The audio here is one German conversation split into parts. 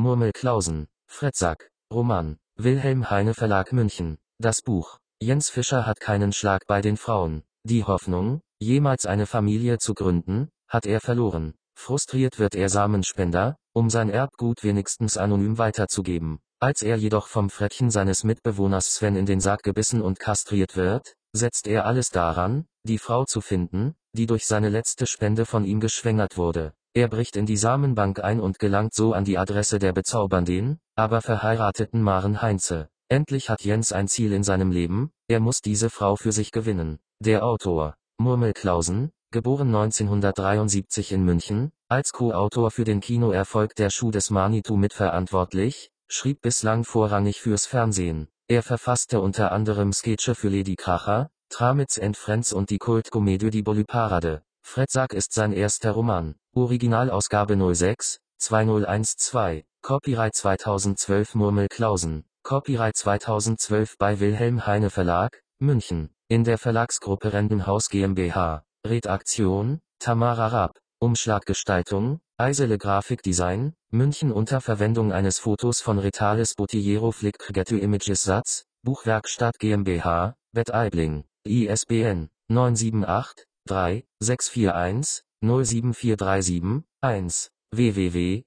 Murmelklausen, Fredsack, Roman, Wilhelm Heine Verlag München, das Buch, Jens Fischer hat keinen Schlag bei den Frauen, die Hoffnung, jemals eine Familie zu gründen, hat er verloren, frustriert wird er Samenspender, um sein Erbgut wenigstens anonym weiterzugeben, als er jedoch vom Frettchen seines Mitbewohners Sven in den Sarg gebissen und kastriert wird, setzt er alles daran, die Frau zu finden, die durch seine letzte Spende von ihm geschwängert wurde. Er bricht in die Samenbank ein und gelangt so an die Adresse der bezaubernden, aber verheirateten Maren Heinze. Endlich hat Jens ein Ziel in seinem Leben, er muss diese Frau für sich gewinnen. Der Autor, Murmelklausen, geboren 1973 in München, als Co-Autor für den Kinoerfolg Der Schuh des Manitou mitverantwortlich, schrieb bislang vorrangig fürs Fernsehen. Er verfasste unter anderem Sketche für Lady Kracher, Tramitz and Friends und die Kultkomödie Die Bolyparade. Fredsack ist sein erster Roman. Originalausgabe 06, 2012, Copyright 2012 Murmelklausen, Copyright 2012 bei Wilhelm Heine Verlag, München, in der Verlagsgruppe Rendenhaus GmbH, Redaktion, Tamara Raab, Umschlaggestaltung, Eisele Grafikdesign, München unter Verwendung eines Fotos von Retales Bottiero Flick Ghetto Images Satz, Buchwerkstatt GmbH, Bett Aibling, ISBN, 978, 3, 641, 07437, 1, www.heine.de,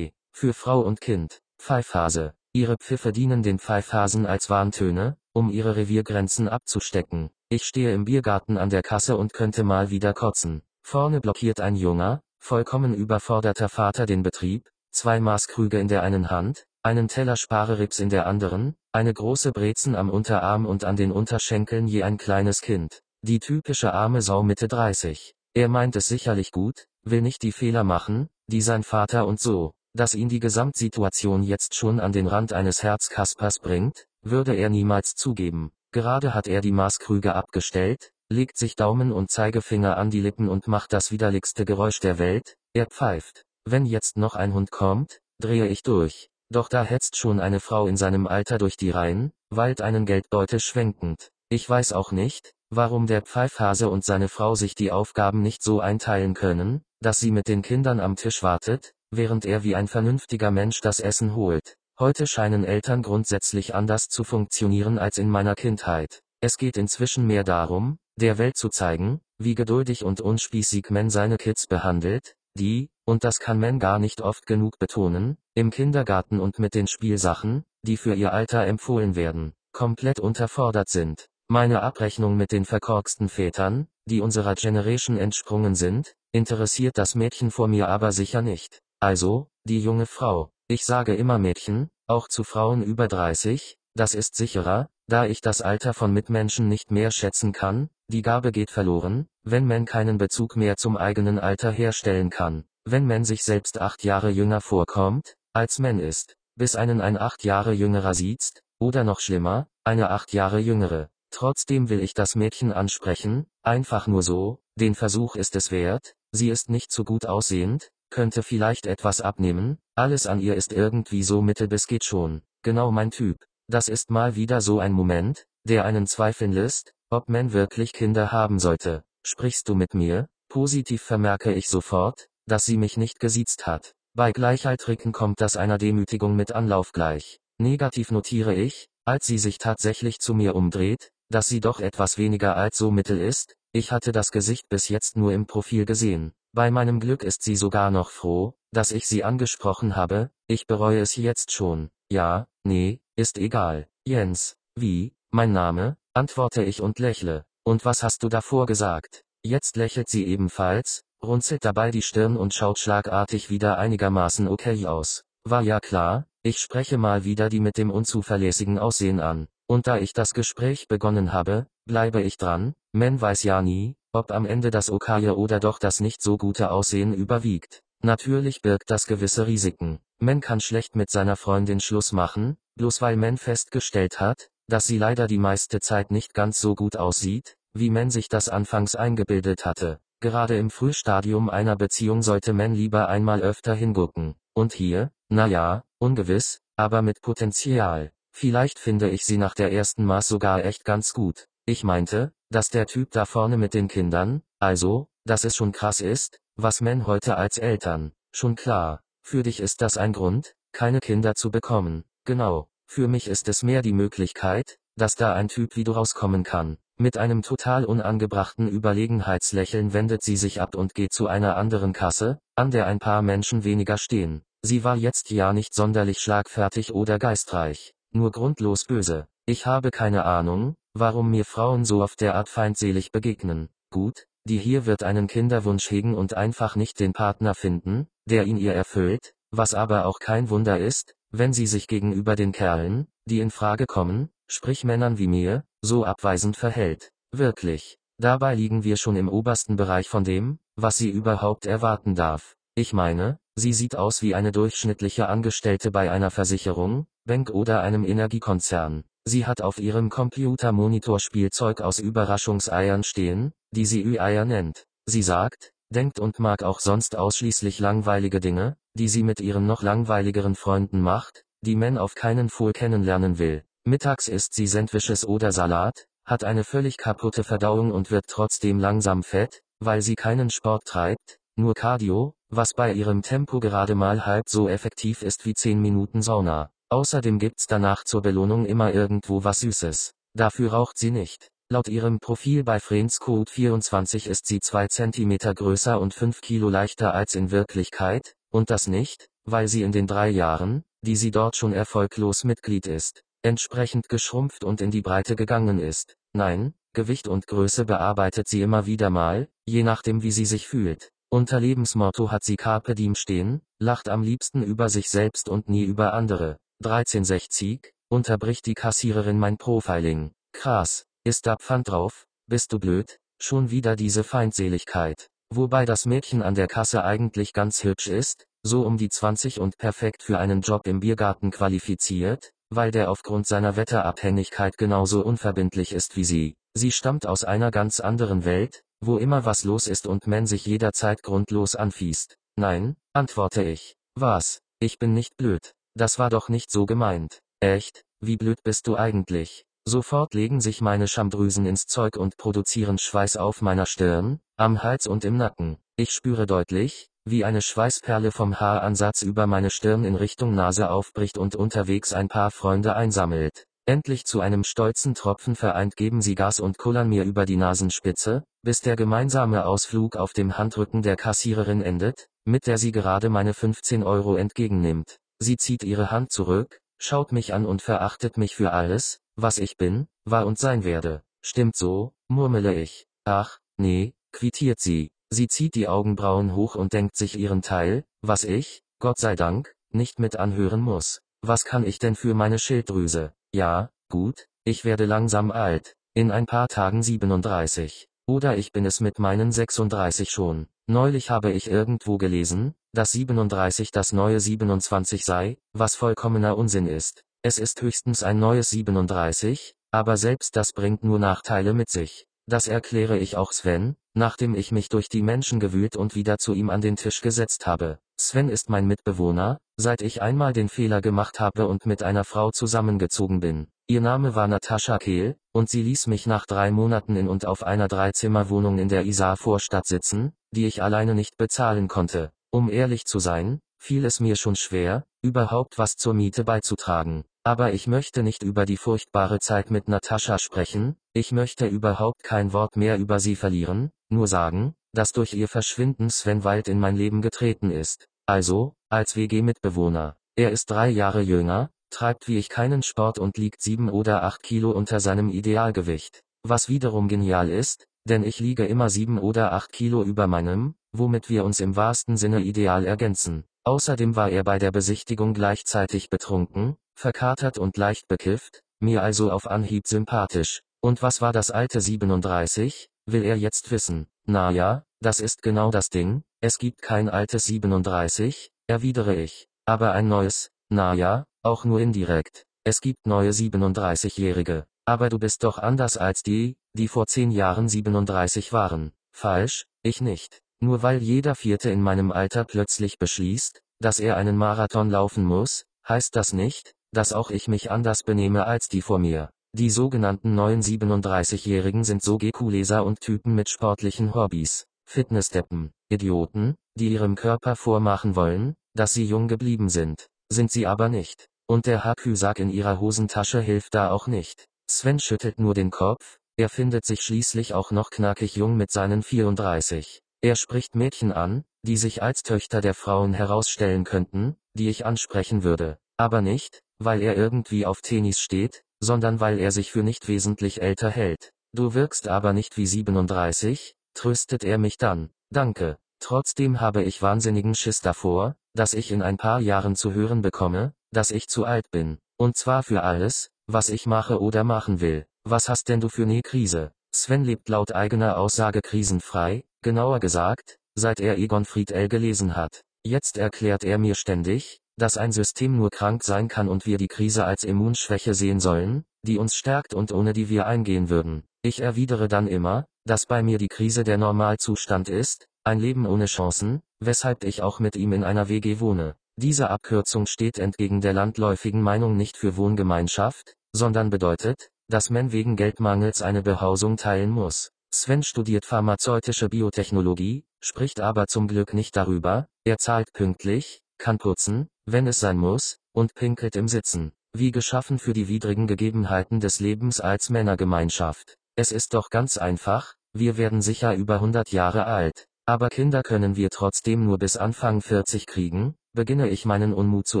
für Frau und Kind, Pfeifhase. Ihre Pfiffe dienen den Pfeifhasen als Warntöne, um ihre Reviergrenzen abzustecken. Ich stehe im Biergarten an der Kasse und könnte mal wieder kotzen. Vorne blockiert ein junger, vollkommen überforderter Vater den Betrieb, zwei Maßkrüge in der einen Hand, einen Teller Sparerips in der anderen, eine große Brezen am Unterarm und an den Unterschenkeln je ein kleines Kind. Die typische arme Sau Mitte 30. Er meint es sicherlich gut, will nicht die Fehler machen, die sein Vater und so, dass ihn die Gesamtsituation jetzt schon an den Rand eines Herzkaspers bringt, würde er niemals zugeben. Gerade hat er die Maßkrüge abgestellt, legt sich Daumen und Zeigefinger an die Lippen und macht das widerlichste Geräusch der Welt, er pfeift. Wenn jetzt noch ein Hund kommt, drehe ich durch. Doch da hetzt schon eine Frau in seinem Alter durch die Reihen, weilt einen Geldbeutel schwenkend. Ich weiß auch nicht, warum der Pfeifhase und seine Frau sich die Aufgaben nicht so einteilen können, dass sie mit den Kindern am Tisch wartet, während er wie ein vernünftiger Mensch das Essen holt. Heute scheinen Eltern grundsätzlich anders zu funktionieren als in meiner Kindheit. Es geht inzwischen mehr darum, der Welt zu zeigen, wie geduldig und unspießig man seine Kids behandelt, die, und das kann man gar nicht oft genug betonen, im Kindergarten und mit den Spielsachen, die für ihr Alter empfohlen werden, komplett unterfordert sind. Meine Abrechnung mit den verkorksten Vätern, die unserer Generation entsprungen sind, interessiert das Mädchen vor mir aber sicher nicht. Also, die junge Frau. Ich sage immer Mädchen, auch zu Frauen über 30, das ist sicherer, da ich das Alter von Mitmenschen nicht mehr schätzen kann, die Gabe geht verloren, wenn man keinen Bezug mehr zum eigenen Alter herstellen kann, wenn man sich selbst acht Jahre jünger vorkommt, als man ist, bis einen ein acht Jahre jüngerer sieht, oder noch schlimmer, eine acht Jahre jüngere. Trotzdem will ich das Mädchen ansprechen, einfach nur so, den Versuch ist es wert, sie ist nicht so gut aussehend, könnte vielleicht etwas abnehmen, alles an ihr ist irgendwie so mittel bis geht schon, genau mein Typ. Das ist mal wieder so ein Moment, der einen zweifeln lässt, ob man wirklich Kinder haben sollte. Sprichst du mit mir? Positiv vermerke ich sofort, dass sie mich nicht gesiezt hat. Bei Gleichaltrigen kommt das einer Demütigung mit Anlauf gleich. Negativ notiere ich, als sie sich tatsächlich zu mir umdreht, dass sie doch etwas weniger als so mittel ist, ich hatte das Gesicht bis jetzt nur im Profil gesehen. Bei meinem Glück ist sie sogar noch froh, dass ich sie angesprochen habe, ich bereue es jetzt schon. Ja, nee, ist egal. Jens, wie, mein Name, antworte ich und lächle. Und was hast du davor gesagt? Jetzt lächelt sie ebenfalls, runzelt dabei die Stirn und schaut schlagartig wieder einigermaßen okay aus. War ja klar, ich spreche mal wieder die mit dem unzuverlässigen Aussehen an. Und da ich das Gespräch begonnen habe, bleibe ich dran, man weiß ja nie, ob am Ende das Okaye oder doch das nicht so gute Aussehen überwiegt. Natürlich birgt das gewisse Risiken. Man kann schlecht mit seiner Freundin Schluss machen, bloß weil man festgestellt hat, dass sie leider die meiste Zeit nicht ganz so gut aussieht, wie man sich das anfangs eingebildet hatte. Gerade im Frühstadium einer Beziehung sollte man lieber einmal öfter hingucken. Und hier, naja, ungewiss, aber mit Potenzial. Vielleicht finde ich sie nach der ersten Maß sogar echt ganz gut. Ich meinte, dass der Typ da vorne mit den Kindern, also, dass es schon krass ist, was men heute als Eltern, schon klar. Für dich ist das ein Grund, keine Kinder zu bekommen. Genau. Für mich ist es mehr die Möglichkeit, dass da ein Typ wie du rauskommen kann. Mit einem total unangebrachten Überlegenheitslächeln wendet sie sich ab und geht zu einer anderen Kasse, an der ein paar Menschen weniger stehen. Sie war jetzt ja nicht sonderlich schlagfertig oder geistreich, nur grundlos böse. Ich habe keine Ahnung, warum mir Frauen so auf der Art feindselig begegnen. Gut, die hier wird einen Kinderwunsch hegen und einfach nicht den Partner finden, der ihn ihr erfüllt, was aber auch kein Wunder ist, wenn sie sich gegenüber den Kerlen, die in Frage kommen, sprich Männern wie mir, so abweisend verhält. Wirklich. Dabei liegen wir schon im obersten Bereich von dem, was sie überhaupt erwarten darf. Ich meine, sie sieht aus wie eine durchschnittliche Angestellte bei einer Versicherung, Bank oder einem Energiekonzern. Sie hat auf ihrem Computermonitor Spielzeug aus Überraschungseiern stehen, die sie Ü-Eier nennt. Sie sagt, denkt und mag auch sonst ausschließlich langweilige Dinge, die sie mit ihren noch langweiligeren Freunden macht, die Men auf keinen Fall kennenlernen will. Mittags isst sie Sandwiches oder Salat, hat eine völlig kaputte Verdauung und wird trotzdem langsam fett, weil sie keinen Sport treibt, nur Cardio, was bei ihrem Tempo gerade mal halb so effektiv ist wie 10 Minuten Sauna. Außerdem gibt's danach zur Belohnung immer irgendwo was Süßes. Dafür raucht sie nicht. Laut ihrem Profil bei Friends Code 24 ist sie 2 cm größer und 5 Kilo leichter als in Wirklichkeit, und das nicht, weil sie in den drei Jahren, die sie dort schon erfolglos Mitglied ist, entsprechend geschrumpft und in die Breite gegangen ist. Nein, Gewicht und Größe bearbeitet sie immer wieder mal, je nachdem wie sie sich fühlt. Unter Lebensmotto hat sie Carpe Diem stehen, lacht am liebsten über sich selbst und nie über andere. 1360, unterbricht die Kassiererin mein Profiling. Krass, ist da Pfand drauf? Bist du blöd? Schon wieder diese Feindseligkeit. Wobei das Mädchen an der Kasse eigentlich ganz hübsch ist, so um die 20 und perfekt für einen Job im Biergarten qualifiziert, weil der aufgrund seiner Wetterabhängigkeit genauso unverbindlich ist wie sie. Sie stammt aus einer ganz anderen Welt, wo immer was los ist und man sich jederzeit grundlos anfiest. Nein, antworte ich. Was? Ich bin nicht blöd. Das war doch nicht so gemeint. Echt? Wie blöd bist du eigentlich? Sofort legen sich meine Schamdrüsen ins Zeug und produzieren Schweiß auf meiner Stirn, am Hals und im Nacken. Ich spüre deutlich, wie eine Schweißperle vom Haaransatz über meine Stirn in Richtung Nase aufbricht und unterwegs ein paar Freunde einsammelt. Endlich zu einem stolzen Tropfen vereint geben sie Gas und kullern mir über die Nasenspitze, bis der gemeinsame Ausflug auf dem Handrücken der Kassiererin endet, mit der sie gerade meine 15 Euro entgegennimmt. Sie zieht ihre Hand zurück, schaut mich an und verachtet mich für alles, was ich bin, war und sein werde. Stimmt so, murmele ich. Ach, nee, quittiert sie. Sie zieht die Augenbrauen hoch und denkt sich ihren Teil, was ich, Gott sei Dank, nicht mit anhören muss. Was kann ich denn für meine Schilddrüse? Ja, gut, ich werde langsam alt. In ein paar Tagen 37. Oder ich bin es mit meinen 36 schon. Neulich habe ich irgendwo gelesen, dass 37 das neue 27 sei, was vollkommener Unsinn ist. Es ist höchstens ein neues 37, aber selbst das bringt nur Nachteile mit sich. Das erkläre ich auch Sven, nachdem ich mich durch die Menschen gewühlt und wieder zu ihm an den Tisch gesetzt habe. Sven ist mein Mitbewohner, seit ich einmal den Fehler gemacht habe und mit einer Frau zusammengezogen bin. Ihr Name war Natascha Kehl, und sie ließ mich nach drei Monaten in und auf einer Dreizimmerwohnung in der Isar-Vorstadt sitzen, die ich alleine nicht bezahlen konnte. Um ehrlich zu sein, fiel es mir schon schwer, überhaupt was zur Miete beizutragen. Aber ich möchte nicht über die furchtbare Zeit mit Natascha sprechen, ich möchte überhaupt kein Wort mehr über sie verlieren, nur sagen, dass durch ihr Verschwinden Sven Wald in mein Leben getreten ist. Also, als WG-Mitbewohner. Er ist drei Jahre jünger, treibt wie ich keinen Sport und liegt sieben oder acht Kilo unter seinem Idealgewicht. Was wiederum genial ist, denn ich liege immer sieben oder acht Kilo über meinem, womit wir uns im wahrsten Sinne ideal ergänzen. Außerdem war er bei der Besichtigung gleichzeitig betrunken, verkatert und leicht bekifft, mir also auf Anhieb sympathisch. Und was war das alte 37, will er jetzt wissen. Na ja, das ist genau das Ding, es gibt kein altes 37, erwidere ich. Aber ein neues, na ja, auch nur indirekt. Es gibt neue 37-Jährige. Aber du bist doch anders als die, die vor zehn Jahren 37 waren. Falsch, ich nicht. Nur weil jeder Vierte in meinem Alter plötzlich beschließt, dass er einen Marathon laufen muss, heißt das nicht, dass auch ich mich anders benehme als die vor mir. Die sogenannten neuen 37-Jährigen sind so GQ-Leser und Typen mit sportlichen Hobbys, Fitnessdeppen, Idioten, die ihrem Körper vormachen wollen, dass sie jung geblieben sind. Sind sie aber nicht. Und der Haküsak in ihrer Hosentasche hilft da auch nicht. Sven schüttelt nur den Kopf, er findet sich schließlich auch noch knackig jung mit seinen 34. Er spricht Mädchen an, die sich als Töchter der Frauen herausstellen könnten, die ich ansprechen würde. Aber nicht, weil er irgendwie auf Tennis steht, sondern weil er sich für nicht wesentlich älter hält. Du wirkst aber nicht wie 37, tröstet er mich dann. Danke. Trotzdem habe ich wahnsinnigen Schiss davor, dass ich in ein paar Jahren zu hören bekomme, dass ich zu alt bin. Und zwar für alles, was ich mache oder machen will. Was hast denn du für ne Krise? Sven lebt laut eigener Aussage krisenfrei, genauer gesagt, seit er Egon Friedel gelesen hat. Jetzt erklärt er mir ständig, dass ein System nur krank sein kann und wir die Krise als Immunschwäche sehen sollen, die uns stärkt und ohne die wir eingehen würden. Ich erwidere dann immer, dass bei mir die Krise der Normalzustand ist, ein Leben ohne Chancen, weshalb ich auch mit ihm in einer WG wohne. Diese Abkürzung steht entgegen der landläufigen Meinung nicht für Wohngemeinschaft, sondern bedeutet, dass man wegen Geldmangels eine Behausung teilen muss. Sven studiert pharmazeutische Biotechnologie, spricht aber zum Glück nicht darüber, er zahlt pünktlich, kann putzen, wenn es sein muss, und pinkelt im Sitzen. Wie geschaffen für die widrigen Gegebenheiten des Lebens als Männergemeinschaft. Es ist doch ganz einfach, wir werden sicher über 100 Jahre alt. Aber Kinder können wir trotzdem nur bis Anfang 40 kriegen, beginne ich meinen Unmut zu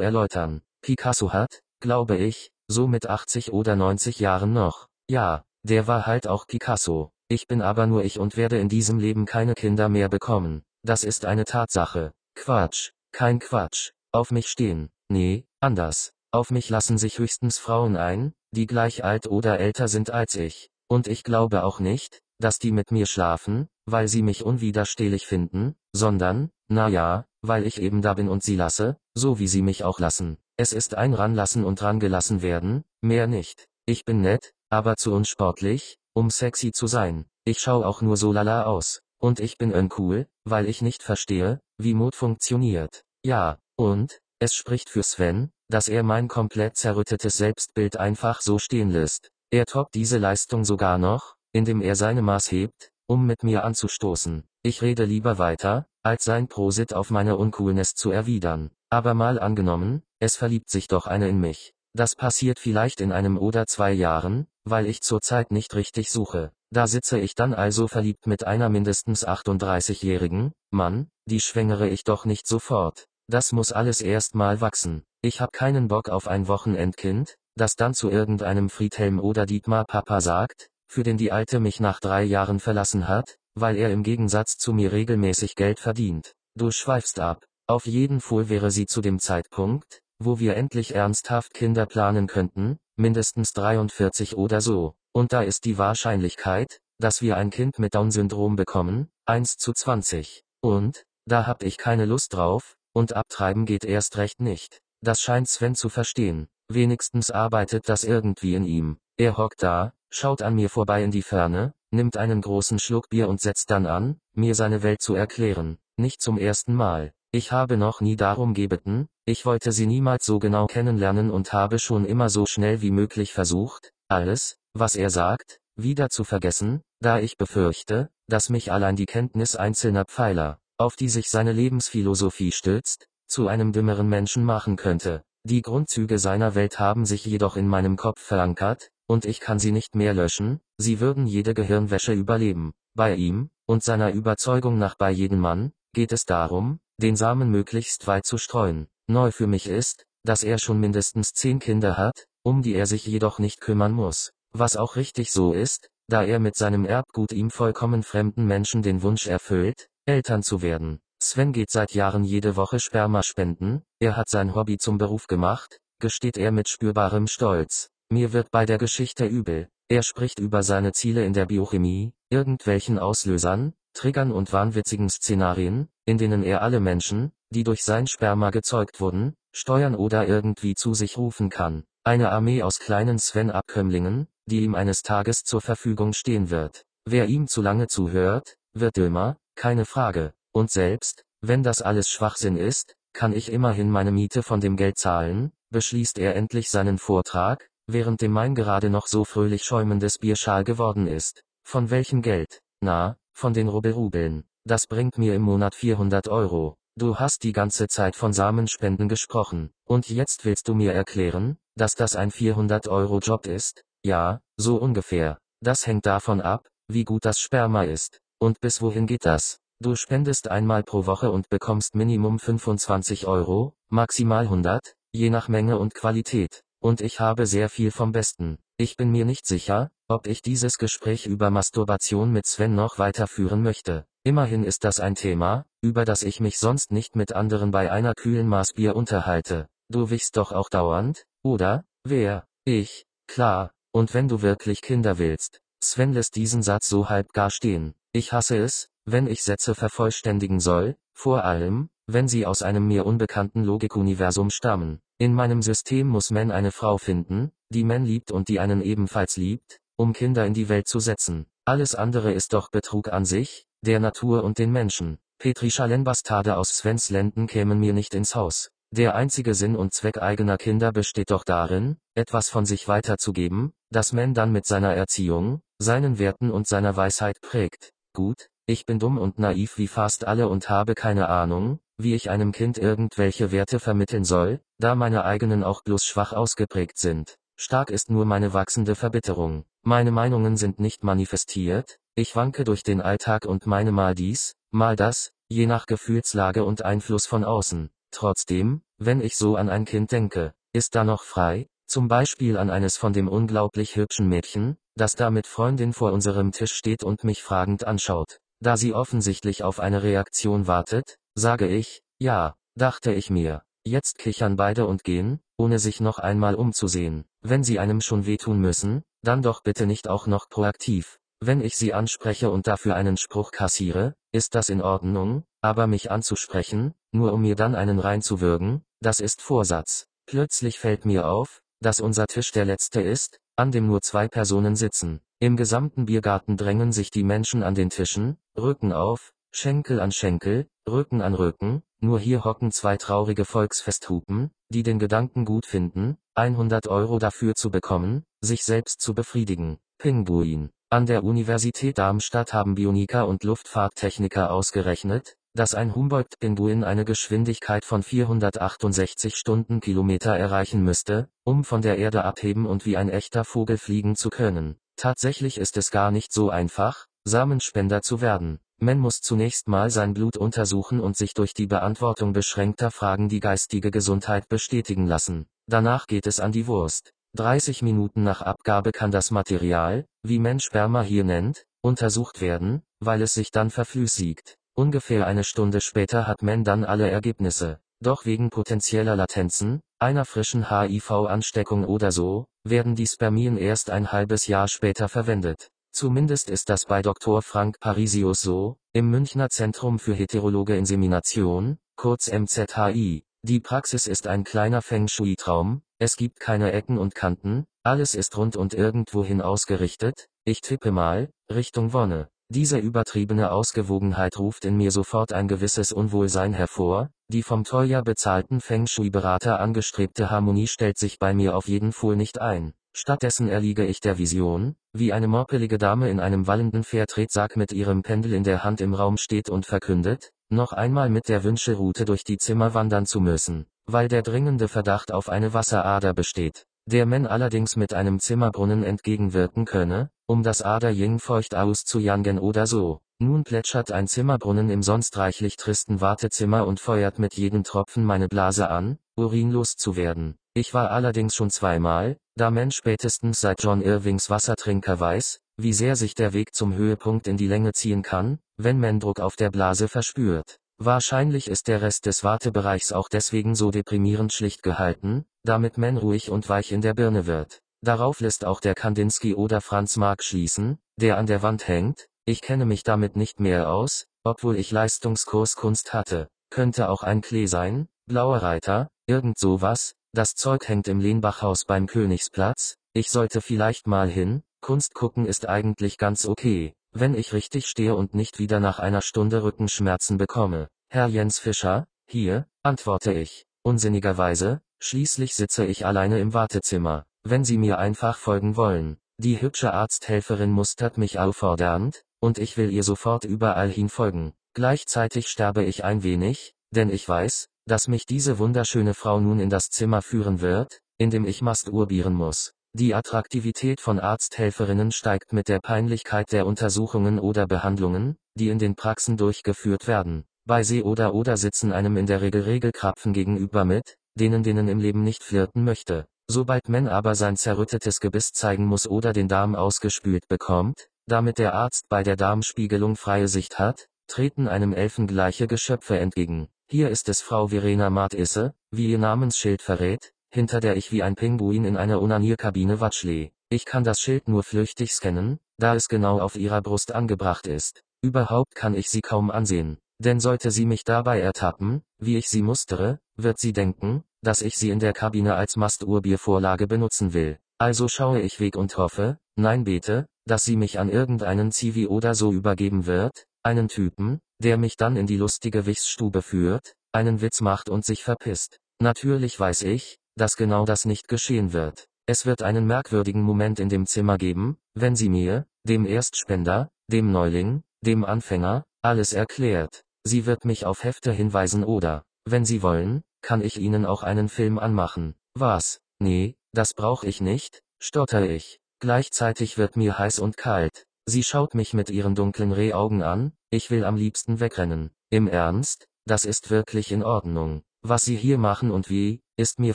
erläutern. Picasso hat, glaube ich, so mit 80 oder 90 Jahren noch. Ja, der war halt auch Picasso. Ich bin aber nur ich und werde in diesem Leben keine Kinder mehr bekommen. Das ist eine Tatsache. Quatsch, kein Quatsch. Auf mich stehen. Nee, anders. Auf mich lassen sich höchstens Frauen ein, die gleich alt oder älter sind als ich. Und ich glaube auch nicht, dass die mit mir schlafen, weil sie mich unwiderstehlich finden, sondern, na ja, weil ich eben da bin und sie lasse, so wie sie mich auch lassen. Es ist ein ranlassen und rangelassen werden, mehr nicht. Ich bin nett, aber zu unsportlich, um sexy zu sein. Ich schau auch nur so lala aus. Und ich bin uncool, weil ich nicht verstehe, wie Mut funktioniert. Ja, und, es spricht für Sven, dass er mein komplett zerrüttetes Selbstbild einfach so stehen lässt. Er toppt diese Leistung sogar noch, indem er seine Maß hebt, um mit mir anzustoßen. Ich rede lieber weiter, als sein Prosit auf meine Uncoolness zu erwidern. Aber mal angenommen, es verliebt sich doch eine in mich. Das passiert vielleicht in einem oder zwei Jahren, weil ich zurzeit nicht richtig suche. Da sitze ich dann also verliebt mit einer mindestens 38-jährigen, Mann, die schwängere ich doch nicht sofort. Das muss alles erst mal wachsen. Ich hab keinen Bock auf ein Wochenendkind, das dann zu irgendeinem Friedhelm oder Dietmar Papa sagt, für den die Alte mich nach drei Jahren verlassen hat, weil er im Gegensatz zu mir regelmäßig Geld verdient. Du schweifst ab. Auf jeden Fall wäre sie zu dem Zeitpunkt, wo wir endlich ernsthaft Kinder planen könnten, mindestens 43 oder so. Und da ist die Wahrscheinlichkeit, dass wir ein Kind mit Down-Syndrom bekommen, 1 zu 20. Und, da hab ich keine Lust drauf, und abtreiben geht erst recht nicht. Das scheint Sven zu verstehen. Wenigstens arbeitet das irgendwie in ihm. Er hockt da, schaut an mir vorbei in die Ferne, nimmt einen großen Schluck Bier und setzt dann an, mir seine Welt zu erklären. Nicht zum ersten Mal. Ich habe noch nie darum gebeten, ich wollte sie niemals so genau kennenlernen und habe schon immer so schnell wie möglich versucht, alles, was er sagt, wieder zu vergessen, da ich befürchte, dass mich allein die Kenntnis einzelner Pfeiler, auf die sich seine Lebensphilosophie stützt, zu einem dümmeren Menschen machen könnte. Die Grundzüge seiner Welt haben sich jedoch in meinem Kopf verankert, und ich kann sie nicht mehr löschen, sie würden jede Gehirnwäsche überleben. Bei ihm, und seiner Überzeugung nach bei jedem Mann, geht es darum, den Samen möglichst weit zu streuen. Neu für mich ist, dass er schon mindestens zehn Kinder hat, um die er sich jedoch nicht kümmern muss. Was auch richtig so ist, da er mit seinem Erbgut ihm vollkommen fremden Menschen den Wunsch erfüllt, Eltern zu werden. Sven geht seit Jahren jede Woche Sperma spenden, er hat sein Hobby zum Beruf gemacht, gesteht er mit spürbarem Stolz. Mir wird bei der Geschichte übel. Er spricht über seine Ziele in der Biochemie, irgendwelchen Auslösern, Triggern und wahnwitzigen Szenarien, in denen er alle Menschen, die durch sein Sperma gezeugt wurden, steuern oder irgendwie zu sich rufen kann. Eine Armee aus kleinen Sven-Abkömmlingen, die ihm eines Tages zur Verfügung stehen wird. Wer ihm zu lange zuhört, wird dümmer, keine Frage. Und selbst, wenn das alles Schwachsinn ist, kann ich immerhin meine Miete von dem Geld zahlen, beschließt er endlich seinen Vortrag, während dem mein gerade noch so fröhlich schäumendes Bierschal geworden ist. Von welchem Geld? Na, von den Rubbelrubeln. Das bringt mir im Monat 400 Euro. Du hast die ganze Zeit von Samenspenden gesprochen, und jetzt willst du mir erklären, dass das ein 400-Euro-Job ist? Ja, so ungefähr. Das hängt davon ab, wie gut das Sperma ist. Und bis wohin geht das? Du spendest einmal pro Woche und bekommst Minimum 25 Euro, maximal 100, je nach Menge und Qualität. Und ich habe sehr viel vom Besten. Ich bin mir nicht sicher, ob ich dieses Gespräch über Masturbation mit Sven noch weiterführen möchte. Immerhin ist das ein Thema, über das ich mich sonst nicht mit anderen bei einer kühlen Maß Bier unterhalte. Du wichst doch auch dauernd, oder? Wer? Ich. Klar. Und wenn du wirklich Kinder willst. Sven lässt diesen Satz so halb gar stehen. Ich hasse es, wenn ich Sätze vervollständigen soll, vor allem, wenn sie aus einem mir unbekannten Logikuniversum stammen. In meinem System muss man eine Frau finden, die man liebt und die einen ebenfalls liebt, um Kinder in die Welt zu setzen. Alles andere ist doch Betrug an sich, der Natur und den Menschen. Petri Schalenbastarde aus Svens Lenden kämen mir nicht ins Haus. Der einzige Sinn und Zweck eigener Kinder besteht doch darin, etwas von sich weiterzugeben, das man dann mit seiner Erziehung, seinen Werten und seiner Weisheit prägt. Gut, ich bin dumm und naiv wie fast alle und habe keine Ahnung, wie ich einem Kind irgendwelche Werte vermitteln soll, da meine eigenen auch bloß schwach ausgeprägt sind. Stark ist nur meine wachsende Verbitterung. Meine Meinungen sind nicht manifestiert, ich wanke durch den Alltag und meine mal dies, mal das, je nach Gefühlslage und Einfluss von außen. Trotzdem, wenn ich so an ein Kind denke, ist da noch frei, zum Beispiel an eines von dem unglaublich hübschen Mädchen, das da mit Freundin vor unserem Tisch steht und mich fragend anschaut. Da sie offensichtlich auf eine Reaktion wartet, Sage ich, ja, dachte ich mir. Jetzt kichern beide und gehen, ohne sich noch einmal umzusehen. Wenn sie einem schon wehtun müssen, dann doch bitte nicht auch noch proaktiv. Wenn ich sie anspreche und dafür einen Spruch kassiere, ist das in Ordnung, aber mich anzusprechen, nur um mir dann einen reinzuwürgen, das ist Vorsatz. Plötzlich fällt mir auf, dass unser Tisch der letzte ist, an dem nur zwei Personen sitzen. Im gesamten Biergarten drängen sich die Menschen an den Tischen, Rücken auf, Schenkel an Schenkel, Rücken an Rücken, nur hier hocken zwei traurige Volksfesthupen, die den Gedanken gut finden, 100 Euro dafür zu bekommen, sich selbst zu befriedigen. Pinguin. An der Universität Darmstadt haben Bioniker und Luftfahrttechniker ausgerechnet, dass ein Humboldt-Pinguin eine Geschwindigkeit von 468 Stundenkilometer erreichen müsste, um von der Erde abheben und wie ein echter Vogel fliegen zu können. Tatsächlich ist es gar nicht so einfach, Samenspender zu werden. Man muss zunächst mal sein Blut untersuchen und sich durch die Beantwortung beschränkter Fragen die geistige Gesundheit bestätigen lassen. Danach geht es an die Wurst. 30 Minuten nach Abgabe kann das Material, wie man Sperma hier nennt, untersucht werden, weil es sich dann verflüssigt. Ungefähr eine Stunde später hat man dann alle Ergebnisse. Doch wegen potenzieller Latenzen, einer frischen HIV-Ansteckung oder so, werden die Spermien erst ein halbes Jahr später verwendet. Zumindest ist das bei Dr. Frank Parisius so, im Münchner Zentrum für heterologe Insemination, kurz MZHI. Die Praxis ist ein kleiner Feng Shui-Traum, es gibt keine Ecken und Kanten, alles ist rund und irgendwohin ausgerichtet, ich tippe mal, Richtung Wonne. Diese übertriebene Ausgewogenheit ruft in mir sofort ein gewisses Unwohlsein hervor, die vom teuer bezahlten Feng Shui-Berater angestrebte Harmonie stellt sich bei mir auf jeden Fall nicht ein. Stattdessen erliege ich der Vision, wie eine morpelige Dame in einem wallenden Pferdtretsack mit ihrem Pendel in der Hand im Raum steht und verkündet, noch einmal mit der Wünschelrute durch die Zimmer wandern zu müssen, weil der dringende Verdacht auf eine Wasserader besteht, der man allerdings mit einem Zimmerbrunnen entgegenwirken könne, um das Ader Ying feucht auszujangen oder so. Nun plätschert ein Zimmerbrunnen im sonst reichlich tristen Wartezimmer und feuert mit jedem Tropfen meine Blase an, urinlos zu werden. Ich war allerdings schon zweimal, da man spätestens seit John Irvings Wassertrinker weiß, wie sehr sich der Weg zum Höhepunkt in die Länge ziehen kann, wenn man Druck auf der Blase verspürt. Wahrscheinlich ist der Rest des Wartebereichs auch deswegen so deprimierend schlicht gehalten, damit man ruhig und weich in der Birne wird. Darauf lässt auch der Kandinsky oder Franz Marc schließen, der an der Wand hängt, ich kenne mich damit nicht mehr aus, obwohl ich Leistungskurs Kunst hatte. Könnte auch ein Klee sein, blauer Reiter, irgend sowas, das Zeug hängt im Lehnbachhaus beim Königsplatz, ich sollte vielleicht mal hin, Kunst gucken ist eigentlich ganz okay, wenn ich richtig stehe und nicht wieder nach einer Stunde Rückenschmerzen bekomme. Herr Jens Fischer, hier, antworte ich. Unsinnigerweise, schließlich sitze ich alleine im Wartezimmer, wenn Sie mir einfach folgen wollen. Die hübsche Arzthelferin mustert mich auffordernd, und ich will ihr sofort überall hin folgen. Gleichzeitig sterbe ich ein wenig, denn ich weiß, dass mich diese wunderschöne Frau nun in das Zimmer führen wird, in dem ich masturbieren muss. Die Attraktivität von Arzthelferinnen steigt mit der Peinlichkeit der Untersuchungen oder Behandlungen, die in den Praxen durchgeführt werden. Bei See oder oder sitzen einem in der Regel Regelkrapfen gegenüber mit, denen denen im Leben nicht flirten möchte. Sobald man aber sein zerrüttetes Gebiss zeigen muss oder den Darm ausgespült bekommt, damit der Arzt bei der Darmspiegelung freie Sicht hat, treten einem elfengleiche Geschöpfe entgegen. Hier ist es Frau Verena Martisse, wie ihr Namensschild verrät, hinter der ich wie ein Pinguin in einer Unanierkabine watschle. Ich kann das Schild nur flüchtig scannen, da es genau auf ihrer Brust angebracht ist. Überhaupt kann ich sie kaum ansehen. Denn sollte sie mich dabei ertappen, wie ich sie mustere, wird sie denken, dass ich sie in der Kabine als Masturbiervorlage benutzen will. Also schaue ich weg und hoffe, nein bete, dass sie mich an irgendeinen Zivi oder so übergeben wird, einen Typen, der mich dann in die lustige Wichsstube führt, einen Witz macht und sich verpisst. Natürlich weiß ich, dass genau das nicht geschehen wird. Es wird einen merkwürdigen Moment in dem Zimmer geben, wenn sie mir, dem Erstspender, dem Neuling, dem Anfänger, alles erklärt. Sie wird mich auf Hefte hinweisen oder, wenn Sie wollen, kann ich Ihnen auch einen Film anmachen. Was? Nee, das brauch ich nicht, stotter ich. Gleichzeitig wird mir heiß und kalt. Sie schaut mich mit ihren dunklen Rehaugen an, ich will am liebsten wegrennen. Im Ernst, das ist wirklich in Ordnung. Was Sie hier machen und wie, ist mir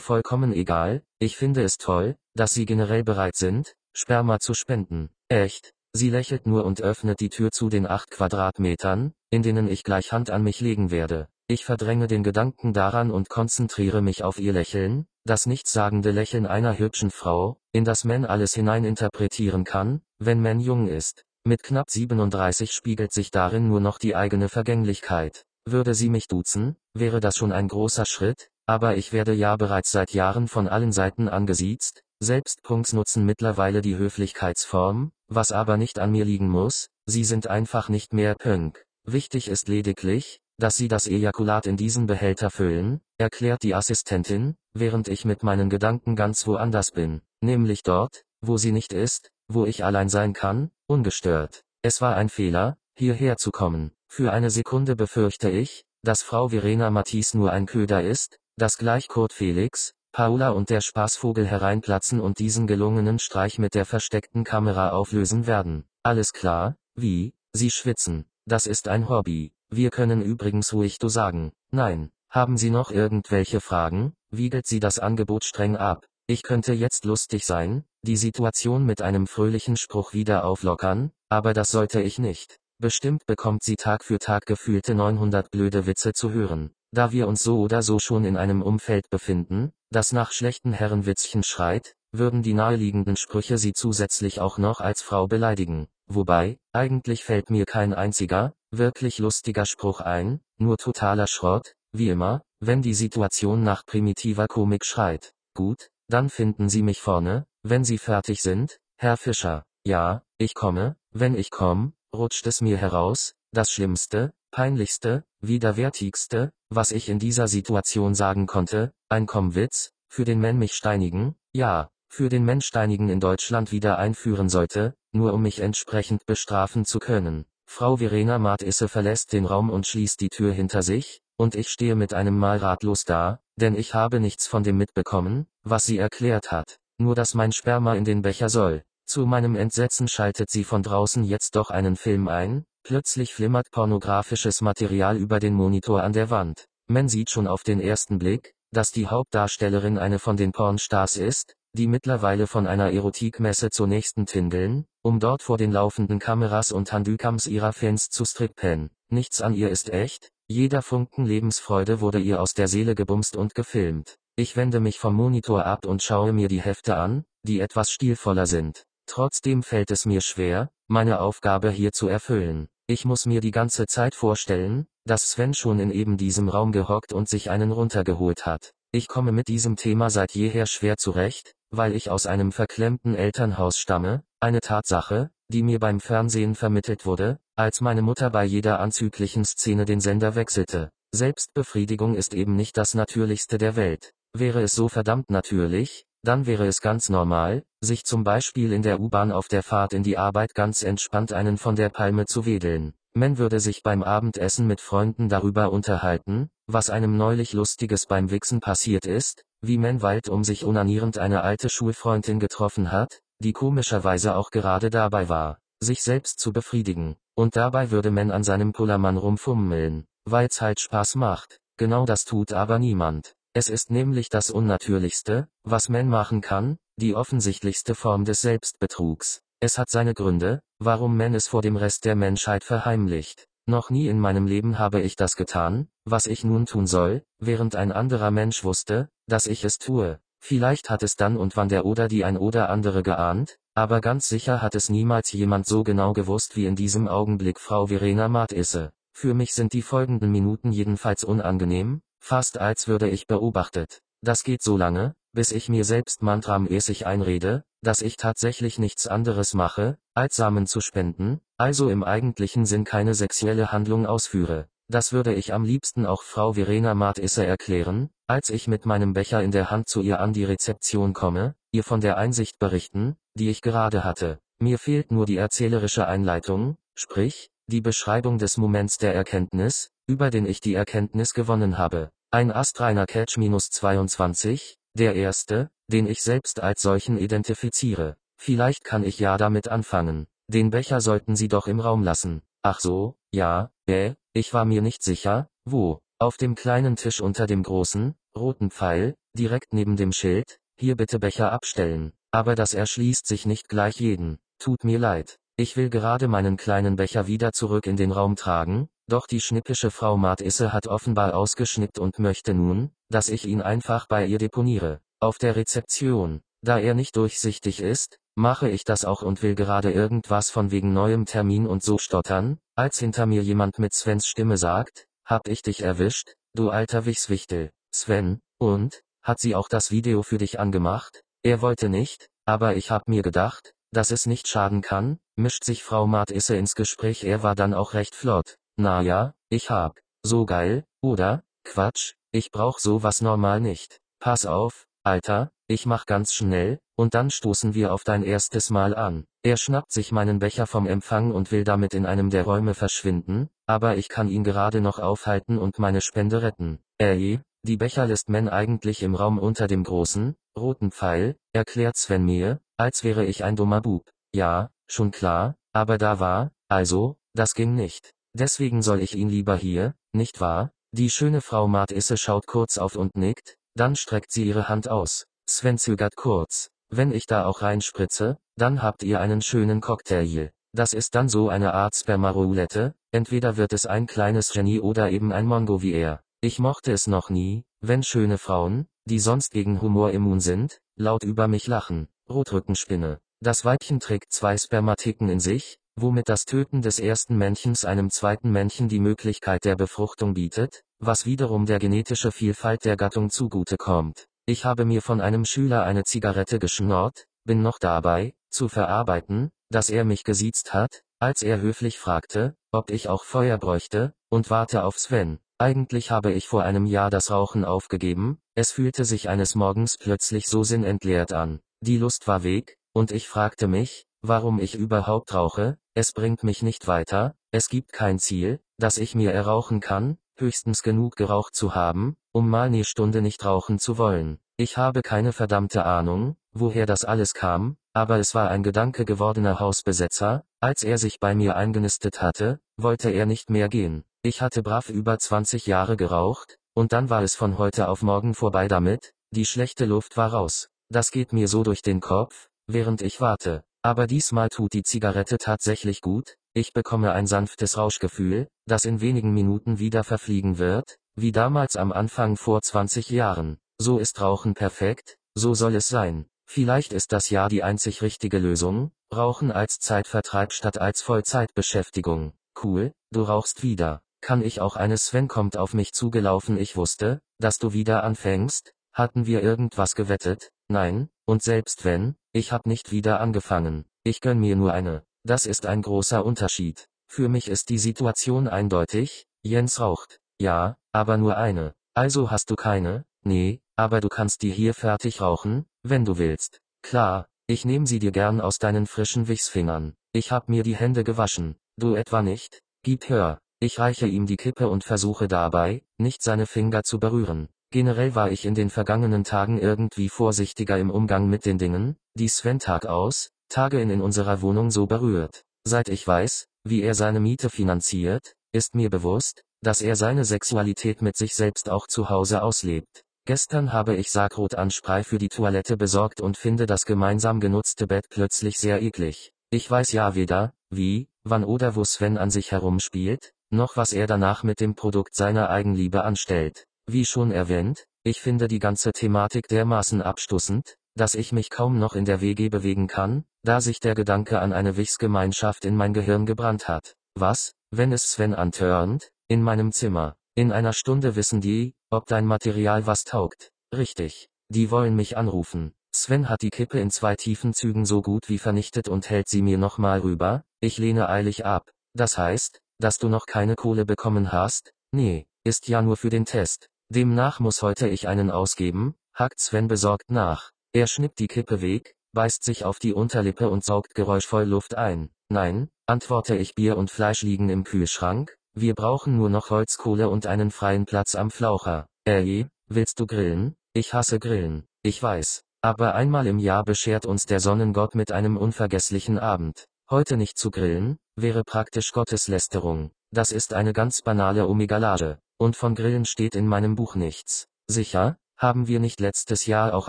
vollkommen egal, ich finde es toll, dass Sie generell bereit sind, Sperma zu spenden. Echt? Sie lächelt nur und öffnet die Tür zu den acht Quadratmetern, in denen ich gleich Hand an mich legen werde. Ich verdränge den Gedanken daran und konzentriere mich auf ihr Lächeln, das nichtssagende Lächeln einer hübschen Frau, in das man alles hineininterpretieren kann, wenn man jung ist. Mit knapp 37 spiegelt sich darin nur noch die eigene Vergänglichkeit. Würde sie mich duzen, wäre das schon ein großer Schritt, aber ich werde ja bereits seit Jahren von allen Seiten angesiezt, selbst Punks nutzen mittlerweile die Höflichkeitsform, was aber nicht an mir liegen muss, sie sind einfach nicht mehr Punk. Wichtig ist lediglich, dass Sie das Ejakulat in diesen Behälter füllen, erklärt die Assistentin, während ich mit meinen Gedanken ganz woanders bin, nämlich dort, wo sie nicht ist, wo ich allein sein kann, ungestört. Es war ein Fehler, hierher zu kommen. Für eine Sekunde befürchte ich, dass Frau Verena Matisse nur ein Köder ist, dass gleich Kurt Felix, Paula und der Spaßvogel hereinplatzen und diesen gelungenen Streich mit der versteckten Kamera auflösen werden. Alles klar, wie, Sie schwitzen, das ist ein Hobby. Wir können übrigens ruhig du sagen. Nein. Haben Sie noch irgendwelche Fragen? Wiegelt sie das Angebot streng ab. Ich könnte jetzt lustig sein, die Situation mit einem fröhlichen Spruch wieder auflockern, aber das sollte ich nicht. Bestimmt bekommt sie Tag für Tag gefühlte 900 blöde Witze zu hören. Da wir uns so oder so schon in einem Umfeld befinden, das nach schlechten Herrenwitzchen schreit, würden die naheliegenden Sprüche sie zusätzlich auch noch als Frau beleidigen. Wobei, eigentlich fällt mir kein einziger, wirklich lustiger Spruch ein, nur totaler Schrott, wie immer, wenn die Situation nach primitiver Komik schreit. Gut, dann finden Sie mich vorne, wenn Sie fertig sind, Herr Fischer. Ja, ich komme, wenn ich komm, rutscht es mir heraus, das Schlimmste, peinlichste, widerwärtigste, was ich in dieser Situation sagen konnte, ein Kommwitz, für den man mich steinigen, ja, für den man steinigen in Deutschland wieder einführen sollte, nur um mich entsprechend bestrafen zu können. Frau Verena Martisse verlässt den Raum und schließt die Tür hinter sich, und ich stehe mit einem Mal ratlos da, denn ich habe nichts von dem mitbekommen, was sie erklärt hat, nur dass mein Sperma in den Becher soll. Zu meinem Entsetzen schaltet sie von draußen jetzt doch einen Film ein, plötzlich flimmert pornografisches Material über den Monitor an der Wand. Man sieht schon auf den ersten Blick, dass die Hauptdarstellerin eine von den Pornstars ist, die mittlerweile von einer Erotikmesse zur nächsten tingeln, um dort vor den laufenden Kameras und Handykams ihrer Fans zu strippen. Nichts an ihr ist echt, jeder Funken Lebensfreude wurde ihr aus der Seele gebumst und gefilmt. Ich wende mich vom Monitor ab und schaue mir die Hefte an, die etwas stilvoller sind. Trotzdem fällt es mir schwer, meine Aufgabe hier zu erfüllen. Ich muss mir die ganze Zeit vorstellen, dass Sven schon in eben diesem Raum gehockt und sich einen runtergeholt hat. Ich komme mit diesem Thema seit jeher schwer zurecht, weil ich aus einem verklemmten Elternhaus stamme, eine Tatsache, die mir beim Fernsehen vermittelt wurde, als meine Mutter bei jeder anzüglichen Szene den Sender wechselte. Selbstbefriedigung ist eben nicht das Natürlichste der Welt. Wäre es so verdammt natürlich, dann wäre es ganz normal, sich zum Beispiel in der U-Bahn auf der Fahrt in die Arbeit ganz entspannt einen von der Palme zu wedeln. Man würde sich beim Abendessen mit Freunden darüber unterhalten, was einem neulich Lustiges beim Wichsen passiert ist, wie man Wald um sich unanierend eine alte Schulfreundin getroffen hat, die komischerweise auch gerade dabei war, sich selbst zu befriedigen, und dabei würde man an seinem Pullermann rumfummeln, weil's halt Spaß macht, genau das tut aber niemand. Es ist nämlich das Unnatürlichste, was man machen kann, die offensichtlichste Form des Selbstbetrugs. Es hat seine Gründe, warum man es vor dem Rest der Menschheit verheimlicht. Noch nie in meinem Leben habe ich das getan, was ich nun tun soll, während ein anderer Mensch wusste, dass ich es tue. Vielleicht hat es dann und wann der oder die ein oder andere geahnt, aber ganz sicher hat es niemals jemand so genau gewusst wie in diesem Augenblick Frau Verena Matisse. Für mich sind die folgenden Minuten jedenfalls unangenehm, fast als würde ich beobachtet. Das geht so lange, bis ich mir selbst mantramäßig einrede, dass ich tatsächlich nichts anderes mache, als Samen zu spenden, also im eigentlichen Sinn keine sexuelle Handlung ausführe. Das würde ich am liebsten auch Frau Verena Matisse erklären, als ich mit meinem Becher in der Hand zu ihr an die Rezeption komme, ihr von der Einsicht berichten, die ich gerade hatte. Mir fehlt nur die erzählerische Einleitung, sprich, die Beschreibung des Moments der Erkenntnis, über den ich die Erkenntnis gewonnen habe. Ein astreiner Catch minus 22, der erste, den ich selbst als solchen identifiziere. Vielleicht kann ich ja damit anfangen. Den Becher sollten Sie doch im Raum lassen. Ach so, ja, äh, ich war mir nicht sicher, wo. Auf dem kleinen Tisch unter dem großen, roten Pfeil, direkt neben dem Schild, hier bitte Becher abstellen. Aber das erschließt sich nicht gleich jeden. Tut mir leid. Ich will gerade meinen kleinen Becher wieder zurück in den Raum tragen, doch die schnippische Frau Matisse hat offenbar ausgeschnippt und möchte nun, dass ich ihn einfach bei ihr deponiere. Auf der Rezeption. Da er nicht durchsichtig ist, mache ich das auch und will gerade irgendwas von wegen neuem Termin und so stottern, als hinter mir jemand mit Svens Stimme sagt, hab ich dich erwischt, du alter Wichswichtel, Sven, und, hat sie auch das Video für dich angemacht? Er wollte nicht, aber ich hab mir gedacht, dass es nicht schaden kann, mischt sich Frau Matisse ins Gespräch er war dann auch recht flott. Na ja, ich hab. So geil, oder? Quatsch, ich brauch sowas normal nicht. Pass auf, Alter, ich mach ganz schnell, und dann stoßen wir auf dein erstes Mal an. Er schnappt sich meinen Becher vom Empfang und will damit in einem der Räume verschwinden, aber ich kann ihn gerade noch aufhalten und meine Spende retten. Ey, die Becher lässt man eigentlich im Raum unter dem großen, roten Pfeil, erklärt Sven mir, als wäre ich ein dummer Bub. Ja, schon klar, aber da war, also, das ging nicht. Deswegen soll ich ihn lieber hier, nicht wahr? Die schöne Frau Matisse schaut kurz auf und nickt, dann streckt sie ihre Hand aus. Sven zögert kurz. Wenn ich da auch reinspritze, dann habt ihr einen schönen Cocktail. Das ist dann so eine Art Spermaroulette, entweder wird es ein kleines Genie oder eben ein Mongo wie er. Ich mochte es noch nie, wenn schöne Frauen, die sonst gegen Humor immun sind, laut über mich lachen. Rotrückenspinne. Das Weibchen trägt zwei Spermatiken in sich, womit das Töten des ersten Männchens einem zweiten Männchen die Möglichkeit der Befruchtung bietet, was wiederum der genetische Vielfalt der Gattung zugute kommt. Ich habe mir von einem Schüler eine Zigarette geschnort, bin noch dabei, zu verarbeiten, dass er mich gesiezt hat, als er höflich fragte, ob ich auch Feuer bräuchte, und warte auf Sven. Eigentlich habe ich vor einem Jahr das Rauchen aufgegeben, es fühlte sich eines Morgens plötzlich so sinnentleert an. Die Lust war weg, und ich fragte mich, warum ich überhaupt rauche, es bringt mich nicht weiter, es gibt kein Ziel, das ich mir errauchen kann, höchstens genug geraucht zu haben, um mal ne Stunde nicht rauchen zu wollen. Ich habe keine verdammte Ahnung, woher das alles kam, aber es war ein Gedanke gewordener Hausbesetzer, als er sich bei mir eingenistet hatte, wollte er nicht mehr gehen. Ich hatte brav über 20 Jahre geraucht, und dann war es von heute auf morgen vorbei damit, die schlechte Luft war raus. Das geht mir so durch den Kopf, während ich warte. Aber diesmal tut die Zigarette tatsächlich gut, ich bekomme ein sanftes Rauschgefühl, das in wenigen Minuten wieder verfliegen wird, wie damals am Anfang vor 20 Jahren. So ist Rauchen perfekt, so soll es sein. Vielleicht ist das ja die einzig richtige Lösung, Rauchen als Zeitvertreib statt als Vollzeitbeschäftigung. Cool, du rauchst wieder. Kann ich auch eine Sven kommt auf mich zugelaufen ich wusste, dass du wieder anfängst, hatten wir irgendwas gewettet, nein, und selbst wenn, ich hab nicht wieder angefangen. Ich gönn mir nur eine. Das ist ein großer Unterschied. Für mich ist die Situation eindeutig, Jens raucht. Ja, aber nur eine. Also hast du keine? Nee, aber du kannst die hier fertig rauchen, wenn du willst. Klar, ich nehm sie dir gern aus deinen frischen Wichsfingern. Ich hab mir die Hände gewaschen. Du etwa nicht? Gib her. Ich reiche ihm die Kippe und versuche dabei, nicht seine Finger zu berühren. Generell war ich in den vergangenen Tagen irgendwie vorsichtiger im Umgang mit den Dingen, die Sven Tag aus, Tage in unserer Wohnung so berührt. Seit ich weiß, wie er seine Miete finanziert, ist mir bewusst, dass er seine Sexualität mit sich selbst auch zu Hause auslebt. Gestern habe ich Sagrot Ansprei für die Toilette besorgt und finde das gemeinsam genutzte Bett plötzlich sehr eklig. Ich weiß ja weder, wie, wann oder wo Sven an sich herumspielt, noch was er danach mit dem Produkt seiner Eigenliebe anstellt. Wie schon erwähnt, ich finde die ganze Thematik dermaßen abstoßend, dass ich mich kaum noch in der WG bewegen kann, da sich der Gedanke an eine Wichsgemeinschaft in mein Gehirn gebrannt hat. Was, wenn es Sven antörnt, in meinem Zimmer. In einer Stunde wissen die, ob dein Material was taugt. Richtig. Die wollen mich anrufen. Sven hat die Kippe in zwei tiefen Zügen so gut wie vernichtet und hält sie mir nochmal rüber. Ich lehne eilig ab. Das heißt, dass du noch keine Kohle bekommen hast? Nee, ist ja nur für den Test. Demnach muss heute ich einen ausgeben, hakt Sven besorgt nach. Er schnippt die Kippe weg, beißt sich auf die Unterlippe und saugt geräuschvoll Luft ein. Nein, antworte ich Bier und Fleisch liegen im Kühlschrank, wir brauchen nur noch Holzkohle und einen freien Platz am Flaucher. Ey, willst du grillen? Ich hasse Grillen. Ich weiß. Aber einmal im Jahr beschert uns der Sonnengott mit einem unvergesslichen Abend. Heute nicht zu grillen, wäre praktisch Gotteslästerung. Das ist eine ganz banale Omegalage. Und von Grillen steht in meinem Buch nichts. Sicher, haben wir nicht letztes Jahr auch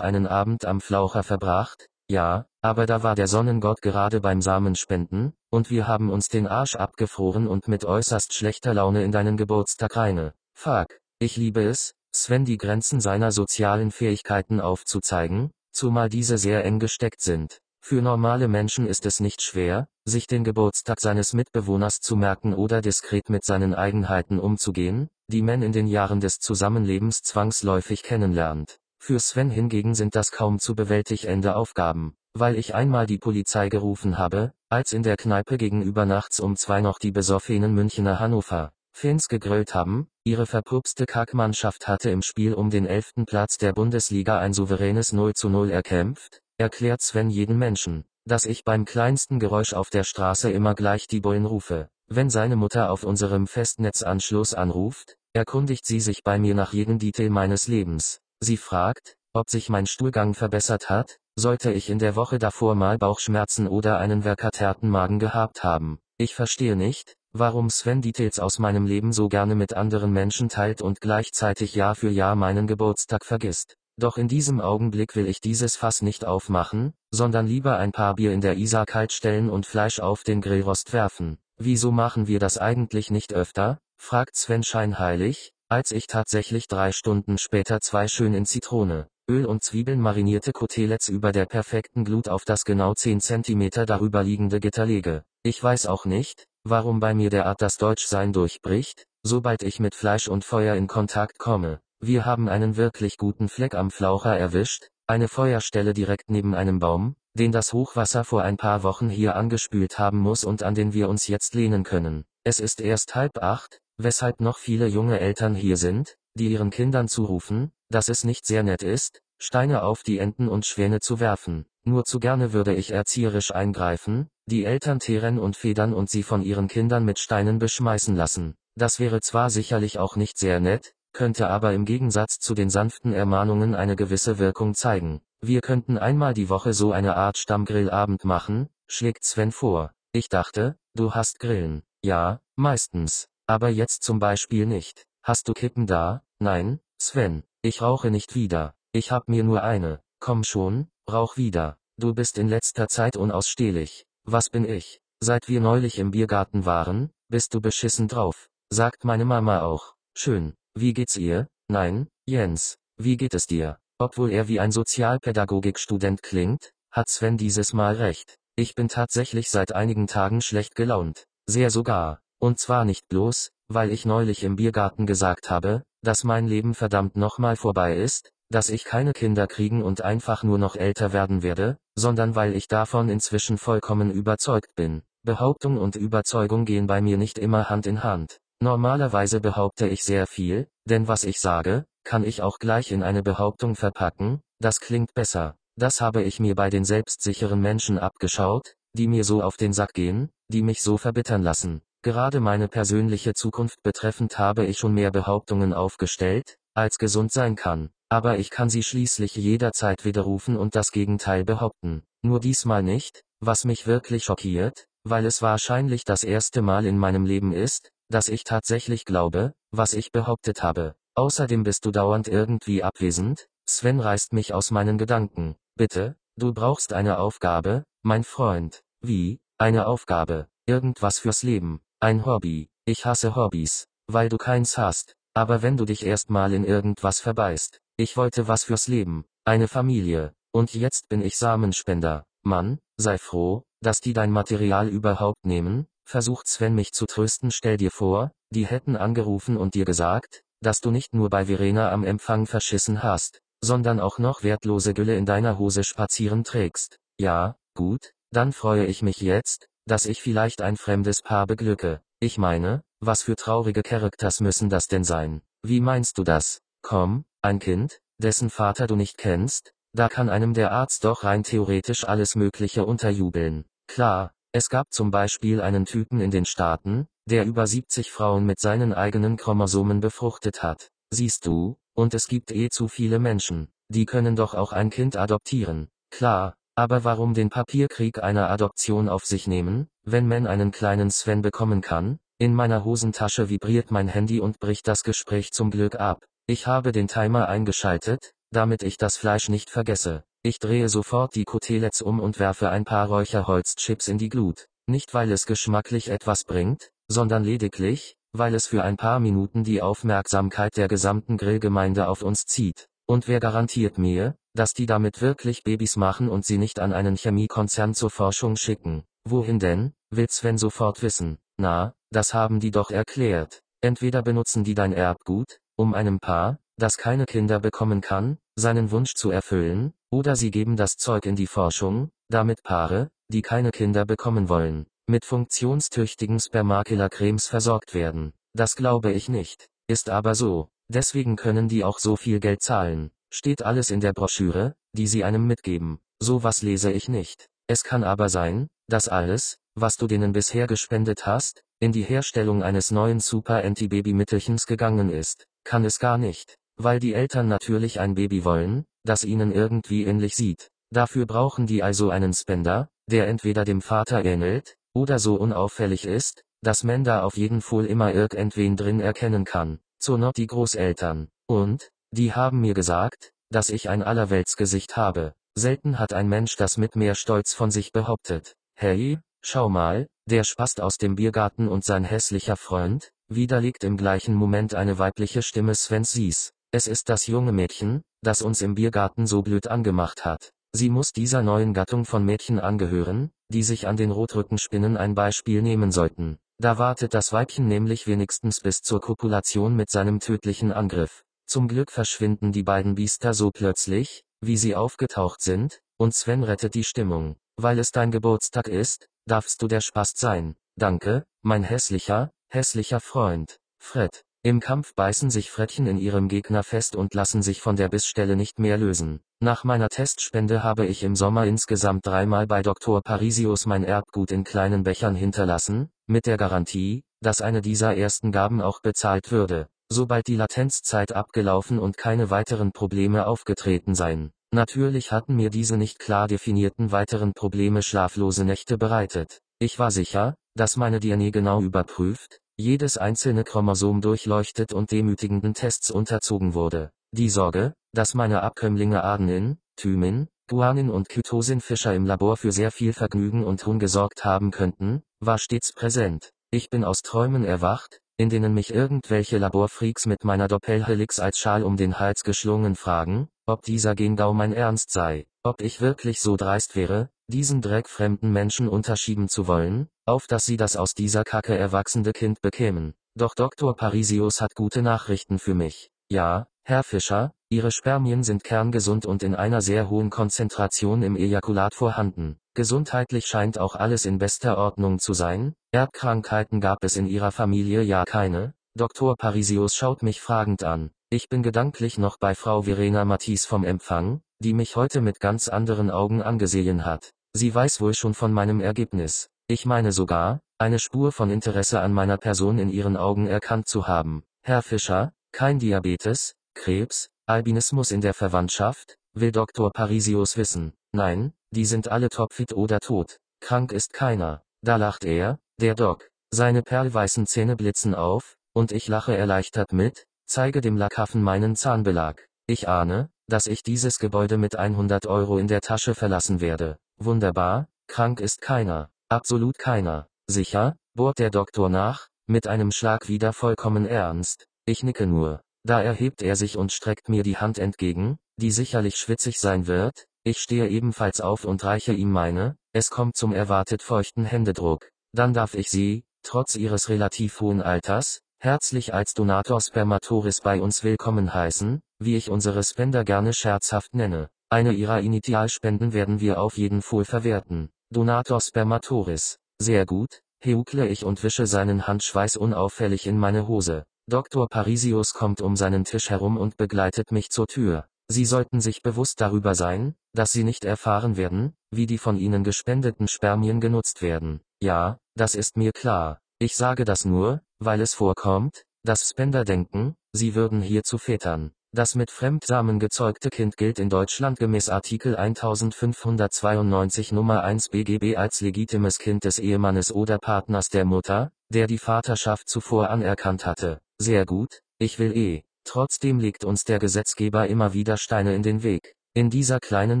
einen Abend am Flaucher verbracht? Ja, aber da war der Sonnengott gerade beim Samenspenden, und wir haben uns den Arsch abgefroren und mit äußerst schlechter Laune in deinen Geburtstag reine. Fuck. Ich liebe es, Sven die Grenzen seiner sozialen Fähigkeiten aufzuzeigen, zumal diese sehr eng gesteckt sind. Für normale Menschen ist es nicht schwer, sich den Geburtstag seines Mitbewohners zu merken oder diskret mit seinen Eigenheiten umzugehen, die man in den Jahren des Zusammenlebens zwangsläufig kennenlernt. Für Sven hingegen sind das kaum zu bewältigende Aufgaben, weil ich einmal die Polizei gerufen habe, als in der Kneipe gegenüber nachts um zwei noch die besoffenen Münchner Hannover Fans gegrölt haben, ihre verpupste Kackmannschaft hatte im Spiel um den elften Platz der Bundesliga ein souveränes 0 zu 0 erkämpft, erklärt Sven jeden Menschen, dass ich beim kleinsten Geräusch auf der Straße immer gleich die Bullen rufe. Wenn seine Mutter auf unserem Festnetzanschluss anruft, erkundigt sie sich bei mir nach jedem Detail meines Lebens. Sie fragt, ob sich mein Stuhlgang verbessert hat, sollte ich in der Woche davor mal Bauchschmerzen oder einen verkaterten Magen gehabt haben. Ich verstehe nicht, warum Sven Details aus meinem Leben so gerne mit anderen Menschen teilt und gleichzeitig Jahr für Jahr meinen Geburtstag vergisst. Doch in diesem Augenblick will ich dieses Fass nicht aufmachen, sondern lieber ein paar Bier in der Isar kalt stellen und Fleisch auf den Grillrost werfen. Wieso machen wir das eigentlich nicht öfter? Fragt Sven scheinheilig, als ich tatsächlich drei Stunden später zwei schön in Zitrone, Öl und Zwiebeln marinierte Koteletts über der perfekten Glut auf das genau 10 cm darüber liegende Gitter lege. Ich weiß auch nicht, warum bei mir derart das Deutschsein durchbricht, sobald ich mit Fleisch und Feuer in Kontakt komme. Wir haben einen wirklich guten Fleck am Flaucher erwischt, eine Feuerstelle direkt neben einem Baum, den das Hochwasser vor ein paar Wochen hier angespült haben muss und an den wir uns jetzt lehnen können. Es ist erst halb acht, weshalb noch viele junge Eltern hier sind, die ihren Kindern zurufen, dass es nicht sehr nett ist, Steine auf die Enten und Schwäne zu werfen. Nur zu gerne würde ich erzieherisch eingreifen, die Eltern teeren und federn und sie von ihren Kindern mit Steinen beschmeißen lassen. Das wäre zwar sicherlich auch nicht sehr nett, könnte aber im Gegensatz zu den sanften Ermahnungen eine gewisse Wirkung zeigen. Wir könnten einmal die Woche so eine Art Stammgrillabend machen, schlägt Sven vor. Ich dachte, du hast Grillen. Ja, meistens. Aber jetzt zum Beispiel nicht. Hast du Kippen da? Nein, Sven. Ich rauche nicht wieder. Ich hab mir nur eine. Komm schon, rauch wieder. Du bist in letzter Zeit unausstehlich. Was bin ich? Seit wir neulich im Biergarten waren, bist du beschissen drauf. Sagt meine Mama auch. Schön. Wie geht's ihr? Nein, Jens. Wie geht es dir? Obwohl er wie ein Sozialpädagogikstudent klingt, hat Sven dieses Mal recht. Ich bin tatsächlich seit einigen Tagen schlecht gelaunt. Sehr sogar. Und zwar nicht bloß, weil ich neulich im Biergarten gesagt habe, dass mein Leben verdammt nochmal vorbei ist, dass ich keine Kinder kriegen und einfach nur noch älter werden werde, sondern weil ich davon inzwischen vollkommen überzeugt bin. Behauptung und Überzeugung gehen bei mir nicht immer Hand in Hand. Normalerweise behaupte ich sehr viel, denn was ich sage, kann ich auch gleich in eine Behauptung verpacken, das klingt besser. Das habe ich mir bei den selbstsicheren Menschen abgeschaut, die mir so auf den Sack gehen, die mich so verbittern lassen. Gerade meine persönliche Zukunft betreffend habe ich schon mehr Behauptungen aufgestellt, als gesund sein kann, aber ich kann sie schließlich jederzeit widerrufen und das Gegenteil behaupten. Nur diesmal nicht, was mich wirklich schockiert, weil es wahrscheinlich das erste Mal in meinem Leben ist, dass ich tatsächlich glaube, was ich behauptet habe. Außerdem bist du dauernd irgendwie abwesend, Sven reißt mich aus meinen Gedanken. Bitte, du brauchst eine Aufgabe, mein Freund. Wie, eine Aufgabe, irgendwas fürs Leben, ein Hobby. Ich hasse Hobbys, weil du keins hast. Aber wenn du dich erstmal in irgendwas verbeißt, ich wollte was fürs Leben, eine Familie, und jetzt bin ich Samenspender. Mann, sei froh, dass die dein Material überhaupt nehmen, versucht Sven mich zu trösten. Stell dir vor, die hätten angerufen und dir gesagt, dass du nicht nur bei Verena am Empfang verschissen hast, sondern auch noch wertlose Gülle in deiner Hose spazieren trägst. Ja, gut, dann freue ich mich jetzt, dass ich vielleicht ein fremdes Paar beglücke. Ich meine, was für traurige Charakters müssen das denn sein? Wie meinst du das? Komm, ein Kind, dessen Vater du nicht kennst, da kann einem der Arzt doch rein theoretisch alles Mögliche unterjubeln. Klar, es gab zum Beispiel einen Typen in den Staaten, der über 70 Frauen mit seinen eigenen Chromosomen befruchtet hat. Siehst du, und es gibt eh zu viele Menschen, die können doch auch ein Kind adoptieren. Klar, aber warum den Papierkrieg einer Adoption auf sich nehmen, wenn man einen kleinen Sven bekommen kann? In meiner Hosentasche vibriert mein Handy und bricht das Gespräch zum Glück ab. Ich habe den Timer eingeschaltet, damit ich das Fleisch nicht vergesse. Ich drehe sofort die Koteletts um und werfe ein paar Räucherholzchips in die Glut. Nicht weil es geschmacklich etwas bringt, sondern lediglich, weil es für ein paar Minuten die Aufmerksamkeit der gesamten Grillgemeinde auf uns zieht. Und wer garantiert mir, dass die damit wirklich Babys machen und sie nicht an einen Chemiekonzern zur Forschung schicken? Wohin denn, will Sven sofort wissen. Na, das haben die doch erklärt. Entweder benutzen die dein Erbgut, um einem Paar, das keine Kinder bekommen kann, seinen Wunsch zu erfüllen, oder sie geben das Zeug in die Forschung, damit Paare, die keine Kinder bekommen wollen, mit funktionstüchtigen Spermakula-Cremes versorgt werden. Das glaube ich nicht. Ist aber so. Deswegen können die auch so viel Geld zahlen. Steht alles in der Broschüre, die sie einem mitgeben. Sowas lese ich nicht. Es kann aber sein, dass alles, was du denen bisher gespendet hast, in die Herstellung eines neuen Super-Anti-Baby-Mittelchens gegangen ist. Kann es gar nicht. Weil die Eltern natürlich ein Baby wollen, das ihnen irgendwie ähnlich sieht. Dafür brauchen die also einen Spender, der entweder dem Vater ähnelt, oder so unauffällig ist, dass man da auf jeden Fall immer irgendwen drin erkennen kann. Zur Not die Großeltern. Und, die haben mir gesagt, dass ich ein Allerweltsgesicht habe. Selten hat ein Mensch das mit mehr Stolz von sich behauptet. Hey, schau mal, der Spast aus dem Biergarten und sein hässlicher Freund, wieder liegt im gleichen Moment eine weibliche Stimme Sven Sies. Es ist das junge Mädchen, das uns im Biergarten so blöd angemacht hat. Sie muss dieser neuen Gattung von Mädchen angehören, die sich an den Rotrückenspinnen ein Beispiel nehmen sollten. Da wartet das Weibchen nämlich wenigstens bis zur Kopulation mit seinem tödlichen Angriff. Zum Glück verschwinden die beiden Biester so plötzlich, wie sie aufgetaucht sind, und Sven rettet die Stimmung. Weil es dein Geburtstag ist, darfst du der Spast sein. Danke, mein hässlicher, hässlicher Freund. Fred. Im Kampf beißen sich Frettchen in ihrem Gegner fest und lassen sich von der Bissstelle nicht mehr lösen. Nach meiner Testspende habe ich im Sommer insgesamt dreimal bei Dr. Parisius mein Erbgut in kleinen Bechern hinterlassen, mit der Garantie, dass eine dieser ersten Gaben auch bezahlt würde, sobald die Latenzzeit abgelaufen und keine weiteren Probleme aufgetreten seien. Natürlich hatten mir diese nicht klar definierten weiteren Probleme schlaflose Nächte bereitet. Ich war sicher, dass meine DNA genau überprüft, jedes einzelne Chromosom durchleuchtet und demütigenden Tests unterzogen wurde. Die Sorge, dass meine Abkömmlinge Adenin, Thymin, Guanin und Kytosin Fischer im Labor für sehr viel Vergnügen und Huhn gesorgt haben könnten, war stets präsent. Ich bin aus Träumen erwacht, in denen mich irgendwelche Laborfreaks mit meiner Doppelhelix als Schal um den Hals geschlungen fragen, ob dieser Gendau mein Ernst sei, ob ich wirklich so dreist wäre, diesen Dreck fremden Menschen unterschieben zu wollen, auf dass sie das aus dieser Kacke erwachsende Kind bekämen. Doch Dr. Parisius hat gute Nachrichten für mich. Ja, Herr Fischer, Ihre Spermien sind kerngesund und in einer sehr hohen Konzentration im Ejakulat vorhanden. Gesundheitlich scheint auch alles in bester Ordnung zu sein. Erbkrankheiten gab es in Ihrer Familie ja keine. Dr. Parisius schaut mich fragend an. Ich bin gedanklich noch bei Frau Verena Matisse vom Empfang, die mich heute mit ganz anderen Augen angesehen hat. Sie weiß wohl schon von meinem Ergebnis. Ich meine sogar, eine Spur von Interesse an meiner Person in Ihren Augen erkannt zu haben. Herr Fischer, kein Diabetes, Krebs, Albinismus in der Verwandtschaft, will Dr. Parisius wissen. Nein, die sind alle topfit oder tot. Krank ist keiner. Da lacht er, der Doc. Seine perlweißen Zähne blitzen auf, und ich lache erleichtert mit, zeige dem Lackaffen meinen Zahnbelag. Ich ahne, dass ich dieses Gebäude mit 100 Euro in der Tasche verlassen werde. Wunderbar, krank ist keiner. Absolut keiner. Sicher, bohrt der Doktor nach, mit einem Schlag wieder vollkommen ernst. Ich nicke nur. Da erhebt er sich und streckt mir die Hand entgegen, die sicherlich schwitzig sein wird, ich stehe ebenfalls auf und reiche ihm meine, es kommt zum erwartet feuchten Händedruck. Dann darf ich Sie, trotz Ihres relativ hohen Alters, herzlich als Donator Spermatoris bei uns willkommen heißen, wie ich unsere Spender gerne scherzhaft nenne. Eine Ihrer Initialspenden werden wir auf jeden Fall verwerten. Donator Spermatoris. Sehr gut, heukle ich und wische seinen Handschweiß unauffällig in meine Hose. Dr. Parisius kommt um seinen Tisch herum und begleitet mich zur Tür. Sie sollten sich bewusst darüber sein, dass Sie nicht erfahren werden, wie die von Ihnen gespendeten Spermien genutzt werden. Ja, das ist mir klar. Ich sage das nur, weil es vorkommt, dass Spender denken, sie würden hier zu Vätern. Das mit Fremdsamen gezeugte Kind gilt in Deutschland gemäß Artikel 1592 Nummer 1 BGB als legitimes Kind des Ehemannes oder Partners der Mutter, der die Vaterschaft zuvor anerkannt hatte. Sehr gut, ich will eh. Trotzdem legt uns der Gesetzgeber immer wieder Steine in den Weg. In dieser kleinen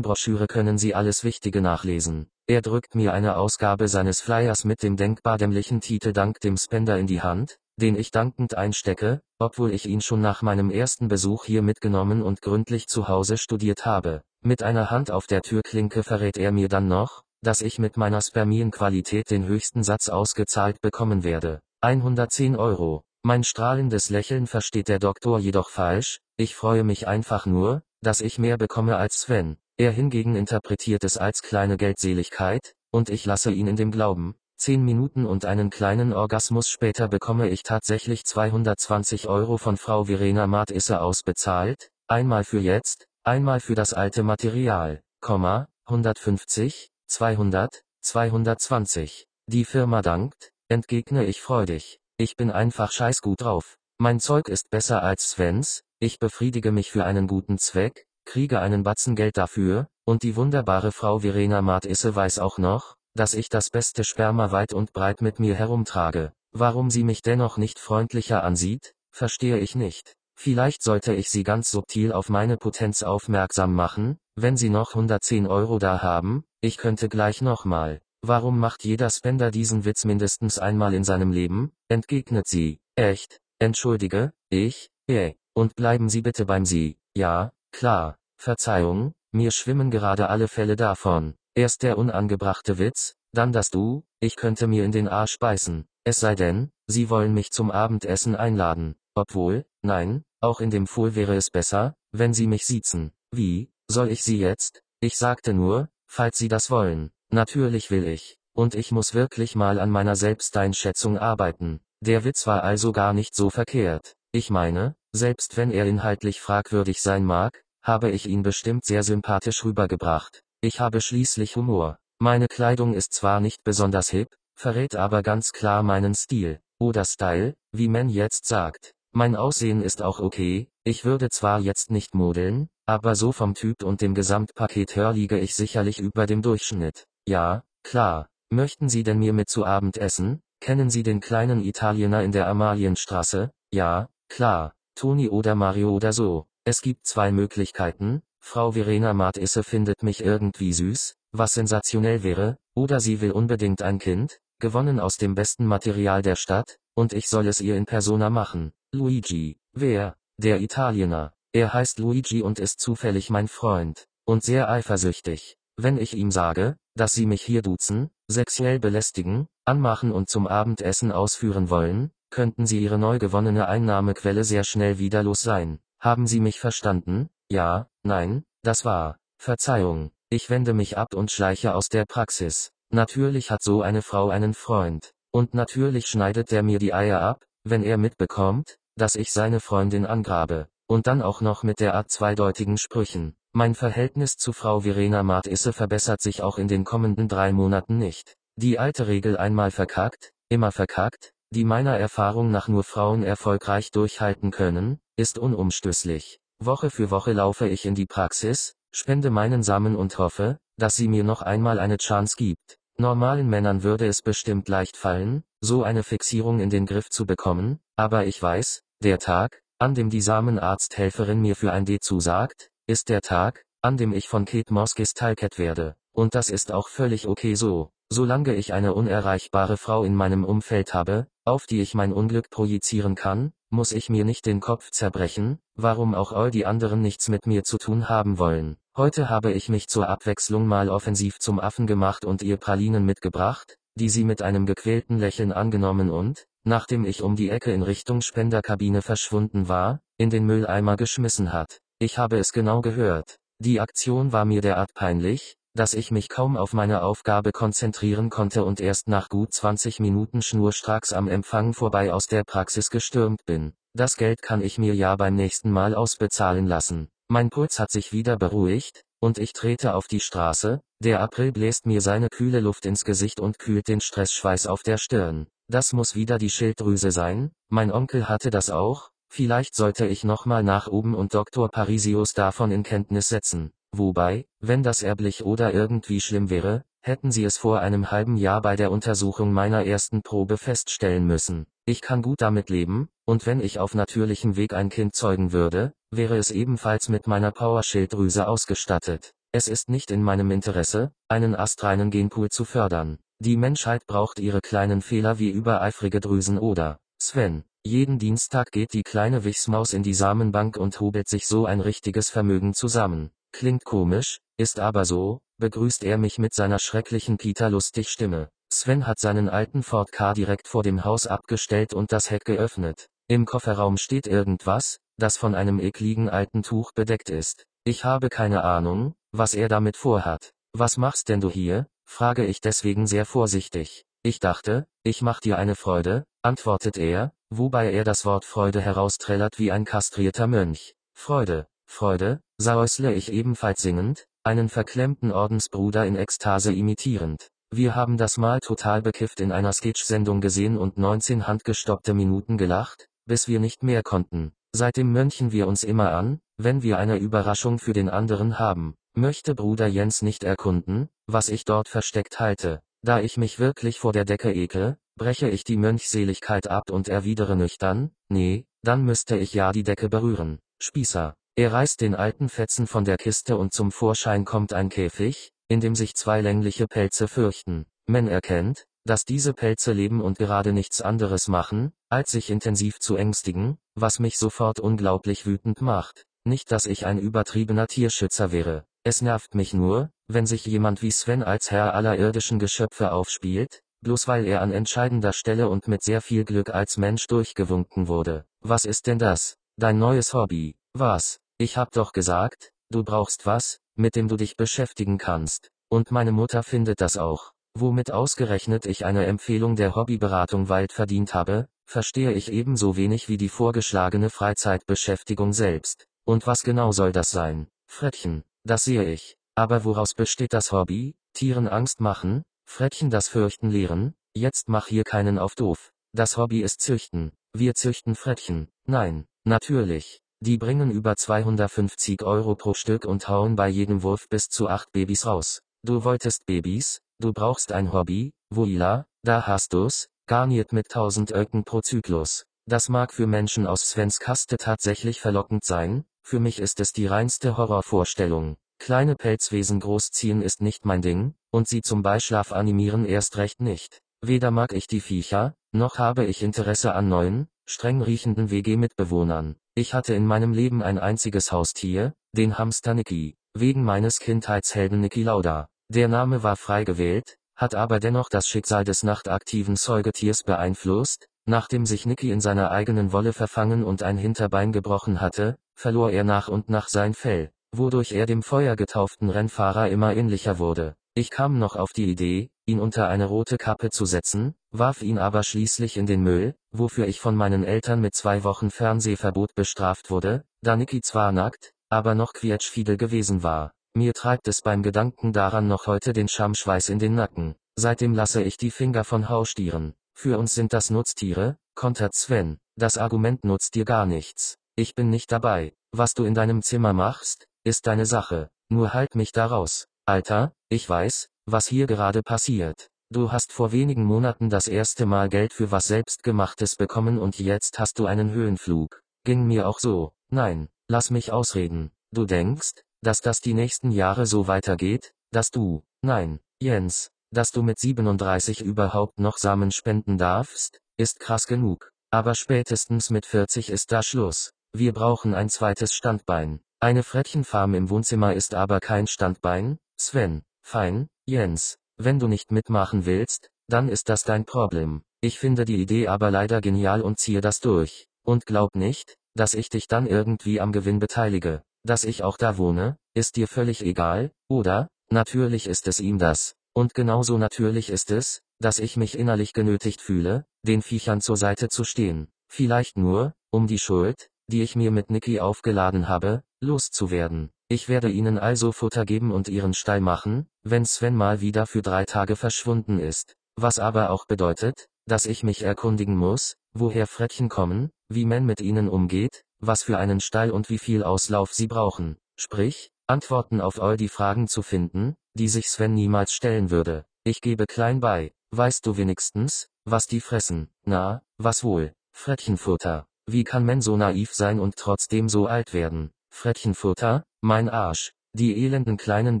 Broschüre können Sie alles Wichtige nachlesen. Er drückt mir eine Ausgabe seines Flyers mit dem denkbar dämlichen Titel Dank dem Spender in die Hand, den ich dankend einstecke, obwohl ich ihn schon nach meinem ersten Besuch hier mitgenommen und gründlich zu Hause studiert habe. Mit einer Hand auf der Türklinke verrät er mir dann noch, dass ich mit meiner Spermienqualität den höchsten Satz ausgezahlt bekommen werde. 110 Euro. Mein strahlendes Lächeln versteht der Doktor jedoch falsch, ich freue mich einfach nur, dass ich mehr bekomme als Sven. Er hingegen interpretiert es als kleine Geldseligkeit, und ich lasse ihn in dem Glauben. Zehn Minuten und einen kleinen Orgasmus später bekomme ich tatsächlich 220 Euro von Frau Verena Matisse ausbezahlt, einmal für jetzt, einmal für das alte Material, 150, 200, 220. Die Firma dankt, entgegne ich freudig. Ich bin einfach scheiß gut drauf. Mein Zeug ist besser als Svens, ich befriedige mich für einen guten Zweck, kriege einen Batzen Geld dafür, und die wunderbare Frau Verena Martisse weiß auch noch, dass ich das beste Sperma weit und breit mit mir herumtrage. Warum sie mich dennoch nicht freundlicher ansieht, verstehe ich nicht. Vielleicht sollte ich sie ganz subtil auf meine Potenz aufmerksam machen, wenn sie noch 110 Euro da haben, ich könnte gleich nochmal. Warum macht jeder Spender diesen Witz mindestens einmal in seinem Leben? entgegnet sie. Echt? Entschuldige, ich? Eh. Und bleiben Sie bitte beim Sie. Ja, klar. Verzeihung, mir schwimmen gerade alle Fälle davon. Erst der unangebrachte Witz, dann das Du, ich könnte mir in den Arsch beißen. Es sei denn, Sie wollen mich zum Abendessen einladen. Obwohl, nein, auch in dem Fohl wäre es besser, wenn Sie mich siezen. Wie, soll ich Sie jetzt? Ich sagte nur, falls Sie das wollen. Natürlich will ich. Und ich muss wirklich mal an meiner Selbsteinschätzung arbeiten. Der Witz war also gar nicht so verkehrt. Ich meine, selbst wenn er inhaltlich fragwürdig sein mag, habe ich ihn bestimmt sehr sympathisch rübergebracht. Ich habe schließlich Humor. Meine Kleidung ist zwar nicht besonders hip, verrät aber ganz klar meinen Stil, oder Style, wie man jetzt sagt. Mein Aussehen ist auch okay, ich würde zwar jetzt nicht modeln, aber so vom Typ und dem Gesamtpaket her liege ich sicherlich über dem Durchschnitt. Ja, klar. Möchten Sie denn mir mit zu Abend essen? Kennen Sie den kleinen Italiener in der Amalienstraße? Ja, klar. Toni oder Mario oder so. Es gibt zwei Möglichkeiten. Frau Verena Matisse findet mich irgendwie süß, was sensationell wäre, oder sie will unbedingt ein Kind, gewonnen aus dem besten Material der Stadt, und ich soll es ihr in Persona machen. Luigi. Wer? Der Italiener. Er heißt Luigi und ist zufällig mein Freund. Und sehr eifersüchtig. Wenn ich ihm sage, dass sie mich hier duzen, sexuell belästigen, anmachen und zum Abendessen ausführen wollen, könnten sie ihre neu gewonnene Einnahmequelle sehr schnell wieder los sein. Haben Sie mich verstanden? Ja, nein, das war. Verzeihung, ich wende mich ab und schleiche aus der Praxis. Natürlich hat so eine Frau einen Freund. Und natürlich schneidet der mir die Eier ab, wenn er mitbekommt, dass ich seine Freundin angrabe. Und dann auch noch mit derart zweideutigen Sprüchen. Mein Verhältnis zu Frau Verena Martisse verbessert sich auch in den kommenden drei Monaten nicht. Die alte Regel einmal verkackt, immer verkackt, die meiner Erfahrung nach nur Frauen erfolgreich durchhalten können, ist unumstößlich. Woche für Woche laufe ich in die Praxis, spende meinen Samen und hoffe, dass sie mir noch einmal eine Chance gibt. Normalen Männern würde es bestimmt leicht fallen, so eine Fixierung in den Griff zu bekommen, aber ich weiß, der Tag, an dem die Samenarzthelferin mir für ein D zusagt, ist der Tag, an dem ich von Kate Moss gestalket werde. Und das ist auch völlig okay so, solange ich eine unerreichbare Frau in meinem Umfeld habe, auf die ich mein Unglück projizieren kann, muss ich mir nicht den Kopf zerbrechen, warum auch all die anderen nichts mit mir zu tun haben wollen. Heute habe ich mich zur Abwechslung mal offensiv zum Affen gemacht und ihr Pralinen mitgebracht, die sie mit einem gequälten Lächeln angenommen und, nachdem ich um die Ecke in Richtung Spenderkabine verschwunden war, in den Mülleimer geschmissen hat. Ich habe es genau gehört. Die Aktion war mir derart peinlich, dass ich mich kaum auf meine Aufgabe konzentrieren konnte und erst nach gut 20 Minuten schnurstracks am Empfang vorbei aus der Praxis gestürmt bin. Das Geld kann ich mir ja beim nächsten Mal ausbezahlen lassen. Mein Puls hat sich wieder beruhigt, und ich trete auf die Straße, der April bläst mir seine kühle Luft ins Gesicht und kühlt den Stressschweiß auf der Stirn. Das muss wieder die Schilddrüse sein, mein Onkel hatte das auch, vielleicht sollte ich nochmal nach oben und Dr. Parisius davon in Kenntnis setzen. Wobei, wenn das erblich oder irgendwie schlimm wäre, hätten sie es vor einem halben Jahr bei der Untersuchung meiner ersten Probe feststellen müssen. Ich kann gut damit leben, und wenn ich auf natürlichem Weg ein Kind zeugen würde, wäre es ebenfalls mit meiner Powerschilddrüse ausgestattet. Es ist nicht in meinem Interesse, einen astreinen Genpool zu fördern. Die Menschheit braucht ihre kleinen Fehler wie übereifrige Drüsen oder Sven. Jeden Dienstag geht die kleine Wichsmaus in die Samenbank und hobelt sich so ein richtiges Vermögen zusammen. Klingt komisch, ist aber so, begrüßt er mich mit seiner schrecklichen Peter-lustig Stimme. Sven hat seinen alten Ford Car direkt vor dem Haus abgestellt und das Heck geöffnet. Im Kofferraum steht irgendwas, das von einem ekligen alten Tuch bedeckt ist. Ich habe keine Ahnung, was er damit vorhat. Was machst denn du hier? frage ich deswegen sehr vorsichtig. Ich dachte, ich mach dir eine Freude, antwortet er, wobei er das Wort Freude herausträllert wie ein kastrierter Mönch. Freude, Freude, säusle ich ebenfalls singend, einen verklemmten Ordensbruder in Ekstase imitierend. Wir haben das mal total bekifft in einer Sketch-Sendung gesehen und 19 handgestoppte Minuten gelacht, bis wir nicht mehr konnten. Seitdem mönchen wir uns immer an, wenn wir eine Überraschung für den anderen haben. Möchte Bruder Jens nicht erkunden, was ich dort versteckt halte. Da ich mich wirklich vor der Decke ekel, breche ich die Mönchseligkeit ab und erwidere nüchtern, nee, dann müsste ich ja die Decke berühren. Spießer. Er reißt den alten Fetzen von der Kiste und zum Vorschein kommt ein Käfig, in dem sich zwei längliche Pelze fürchten. Man erkennt, dass diese Pelze leben und gerade nichts anderes machen, als sich intensiv zu ängstigen, was mich sofort unglaublich wütend macht. Nicht, dass ich ein übertriebener Tierschützer wäre. Es nervt mich nur, wenn sich jemand wie Sven als Herr aller irdischen Geschöpfe aufspielt, bloß weil er an entscheidender Stelle und mit sehr viel Glück als Mensch durchgewunken wurde. Was ist denn das? Dein neues Hobby? Was? Ich hab doch gesagt, du brauchst was, mit dem du dich beschäftigen kannst. Und meine Mutter findet das auch. Womit ausgerechnet ich eine Empfehlung der Hobbyberatung weit verdient habe, verstehe ich ebenso wenig wie die vorgeschlagene Freizeitbeschäftigung selbst. Und was genau soll das sein? Frettchen, das sehe ich. Aber woraus besteht das Hobby? Tieren Angst machen? Frettchen das Fürchten lehren? Jetzt mach hier keinen auf doof. Das Hobby ist Züchten. Wir züchten Frettchen. Nein, natürlich. Die bringen über 250 Euro pro Stück und hauen bei jedem Wurf bis zu 8 Babys raus. Du wolltest Babys, du brauchst ein Hobby, voila, da hast du's, garniert mit 1000 Öcken pro Zyklus. Das mag für Menschen aus Svens Kaste tatsächlich verlockend sein, für mich ist es die reinste Horrorvorstellung. Kleine Pelzwesen großziehen ist nicht mein Ding, und sie zum Beischlaf animieren erst recht nicht. Weder mag ich die Viecher, noch habe ich Interesse an neuen, streng riechenden WG-Mitbewohnern. Ich hatte in meinem Leben ein einziges Haustier, den Hamster Niki, wegen meines Kindheitshelden Niki Lauda. Der Name war frei gewählt, hat aber dennoch das Schicksal des nachtaktiven Säugetiers beeinflusst, nachdem sich Niki in seiner eigenen Wolle verfangen und ein Hinterbein gebrochen hatte, verlor er nach und nach sein Fell, wodurch er dem feuergetauften Rennfahrer immer ähnlicher wurde. Ich kam noch auf die Idee, ihn unter eine rote Kappe zu setzen, warf ihn aber schließlich in den Müll, wofür ich von meinen Eltern mit zwei Wochen Fernsehverbot bestraft wurde, da Niki zwar nackt, aber noch quietschfidel gewesen war. Mir treibt es beim Gedanken daran noch heute den Schamschweiß in den Nacken. Seitdem lasse ich die Finger von Haustieren. Für uns sind das Nutztiere, kontert Sven. Das Argument nutzt dir gar nichts. Ich bin nicht dabei. Was du in deinem Zimmer machst, ist deine Sache. Nur halt mich da raus. Alter, ich weiß, was hier gerade passiert. Du hast vor wenigen Monaten das erste Mal Geld für was Selbstgemachtes bekommen und jetzt hast du einen Höhenflug. Ging mir auch so. Nein, lass mich ausreden. Du denkst, dass das die nächsten Jahre so weitergeht, dass du, nein, Jens, dass du mit 37 überhaupt noch Samen spenden darfst, ist krass genug. Aber spätestens mit 40 ist da Schluss. Wir brauchen ein zweites Standbein. Eine Frettchenfarm im Wohnzimmer ist aber kein Standbein, Sven. Fein, Jens. Wenn du nicht mitmachen willst, dann ist das dein Problem. Ich finde die Idee aber leider genial und ziehe das durch. Und glaub nicht, dass ich dich dann irgendwie am Gewinn beteilige. Dass ich auch da wohne, ist dir völlig egal, oder? Natürlich ist es ihm das. Und genauso natürlich ist es, dass ich mich innerlich genötigt fühle, den Viechern zur Seite zu stehen. Vielleicht nur, um die Schuld, die ich mir mit Niki aufgeladen habe, loszuwerden. Ich werde ihnen also Futter geben und ihren Stall machen, wenn Sven mal wieder für drei Tage verschwunden ist. Was aber auch bedeutet, dass ich mich erkundigen muss, woher Frettchen kommen, wie man mit ihnen umgeht, was für einen Stall und wie viel Auslauf sie brauchen. Sprich, Antworten auf all die Fragen zu finden, die sich Sven niemals stellen würde. Ich gebe klein bei. Weißt du wenigstens, was die fressen? Na, was wohl? Frettchenfutter. Wie kann man so naiv sein und trotzdem so alt werden? Frettchenfutter? Mein Arsch. Die elenden kleinen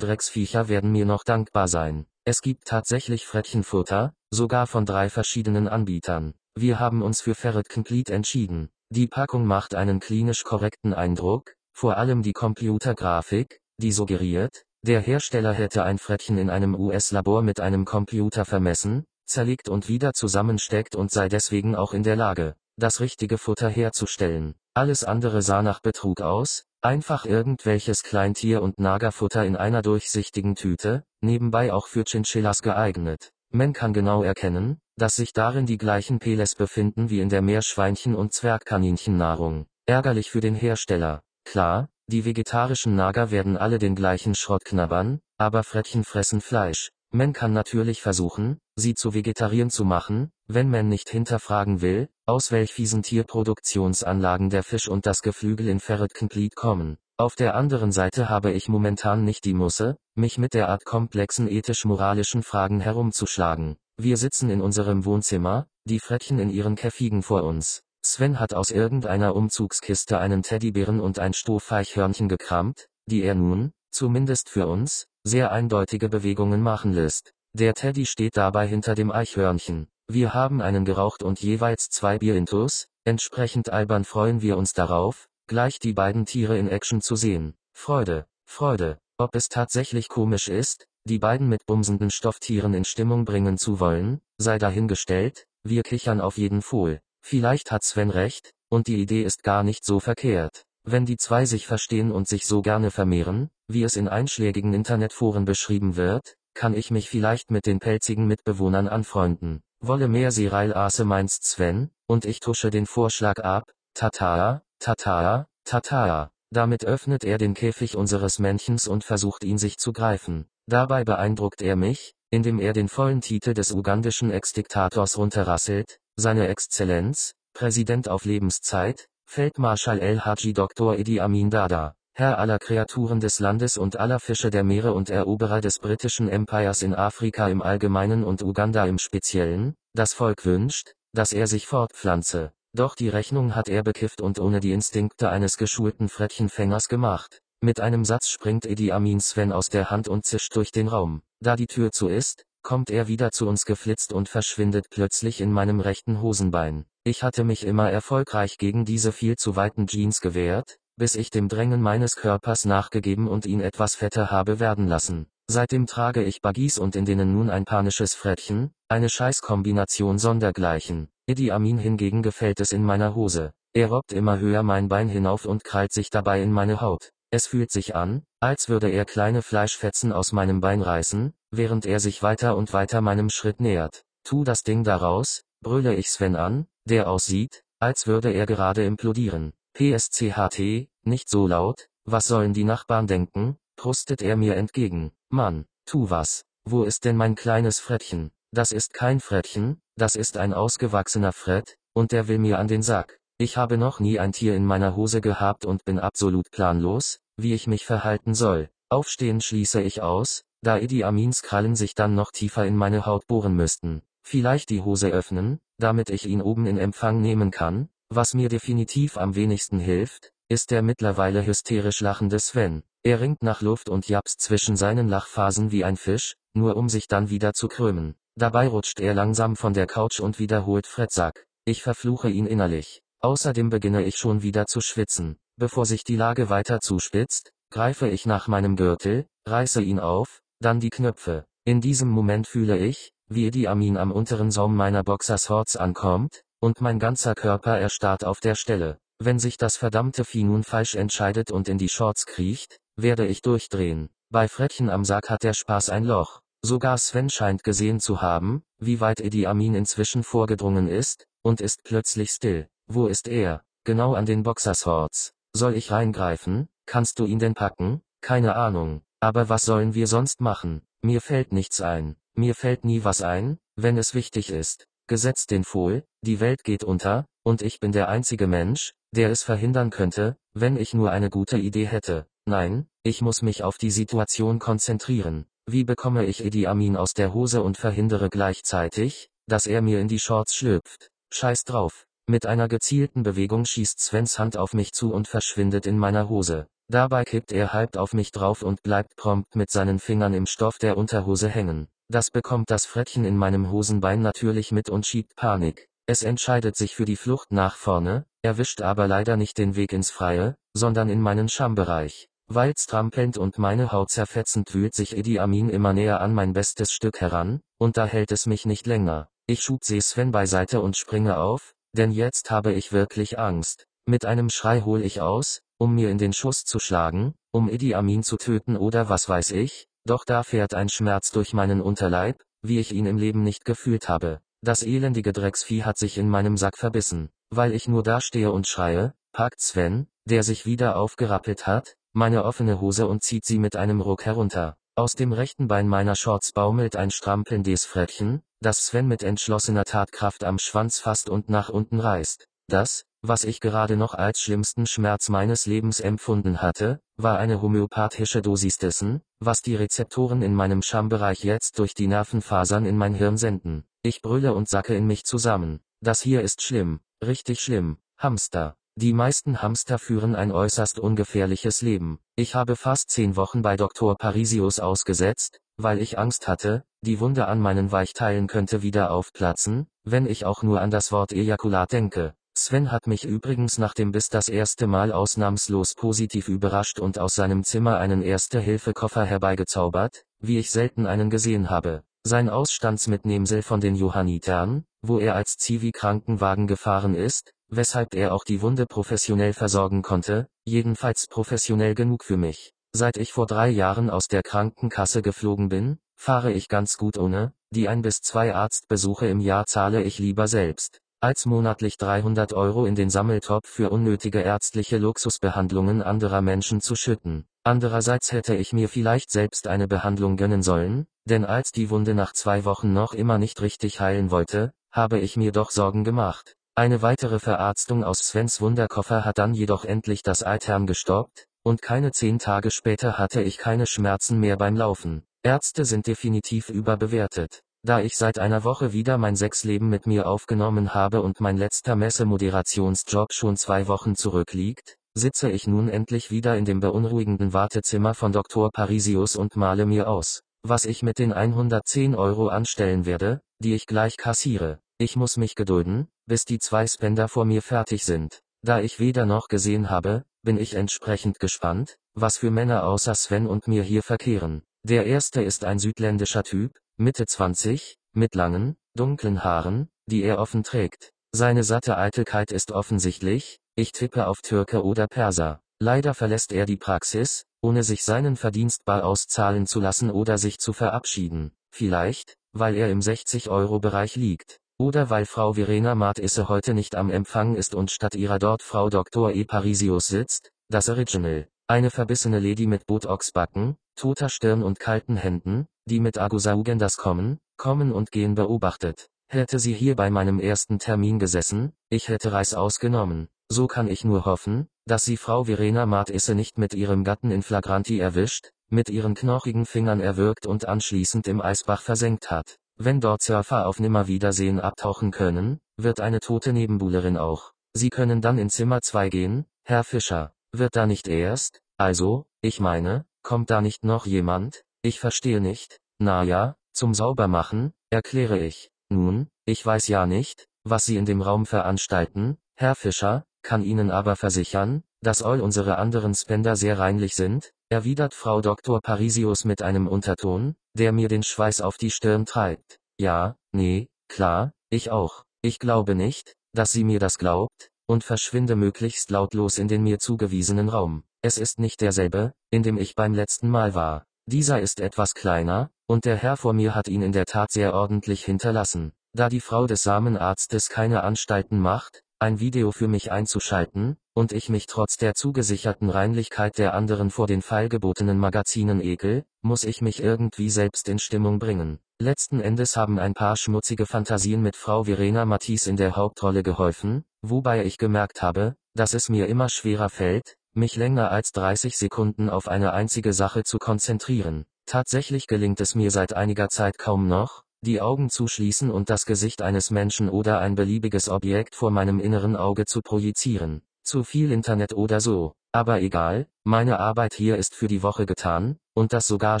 Drecksviecher werden mir noch dankbar sein. Es gibt tatsächlich Frettchenfutter, sogar von drei verschiedenen Anbietern. Wir haben uns für Ferret Complete entschieden. Die Packung macht einen klinisch korrekten Eindruck, vor allem die Computergrafik, die suggeriert, der Hersteller hätte ein Frettchen in einem US-Labor mit einem Computer vermessen, zerlegt und wieder zusammensteckt und sei deswegen auch in der Lage, das richtige Futter herzustellen. Alles andere sah nach Betrug aus, einfach irgendwelches Kleintier- und Nagerfutter in einer durchsichtigen Tüte, nebenbei auch für Chinchillas geeignet. Man kann genau erkennen, dass sich darin die gleichen Peles befinden wie in der Meerschweinchen- und Zwergkaninchennahrung. Ärgerlich für den Hersteller. Klar, die vegetarischen Nager werden alle den gleichen Schrott knabbern, aber Frettchen fressen Fleisch. Man kann natürlich versuchen, sie zu vegetarieren zu machen, wenn man nicht hinterfragen will, aus welch fiesen Tierproduktionsanlagen der Fisch und das Geflügel in Ferret Complete kommen. Auf der anderen Seite habe ich momentan nicht die Musse, mich mit derart komplexen ethisch-moralischen Fragen herumzuschlagen. Wir sitzen in unserem Wohnzimmer, die Frettchen in ihren Käfigen vor uns. Sven hat aus irgendeiner Umzugskiste einen Teddybären und ein Strohfeichhörnchen gekramt, die er nun, zumindest für uns, sehr eindeutige Bewegungen machen lässt. Der Teddy steht dabei hinter dem Eichhörnchen. Wir haben einen geraucht und jeweils zwei Bierintus, entsprechend albern freuen wir uns darauf, gleich die beiden Tiere in Action zu sehen. Freude, Freude, ob es tatsächlich komisch ist, die beiden mit bumsenden Stofftieren in Stimmung bringen zu wollen, sei dahingestellt, wir kichern auf jeden Fall. Vielleicht hat Sven recht, und die Idee ist gar nicht so verkehrt. Wenn die zwei sich verstehen und sich so gerne vermehren, wie es in einschlägigen Internetforen beschrieben wird, kann ich mich vielleicht mit den pelzigen Mitbewohnern anfreunden. Wolle mehr Sereilase meinst Sven, und ich tusche den Vorschlag ab, Tataa, Tataa, Tataa. Damit öffnet er den Käfig unseres Männchens und versucht ihn sich zu greifen. Dabei beeindruckt er mich, indem er den vollen Titel des ugandischen Ex-Diktators runterrasselt, seine Exzellenz, Präsident auf Lebenszeit, Feldmarschall El-Haji Dr. Idi Amin Dada, Herr aller Kreaturen des Landes und aller Fische der Meere und Eroberer des britischen Empires in Afrika im Allgemeinen und Uganda im Speziellen, das Volk wünscht, dass er sich fortpflanze. Doch die Rechnung hat er bekifft und ohne die Instinkte eines geschulten Frettchenfängers gemacht. Mit einem Satz springt Idi Amin Sven aus der Hand und zischt durch den Raum. Da die Tür zu ist, kommt er wieder zu uns geflitzt und verschwindet plötzlich in meinem rechten Hosenbein. Ich hatte mich immer erfolgreich gegen diese viel zu weiten Jeans gewehrt, bis ich dem Drängen meines Körpers nachgegeben und ihn etwas fetter habe werden lassen. Seitdem trage ich Baggies und in denen nun ein panisches Frettchen, eine Scheißkombination sondergleichen. Idi Amin hingegen gefällt es in meiner Hose. Er robbt immer höher mein Bein hinauf und krallt sich dabei in meine Haut. Es fühlt sich an, als würde er kleine Fleischfetzen aus meinem Bein reißen, während er sich weiter und weiter meinem Schritt nähert. Tu das Ding daraus, brülle ich Sven an, der aussieht, als würde er gerade implodieren. PSCHT, nicht so laut, was sollen die Nachbarn denken, prustet er mir entgegen. Mann, tu was. Wo ist denn mein kleines Frettchen? das ist kein Frettchen, das ist ein ausgewachsener Fred, und der will mir an den Sack. Ich habe noch nie ein Tier in meiner Hose gehabt und bin absolut planlos, wie ich mich verhalten soll. Aufstehen schließe ich aus, da Idi Amins Krallen sich dann noch tiefer in meine Haut bohren müssten. Vielleicht die Hose öffnen, damit ich ihn oben in Empfang nehmen kann, was mir definitiv am wenigsten hilft, ist der mittlerweile hysterisch lachende Sven. Er ringt nach Luft und japst zwischen seinen Lachphasen wie ein Fisch, nur um sich dann wieder zu krümmen. Dabei rutscht er langsam von der Couch und wiederholt Fredsack. Ich verfluche ihn innerlich. Außerdem beginne ich schon wieder zu schwitzen. Bevor sich die Lage weiter zuspitzt, greife ich nach meinem Gürtel, reiße ihn auf, dann die Knöpfe. In diesem Moment fühle ich, wie Edi Amin am unteren Saum meiner Boxershorts ankommt, und mein ganzer Körper erstarrt auf der Stelle. Wenn sich das verdammte Vieh nun falsch entscheidet und in die Shorts kriecht, werde ich durchdrehen. Bei Frettchen am Sack hat der Spaß ein Loch. Sogar Sven scheint gesehen zu haben, wie weit Edi Amin inzwischen vorgedrungen ist, und ist plötzlich still. Wo ist er? Genau an den Boxershorts. Soll ich reingreifen? Kannst du ihn denn packen? Keine Ahnung. Aber was sollen wir sonst machen? Mir fällt nichts ein. Mir fällt nie was ein, wenn es wichtig ist. Gesetzt den Fohl, die Welt geht unter, und ich bin der einzige Mensch, der es verhindern könnte, wenn ich nur eine gute Idee hätte. Nein, ich muss mich auf die Situation konzentrieren. Wie bekomme ich Edi Amin aus der Hose und verhindere gleichzeitig, dass er mir in die Shorts schlüpft? Scheiß drauf. Mit einer gezielten Bewegung schießt Svens Hand auf mich zu und verschwindet in meiner Hose. Dabei kippt er halb auf mich drauf und bleibt prompt mit seinen Fingern im Stoff der Unterhose hängen. Das bekommt das Frettchen in meinem Hosenbein natürlich mit und schiebt Panik. Es entscheidet sich für die Flucht nach vorne, erwischt aber leider nicht den Weg ins Freie, sondern in meinen Schambereich. Weit strampelnd und meine Haut zerfetzend wühlt sich Edi Amin immer näher an mein bestes Stück heran, und da hält es mich nicht länger. Ich schub sie Sven beiseite und springe auf, denn jetzt habe ich wirklich Angst. Mit einem Schrei hol ich aus, um mir in den Schuss zu schlagen, um Idi Amin zu töten oder was weiß ich, doch da fährt ein Schmerz durch meinen Unterleib, wie ich ihn im Leben nicht gefühlt habe. Das elendige Drecksvieh hat sich in meinem Sack verbissen. Weil ich nur dastehe und schreie, packt Sven, der sich wieder aufgerappelt hat, meine offene Hose und zieht sie mit einem Ruck herunter. Aus dem rechten Bein meiner Shorts baumelt ein strampelndes Frettchen, das Sven mit entschlossener Tatkraft am Schwanz fasst und nach unten reißt. Das, was ich gerade noch als schlimmsten Schmerz meines Lebens empfunden hatte, war eine homöopathische Dosis dessen, was die Rezeptoren in meinem Schambereich jetzt durch die Nervenfasern in mein Hirn senden. Ich brülle und sacke in mich zusammen. Das hier ist schlimm, richtig schlimm. Hamster. Die meisten Hamster führen ein äußerst ungefährliches Leben. Ich habe fast zehn Wochen bei Dr. Parisius ausgesetzt, weil ich Angst hatte, die Wunde an meinen Weichteilen könnte wieder aufplatzen, wenn ich auch nur an das Wort Ejakulat denke. Sven hat mich übrigens nach dem Biss das erste Mal ausnahmslos positiv überrascht und aus seinem Zimmer einen Erste-Hilfe-Koffer herbeigezaubert, wie ich selten einen gesehen habe. Sein Ausstandsmitnehmsel von den Johannitern, wo er als Zivi-Krankenwagen gefahren ist, weshalb er auch die Wunde professionell versorgen konnte, jedenfalls professionell genug für mich. Seit ich vor drei Jahren aus der Krankenkasse geflogen bin, fahre ich ganz gut ohne, die ein bis zwei Arztbesuche im Jahr zahle ich lieber selbst, als monatlich 300 Euro in den Sammeltopf für unnötige ärztliche Luxusbehandlungen anderer Menschen zu schütten. Andererseits hätte ich mir vielleicht selbst eine Behandlung gönnen sollen, denn als die Wunde nach zwei Wochen noch immer nicht richtig heilen wollte, habe ich mir doch Sorgen gemacht. Eine weitere Verarztung aus Svens Wunderkoffer hat dann jedoch endlich das Altern gestoppt, und keine zehn Tage später hatte ich keine Schmerzen mehr beim Laufen. Ärzte sind definitiv überbewertet. Da ich seit einer Woche wieder mein Sexleben mit mir aufgenommen habe und mein letzter Messemoderationsjob schon zwei Wochen zurückliegt, sitze ich nun endlich wieder in dem beunruhigenden Wartezimmer von Dr. Parisius und male mir aus, was ich mit den 110 Euro anstellen werde, die ich gleich kassiere. Ich muss mich gedulden, bis die zwei Spender vor mir fertig sind. Da ich weder noch gesehen habe, bin ich entsprechend gespannt, was für Männer außer Sven und mir hier verkehren. Der erste ist ein südländischer Typ, Mitte 20, mit langen, dunklen Haaren, die er offen trägt. Seine satte Eitelkeit ist offensichtlich, ich tippe auf Türke oder Perser. Leider verlässt er die Praxis, ohne sich seinen Verdienst bar auszahlen zu lassen oder sich zu verabschieden. Vielleicht, weil er im 60-Euro-Bereich liegt. Oder weil Frau Verena Martisse heute nicht am Empfang ist und statt ihrer dort Frau Dr. E. Parisius sitzt, das Original. Eine verbissene Lady mit Botox-Backen, toter Stirn und kalten Händen, die mit Agusaugendas kommen, Kommen und Gehen beobachtet. Hätte sie hier bei meinem ersten Termin gesessen, ich hätte Reis ausgenommen. So kann ich nur hoffen, dass sie Frau Verena Martisse nicht mit ihrem Gatten in Flagranti erwischt, mit ihren knochigen Fingern erwürgt und anschließend im Eisbach versenkt hat. Wenn dort Surfer auf Nimmerwiedersehen abtauchen können, wird eine tote Nebenbuhlerin auch. Sie können dann in Zimmer 2 gehen, Herr Fischer. Wird da nicht erst? Also, ich meine, kommt da nicht noch jemand? Ich verstehe nicht. Na ja, zum Saubermachen, erkläre ich. Nun, ich weiß ja nicht, was Sie in dem Raum veranstalten, Herr Fischer, kann Ihnen aber versichern, dass all unsere anderen Spender sehr reinlich sind, erwidert Frau Dr. Parisius mit einem Unterton, der mir den Schweiß auf die Stirn treibt. Ja, nee, klar, ich auch. Ich glaube nicht, dass sie mir das glaubt, und verschwinde möglichst lautlos in den mir zugewiesenen Raum. Es ist nicht derselbe, in dem ich beim letzten Mal war. Dieser ist etwas kleiner, und der Herr vor mir hat ihn in der Tat sehr ordentlich hinterlassen. Da die Frau des Samenarztes keine Anstalten macht, ein Video für mich einzuschalten, und ich mich trotz der zugesicherten Reinlichkeit der anderen vor den feilgebotenen Magazinen ekel, muss ich mich irgendwie selbst in Stimmung bringen. Letzten Endes haben ein paar schmutzige Fantasien mit Frau Verena Matisse in der Hauptrolle geholfen, wobei ich gemerkt habe, dass es mir immer schwerer fällt, mich länger als 30 Sekunden auf eine einzige Sache zu konzentrieren. Tatsächlich gelingt es mir seit einiger Zeit kaum noch, die Augen zu schließen und das Gesicht eines Menschen oder ein beliebiges Objekt vor meinem inneren Auge zu projizieren. Zu viel Internet oder so. Aber egal, meine Arbeit hier ist für die Woche getan, und das sogar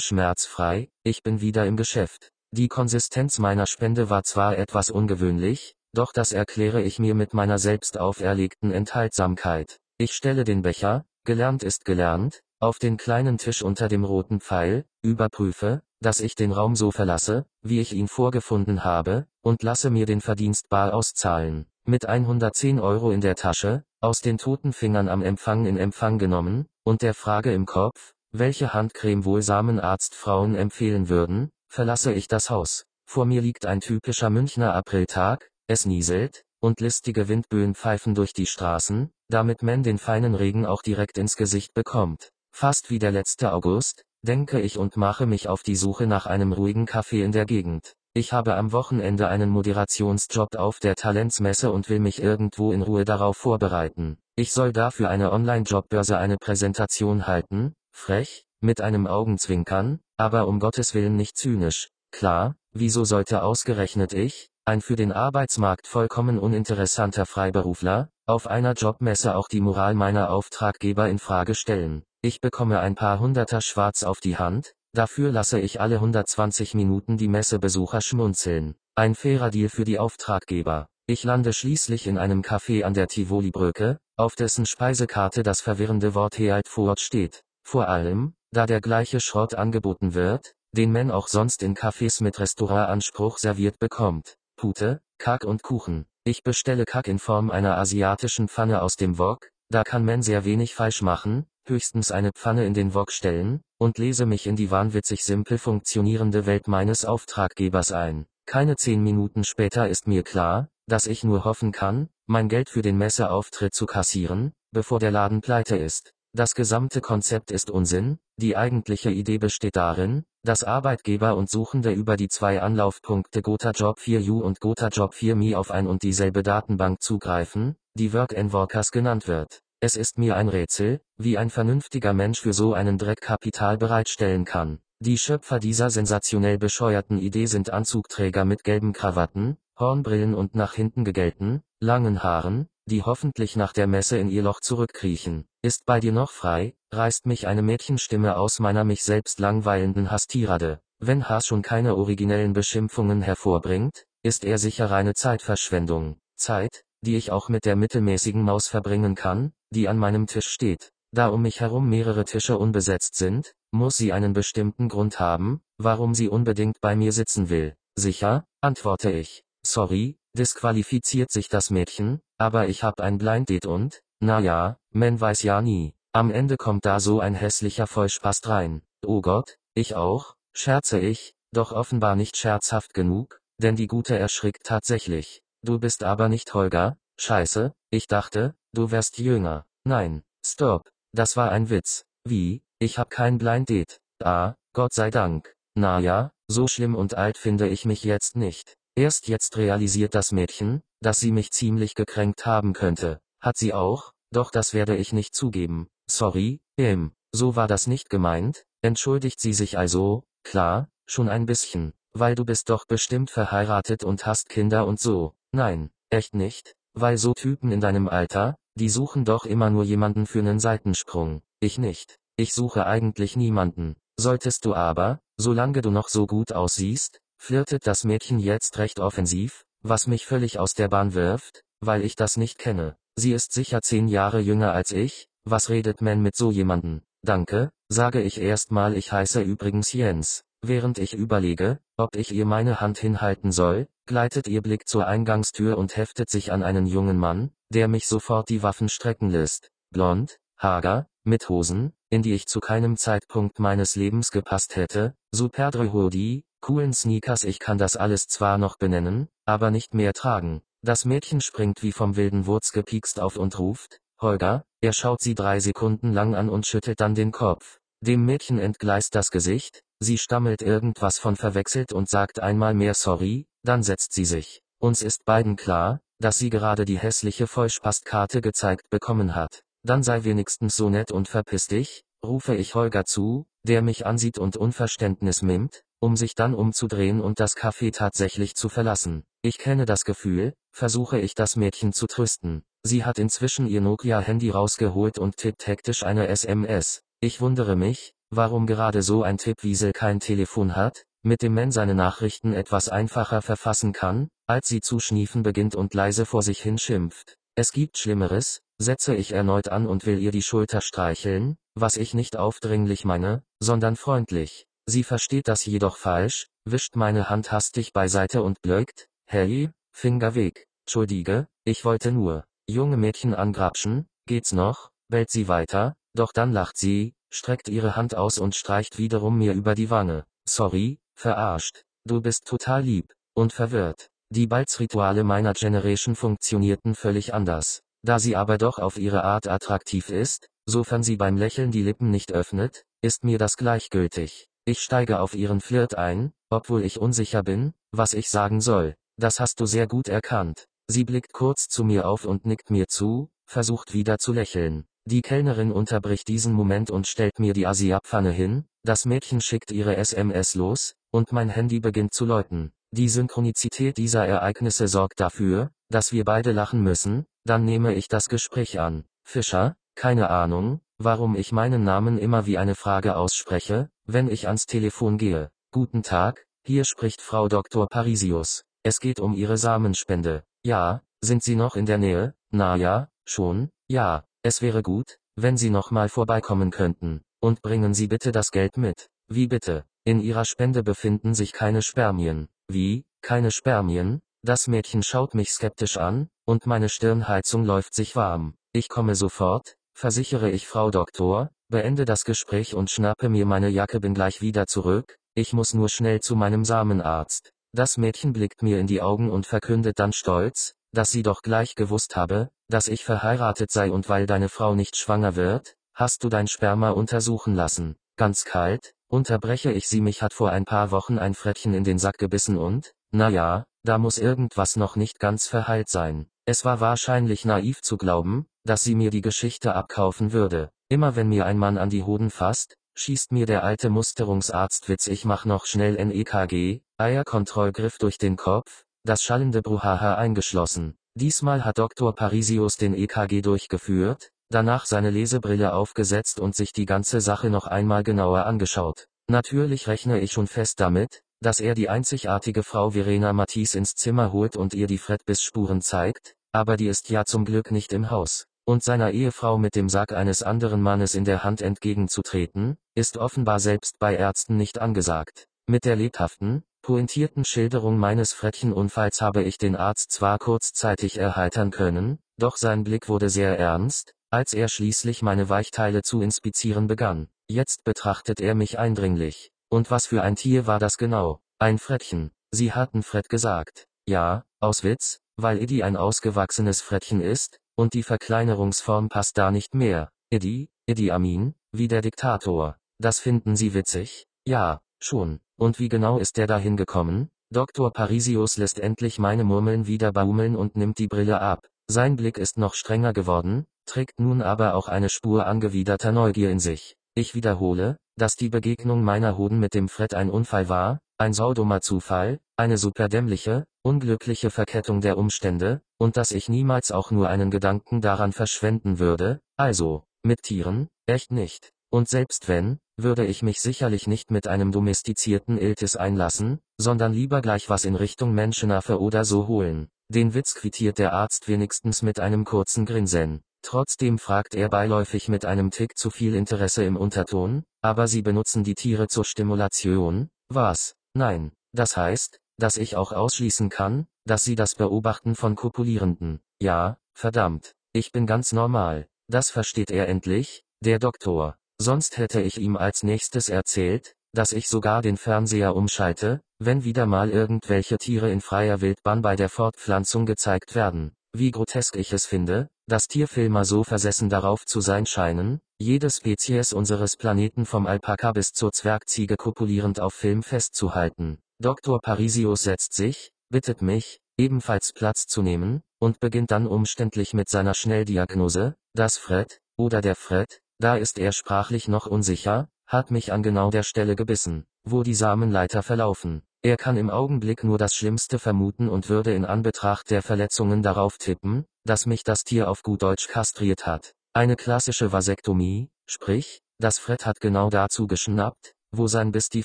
schmerzfrei, ich bin wieder im Geschäft. Die Konsistenz meiner Spende war zwar etwas ungewöhnlich, doch das erkläre ich mir mit meiner selbst auferlegten Enthaltsamkeit. Ich stelle den Becher, gelernt ist gelernt, auf den kleinen Tisch unter dem roten Pfeil, überprüfe, dass ich den Raum so verlasse, wie ich ihn vorgefunden habe, und lasse mir den Verdienst bar auszahlen. Mit 110 Euro in der Tasche, aus den toten Fingern am Empfang in Empfang genommen, und der Frage im Kopf, welche Handcreme wohl Samenarztfrauen empfehlen würden, verlasse ich das Haus. Vor mir liegt ein typischer Münchner Apriltag, es nieselt, und listige Windböen pfeifen durch die Straßen, damit man den feinen Regen auch direkt ins Gesicht bekommt. Fast wie der letzte August, denke ich und mache mich auf die Suche nach einem ruhigen Café in der Gegend. Ich habe am Wochenende einen Moderationsjob auf der Talentsmesse und will mich irgendwo in Ruhe darauf vorbereiten. Ich soll dafür eine Online-Jobbörse eine Präsentation halten, frech, mit einem Augenzwinkern, aber um Gottes Willen nicht zynisch. Klar, wieso sollte ausgerechnet ich, ein für den Arbeitsmarkt vollkommen uninteressanter Freiberufler, auf einer Jobmesse auch die Moral meiner Auftraggeber in Frage stellen. Ich bekomme ein paar Hunderter schwarz auf die Hand, dafür lasse ich alle 120 Minuten die Messebesucher schmunzeln. Ein fairer Deal für die Auftraggeber. Ich lande schließlich in einem Café an der Tivoli-Brücke, auf dessen Speisekarte das verwirrende Wort Healt Fort steht. Vor allem, da der gleiche Schrott angeboten wird, den man auch sonst in Cafés mit Restaurantanspruch serviert bekommt. Pute, Kack und Kuchen. Ich bestelle Kack in Form einer asiatischen Pfanne aus dem Wok, da kann man sehr wenig falsch machen, höchstens eine Pfanne in den Wok stellen, und lese mich in die wahnwitzig simpel funktionierende Welt meines Auftraggebers ein. Keine zehn Minuten später ist mir klar, dass ich nur hoffen kann, mein Geld für den Messeauftritt zu kassieren, bevor der Laden pleite ist. Das gesamte Konzept ist Unsinn, die eigentliche Idee besteht darin, dass Arbeitgeber und Suchende über die zwei Anlaufpunkte Gotha Job 4U und Gotha Job 4Me auf ein und dieselbe Datenbank zugreifen, die Work and Workers genannt wird. Es ist mir ein Rätsel, wie ein vernünftiger Mensch für so einen Dreck Kapital bereitstellen kann. Die Schöpfer dieser sensationell bescheuerten Idee sind Anzugträger mit gelben Krawatten, Hornbrillen und nach hinten gegellten, langen Haaren, die hoffentlich nach der Messe in ihr Loch zurückkriechen. Ist bei dir noch frei, reißt mich eine Mädchenstimme aus meiner mich selbst langweilenden Hastirade. Wenn Haas schon keine originellen Beschimpfungen hervorbringt, ist er sicher reine Zeitverschwendung. Zeit, die ich auch mit der mittelmäßigen Maus verbringen kann, die an meinem Tisch steht. Da um mich herum mehrere Tische unbesetzt sind, muss sie einen bestimmten Grund haben, warum sie unbedingt bei mir sitzen will. Sicher, antworte ich. Sorry, disqualifiziert sich das Mädchen, aber ich hab ein Blind Date und, na ja, man weiß ja nie. Am Ende kommt da so ein hässlicher Vollspast rein. Oh Gott, ich auch, scherze ich, doch offenbar nicht scherzhaft genug, denn die Gute erschrickt tatsächlich. Du bist aber nicht Holger, scheiße, ich dachte, du wärst jünger. Nein, stop, das war ein Witz. Wie, ich hab kein Blind Date. Ah, Gott sei Dank. Na ja, so schlimm und alt finde ich mich jetzt nicht. Erst jetzt realisiert das Mädchen, dass sie mich ziemlich gekränkt haben könnte. Hat sie auch, doch das werde ich nicht zugeben. Sorry, ähm, so war das nicht gemeint, entschuldigt sie sich also, klar, schon ein bisschen, weil du bist doch bestimmt verheiratet und hast Kinder und so. Nein, echt nicht, weil so Typen in deinem Alter, die suchen doch immer nur jemanden für nen Seitensprung. Ich nicht. Ich suche eigentlich niemanden. Solltest du aber, solange du noch so gut aussiehst, flirtet das Mädchen jetzt recht offensiv, was mich völlig aus der Bahn wirft, weil ich das nicht kenne. Sie ist sicher zehn Jahre jünger als ich, was redet man mit so jemanden? Danke, sage ich erstmal ich heiße übrigens Jens. Während ich überlege, ob ich ihr meine Hand hinhalten soll, gleitet ihr Blick zur Eingangstür und heftet sich an einen jungen Mann, der mich sofort die Waffen strecken lässt. Blond, hager, mit Hosen, in die ich zu keinem Zeitpunkt meines Lebens gepasst hätte, superbe Hoodie, coolen Sneakers ich kann das alles zwar noch benennen, aber nicht mehr tragen. Das Mädchen springt wie vom wilden Wurz gepiekst auf und ruft, Holger, er schaut sie drei Sekunden lang an und schüttelt dann den Kopf. Dem Mädchen entgleist das Gesicht, sie stammelt irgendwas von verwechselt und sagt einmal mehr sorry, dann setzt sie sich. Uns ist beiden klar, dass sie gerade die hässliche Vollspastkarte gezeigt bekommen hat. Dann sei wenigstens so nett und verpiss dich, rufe ich Holger zu, der mich ansieht und Unverständnis mimmt, um sich dann umzudrehen und das Café tatsächlich zu verlassen. Ich kenne das Gefühl, versuche ich das Mädchen zu trösten. Sie hat inzwischen ihr Nokia-Handy rausgeholt und tippt hektisch eine SMS. Ich wundere mich, warum gerade so ein Tippwiesel kein Telefon hat, mit dem man seine Nachrichten etwas einfacher verfassen kann, als sie zu schniefen beginnt und leise vor sich hin schimpft. Es gibt Schlimmeres, setze ich erneut an und will ihr die Schulter streicheln, was ich nicht aufdringlich meine, sondern freundlich. Sie versteht das jedoch falsch, wischt meine Hand hastig beiseite und blökt, hey, Finger weg. Entschuldige, ich wollte nur. Junge Mädchen angrapschen, geht's noch, bellt sie weiter, doch dann lacht sie, streckt ihre Hand aus und streicht wiederum mir über die Wange. Sorry, verarscht. Du bist total lieb. Und verwirrt. Die Balzrituale meiner Generation funktionierten völlig anders. Da sie aber doch auf ihre Art attraktiv ist, sofern sie beim Lächeln die Lippen nicht öffnet, ist mir das gleichgültig. Ich steige auf ihren Flirt ein, obwohl ich unsicher bin, was ich sagen soll. Das hast du sehr gut erkannt. Sie blickt kurz zu mir auf und nickt mir zu, versucht wieder zu lächeln. Die Kellnerin unterbricht diesen Moment und stellt mir die Asiapfanne hin, das Mädchen schickt ihre SMS los, und mein Handy beginnt zu läuten. Die Synchronizität dieser Ereignisse sorgt dafür, dass wir beide lachen müssen, dann nehme ich das Gespräch an. Fischer, keine Ahnung, warum ich meinen Namen immer wie eine Frage ausspreche, wenn ich ans Telefon gehe. Guten Tag, hier spricht Frau Dr. Parisius. Es geht um Ihre Samenspende. Ja, sind Sie noch in der Nähe? Na ja, schon, ja. Es wäre gut, wenn Sie noch mal vorbeikommen könnten. Und bringen Sie bitte das Geld mit. Wie bitte? In Ihrer Spende befinden sich keine Spermien. Wie, keine Spermien? Das Mädchen schaut mich skeptisch an, und meine Stirnheizung läuft sich warm. Ich komme sofort, versichere ich Frau Doktor, beende das Gespräch und schnappe mir meine Jacke bin gleich wieder zurück, ich muss nur schnell zu meinem Samenarzt. Das Mädchen blickt mir in die Augen und verkündet dann stolz, dass sie doch gleich gewusst habe, dass ich verheiratet sei und weil deine Frau nicht schwanger wird, hast du dein Sperma untersuchen lassen. Ganz kalt, unterbreche ich sie mich hat vor ein paar Wochen ein Frettchen in den Sack gebissen und, na ja, da muss irgendwas noch nicht ganz verheilt sein. Es war wahrscheinlich naiv zu glauben, dass sie mir die Geschichte abkaufen würde. Immer wenn mir ein Mann an die Hoden fasst, schießt mir der alte Musterungsarztwitz ich mach noch schnell NEKG, Eierkontrollgriff durch den Kopf, das schallende Bruhaha eingeschlossen. Diesmal hat Dr. Parisius den EKG durchgeführt, danach seine Lesebrille aufgesetzt und sich die ganze Sache noch einmal genauer angeschaut. Natürlich rechne ich schon fest damit, dass er die einzigartige Frau Verena Matisse ins Zimmer holt und ihr die Fredbiss-Spuren zeigt, aber die ist ja zum Glück nicht im Haus. Und seiner Ehefrau mit dem Sack eines anderen Mannes in der Hand entgegenzutreten, ist offenbar selbst bei Ärzten nicht angesagt. Mit der lebhaften, pointierten Schilderung meines Frettchenunfalls habe ich den Arzt zwar kurzzeitig erheitern können, doch sein Blick wurde sehr ernst, als er schließlich meine Weichteile zu inspizieren begann. Jetzt betrachtet er mich eindringlich. Und was für ein Tier war das genau? Ein Frettchen. Sie hatten Fred gesagt. Ja, aus Witz, weil Eddie ein ausgewachsenes Frettchen ist, und die Verkleinerungsform passt da nicht mehr. Eddie, Eddie Amin, wie der Diktator. Das finden Sie witzig? Ja, schon. Und wie genau ist er dahin gekommen? Dr. Parisius lässt endlich meine Murmeln wieder baumeln und nimmt die Brille ab. Sein Blick ist noch strenger geworden, trägt nun aber auch eine Spur angewiderter Neugier in sich. Ich wiederhole, dass die Begegnung meiner Hoden mit dem Fred ein Unfall war, ein saudummer Zufall, eine superdämliche, unglückliche Verkettung der Umstände, und dass ich niemals auch nur einen Gedanken daran verschwenden würde, also, mit Tieren, echt nicht. Und selbst wenn, würde ich mich sicherlich nicht mit einem domestizierten Iltis einlassen, sondern lieber gleich was in Richtung Menschenaffe oder so holen. Den Witz quittiert der Arzt wenigstens mit einem kurzen Grinsen. Trotzdem fragt er beiläufig mit einem Tick zu viel Interesse im Unterton, aber sie benutzen die Tiere zur Stimulation, was? Nein. Das heißt, dass ich auch ausschließen kann, dass sie das beobachten von Kopulierenden. Ja, verdammt. Ich bin ganz normal. Das versteht er endlich, der Doktor. Sonst hätte ich ihm als nächstes erzählt, dass ich sogar den Fernseher umschalte, wenn wieder mal irgendwelche Tiere in freier Wildbahn bei der Fortpflanzung gezeigt werden. Wie grotesk ich es finde, dass Tierfilmer so versessen darauf zu sein scheinen, jede Spezies unseres Planeten vom Alpaka bis zur Zwergziege kopulierend auf Film festzuhalten. Dr. Parisius setzt sich, bittet mich, ebenfalls Platz zu nehmen, und beginnt dann umständlich mit seiner Schnelldiagnose, das Fred, oder der Fred, da ist er sprachlich noch unsicher, hat mich an genau der Stelle gebissen, wo die Samenleiter verlaufen. Er kann im Augenblick nur das Schlimmste vermuten und würde in Anbetracht der Verletzungen darauf tippen, dass mich das Tier auf gut Deutsch kastriert hat. Eine klassische Vasektomie, sprich, das Fred hat genau dazu geschnappt, wo sein Biss die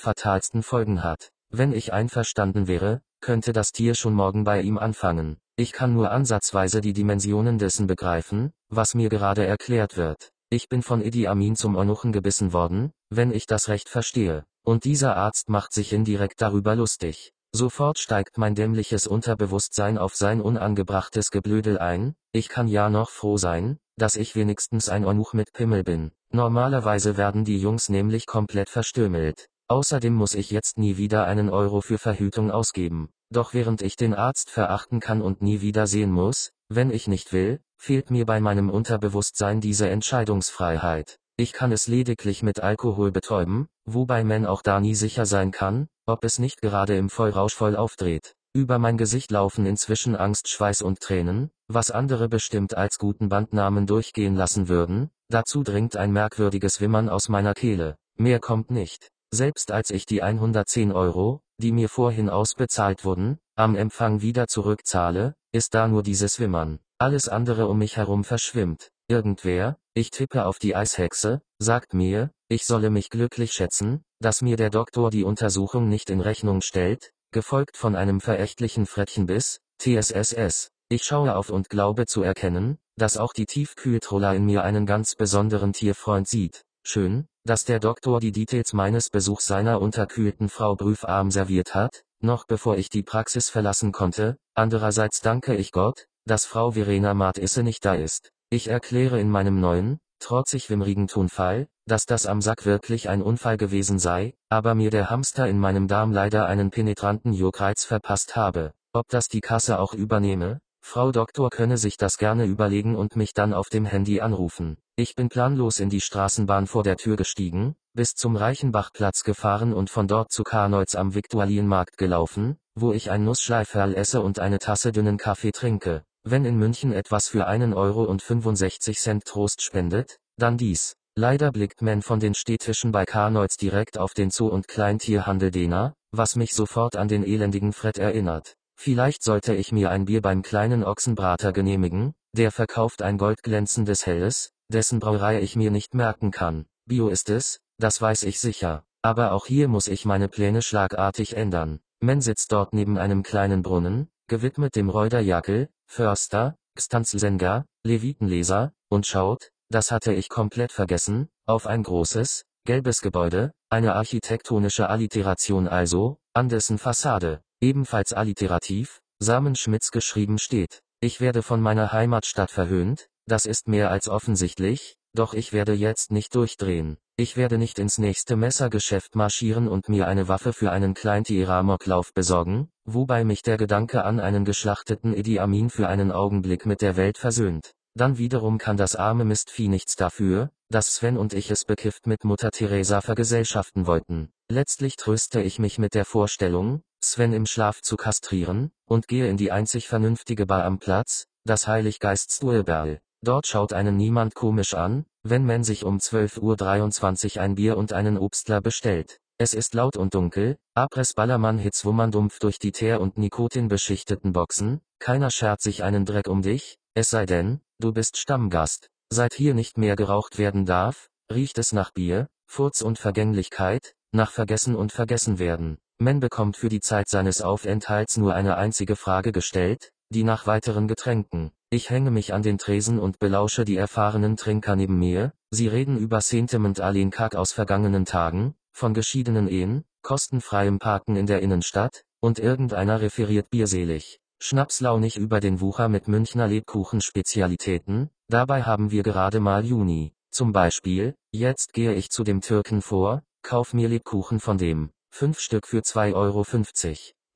fatalsten Folgen hat. Wenn ich einverstanden wäre, könnte das Tier schon morgen bei ihm anfangen. Ich kann nur ansatzweise die Dimensionen dessen begreifen, was mir gerade erklärt wird. Ich bin von Idi Amin zum Eunuchen gebissen worden, wenn ich das recht verstehe. Und dieser Arzt macht sich indirekt darüber lustig. Sofort steigt mein dämliches Unterbewusstsein auf sein unangebrachtes Geblödel ein, ich kann ja noch froh sein, dass ich wenigstens ein Eunuch mit Pimmel bin. Normalerweise werden die Jungs nämlich komplett verstümmelt. Außerdem muss ich jetzt nie wieder einen Euro für Verhütung ausgeben. Doch während ich den Arzt verachten kann und nie wieder sehen muss, wenn ich nicht will, fehlt mir bei meinem Unterbewusstsein diese Entscheidungsfreiheit. Ich kann es lediglich mit Alkohol betäuben, wobei man auch da nie sicher sein kann, ob es nicht gerade im Vollrausch voll aufdreht. Über mein Gesicht laufen inzwischen Angst, Schweiß und Tränen, was andere bestimmt als guten Bandnamen durchgehen lassen würden, dazu dringt ein merkwürdiges Wimmern aus meiner Kehle. Mehr kommt nicht. Selbst als ich die 110 Euro, die mir vorhin ausbezahlt wurden, am Empfang wieder zurückzahle, ist da nur dieses Wimmern. Alles andere um mich herum verschwimmt. Irgendwer, ich tippe auf die Eishexe, sagt mir, ich solle mich glücklich schätzen, dass mir der Doktor die Untersuchung nicht in Rechnung stellt, gefolgt von einem verächtlichen Frettchenbiss, TSSS. Ich schaue auf und glaube zu erkennen, dass auch die Tiefkühltroller in mir einen ganz besonderen Tierfreund sieht. Schön, dass der Doktor die Details meines Besuchs seiner unterkühlten Frau prüfarm serviert hat, noch bevor ich die Praxis verlassen konnte, andererseits danke ich Gott, dass Frau Verena Martisse nicht da ist. Ich erkläre in meinem neuen, trotzig wimmrigen Tonfall, dass das am Sack wirklich ein Unfall gewesen sei, aber mir der Hamster in meinem Darm leider einen penetranten Juckreiz verpasst habe. Ob das die Kasse auch übernehme? Frau Doktor könne sich das gerne überlegen und mich dann auf dem Handy anrufen. Ich bin planlos in die Straßenbahn vor der Tür gestiegen, bis zum Reichenbachplatz gefahren und von dort zu Karneutz am Viktualienmarkt gelaufen, wo ich ein Nussschleiferl esse und eine Tasse dünnen Kaffee trinke. Wenn in München etwas für einen Euro und 65 Cent Trost spendet, dann dies. Leider blickt man von den Städtischen bei Karneutz direkt auf den Zoo- und Kleintierhandel Dena, was mich sofort an den elendigen Fred erinnert. Vielleicht sollte ich mir ein Bier beim kleinen Ochsenbrater genehmigen, der verkauft ein goldglänzendes Helles, dessen Brauerei ich mir nicht merken kann. Bio ist es, das weiß ich sicher. Aber auch hier muss ich meine Pläne schlagartig ändern. Men sitzt dort neben einem kleinen Brunnen, gewidmet dem Reuder Jackel, Förster, Gstanzelsänger, Levitenleser, und schaut, das hatte ich komplett vergessen, auf ein großes, gelbes Gebäude, eine architektonische Alliteration also, an dessen Fassade, ebenfalls alliterativ, Samenschmitz geschrieben steht. Ich werde von meiner Heimatstadt verhöhnt, das ist mehr als offensichtlich, doch ich werde jetzt nicht durchdrehen. Ich werde nicht ins nächste Messergeschäft marschieren und mir eine Waffe für einen Kleintierramoklauf besorgen, wobei mich der Gedanke an einen geschlachteten Idi Amin für einen Augenblick mit der Welt versöhnt. Dann wiederum kann das arme Mistvieh nichts dafür, dass Sven und ich es bekifft mit Mutter Teresa vergesellschaften wollten. Letztlich tröste ich mich mit der Vorstellung, Sven im Schlaf zu kastrieren, und gehe in die einzig vernünftige Bar am Platz, das Heiliggeiststuhlberl. Dort schaut einen niemand komisch an, wenn man sich um 12.23 Uhr ein Bier und einen Obstler bestellt. Es ist laut und dunkel, Abriss Ballermann Hits wummern dumpf durch die Teer- und Nikotin beschichteten Boxen, keiner schert sich einen Dreck um dich, es sei denn, du bist Stammgast. Seit hier nicht mehr geraucht werden darf, riecht es nach Bier, Furz und Vergänglichkeit, nach Vergessen und Vergessenwerden. Man bekommt für die Zeit seines Aufenthalts nur eine einzige Frage gestellt, die nach weiteren Getränken. Ich hänge mich an den Tresen und belausche die erfahrenen Trinker neben mir, sie reden über Sentiment Kack aus vergangenen Tagen, von geschiedenen Ehen, kostenfreiem Parken in der Innenstadt, und irgendeiner referiert bierselig, schnapslaunig über den Wucher mit Münchner Lebkuchen-Spezialitäten, dabei haben wir gerade mal Juni. Zum Beispiel, jetzt gehe ich zu dem Türken vor, kauf mir Lebkuchen von dem, fünf Stück für 2,50 Euro.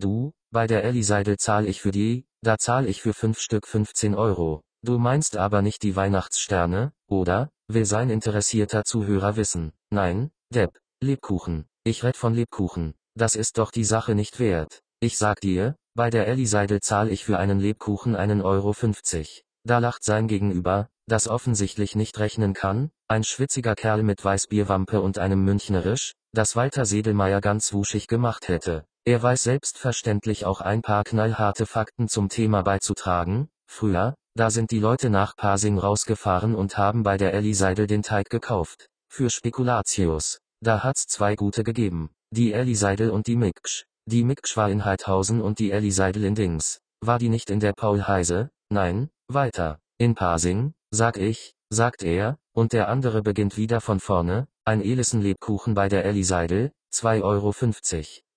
Du, bei der Ellie Seidel zahl ich für die, da zahl ich für fünf Stück 15 Euro. Du meinst aber nicht die Weihnachtssterne, oder? Will sein interessierter Zuhörer wissen. Nein, Depp. Lebkuchen. Ich red von Lebkuchen. Das ist doch die Sache nicht wert. Ich sag dir, bei der Ellie Seidel zahl ich für einen Lebkuchen einen Euro 50. Da lacht sein Gegenüber, das offensichtlich nicht rechnen kann, ein schwitziger Kerl mit Weißbierwampe und einem Münchnerisch, das Walter Sedelmeier ganz wuschig gemacht hätte. Er weiß selbstverständlich auch ein paar knallharte Fakten zum Thema beizutragen. Früher, da sind die Leute nach Pasing rausgefahren und haben bei der Ellie Seidel den Teig gekauft. Für Spekulatius. Da hat's zwei gute gegeben. Die Ellie Seidel und die Miksch. Die Miksch war in Heidhausen und die Ellie Seidel in Dings. War die nicht in der Paul Heise? Nein, weiter. In Pasing, sag ich, sagt er, und der andere beginnt wieder von vorne, ein Elissen-Lebkuchen bei der Ellie Seidel, 2,50 Euro.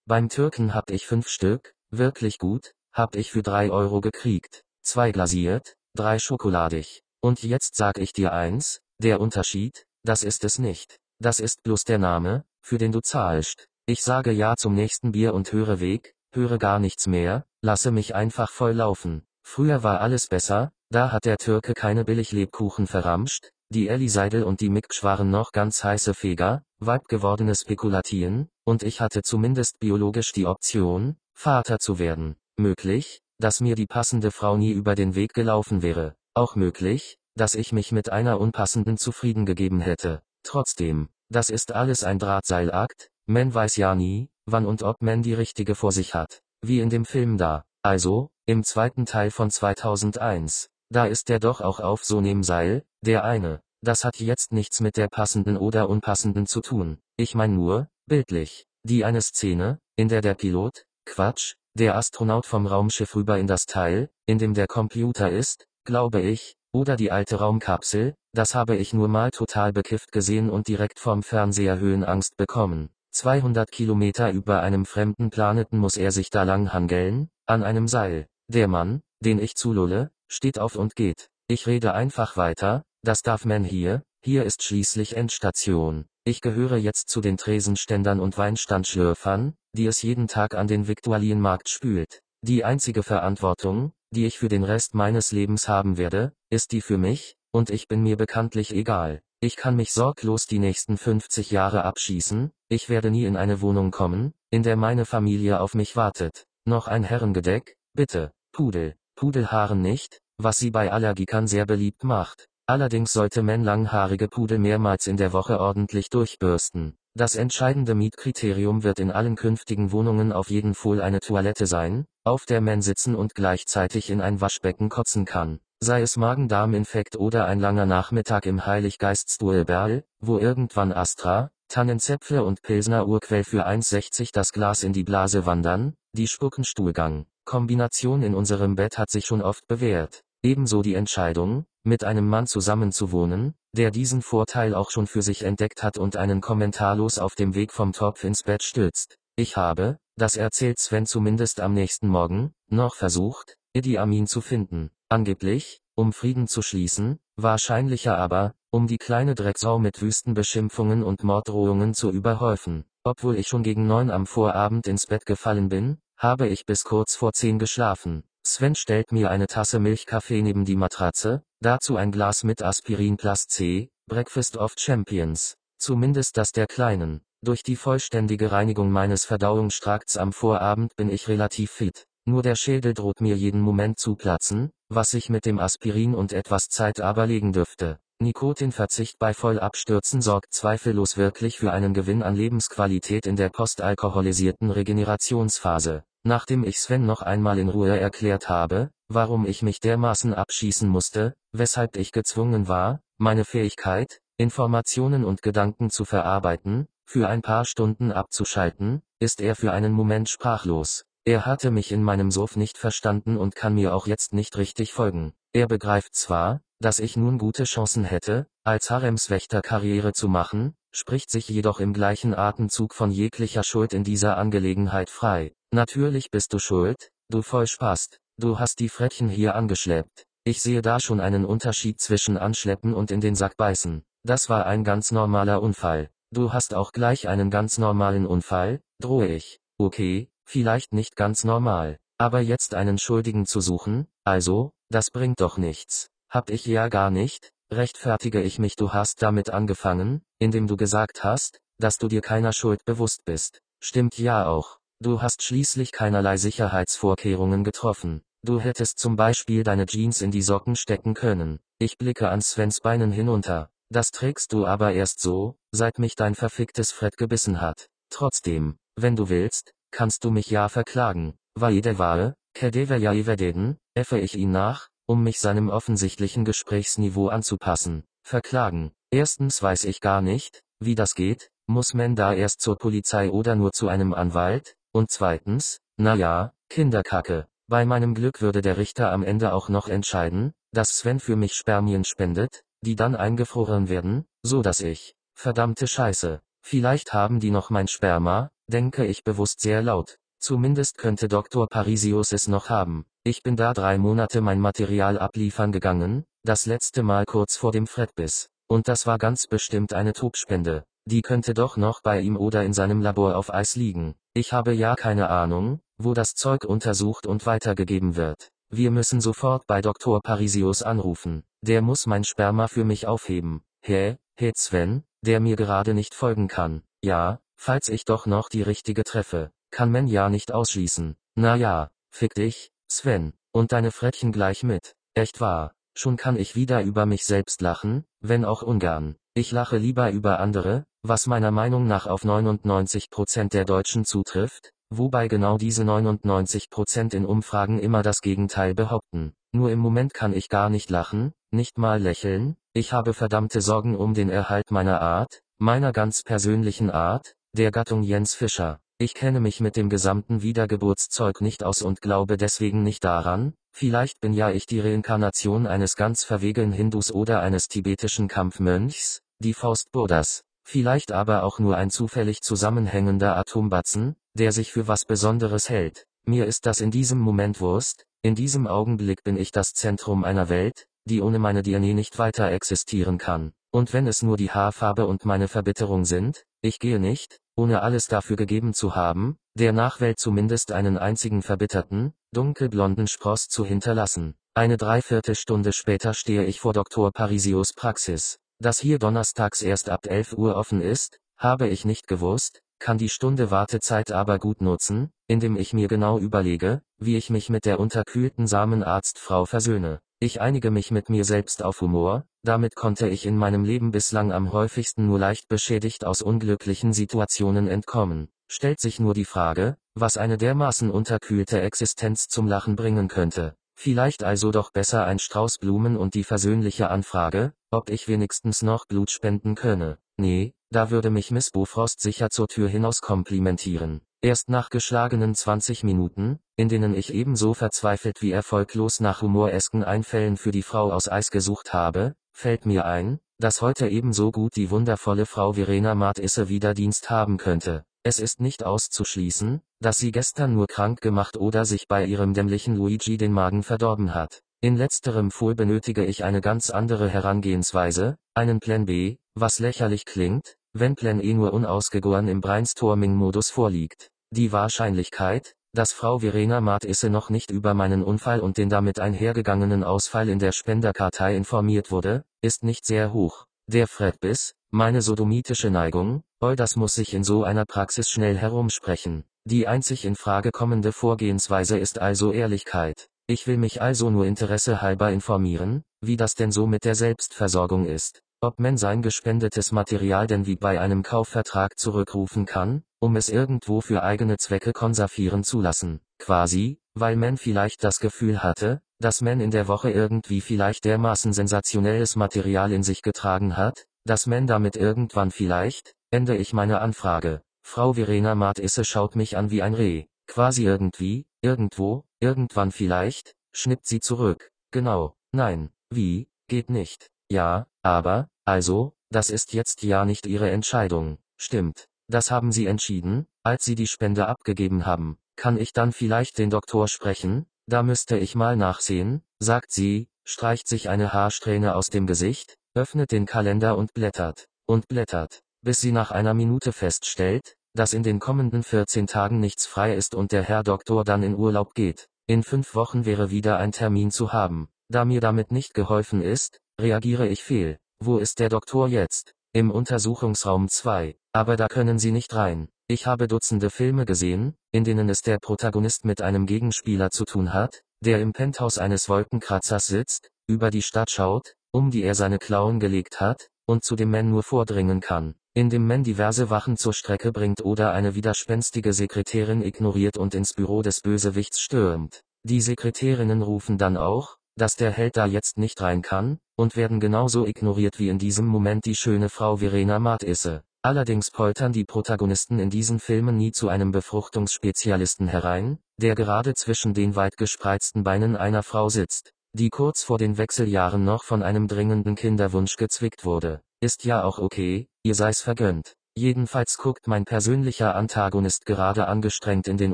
Beim Türken hab ich fünf Stück, wirklich gut, hab ich für drei Euro gekriegt. Zwei glasiert, drei schokoladig. Und jetzt sag ich dir eins, der Unterschied, das ist es nicht. Das ist bloß der Name, für den du zahlst. Ich sage ja zum nächsten Bier und höre weg, höre gar nichts mehr, lasse mich einfach voll laufen. Früher war alles besser, da hat der Türke keine Billiglebkuchen verramscht, die Ellie Seidel und die Miksch waren noch ganz heiße Feger, Weib gewordene Spekulatien, und ich hatte zumindest biologisch die Option, Vater zu werden. Möglich, dass mir die passende Frau nie über den Weg gelaufen wäre. Auch möglich, dass ich mich mit einer unpassenden zufrieden gegeben hätte. Trotzdem, das ist alles ein Drahtseilakt, man weiß ja nie, wann und ob man die richtige vor sich hat. Wie in dem Film da. Also, im zweiten Teil von 2001. Da ist der doch auch auf so nem Seil, der eine. Das hat jetzt nichts mit der passenden oder unpassenden zu tun. Ich mein nur, bildlich. Die eine Szene, in der der Pilot, Quatsch, der Astronaut vom Raumschiff rüber in das Teil, in dem der Computer ist, glaube ich, oder die alte Raumkapsel, das habe ich nur mal total bekifft gesehen und direkt vom Fernseher Höhenangst bekommen. 200 Kilometer über einem fremden Planeten muss er sich da lang hangeln, an einem Seil. Der Mann, den ich zululle, steht auf und geht. Ich rede einfach weiter, das darf man hier, hier ist schließlich Endstation. Ich gehöre jetzt zu den Tresenständern und Weinstandschlürfern, die es jeden Tag an den Viktualienmarkt spült. Die einzige Verantwortung, die ich für den Rest meines Lebens haben werde, ist die für mich, und ich bin mir bekanntlich egal. Ich kann mich sorglos die nächsten 50 Jahre abschießen, ich werde nie in eine Wohnung kommen, in der meine Familie auf mich wartet. Noch ein Herrengedeck, bitte, Pudel. Pudelhaaren nicht, was sie bei Allergikern sehr beliebt macht. Allerdings sollte man langhaarige Pudel mehrmals in der Woche ordentlich durchbürsten. Das entscheidende Mietkriterium wird in allen künftigen Wohnungen auf jeden Fall eine Toilette sein, auf der man sitzen und gleichzeitig in ein Waschbecken kotzen kann. Sei es Magen-Darm-Infekt oder ein langer Nachmittag im Heiliggeiststuhlberl, wo irgendwann Astra, Tannenzäpfle und Pilsner Urquell für 1,60 das Glas in die Blase wandern, die Spuckenstuhlgang. Kombination in unserem Bett hat sich schon oft bewährt. Ebenso die Entscheidung, mit einem Mann zusammenzuwohnen, der diesen Vorteil auch schon für sich entdeckt hat und einen kommentarlos auf dem Weg vom Topf ins Bett stützt. Ich habe, das erzählt Sven zumindest am nächsten Morgen, noch versucht, Idi Amin zu finden. Angeblich, um Frieden zu schließen, wahrscheinlicher aber, um die kleine Drecksau mit Wüstenbeschimpfungen und Morddrohungen zu überhäufen. Obwohl ich schon gegen neun am Vorabend ins Bett gefallen bin, habe ich bis kurz vor zehn geschlafen. Sven stellt mir eine Tasse Milchkaffee neben die Matratze, dazu ein Glas mit Aspirin Plus C, Breakfast of Champions. Zumindest das der kleinen. Durch die vollständige Reinigung meines Verdauungstrakts am Vorabend bin ich relativ fit. Nur der Schädel droht mir jeden Moment zu platzen, was sich mit dem Aspirin und etwas Zeit aber legen dürfte. Nikotinverzicht bei Vollabstürzen sorgt zweifellos wirklich für einen Gewinn an Lebensqualität in der postalkoholisierten Regenerationsphase. Nachdem ich Sven noch einmal in Ruhe erklärt habe, warum ich mich dermaßen abschießen musste, weshalb ich gezwungen war, meine Fähigkeit, Informationen und Gedanken zu verarbeiten, für ein paar Stunden abzuschalten, ist er für einen Moment sprachlos. Er hatte mich in meinem Sof nicht verstanden und kann mir auch jetzt nicht richtig folgen. Er begreift zwar, dass ich nun gute Chancen hätte, als Haremswächter Karriere zu machen, spricht sich jedoch im gleichen Atemzug von jeglicher Schuld in dieser Angelegenheit frei. Natürlich bist du schuld, du Vollspast, du hast die Frettchen hier angeschleppt. Ich sehe da schon einen Unterschied zwischen anschleppen und in den Sack beißen. Das war ein ganz normaler Unfall. Du hast auch gleich einen ganz normalen Unfall, drohe ich. Okay, Vielleicht nicht ganz normal. Aber jetzt einen Schuldigen zu suchen, also, das bringt doch nichts. Hab ich ja gar nicht, rechtfertige ich mich du hast damit angefangen, indem du gesagt hast, dass du dir keiner Schuld bewusst bist. Stimmt ja auch. Du hast schließlich keinerlei Sicherheitsvorkehrungen getroffen. Du hättest zum Beispiel deine Jeans in die Socken stecken können. Ich blicke an Svens Beinen hinunter. Das trägst du aber erst so, seit mich dein verficktes Fred gebissen hat. Trotzdem, wenn du willst, kannst du mich ja verklagen. Vaidevare, Kedevaya Ivededen, effe ich ihn nach, um mich seinem offensichtlichen Gesprächsniveau anzupassen. Verklagen. Erstens weiß ich gar nicht, wie das geht, muss man da erst zur Polizei oder nur zu einem Anwalt, und zweitens, na ja, Kinderkacke. Bei meinem Glück würde der Richter am Ende auch noch entscheiden, dass Sven für mich Spermien spendet, die dann eingefroren werden, so dass ich, verdammte Scheiße, vielleicht haben die noch mein Sperma, denke ich bewusst sehr laut. Zumindest könnte Dr. Parisius es noch haben. Ich bin da drei Monate mein Material abliefern gegangen, das letzte Mal kurz vor dem Fredbiss. Und das war ganz bestimmt eine Tubspende. Die könnte doch noch bei ihm oder in seinem Labor auf Eis liegen. Ich habe ja keine Ahnung, wo das Zeug untersucht und weitergegeben wird. Wir müssen sofort bei Dr. Parisius anrufen. Der muss mein Sperma für mich aufheben. Hä, hä Sven, der mir gerade nicht folgen kann. Ja, Falls ich doch noch die richtige treffe, kann man ja nicht ausschließen. Na ja, fick dich, Sven, und deine Frettchen gleich mit. Echt wahr. Schon kann ich wieder über mich selbst lachen, wenn auch ungern. Ich lache lieber über andere, was meiner Meinung nach auf 99% der Deutschen zutrifft, wobei genau diese 99% in Umfragen immer das Gegenteil behaupten. Nur im Moment kann ich gar nicht lachen, nicht mal lächeln, ich habe verdammte Sorgen um den Erhalt meiner Art, meiner ganz persönlichen Art, der Gattung Jens Fischer. Ich kenne mich mit dem gesamten Wiedergeburtszeug nicht aus und glaube deswegen nicht daran, vielleicht bin ja ich die Reinkarnation eines ganz verwegenen Hindus oder eines tibetischen Kampfmönchs, die Faust Buddhas, vielleicht aber auch nur ein zufällig zusammenhängender Atombatzen, der sich für was Besonderes hält. Mir ist das in diesem Moment Wurst, in diesem Augenblick bin ich das Zentrum einer Welt, die ohne meine DNA nicht weiter existieren kann. Und wenn es nur die Haarfarbe und meine Verbitterung sind, ich gehe nicht, ohne alles dafür gegeben zu haben, der Nachwelt zumindest einen einzigen verbitterten, dunkelblonden Spross zu hinterlassen. Eine Dreiviertelstunde später stehe ich vor Dr. Parisios Praxis. Dass hier donnerstags erst ab 11 Uhr offen ist, habe ich nicht gewusst, kann die Stunde Wartezeit aber gut nutzen, indem ich mir genau überlege, wie ich mich mit der unterkühlten Samenarztfrau versöhne. Ich einige mich mit mir selbst auf Humor, damit konnte ich in meinem Leben bislang am häufigsten nur leicht beschädigt aus unglücklichen Situationen entkommen. Stellt sich nur die Frage, was eine dermaßen unterkühlte Existenz zum Lachen bringen könnte. Vielleicht also doch besser ein Strauß Blumen und die versöhnliche Anfrage, ob ich wenigstens noch Blut spenden könne. Nee, da würde mich Miss Bofrost sicher zur Tür hinaus komplimentieren. Erst nach geschlagenen 20 Minuten, in denen ich ebenso verzweifelt wie erfolglos nach humoresken Einfällen für die Frau aus Eis gesucht habe, fällt mir ein, dass heute ebenso gut die wundervolle Frau Verena Martisse wieder Dienst haben könnte. Es ist nicht auszuschließen, dass sie gestern nur krank gemacht oder sich bei ihrem dämlichen Luigi den Magen verdorben hat. In letzterem Fall benötige ich eine ganz andere Herangehensweise, einen Plan B, was lächerlich klingt, wenn Plan E nur unausgegoren im Brainstorming-Modus vorliegt. Die Wahrscheinlichkeit, dass Frau Verena Martisse noch nicht über meinen Unfall und den damit einhergegangenen Ausfall in der Spenderkartei informiert wurde, ist nicht sehr hoch. Der Fredbiss, meine sodomitische Neigung, oh das muss sich in so einer Praxis schnell herumsprechen. Die einzig in Frage kommende Vorgehensweise ist also Ehrlichkeit. Ich will mich also nur Interesse halber informieren, wie das denn so mit der Selbstversorgung ist. Ob man sein gespendetes Material denn wie bei einem Kaufvertrag zurückrufen kann, um es irgendwo für eigene Zwecke konservieren zu lassen. Quasi, weil man vielleicht das Gefühl hatte, dass man in der Woche irgendwie vielleicht dermaßen sensationelles Material in sich getragen hat, dass man damit irgendwann vielleicht, ende ich meine Anfrage. Frau Verena Martisse schaut mich an wie ein Reh. Quasi irgendwie, irgendwo, irgendwann vielleicht, schnippt sie zurück. Genau, nein, wie, geht nicht. Ja, aber, also, das ist jetzt ja nicht Ihre Entscheidung. Stimmt. Das haben Sie entschieden, als Sie die Spende abgegeben haben. Kann ich dann vielleicht den Doktor sprechen? Da müsste ich mal nachsehen, sagt sie, streicht sich eine Haarsträhne aus dem Gesicht, öffnet den Kalender und blättert, und blättert, bis sie nach einer Minute feststellt, dass in den kommenden 14 Tagen nichts frei ist und der Herr Doktor dann in Urlaub geht. In fünf Wochen wäre wieder ein Termin zu haben. Da mir damit nicht geholfen ist, reagiere ich fehl. Wo ist der Doktor jetzt? Im Untersuchungsraum 2. Aber da können Sie nicht rein. Ich habe Dutzende Filme gesehen, in denen es der Protagonist mit einem Gegenspieler zu tun hat, der im Penthouse eines Wolkenkratzers sitzt, über die Stadt schaut, um die er seine Klauen gelegt hat, und zu dem Man nur vordringen kann, in dem Man diverse Wachen zur Strecke bringt oder eine widerspenstige Sekretärin ignoriert und ins Büro des Bösewichts stürmt. Die Sekretärinnen rufen dann auch, dass der Held da jetzt nicht rein kann, und werden genauso ignoriert wie in diesem Moment die schöne Frau Verena Martisse. Allerdings poltern die Protagonisten in diesen Filmen nie zu einem Befruchtungsspezialisten herein, der gerade zwischen den weit gespreizten Beinen einer Frau sitzt, die kurz vor den Wechseljahren noch von einem dringenden Kinderwunsch gezwickt wurde. Ist ja auch okay, ihr sei's vergönnt. Jedenfalls guckt mein persönlicher Antagonist gerade angestrengt in den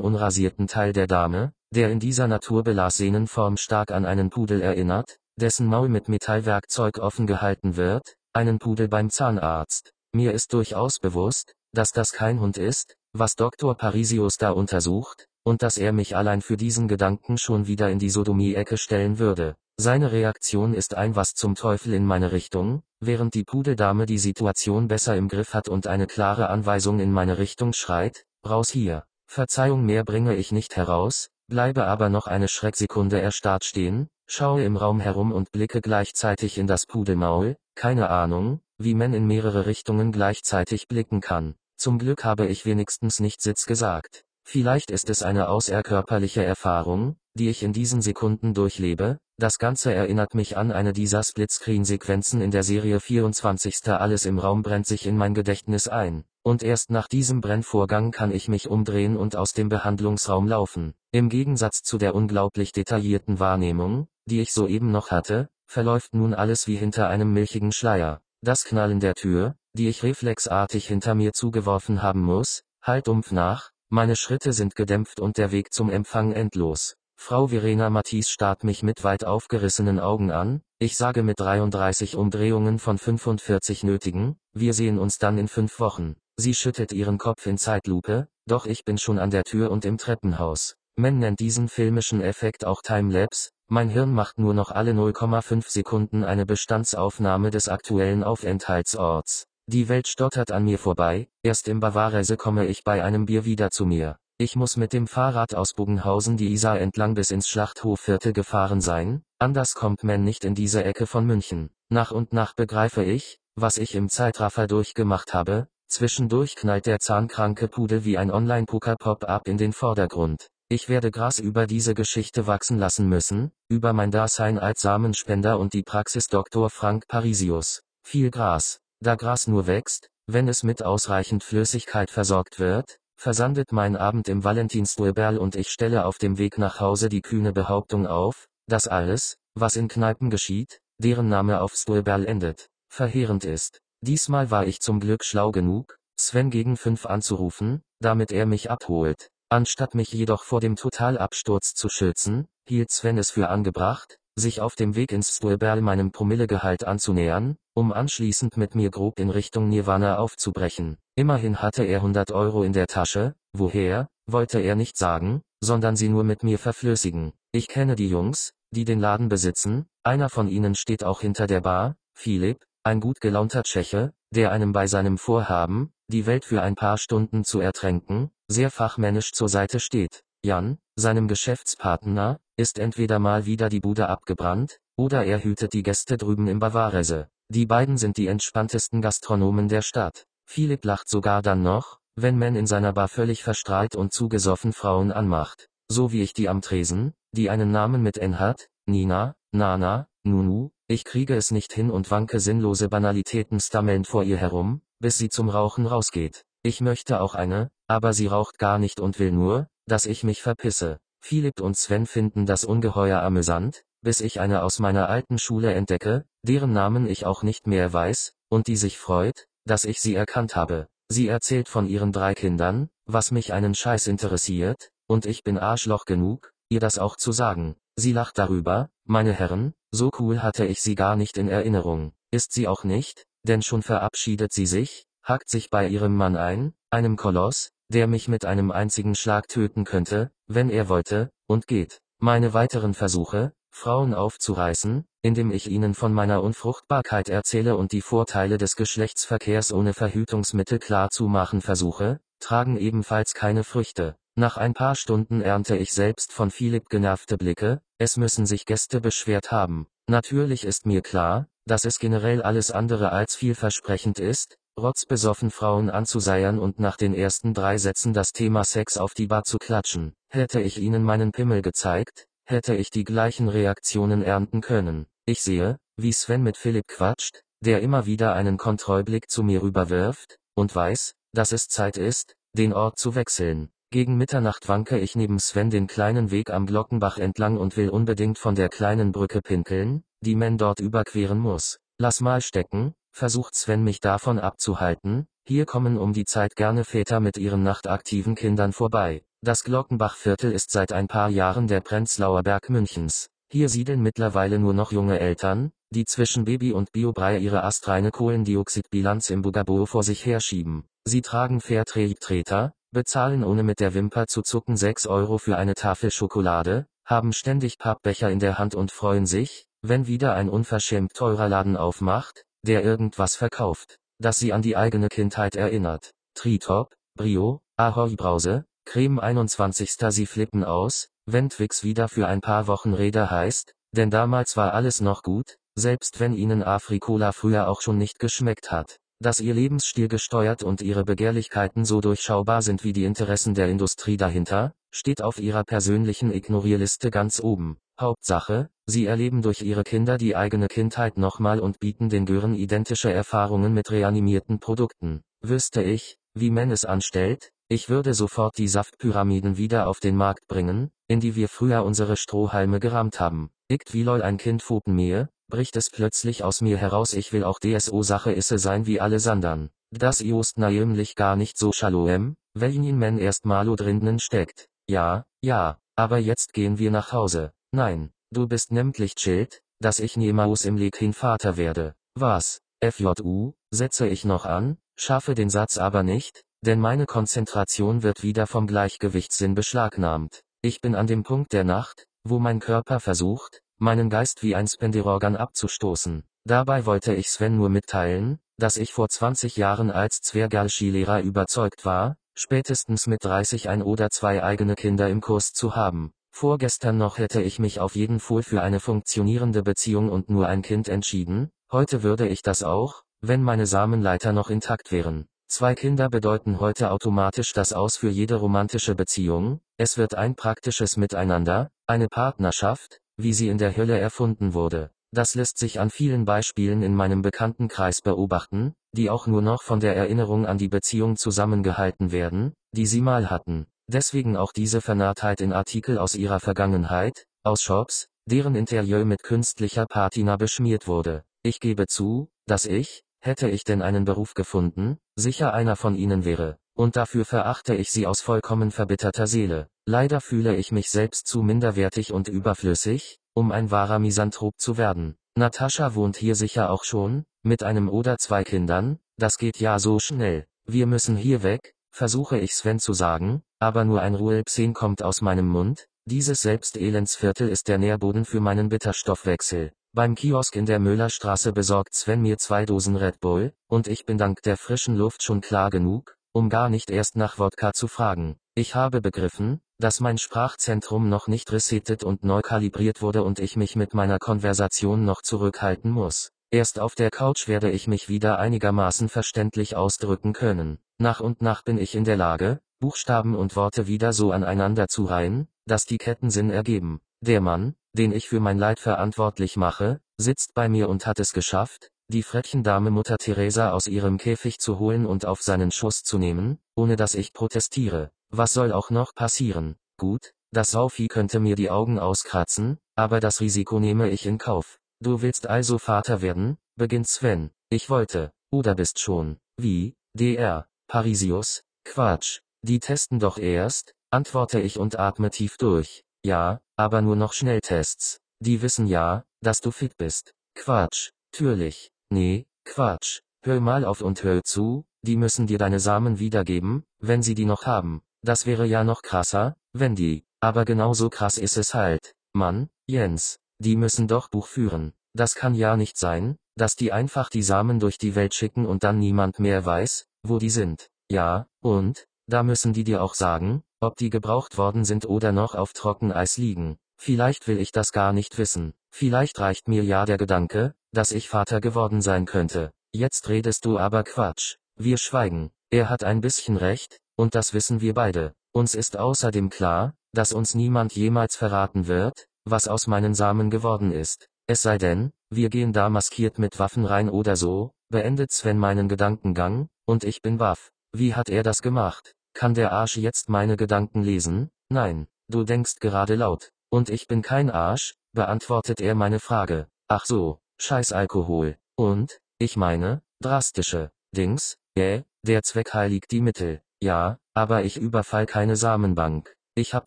unrasierten Teil der Dame, der in dieser naturbelassenen Form stark an einen Pudel erinnert, dessen Maul mit Metallwerkzeug offen gehalten wird, einen Pudel beim Zahnarzt. Mir ist durchaus bewusst, dass das kein Hund ist, was Dr. Parisius da untersucht, und dass er mich allein für diesen Gedanken schon wieder in die Sodomie-Ecke stellen würde. Seine Reaktion ist ein Was zum Teufel in meine Richtung, während die Pudeldame die Situation besser im Griff hat und eine klare Anweisung in meine Richtung schreit, raus hier. Verzeihung mehr bringe ich nicht heraus, bleibe aber noch eine Schrecksekunde erstarrt stehen, schaue im Raum herum und blicke gleichzeitig in das Pudelmaul, keine Ahnung, wie man in mehrere Richtungen gleichzeitig blicken kann. Zum Glück habe ich wenigstens nicht Sitz gesagt. Vielleicht ist es eine außerkörperliche Erfahrung, die ich in diesen Sekunden durchlebe, das Ganze erinnert mich an eine dieser Splitscreen-Sequenzen in der Serie 24. Alles im Raum brennt sich in mein Gedächtnis ein, und erst nach diesem Brennvorgang kann ich mich umdrehen und aus dem Behandlungsraum laufen. Im Gegensatz zu der unglaublich detaillierten Wahrnehmung, die ich soeben noch hatte, verläuft nun alles wie hinter einem milchigen Schleier. Das Knallen der Tür, die ich reflexartig hinter mir zugeworfen haben muss, halt dumpf nach, meine Schritte sind gedämpft und der Weg zum Empfang endlos. Frau Verena Matisse starrt mich mit weit aufgerissenen Augen an, ich sage mit 33 Umdrehungen von 45 nötigen, wir sehen uns dann in fünf Wochen. Sie schüttelt ihren Kopf in Zeitlupe, doch ich bin schon an der Tür und im Treppenhaus. Man nennt diesen filmischen Effekt auch Timelapse, mein Hirn macht nur noch alle 0,5 Sekunden eine Bestandsaufnahme des aktuellen Aufenthaltsorts. Die Welt stottert an mir vorbei, erst im Bavarese komme ich bei einem Bier wieder zu mir. Ich muss mit dem Fahrrad aus Bogenhausen die Isar entlang bis ins Schlachthofviertel gefahren sein, anders kommt man nicht in diese Ecke von München. Nach und nach begreife ich, was ich im Zeitraffer durchgemacht habe, zwischendurch knallt der zahnkranke Pudel wie ein Online-Poker-Pop-up in den Vordergrund. Ich werde Gras über diese Geschichte wachsen lassen müssen, über mein Dasein als Samenspender und die Praxis Dr. Frank Parisius. Viel Gras. Da Gras nur wächst, wenn es mit ausreichend Flüssigkeit versorgt wird, versandet mein Abend im Valentinsdueberl und ich stelle auf dem Weg nach Hause die kühne Behauptung auf, dass alles, was in Kneipen geschieht, deren Name auf Stueberl endet, verheerend ist. Diesmal war ich zum Glück schlau genug, Sven gegen fünf anzurufen, damit er mich abholt. Anstatt mich jedoch vor dem Totalabsturz zu schützen, hielt Sven es für angebracht, sich auf dem Weg ins Stueberl meinem Promillegehalt anzunähern, um anschließend mit mir grob in Richtung Nirvana aufzubrechen. Immerhin hatte er 100 Euro in der Tasche, woher, wollte er nicht sagen, sondern sie nur mit mir verflüssigen. Ich kenne die Jungs, die den Laden besitzen, einer von ihnen steht auch hinter der Bar, Philipp, ein gut gelaunter Tscheche, der einem bei seinem Vorhaben, die Welt für ein paar Stunden zu ertränken, sehr fachmännisch zur Seite steht. Jan, seinem Geschäftspartner, ist entweder mal wieder die Bude abgebrannt, oder er hütet die Gäste drüben im Bavarese. Die beiden sind die entspanntesten Gastronomen der Stadt. Philipp lacht sogar dann noch, wenn man in seiner Bar völlig verstrahlt und zugesoffen Frauen anmacht. So wie ich die am Tresen, die einen Namen mit N hat, Nina, Nana, Nunu, ich kriege es nicht hin und wanke sinnlose Banalitäten stammelnd vor ihr herum, bis sie zum Rauchen rausgeht. Ich möchte auch eine, aber sie raucht gar nicht und will nur, dass ich mich verpisse. Philipp und Sven finden das ungeheuer amüsant, bis ich eine aus meiner alten Schule entdecke, deren Namen ich auch nicht mehr weiß, und die sich freut, dass ich sie erkannt habe. Sie erzählt von ihren drei Kindern, was mich einen Scheiß interessiert, und ich bin Arschloch genug, ihr das auch zu sagen. Sie lacht darüber, meine Herren, so cool hatte ich sie gar nicht in Erinnerung. Ist sie auch nicht, denn schon verabschiedet sie sich, hackt sich bei ihrem Mann ein, einem Koloss, der mich mit einem einzigen Schlag töten könnte, wenn er wollte, und geht. Meine weiteren Versuche, Frauen aufzureißen, indem ich ihnen von meiner Unfruchtbarkeit erzähle und die Vorteile des Geschlechtsverkehrs ohne Verhütungsmittel klarzumachen versuche, tragen ebenfalls keine Früchte. Nach ein paar Stunden ernte ich selbst von Philipp genervte Blicke, es müssen sich Gäste beschwert haben. Natürlich ist mir klar, dass es generell alles andere als vielversprechend ist, rotzbesoffen Frauen anzuseiern und nach den ersten drei Sätzen das Thema Sex auf die Bar zu klatschen. Hätte ich ihnen meinen Pimmel gezeigt, hätte ich die gleichen Reaktionen ernten können. Ich sehe, wie Sven mit Philipp quatscht, der immer wieder einen Kontrollblick zu mir rüberwirft, und weiß, dass es Zeit ist, den Ort zu wechseln. Gegen Mitternacht wanke ich neben Sven den kleinen Weg am Glockenbach entlang und will unbedingt von der kleinen Brücke pinkeln, die man dort überqueren muss. Lass mal stecken, versucht Sven mich davon abzuhalten, hier kommen um die Zeit gerne Väter mit ihren nachtaktiven Kindern vorbei. Das Glockenbachviertel ist seit ein paar Jahren der Prenzlauer Berg Münchens. Hier siedeln mittlerweile nur noch junge Eltern, die zwischen Baby und Biobrei ihre astreine Kohlendioxidbilanz im Bugabo vor sich herschieben. Sie tragen Fairtrade-Treter, bezahlen ohne mit der Wimper zu zucken 6 Euro für eine Tafel Schokolade, haben ständig Pappbecher in der Hand und freuen sich, wenn wieder ein unverschämt teurer Laden aufmacht, der irgendwas verkauft, das sie an die eigene Kindheit erinnert. Tritop, Brio, Ahoi Brause, Creme 21. Sie flippen aus, wenn Twix wieder für ein paar Wochen Räder heißt, denn damals war alles noch gut, selbst wenn ihnen Afrikola früher auch schon nicht geschmeckt hat. Dass ihr Lebensstil gesteuert und ihre Begehrlichkeiten so durchschaubar sind wie die Interessen der Industrie dahinter, steht auf ihrer persönlichen Ignorierliste ganz oben. Hauptsache, sie erleben durch ihre Kinder die eigene Kindheit nochmal und bieten den Gören identische Erfahrungen mit reanimierten Produkten. Wüsste ich, wie man es anstellt, ich würde sofort die Saftpyramiden wieder auf den Markt bringen, in die wir früher unsere Strohhalme gerammt haben. Ickt wie lol ein Kind Pfotenmehe, bricht es plötzlich aus mir heraus ich will auch DSO-Sache isse sein wie alle Sandern. Das just nämlich gar nicht so schaloem, welchen men erst malo drinnen steckt. Ja, ja, aber jetzt gehen wir nach Hause. Nein, du bist nämlich chillt, dass ich niemals im Lekin Vater werde. Was? FJU, setze ich noch an, schaffe den Satz aber nicht, denn meine Konzentration wird wieder vom Gleichgewichtssinn beschlagnahmt. Ich bin an dem Punkt der Nacht, wo mein Körper versucht, meinen Geist wie ein Spenderorgan abzustoßen. Dabei wollte ich Sven nur mitteilen, dass ich vor 20 Jahren als Zwergal-Skilehrer überzeugt war, spätestens mit 30 ein oder zwei eigene Kinder im Kurs zu haben. Vorgestern noch hätte ich mich auf jeden Fall für eine funktionierende Beziehung und nur ein Kind entschieden, heute würde ich das auch, wenn meine Samenleiter noch intakt wären. Zwei Kinder bedeuten heute automatisch das Aus für jede romantische Beziehung, es wird ein praktisches Miteinander, eine Partnerschaft, wie sie in der Hölle erfunden wurde. Das lässt sich an vielen Beispielen in meinem Bekanntenkreis beobachten, die auch nur noch von der Erinnerung an die Beziehung zusammengehalten werden, die sie mal hatten. Deswegen auch diese Vernarrtheit in Artikel aus ihrer Vergangenheit, aus Shops, deren Interieur mit künstlicher Patina beschmiert wurde. Ich gebe zu, dass ich, hätte ich denn einen Beruf gefunden, sicher einer von ihnen wäre, und dafür verachte ich sie aus vollkommen verbitterter Seele. Leider fühle ich mich selbst zu minderwertig und überflüssig, um ein wahrer Misanthrop zu werden. Natascha wohnt hier sicher auch schon, mit einem oder zwei Kindern, das geht ja so schnell. Wir müssen hier weg, versuche ich Sven zu sagen, aber nur ein Ruhelpsen kommt aus meinem Mund, dieses Selbstelendsviertel ist der Nährboden für meinen Bitterstoffwechsel. Beim Kiosk in der Müllerstraße besorgt Sven mir zwei Dosen Red Bull, und ich bin dank der frischen Luft schon klar genug, um gar nicht erst nach Wodka zu fragen. Ich habe begriffen, dass mein Sprachzentrum noch nicht resettet und neu kalibriert wurde und ich mich mit meiner Konversation noch zurückhalten muss. Erst auf der Couch werde ich mich wieder einigermaßen verständlich ausdrücken können. Nach und nach bin ich in der Lage, Buchstaben und Worte wieder so aneinander zu reihen, dass die Ketten Sinn ergeben. Der Mann, den ich für mein Leid verantwortlich mache, sitzt bei mir und hat es geschafft, die Frettchendame Mutter Teresa aus ihrem Käfig zu holen und auf seinen Schuss zu nehmen, ohne dass ich protestiere. Was soll auch noch passieren? Gut, das Saufi könnte mir die Augen auskratzen, aber das Risiko nehme ich in Kauf. Du willst also Vater werden, beginnt Sven. Ich wollte, oder bist schon. Wie? DR. Parisius? Quatsch. Die testen doch erst, antworte ich und atme tief durch. Ja, aber nur noch Schnelltests. Die wissen ja, dass du fit bist. Quatsch. Türlich. Nee, Quatsch. Hör mal auf und hör zu, die müssen dir deine Samen wiedergeben, wenn sie die noch haben. Das wäre ja noch krasser, wenn die, aber genauso krass ist es halt. Mann, Jens, die müssen doch Buch führen. Das kann ja nicht sein, dass die einfach die Samen durch die Welt schicken und dann niemand mehr weiß, wo die sind. Ja, und, da müssen die dir auch sagen, ob die gebraucht worden sind oder noch auf Trockeneis liegen. Vielleicht will ich das gar nicht wissen. Vielleicht reicht mir ja der Gedanke, dass ich Vater geworden sein könnte. Jetzt redest du aber Quatsch. Wir schweigen. Er hat ein bisschen recht, und das wissen wir beide. Uns ist außerdem klar, dass uns niemand jemals verraten wird, was aus meinen Samen geworden ist. Es sei denn, wir gehen da maskiert mit Waffen rein oder so, beendet Sven meinen Gedankengang, und ich bin waff. Wie hat er das gemacht? Kann der Arsch jetzt meine Gedanken lesen? Nein, du denkst gerade laut. Und ich bin kein Arsch, beantwortet er meine Frage. Ach so, scheiß Alkohol. Und, ich meine, drastische, Dings, äh, der Zweck heiligt die Mittel. Ja, aber ich überfall keine Samenbank. Ich hab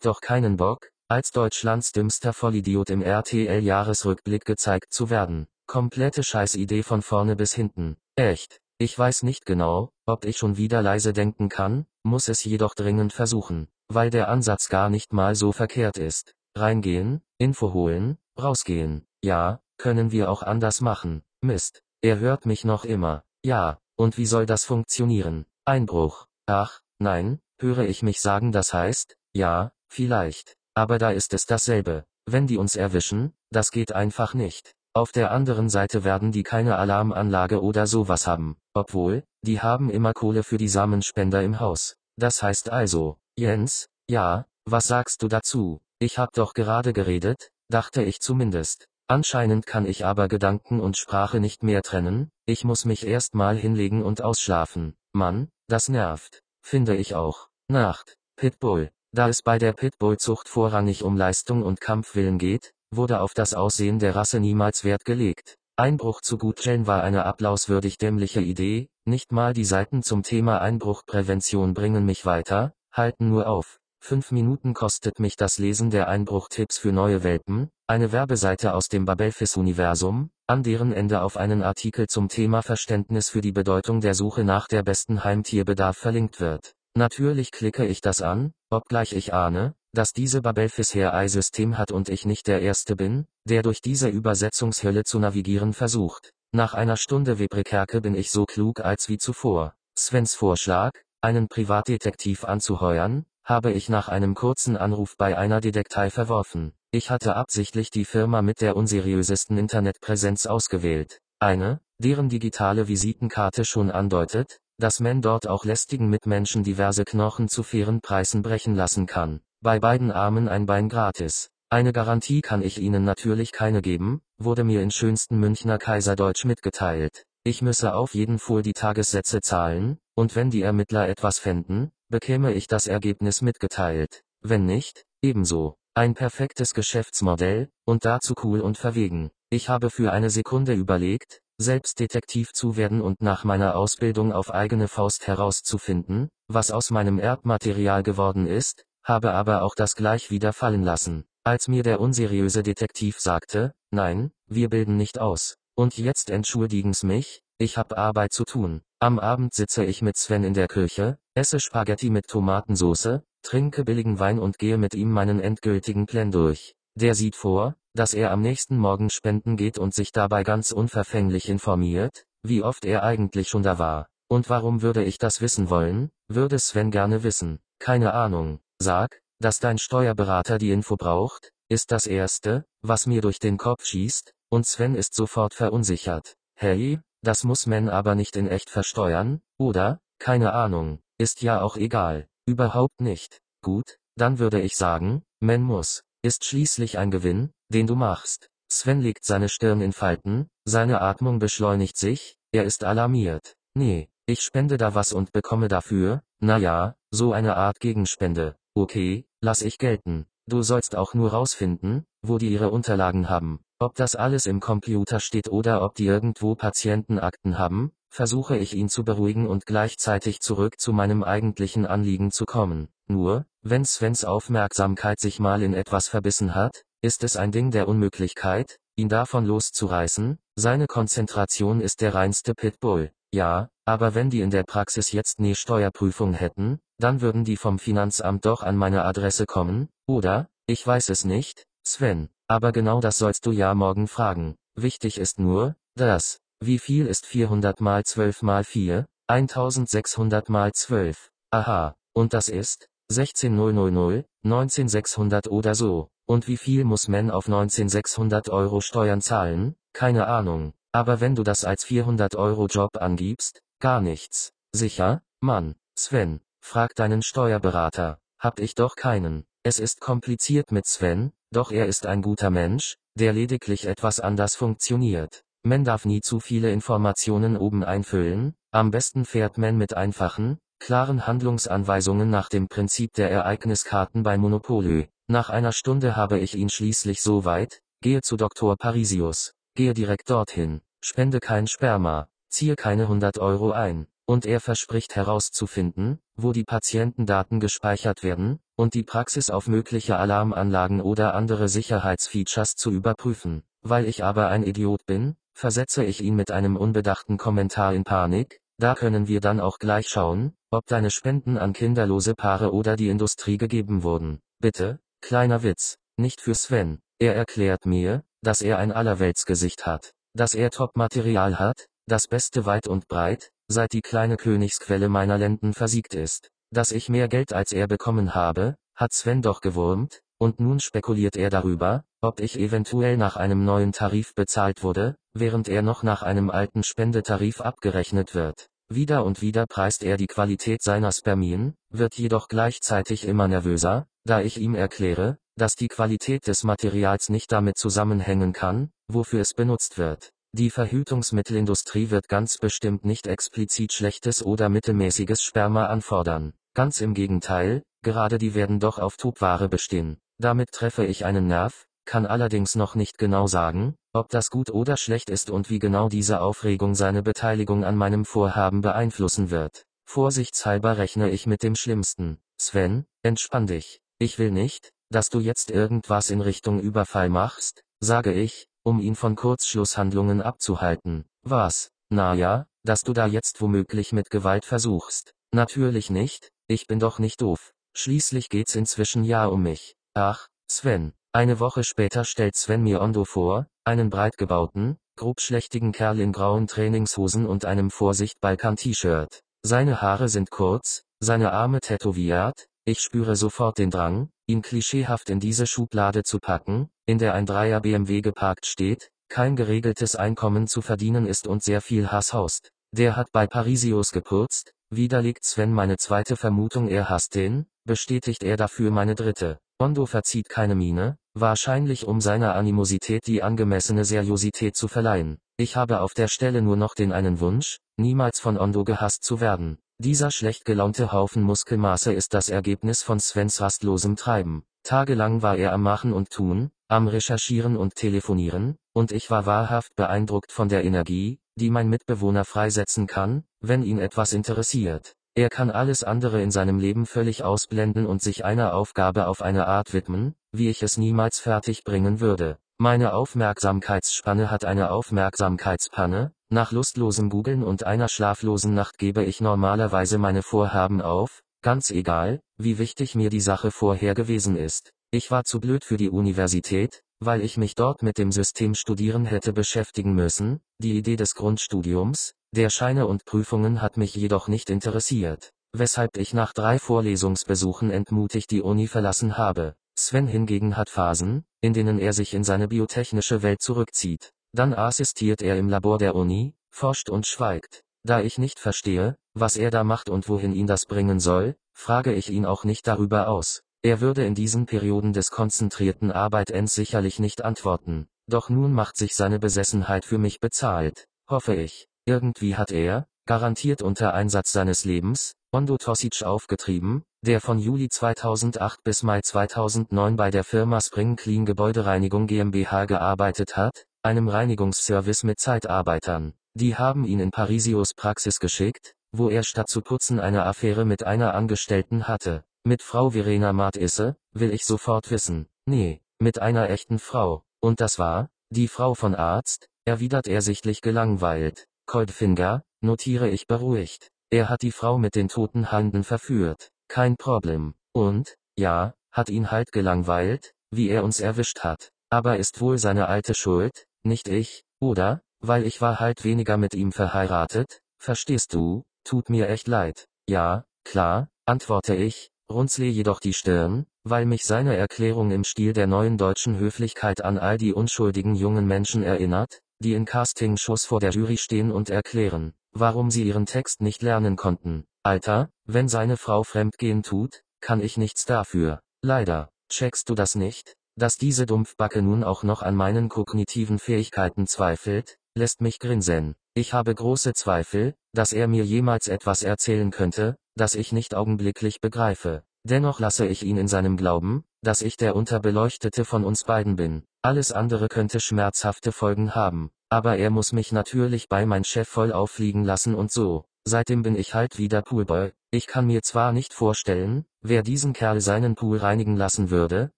doch keinen Bock, als Deutschlands dümmster Vollidiot im RTL-Jahresrückblick gezeigt zu werden. Komplette Scheißidee von vorne bis hinten. Echt. Ich weiß nicht genau, ob ich schon wieder leise denken kann, muss es jedoch dringend versuchen, weil der Ansatz gar nicht mal so verkehrt ist. Reingehen, Info holen, rausgehen. Ja, können wir auch anders machen. Mist. Er hört mich noch immer. Ja, und wie soll das funktionieren? Einbruch. Ach, nein, höre ich mich sagen, das heißt, ja, vielleicht. Aber da ist es dasselbe. Wenn die uns erwischen, das geht einfach nicht. Auf der anderen Seite werden die keine Alarmanlage oder sowas haben. Obwohl, die haben immer Kohle für die Samenspender im Haus. Das heißt also, Jens, ja, was sagst du dazu? Ich hab doch gerade geredet, dachte ich zumindest. Anscheinend kann ich aber Gedanken und Sprache nicht mehr trennen, ich muss mich erst mal hinlegen und ausschlafen. Mann, das nervt. Finde ich auch. Nacht. Pitbull. Da es bei der Pitbull-Zucht vorrangig um Leistung und Kampfwillen geht, wurde auf das Aussehen der Rasse niemals Wert gelegt. Einbruch zu Gutscheln war eine applauswürdig dämliche Idee, nicht mal die Seiten zum Thema Einbruchprävention bringen mich weiter, halten nur auf. Fünf Minuten kostet mich das Lesen der Einbruchtipps für neue Welpen, eine Werbeseite aus dem Babelfis-Universum, an deren Ende auf einen Artikel zum Thema Verständnis für die Bedeutung der Suche nach der besten Heimtierbedarf verlinkt wird. Natürlich klicke ich das an, obgleich ich ahne, dass diese Babelfis AI-System hat und ich nicht der Erste bin, der durch diese Übersetzungshölle zu navigieren versucht. Nach einer Stunde Webrikerke bin ich so klug als wie zuvor. Svens Vorschlag, einen Privatdetektiv anzuheuern, habe ich nach einem kurzen Anruf bei einer Detektei verworfen. Ich hatte absichtlich die Firma mit der unseriösesten Internetpräsenz ausgewählt. Eine, deren digitale Visitenkarte schon andeutet, dass man dort auch lästigen Mitmenschen diverse Knochen zu fairen Preisen brechen lassen kann. Bei beiden Armen ein Bein gratis. Eine Garantie kann ich Ihnen natürlich keine geben, wurde mir in schönsten Münchner Kaiserdeutsch mitgeteilt. Ich müsse auf jeden Fall die Tagessätze zahlen, und wenn die Ermittler etwas fänden, bekäme ich das Ergebnis mitgeteilt. Wenn nicht, ebenso. Ein perfektes Geschäftsmodell, und dazu cool und verwegen. Ich habe für eine Sekunde überlegt, selbst Detektiv zu werden und nach meiner Ausbildung auf eigene Faust herauszufinden, was aus meinem Erbmaterial geworden ist, habe aber auch das gleich wieder fallen lassen, als mir der unseriöse Detektiv sagte, nein, wir bilden nicht aus. Und jetzt entschuldigen's mich, ich hab Arbeit zu tun. Am Abend sitze ich mit Sven in der Küche, esse Spaghetti mit Tomatensoße, trinke billigen Wein und gehe mit ihm meinen endgültigen Plan durch. Der sieht vor, dass er am nächsten Morgen spenden geht und sich dabei ganz unverfänglich informiert, wie oft er eigentlich schon da war. Und warum würde ich das wissen wollen, würde Sven gerne wissen. Keine Ahnung. Sag, dass dein Steuerberater die Info braucht, ist das Erste, was mir durch den Kopf schießt, und Sven ist sofort verunsichert. Hey, das muss man aber nicht in echt versteuern, oder? Keine Ahnung, ist ja auch egal. Überhaupt nicht. Gut, dann würde ich sagen, man muss. Ist schließlich ein Gewinn, den du machst. Sven legt seine Stirn in Falten, seine Atmung beschleunigt sich, er ist alarmiert. Nee, ich spende da was und bekomme dafür, na ja, so eine Art Gegenspende. Okay, lass ich gelten. Du sollst auch nur rausfinden, wo die ihre Unterlagen haben. Ob das alles im Computer steht oder ob die irgendwo Patientenakten haben, versuche ich ihn zu beruhigen und gleichzeitig zurück zu meinem eigentlichen Anliegen zu kommen. Nur, wenn Svens Aufmerksamkeit sich mal in etwas verbissen hat, ist es ein Ding der Unmöglichkeit, ihn davon loszureißen, seine Konzentration ist der reinste Pitbull. Ja, aber wenn die in der Praxis jetzt nie Steuerprüfung hätten, dann würden die vom Finanzamt doch an meine Adresse kommen, oder? Ich weiß es nicht, Sven. Aber genau das sollst du ja morgen fragen. Wichtig ist nur, dass, wie viel ist 400 mal 12 mal 4? 1600 mal 12. Aha, und das ist? 16000, 19600 oder so. Und wie viel muss man auf 19600 Euro Steuern zahlen? Keine Ahnung. Aber wenn du das als 400 Euro Job angibst, gar nichts. Sicher, Mann, Sven, frag deinen Steuerberater. Hab ich doch keinen. Es ist kompliziert mit Sven, doch er ist ein guter Mensch, der lediglich etwas anders funktioniert. Man darf nie zu viele Informationen oben einfüllen, am besten fährt man mit einfachen, klaren Handlungsanweisungen nach dem Prinzip der Ereigniskarten bei Monopoly. Nach einer Stunde habe ich ihn schließlich so weit, gehe zu Dr. Parisius. Gehe direkt dorthin, spende kein Sperma, ziehe keine 100 Euro ein, und er verspricht herauszufinden, wo die Patientendaten gespeichert werden, und die Praxis auf mögliche Alarmanlagen oder andere Sicherheitsfeatures zu überprüfen. Weil ich aber ein Idiot bin, versetze ich ihn mit einem unbedachten Kommentar in Panik, da können wir dann auch gleich schauen, ob deine Spenden an kinderlose Paare oder die Industrie gegeben wurden. Bitte, kleiner Witz, nicht für Sven. Er erklärt mir, dass er ein Allerweltsgesicht hat, dass er Top-Material hat, das Beste weit und breit, seit die kleine Königsquelle meiner Lenden versiegt ist, dass ich mehr Geld als er bekommen habe, hat Sven doch gewurmt, und nun spekuliert er darüber, ob ich eventuell nach einem neuen Tarif bezahlt wurde, während er noch nach einem alten Spendetarif abgerechnet wird. Wieder und wieder preist er die Qualität seiner Spermien, wird jedoch gleichzeitig immer nervöser, da ich ihm erkläre, dass die Qualität des Materials nicht damit zusammenhängen kann, wofür es benutzt wird. Die Verhütungsmittelindustrie wird ganz bestimmt nicht explizit schlechtes oder mittelmäßiges Sperma anfordern. Ganz im Gegenteil, gerade die werden doch auf Tubware bestehen. Damit treffe ich einen Nerv, kann allerdings noch nicht genau sagen, ob das gut oder schlecht ist und wie genau diese Aufregung seine Beteiligung an meinem Vorhaben beeinflussen wird. Vorsichtshalber rechne ich mit dem Schlimmsten. Sven, entspann dich. Ich will nicht, dass du jetzt irgendwas in Richtung Überfall machst, sage ich, um ihn von Kurzschlusshandlungen abzuhalten. Was? Na ja, dass du da jetzt womöglich mit Gewalt versuchst. Natürlich nicht, ich bin doch nicht doof. Schließlich geht's inzwischen ja um mich. Ach, Sven. Eine Woche später stellt Sven mir Ondo vor, einen breitgebauten, grobschlächtigen Kerl in grauen Trainingshosen und einem Vorsicht Balkan-T-Shirt. Seine Haare sind kurz, seine Arme tätowiert, ich spüre sofort den Drang, ihn klischeehaft in diese Schublade zu packen, in der ein Dreier BMW geparkt steht, kein geregeltes Einkommen zu verdienen ist und sehr viel Hass haust. Der hat bei Parisios geputzt, widerlegt Sven meine zweite Vermutung er hasst den, bestätigt er dafür meine dritte. Bondo verzieht keine Miene, wahrscheinlich um seiner Animosität die angemessene Seriosität zu verleihen. Ich habe auf der Stelle nur noch den einen Wunsch, niemals von Ondo gehasst zu werden. Dieser schlecht gelaunte Haufen Muskelmaße ist das Ergebnis von Svens rastlosem Treiben. Tagelang war er am Machen und Tun, am Recherchieren und Telefonieren, und ich war wahrhaft beeindruckt von der Energie, die mein Mitbewohner freisetzen kann, wenn ihn etwas interessiert. Er kann alles andere in seinem Leben völlig ausblenden und sich einer Aufgabe auf eine Art widmen, wie ich es niemals fertig bringen würde. Meine Aufmerksamkeitsspanne hat eine Aufmerksamkeitspanne, nach lustlosem Googeln und einer schlaflosen Nacht gebe ich normalerweise meine Vorhaben auf, ganz egal, wie wichtig mir die Sache vorher gewesen ist. Ich war zu blöd für die Universität, weil ich mich dort mit dem System Studieren hätte beschäftigen müssen, die Idee des Grundstudiums, der Scheine und Prüfungen hat mich jedoch nicht interessiert, weshalb ich nach drei Vorlesungsbesuchen entmutigt die Uni verlassen habe. Sven hingegen hat Phasen, in denen er sich in seine biotechnische Welt zurückzieht. Dann assistiert er im Labor der Uni, forscht und schweigt. Da ich nicht verstehe, was er da macht und wohin ihn das bringen soll, frage ich ihn auch nicht darüber aus. Er würde in diesen Perioden des konzentrierten Arbeitens sicherlich nicht antworten. Doch nun macht sich seine Besessenheit für mich bezahlt, hoffe ich. Irgendwie hat er, garantiert unter Einsatz seines Lebens, Ondo Tosic aufgetrieben, der von Juli 2008 bis Mai 2009 bei der Firma Spring Clean Gebäudereinigung GmbH gearbeitet hat, einem Reinigungsservice mit Zeitarbeitern. Die haben ihn in Parisios Praxis geschickt, wo er statt zu putzen eine Affäre mit einer Angestellten hatte. Mit Frau Verena Martisse, will ich sofort wissen. Nee, mit einer echten Frau. Und das war, die Frau von Arzt, erwidert er sichtlich gelangweilt. Coldfinger, notiere ich beruhigt. Er hat die Frau mit den toten Handen verführt. Kein Problem. Und, ja, hat ihn halt gelangweilt, wie er uns erwischt hat. Aber ist wohl seine alte Schuld, nicht ich, oder? Weil ich war halt weniger mit ihm verheiratet, verstehst du? Tut mir echt leid. Ja, klar, antworte ich, runzle jedoch die Stirn, weil mich seine Erklärung im Stil der neuen deutschen Höflichkeit an all die unschuldigen jungen Menschen erinnert, die in Castingshows vor der Jury stehen und erklären, warum sie ihren Text nicht lernen konnten. Alter, wenn seine Frau Fremdgehen tut, kann ich nichts dafür. Leider, checkst du das nicht? Dass diese Dumpfbacke nun auch noch an meinen kognitiven Fähigkeiten zweifelt, lässt mich grinsen. Ich habe große Zweifel, dass er mir jemals etwas erzählen könnte, das ich nicht augenblicklich begreife. Dennoch lasse ich ihn in seinem Glauben, dass ich der Unterbeleuchtete von uns beiden bin. Alles andere könnte schmerzhafte Folgen haben. Aber er muss mich natürlich bei mein Chef voll auffliegen lassen und so. Seitdem bin ich halt wieder Poolboy. Ich kann mir zwar nicht vorstellen, wer diesen Kerl seinen Pool reinigen lassen würde,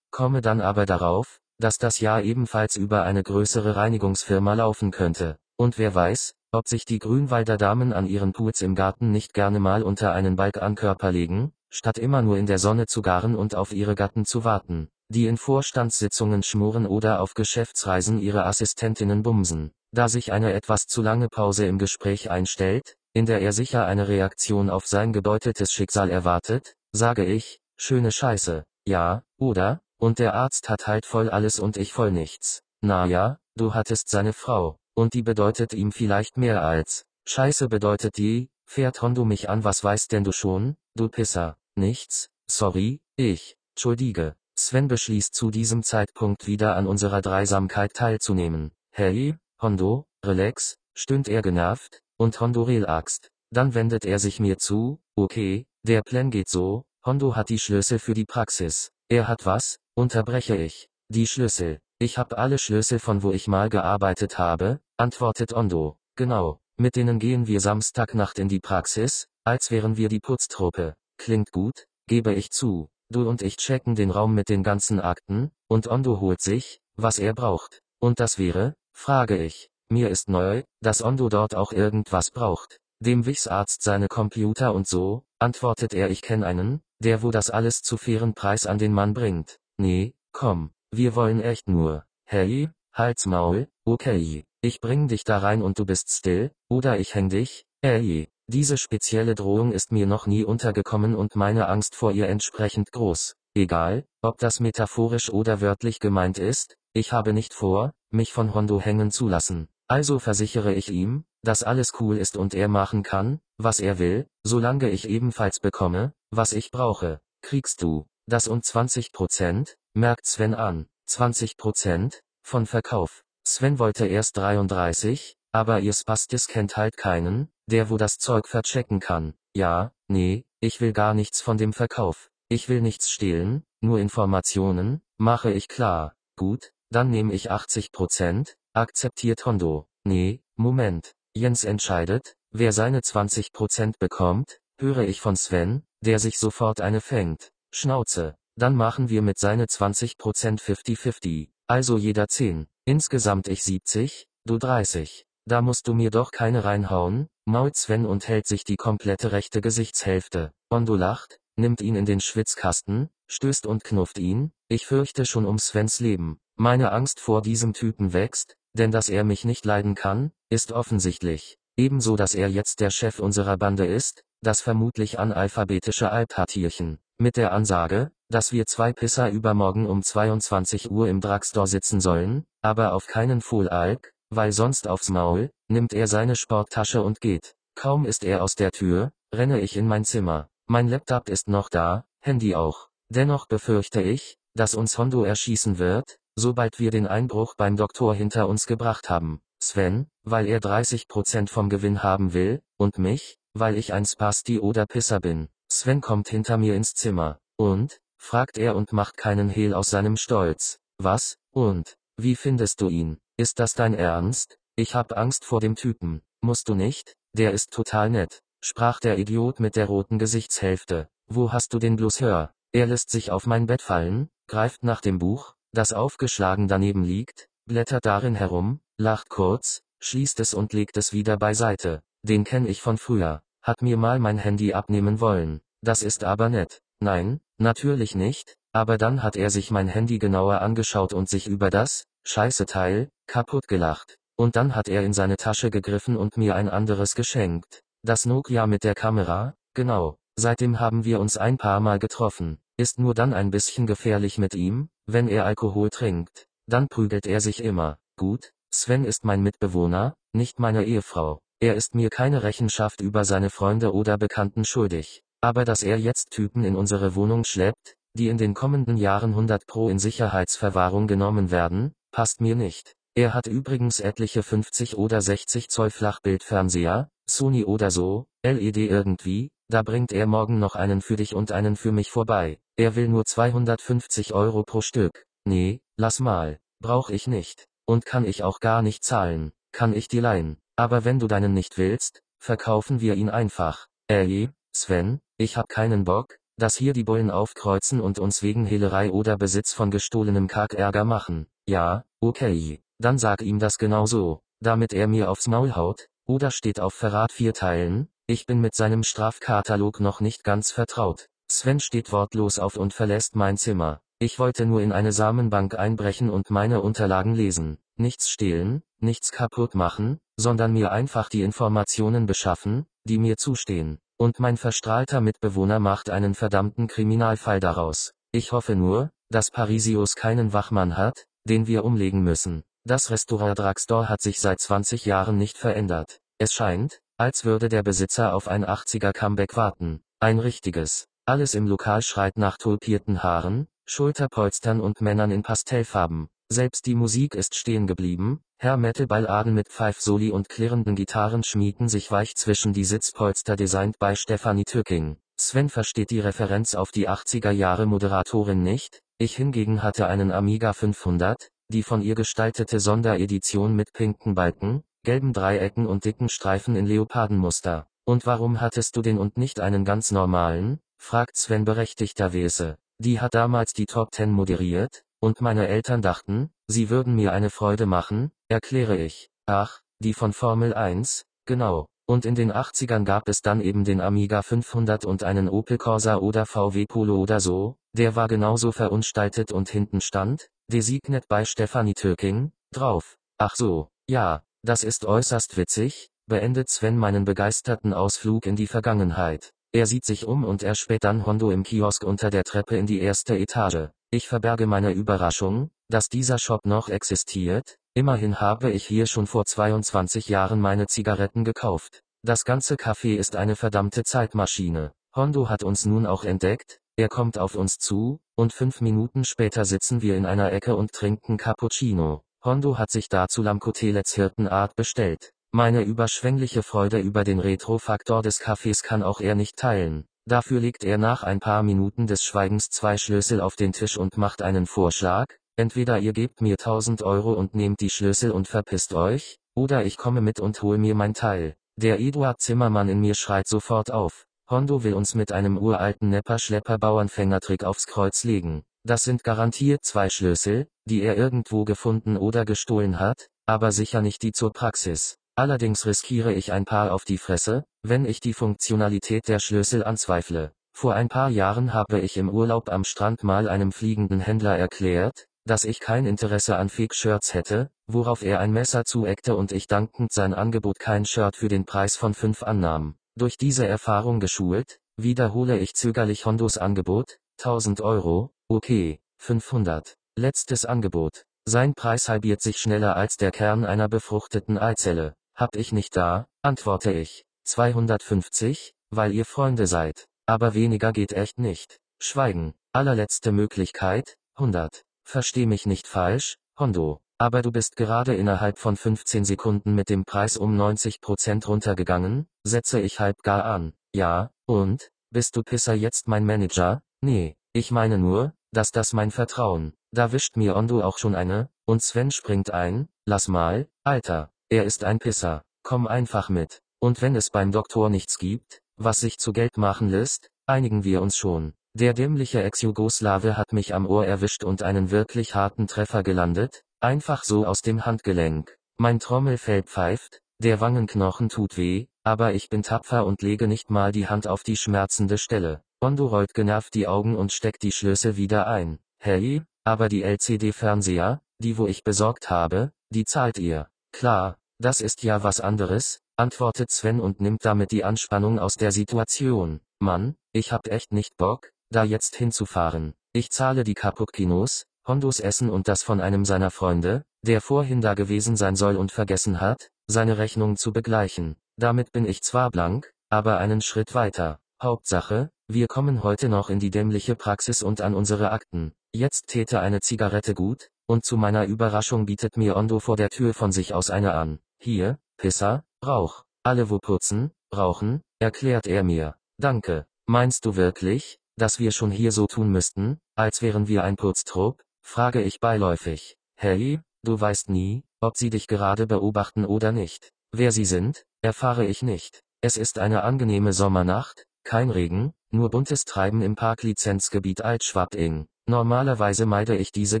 komme dann aber darauf, dass das Jahr ebenfalls über eine größere Reinigungsfirma laufen könnte. Und wer weiß, ob sich die Grünwalder Damen an ihren Pools im Garten nicht gerne mal unter einen Balk an Körper legen, statt immer nur in der Sonne zu garen und auf ihre Gatten zu warten, die in Vorstandssitzungen schmoren oder auf Geschäftsreisen ihre Assistentinnen bumsen. Da sich eine etwas zu lange Pause im Gespräch einstellt, in der er sicher eine Reaktion auf sein gebeuteltes Schicksal erwartet, sage ich, schöne Scheiße, ja, oder? Und der Arzt hat halt voll alles und ich voll nichts. Na ja, du hattest seine Frau, und die bedeutet ihm vielleicht mehr als, Scheiße bedeutet die, fährt Hondo mich an was weißt denn du schon, du Pisser, nichts, sorry, ich, entschuldige. Sven beschließt zu diesem Zeitpunkt wieder an unserer Dreisamkeit teilzunehmen. Hey, Hondo, relax, stöhnt er genervt, und Hondo relaxt. Dann wendet er sich mir zu, okay, der Plan geht so, Hondo hat die Schlüssel für die Praxis. Er hat was, unterbreche ich. Die Schlüssel. Ich hab alle Schlüssel von wo ich mal gearbeitet habe, antwortet Ondo. Genau, mit denen gehen wir Samstagnacht in die Praxis, als wären wir die Putztruppe. Klingt gut, gebe ich zu. Du und ich checken den Raum mit den ganzen Akten, und Ondo holt sich, was er braucht. Und das wäre, frage ich. Mir ist neu, dass Ondo dort auch irgendwas braucht. Dem Wichsarzt seine Computer und so, antwortet er ich kenn einen, der wo das alles zu fairen Preis an den Mann bringt. Nee, komm, wir wollen echt nur. Hey, halt's Maul, okay, ich bring dich da rein und du bist still, oder ich häng dich, ey. Diese spezielle Drohung ist mir noch nie untergekommen und meine Angst vor ihr entsprechend groß. Egal, ob das metaphorisch oder wörtlich gemeint ist, ich habe nicht vor, mich von Hondo hängen zu lassen. Also versichere ich ihm, dass alles cool ist und er machen kann, was er will, solange ich ebenfalls bekomme, was ich brauche. Kriegst du, das und 20 Prozent, merkt Sven an, 20 Prozent, von Verkauf. Sven wollte erst 33, aber ihr Spastis kennt halt keinen, der wo das Zeug verchecken kann. Ja, nee, ich will gar nichts von dem Verkauf. Ich will nichts stehlen, nur Informationen, mache ich klar. Gut, dann nehme ich 80 Prozent, akzeptiert Hondo. Nee, Moment. Jens entscheidet, wer seine 20 Prozent bekommt, höre ich von Sven, der sich sofort eine fängt. Schnauze. Dann machen wir mit seine 20 Prozent 50-50. Also jeder 10. Insgesamt ich 70, du 30. Da musst du mir doch keine reinhauen, mault Sven und hält sich die komplette rechte Gesichtshälfte. Ondo lacht, nimmt ihn in den Schwitzkasten, stößt und knufft ihn, ich fürchte schon um Svens Leben. Meine Angst vor diesem Typen wächst, denn dass er mich nicht leiden kann, ist offensichtlich. Ebenso dass er jetzt der Chef unserer Bande ist, das vermutlich analphabetische Alphatierchen. Mit der Ansage, dass wir zwei Pisser übermorgen um 22 Uhr im Drugstore sitzen sollen, aber auf keinen Full Alk, weil sonst aufs Maul, nimmt er seine Sporttasche und geht. Kaum ist er aus der Tür, renne ich in mein Zimmer. Mein Laptop ist noch da, Handy auch. Dennoch befürchte ich, dass uns Hondo erschießen wird, sobald wir den Einbruch beim Doktor hinter uns gebracht haben. Sven, weil er 30% vom Gewinn haben will, und mich, weil ich ein Spasti oder Pisser bin. Sven kommt hinter mir ins Zimmer. Und? fragt er und macht keinen Hehl aus seinem Stolz. Was? Und? Wie findest du ihn? Ist das dein Ernst? Ich hab Angst vor dem Typen. Musst du nicht? Der ist total nett. Sprach der Idiot mit der roten Gesichtshälfte. Wo hast du den bloß hör? Er lässt sich auf mein Bett fallen, greift nach dem Buch, das aufgeschlagen daneben liegt, blättert darin herum, lacht kurz, schließt es und legt es wieder beiseite. Den kenn ich von früher. Hat mir mal mein Handy abnehmen wollen. Das ist aber nett. Nein, natürlich nicht, aber dann hat er sich mein Handy genauer angeschaut und sich über das, scheiße Teil, kaputt gelacht. Und dann hat er in seine Tasche gegriffen und mir ein anderes geschenkt. Das Nokia mit der Kamera, genau. Seitdem haben wir uns ein paar Mal getroffen. Ist nur dann ein bisschen gefährlich mit ihm, wenn er Alkohol trinkt. Dann prügelt er sich immer. Gut, Sven ist mein Mitbewohner, nicht meine Ehefrau. Er ist mir keine Rechenschaft über seine Freunde oder Bekannten schuldig. Aber dass er jetzt Typen in unsere Wohnung schleppt, die in den kommenden Jahren 100 pro in Sicherheitsverwahrung genommen werden, passt mir nicht. Er hat übrigens etliche 50 oder 60 Zoll Flachbildfernseher, Sony oder so, LED irgendwie, da bringt er morgen noch einen für dich und einen für mich vorbei. Er will nur 250 Euro pro Stück. Nee, lass mal, brauch ich nicht. Und kann ich auch gar nicht zahlen, kann ich die leihen. Aber wenn du deinen nicht willst, verkaufen wir ihn einfach. Ey, Sven, ich hab keinen Bock, dass hier die Bullen aufkreuzen und uns wegen Hehlerei oder Besitz von gestohlenem Kack Ärger machen. Ja, okay, dann sag ihm das genau so, damit er mir aufs Maul haut, oder steht auf Verrat vier Teilen, ich bin mit seinem Strafkatalog noch nicht ganz vertraut. Sven steht wortlos auf und verlässt mein Zimmer. Ich wollte nur in eine Samenbank einbrechen und meine Unterlagen lesen. Nichts stehlen, nichts kaputt machen, sondern mir einfach die Informationen beschaffen, die mir zustehen. Und mein verstrahlter Mitbewohner macht einen verdammten Kriminalfall daraus. Ich hoffe nur, dass Parisius keinen Wachmann hat, den wir umlegen müssen. Das Restaurant Drugstore hat sich seit 20 Jahren nicht verändert. Es scheint, als würde der Besitzer auf ein 80er Comeback warten. Ein richtiges. Alles im Lokal schreit nach tulpierten Haaren, Schulterpolstern und Männern in Pastellfarben. Selbst die Musik ist stehen geblieben, Herr Metal-Balladen mit Pfeif-Soli und klirrenden Gitarren schmiegen sich weich zwischen die Sitzpolster designt bei Stephanie Türking. Sven versteht die Referenz auf die 80er Jahre Moderatorin nicht, ich hingegen hatte einen Amiga 500, die von ihr gestaltete Sonderedition mit pinken Balken, gelben Dreiecken und dicken Streifen in Leopardenmuster. Und warum hattest du den und nicht einen ganz normalen? fragt Sven berechtigterweise. Die hat damals die Top 10 moderiert, und meine Eltern dachten, sie würden mir eine Freude machen, erkläre ich. Ach, die von Formel 1, genau. Und in den 80ern gab es dann eben den Amiga 500 und einen Opel Corsa oder VW Polo oder so, der war genauso verunstaltet und hinten stand, Designet bei Stefanie Türking, drauf. Ach so, ja, das ist äußerst witzig, beendet Sven meinen begeisterten Ausflug in die Vergangenheit. Er sieht sich um und erspäht dann Hondo im Kiosk unter der Treppe in die erste Etage. Ich verberge meine Überraschung, dass dieser Shop noch existiert, immerhin habe ich hier schon vor 22 Jahren meine Zigaretten gekauft. Das ganze Café ist eine verdammte Zeitmaschine. Hondo hat uns nun auch entdeckt, er kommt auf uns zu, und fünf Minuten später sitzen wir in einer Ecke und trinken Cappuccino. Hondo hat sich dazu Lamkotelets Hirtenart bestellt. Meine überschwängliche Freude über den Retro-Faktor des Kaffees kann auch er nicht teilen. Dafür legt er nach ein paar Minuten des Schweigens zwei Schlüssel auf den Tisch und macht einen Vorschlag, entweder ihr gebt mir 1000 Euro und nehmt die Schlüssel und verpisst euch, oder ich komme mit und hol mir mein Teil. Der Eduard Zimmermann in mir schreit sofort auf. Hondo will uns mit einem uralten Nepper-Schlepper-Bauernfängertrick aufs Kreuz legen. Das sind garantiert zwei Schlüssel, die er irgendwo gefunden oder gestohlen hat, aber sicher nicht die zur Praxis. Allerdings riskiere ich ein paar auf die Fresse, wenn ich die Funktionalität der Schlüssel anzweifle. Vor ein paar Jahren habe ich im Urlaub am Strand mal einem fliegenden Händler erklärt, dass ich kein Interesse an Fake-Shirts hätte, worauf er ein Messer zueckte und ich dankend sein Angebot kein Shirt für den Preis von 5 annahm. Durch diese Erfahrung geschult, wiederhole ich zögerlich Hondos Angebot, 1000 Euro, okay, 500. Letztes Angebot. Sein Preis halbiert sich schneller als der Kern einer befruchteten Eizelle. Hab ich nicht da, antworte ich. 250, weil ihr Freunde seid. Aber weniger geht echt nicht. Schweigen. Allerletzte Möglichkeit, 100. Versteh mich nicht falsch, Hondo. Aber du bist gerade innerhalb von 15 Sekunden mit dem Preis um 90% runtergegangen, setze ich halb gar an. Ja, und? Bist du Pisser jetzt mein Manager? Nee, ich meine nur, dass das mein Vertrauen. Da wischt mir Ondo auch schon eine, und Sven springt ein, lass mal, Alter, er ist ein Pisser, komm einfach mit. Und wenn es beim Doktor nichts gibt, was sich zu Geld machen lässt, einigen wir uns schon. Der dämliche Ex-Jugoslawe hat mich am Ohr erwischt und einen wirklich harten Treffer gelandet, einfach so aus dem Handgelenk. Mein Trommelfell pfeift, der Wangenknochen tut weh, aber ich bin tapfer und lege nicht mal die Hand auf die schmerzende Stelle. Bondo rollt genervt die Augen und steckt die Schlüssel wieder ein. Hey, aber die LCD-Fernseher, die wo ich besorgt habe, die zahlt ihr. Klar, das ist ja was anderes, antwortet Sven und nimmt damit die Anspannung aus der Situation. Mann, ich hab echt nicht Bock, da jetzt hinzufahren. Ich zahle die Kaputkinos, Hondos Essen und das von einem seiner Freunde, der vorhin da gewesen sein soll und vergessen hat, seine Rechnung zu begleichen. Damit bin ich zwar blank, aber einen Schritt weiter. Hauptsache, wir kommen heute noch in die dämliche Praxis und an unsere Akten. Jetzt täte eine Zigarette gut, und zu meiner Überraschung bietet mir Ondo vor der Tür von sich aus eine an. Hier, Pisser, Rauch. Alle wo putzen, rauchen, erklärt er mir. Danke. Meinst du wirklich, dass wir schon hier so tun müssten, als wären wir ein Putztrupp? frage ich beiläufig. Hey, du weißt nie, ob sie dich gerade beobachten oder nicht. Wer sie sind, erfahre ich nicht. Es ist eine angenehme Sommernacht, kein Regen, nur buntes Treiben im Parklizenzgebiet Altschwabing. Normalerweise meide ich diese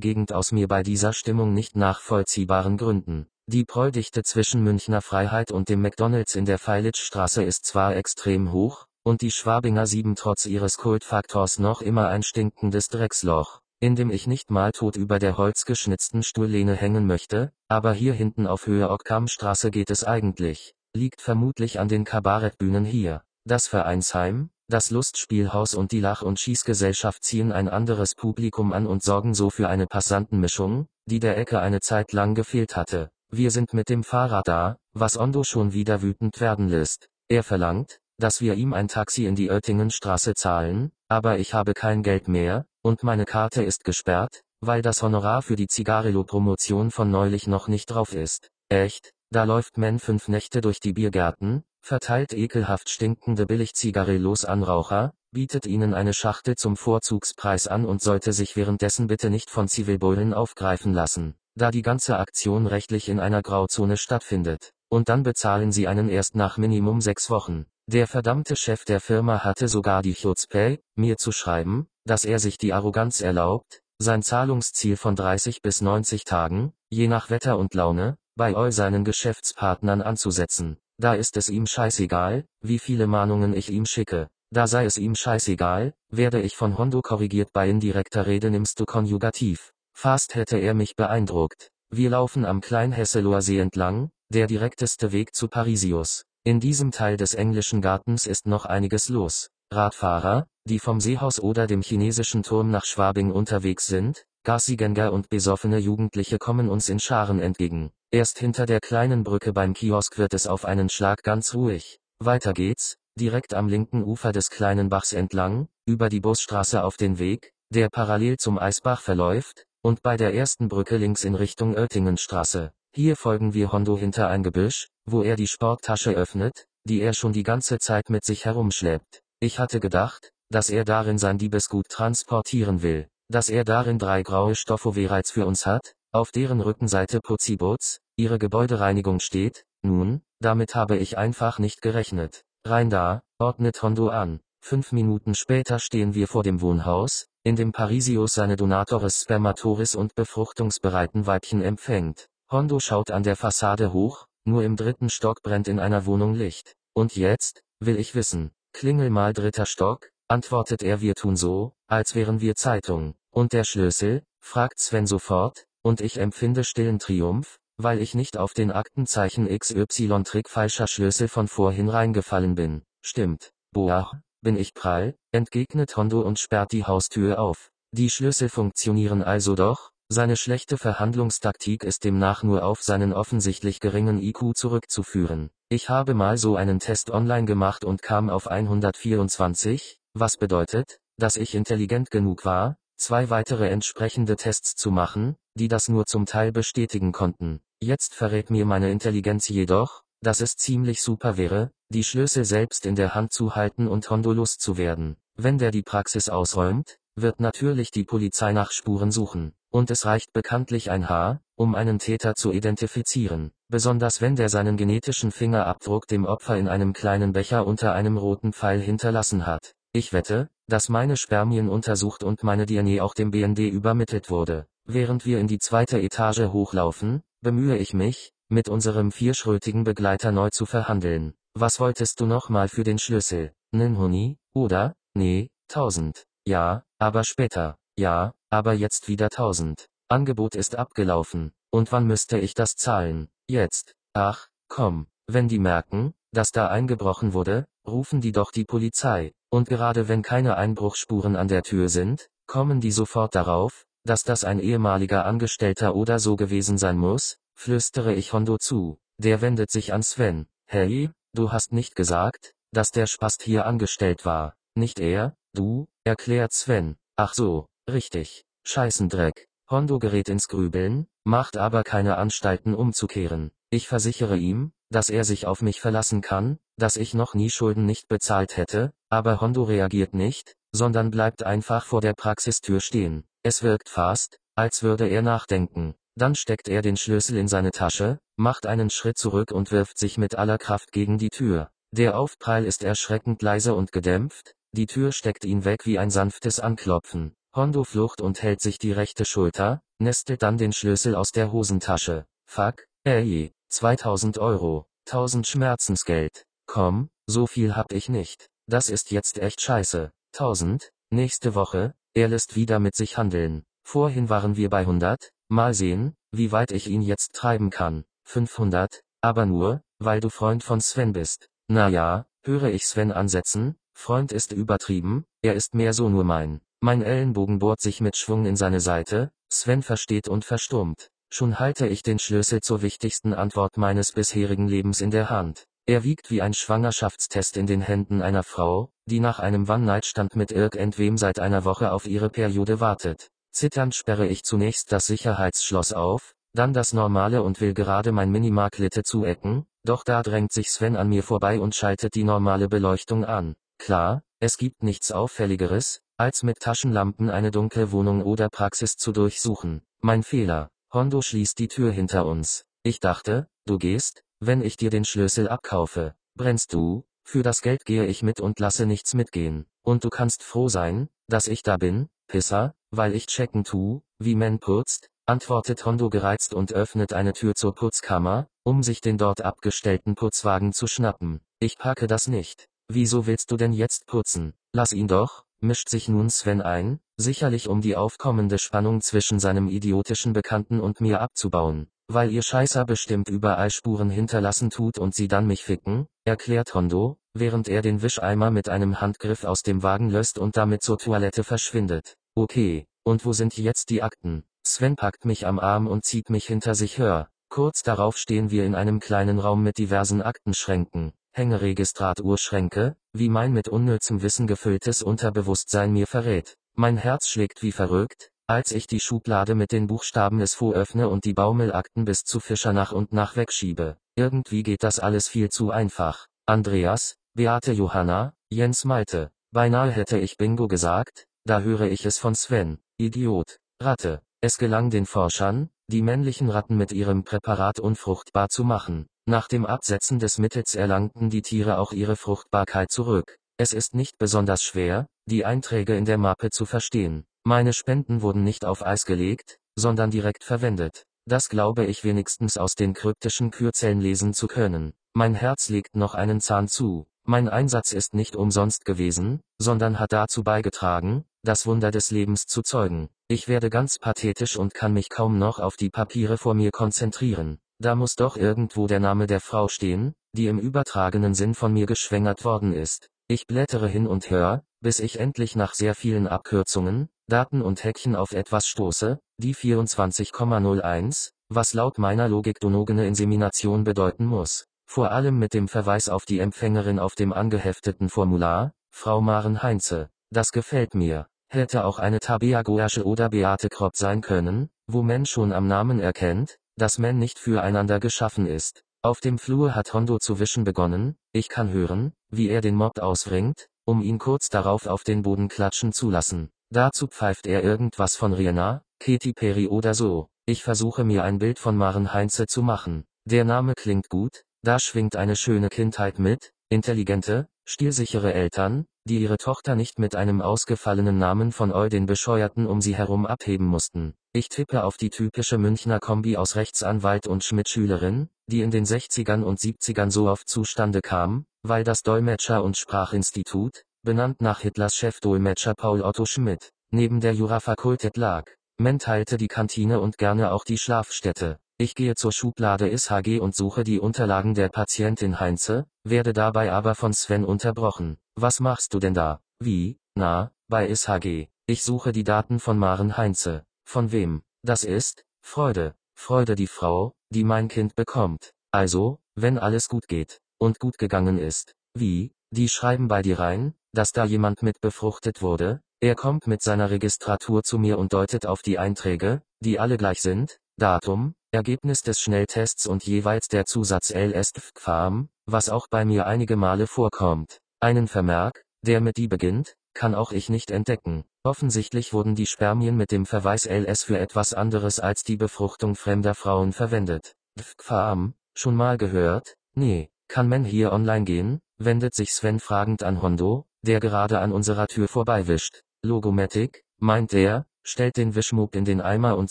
Gegend aus mir bei dieser Stimmung nicht nachvollziehbaren Gründen. Die Preudichte zwischen Münchner Freiheit und dem McDonalds in der Feilitzstraße ist zwar extrem hoch, und die Schwabinger Sieben trotz ihres Kultfaktors noch immer ein stinkendes Drecksloch, in dem ich nicht mal tot über der holzgeschnitzten Stuhllehne hängen möchte, aber hier hinten auf Höhe Ockhamstraße geht es eigentlich, liegt vermutlich an den Kabarettbühnen hier. Das Vereinsheim, das Lustspielhaus und die Lach- und Schießgesellschaft ziehen ein anderes Publikum an und sorgen so für eine Passantenmischung, die der Ecke eine Zeit lang gefehlt hatte. Wir sind mit dem Fahrrad da, was Ondo schon wieder wütend werden lässt. Er verlangt, dass wir ihm ein Taxi in die Oettingenstraße zahlen, aber ich habe kein Geld mehr, und meine Karte ist gesperrt, weil das Honorar für die Zigarillo-Promotion von neulich noch nicht drauf ist. Echt? Da läuft Men fünf Nächte durch die Biergärten, verteilt ekelhaft stinkende Billigzigarillos an Raucher, bietet ihnen eine Schachtel zum Vorzugspreis an und sollte sich währenddessen bitte nicht von Zivilbullen aufgreifen lassen, da die ganze Aktion rechtlich in einer Grauzone stattfindet. Und dann bezahlen sie einen erst nach Minimum sechs Wochen. Der verdammte Chef der Firma hatte sogar die Chutzpe, mir zu schreiben, dass er sich die Arroganz erlaubt, sein Zahlungsziel von 30 bis 90 Tagen, je nach Wetter und Laune, bei all seinen Geschäftspartnern anzusetzen. Da ist es ihm scheißegal, wie viele Mahnungen ich ihm schicke. Da sei es ihm scheißegal, werde ich von Hondo korrigiert bei indirekter Rede nimmst du Konjugativ. Fast hätte er mich beeindruckt. Wir laufen am Kleinhesseloer See entlang, der direkteste Weg zu Parisius. In diesem Teil des englischen Gartens ist noch einiges los. Radfahrer, die vom Seehaus oder dem chinesischen Turm nach Schwabing unterwegs sind, Gassigänger und besoffene Jugendliche kommen uns in Scharen entgegen. Erst hinter der kleinen Brücke beim Kiosk wird es auf einen Schlag ganz ruhig. Weiter geht's, direkt am linken Ufer des kleinen Bachs entlang, über die Busstraße auf den Weg, der parallel zum Eisbach verläuft, und bei der ersten Brücke links in Richtung Oettingenstraße. Hier folgen wir Hondo hinter ein Gebüsch, wo er die Sporttasche öffnet, die er schon die ganze Zeit mit sich herumschleppt. Ich hatte gedacht, dass er darin sein Diebesgut transportieren will, dass er darin drei graue Stoffoverals für uns hat, auf deren Rückenseite Putzibots, ihre Gebäudereinigung steht, nun, damit habe ich einfach nicht gerechnet. Rein da, ordnet Hondo an. Fünf Minuten später stehen wir vor dem Wohnhaus, in dem Parisius seine Donatores Spermatoris und befruchtungsbereiten Weibchen empfängt. Hondo schaut an der Fassade hoch, nur im dritten Stock brennt in einer Wohnung Licht. Und jetzt, will ich wissen, klingel mal dritter Stock, antwortet er wir tun so, als wären wir Zeitung. Und der Schlüssel? fragt Sven sofort, und ich empfinde stillen Triumph, weil ich nicht auf den Aktenzeichen XY-Trick falscher Schlüssel von vorhin reingefallen bin. Stimmt. Boah, bin ich prall, entgegnet Hondo und sperrt die Haustür auf. Die Schlüssel funktionieren also doch, seine schlechte Verhandlungstaktik ist demnach nur auf seinen offensichtlich geringen IQ zurückzuführen. Ich habe mal so einen Test online gemacht und kam auf 124, was bedeutet, dass ich intelligent genug war, zwei weitere entsprechende Tests zu machen, die das nur zum Teil bestätigen konnten. Jetzt verrät mir meine Intelligenz jedoch, dass es ziemlich super wäre, die Schlüssel selbst in der Hand zu halten und Hondo loszuwerden. Wenn der die Praxis ausräumt, wird natürlich die Polizei nach Spuren suchen. Und es reicht bekanntlich ein Haar, um einen Täter zu identifizieren, besonders wenn der seinen genetischen Fingerabdruck dem Opfer in einem kleinen Becher unter einem roten Pfeil hinterlassen hat. Ich wette, dass meine Spermien untersucht und meine DNA auch dem BND übermittelt wurde. Während wir in die zweite Etage hochlaufen, bemühe ich mich, mit unserem vierschrötigen Begleiter neu zu verhandeln. Was wolltest du nochmal für den Schlüssel? Nen Huni, oder? Nee, tausend. Ja, aber später. Ja, aber jetzt wieder 1000. Angebot ist abgelaufen. Und wann müsste ich das zahlen? Jetzt. Ach, komm. Wenn die merken, dass da eingebrochen wurde, rufen die doch die Polizei. Und gerade wenn keine Einbruchspuren an der Tür sind, kommen die sofort darauf, dass das ein ehemaliger Angestellter oder so gewesen sein muss, flüstere ich Hondo zu. Der wendet sich an Sven. Hey, du hast nicht gesagt, dass der Spast hier angestellt war. Nicht er, du, erklärt Sven. Ach so, Richtig. Scheißendreck. Hondo gerät ins Grübeln, macht aber keine Anstalten umzukehren. Ich versichere ihm, dass er sich auf mich verlassen kann, dass ich noch nie Schulden nicht bezahlt hätte, aber Hondo reagiert nicht, sondern bleibt einfach vor der Praxistür stehen. Es wirkt fast, als würde er nachdenken. Dann steckt er den Schlüssel in seine Tasche, macht einen Schritt zurück und wirft sich mit aller Kraft gegen die Tür. Der Aufprall ist erschreckend leise und gedämpft, die Tür steckt ihn weg wie ein sanftes Anklopfen. Hondo flucht und hält sich die rechte Schulter, nestelt dann den Schlüssel aus der Hosentasche. Fuck, ey, 2000 Euro, 1000 Schmerzensgeld. Komm, so viel hab ich nicht. Das ist jetzt echt scheiße. 1000, nächste Woche, er lässt wieder mit sich handeln. Vorhin waren wir bei 100, mal sehen, wie weit ich ihn jetzt treiben kann. 500, aber nur, weil du Freund von Sven bist. Na ja, höre ich Sven ansetzen, Freund ist übertrieben, er ist mehr so nur mein. Mein Ellenbogen bohrt sich mit Schwung in seine Seite, Sven versteht und verstummt. Schon halte ich den Schlüssel zur wichtigsten Antwort meines bisherigen Lebens in der Hand. Er wiegt wie ein Schwangerschaftstest in den Händen einer Frau, die nach einem One-Night-Stand mit irgendwem seit einer Woche auf ihre Periode wartet. Zitternd sperre ich zunächst das Sicherheitsschloss auf, dann das normale und will gerade mein Minimark-Litte zuecken, doch da drängt sich Sven an mir vorbei und schaltet die normale Beleuchtung an. Klar, es gibt nichts Auffälligeres, als mit Taschenlampen eine dunkle Wohnung oder Praxis zu durchsuchen. Mein Fehler. Hondo schließt die Tür hinter uns. Ich dachte, du gehst, wenn ich dir den Schlüssel abkaufe. Brennst du? Für das Geld gehe ich mit und lasse nichts mitgehen. Und du kannst froh sein, dass ich da bin, Pisser, weil ich checken tu, wie man putzt, antwortet Hondo gereizt und öffnet eine Tür zur Putzkammer, um sich den dort abgestellten Putzwagen zu schnappen. Ich packe das nicht. Wieso willst du denn jetzt putzen? Lass ihn doch, mischt sich nun Sven ein, sicherlich um die aufkommende Spannung zwischen seinem idiotischen Bekannten und mir abzubauen. Weil ihr Scheißer bestimmt überall Spuren hinterlassen tut und sie dann mich ficken, erklärt Hondo, während er den Wischeimer mit einem Handgriff aus dem Wagen löst und damit zur Toilette verschwindet. Okay, und wo sind jetzt die Akten? Sven packt mich am Arm und zieht mich hinter sich hör. Kurz darauf stehen wir in einem kleinen Raum mit diversen Aktenschränken. Hängeregistratuhrschränke, wie mein mit unnützem Wissen gefülltes Unterbewusstsein mir verrät. Mein Herz schlägt wie verrückt, als ich die Schublade mit den Buchstaben SFO öffne und die Baumelakten bis zu Fischer nach und nach wegschiebe. Irgendwie geht das alles viel zu einfach. Andreas, Beate Johanna, Jens Malte. Beinahe hätte ich Bingo gesagt, da höre ich es von Sven. Idiot. Ratte. Es gelang den Forschern, die männlichen Ratten mit ihrem Präparat unfruchtbar zu machen. Nach dem Absetzen des Mittels erlangten die Tiere auch ihre Fruchtbarkeit zurück. Es ist nicht besonders schwer, die Einträge in der Mappe zu verstehen. Meine Spenden wurden nicht auf Eis gelegt, sondern direkt verwendet. Das glaube ich wenigstens aus den kryptischen Kürzellen lesen zu können. Mein Herz legt noch einen Zahn zu. Mein Einsatz ist nicht umsonst gewesen, sondern hat dazu beigetragen, das Wunder des Lebens zu zeugen. Ich werde ganz pathetisch und kann mich kaum noch auf die Papiere vor mir konzentrieren. Da muss doch irgendwo der Name der Frau stehen, die im übertragenen Sinn von mir geschwängert worden ist. Ich blättere hin und her, bis ich endlich nach sehr vielen Abkürzungen, Daten und Häkchen auf etwas stoße, die 24,01, was laut meiner Logik donogene Insemination bedeuten muss. Vor allem mit dem Verweis auf die Empfängerin auf dem angehefteten Formular, Frau Maren Heinze. Das gefällt mir. Hätte auch eine Tabea Goasche oder Beate Kropp sein können, wo man schon am Namen erkennt, dass man nicht füreinander geschaffen ist. Auf dem Flur hat Hondo zu wischen begonnen, ich kann hören, wie er den Mob ausringt, um ihn kurz darauf auf den Boden klatschen zu lassen. Dazu pfeift er irgendwas von Rihanna, Katy Perry oder so. Ich versuche mir ein Bild von Maren Heinze zu machen. Der Name klingt gut, da schwingt eine schöne Kindheit mit, intelligente, stilsichere Eltern, die ihre Tochter nicht mit einem ausgefallenen Namen von Eu den Bescheuerten um sie herum abheben mussten. Ich tippe auf die typische Münchner Kombi aus Rechtsanwalt und Schmidt-Schülerin, die in den 60ern und 70ern so oft zustande kam, weil das Dolmetscher- und Sprachinstitut, benannt nach Hitlers Chefdolmetscher Paul Otto Schmidt, neben der Jurafakultät lag. Men teilte die Kantine und gerne auch die Schlafstätte. Ich gehe zur Schublade SHG und suche die Unterlagen der Patientin Heinze, werde dabei aber von Sven unterbrochen. Was machst du denn da? Wie? Na, bei SHG. Ich suche die Daten von Maren Heinze. Von wem? Das ist, Freude. Freude die Frau, die mein Kind bekommt. Also, wenn alles gut geht. Und gut gegangen ist. Wie? Die schreiben bei dir rein, dass da jemand mit befruchtet wurde? Er kommt mit seiner Registratur zu mir und deutet auf die Einträge, die alle gleich sind, Datum, Ergebnis des Schnelltests und jeweils der Zusatz LSFQAM, was auch bei mir einige Male vorkommt. Einen Vermerk, der mit die beginnt, kann auch ich nicht entdecken. Offensichtlich wurden die Spermien mit dem Verweis LS für etwas anderes als die Befruchtung fremder Frauen verwendet. Dfkfam, schon mal gehört? Nee, kann man hier online gehen? wendet sich Sven fragend an Hondo, der gerade an unserer Tür vorbeiwischt. Logomatic, meint er, stellt den Wischmob in den Eimer und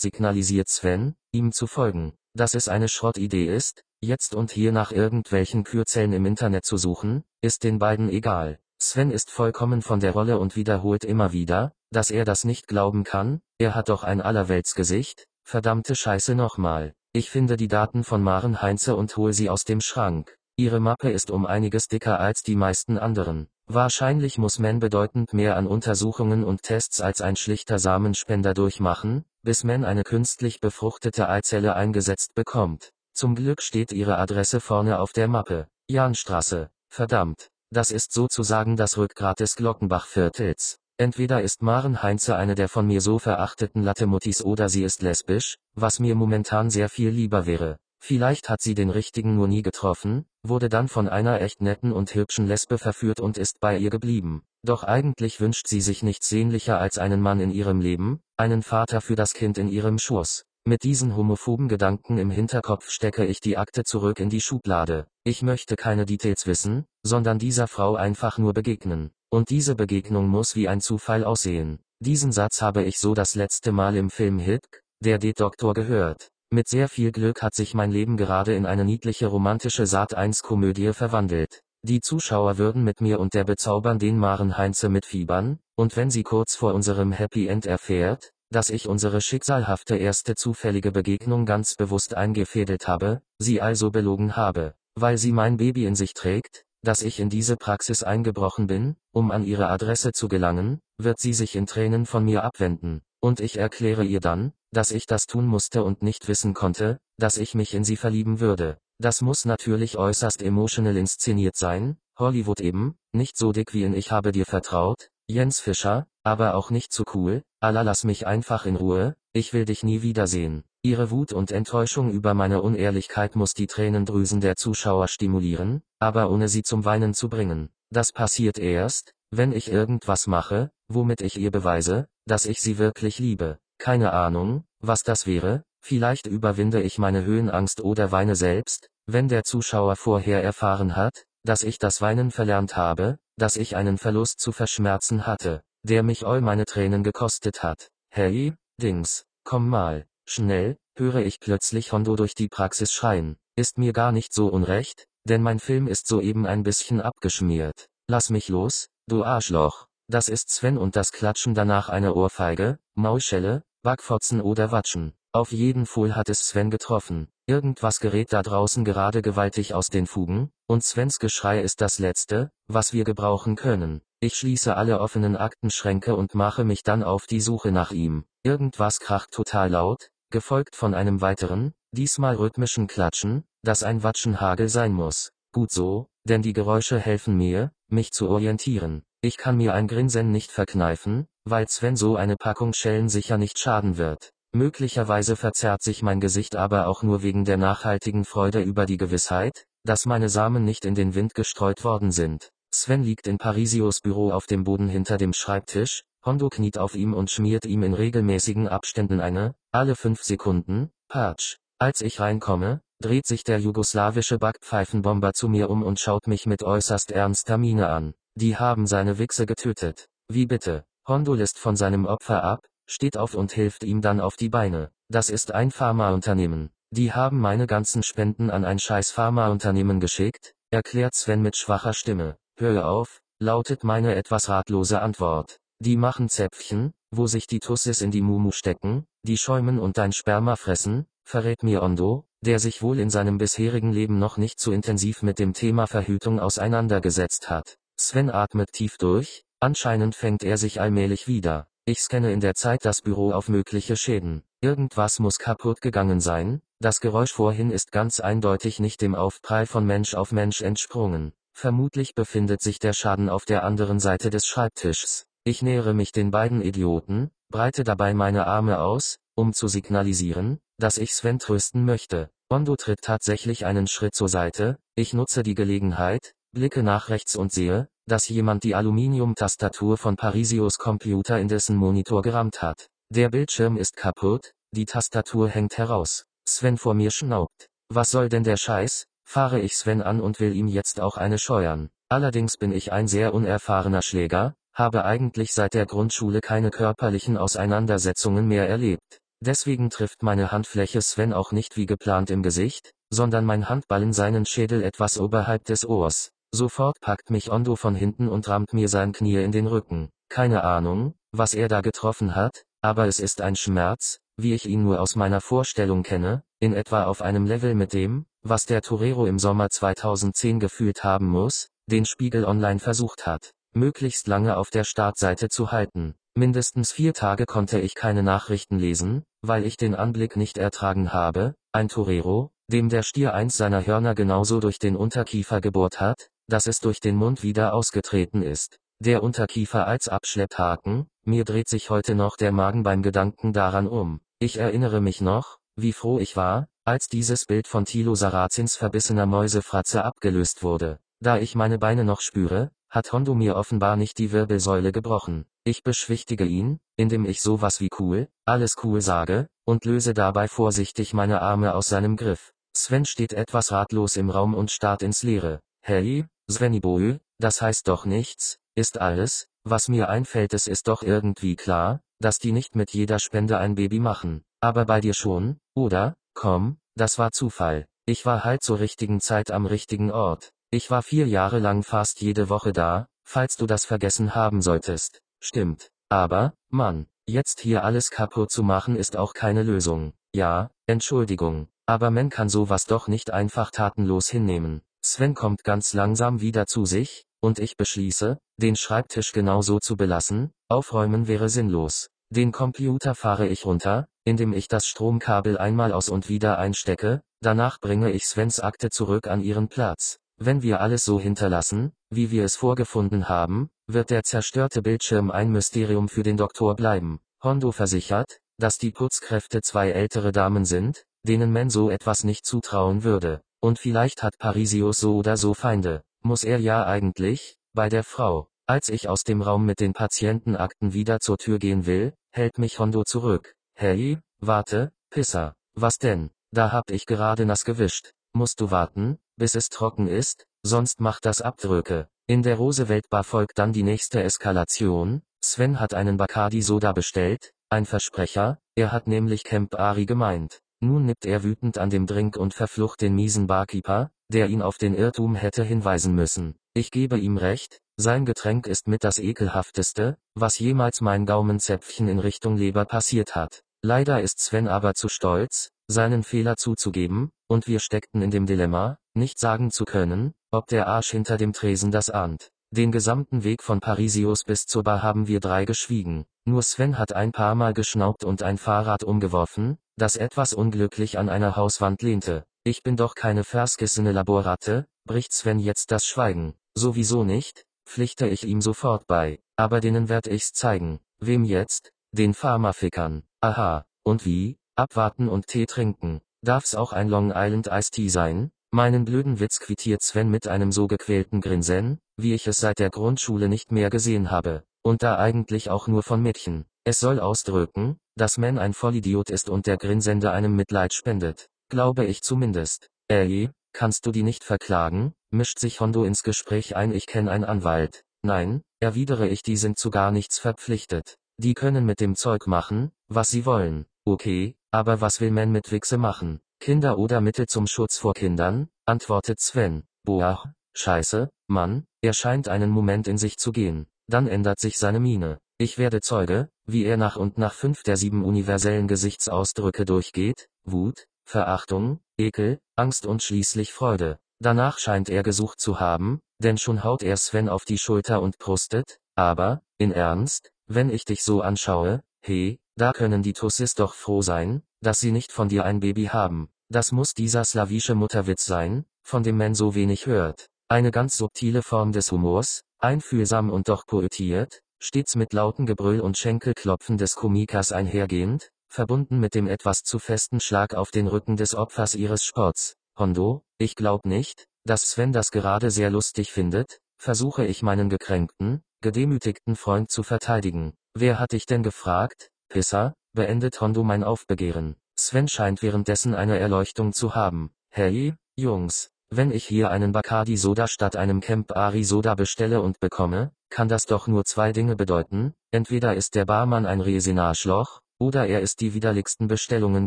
signalisiert Sven, ihm zu folgen. Dass es eine Schrottidee ist, jetzt und hier nach irgendwelchen Kürzellen im Internet zu suchen, ist den beiden egal. Sven ist vollkommen von der Rolle und wiederholt immer wieder, dass er das nicht glauben kann, er hat doch ein Allerweltsgesicht, verdammte Scheiße nochmal. Ich finde die Daten von Maren Heinze und hol sie aus dem Schrank. Ihre Mappe ist um einiges dicker als die meisten anderen. Wahrscheinlich muss man bedeutend mehr an Untersuchungen und Tests als ein schlichter Samenspender durchmachen, bis man eine künstlich befruchtete Eizelle eingesetzt bekommt. Zum Glück steht ihre Adresse vorne auf der Mappe. Jahnstraße. Verdammt. Das ist sozusagen das Rückgrat des Glockenbach-Viertels. Entweder ist Maren Heinze eine der von mir so verachteten Lattemuttis oder sie ist lesbisch, was mir momentan sehr viel lieber wäre. Vielleicht hat sie den richtigen nur nie getroffen, wurde dann von einer echt netten und hübschen Lesbe verführt und ist bei ihr geblieben. Doch eigentlich wünscht sie sich nichts sehnlicher als einen Mann in ihrem Leben, einen Vater für das Kind in ihrem Schoß. Mit diesen homophoben Gedanken im Hinterkopf stecke ich die Akte zurück in die Schublade. Ich möchte keine Details wissen, sondern dieser Frau einfach nur begegnen. Und diese Begegnung muss wie ein Zufall aussehen. Diesen Satz habe ich so das letzte Mal im Film Hit, der D-Doktor gehört. Mit sehr viel Glück hat sich mein Leben gerade in eine niedliche romantische Saat-1-Komödie verwandelt. Die Zuschauer würden mit mir und der bezaubernden Maren Heinze mitfiebern, und wenn sie kurz vor unserem Happy End erfährt, dass ich unsere schicksalhafte erste zufällige Begegnung ganz bewusst eingefädelt habe, sie also belogen habe, weil sie mein Baby in sich trägt, dass ich in diese Praxis eingebrochen bin, um an ihre Adresse zu gelangen, wird sie sich in Tränen von mir abwenden, und ich erkläre ihr dann, dass ich das tun musste und nicht wissen konnte, dass ich mich in sie verlieben würde. Das muss natürlich äußerst emotional inszeniert sein, Hollywood eben, nicht so dick wie in Ich habe dir vertraut, Jens Fischer, aber auch nicht zu cool, Allah lass mich einfach in Ruhe, ich will dich nie wiedersehen. Ihre Wut und Enttäuschung über meine Unehrlichkeit muss die Tränendrüsen der Zuschauer stimulieren, aber ohne sie zum Weinen zu bringen. Das passiert erst, wenn ich irgendwas mache, womit ich ihr beweise, dass ich sie wirklich liebe. Keine Ahnung, was das wäre, vielleicht überwinde ich meine Höhenangst oder weine selbst, wenn der Zuschauer vorher erfahren hat, dass ich das Weinen verlernt habe, dass ich einen Verlust zu verschmerzen hatte, der mich all meine Tränen gekostet hat. Hey, Dings, komm mal, schnell, höre ich plötzlich Hondo durch die Praxis schreien, ist mir gar nicht so unrecht, denn mein Film ist soeben ein bisschen abgeschmiert. Lass mich los, du Arschloch. Das ist Sven und das Klatschen danach eine Ohrfeige, Maulschelle, Backfotzen oder Watschen. Auf jeden Fall hat es Sven getroffen. Irgendwas gerät da draußen gerade gewaltig aus den Fugen, und Svens Geschrei ist das Letzte, was wir gebrauchen können. Ich schließe alle offenen Aktenschränke und mache mich dann auf die Suche nach ihm. Irgendwas kracht total laut, gefolgt von einem weiteren, diesmal rhythmischen Klatschen, das ein Watschenhagel sein muss. Gut so, denn die Geräusche helfen mir, mich zu orientieren. Ich kann mir ein Grinsen nicht verkneifen, weil Sven so eine Packung Schellen sicher nicht schaden wird. Möglicherweise verzerrt sich mein Gesicht aber auch nur wegen der nachhaltigen Freude über die Gewissheit, dass meine Samen nicht in den Wind gestreut worden sind. Sven liegt in Parisios Büro auf dem Boden hinter dem Schreibtisch, Hondo kniet auf ihm und schmiert ihm in regelmäßigen Abständen eine, alle fünf Sekunden, Patch. Als ich reinkomme, dreht sich der jugoslawische Backpfeifenbomber zu mir um und schaut mich mit äußerst ernster Miene an. Die haben seine Wichse getötet. Wie bitte? Hondo lässt von seinem Opfer ab, steht auf und hilft ihm dann auf die Beine. Das ist ein Pharmaunternehmen. Die haben meine ganzen Spenden an ein scheiß Pharmaunternehmen geschickt, erklärt Sven mit schwacher Stimme. Hör auf, lautet meine etwas ratlose Antwort. Die machen Zäpfchen, wo sich die Tussis in die Mumu stecken, die schäumen und dein Sperma fressen, verrät mir Ondo, der sich wohl in seinem bisherigen Leben noch nicht so intensiv mit dem Thema Verhütung auseinandergesetzt hat. Sven atmet tief durch, anscheinend fängt er sich allmählich wieder. Ich scanne in der Zeit das Büro auf mögliche Schäden. Irgendwas muss kaputt gegangen sein, das Geräusch vorhin ist ganz eindeutig nicht dem Aufprall von Mensch auf Mensch entsprungen. Vermutlich befindet sich der Schaden auf der anderen Seite des Schreibtischs. Ich nähere mich den beiden Idioten, breite dabei meine Arme aus, um zu signalisieren, dass ich Sven trösten möchte. Bondo tritt tatsächlich einen Schritt zur Seite, ich nutze die Gelegenheit, blicke nach rechts und sehe, dass jemand die Aluminium-Tastatur von Parisios Computer in dessen Monitor gerammt hat. Der Bildschirm ist kaputt, die Tastatur hängt heraus. Sven vor mir schnaubt. Was soll denn der Scheiß? Fahre ich Sven an und will ihm jetzt auch eine scheuern. Allerdings bin ich ein sehr unerfahrener Schläger, habe eigentlich seit der Grundschule keine körperlichen Auseinandersetzungen mehr erlebt. Deswegen trifft meine Handfläche Sven auch nicht wie geplant im Gesicht, sondern mein Handballen seinen Schädel etwas oberhalb des Ohrs. Sofort packt mich Ondo von hinten und rammt mir sein Knie in den Rücken. Keine Ahnung, was er da getroffen hat, aber es ist ein Schmerz, wie ich ihn nur aus meiner Vorstellung kenne, in etwa auf einem Level mit dem, was der Torero im Sommer 2010 gefühlt haben muss, den Spiegel Online versucht hat, möglichst lange auf der Startseite zu halten. Mindestens vier Tage konnte ich keine Nachrichten lesen, weil ich den Anblick nicht ertragen habe, ein Torero, dem der Stier eins seiner Hörner genauso durch den Unterkiefer gebohrt hat, dass es durch den Mund wieder ausgetreten ist. Der Unterkiefer als Abschlepphaken, mir dreht sich heute noch der Magen beim Gedanken daran um. Ich erinnere mich noch, wie froh ich war, als dieses Bild von Thilo Sarazins verbissener Mäusefratze abgelöst wurde. Da ich meine Beine noch spüre, hat Hondo mir offenbar nicht die Wirbelsäule gebrochen. Ich beschwichtige ihn, indem ich sowas wie cool, alles cool sage, und löse dabei vorsichtig meine Arme aus seinem Griff. Sven steht etwas ratlos im Raum und starrt ins Leere. Hey, Sveniboö, das heißt doch nichts, ist alles, was mir einfällt es ist doch irgendwie klar, dass die nicht mit jeder Spende ein Baby machen, aber bei dir schon, oder, komm, das war Zufall, ich war halt zur richtigen Zeit am richtigen Ort, ich war vier Jahre lang fast jede Woche da, falls du das vergessen haben solltest, stimmt, aber, Mann, jetzt hier alles kaputt zu machen ist auch keine Lösung, ja, Entschuldigung, aber man kann sowas doch nicht einfach tatenlos hinnehmen. Sven kommt ganz langsam wieder zu sich, und ich beschließe, den Schreibtisch genauso zu belassen, aufräumen wäre sinnlos. Den Computer fahre ich runter, indem ich das Stromkabel einmal aus und wieder einstecke, danach bringe ich Svens Akte zurück an ihren Platz. Wenn wir alles so hinterlassen, wie wir es vorgefunden haben, wird der zerstörte Bildschirm ein Mysterium für den Doktor bleiben. Hondo versichert, dass die Putzkräfte zwei ältere Damen sind, denen man so etwas nicht zutrauen würde. Und vielleicht hat Parisius so oder so Feinde, muss er ja eigentlich, bei der Frau. Als ich aus dem Raum mit den Patientenakten wieder zur Tür gehen will, hält mich Hondo zurück. Hey, warte, Pisser, was denn? Da hab ich gerade nass gewischt. Musst du warten, bis es trocken ist, sonst macht das Abdrücke. In der Roosevelt Bar folgt dann die nächste Eskalation. Sven hat einen Bacardi Soda bestellt, ein Versprecher, er hat nämlich Camp Ari gemeint. Nun nippt er wütend an dem Drink und verflucht den miesen Barkeeper, der ihn auf den Irrtum hätte hinweisen müssen. Ich gebe ihm recht, sein Getränk ist mit das ekelhafteste, was jemals mein Gaumenzäpfchen in Richtung Leber passiert hat. Leider ist Sven aber zu stolz, seinen Fehler zuzugeben, und wir steckten in dem Dilemma, nicht sagen zu können, ob der Arsch hinter dem Tresen das ahnt. Den gesamten Weg von Parisius bis zur Bar haben wir drei geschwiegen. Nur Sven hat ein paar Mal geschnaubt und ein Fahrrad umgeworfen, das etwas unglücklich an einer Hauswand lehnte. Ich bin doch keine verskissene Laborratte, bricht Sven jetzt das Schweigen. Sowieso nicht, pflichte ich ihm sofort bei. Aber denen werd ich's zeigen. Wem jetzt? Den Pharmafikern. Aha. Und wie? Abwarten und Tee trinken. Darf's auch ein Long Island Iced Tea sein? Meinen blöden Witz quittiert Sven mit einem so gequälten Grinsen, wie ich es seit der Grundschule nicht mehr gesehen habe. Und da eigentlich auch nur von Mädchen. Es soll ausdrücken, dass Man ein Vollidiot ist und der Grinsende einem Mitleid spendet. Glaube ich zumindest. Ey, kannst du die nicht verklagen? mischt sich Hondo ins Gespräch ein. Ich kenn einen Anwalt. Nein, erwidere ich, die sind zu gar nichts verpflichtet. Die können mit dem Zeug machen, was sie wollen. Okay, aber was will man mit Wichse machen? Kinder oder Mittel zum Schutz vor Kindern? antwortet Sven. Boah, scheiße, Mann, er scheint einen Moment in sich zu gehen. Dann ändert sich seine Miene. Ich werde Zeuge, wie er nach und nach fünf der sieben universellen Gesichtsausdrücke durchgeht, Wut, Verachtung, Ekel, Angst und schließlich Freude. Danach scheint er gesucht zu haben, denn schon haut er Sven auf die Schulter und prustet, aber, in Ernst, wenn ich dich so anschaue, he, da können die Tussis doch froh sein, dass sie nicht von dir ein Baby haben. Das muss dieser slawische Mutterwitz sein, von dem man so wenig hört. Eine ganz subtile Form des Humors, einfühlsam und doch poetiert, stets mit lauten Gebrüll und Schenkelklopfen des Komikers einhergehend, verbunden mit dem etwas zu festen Schlag auf den Rücken des Opfers ihres Sports. Hondo, ich glaub nicht, dass Sven das gerade sehr lustig findet, versuche ich meinen gekränkten, gedemütigten Freund zu verteidigen. Wer hat dich denn gefragt, Pisser, beendet Hondo mein Aufbegehren. Sven scheint währenddessen eine Erleuchtung zu haben. Hey, Jungs, wenn ich hier einen Bacardi Soda statt einem Camp Ari Soda bestelle und bekomme, kann das doch nur zwei Dinge bedeuten, entweder ist der Barmann ein Resinarschloch, oder er ist die widerlichsten Bestellungen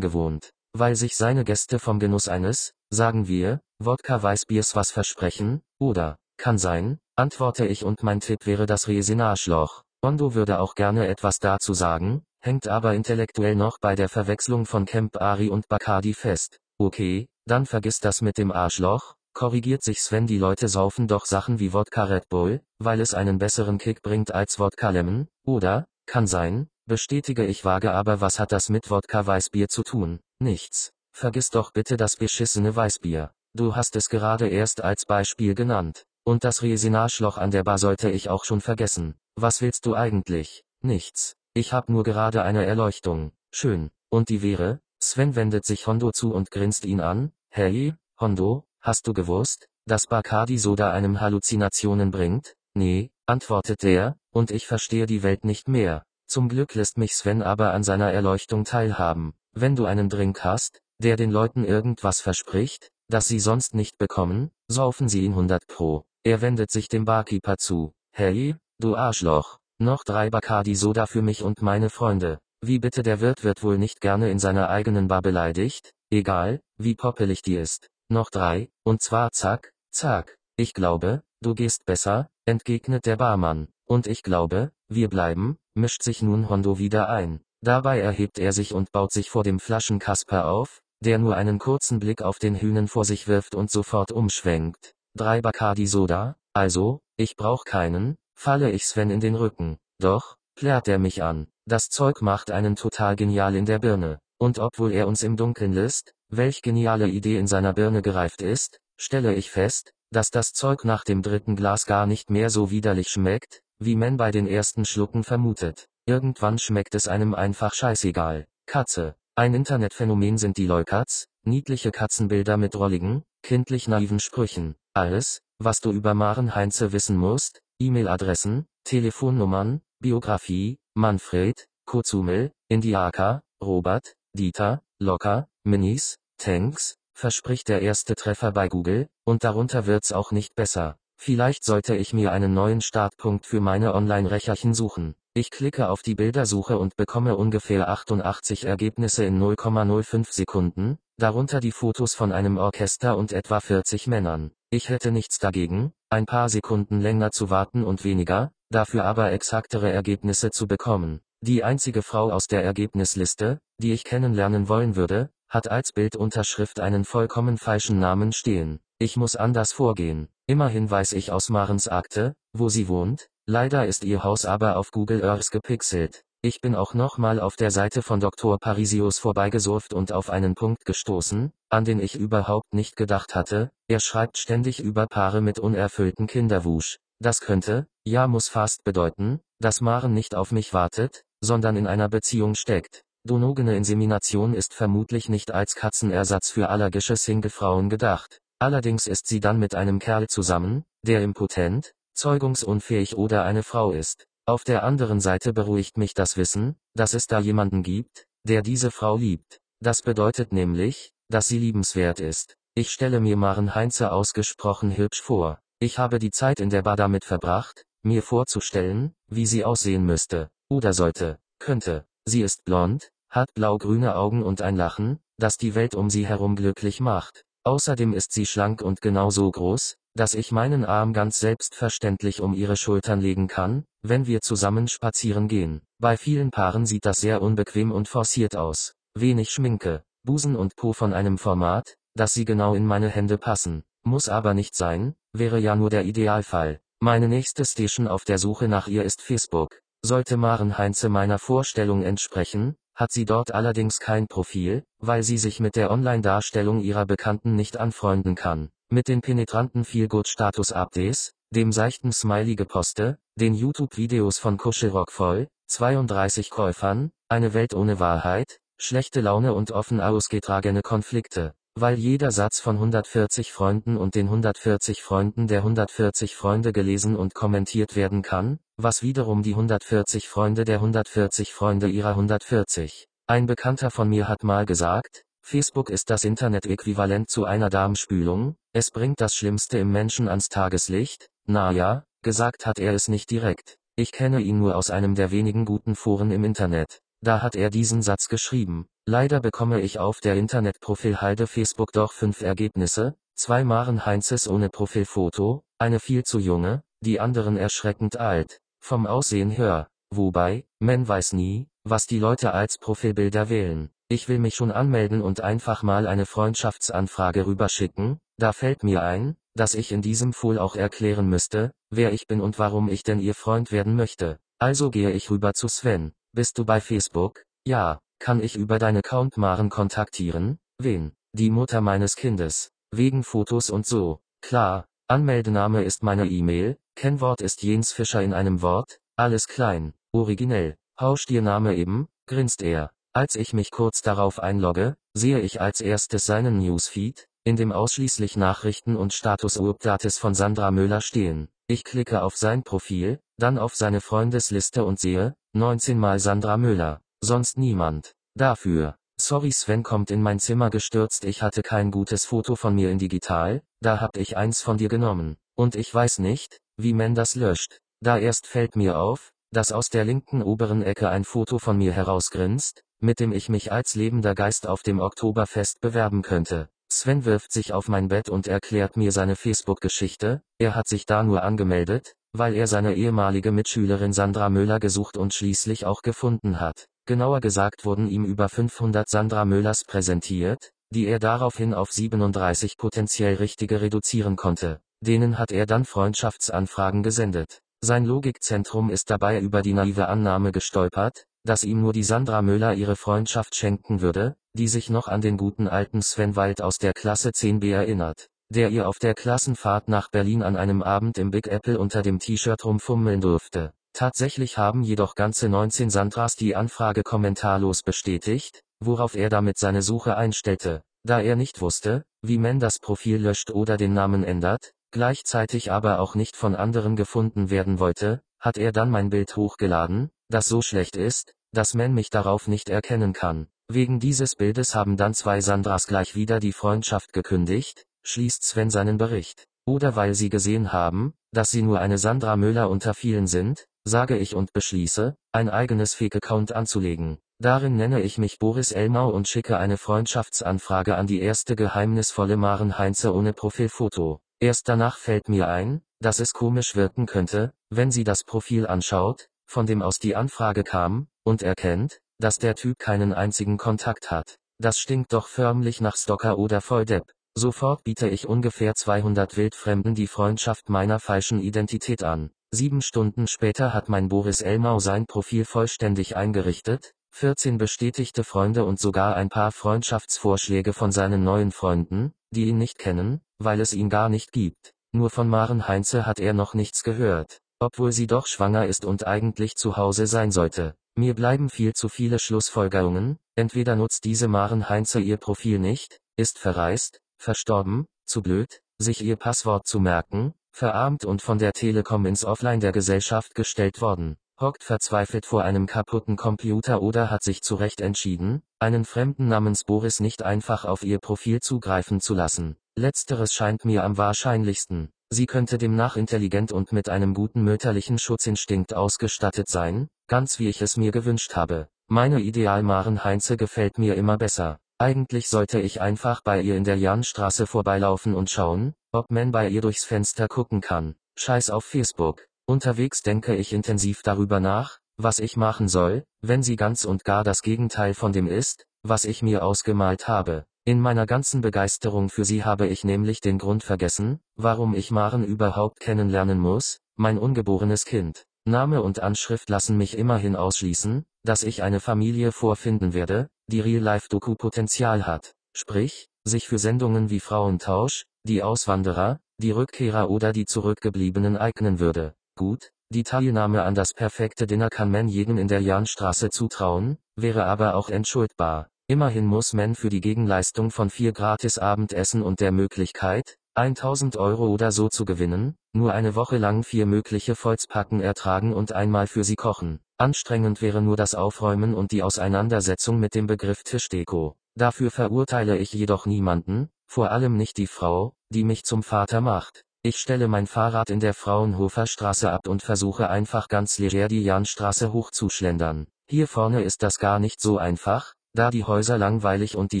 gewohnt. Weil sich seine Gäste vom Genuss eines, sagen wir, Wodka Weißbiers was versprechen, oder, kann sein, antworte ich und mein Tipp wäre das Resinarschloch. Bondo würde auch gerne etwas dazu sagen, hängt aber intellektuell noch bei der Verwechslung von Camp Ari und Bacardi fest. Okay, dann vergiss das mit dem Arschloch, korrigiert sich Sven die Leute saufen doch Sachen wie Wodka Red Bull, weil es einen besseren Kick bringt als Wodka Lemon, oder, kann sein, bestätige ich vage aber was hat das mit Wodka Weißbier zu tun, nichts. Vergiss doch bitte das beschissene Weißbier. Du hast es gerade erst als Beispiel genannt. Und das Resinarschloch an der Bar sollte ich auch schon vergessen. Was willst du eigentlich? Nichts. Ich hab nur gerade eine Erleuchtung. Schön. Und die wäre? Sven wendet sich Hondo zu und grinst ihn an. Hey, Hondo, hast du gewusst, dass Bacardi Soda einem Halluzinationen bringt? Nee, antwortet er, und ich verstehe die Welt nicht mehr. Zum Glück lässt mich Sven aber an seiner Erleuchtung teilhaben. Wenn du einen Drink hast, der den Leuten irgendwas verspricht, das sie sonst nicht bekommen, saufen sie ihn 100 pro. Er wendet sich dem Barkeeper zu. Hey, du Arschloch. Noch drei Bacardi Soda für mich und meine Freunde. Wie bitte der Wirt wird wohl nicht gerne in seiner eigenen Bar beleidigt, egal, wie poppelig die ist. Noch drei, und zwar zack, zack. Ich glaube, du gehst besser, entgegnet der Barmann. Und ich glaube, wir bleiben, mischt sich nun Hondo wieder ein. Dabei erhebt er sich und baut sich vor dem Flaschenkasper auf, der nur einen kurzen Blick auf den Hühnen vor sich wirft und sofort umschwenkt. Drei Bacardi Soda, also, ich brauch keinen, falle ich Sven in den Rücken. Doch, klärt er mich an. Das Zeug macht einen total genial in der Birne. Und obwohl er uns im Dunkeln lässt, welch geniale Idee in seiner Birne gereift ist, stelle ich fest, dass das Zeug nach dem dritten Glas gar nicht mehr so widerlich schmeckt, wie man bei den ersten Schlucken vermutet. Irgendwann schmeckt es einem einfach scheißegal. Katze. Ein Internetphänomen sind die Leukats, niedliche Katzenbilder mit rolligen, kindlich naiven Sprüchen. Alles, was du über Maren Heinze wissen musst, E-Mail-Adressen, Telefonnummern, Biografie, Manfred, Kozumel, Indiaka, Robert, Dieter, Locker, Minis, Tanks, verspricht der erste Treffer bei Google, und darunter wird's auch nicht besser. Vielleicht sollte ich mir einen neuen Startpunkt für meine Online-Recherchen suchen. Ich klicke auf die Bildersuche und bekomme ungefähr 88 Ergebnisse in 0,05 Sekunden, darunter die Fotos von einem Orchester und etwa 40 Männern. Ich hätte nichts dagegen, ein paar Sekunden länger zu warten und weniger, dafür aber exaktere Ergebnisse zu bekommen. Die einzige Frau aus der Ergebnisliste, die ich kennenlernen wollen würde, hat als Bildunterschrift einen vollkommen falschen Namen stehen. Ich muss anders vorgehen. Immerhin weiß ich aus Marens Akte, wo sie wohnt, leider ist ihr Haus aber auf Google Earth gepixelt. Ich bin auch nochmal auf der Seite von Dr. Parisius vorbeigesurft und auf einen Punkt gestoßen, an den ich überhaupt nicht gedacht hatte, er schreibt ständig über Paare mit unerfüllten Kinderwusch. Das könnte, ja muss fast bedeuten, dass Maren nicht auf mich wartet, sondern in einer Beziehung steckt. Donogene Insemination ist vermutlich nicht als Katzenersatz für allergische Singlefrauen gedacht. Allerdings ist sie dann mit einem Kerl zusammen, der impotent, zeugungsunfähig oder eine Frau ist. Auf der anderen Seite beruhigt mich das Wissen, dass es da jemanden gibt, der diese Frau liebt. Das bedeutet nämlich, dass sie liebenswert ist. Ich stelle mir Maren Heinze ausgesprochen hübsch vor. Ich habe die Zeit in der Bar damit verbracht, mir vorzustellen, wie sie aussehen müsste, oder sollte, könnte. Sie ist blond, hat blau-grüne Augen und ein Lachen, das die Welt um sie herum glücklich macht. Außerdem ist sie schlank und genauso groß, dass ich meinen Arm ganz selbstverständlich um ihre Schultern legen kann, wenn wir zusammen spazieren gehen. Bei vielen Paaren sieht das sehr unbequem und forciert aus. Wenig Schminke, Busen und Po von einem Format, dass sie genau in meine Hände passen. Muss aber nicht sein, wäre ja nur der Idealfall. Meine nächste Station auf der Suche nach ihr ist Facebook. Sollte Maren Heinze meiner Vorstellung entsprechen, hat sie dort allerdings kein Profil, weil sie sich mit der Online-Darstellung ihrer Bekannten nicht anfreunden kann. Mit den penetranten Feelgood-Status-Updates, dem seichten Smiley-Geposte, den YouTube-Videos von Kuschelrock voll, 32 Käufern, eine Welt ohne Wahrheit, schlechte Laune und offen ausgetragene Konflikte. Weil jeder Satz von 140 Freunden und den 140 Freunden der 140 Freunde gelesen und kommentiert werden kann, was wiederum die 140 Freunde der 140 Freunde ihrer 140. Ein Bekannter von mir hat mal gesagt, Facebook ist das Internet-Äquivalent zu einer Darmspülung, es bringt das Schlimmste im Menschen ans Tageslicht, naja, gesagt hat er es nicht direkt. Ich kenne ihn nur aus einem der wenigen guten Foren im Internet. Da hat er diesen Satz geschrieben. Leider bekomme ich auf der Internetprofil Halde Facebook doch fünf Ergebnisse, zwei Maren Heinzes ohne Profilfoto, eine viel zu junge, die anderen erschreckend alt. Vom Aussehen her. Wobei, man weiß nie, was die Leute als Profilbilder wählen. Ich will mich schon anmelden und einfach mal eine Freundschaftsanfrage rüberschicken, da fällt mir ein, dass ich in diesem Fool auch erklären müsste, wer ich bin und warum ich denn ihr Freund werden möchte. Also gehe ich rüber zu Sven. Bist du bei Facebook? Ja. Kann ich über deine Account Maren kontaktieren? Wen? Die Mutter meines Kindes. Wegen Fotos und so. Klar. Anmeldename ist meine E-Mail, Kennwort ist Jens Fischer in einem Wort, alles klein, originell. Haustiername eben, grinst er. Als ich mich kurz darauf einlogge, sehe ich als erstes seinen Newsfeed, in dem ausschließlich Nachrichten und Status-Updates von Sandra Müller stehen. Ich klicke auf sein Profil, dann auf seine Freundesliste und sehe, 19 mal Sandra Müller, sonst niemand. Dafür. Sorry Sven kommt in mein Zimmer gestürzt, ich hatte kein gutes Foto von mir in digital, da hab ich eins von dir genommen. Und ich weiß nicht, wie man das löscht. Da erst fällt mir auf, dass aus der linken oberen Ecke ein Foto von mir herausgrinst, mit dem ich mich als lebender Geist auf dem Oktoberfest bewerben könnte. Sven wirft sich auf mein Bett und erklärt mir seine Facebook-Geschichte, er hat sich da nur angemeldet, weil er seine ehemalige Mitschülerin Sandra Müller gesucht und schließlich auch gefunden hat. Genauer gesagt wurden ihm über 500 Sandra Müllers präsentiert, die er daraufhin auf 37 potenziell richtige reduzieren konnte. Denen hat er dann Freundschaftsanfragen gesendet. Sein Logikzentrum ist dabei über die naive Annahme gestolpert, dass ihm nur die Sandra Müller ihre Freundschaft schenken würde, die sich noch an den guten alten Sven Wald aus der Klasse 10b erinnert, der ihr auf der Klassenfahrt nach Berlin an einem Abend im Big Apple unter dem T-Shirt rumfummeln durfte. Tatsächlich haben jedoch ganze 19 Sandras die Anfrage kommentarlos bestätigt, worauf er damit seine Suche einstellte, da er nicht wusste, wie man das Profil löscht oder den Namen ändert, gleichzeitig aber auch nicht von anderen gefunden werden wollte, hat er dann mein Bild hochgeladen, das so schlecht ist, dass man mich darauf nicht erkennen kann. Wegen dieses Bildes haben dann zwei Sandras gleich wieder die Freundschaft gekündigt, schließt Sven seinen Bericht. Oder weil sie gesehen haben, dass sie nur eine Sandra Müller unter vielen sind, sage ich und beschließe, ein eigenes Fake-Account anzulegen. Darin nenne ich mich Boris Elmau und schicke eine Freundschaftsanfrage an die erste geheimnisvolle Maren Heinze ohne Profilfoto. Erst danach fällt mir ein, dass es komisch wirken könnte, wenn sie das Profil anschaut, von dem aus die Anfrage kam, und erkennt, dass der Typ keinen einzigen Kontakt hat. Das stinkt doch förmlich nach Stalker oder Volldepp. Sofort biete ich ungefähr 200 Wildfremden die Freundschaft meiner falschen Identität an. Sieben Stunden später hat mein Boris Elmau sein Profil vollständig eingerichtet, 14 bestätigte Freunde und sogar ein paar Freundschaftsvorschläge von seinen neuen Freunden, die ihn nicht kennen, weil es ihn gar nicht gibt. Nur von Maren Heinze hat er noch nichts gehört, obwohl sie doch schwanger ist und eigentlich zu Hause sein sollte. Mir bleiben viel zu viele Schlussfolgerungen, entweder nutzt diese Maren Heinze ihr Profil nicht, ist verreist, verstorben, zu blöd, sich ihr Passwort zu merken, verarmt und von der Telekom ins Offline der Gesellschaft gestellt worden hockt verzweifelt vor einem kaputten Computer oder hat sich zurecht entschieden, einen Fremden namens Boris nicht einfach auf ihr Profil zugreifen zu lassen. Letzteres scheint mir am wahrscheinlichsten. Sie könnte demnach intelligent und mit einem guten mütterlichen Schutzinstinkt ausgestattet sein, ganz wie ich es mir gewünscht habe. Meine Idealmaren Heinze gefällt mir immer besser. Eigentlich sollte ich einfach bei ihr in der Janstraße vorbeilaufen und schauen, ob man bei ihr durchs Fenster gucken kann. Scheiß auf Facebook. Unterwegs denke ich intensiv darüber nach, was ich machen soll, wenn sie ganz und gar das Gegenteil von dem ist, was ich mir ausgemalt habe. In meiner ganzen Begeisterung für sie habe ich nämlich den Grund vergessen, warum ich Maren überhaupt kennenlernen muss, mein ungeborenes Kind. Name und Anschrift lassen mich immerhin ausschließen, dass ich eine Familie vorfinden werde, die Real-Life-Doku-Potenzial hat. Sprich, sich für Sendungen wie Frauentausch, die Auswanderer, die Rückkehrer oder die Zurückgebliebenen eignen würde. Gut, die Teilnahme an das perfekte Dinner kann man jedem in der Jahnstraße zutrauen, wäre aber auch entschuldbar. Immerhin muss man für die Gegenleistung von vier gratis Abendessen und der Möglichkeit, 1000 Euro oder so zu gewinnen, nur eine Woche lang vier mögliche Volzpacken ertragen und einmal für sie kochen. Anstrengend wäre nur das Aufräumen und die Auseinandersetzung mit dem Begriff Tischdeko. Dafür verurteile ich jedoch niemanden, vor allem nicht die Frau, die mich zum Vater macht. Ich stelle mein Fahrrad in der Fraunhofer Straße ab und versuche einfach ganz leger die Jahnstraße hochzuschlendern. Hier vorne ist das gar nicht so einfach, da die Häuser langweilig und die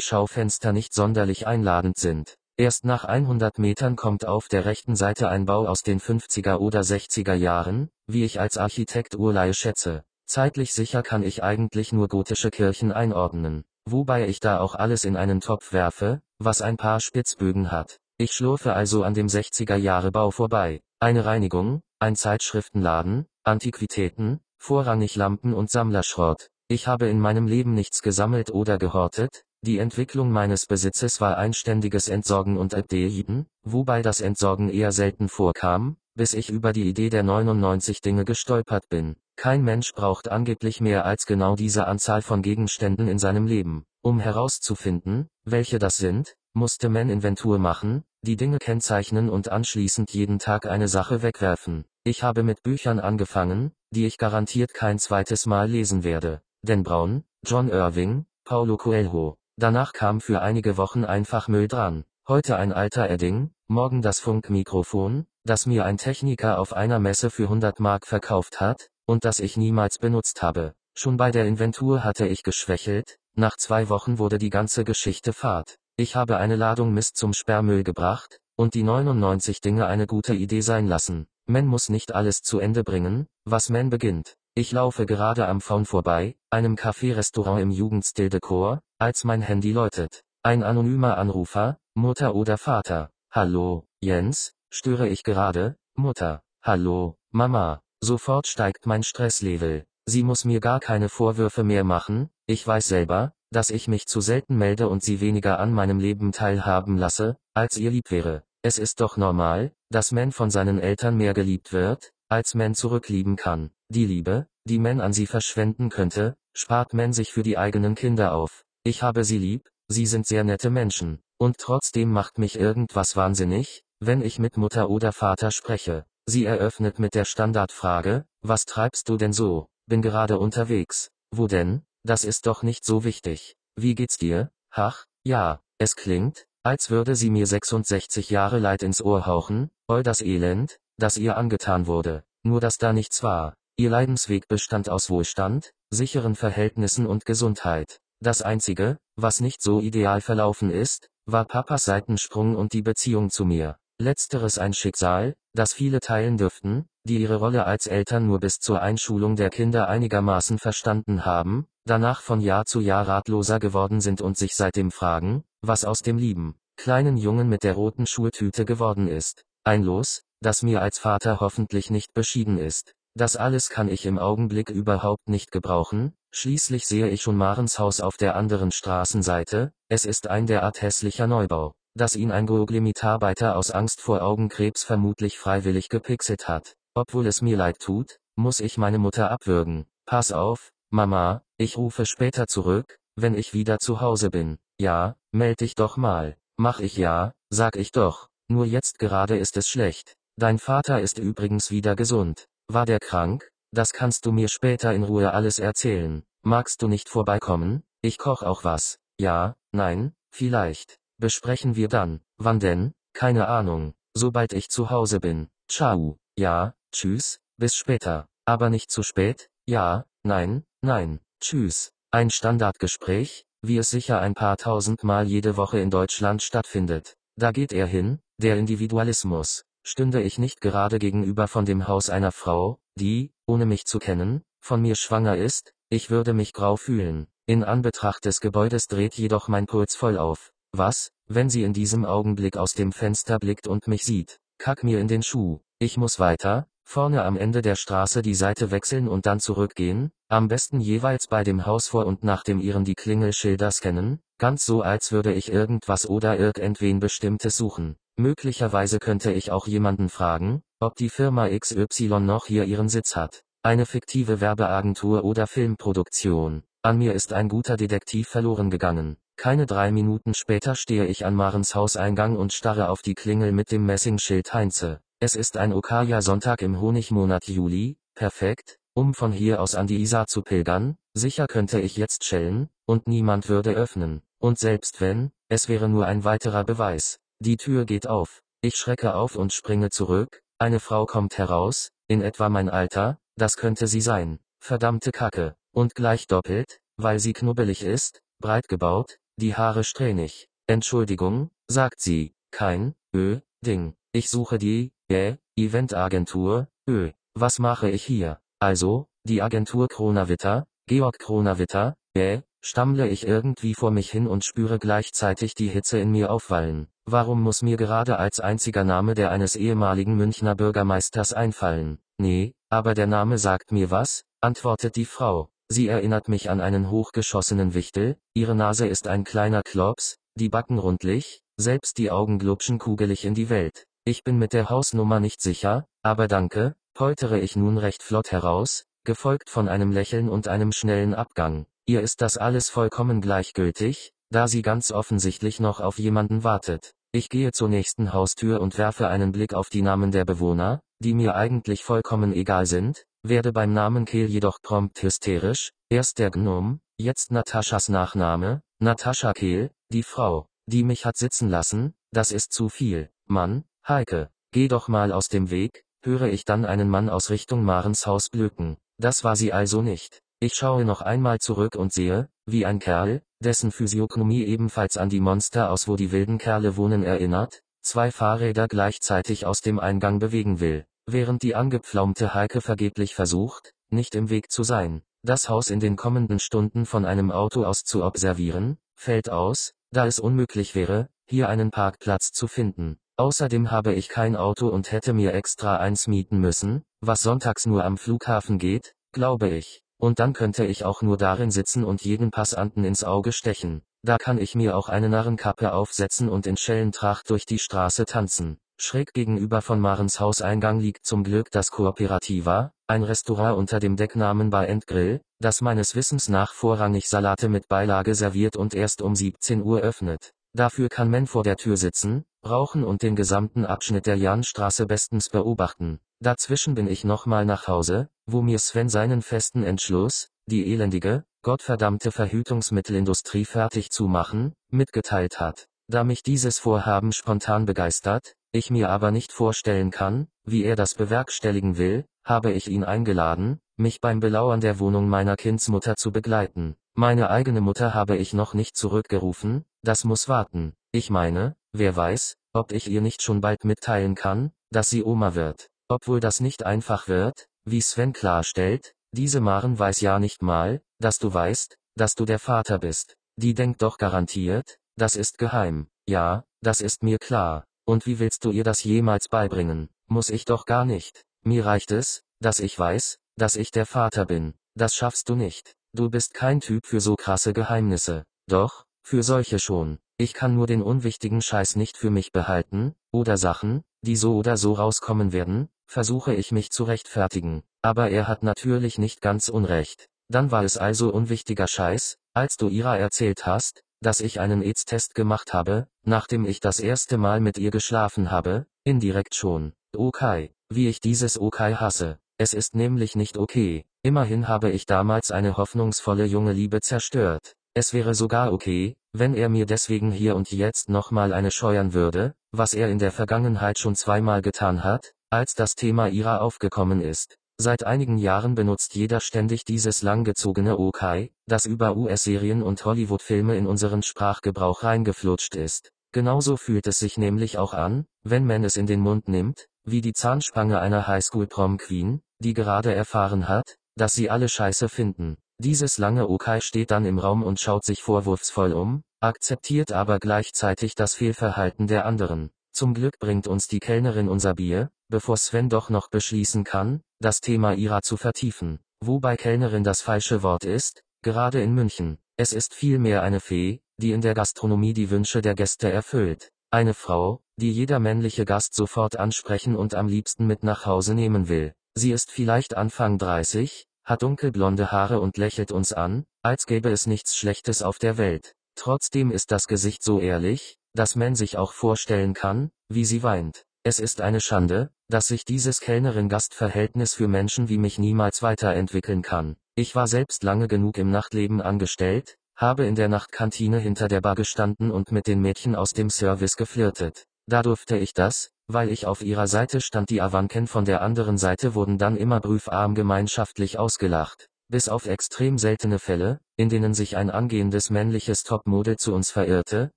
Schaufenster nicht sonderlich einladend sind. Erst nach 100 Metern kommt auf der rechten Seite ein Bau aus den 50er oder 60er Jahren, wie ich als Architekt Urlei schätze. Zeitlich sicher kann ich eigentlich nur gotische Kirchen einordnen, wobei ich da auch alles in einen Topf werfe, was ein paar Spitzbögen hat. Ich schlurfe also an dem 60er Jahre Bau vorbei. Eine Reinigung, ein Zeitschriftenladen, Antiquitäten, vorrangig Lampen und Sammlerschrott. Ich habe in meinem Leben nichts gesammelt oder gehortet, die Entwicklung meines Besitzes war einständiges Entsorgen und Abdehiden, wobei das Entsorgen eher selten vorkam, bis ich über die Idee der 99 Dinge gestolpert bin. Kein Mensch braucht angeblich mehr als genau diese Anzahl von Gegenständen in seinem Leben. Um herauszufinden, welche das sind, musste man Inventur machen, die Dinge kennzeichnen und anschließend jeden Tag eine Sache wegwerfen. Ich habe mit Büchern angefangen, die ich garantiert kein zweites Mal lesen werde. Dan Brown, John Irving, Paulo Coelho. Danach kam für einige Wochen einfach Müll dran. Heute ein alter Edding, morgen das Funkmikrofon, das mir ein Techniker auf einer Messe für 100 Mark verkauft hat, und das ich niemals benutzt habe. Schon bei der Inventur hatte ich geschwächelt, nach zwei Wochen wurde die ganze Geschichte fad. Ich habe eine Ladung Mist zum Sperrmüll gebracht, und die 99 Dinge eine gute Idee sein lassen. Man muss nicht alles zu Ende bringen, was man beginnt. Ich laufe gerade am Faun vorbei, einem Café-Restaurant im Jugendstil-Dekor, als mein Handy läutet. Ein anonymer Anrufer, Mutter oder Vater. Hallo, Jens, störe ich gerade? Mutter. Hallo, Mama. Sofort steigt mein Stresslevel. Sie muss mir gar keine Vorwürfe mehr machen, ich weiß selber, dass ich mich zu selten melde und sie weniger an meinem Leben teilhaben lasse, als ihr lieb wäre. Es ist doch normal, dass man von seinen Eltern mehr geliebt wird, als man zurücklieben kann. Die Liebe, die man an sie verschwenden könnte, spart man sich für die eigenen Kinder auf. Ich habe sie lieb, sie sind sehr nette Menschen. Und trotzdem macht mich irgendwas wahnsinnig, wenn ich mit Mutter oder Vater spreche. Sie eröffnet mit der Standardfrage, was treibst du denn so? Bin gerade unterwegs. Wo denn? Das ist doch nicht so wichtig. Wie geht's dir? Ach, ja, es klingt, als würde sie mir 66 Jahre Leid ins Ohr hauchen, all das Elend, das ihr angetan wurde, nur dass da nichts war. Ihr Leidensweg bestand aus Wohlstand, sicheren Verhältnissen und Gesundheit. Das einzige, was nicht so ideal verlaufen ist, war Papas Seitensprung und die Beziehung zu mir. Letzteres ein Schicksal, das viele teilen dürften, die ihre Rolle als Eltern nur bis zur Einschulung der Kinder einigermaßen verstanden haben, danach von Jahr zu Jahr ratloser geworden sind und sich seitdem fragen, was aus dem lieben, kleinen Jungen mit der roten Schultüte geworden ist. Ein Los, das mir als Vater hoffentlich nicht beschieden ist. Das alles kann ich im Augenblick überhaupt nicht gebrauchen, schließlich sehe ich schon Marens Haus auf der anderen Straßenseite, es ist ein derart hässlicher Neubau, dass ihn ein Google-Mitarbeiter aus Angst vor Augenkrebs vermutlich freiwillig gepixelt hat. Obwohl es mir leid tut, muss ich meine Mutter abwürgen. Pass auf, Mama, ich rufe später zurück, wenn ich wieder zu Hause bin. Ja, meld dich doch mal. Mach ich ja, sag ich doch. Nur jetzt gerade ist es schlecht. Dein Vater ist übrigens wieder gesund. War der krank? Das kannst du mir später in Ruhe alles erzählen. Magst du nicht vorbeikommen? Ich koch auch was. Ja, nein, vielleicht. Besprechen wir dann. Wann denn? Keine Ahnung. Sobald ich zu Hause bin. Ciao. Ja, tschüss, bis später. Aber nicht zu spät? Ja, nein, nein. Tschüss. Ein Standardgespräch, wie es sicher ein paar tausend Mal jede Woche in Deutschland stattfindet. Da geht er hin, der Individualismus. Stünde ich nicht gerade gegenüber von dem Haus einer Frau, die, ohne mich zu kennen, von mir schwanger ist, ich würde mich grau fühlen. In Anbetracht des Gebäudes dreht jedoch mein Puls voll auf. Was, wenn sie in diesem Augenblick aus dem Fenster blickt und mich sieht? Kack mir in den Schuh. Ich muss weiter, vorne am Ende der Straße die Seite wechseln und dann zurückgehen, am besten jeweils bei dem Haus vor und nach dem ihren die Klingelschilder scannen, ganz so als würde ich irgendwas oder irgendwen bestimmtes suchen. Möglicherweise könnte ich auch jemanden fragen, ob die Firma XY noch hier ihren Sitz hat. Eine fiktive Werbeagentur oder Filmproduktion. An mir ist ein guter Detektiv verloren gegangen. Keine drei Minuten später stehe ich an Marens Hauseingang und starre auf die Klingel mit dem Messingschild Heinze. Es ist ein Okaya-Sonntag im Honigmonat Juli, perfekt, um von hier aus an die Isar zu pilgern, sicher könnte ich jetzt schellen, und niemand würde öffnen. Und selbst wenn, es wäre nur ein weiterer Beweis. Die Tür geht auf. Ich schrecke auf und springe zurück. Eine Frau kommt heraus, in etwa mein Alter, das könnte sie sein. Verdammte Kacke. Und gleich doppelt, weil sie knubbelig ist, breit gebaut, die Haare strähnig. Entschuldigung, sagt sie. Kein, ö, Ding. Ich suche die, äh, Eventagentur, ö. Was mache ich hier? Also, die Agentur Kronawitter, Georg Kronawitter, äh, stammle ich irgendwie vor mich hin und spüre gleichzeitig die Hitze in mir aufwallen. Warum muss mir gerade als einziger Name der eines ehemaligen Münchner Bürgermeisters einfallen? Nee, aber der Name sagt mir was, antwortet die Frau. Sie erinnert mich an einen hochgeschossenen Wichtel, ihre Nase ist ein kleiner Klops, die Backen rundlich, selbst die Augen glubschen kugelig in die Welt. Ich bin mit der Hausnummer nicht sicher, aber danke, poltere ich nun recht flott heraus, gefolgt von einem Lächeln und einem schnellen Abgang. Ihr ist das alles vollkommen gleichgültig, da sie ganz offensichtlich noch auf jemanden wartet. Ich gehe zur nächsten Haustür und werfe einen Blick auf die Namen der Bewohner, die mir eigentlich vollkommen egal sind, werde beim Namen Kehl jedoch prompt hysterisch, erst der Gnom, jetzt Nataschas Nachname, Natascha Kehl, die Frau, die mich hat sitzen lassen, das ist zu viel, Mann, Heike, geh doch mal aus dem Weg, höre ich dann einen Mann aus Richtung Marens Haus blöken, das war sie also nicht. Ich schaue noch einmal zurück und sehe, wie ein Kerl, dessen Physiognomie ebenfalls an die Monster aus wo die wilden Kerle wohnen erinnert, zwei Fahrräder gleichzeitig aus dem Eingang bewegen will, während die angepflaumte Heike vergeblich versucht, nicht im Weg zu sein. Das Haus in den kommenden Stunden von einem Auto aus zu observieren, fällt aus, da es unmöglich wäre, hier einen Parkplatz zu finden. Außerdem habe ich kein Auto und hätte mir extra eins mieten müssen, was sonntags nur am Flughafen geht, glaube ich. Und dann könnte ich auch nur darin sitzen und jeden Passanten ins Auge stechen. Da kann ich mir auch eine Narrenkappe aufsetzen und in Schellentracht durch die Straße tanzen. Schräg gegenüber von Marens Hauseingang liegt zum Glück das Kooperativa, ein Restaurant unter dem Decknamen Bar Grill, das meines Wissens nach vorrangig Salate mit Beilage serviert und erst um 17 Uhr öffnet. Dafür kann man vor der Tür sitzen, rauchen und den gesamten Abschnitt der Jahnstraße bestens beobachten. Dazwischen bin ich nochmal nach Hause, wo mir Sven seinen festen Entschluss, die elendige, gottverdammte Verhütungsmittelindustrie fertig zu machen, mitgeteilt hat. Da mich dieses Vorhaben spontan begeistert, ich mir aber nicht vorstellen kann, wie er das bewerkstelligen will, habe ich ihn eingeladen, mich beim Belauern der Wohnung meiner Kindsmutter zu begleiten. Meine eigene Mutter habe ich noch nicht zurückgerufen, das muss warten. Ich meine, wer weiß, ob ich ihr nicht schon bald mitteilen kann, dass sie Oma wird. Obwohl das nicht einfach wird, wie Sven klarstellt, diese Maren weiß ja nicht mal, dass du weißt, dass du der Vater bist. Die denkt doch garantiert, das ist geheim. Ja, das ist mir klar. Und wie willst du ihr das jemals beibringen? Muss ich doch gar nicht. Mir reicht es, dass ich weiß, dass ich der Vater bin. Das schaffst du nicht. Du bist kein Typ für so krasse Geheimnisse. Doch, für solche schon. Ich kann nur den unwichtigen Scheiß nicht für mich behalten, oder Sachen, die so oder so rauskommen werden, versuche ich mich zu rechtfertigen. Aber er hat natürlich nicht ganz unrecht. Dann war es also unwichtiger Scheiß, als du Ira erzählt hast, dass ich einen AIDS-Test gemacht habe, nachdem ich das erste Mal mit ihr geschlafen habe, indirekt schon. Okay, wie ich dieses Okay hasse. Es ist nämlich nicht okay. Immerhin habe ich damals eine hoffnungsvolle junge Liebe zerstört. Es wäre sogar okay, wenn er mir deswegen hier und jetzt nochmal eine scheuern würde, was er in der Vergangenheit schon zweimal getan hat, als das Thema Ira aufgekommen ist. Seit einigen Jahren benutzt jeder ständig dieses langgezogene Okay, das über US-Serien und Hollywood-Filme in unseren Sprachgebrauch reingeflutscht ist. Genauso fühlt es sich nämlich auch an, wenn man es in den Mund nimmt, wie die Zahnspange einer Highschool-Prom-Queen, die gerade erfahren hat, dass sie alle scheiße finden. Dieses lange Okay steht dann im Raum und schaut sich vorwurfsvoll um, akzeptiert aber gleichzeitig das Fehlverhalten der anderen. Zum Glück bringt uns die Kellnerin unser Bier, bevor Sven doch noch beschließen kann, das Thema Ira zu vertiefen. Wobei Kellnerin das falsche Wort ist, gerade in München. Es ist vielmehr eine Fee, die in der Gastronomie die Wünsche der Gäste erfüllt. Eine Frau, die jeder männliche Gast sofort ansprechen und am liebsten mit nach Hause nehmen will. Sie ist vielleicht Anfang 30, hat dunkelblonde Haare und lächelt uns an, als gäbe es nichts Schlechtes auf der Welt. Trotzdem ist das Gesicht so ehrlich, dass man sich auch vorstellen kann, wie sie weint. Es ist eine Schande, dass sich dieses Kellnerin-Gastverhältnis für Menschen wie mich niemals weiterentwickeln kann. Ich war selbst lange genug im Nachtleben angestellt, habe in der Nachtkantine hinter der Bar gestanden und mit den Mädchen aus dem Service geflirtet. Da durfte ich das, weil ich auf ihrer Seite stand die Avanken von der anderen Seite wurden dann immer prüfarm gemeinschaftlich ausgelacht. Bis auf extrem seltene Fälle, in denen sich ein angehendes männliches Topmodel zu uns verirrte,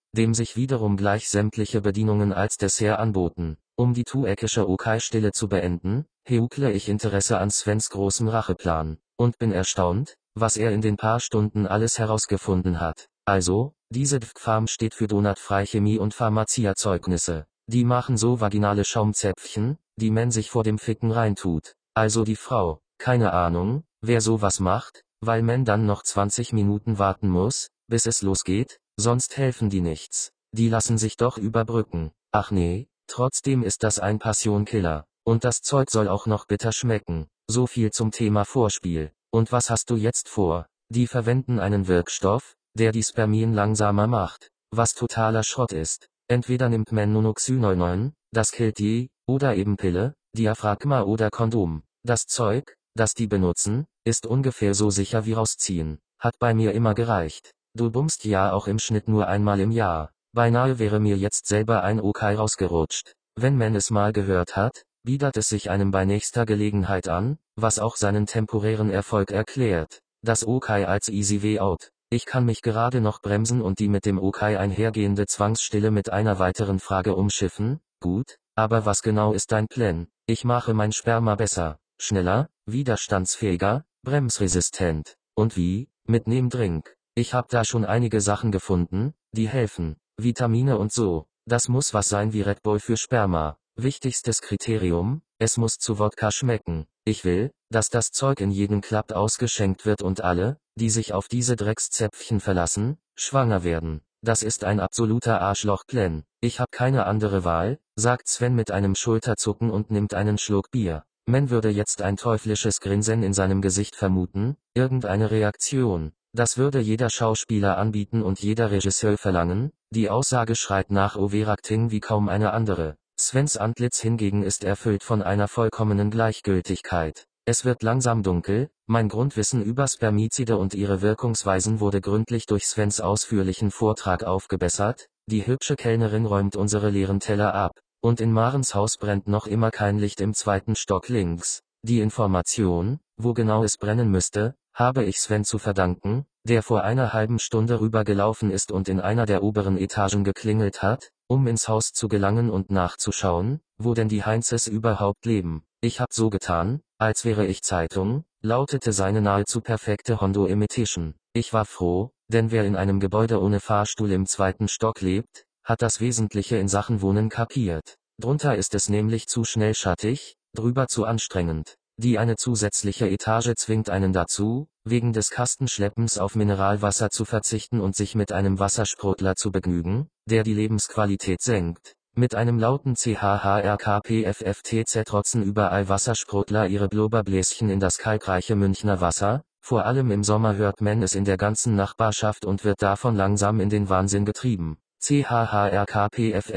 dem sich wiederum gleich sämtliche Bedienungen als Dessert anboten. Um die tueckische Okai-Stille zu beenden, heukle ich Interesse an Svens großem Racheplan, und bin erstaunt, was er in den paar Stunden alles herausgefunden hat. Also, diese DFG-Farm steht für Donut-Freichemie und Pharmazierzeugnisse. Die machen so vaginale Schaumzäpfchen, die man sich vor dem Ficken reintut. Also die Frau, keine Ahnung, wer sowas macht, weil man dann noch 20 Minuten warten muss, bis es losgeht, sonst helfen die nichts. Die lassen sich doch überbrücken. Ach nee, trotzdem ist das ein Passionkiller. Und das Zeug soll auch noch bitter schmecken. So viel zum Thema Vorspiel. Und was hast du jetzt vor? Die verwenden einen Wirkstoff, der die Spermien langsamer macht, was totaler Schrott ist. Entweder nimmt man Nonoxynol das killt die, oder eben Pille, Diaphragma oder Kondom. Das Zeug, das die benutzen, ist ungefähr so sicher wie rausziehen. Hat bei mir immer gereicht. Du bummst ja auch im Schnitt nur einmal im Jahr. Beinahe wäre mir jetzt selber ein Okay rausgerutscht. Wenn man es mal gehört hat, bietet es sich einem bei nächster Gelegenheit an, was auch seinen temporären Erfolg erklärt. Das Okay als Easy Way Out. Ich kann mich gerade noch bremsen und die mit dem Okai einhergehende Zwangsstille mit einer weiteren Frage umschiffen, gut, aber was genau ist dein Plan? Ich mache mein Sperma besser, schneller, widerstandsfähiger, bremsresistent. Und wie? Mit Drink. Ich hab da schon einige Sachen gefunden, die helfen. Vitamine und so. Das muss was sein wie Red Bull für Sperma. Wichtigstes Kriterium, es muss zu Wodka schmecken. Ich will, dass das Zeug in jeden Klapp ausgeschenkt wird und alle, die sich auf diese Dreckszäpfchen verlassen, schwanger werden. Das ist ein absoluter Arschloch-Plan. Ich hab keine andere Wahl, sagt Sven mit einem Schulterzucken und nimmt einen Schluck Bier. Man würde jetzt ein teuflisches Grinsen in seinem Gesicht vermuten, irgendeine Reaktion. Das würde jeder Schauspieler anbieten und jeder Regisseur verlangen, die Aussage schreit nach Overacting wie kaum eine andere. Svens Antlitz hingegen ist erfüllt von einer vollkommenen Gleichgültigkeit. Es wird langsam dunkel, mein Grundwissen über Spermizide und ihre Wirkungsweisen wurde gründlich durch Svens ausführlichen Vortrag aufgebessert, die hübsche Kellnerin räumt unsere leeren Teller ab, und in Marens Haus brennt noch immer kein Licht im zweiten Stock links. Die Information, wo genau es brennen müsste, habe ich Sven zu verdanken, der vor einer halben Stunde rübergelaufen ist und in einer der oberen Etagen geklingelt hat, um ins Haus zu gelangen und nachzuschauen, wo denn die Heinzes überhaupt leben. Ich hab so getan, als wäre ich Zeitung, lautete seine nahezu perfekte Hondo Imitation. Ich war froh, denn wer in einem Gebäude ohne Fahrstuhl im zweiten Stock lebt, hat das Wesentliche in Sachen Wohnen kapiert. Drunter ist es nämlich zu schnell schattig, drüber zu anstrengend. Die eine zusätzliche Etage zwingt einen dazu, wegen des Kastenschleppens auf Mineralwasser zu verzichten und sich mit einem Wassersprudler zu begnügen, der die Lebensqualität senkt. Mit einem lauten CHHRKPFFTZ trotzen überall Wassersprudler ihre Blubberbläschen in das kalkreiche Münchner Wasser, vor allem im Sommer hört man es in der ganzen Nachbarschaft und wird davon langsam in den Wahnsinn getrieben. CHHRKPFFTZ,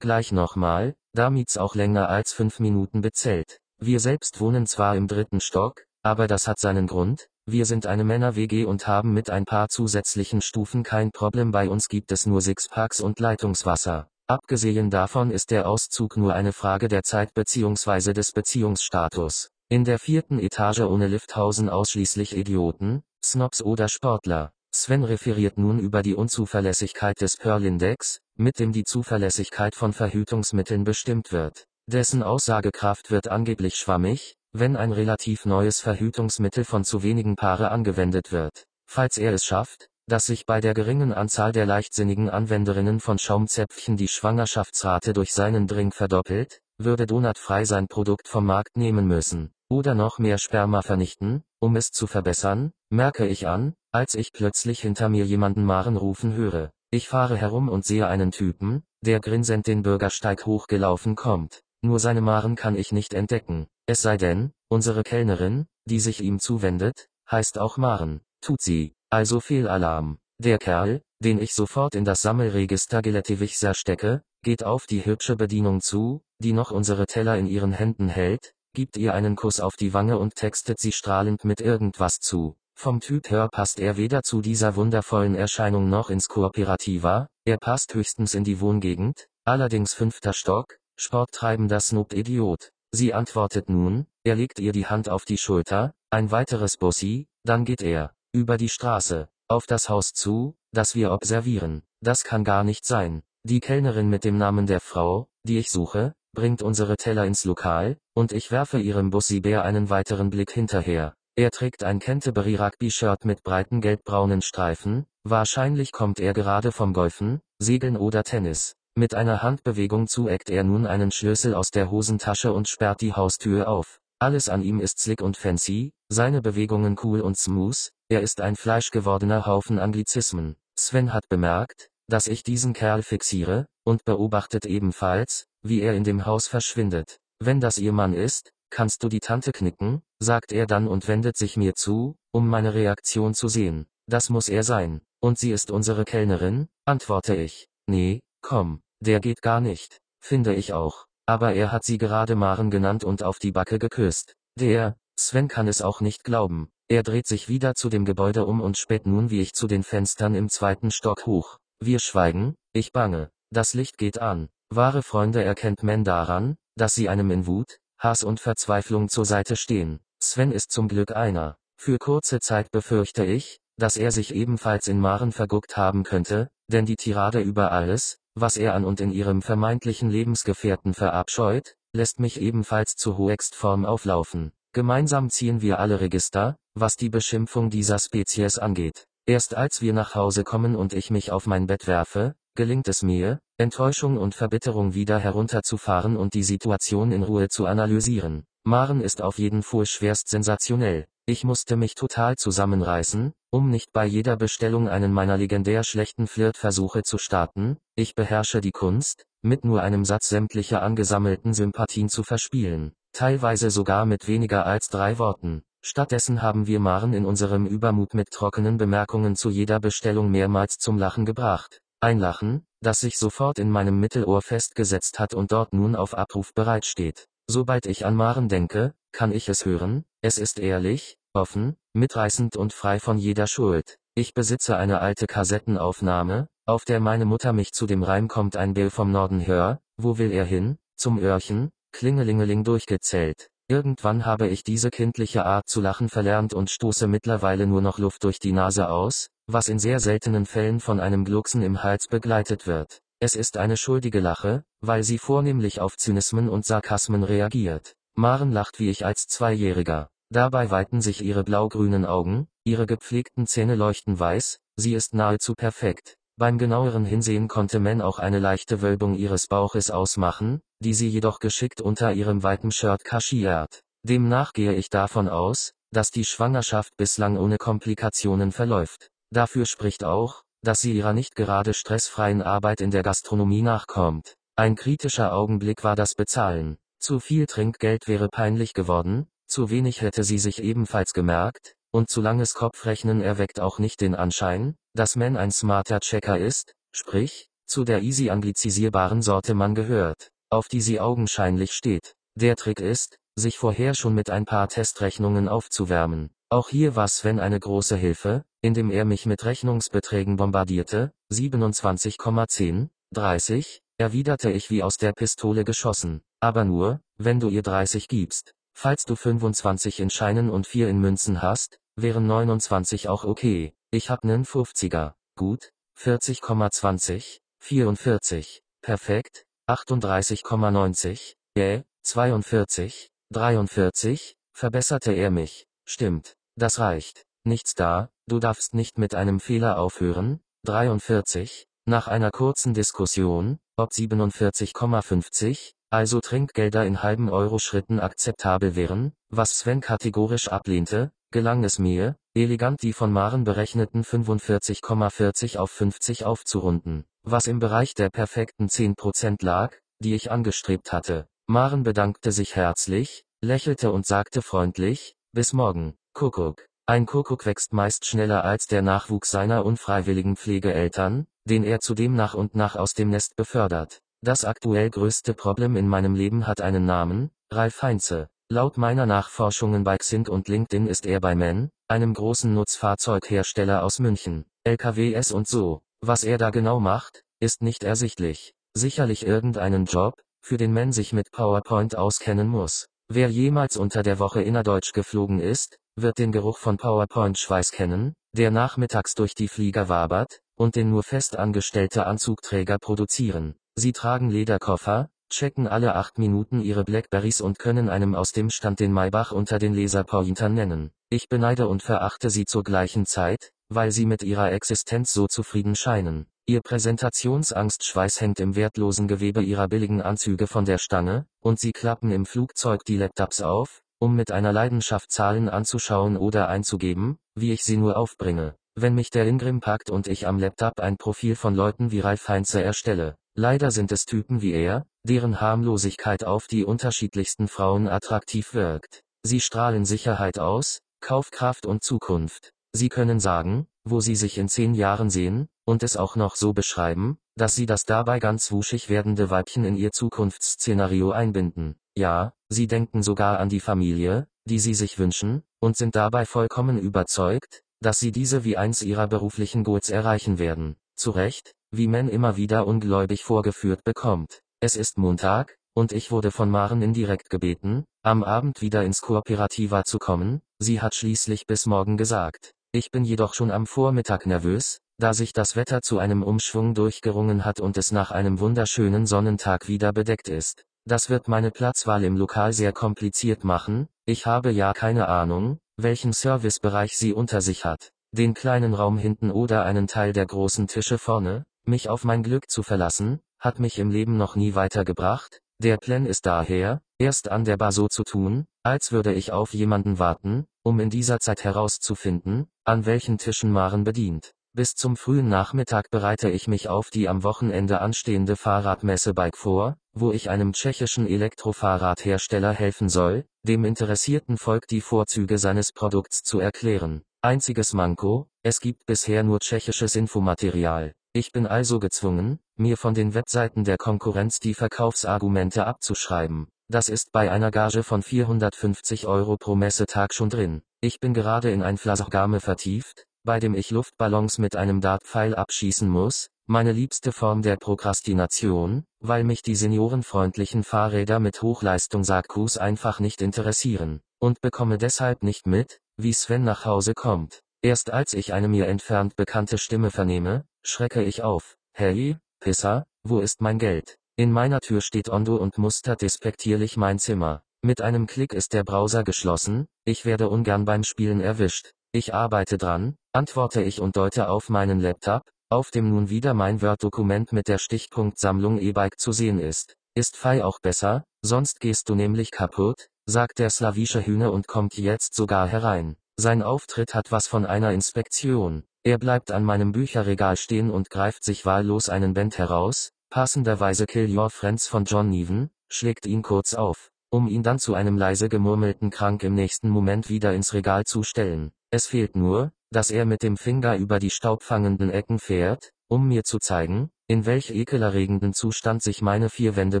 gleich nochmal, damit's auch länger als fünf Minuten bezählt. Wir selbst wohnen zwar im dritten Stock, aber das hat seinen Grund, wir sind eine Männer-WG und haben mit ein paar zusätzlichen Stufen kein Problem bei uns gibt es nur Sixpacks und Leitungswasser. Abgesehen davon ist der Auszug nur eine Frage der Zeit bzw. des Beziehungsstatus. In der vierten Etage ohne Lifthausen ausschließlich Idioten, Snobs oder Sportler. Sven referiert nun über die Unzuverlässigkeit des Pearl-Index, mit dem die Zuverlässigkeit von Verhütungsmitteln bestimmt wird. Dessen Aussagekraft wird angeblich schwammig, wenn ein relativ neues Verhütungsmittel von zu wenigen Paare angewendet wird. Falls er es schafft, dass sich bei der geringen Anzahl der leichtsinnigen Anwenderinnen von Schaumzäpfchen die Schwangerschaftsrate durch seinen Drink verdoppelt, würde Donut frei sein Produkt vom Markt nehmen müssen, oder noch mehr Sperma vernichten, um es zu verbessern, merke ich an, als ich plötzlich hinter mir jemanden Maren rufen höre. Ich fahre herum und sehe einen Typen, der grinsend den Bürgersteig hochgelaufen kommt. Nur seine Maren kann ich nicht entdecken. Es sei denn, unsere Kellnerin, die sich ihm zuwendet, heißt auch Maren. Tut sie. Also Fehlalarm. Der Kerl, den ich sofort in das Sammelregister Geletivichser stecke, geht auf die hübsche Bedienung zu, die noch unsere Teller in ihren Händen hält, gibt ihr einen Kuss auf die Wange und textet sie strahlend mit irgendwas zu. Vom Typ her passt er weder zu dieser wundervollen Erscheinung noch ins Kooperativa, er passt höchstens in die Wohngegend, allerdings fünfter Stock, sporttreibender Snoop-Idiot. Sie antwortet nun, er legt ihr die Hand auf die Schulter, ein weiteres Bussi, dann geht er über die Straße, auf das Haus zu, das wir observieren. Das kann gar nicht sein. Die Kellnerin mit dem Namen der Frau, die ich suche, bringt unsere Teller ins Lokal, und ich werfe ihrem Bussi-Bär einen weiteren Blick hinterher. Er trägt ein Canterbury Rugby-Shirt mit breiten gelbbraunen Streifen, wahrscheinlich kommt er gerade vom Golfen, Segeln oder Tennis. Mit einer Handbewegung zueckt er nun einen Schlüssel aus der Hosentasche und sperrt die Haustür auf. Alles an ihm ist slick und fancy, seine Bewegungen cool und smooth, er ist ein fleischgewordener Haufen Anglizismen. Sven hat bemerkt, dass ich diesen Kerl fixiere, und beobachtet ebenfalls, wie er in dem Haus verschwindet. Wenn das ihr Mann ist, kannst du die Tante knicken, sagt er dann und wendet sich mir zu, um meine Reaktion zu sehen. Das muss er sein. Und sie ist unsere Kellnerin, antworte ich. Nee, komm, der geht gar nicht. Finde ich auch. Aber er hat sie gerade Maren genannt und auf die Backe geküsst. Der, Sven kann es auch nicht glauben. Er dreht sich wieder zu dem Gebäude um und späht nun wie ich zu den Fenstern im zweiten Stock hoch. Wir schweigen, ich bange. Das Licht geht an. Wahre Freunde erkennt man daran, dass sie einem in Wut, Hass und Verzweiflung zur Seite stehen. Sven ist zum Glück einer. Für kurze Zeit befürchte ich, dass er sich ebenfalls in Maren verguckt haben könnte, denn die Tirade über alles, was er an und in ihrem vermeintlichen Lebensgefährten verabscheut, lässt mich ebenfalls zu Hoextform auflaufen. Gemeinsam ziehen wir alle Register, was die Beschimpfung dieser Spezies angeht. Erst als wir nach Hause kommen und ich mich auf mein Bett werfe, gelingt es mir, Enttäuschung und Verbitterung wieder herunterzufahren und die Situation in Ruhe zu analysieren. Maren ist auf jeden Fall schwerst sensationell. Ich musste mich total zusammenreißen, um nicht bei jeder Bestellung einen meiner legendär schlechten Flirtversuche zu starten. Ich beherrsche die Kunst, mit nur einem Satz sämtliche angesammelten Sympathien zu verspielen, teilweise sogar mit weniger als drei Worten. Stattdessen haben wir Maren in unserem Übermut mit trockenen Bemerkungen zu jeder Bestellung mehrmals zum Lachen gebracht. Ein Lachen, das sich sofort in meinem Mittelohr festgesetzt hat und dort nun auf Abruf bereitsteht. Sobald ich an Maren denke, kann ich es hören, es ist ehrlich, offen, mitreißend und frei von jeder Schuld. Ich besitze eine alte Kassettenaufnahme, auf der meine Mutter mich zu dem Reim kommt ein Bill vom Norden hör, wo will er hin, zum Öhrchen, Klingelingeling durchgezählt. Irgendwann habe ich diese kindliche Art zu lachen verlernt und stoße mittlerweile nur noch Luft durch die Nase aus, was in sehr seltenen Fällen von einem Glucksen im Hals begleitet wird. Es ist eine schuldige Lache, weil sie vornehmlich auf Zynismen und Sarkasmen reagiert. Maren lacht wie ich als Zweijähriger. Dabei weiten sich ihre blaugrünen Augen, ihre gepflegten Zähne leuchten weiß, sie ist nahezu perfekt. Beim genaueren Hinsehen konnte man auch eine leichte Wölbung ihres Bauches ausmachen, die sie jedoch geschickt unter ihrem weiten Shirt kaschiert. Demnach gehe ich davon aus, dass die Schwangerschaft bislang ohne Komplikationen verläuft. Dafür spricht auch, dass sie ihrer nicht gerade stressfreien Arbeit in der Gastronomie nachkommt. Ein kritischer Augenblick war das Bezahlen. Zu viel Trinkgeld wäre peinlich geworden, zu wenig hätte sie sich ebenfalls gemerkt, und zu langes Kopfrechnen erweckt auch nicht den Anschein, dass man ein smarter Checker ist, sprich, zu der easy anglizisierbaren Sorte man gehört, auf die sie augenscheinlich steht. Der Trick ist, sich vorher schon mit ein paar Testrechnungen aufzuwärmen. Auch hier war Sven eine große Hilfe, indem er mich mit Rechnungsbeträgen bombardierte, 27,10, 30, erwiderte ich wie aus der Pistole geschossen, aber nur, wenn du ihr 30 gibst. Falls du 25 in Scheinen und 4 in Münzen hast, wären 29 auch okay. Ich hab nen 50er. Gut, 40,20, 44, perfekt, 38,90, äh, 42, 43, verbesserte er mich. Stimmt, das reicht. Nichts da, du darfst nicht mit einem Fehler aufhören. 43, nach einer kurzen Diskussion, ob 47,50, also Trinkgelder in halben Euro Schritten akzeptabel wären, was Sven kategorisch ablehnte, gelang es mir, elegant die von Maren berechneten 45,40 auf 50 aufzurunden, was im Bereich der perfekten 10% lag, die ich angestrebt hatte. Maren bedankte sich herzlich, lächelte und sagte freundlich, bis morgen, Kuckuck. Ein Kuckuck wächst meist schneller als der Nachwuchs seiner unfreiwilligen Pflegeeltern, den er zudem nach und nach aus dem Nest befördert. Das aktuell größte Problem in meinem Leben hat einen Namen, Ralf Heinze. Laut meiner Nachforschungen bei Xing und LinkedIn ist er bei MAN, einem großen Nutzfahrzeughersteller aus München, LKWs und so. Was er da genau macht, ist nicht ersichtlich. Sicherlich irgendeinen Job, für den man sich mit PowerPoint auskennen muss. Wer jemals unter der Woche innerdeutsch geflogen ist, wird den Geruch von PowerPoint-Schweiß kennen, der nachmittags durch die Flieger wabert, und den nur festangestellte Anzugträger produzieren. Sie tragen Lederkoffer, checken alle acht Minuten ihre Blackberries und können einem aus dem Stand den Maybach unter den Laserpointern nennen. Ich beneide und verachte sie zur gleichen Zeit, weil sie mit ihrer Existenz so zufrieden scheinen. Ihr Präsentationsangstschweiß hängt im wertlosen Gewebe ihrer billigen Anzüge von der Stange, und sie klappen im Flugzeug die Laptops auf, um mit einer Leidenschaft Zahlen anzuschauen oder einzugeben, wie ich sie nur aufbringe. Wenn mich der Ingrim packt und ich am Laptop ein Profil von Leuten wie Ralf Heinze erstelle, leider sind es Typen wie er, deren Harmlosigkeit auf die unterschiedlichsten Frauen attraktiv wirkt. Sie strahlen Sicherheit aus, Kaufkraft und Zukunft. Sie können sagen, wo sie sich in zehn Jahren sehen, und es auch noch so beschreiben, dass sie das dabei ganz wuschig werdende Weibchen in ihr Zukunftsszenario einbinden. Ja, sie denken sogar an die Familie, die sie sich wünschen, und sind dabei vollkommen überzeugt, dass sie diese wie eins ihrer beruflichen Goals erreichen werden. Zu Recht, wie man immer wieder ungläubig vorgeführt bekommt. Es ist Montag, und ich wurde von Maren indirekt gebeten, am Abend wieder ins Kooperativa zu kommen, sie hat schließlich bis morgen gesagt. Ich bin jedoch schon am Vormittag nervös, da sich das Wetter zu einem Umschwung durchgerungen hat und es nach einem wunderschönen Sonnentag wieder bedeckt ist. Das wird meine Platzwahl im Lokal sehr kompliziert machen, ich habe ja keine Ahnung, welchen Servicebereich sie unter sich hat. Den kleinen Raum hinten oder einen Teil der großen Tische vorne, mich auf mein Glück zu verlassen, hat mich im Leben noch nie weitergebracht, der Plan ist daher, erst an der Bar so zu tun, als würde ich auf jemanden warten, um in dieser Zeit herauszufinden, an welchen Tischen Maren bedient. Bis zum frühen Nachmittag bereite ich mich auf die am Wochenende anstehende Fahrradmesse Bike vor, wo ich einem tschechischen Elektrofahrradhersteller helfen soll, dem interessierten Volk die Vorzüge seines Produkts zu erklären. Einziges Manko, es gibt bisher nur tschechisches Infomaterial. Ich bin also gezwungen, mir von den Webseiten der Konkurrenz die Verkaufsargumente abzuschreiben. Das ist bei einer Gage von 450 Euro pro Messetag schon drin. Ich bin gerade in ein Flasogame vertieft, bei dem ich Luftballons mit einem Dartpfeil abschießen muss, meine liebste Form der Prokrastination, weil mich die seniorenfreundlichen Fahrräder mit Hochleistung-Akkus einfach nicht interessieren, und bekomme deshalb nicht mit, wie Sven nach Hause kommt. Erst als ich eine mir entfernt bekannte Stimme vernehme, schrecke ich auf. Hey, Pisser, wo ist mein Geld? In meiner Tür steht Ondo und mustert despektierlich mein Zimmer. Mit einem Klick ist der Browser geschlossen, ich werde ungern beim Spielen erwischt. Ich arbeite dran, antworte ich und deute auf meinen Laptop, auf dem nun wieder mein Word-Dokument mit der Stichpunktsammlung E-Bike zu sehen ist. Ist Fei auch besser, sonst gehst du nämlich kaputt, sagt der slawische Hühner und kommt jetzt sogar herein. Sein Auftritt hat was von einer Inspektion. Er bleibt an meinem Bücherregal stehen und greift sich wahllos einen Band heraus, passenderweise Kill Your Friends von John Neven, schlägt ihn kurz auf, um ihn dann zu einem leise gemurmelten Krank im nächsten Moment wieder ins Regal zu stellen. Es fehlt nur, dass er mit dem Finger über die staubfangenden Ecken fährt, um mir zu zeigen, in welch ekelerregenden Zustand sich meine vier Wände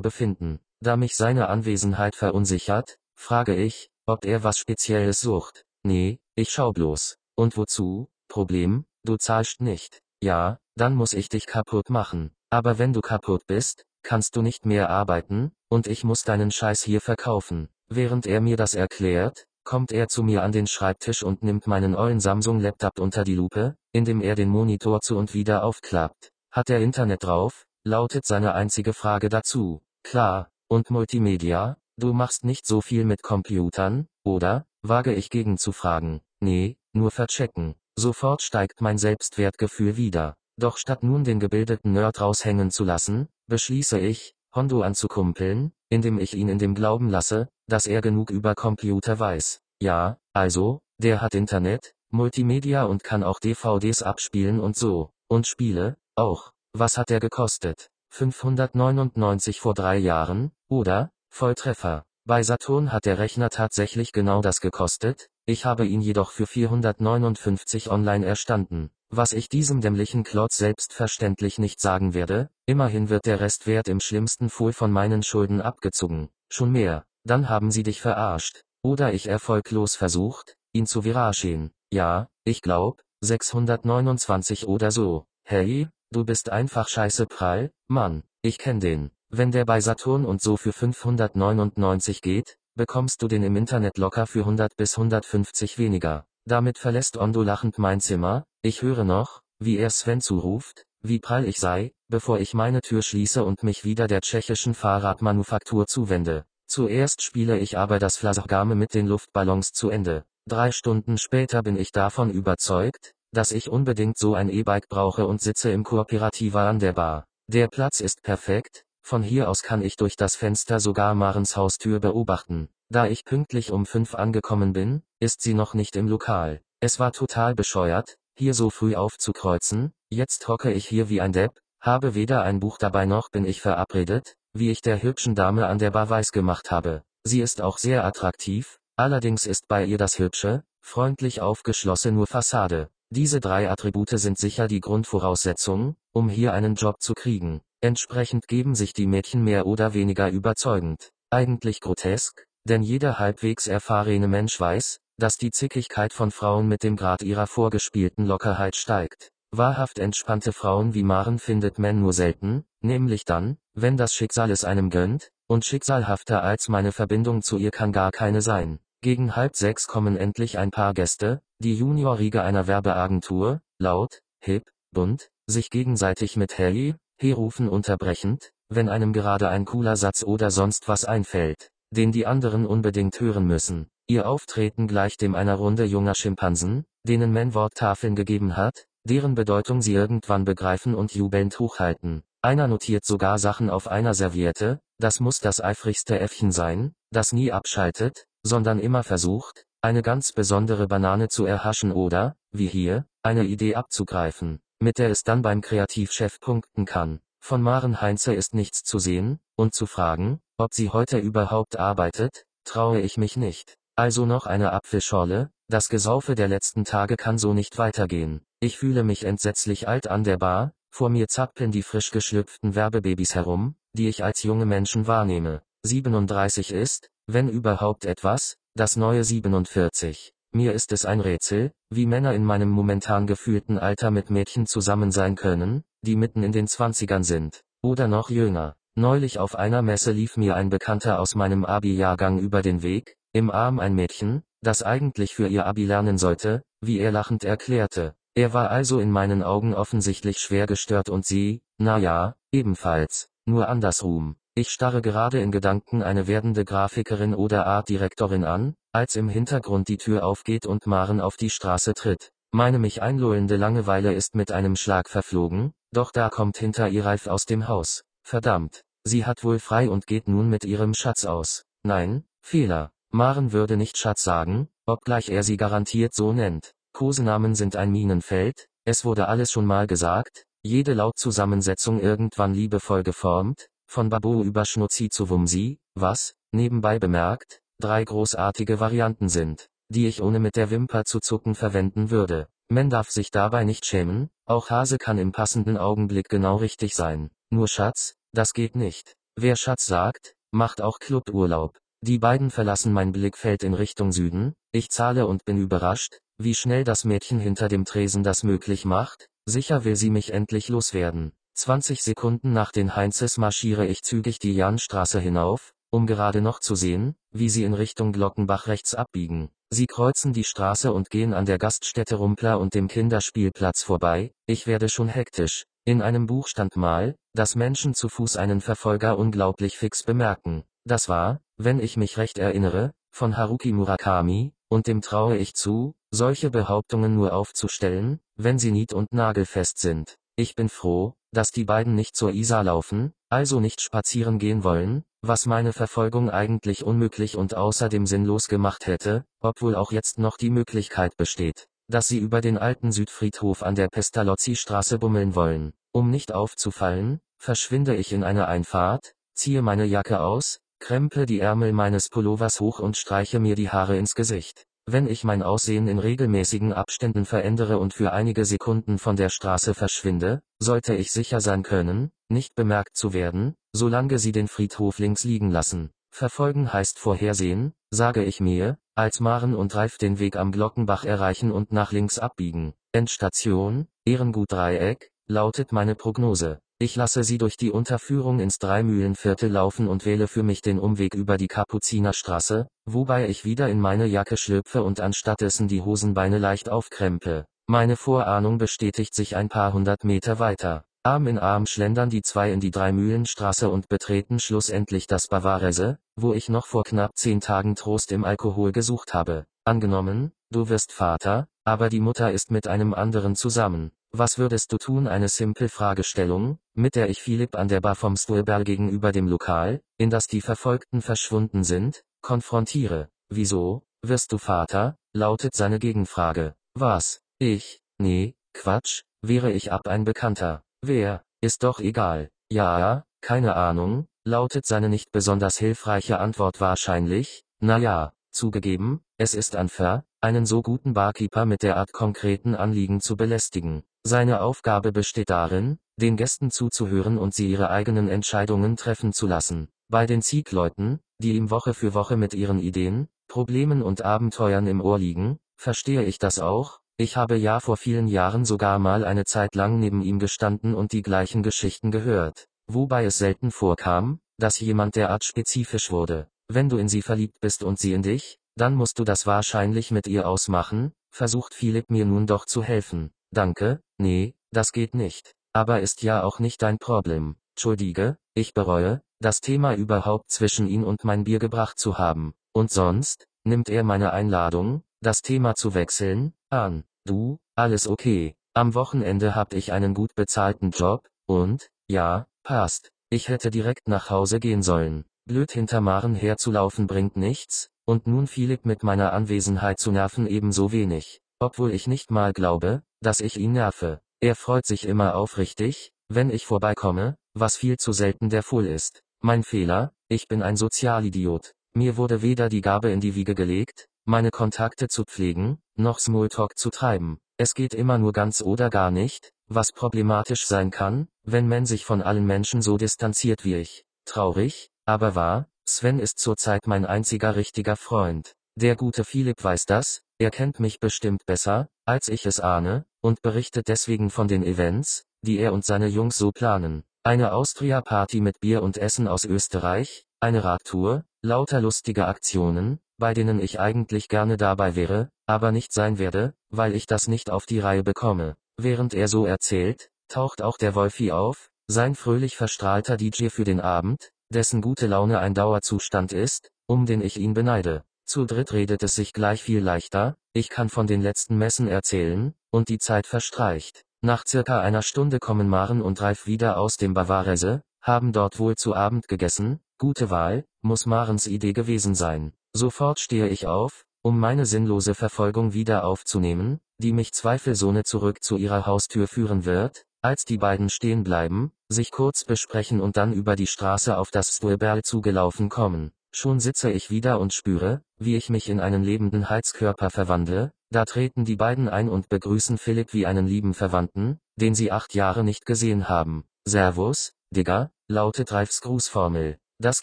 befinden. Da mich seine Anwesenheit verunsichert, frage ich, ob er was Spezielles sucht. Nee, ich schau bloß. Und wozu? Problem, du zahlst nicht. Ja, dann muss ich dich kaputt machen. Aber wenn du kaputt bist, kannst du nicht mehr arbeiten, und ich muss deinen Scheiß hier verkaufen. Während er mir das erklärt, kommt er zu mir an den Schreibtisch und nimmt meinen ollen Samsung-Laptop unter die Lupe, indem er den Monitor zu und wieder aufklappt. Hat er Internet drauf? Lautet seine einzige Frage dazu. Klar. Und Multimedia? Du machst nicht so viel mit Computern, oder? Wage ich gegenzufragen. Nee, nur verchecken. Sofort steigt mein Selbstwertgefühl wieder. Doch statt nun den gebildeten Nerd raushängen zu lassen, beschließe ich, Hondo anzukumpeln, indem ich ihn in dem Glauben lasse, dass er genug über Computer weiß. Ja, also, der hat Internet, Multimedia und kann auch DVDs abspielen und so. Und Spiele, auch. Was hat er gekostet? 599 vor drei Jahren, oder? Volltreffer. Bei Saturn hat der Rechner tatsächlich genau das gekostet, ich habe ihn jedoch für 459 online erstanden. Was ich diesem dämlichen Klotz selbstverständlich nicht sagen werde, immerhin wird der Restwert im schlimmsten Fall von meinen Schulden abgezogen. Schon mehr, dann haben sie dich verarscht. Oder ich erfolglos versucht, ihn zu viragen. Ja, ich glaub, 629 oder so. Hey, du bist einfach scheiße prall, Mann, ich kenn den. Wenn der bei Saturn und so für 599 geht, bekommst du den im Internet locker für 100 bis 150 weniger. Damit verlässt Ondo lachend mein Zimmer, ich höre noch, wie er Sven zuruft, wie prall ich sei, bevor ich meine Tür schließe und mich wieder der tschechischen Fahrradmanufaktur zuwende. Zuerst spiele ich aber das Flasagame mit den Luftballons zu Ende. Drei Stunden später bin ich davon überzeugt, dass ich unbedingt so ein E-Bike brauche und sitze im Kooperativa an der Bar. Der Platz ist perfekt, von hier aus kann ich durch das Fenster sogar Marens Haustür beobachten. Da ich pünktlich um fünf angekommen bin, ist sie noch nicht im Lokal. Es war total bescheuert, hier so früh aufzukreuzen, jetzt hocke ich hier wie ein Depp, habe weder ein Buch dabei noch bin ich verabredet, wie ich der hübschen Dame an der Bar weiß gemacht habe. Sie ist auch sehr attraktiv, allerdings ist bei ihr das hübsche, freundlich aufgeschlossen nur Fassade. Diese drei Attribute sind sicher die Grundvoraussetzung, um hier einen Job zu kriegen. Entsprechend geben sich die Mädchen mehr oder weniger überzeugend. Eigentlich grotesk, denn jeder halbwegs erfahrene Mensch weiß, dass die Zickigkeit von Frauen mit dem Grad ihrer vorgespielten Lockerheit steigt. Wahrhaft entspannte Frauen wie Maren findet man nur selten, nämlich dann, wenn das Schicksal es einem gönnt, und schicksalhafter als meine Verbindung zu ihr kann gar keine sein. Gegen halb sechs kommen endlich ein paar Gäste, die Juniorriege einer Werbeagentur, laut, hip, bunt, sich gegenseitig mit Hey, He rufen unterbrechend, wenn einem gerade ein cooler Satz oder sonst was einfällt, den die anderen unbedingt hören müssen. Ihr Auftreten gleicht dem einer Runde junger Schimpansen, denen man Worttafeln gegeben hat, deren Bedeutung sie irgendwann begreifen und jubelnd hochhalten. Einer notiert sogar Sachen auf einer Serviette, das muss das eifrigste Äffchen sein, das nie abschaltet, sondern immer versucht, eine ganz besondere Banane zu erhaschen oder, wie hier, eine Idee abzugreifen mit der es dann beim Kreativchef punkten kann. Von Maren Heinze ist nichts zu sehen, und zu fragen, ob sie heute überhaupt arbeitet, traue ich mich nicht. Also noch eine Apfelschorle, das Gesaufe der letzten Tage kann so nicht weitergehen. Ich fühle mich entsetzlich alt an der Bar, vor mir zappeln die frisch geschlüpften Werbebabys herum, die ich als junge Menschen wahrnehme. 37 ist, wenn überhaupt etwas, das neue 47. Mir ist es ein Rätsel, wie Männer in meinem momentan gefühlten Alter mit Mädchen zusammen sein können, die mitten in den Zwanzigern sind, oder noch jünger. Neulich auf einer Messe lief mir ein Bekannter aus meinem Abi-Jahrgang über den Weg, im Arm ein Mädchen, das eigentlich für ihr Abi lernen sollte, wie er lachend erklärte. Er war also in meinen Augen offensichtlich schwer gestört und sie, na ja, ebenfalls, nur andersrum. Ich starre gerade in Gedanken eine werdende Grafikerin oder Artdirektorin an, als im Hintergrund die Tür aufgeht und Maren auf die Straße tritt. Meine mich einlullende Langeweile ist mit einem Schlag verflogen, doch da kommt hinter ihr Ralf aus dem Haus. Verdammt, sie hat wohl frei und geht nun mit ihrem Schatz aus. Nein, Fehler. Maren würde nicht Schatz sagen, obgleich er sie garantiert so nennt. Kosenamen sind ein Minenfeld, es wurde alles schon mal gesagt, jede Lautzusammensetzung irgendwann liebevoll geformt, von Babo über Schnutzi zu Wumsi, was, nebenbei bemerkt, drei großartige Varianten sind, die ich ohne mit der Wimper zu zucken verwenden würde. Man darf sich dabei nicht schämen, auch Hase kann im passenden Augenblick genau richtig sein. Nur Schatz, das geht nicht. Wer Schatz sagt, macht auch Cluburlaub. Die beiden verlassen mein Blickfeld in Richtung Süden, ich zahle und bin überrascht, wie schnell das Mädchen hinter dem Tresen das möglich macht, sicher will sie mich endlich loswerden. 20 Sekunden nach den Heinzes marschiere ich zügig die Jahnstraße hinauf, um gerade noch zu sehen, wie sie in Richtung Glockenbach rechts abbiegen. Sie kreuzen die Straße und gehen an der Gaststätte Rumpler und dem Kinderspielplatz vorbei, ich werde schon hektisch. In einem Buch stand mal, dass Menschen zu Fuß einen Verfolger unglaublich fix bemerken. Das war, wenn ich mich recht erinnere, von Haruki Murakami, und dem traue ich zu, solche Behauptungen nur aufzustellen, wenn sie nied- und nagelfest sind. Ich bin froh, dass die beiden nicht zur Isar laufen, also nicht spazieren gehen wollen, was meine Verfolgung eigentlich unmöglich und außerdem sinnlos gemacht hätte, obwohl auch jetzt noch die Möglichkeit besteht, dass sie über den alten Südfriedhof an der Pestalozzi-Straße bummeln wollen. Um nicht aufzufallen, verschwinde ich in eine Einfahrt, ziehe meine Jacke aus, krempe die Ärmel meines Pullovers hoch und streiche mir die Haare ins Gesicht. Wenn ich mein Aussehen in regelmäßigen Abständen verändere und für einige Sekunden von der Straße verschwinde, sollte ich sicher sein können, nicht bemerkt zu werden, solange sie den Friedhof links liegen lassen. Verfolgen heißt vorhersehen, sage ich mir, als Maren und Ralf den Weg am Glockenbach erreichen und nach links abbiegen. Endstation, Ehrengut Dreieck, lautet meine Prognose. Ich lasse sie durch die Unterführung ins Dreimühlenviertel laufen und wähle für mich den Umweg über die Kapuzinerstraße, wobei ich wieder in meine Jacke schlüpfe und anstattdessen die Hosenbeine leicht aufkrempe. Meine Vorahnung bestätigt sich ein paar hundert Meter weiter. Arm in Arm schlendern die zwei in die Dreimühlenstraße und betreten schlussendlich das Bavarese, wo ich noch vor knapp zehn Tagen Trost im Alkohol gesucht habe. Angenommen, du wirst Vater, aber die Mutter ist mit einem anderen zusammen. Was würdest du tun? Eine simple Fragestellung, mit der ich Philipp an der Bar vom Stulberg gegenüber dem Lokal, in das die Verfolgten verschwunden sind, konfrontiere. Wieso, wirst du Vater? lautet seine Gegenfrage. Was? Ich? Nee, Quatsch, wäre ich ab ein Bekannter. Wer? Ist doch egal. Ja, keine Ahnung, lautet seine nicht besonders hilfreiche Antwort wahrscheinlich. Na ja, zugegeben, es ist unfair, einen so guten Barkeeper mit derart konkreten Anliegen zu belästigen. Seine Aufgabe besteht darin, den Gästen zuzuhören und sie ihre eigenen Entscheidungen treffen zu lassen. Bei den Ziegleuten, die ihm Woche für Woche mit ihren Ideen, Problemen und Abenteuern im Ohr liegen, verstehe ich das auch, ich habe ja vor vielen Jahren sogar mal eine Zeit lang neben ihm gestanden und die gleichen Geschichten gehört, wobei es selten vorkam, dass jemand derart spezifisch wurde. Wenn du in sie verliebt bist und sie in dich, dann musst du das wahrscheinlich mit ihr ausmachen, versucht Philipp mir nun doch zu helfen. Danke, nee, das geht nicht. Aber ist ja auch nicht dein Problem. Entschuldige, ich bereue, das Thema überhaupt zwischen ihn und mein Bier gebracht zu haben. Und sonst, nimmt er meine Einladung, das Thema zu wechseln, an. Du, alles okay. Am Wochenende hab ich einen gut bezahlten Job, und, ja, passt. Ich hätte direkt nach Hause gehen sollen. Blöd hinter Maren herzulaufen bringt nichts, und nun Philipp mit meiner Anwesenheit zu nerven ebenso wenig. Obwohl ich nicht mal glaube, dass ich ihn nerve. Er freut sich immer aufrichtig, wenn ich vorbeikomme, was viel zu selten der Fall ist. Mein Fehler, ich bin ein Sozialidiot. Mir wurde weder die Gabe in die Wiege gelegt, meine Kontakte zu pflegen, noch Smalltalk zu treiben. Es geht immer nur ganz oder gar nicht, was problematisch sein kann, wenn man sich von allen Menschen so distanziert wie ich. Traurig, aber wahr, Sven ist zurzeit mein einziger richtiger Freund. Der gute Philipp weiß das, er kennt mich bestimmt besser, als ich es ahne, und berichtet deswegen von den Events, die er und seine Jungs so planen. Eine Austria-Party mit Bier und Essen aus Österreich, eine Radtour, lauter lustige Aktionen, bei denen ich eigentlich gerne dabei wäre, aber nicht sein werde, weil ich das nicht auf die Reihe bekomme. Während er so erzählt, taucht auch der Wolfi auf, sein fröhlich verstrahlter DJ für den Abend, dessen gute Laune ein Dauerzustand ist, um den ich ihn beneide. Zu dritt redet es sich gleich viel leichter, ich kann von den letzten Messen erzählen, und die Zeit verstreicht. Nach circa einer Stunde kommen Maren und Ralf wieder aus dem Bavarese, haben dort wohl zu Abend gegessen, gute Wahl, muss Marens Idee gewesen sein. Sofort stehe ich auf, um meine sinnlose Verfolgung wieder aufzunehmen, die mich zweifelsohne zurück zu ihrer Haustür führen wird, als die beiden stehen bleiben, sich kurz besprechen und dann über die Straße auf das Stueberl zugelaufen kommen. Schon sitze ich wieder und spüre, wie ich mich in einen lebenden Heizkörper verwandle, da treten die beiden ein und begrüßen Philipp wie einen lieben Verwandten, den sie acht Jahre nicht gesehen haben. Servus, Digga, lautet Ralfs Grußformel. Das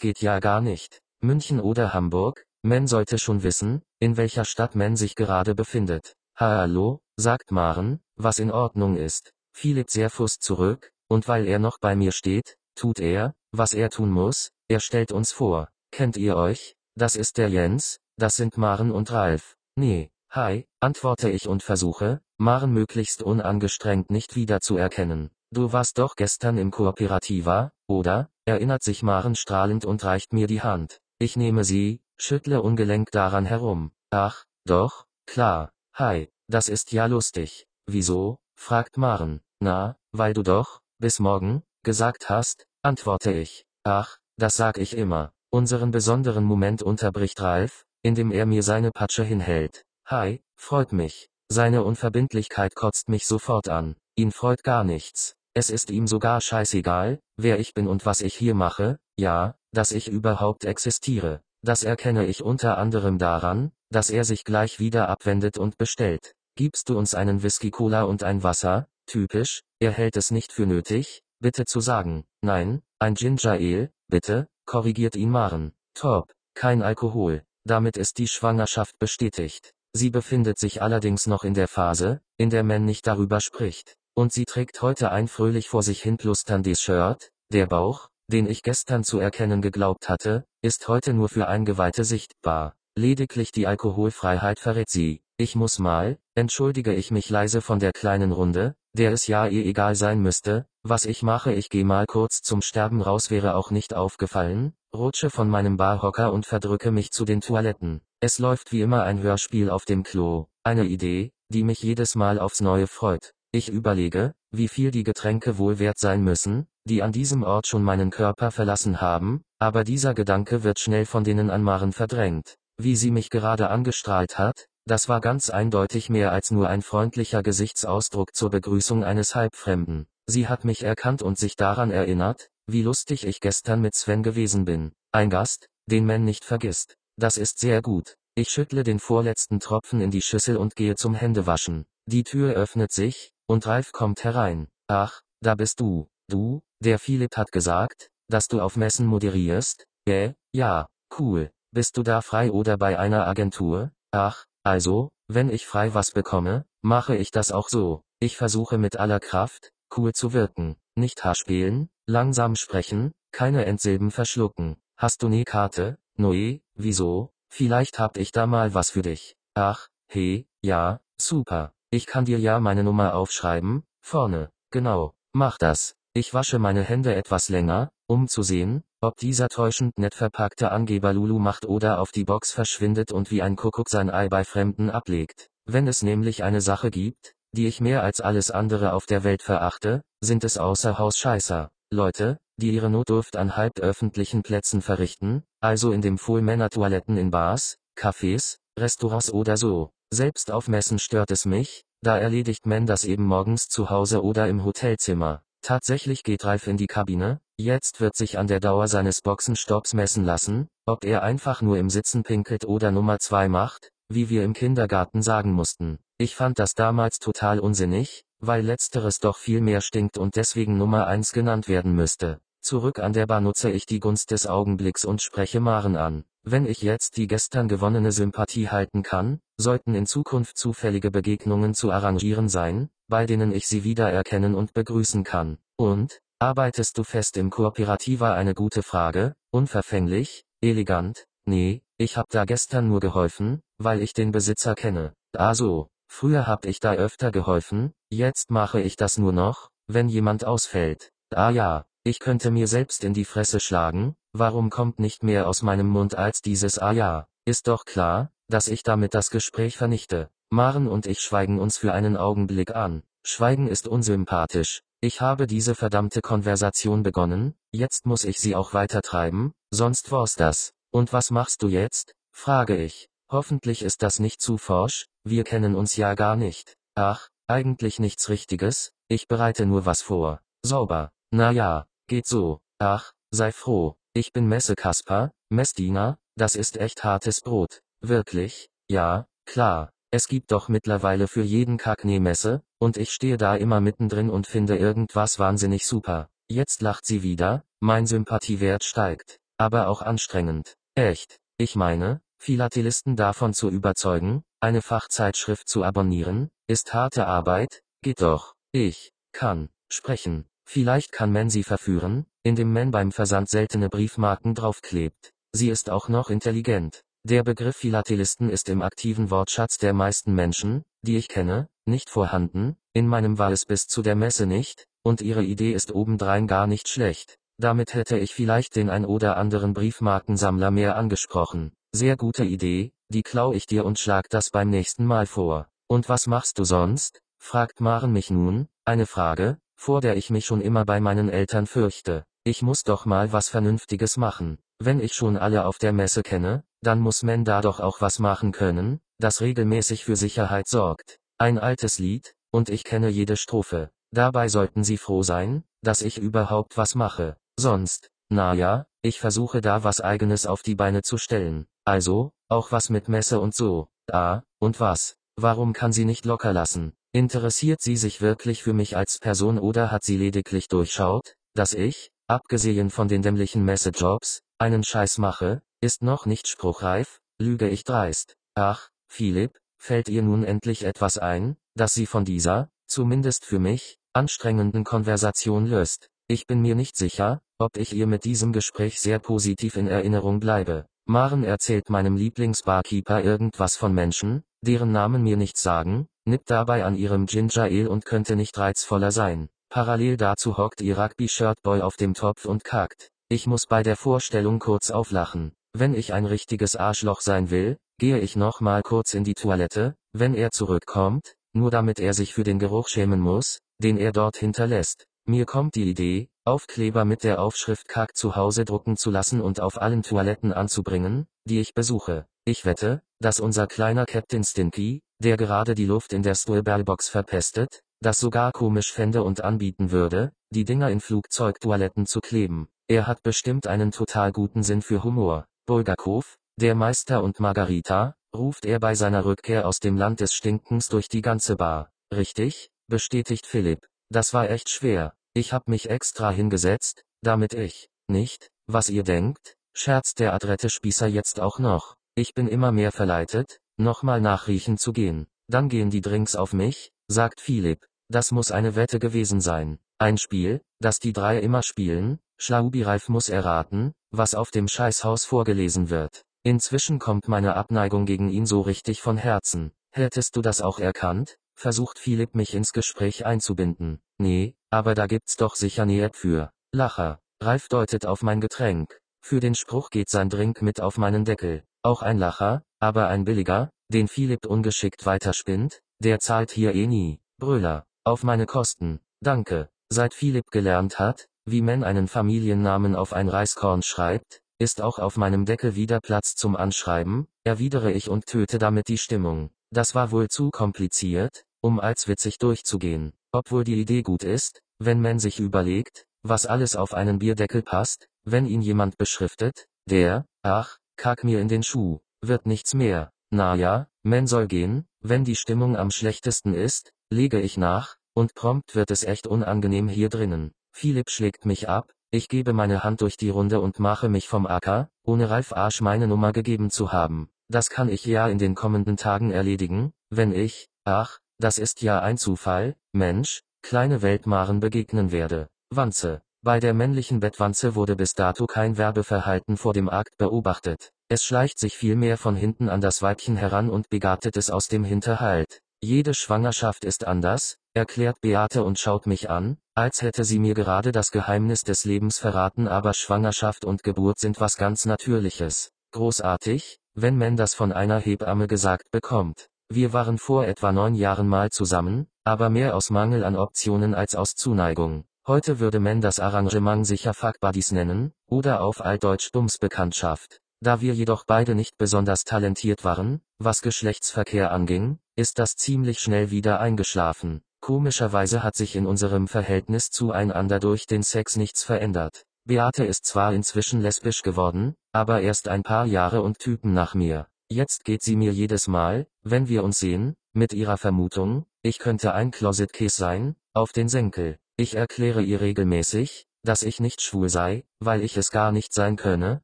geht ja gar nicht. München oder Hamburg, Man sollte schon wissen, in welcher Stadt Man sich gerade befindet. Hallo, sagt Maren, was in Ordnung ist. Philipp sehr Fuß zurück, und weil er noch bei mir steht, tut er, was er tun muss, er stellt uns vor. Kennt ihr euch? Das ist der Jens, das sind Maren und Ralf. Nee, hi, antworte ich und versuche, Maren möglichst unangestrengt nicht wiederzuerkennen. Du warst doch gestern im Kooperativa, oder? erinnert sich Maren strahlend und reicht mir die Hand. Ich nehme sie, schüttle ungelenk daran herum. Ach, doch, klar. Hi, das ist ja lustig. Wieso? fragt Maren. Na, weil du doch, bis morgen, gesagt hast, antworte ich. Ach, das sag ich immer. Unseren besonderen Moment unterbricht Ralf, indem er mir seine Patsche hinhält. Hi, freut mich. Seine Unverbindlichkeit kotzt mich sofort an. Ihn freut gar nichts. Es ist ihm sogar scheißegal, wer ich bin und was ich hier mache, ja, dass ich überhaupt existiere. Das erkenne ich unter anderem daran, dass er sich gleich wieder abwendet und bestellt. Gibst du uns einen Whisky Cola und ein Wasser? Typisch, er hält es nicht für nötig, bitte zu sagen. Nein, ein Ginger Ale, bitte, korrigiert ihn Maren. Top, kein Alkohol. Damit ist die Schwangerschaft bestätigt. Sie befindet sich allerdings noch in der Phase, in der man nicht darüber spricht. Und sie trägt heute ein fröhlich vor sich hin plusterndes Shirt, der Bauch, den ich gestern zu erkennen geglaubt hatte, ist heute nur für Eingeweihte sichtbar. Lediglich die Alkoholfreiheit verrät sie. Ich muss mal, entschuldige ich mich leise von der kleinen Runde, der es ja eh egal sein müsste, was ich mache ich geh mal kurz zum Sterben raus wäre auch nicht aufgefallen, rutsche von meinem Barhocker und verdrücke mich zu den Toiletten. Es läuft wie immer ein Hörspiel auf dem Klo, eine Idee, die mich jedes Mal aufs Neue freut. Ich überlege, wie viel die Getränke wohl wert sein müssen, die an diesem Ort schon meinen Körper verlassen haben, aber dieser Gedanke wird schnell von denen an Maren verdrängt. Wie sie mich gerade angestrahlt hat, das war ganz eindeutig mehr als nur ein freundlicher Gesichtsausdruck zur Begrüßung eines Halbfremden. Sie hat mich erkannt und sich daran erinnert, wie lustig ich gestern mit Sven gewesen bin. Ein Gast, den man nicht vergisst. Das ist sehr gut. Ich schüttle den vorletzten Tropfen in die Schüssel und gehe zum Händewaschen. Die Tür öffnet sich, und Ralf kommt herein. Ach, da bist du. Du, der Philipp hat gesagt, dass du auf Messen moderierst? Äh, ja, cool. Bist du da frei oder bei einer Agentur? Ach, also, wenn ich frei was bekomme, mache ich das auch so. Ich versuche mit aller Kraft, cool zu wirken. Nicht haarspielen, langsam sprechen, keine Endsilben verschlucken. Hast du ne Karte? Noe, wieso? Vielleicht hab ich da mal was für dich. Ach, he, ja, super. Ich kann dir ja meine Nummer aufschreiben, vorne, genau, mach das. Ich wasche meine Hände etwas länger, um zu sehen, ob dieser täuschend nett verpackte Angeber Lulu macht oder auf die Box verschwindet und wie ein Kuckuck sein Ei bei Fremden ablegt. Wenn es nämlich eine Sache gibt, die ich mehr als alles andere auf der Welt verachte, sind es Außerhaus-Scheißer. Leute, die ihre Notdurft an halböffentlichen Plätzen verrichten, also in dem Full-Männer-Toiletten in Bars, Cafés, Restaurants oder so. Selbst auf Messen stört es mich, da erledigt man das eben morgens zu Hause oder im Hotelzimmer. Tatsächlich geht Ralf in die Kabine, jetzt wird sich an der Dauer seines Boxenstopps messen lassen, ob er einfach nur im Sitzen pinkelt oder Nummer 2 macht, wie wir im Kindergarten sagen mussten. Ich fand das damals total unsinnig, weil letzteres doch viel mehr stinkt und deswegen Nummer 1 genannt werden müsste. Zurück an der Bar nutze ich die Gunst des Augenblicks und spreche Maren an. Wenn ich jetzt die gestern gewonnene Sympathie halten kann, sollten in Zukunft zufällige Begegnungen zu arrangieren sein, bei denen ich sie wieder erkennen und begrüßen kann. Und, Arbeitest du fest im Kooperativer eine gute Frage, unverfänglich, elegant, nee, ich hab da gestern nur geholfen, weil ich den Besitzer kenne. Ah so, früher hab ich da öfter geholfen, jetzt mache ich das nur noch, wenn jemand ausfällt. Ah ja, ich könnte mir selbst in die Fresse schlagen, warum kommt nicht mehr aus meinem Mund als dieses Ah ja, ist doch klar, dass ich damit das Gespräch vernichte. Maren und ich schweigen uns für einen Augenblick an. Schweigen ist unsympathisch. Ich habe diese verdammte Konversation begonnen, jetzt muss ich sie auch weitertreiben, sonst war's das. Und was machst du jetzt? frage ich. Hoffentlich ist das nicht zu forsch, wir kennen uns ja gar nicht. Ach, eigentlich nichts Richtiges, ich bereite nur was vor. Sauber. Na ja, geht so. Ach, sei froh. Ich bin Messe Kaspar, Messdiener, das ist echt hartes Brot. Wirklich? Ja, klar. Es gibt doch mittlerweile für jeden Kack ne Messe, und ich stehe da immer mittendrin und finde irgendwas wahnsinnig super. Jetzt lacht sie wieder, mein Sympathiewert steigt. Aber auch anstrengend. Echt. Ich meine, Philatelisten davon zu überzeugen, eine Fachzeitschrift zu abonnieren, ist harte Arbeit, geht doch. Ich kann sprechen. Vielleicht kann man sie verführen, indem man beim Versand seltene Briefmarken draufklebt. Sie ist auch noch intelligent. Der Begriff Philatelisten ist im aktiven Wortschatz der meisten Menschen, die ich kenne, nicht vorhanden, in meinem war es bis zu der Messe nicht, und ihre Idee ist obendrein gar nicht schlecht. Damit hätte ich vielleicht den ein oder anderen Briefmarkensammler mehr angesprochen. Sehr gute Idee, die klau ich dir und schlag das beim nächsten Mal vor. Und was machst du sonst? fragt Maren mich nun, eine Frage, vor der ich mich schon immer bei meinen Eltern fürchte. Ich muss doch mal was Vernünftiges machen. Wenn ich schon alle auf der Messe kenne, dann muss man da doch auch was machen können, das regelmäßig für Sicherheit sorgt. Ein altes Lied, und ich kenne jede Strophe. Dabei sollten Sie froh sein, dass ich überhaupt was mache. Sonst, na ja, ich versuche da was eigenes auf die Beine zu stellen. Also, auch was mit Messe und so. Ah, und was? Warum kann sie nicht locker lassen? Interessiert sie sich wirklich für mich als Person oder hat sie lediglich durchschaut, dass ich, abgesehen von den dämlichen Messejobs, einen Scheiß mache, ist noch nicht spruchreif, lüge ich dreist. Ach, Philipp, fällt ihr nun endlich etwas ein, das sie von dieser, zumindest für mich, anstrengenden Konversation löst. Ich bin mir nicht sicher, ob ich ihr mit diesem Gespräch sehr positiv in Erinnerung bleibe. Maren erzählt meinem Lieblingsbarkeeper irgendwas von Menschen, deren Namen mir nichts sagen, nippt dabei an ihrem Ginger Ale und könnte nicht reizvoller sein. Parallel dazu hockt ihr Rugby-Shirtboy auf dem Topf und kackt. Ich muss bei der Vorstellung kurz auflachen. Wenn ich ein richtiges Arschloch sein will, gehe ich noch mal kurz in die Toilette, wenn er zurückkommt, nur damit er sich für den Geruch schämen muss, den er dort hinterlässt. Mir kommt die Idee, Aufkleber mit der Aufschrift Kack zu Hause drucken zu lassen und auf allen Toiletten anzubringen, die ich besuche. Ich wette, dass unser kleiner Captain Stinky, der gerade die Luft in der Strawberrybox verpestet, das sogar komisch fände und anbieten würde, die Dinger in Flugzeugtoiletten zu kleben. Er hat bestimmt einen total guten Sinn für Humor. Bulgakov, der Meister und Margarita, ruft er bei seiner Rückkehr aus dem Land des Stinkens durch die ganze Bar. Richtig, bestätigt Philipp. Das war echt schwer. Ich hab mich extra hingesetzt, damit ich, nicht, was ihr denkt, scherzt der adrette Spießer jetzt auch noch. Ich bin immer mehr verleitet, nochmal nachriechen zu gehen. Dann gehen die Drinks auf mich, sagt Philipp. Das muss eine Wette gewesen sein. Ein Spiel, das die drei immer spielen, Schlaubi-Ralf muss erraten, was auf dem Scheißhaus vorgelesen wird. Inzwischen kommt meine Abneigung gegen ihn so richtig von Herzen. Hättest du das auch erkannt? Versucht Philipp mich ins Gespräch einzubinden. Nee, aber da gibt's doch sicher Nähe für. Lacher. Ralf deutet auf mein Getränk. Für den Spruch geht sein Drink mit auf meinen Deckel. Auch ein Lacher, aber ein billiger, den Philipp ungeschickt weiterspinnt, der zahlt hier eh nie. Brüller. Auf meine Kosten. Danke. Seit Philipp gelernt hat, wie man einen Familiennamen auf ein Reiskorn schreibt, ist auch auf meinem Deckel wieder Platz zum Anschreiben, erwidere ich und töte damit die Stimmung. Das war wohl zu kompliziert, um als witzig durchzugehen. Obwohl die Idee gut ist, wenn man sich überlegt, was alles auf einen Bierdeckel passt, wenn ihn jemand beschriftet, der, ach, kack mir in den Schuh, wird nichts mehr. Na ja, man soll gehen, wenn die Stimmung am schlechtesten ist, lege ich nach, und prompt wird es echt unangenehm hier drinnen. Philipp schlägt mich ab, ich gebe meine Hand durch die Runde und mache mich vom Acker, ohne Ralf Arsch meine Nummer gegeben zu haben. Das kann ich ja in den kommenden Tagen erledigen, wenn ich, ach, das ist ja ein Zufall, Mensch, kleine Weltmaren begegnen werde. Wanze. Bei der männlichen Bettwanze wurde bis dato kein Werbeverhalten vor dem Akt beobachtet. Es schleicht sich vielmehr von hinten an das Weibchen heran und begartet es aus dem Hinterhalt. Jede Schwangerschaft ist anders, erklärt Beate und schaut mich an, als hätte sie mir gerade das Geheimnis des Lebens verraten, aber Schwangerschaft und Geburt sind was ganz Natürliches. Großartig, wenn man das von einer Hebamme gesagt bekommt. Wir waren vor etwa neun Jahren mal zusammen, aber mehr aus Mangel an Optionen als aus Zuneigung. Heute würde man das Arrangement sicher Fuck Buddies nennen, oder auf Altdeutsch Bumsbekanntschaft. Da wir jedoch beide nicht besonders talentiert waren, was Geschlechtsverkehr anging, ist das ziemlich schnell wieder eingeschlafen. Komischerweise hat sich in unserem Verhältnis zueinander durch den Sex nichts verändert. Beate ist zwar inzwischen lesbisch geworden, aber erst ein paar Jahre und Typen nach mir. Jetzt geht sie mir jedes Mal, wenn wir uns sehen, mit ihrer Vermutung, ich könnte ein Closet Case sein, auf den Senkel. Ich erkläre ihr regelmäßig, dass ich nicht schwul sei, weil ich es gar nicht sein könne,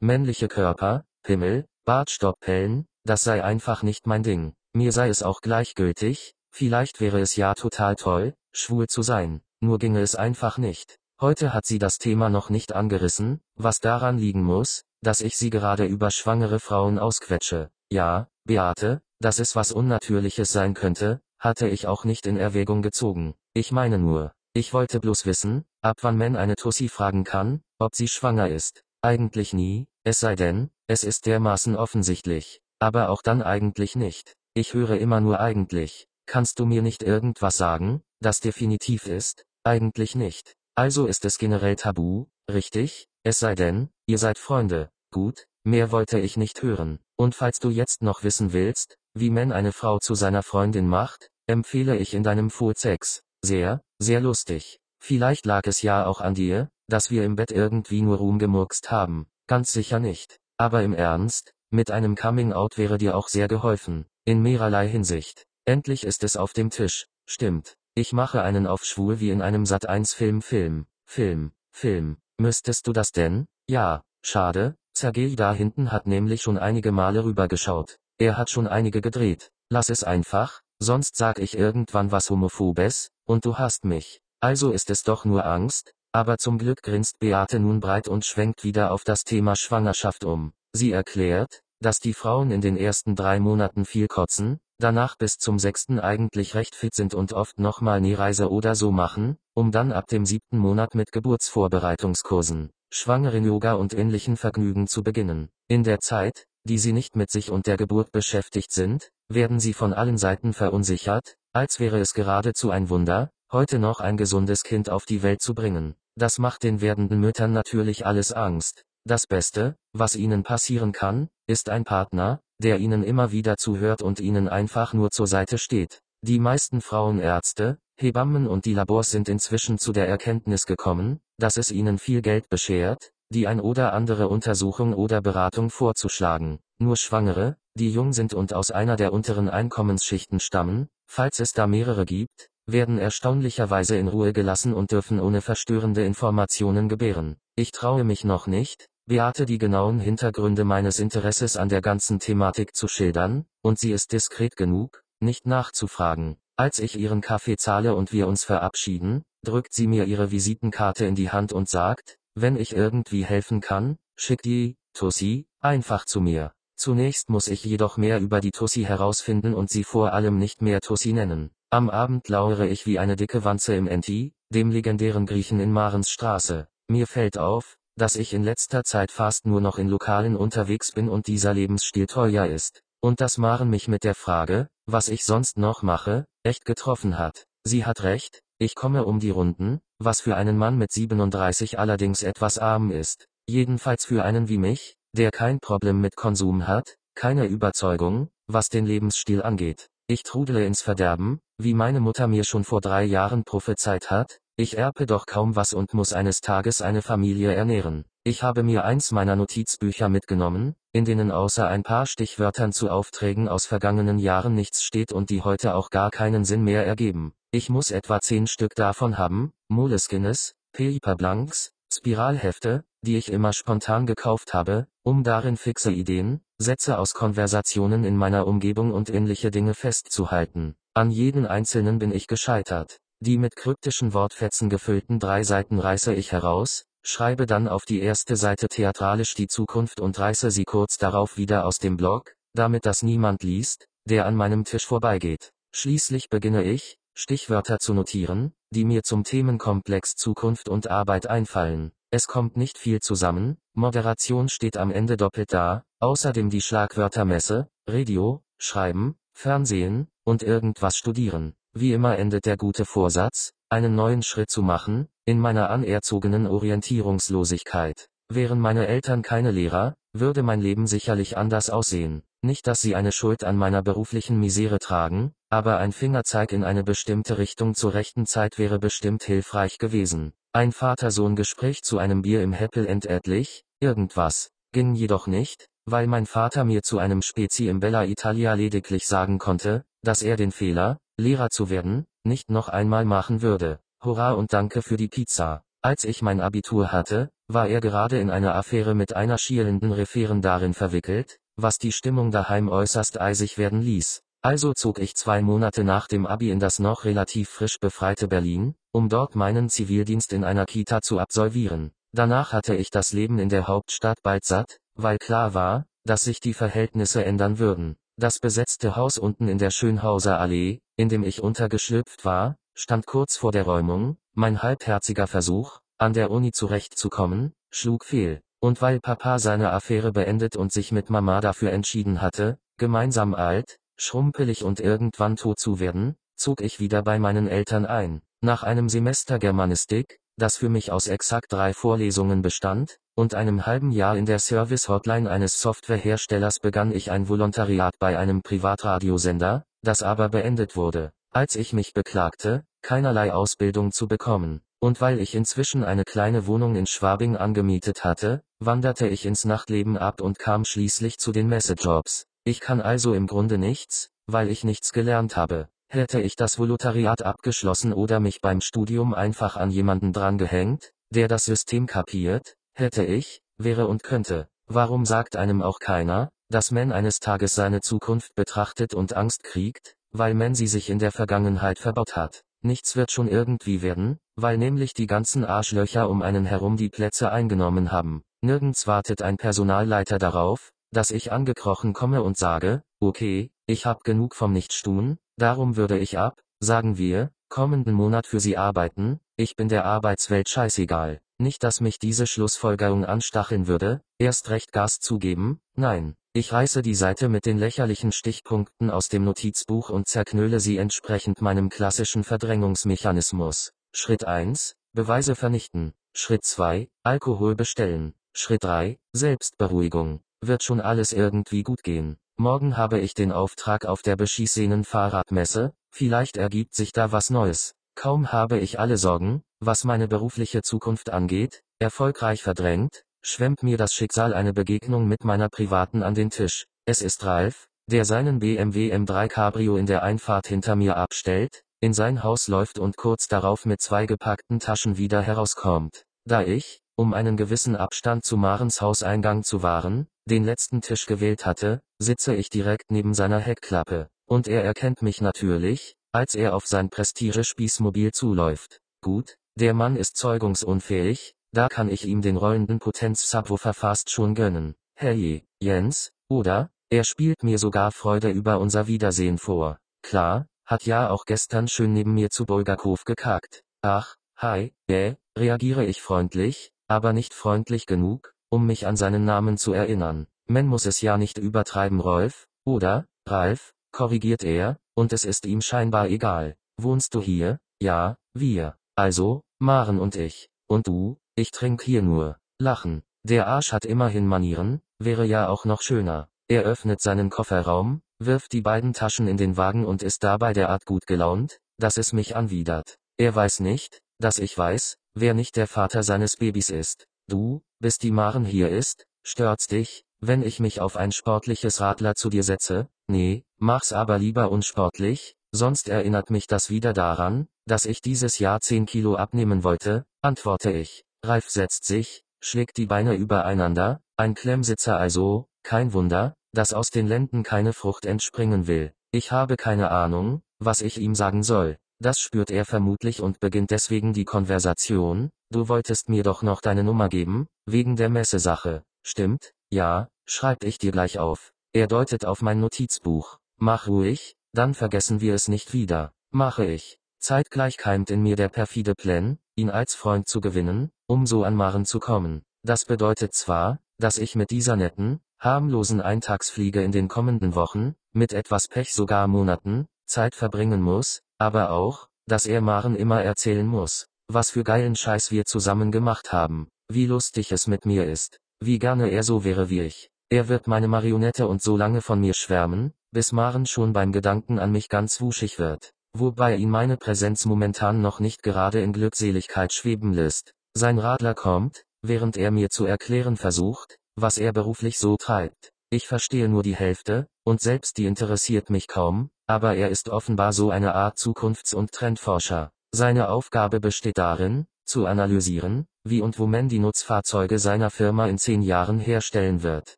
männliche Körper, Pimmel, Bartstoppellen, das sei einfach nicht mein Ding. Mir sei es auch gleichgültig, vielleicht wäre es ja total toll, schwul zu sein, nur ginge es einfach nicht. Heute hat sie das Thema noch nicht angerissen, was daran liegen muss, dass ich sie gerade über schwangere Frauen ausquetsche. Ja, Beate, dass es was Unnatürliches sein könnte, hatte ich auch nicht in Erwägung gezogen. Ich meine nur, ich wollte bloß wissen, ab wann man eine Tussi fragen kann, ob sie schwanger ist. Eigentlich nie, es sei denn, es ist dermaßen offensichtlich. Aber auch dann eigentlich nicht. Ich höre immer nur eigentlich. Kannst du mir nicht irgendwas sagen, das definitiv ist? Eigentlich nicht. Also ist es generell tabu, richtig? Es sei denn, ihr seid Freunde. Gut, mehr wollte ich nicht hören. Und falls du jetzt noch wissen willst, wie man eine Frau zu seiner Freundin macht, empfehle ich in deinem Fullsex. Sehr, sehr lustig. Vielleicht lag es ja auch an dir, dass wir im Bett irgendwie nur rumgemurkst haben. Ganz sicher nicht. Aber im Ernst, mit einem Coming Out wäre dir auch sehr geholfen. In mehrerlei Hinsicht. Endlich ist es auf dem Tisch. Stimmt. Ich mache einen auf schwul wie in einem Sat 1 Film Film. Film. Film. Müsstest du das denn? Ja. Schade. Sergei da hinten hat nämlich schon einige Male rübergeschaut. Er hat schon einige gedreht. Lass es einfach, sonst sag ich irgendwann was Homophobes, und du hast mich. Also ist es doch nur Angst, aber zum Glück grinst Beate nun breit und schwenkt wieder auf das Thema Schwangerschaft um. Sie erklärt, dass die Frauen in den ersten drei Monaten viel kotzen, danach bis zum sechsten eigentlich recht fit sind und oft nochmal nie Reise oder so machen, um dann ab dem siebten Monat mit Geburtsvorbereitungskursen, Schwangeren-Yoga und ähnlichen Vergnügen zu beginnen. In der Zeit, die sie nicht mit sich und der Geburt beschäftigt sind, werden sie von allen Seiten verunsichert, als wäre es geradezu ein Wunder, heute noch ein gesundes Kind auf die Welt zu bringen. Das macht den werdenden Müttern natürlich alles Angst. Das Beste, was ihnen passieren kann, ist ein Partner, der ihnen immer wieder zuhört und ihnen einfach nur zur Seite steht. Die meisten Frauenärzte, Hebammen und die Labors sind inzwischen zu der Erkenntnis gekommen, dass es ihnen viel Geld beschert, die ein oder andere Untersuchung oder Beratung vorzuschlagen. Nur Schwangere, die jung sind und aus einer der unteren Einkommensschichten stammen, falls es da mehrere gibt, werden erstaunlicherweise in Ruhe gelassen und dürfen ohne verstörende Informationen gebären. Ich traue mich noch nicht, Beate die genauen Hintergründe meines Interesses an der ganzen Thematik zu schildern, und sie ist diskret genug, nicht nachzufragen. Als ich ihren Kaffee zahle und wir uns verabschieden, drückt sie mir ihre Visitenkarte in die Hand und sagt, wenn ich irgendwie helfen kann, schick die, Tussi, einfach zu mir. Zunächst muss ich jedoch mehr über die Tussi herausfinden und sie vor allem nicht mehr Tussi nennen. Am Abend lauere ich wie eine dicke Wanze im Enti, dem legendären Griechen in Marensstraße. Mir fällt auf, dass ich in letzter Zeit fast nur noch in Lokalen unterwegs bin und dieser Lebensstil teuer ist. Und dass Maren mich mit der Frage, was ich sonst noch mache, echt getroffen hat. Sie hat recht, ich komme um die Runden, was für einen Mann mit 37 allerdings etwas arm ist. Jedenfalls für einen wie mich, der kein Problem mit Konsum hat, keine Überzeugung, was den Lebensstil angeht. Ich trudele ins Verderben, wie meine Mutter mir schon vor drei Jahren prophezeit hat, ich erbe doch kaum was und muss eines Tages eine Familie ernähren. Ich habe mir eins meiner Notizbücher mitgenommen, in denen außer ein paar Stichwörtern zu Aufträgen aus vergangenen Jahren nichts steht und die heute auch gar keinen Sinn mehr ergeben. Ich muss etwa zehn Stück davon haben, Moleskines, Paper Blanks, Spiralhefte, die ich immer spontan gekauft habe, um darin fixe Ideen, Sätze aus Konversationen in meiner Umgebung und ähnliche Dinge festzuhalten. An jeden einzelnen bin ich gescheitert. die mit kryptischen Wortfetzen gefüllten drei Seiten reiße ich heraus, schreibe dann auf die erste Seite theatralisch die Zukunft und reiße sie kurz darauf wieder aus dem Blog, damit das niemand liest, der an meinem Tisch vorbeigeht. Schließlich beginne ich, Stichwörter zu notieren, die mir zum Themenkomplex Zukunft und Arbeit einfallen. Es kommt nicht viel zusammen, Moderation steht am Ende doppelt da, außerdem die Schlagwörter Messe, Radio, Schreiben, Fernsehen, und irgendwas studieren. Wie immer endet der gute Vorsatz, einen neuen Schritt zu machen, in meiner anerzogenen Orientierungslosigkeit. Wären meine Eltern keine Lehrer, würde mein Leben sicherlich anders aussehen. Nicht dass sie eine Schuld an meiner beruflichen Misere tragen, aber ein Fingerzeig in eine bestimmte Richtung zur rechten Zeit wäre bestimmt hilfreich gewesen. Ein Vater-Sohn-Gespräch zu einem Bier im Happy End endlich, irgendwas, ging jedoch nicht, weil mein Vater mir zu einem Spezi im Bella Italia lediglich sagen konnte, dass er den Fehler, Lehrer zu werden, nicht noch einmal machen würde. Hurra und danke für die Pizza. Als ich mein Abitur hatte, war er gerade in einer Affäre mit einer schielenden Referendarin verwickelt, was die Stimmung daheim äußerst eisig werden ließ. Also zog ich zwei Monate nach dem Abi in das noch relativ frisch befreite Berlin, um dort meinen Zivildienst in einer Kita zu absolvieren. Danach hatte ich das Leben in der Hauptstadt bald satt, weil klar war, dass sich die Verhältnisse ändern würden. Das besetzte Haus unten in der Schönhauser Allee, in dem ich untergeschlüpft war, stand kurz vor der Räumung, mein halbherziger Versuch, an der Uni zurechtzukommen, schlug fehl. Und weil Papa seine Affäre beendet und sich mit Mama dafür entschieden hatte, gemeinsam alt, schrumpelig und irgendwann tot zu werden, zog ich wieder bei meinen Eltern ein. Nach einem Semester Germanistik, das für mich aus exakt drei Vorlesungen bestand, und einem halben Jahr in der Service-Hotline eines Softwareherstellers begann ich ein Volontariat bei einem Privatradiosender, das aber beendet wurde, als ich mich beklagte, keinerlei Ausbildung zu bekommen. Und weil ich inzwischen eine kleine Wohnung in Schwabing angemietet hatte, wanderte ich ins Nachtleben ab und kam schließlich zu den Messejobs. Ich kann also im Grunde nichts, weil ich nichts gelernt habe. Hätte ich das Volontariat abgeschlossen oder mich beim Studium einfach an jemanden drangehängt, der das System kapiert, hätte ich, wäre und könnte. Warum sagt einem auch keiner, dass man eines Tages seine Zukunft betrachtet und Angst kriegt, weil man sie sich in der Vergangenheit verbaut hat? Nichts wird schon irgendwie werden, weil nämlich die ganzen Arschlöcher um einen herum die Plätze eingenommen haben. Nirgends wartet ein Personalleiter darauf, dass ich angekrochen komme und sage, okay, ich hab genug vom Nichtstun, darum würde ich ab, sagen wir, kommenden Monat für Sie arbeiten, ich bin der Arbeitswelt scheißegal. Nicht dass mich diese Schlussfolgerung anstacheln würde, erst recht Gas zugeben, nein, ich reiße die Seite mit den lächerlichen Stichpunkten aus dem Notizbuch und zerknöle sie entsprechend meinem klassischen Verdrängungsmechanismus. Schritt 1, Beweise vernichten. Schritt 2, Alkohol bestellen. Schritt 3, Selbstberuhigung. Wird schon alles irgendwie gut gehen. Morgen habe ich den Auftrag auf der beschießenen Fahrradmesse, vielleicht ergibt sich da was Neues. Kaum habe ich alle Sorgen, was meine berufliche Zukunft angeht, erfolgreich verdrängt, schwemmt mir das Schicksal eine Begegnung mit meiner Privaten an den Tisch. Es ist Ralf, der seinen BMW M3 Cabrio in der Einfahrt hinter mir abstellt, in sein Haus läuft und kurz darauf mit zwei gepackten Taschen wieder herauskommt. Da ich, um einen gewissen Abstand zu Marens Hauseingang zu wahren, den letzten Tisch gewählt hatte, sitze ich direkt neben seiner Heckklappe. Und er erkennt mich natürlich, als er auf sein Prestige-Spießmobil zuläuft. Gut, der Mann ist zeugungsunfähig, da kann ich ihm den rollenden Potenz-Subwoofer fast schon gönnen. Herrje, Jens, oder? Er spielt mir sogar Freude über unser Wiedersehen vor. Klar, hat ja auch gestern schön neben mir zu Bulgakov gekackt. Ach, hi, äh, reagiere ich freundlich, aber nicht freundlich genug, um mich an seinen Namen zu erinnern. Man muss es ja nicht übertreiben Rolf, oder, Ralf, korrigiert er, und es ist ihm scheinbar egal. Wohnst du hier? Ja, wir. Also, Maren und ich. Und du? Ich trink hier nur. Lachen. Der Arsch hat immerhin Manieren, wäre ja auch noch schöner. Er öffnet seinen Kofferraum, wirft die beiden Taschen in den Wagen und ist dabei derart gut gelaunt, dass es mich anwidert. Er weiß nicht, dass ich weiß, wer nicht der Vater seines Babys ist. Du, bis die Maren hier ist, stört's dich, wenn ich mich auf ein sportliches Radler zu dir setze? Nee, mach's aber lieber unsportlich, sonst erinnert mich das wieder daran, dass ich dieses Jahr 10 Kilo abnehmen wollte, antworte ich. Ralf setzt sich, schlägt die Beine übereinander, ein Klemmsitzer also, kein Wunder, dass aus den Lenden keine Frucht entspringen will. Ich habe keine Ahnung, was ich ihm sagen soll. Das spürt er vermutlich und beginnt deswegen die Konversation, du wolltest mir doch noch deine Nummer geben, wegen der Messesache, stimmt, ja, schreib ich dir gleich auf. Er deutet auf mein Notizbuch. Mach ruhig, dann vergessen wir es nicht wieder. Mache ich. Zeitgleich keimt in mir der perfide Plan, ihn als Freund zu gewinnen, um so an Maren zu kommen. Das bedeutet zwar, dass ich mit dieser netten, harmlosen Eintagsfliege in den kommenden Wochen, mit etwas Pech sogar Monaten, Zeit verbringen muss, aber auch, dass er Maren immer erzählen muss, was für geilen Scheiß wir zusammen gemacht haben, wie lustig es mit mir ist, wie gerne er so wäre wie ich. Er wird meine Marionette und so lange von mir schwärmen, bis Maren schon beim Gedanken an mich ganz wuschig wird, wobei ihn meine Präsenz momentan noch nicht gerade in Glückseligkeit schweben lässt. Sein Radler kommt, während er mir zu erklären versucht, was er beruflich so treibt. Ich verstehe nur die Hälfte, und selbst die interessiert mich kaum, aber er ist offenbar so eine Art Zukunfts- und Trendforscher. Seine Aufgabe besteht darin, zu analysieren, wie und wo man die Nutzfahrzeuge seiner Firma in zehn Jahren herstellen wird,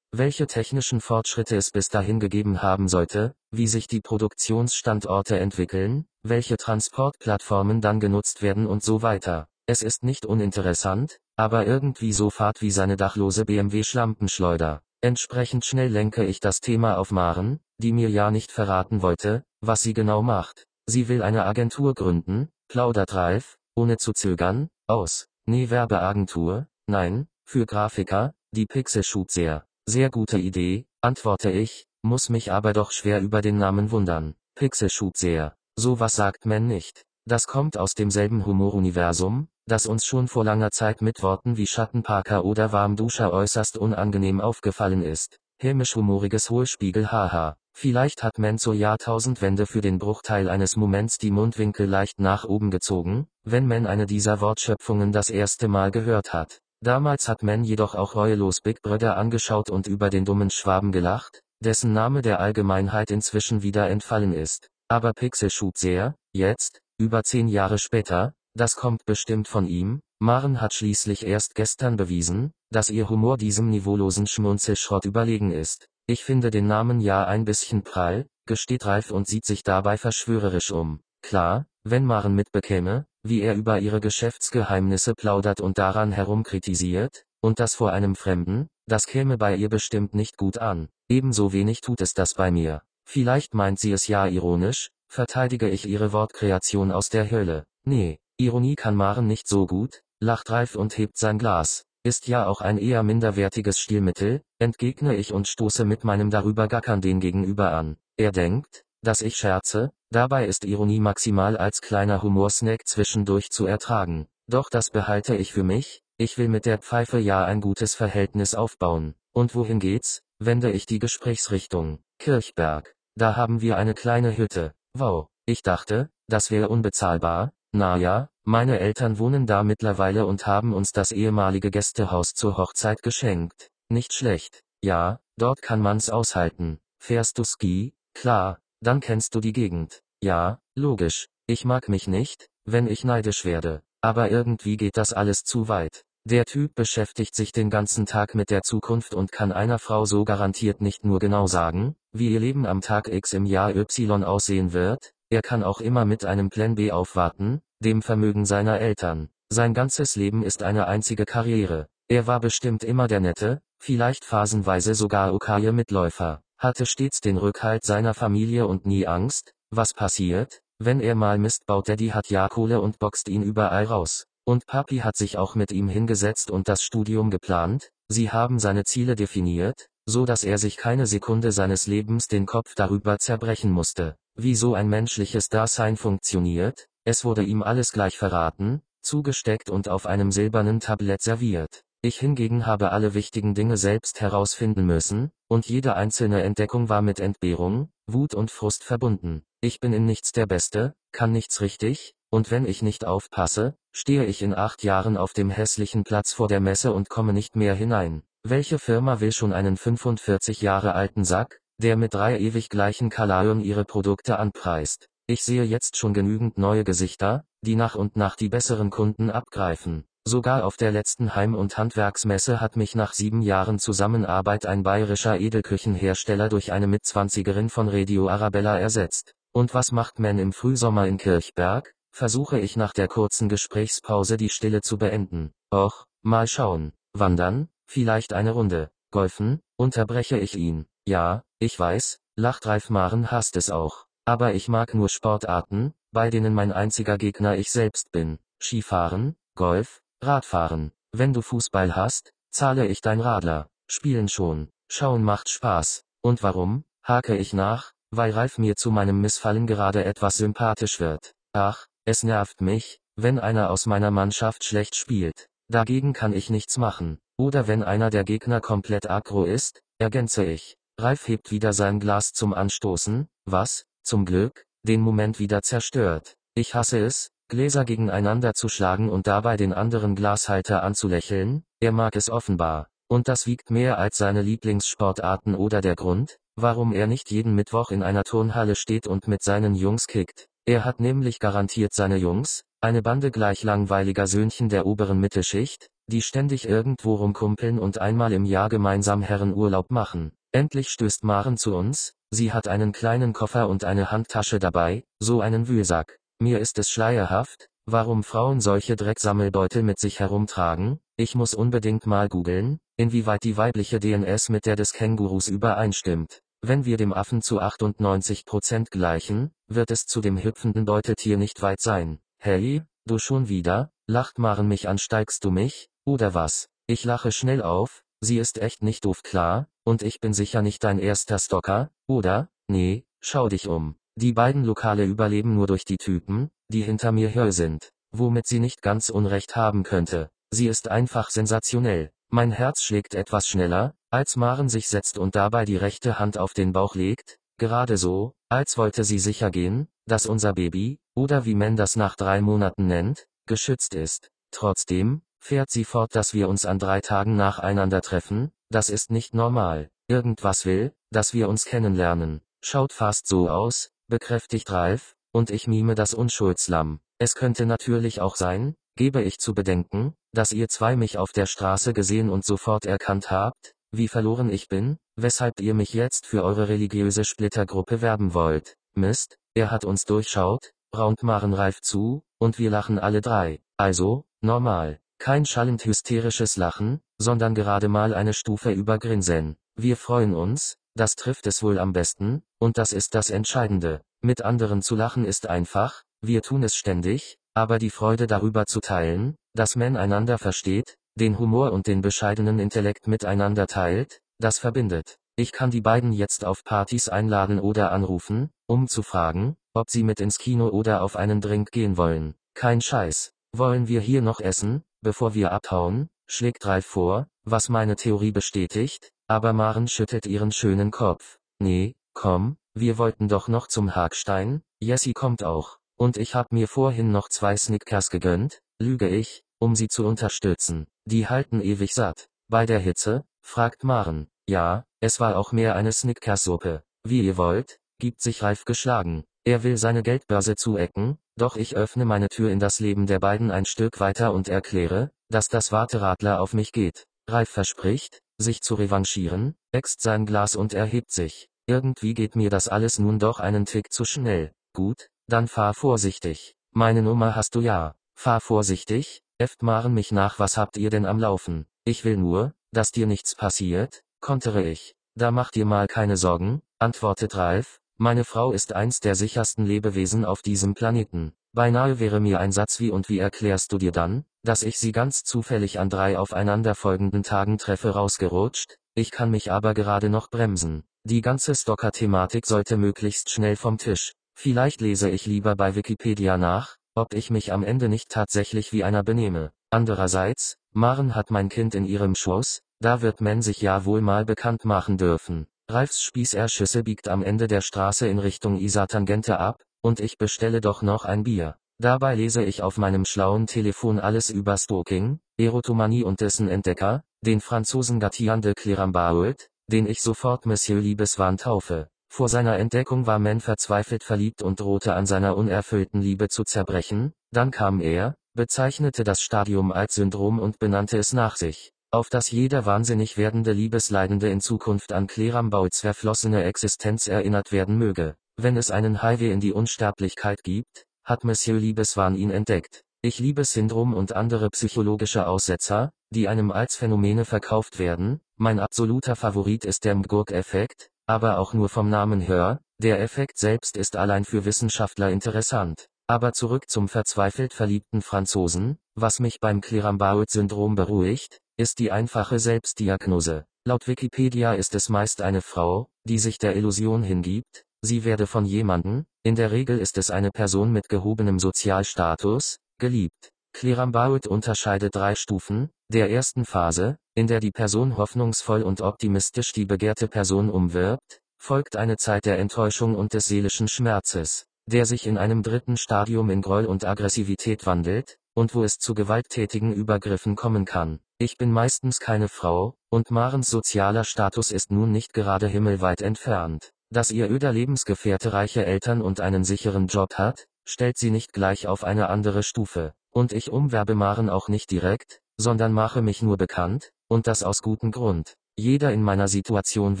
welche technischen Fortschritte es bis dahin gegeben haben sollte, wie sich die Produktionsstandorte entwickeln, welche Transportplattformen dann genutzt werden und so weiter. Es ist nicht uninteressant, aber irgendwie so fad wie seine dachlose BMW Schlampenschleuder. Entsprechend schnell lenke ich das Thema auf Maren, die mir ja nicht verraten wollte, was sie genau macht. Sie will eine Agentur gründen, plaudert Ralf, ohne zu zögern, aus. Nee Werbeagentur, nein, für Grafiker, die Pixel Shoot sehr. Sehr gute Idee, antworte ich, muss mich aber doch schwer über den Namen wundern. Pixel Shoot sehr. Sowas sagt man nicht. Das kommt aus demselben Humoruniversum, das uns schon vor langer Zeit mit Worten wie Schattenparker oder Warmduscher äußerst unangenehm aufgefallen ist. Hämisch-humoriges Hohlspiegel haha. Vielleicht hat man zur Jahrtausendwende für den Bruchteil eines Moments die Mundwinkel leicht nach oben gezogen, wenn man eine dieser Wortschöpfungen das erste Mal gehört hat. Damals hat man jedoch auch reuelos Big Brother angeschaut und über den dummen Schwaben gelacht, dessen Name der Allgemeinheit inzwischen wieder entfallen ist. Aber Pixel Shoot sehr, jetzt, über zehn Jahre später, das kommt bestimmt von ihm, Maren hat schließlich erst gestern bewiesen, dass ihr Humor diesem niveaulosen Schmunzelschrott überlegen ist. Ich finde den Namen ja ein bisschen prall, gesteht Ralf und sieht sich dabei verschwörerisch um. Klar, wenn Maren mitbekäme, wie er über ihre Geschäftsgeheimnisse plaudert und daran herumkritisiert, und das vor einem Fremden, das käme bei ihr bestimmt nicht gut an. Ebenso wenig tut es das bei mir. Vielleicht meint sie es ja ironisch, verteidige ich ihre Wortkreation aus der Hölle. Nee, Ironie kann Maren nicht so gut, lacht Ralf und hebt sein Glas. Ist ja auch ein eher minderwertiges Stilmittel, entgegne ich und stoße mit meinem darüber gackern den Gegenüber an. Er denkt, dass ich scherze, dabei ist Ironie maximal als kleiner Humorsnack zwischendurch zu ertragen. Doch das behalte ich für mich, ich will mit der Pfeife ja ein gutes Verhältnis aufbauen. Und wohin geht's? Wende ich die Gesprächsrichtung. Kirchberg. Da haben wir eine kleine Hütte. Wow. Ich dachte, das wäre unbezahlbar, naja, meine Eltern wohnen da mittlerweile und haben uns das ehemalige Gästehaus zur Hochzeit geschenkt. Nicht schlecht. Ja, dort kann man's aushalten. Fährst du Ski? Klar, dann kennst du die Gegend. Ja, logisch. Ich mag mich nicht, wenn ich neidisch werde. Aber irgendwie geht das alles zu weit. Der Typ beschäftigt sich den ganzen Tag mit der Zukunft und kann einer Frau so garantiert nicht nur genau sagen, wie ihr Leben am Tag X im Jahr Y aussehen wird, er kann auch immer mit einem Plan B aufwarten, dem Vermögen seiner Eltern. Sein ganzes Leben ist eine einzige Karriere. Er war bestimmt immer der nette, vielleicht phasenweise sogar okaye Mitläufer, hatte stets den Rückhalt seiner Familie und nie Angst, was passiert, wenn er mal Mist baut. Daddy hat ja Kohle und boxt ihn überall raus. Und Papi hat sich auch mit ihm hingesetzt und das Studium geplant, sie haben seine Ziele definiert, so dass er sich keine Sekunde seines Lebens den Kopf darüber zerbrechen musste. Wie so ein menschliches Dasein funktioniert, es wurde ihm alles gleich verraten, zugesteckt und auf einem silbernen Tablett serviert. Ich hingegen habe alle wichtigen Dinge selbst herausfinden müssen, und jede einzelne Entdeckung war mit Entbehrung, Wut und Frust verbunden. Ich bin in nichts der Beste, kann nichts richtig, und wenn ich nicht aufpasse, stehe ich in acht Jahren auf dem hässlichen Platz vor der Messe und komme nicht mehr hinein. Welche Firma will schon einen 45 Jahre alten Sack, der mit drei ewig gleichen Kalaien ihre Produkte anpreist. Ich sehe jetzt schon genügend neue Gesichter, die nach und nach die besseren Kunden abgreifen. Sogar auf der letzten Heim- und Handwerksmesse hat mich nach sieben Jahren Zusammenarbeit ein bayerischer Edelküchenhersteller durch eine Mitzwanzigerin von Radio Arabella ersetzt. Und was macht man im Frühsommer in Kirchberg? Versuche ich nach der kurzen Gesprächspause die Stille zu beenden. Och, mal schauen. Wandern? Vielleicht eine Runde. Golfen? Unterbreche ich ihn. Ja, ich weiß, lacht Ralf Maren hasst es auch. Aber ich mag nur Sportarten, bei denen mein einziger Gegner ich selbst bin. Skifahren, Golf, Radfahren. Wenn du Fußball hast, zahle ich dein Radler. Spielen schon. Schauen macht Spaß. Und warum? Hake ich nach, weil Ralf mir zu meinem Missfallen gerade etwas sympathisch wird. Ach, es nervt mich, wenn einer aus meiner Mannschaft schlecht spielt. Dagegen kann ich nichts machen. Oder wenn einer der Gegner komplett aggro ist, ergänze ich. Ralf hebt wieder sein Glas zum Anstoßen, was, zum Glück, den Moment wieder zerstört. Ich hasse es, Gläser gegeneinander zu schlagen und dabei den anderen Glashalter anzulächeln, er mag es offenbar. Und das wiegt mehr als seine Lieblingssportarten oder der Grund, warum er nicht jeden Mittwoch in einer Turnhalle steht und mit seinen Jungs kickt. Er hat nämlich garantiert seine Jungs, eine Bande gleich langweiliger Söhnchen der oberen Mittelschicht, die ständig irgendwo rumkumpeln und einmal im Jahr gemeinsam Herrenurlaub machen. Endlich stößt Maren zu uns, sie hat einen kleinen Koffer und eine Handtasche dabei, so einen Wühlsack. Mir ist es schleierhaft, warum Frauen solche Drecksammelbeutel mit sich herumtragen, ich muss unbedingt mal googeln, inwieweit die weibliche DNS mit der des Kängurus übereinstimmt. Wenn wir dem Affen zu 98% gleichen, wird es zu dem hüpfenden Beuteltier nicht weit sein. Hey, du schon wieder, lacht Maren mich an steigst du mich, oder was? Ich lache schnell auf, sie ist echt nicht doof klar, und ich bin sicher nicht dein erster Stalker, oder? Nee, schau dich um. Die beiden Lokale überleben nur durch die Typen, die hinter mir her sind, womit sie nicht ganz Unrecht haben könnte. Sie ist einfach sensationell. Mein Herz schlägt etwas schneller, als Maren sich setzt und dabei die rechte Hand auf den Bauch legt, gerade so, als wollte sie sicher gehen, dass unser Baby, oder wie man das nach drei Monaten nennt, geschützt ist. Trotzdem, fährt sie fort, dass wir uns an drei Tagen nacheinander treffen, das ist nicht normal. Irgendwas will, dass wir uns kennenlernen. Schaut fast so aus, bekräftigt Ralf, und ich mime das Unschuldslamm. Es könnte natürlich auch sein, gebe ich zu bedenken, dass ihr zwei mich auf der Straße gesehen und sofort erkannt habt, wie verloren ich bin, weshalb ihr mich jetzt für eure religiöse Splittergruppe werben wollt. Mist, er hat uns durchschaut, raunt Maren Ralf zu, und wir lachen alle drei. Also, normal. Kein schallend hysterisches Lachen, sondern gerade mal eine Stufe über Grinsen. Wir freuen uns, das trifft es wohl am besten, und das ist das Entscheidende. Mit anderen zu lachen ist einfach, wir tun es ständig, aber die Freude darüber zu teilen, dass man einander versteht, den Humor und den bescheidenen Intellekt miteinander teilt, das verbindet. Ich kann die beiden jetzt auf Partys einladen oder anrufen, um zu fragen, ob sie mit ins Kino oder auf einen Drink gehen wollen. Kein Scheiß. Wollen wir hier noch essen, bevor wir abhauen? schlägt Ralf vor, was meine Theorie bestätigt, aber Maren schüttelt ihren schönen Kopf. Nee, komm, wir wollten doch noch zum Hagstein, Jessie kommt auch. Und ich hab mir vorhin noch zwei Snickers gegönnt, lüge ich, um sie zu unterstützen. Die halten ewig satt. Bei der Hitze? fragt Maren. Ja, es war auch mehr eine Snickers-Suppe. Wie ihr wollt, gibt sich Ralf geschlagen. Er will seine Geldbörse zuecken, doch ich öffne meine Tür in das Leben der beiden ein Stück weiter und erkläre, dass das Warteradler auf mich geht. Ralf verspricht, sich zu revanchieren, äxt sein Glas und erhebt sich. Irgendwie geht mir das alles nun doch einen Tick zu schnell. Gut, dann fahr vorsichtig. Meine Nummer hast du ja. Fahr vorsichtig, äfft Maren mich nach, was habt ihr denn am Laufen? Ich will nur, dass dir nichts passiert, kontere ich. Da mach dir mal keine Sorgen, antwortet Ralf, meine Frau ist eins der sichersten Lebewesen auf diesem Planeten. Beinahe wäre mir ein Satz wie und wie erklärst du dir dann, dass ich sie ganz zufällig an drei aufeinanderfolgenden Tagen treffe rausgerutscht, ich kann mich aber gerade noch bremsen. Die ganze Stalker-Thematik sollte möglichst schnell vom Tisch. Vielleicht lese ich lieber bei Wikipedia nach, ob ich mich am Ende nicht tatsächlich wie einer benehme. Andererseits, Maren hat mein Kind in ihrem Schoß, da wird man sich ja wohl mal bekannt machen dürfen. Ralfs Spießerschüsse biegt am Ende der Straße in Richtung Isar-Tangente ab, und ich bestelle doch noch ein Bier. Dabei lese ich auf meinem schlauen Telefon alles über Stalking, Erotomanie und dessen Entdecker, den Franzosen Gatian de Clérambault, den ich sofort Monsieur Liebeswahn taufe. Vor seiner Entdeckung war Man verzweifelt verliebt und drohte an seiner unerfüllten Liebe zu zerbrechen, dann kam er, bezeichnete das Stadium als Syndrom und benannte es nach sich, auf das jeder wahnsinnig werdende Liebesleidende in Zukunft an Clerambauts verflossene Existenz erinnert werden möge. wenn es einen Highway in die Unsterblichkeit gibt, hat Monsieur Liebeswahn ihn entdeckt. Ich liebe Syndrom und andere psychologische Aussetzer, die einem als Phänomene verkauft werden, mein absoluter Favorit ist der Mgurk-Effekt, aber auch nur vom Namen her, der Effekt selbst ist allein für Wissenschaftler interessant. Aber zurück zum verzweifelt verliebten Franzosen, was mich beim Clerambault-Syndrom beruhigt, ist die einfache Selbstdiagnose. Laut Wikipedia ist es meist eine Frau, die sich der Illusion hingibt, sie werde von jemanden, in der Regel ist es eine Person mit gehobenem Sozialstatus, geliebt. Clerambault unterscheidet drei Stufen, der ersten Phase, in der die Person hoffnungsvoll und optimistisch die begehrte Person umwirbt, folgt eine Zeit der Enttäuschung und des seelischen Schmerzes, der sich in einem dritten Stadium in Groll und Aggressivität wandelt, und wo es zu gewalttätigen Übergriffen kommen kann. Ich bin meistens keine Frau, und Marens sozialer Status ist nun nicht gerade himmelweit entfernt. Dass ihr öder Lebensgefährte reiche Eltern und einen sicheren Job hat, stellt sie nicht gleich auf eine andere Stufe. Und ich umwerbe Maren auch nicht direkt, sondern mache mich nur bekannt, und das aus gutem Grund. Jeder in meiner Situation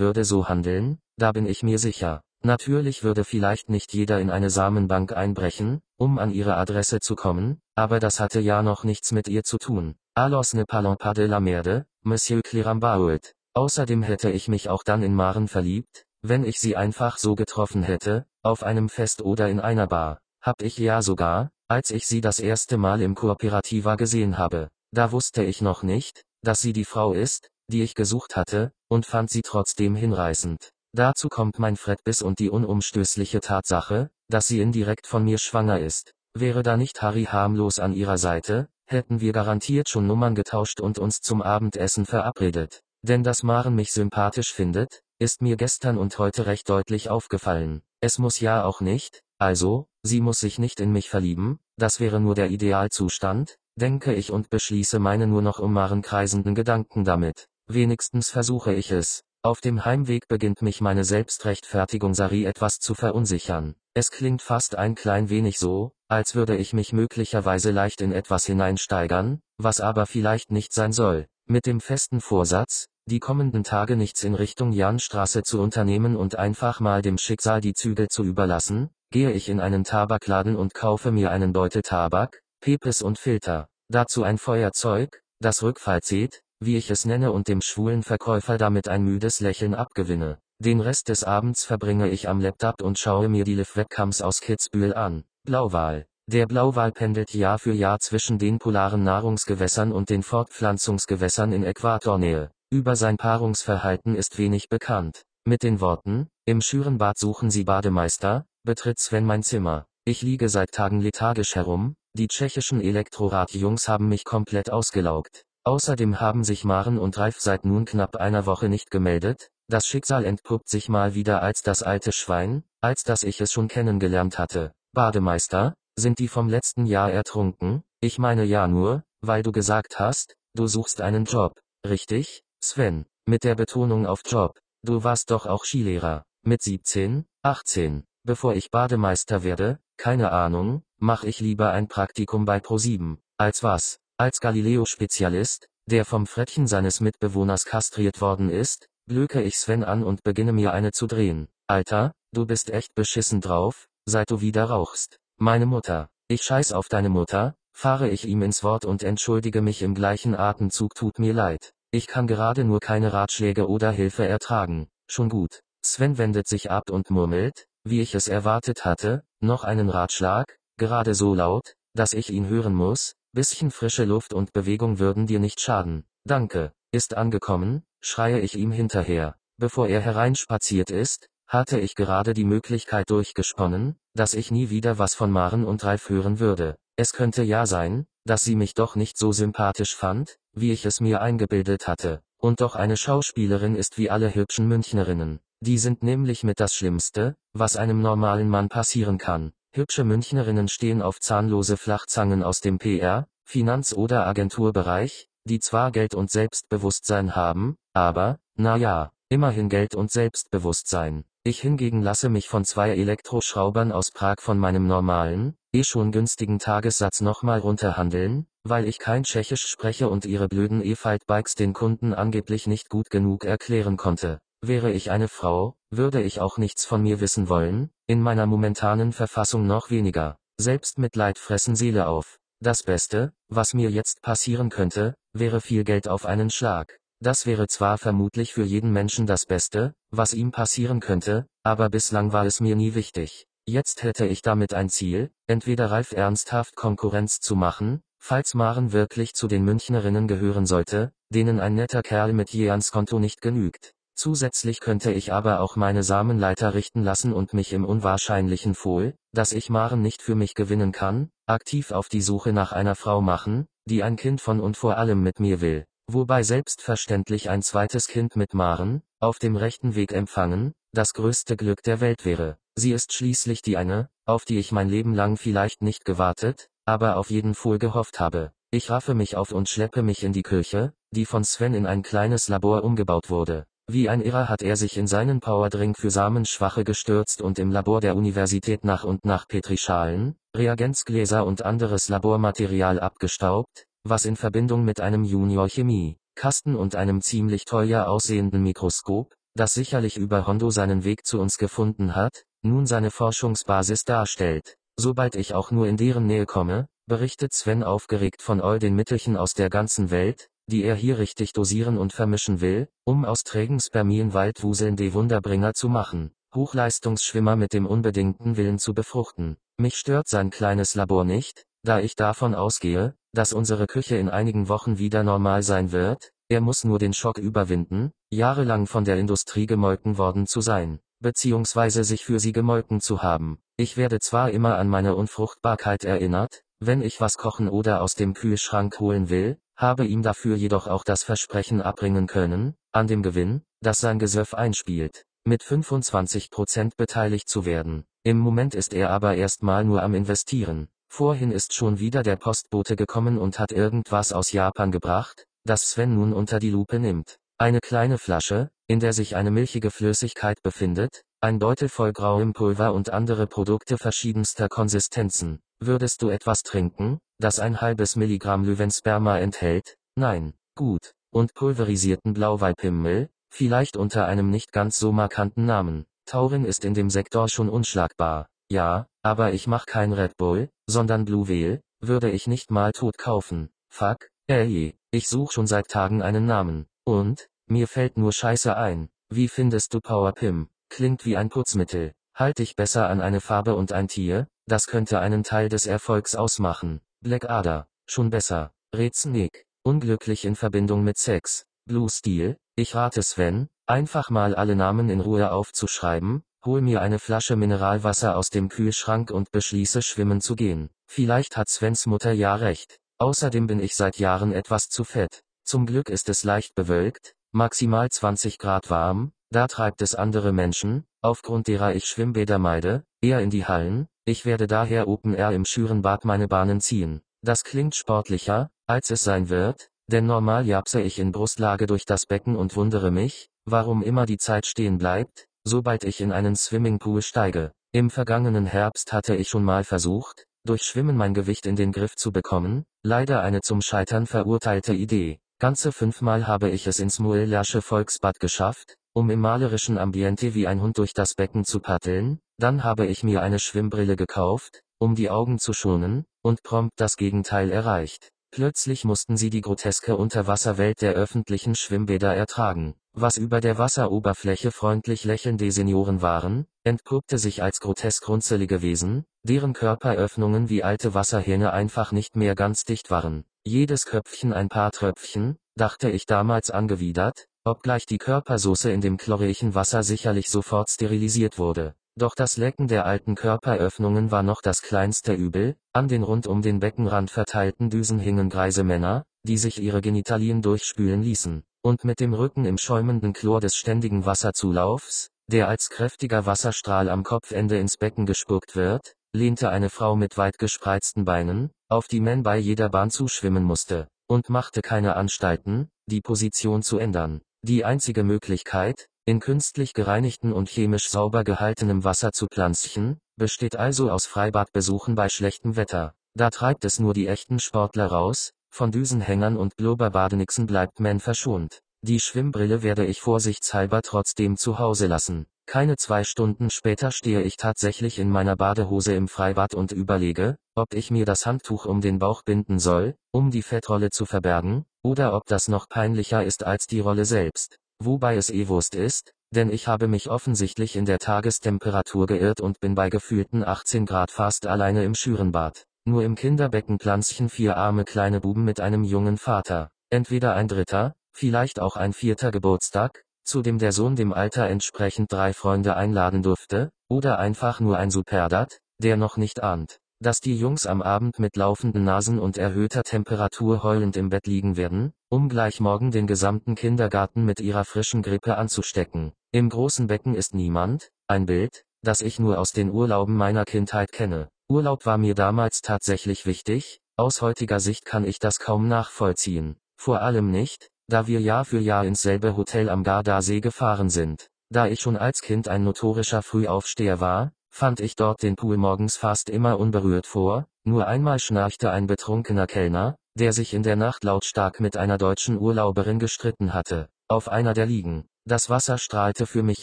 würde so handeln, da bin ich mir sicher. Natürlich würde vielleicht nicht jeder in eine Samenbank einbrechen, um an ihre Adresse zu kommen, aber das hatte ja noch nichts mit ihr zu tun. Alors ne parlons pas de la merde, Monsieur Clérambault. Außerdem hätte ich mich auch dann in Maren verliebt, wenn ich sie einfach so getroffen hätte, auf einem Fest oder in einer Bar. Hab ich ja sogar, als ich sie das erste Mal im Kooperativa gesehen habe. Da wusste ich noch nicht, dass sie die Frau ist, die ich gesucht hatte, und fand sie trotzdem hinreißend. Dazu kommt mein Fredbiss und die unumstößliche Tatsache, dass sie indirekt von mir schwanger ist. Wäre da nicht Harry harmlos an ihrer Seite, hätten wir garantiert schon Nummern getauscht und uns zum Abendessen verabredet. Denn dass Maren mich sympathisch findet, ist mir gestern und heute recht deutlich aufgefallen. Es muss ja auch nicht, also, sie muss sich nicht in mich verlieben, das wäre nur der Idealzustand, denke ich und beschließe meine nur noch um Maren kreisenden Gedanken damit. Wenigstens versuche ich es. Auf dem Heimweg beginnt mich meine Selbstrechtfertigung Sari etwas zu verunsichern. Es klingt fast ein klein wenig so, als würde ich mich möglicherweise leicht in etwas hineinsteigern, was aber vielleicht nicht sein soll. Mit dem festen Vorsatz, die kommenden Tage nichts in Richtung Janstraße zu unternehmen und einfach mal dem Schicksal die Zügel zu überlassen, gehe ich in einen Tabakladen und kaufe mir einen Beutel Tabak, Pepes und Filter, dazu ein Feuerzeug, das Rückfall zieht, wie ich es nenne und dem schwulen Verkäufer damit ein müdes Lächeln abgewinne. Den Rest des Abends verbringe ich am Laptop und schaue mir die Live-Webcams aus Kitzbühel an. Blauwal. Der Blauwal pendelt Jahr für Jahr zwischen den polaren Nahrungsgewässern und den Fortpflanzungsgewässern in Äquatornähe. Über sein Paarungsverhalten ist wenig bekannt. Mit den Worten, im Schürenbad suchen Sie Bademeister, betritt Sven mein Zimmer. Ich liege seit Tagen lethargisch herum, die tschechischen Elektrorad-Jungs haben mich komplett ausgelaugt. Außerdem haben sich Maren und Ralf seit nun knapp einer Woche nicht gemeldet, das Schicksal entpuppt sich mal wieder als das alte Schwein, als dass ich es schon kennengelernt hatte. Bademeister, sind die vom letzten Jahr ertrunken? Ich meine ja nur, weil du gesagt hast, du suchst einen Job, richtig, Sven, mit der Betonung auf Job. Du warst doch auch Skilehrer, mit 17, 18. Bevor ich Bademeister werde, keine Ahnung, mach ich lieber ein Praktikum bei Pro7. Als was? Als Galileo-Spezialist, der vom Frettchen seines Mitbewohners kastriert worden ist, blöke ich Sven an und beginne mir eine zu drehen. Alter, du bist echt beschissen drauf, seit du wieder rauchst. Meine Mutter. Ich scheiß auf deine Mutter, fahre ich ihm ins Wort und entschuldige mich im gleichen Atemzug tut mir leid. Ich kann gerade nur keine Ratschläge oder Hilfe ertragen. Schon gut. Sven wendet sich ab und murmelt, wie ich es erwartet hatte, noch einen Ratschlag, gerade so laut, dass ich ihn hören muss, Bisschen frische Luft und Bewegung würden dir nicht schaden. Danke. Ist angekommen, schreie ich ihm hinterher. Bevor er hereinspaziert ist, hatte ich gerade die Möglichkeit durchgesponnen, dass ich nie wieder was von Maren und Ralf hören würde. Es könnte ja sein, dass sie mich doch nicht so sympathisch fand, wie ich es mir eingebildet hatte. Und doch eine Schauspielerin ist wie alle hübschen Münchnerinnen. Die sind nämlich mit das Schlimmste, was einem normalen Mann passieren kann. Hübsche Münchnerinnen stehen auf zahnlose Flachzangen aus dem PR, Finanz- oder Agenturbereich, die zwar Geld und Selbstbewusstsein haben, aber, na ja, immerhin Geld und Selbstbewusstsein. Ich hingegen lasse mich von zwei Elektroschraubern aus Prag von meinem normalen, eh schon günstigen Tagessatz nochmal runterhandeln, weil ich kein Tschechisch spreche und ihre blöden E-Fight-Bikes den Kunden angeblich nicht gut genug erklären konnte. Wäre ich eine Frau, würde ich auch nichts von mir wissen wollen, in meiner momentanen Verfassung noch weniger. Selbstmitleid fressen Seele auf. Das Beste, was mir jetzt passieren könnte, wäre viel Geld auf einen Schlag. Das wäre zwar vermutlich für jeden Menschen das Beste, was ihm passieren könnte, aber bislang war es mir nie wichtig. Jetzt hätte ich damit ein Ziel, entweder Ralf ernsthaft Konkurrenz zu machen, falls Maren wirklich zu den Münchnerinnen gehören sollte, denen ein netter Kerl mit je ans Konto nicht genügt. Zusätzlich könnte ich aber auch meine Samenleiter richten lassen und mich im unwahrscheinlichen Fohl, dass ich Maren nicht für mich gewinnen kann, aktiv auf die Suche nach einer Frau machen, die ein Kind von und vor allem mit mir will. Wobei selbstverständlich ein zweites Kind mit Maren, auf dem rechten Weg empfangen, das größte Glück der Welt wäre. Sie ist schließlich die eine, auf die ich mein Leben lang vielleicht nicht gewartet, aber auf jeden Fall gehofft habe. Ich raffe mich auf und schleppe mich in die Küche, die von Sven in ein kleines Labor umgebaut wurde. Wie ein Irrer hat er sich in seinen Powerdrink für Samenschwache gestürzt und im Labor der Universität nach und nach Petrischalen, Reagenzgläser und anderes Labormaterial abgestaubt, was in Verbindung mit einem Junior-Chemie-Kasten und einem ziemlich teuer aussehenden Mikroskop, das sicherlich über Hondo seinen Weg zu uns gefunden hat, nun seine Forschungsbasis darstellt. Sobald ich auch nur in deren Nähe komme, berichtet Sven aufgeregt von all den Mittelchen aus der ganzen Welt, die er hier richtig dosieren und vermischen will, um aus trägen Spermien waldwuselnde Wunderbringer zu machen, Hochleistungsschwimmer mit dem unbedingten Willen zu befruchten. Mich stört sein kleines Labor nicht, da ich davon ausgehe, dass unsere Küche in einigen Wochen wieder normal sein wird, er muss nur den Schock überwinden, jahrelang von der Industrie gemolken worden zu sein, beziehungsweise sich für sie gemolken zu haben. Ich werde zwar immer an meine Unfruchtbarkeit erinnert, wenn ich was kochen oder aus dem Kühlschrank holen will, habe ihm dafür jedoch auch das Versprechen abbringen können, an dem Gewinn, das sein Gesöff einspielt, mit 25% beteiligt zu werden. Im Moment ist er aber erstmal nur am Investieren. Vorhin ist schon wieder der Postbote gekommen und hat irgendwas aus Japan gebracht, das Sven nun unter die Lupe nimmt. Eine kleine Flasche, in der sich eine milchige Flüssigkeit befindet, ein Beutel voll grauem Pulver und andere Produkte verschiedenster Konsistenzen. Würdest du etwas trinken, das ein halbes Milligramm Löwensperma enthält? Nein. Gut. Und pulverisierten Blauweipimmel, vielleicht unter einem nicht ganz so markanten Namen. Taurin ist in dem Sektor schon unschlagbar. Ja, aber ich mach kein Red Bull, sondern Blue Whale, würde ich nicht mal tot kaufen. Fuck, ey, ich such schon seit Tagen einen Namen. Und, mir fällt nur Scheiße ein. Wie findest du Power Pim? Klingt wie ein Putzmittel. Halt dich besser an eine Farbe und ein Tier, das könnte einen Teil des Erfolgs ausmachen. Blackadder, schon besser. Rätsnick, unglücklich in Verbindung mit Sex. Blue Steel, ich rate Sven, einfach mal alle Namen in Ruhe aufzuschreiben, hol mir eine Flasche Mineralwasser aus dem Kühlschrank und beschließe schwimmen zu gehen. Vielleicht hat Svens Mutter ja recht. Außerdem bin ich seit Jahren etwas zu fett. Zum Glück ist es leicht bewölkt, maximal 20 Grad warm, da treibt es andere Menschen, aufgrund derer ich Schwimmbäder meide, eher in die Hallen, ich werde daher Open Air im Schürenbad meine Bahnen ziehen. Das klingt sportlicher, als es sein wird, denn normal japse ich in Brustlage durch das Becken und wundere mich, warum immer die Zeit stehen bleibt, sobald ich in einen Swimmingpool steige. Im vergangenen Herbst hatte ich schon mal versucht, durch Schwimmen mein Gewicht in den Griff zu bekommen, leider eine zum Scheitern verurteilte Idee. Ganze fünfmal habe ich es ins Muellersche Volksbad geschafft, um im malerischen Ambiente wie ein Hund durch das Becken zu paddeln, dann habe ich mir eine Schwimmbrille gekauft, um die Augen zu schonen, und prompt das Gegenteil erreicht. Plötzlich mussten sie die groteske Unterwasserwelt der öffentlichen Schwimmbäder ertragen. Was über der Wasseroberfläche freundlich lächelnde Senioren waren, entpuppte sich als grotesk runzelige Wesen, deren Körperöffnungen wie alte Wasserhähne einfach nicht mehr ganz dicht waren. Jedes Köpfchen ein paar Tröpfchen, dachte ich damals angewidert, obgleich die Körpersoße in dem chlorischen Wasser sicherlich sofort sterilisiert wurde. Doch das Lecken der alten Körperöffnungen war noch das kleinste Übel, an den rund um den Beckenrand verteilten Düsen hingen greise Männer, die sich ihre Genitalien durchspülen ließen, und mit dem Rücken im schäumenden Chlor des ständigen Wasserzulaufs, der als kräftiger Wasserstrahl am Kopfende ins Becken gespuckt wird, lehnte eine Frau mit weit gespreizten Beinen, auf die man bei jeder Bahn zuschwimmen musste, und machte keine Anstalten, die Position zu ändern. Die einzige Möglichkeit, in künstlich gereinigten und chemisch sauber gehaltenem Wasser zu pflanzen, besteht also aus Freibadbesuchen bei schlechtem Wetter. Da treibt es nur die echten Sportler raus, von Düsenhängern und Blubberbadenixen bleibt man verschont. Die Schwimmbrille werde ich vorsichtshalber trotzdem zu Hause lassen. Keine zwei Stunden später stehe ich tatsächlich in meiner Badehose im Freibad und überlege, ob ich mir das Handtuch um den Bauch binden soll, um die Fettrolle zu verbergen, oder ob das noch peinlicher ist als die Rolle selbst. Wobei es eh Wurst ist, denn ich habe mich offensichtlich in der Tagestemperatur geirrt und bin bei gefühlten 18 Grad fast alleine im Schürenbad. Nur im Kinderbecken planschen vier arme kleine Buben mit einem jungen Vater. Entweder ein dritter, vielleicht auch ein vierter Geburtstag, zu dem der Sohn dem Alter entsprechend drei Freunde einladen durfte, oder einfach nur ein Superdat, der noch nicht ahnt, dass die Jungs am Abend mit laufenden Nasen und erhöhter Temperatur heulend im Bett liegen werden, um gleich morgen den gesamten Kindergarten mit ihrer frischen Grippe anzustecken. Im großen Becken ist niemand, ein Bild, das ich nur aus den Urlauben meiner Kindheit kenne. Urlaub war mir damals tatsächlich wichtig, aus heutiger Sicht kann ich das kaum nachvollziehen. Vor allem nicht, da wir Jahr für Jahr ins selbe Hotel am Gardasee gefahren sind. Da ich schon als Kind ein notorischer Frühaufsteher war, fand ich dort den Pool morgens fast immer unberührt vor, nur einmal schnarchte ein betrunkener Kellner, der sich in der Nacht lautstark mit einer deutschen Urlauberin gestritten hatte, auf einer der Liegen. Das Wasser strahlte für mich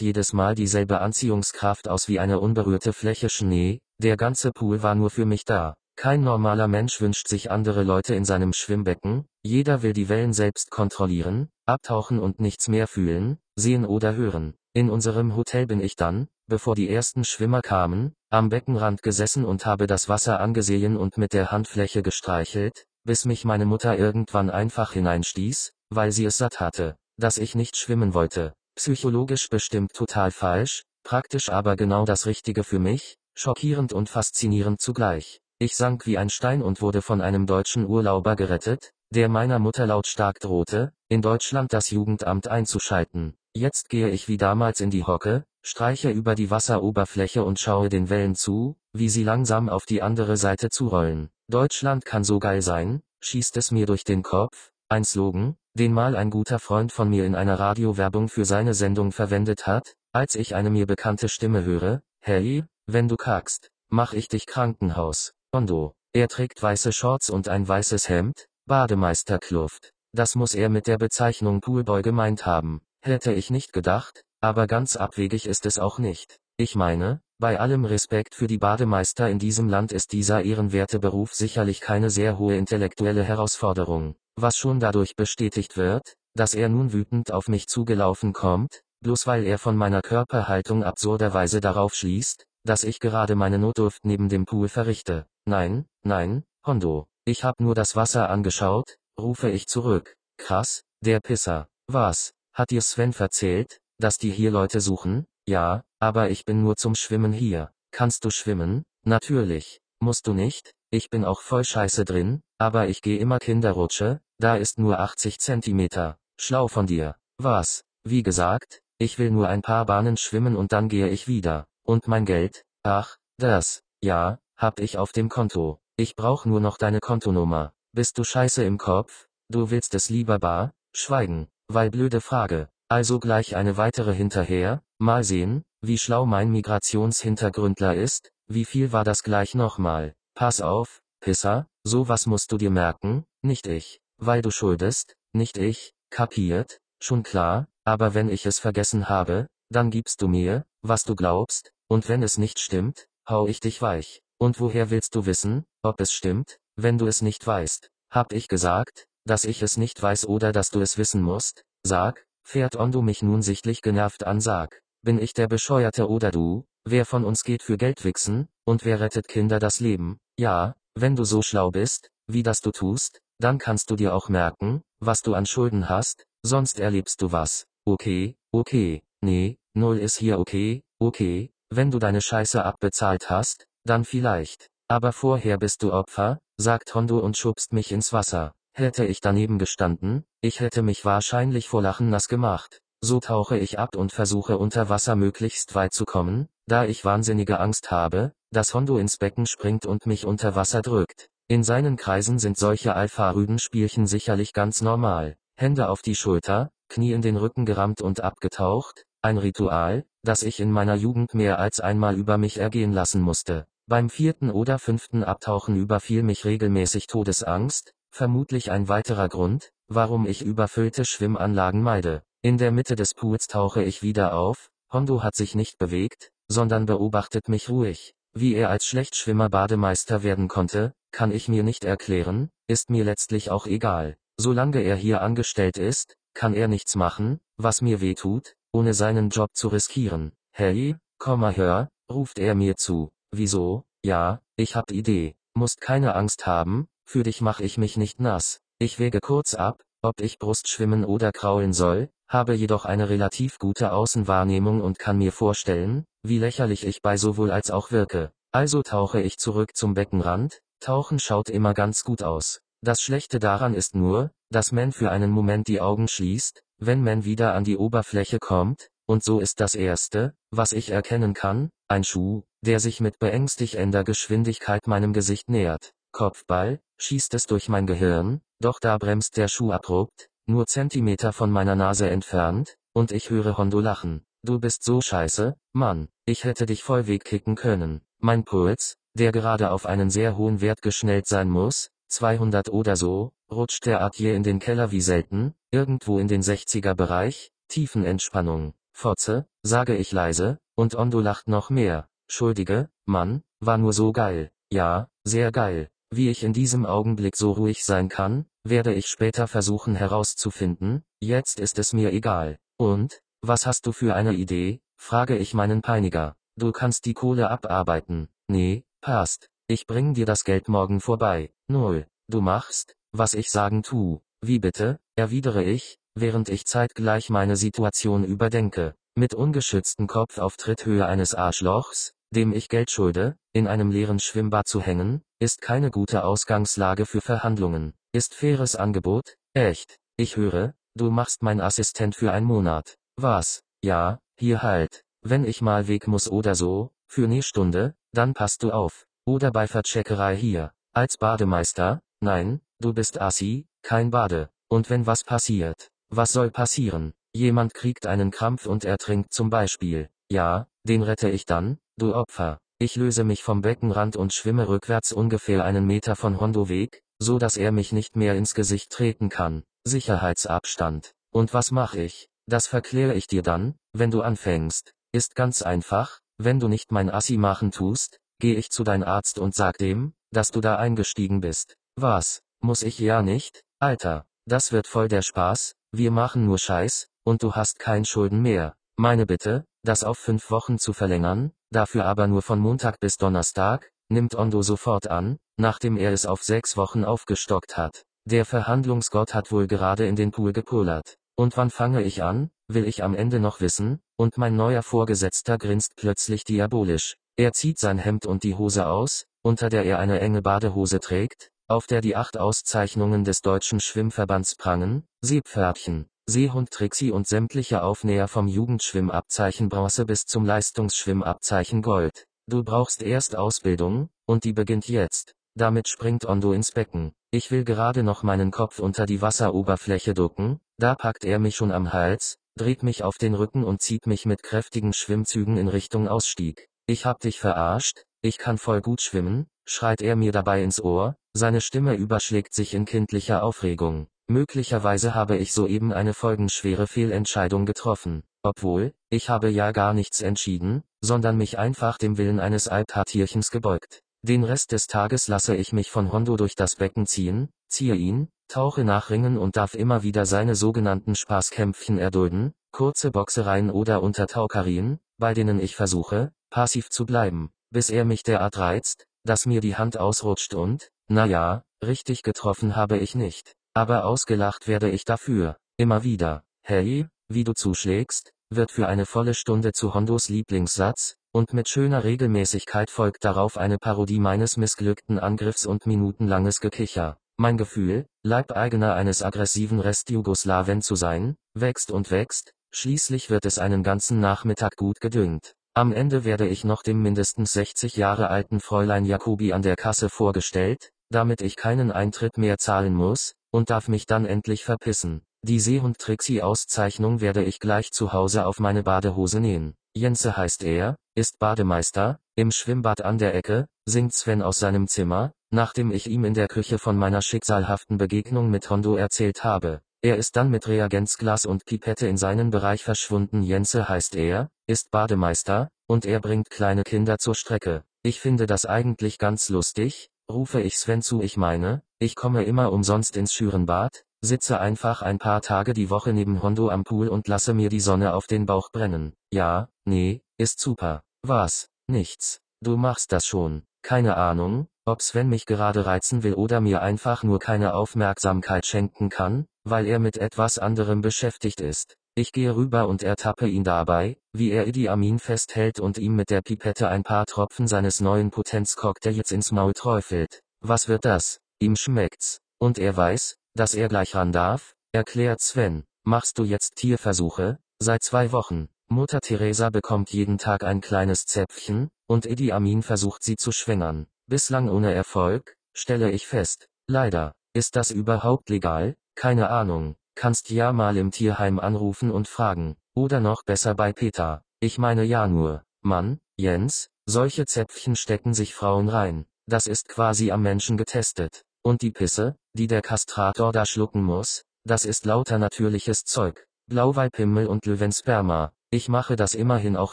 jedes Mal dieselbe Anziehungskraft aus wie eine unberührte Fläche Schnee, der ganze Pool war nur für mich da. Kein normaler Mensch wünscht sich andere Leute in seinem Schwimmbecken, jeder will die Wellen selbst kontrollieren, abtauchen und nichts mehr fühlen, sehen oder hören. In unserem Hotel bin ich dann, bevor die ersten Schwimmer kamen, am Beckenrand gesessen und habe das Wasser angesehen und mit der Handfläche gestreichelt, bis mich meine Mutter irgendwann einfach hineinstieß, weil sie es satt hatte, dass ich nicht schwimmen wollte. Psychologisch bestimmt total falsch, praktisch aber genau das Richtige für mich, schockierend und faszinierend zugleich. Ich sank wie ein Stein und wurde von einem deutschen Urlauber gerettet, der meiner Mutter lautstark drohte, in Deutschland das Jugendamt einzuschalten. Jetzt gehe ich wie damals in die Hocke, streiche über die Wasseroberfläche und schaue den Wellen zu, wie sie langsam auf die andere Seite zurollen. Deutschland kann so geil sein, schießt es mir durch den Kopf, ein Slogan, den mal ein guter Freund von mir in einer Radiowerbung für seine Sendung verwendet hat, als ich eine mir bekannte Stimme höre, hey, wenn du kackst, mach ich dich Krankenhaus. Kondo. Er trägt weiße Shorts und ein weißes Hemd, Bademeisterkluft. Das muss er mit der Bezeichnung Poolboy gemeint haben. Hätte ich nicht gedacht, aber ganz abwegig ist es auch nicht. Ich meine, bei allem Respekt für die Bademeister in diesem Land ist dieser ehrenwerte Beruf sicherlich keine sehr hohe intellektuelle Herausforderung, was schon dadurch bestätigt wird, dass er nun wütend auf mich zugelaufen kommt, bloß weil er von meiner Körperhaltung absurderweise darauf schließt, dass ich gerade meine Notdurft neben dem Pool verrichte. Nein, nein, Hondo, ich hab nur das Wasser angeschaut, rufe ich zurück. Krass, der Pisser. Was, hat dir Sven erzählt, dass die hier Leute suchen? Ja, aber ich bin nur zum Schwimmen hier. Kannst du schwimmen? Natürlich. Musst du nicht? Ich bin auch voll scheiße drin, aber ich geh immer Kinderrutsche, da ist nur 80 Zentimeter. Schlau von dir. Was? Wie gesagt, ich will nur ein paar Bahnen schwimmen und dann gehe ich wieder. Und mein Geld? Ach, das, ja, hab ich auf dem Konto. Ich brauch nur noch deine Kontonummer. Bist du scheiße im Kopf? Du willst es lieber bar? Schweigen. Weil blöde Frage. Also gleich eine weitere hinterher, mal sehen, wie schlau mein Migrationshintergründler ist, wie viel war das gleich nochmal. Pass auf, Pisser, sowas musst du dir merken, nicht ich. Weil du schuldest, nicht ich, kapiert, schon klar, aber wenn ich es vergessen habe, dann gibst du mir, was du glaubst, und wenn es nicht stimmt, hau ich dich weich. Und woher willst du wissen, ob es stimmt, wenn du es nicht weißt? Hab ich gesagt, dass ich es nicht weiß oder dass du es wissen musst? Sag, fährt Ondo mich nun sichtlich genervt an, sag. Bin ich der Bescheuerte oder du? Wer von uns geht für Geld wichsen, und wer rettet Kinder das Leben? Ja, wenn du so schlau bist, wie das du tust, dann kannst du dir auch merken, was du an Schulden hast, sonst erlebst du was. Okay, okay, nee, null ist hier okay, okay, wenn du deine Scheiße abbezahlt hast, dann vielleicht. Aber vorher bist du Opfer, sagt Hondo und schubst mich ins Wasser. Hätte ich daneben gestanden, ich hätte mich wahrscheinlich vor Lachen nass gemacht. So tauche ich ab und versuche unter Wasser möglichst weit zu kommen, da ich wahnsinnige Angst habe, dass Hondo ins Becken springt und mich unter Wasser drückt. In seinen Kreisen sind solche Alpha-Rüden-Spielchen sicherlich ganz normal. Hände auf die Schulter, Knie in den Rücken gerammt und abgetaucht, ein Ritual, das ich in meiner Jugend mehr als einmal über mich ergehen lassen musste. Beim vierten oder fünften Abtauchen überfiel mich regelmäßig Todesangst, vermutlich ein weiterer Grund, warum ich überfüllte Schwimmanlagen meide. In der Mitte des Pools tauche ich wieder auf, Hondo hat sich nicht bewegt, sondern beobachtet mich ruhig. Wie er als Schlechtschwimmer Bademeister werden konnte, kann ich mir nicht erklären, ist mir letztlich auch egal. Solange er hier angestellt ist, kann er nichts machen, was mir weh tut, ohne seinen Job zu riskieren. Hey, komm mal hör, ruft er mir zu. Wieso? Ja, ich hab Idee. Musst keine Angst haben, für dich mach ich mich nicht nass. Ich wäge kurz ab, ob ich Brust schwimmen oder kraulen soll, habe jedoch eine relativ gute Außenwahrnehmung und kann mir vorstellen, wie lächerlich ich bei sowohl als auch wirke. Also tauche ich zurück zum Beckenrand, Tauchen schaut immer ganz gut aus. Das Schlechte daran ist nur, dass man für einen Moment die Augen schließt, wenn man wieder an die Oberfläche kommt, und so ist das erste, was ich erkennen kann, ein Schuh, der sich mit beängstigender Geschwindigkeit meinem Gesicht nähert. Kopfball, schießt es durch mein Gehirn, doch da bremst der Schuh abrupt, nur Zentimeter von meiner Nase entfernt, und ich höre Hondo lachen. Du bist so scheiße, Mann, ich hätte dich voll wegkicken können. Mein Puls, der gerade auf einen sehr hohen Wert geschnellt sein muss, 200 oder so, rutscht derart hier in den Keller wie selten, irgendwo in den 60er Bereich, Tiefenentspannung. Fotze, sage ich leise, und Ondo lacht noch mehr. Schuldige, Mann, war nur so geil. Ja, sehr geil. Wie ich in diesem Augenblick so ruhig sein kann, werde ich später versuchen herauszufinden, jetzt ist es mir egal. Und, was hast du für eine Idee? frage ich meinen Peiniger. Du kannst die Kohle abarbeiten. Nee, passt. Ich bring dir das Geld morgen vorbei. Null. Du machst, was ich sagen tu. Wie bitte? erwidere ich, während ich zeitgleich meine Situation überdenke. Mit ungeschützten Kopf auf Tritthöhe eines Arschlochs, dem ich Geld schulde, in einem leeren Schwimmbad zu hängen, ist keine gute Ausgangslage für Verhandlungen. Ist faires Angebot? Echt? Ich höre, du machst mein Assistent für einen Monat. Was? Ja, hier halt. Wenn ich mal weg muss oder so, für ne Stunde, dann passt du auf. Oder bei Vercheckerei hier. Als Bademeister? Nein, du bist Assi, kein Bade. Und wenn was passiert? Was soll passieren? Jemand kriegt einen Krampf und ertrinkt zum Beispiel. Ja, den rette ich dann, du Opfer. Ich löse mich vom Beckenrand und schwimme rückwärts ungefähr einen Meter von Hondo weg, so dass er mich nicht mehr ins Gesicht treten kann. Sicherheitsabstand. Und was mache ich? Das verkläre ich dir dann, wenn du anfängst. Ist ganz einfach, wenn du nicht mein Assi machen tust, geh ich zu dein Arzt und sag dem, dass du da eingestiegen bist. Was? Muss ich ja nicht? Alter, das wird voll der Spaß, wir machen nur Scheiß, und du hast kein Schulden mehr. Meine Bitte, das auf fünf Wochen zu verlängern, dafür aber nur von Montag bis Donnerstag, nimmt Ondo sofort an, nachdem er es auf sechs Wochen aufgestockt hat. Der Verhandlungsgott hat wohl gerade in den Pool gepullert. Und wann fange ich an, will ich am Ende noch wissen, und mein neuer Vorgesetzter grinst plötzlich diabolisch. Er zieht sein Hemd und die Hose aus, unter der er eine enge Badehose trägt, auf der die acht Auszeichnungen des Deutschen Schwimmverbands prangen, Seepferdchen, Seehund Trixie und sämtliche Aufnäher vom Jugendschwimmabzeichen Bronze bis zum Leistungsschwimmabzeichen Gold. Du brauchst erst Ausbildung, und die beginnt jetzt. Damit springt Ondo ins Becken. Ich will gerade noch meinen Kopf unter die Wasseroberfläche ducken, da packt er mich schon am Hals, dreht mich auf den Rücken und zieht mich mit kräftigen Schwimmzügen in Richtung Ausstieg. Ich hab dich verarscht, ich kann voll gut schwimmen, schreit er mir dabei ins Ohr, seine Stimme überschlägt sich in kindlicher Aufregung. Möglicherweise habe ich soeben eine folgenschwere Fehlentscheidung getroffen. Obwohl, ich habe ja gar nichts entschieden, sondern mich einfach dem Willen eines Alphartierchens gebeugt. Den Rest des Tages lasse ich mich von Hondo durch das Becken ziehen, ziehe ihn, tauche nach Ringen und darf immer wieder seine sogenannten Spaßkämpfchen erdulden, kurze Boxereien oder Untertaukarien, bei denen ich versuche, passiv zu bleiben, bis er mich derart reizt, dass mir die Hand ausrutscht und, naja, richtig getroffen habe ich nicht. Aber ausgelacht werde ich dafür, immer wieder. Hey, wie du zuschlägst, wird für eine volle Stunde zu Hondos Lieblingssatz, und mit schöner Regelmäßigkeit folgt darauf eine Parodie meines missglückten Angriffs und minutenlanges Gekicher. Mein Gefühl, Leibeigener eines aggressiven Restjugoslawen zu sein, wächst und wächst, schließlich wird es einen ganzen Nachmittag gut gedüngt. Am Ende werde ich noch dem mindestens 60 Jahre alten Fräulein Jacobi an der Kasse vorgestellt, damit ich keinen Eintritt mehr zahlen muss, und darf mich dann endlich verpissen. Die Seehund-Trixie-Auszeichnung werde ich gleich zu Hause auf meine Badehose nähen. Jense heißt er, ist Bademeister, im Schwimmbad an der Ecke, singt Sven aus seinem Zimmer, nachdem ich ihm in der Küche von meiner schicksalhaften Begegnung mit Hondo erzählt habe. Er ist dann mit Reagenzglas und Pipette in seinen Bereich verschwunden. Jense heißt er, ist Bademeister, und er bringt kleine Kinder zur Strecke. Ich finde das eigentlich ganz lustig, rufe ich Sven zu. Ich meine, ich komme immer umsonst ins Schürenbad, sitze einfach ein paar Tage die Woche neben Hondo am Pool und lasse mir die Sonne auf den Bauch brennen. Ja, nee, ist super. Was? Nichts. Du machst das schon. Keine Ahnung, ob Sven mich gerade reizen will oder mir einfach nur keine Aufmerksamkeit schenken kann, weil er mit etwas anderem beschäftigt ist. Ich gehe rüber und ertappe ihn dabei, wie er Idi Amin festhält und ihm mit der Pipette ein paar Tropfen seines neuen Potenzcocktails ins Maul träufelt. Was wird das? Ihm schmeckt's. Und er weiß, dass er gleich ran darf, erklärt Sven. Machst du jetzt Tierversuche? Seit zwei Wochen. Mutter Teresa bekommt jeden Tag ein kleines Zäpfchen, und Idi Amin versucht sie zu schwängern. Bislang ohne Erfolg, stelle ich fest. Leider. Ist das überhaupt legal? Keine Ahnung. Kannst ja mal im Tierheim anrufen und fragen. Oder noch besser bei Peter. Ich meine ja nur. Mann, Jens, solche Zäpfchen stecken sich Frauen rein. Das ist quasi am Menschen getestet. Und die Pisse, die der Kastrator da schlucken muss, das ist lauter natürliches Zeug. Blauwalpimmel und Löwensperma. Ich mache das immerhin auch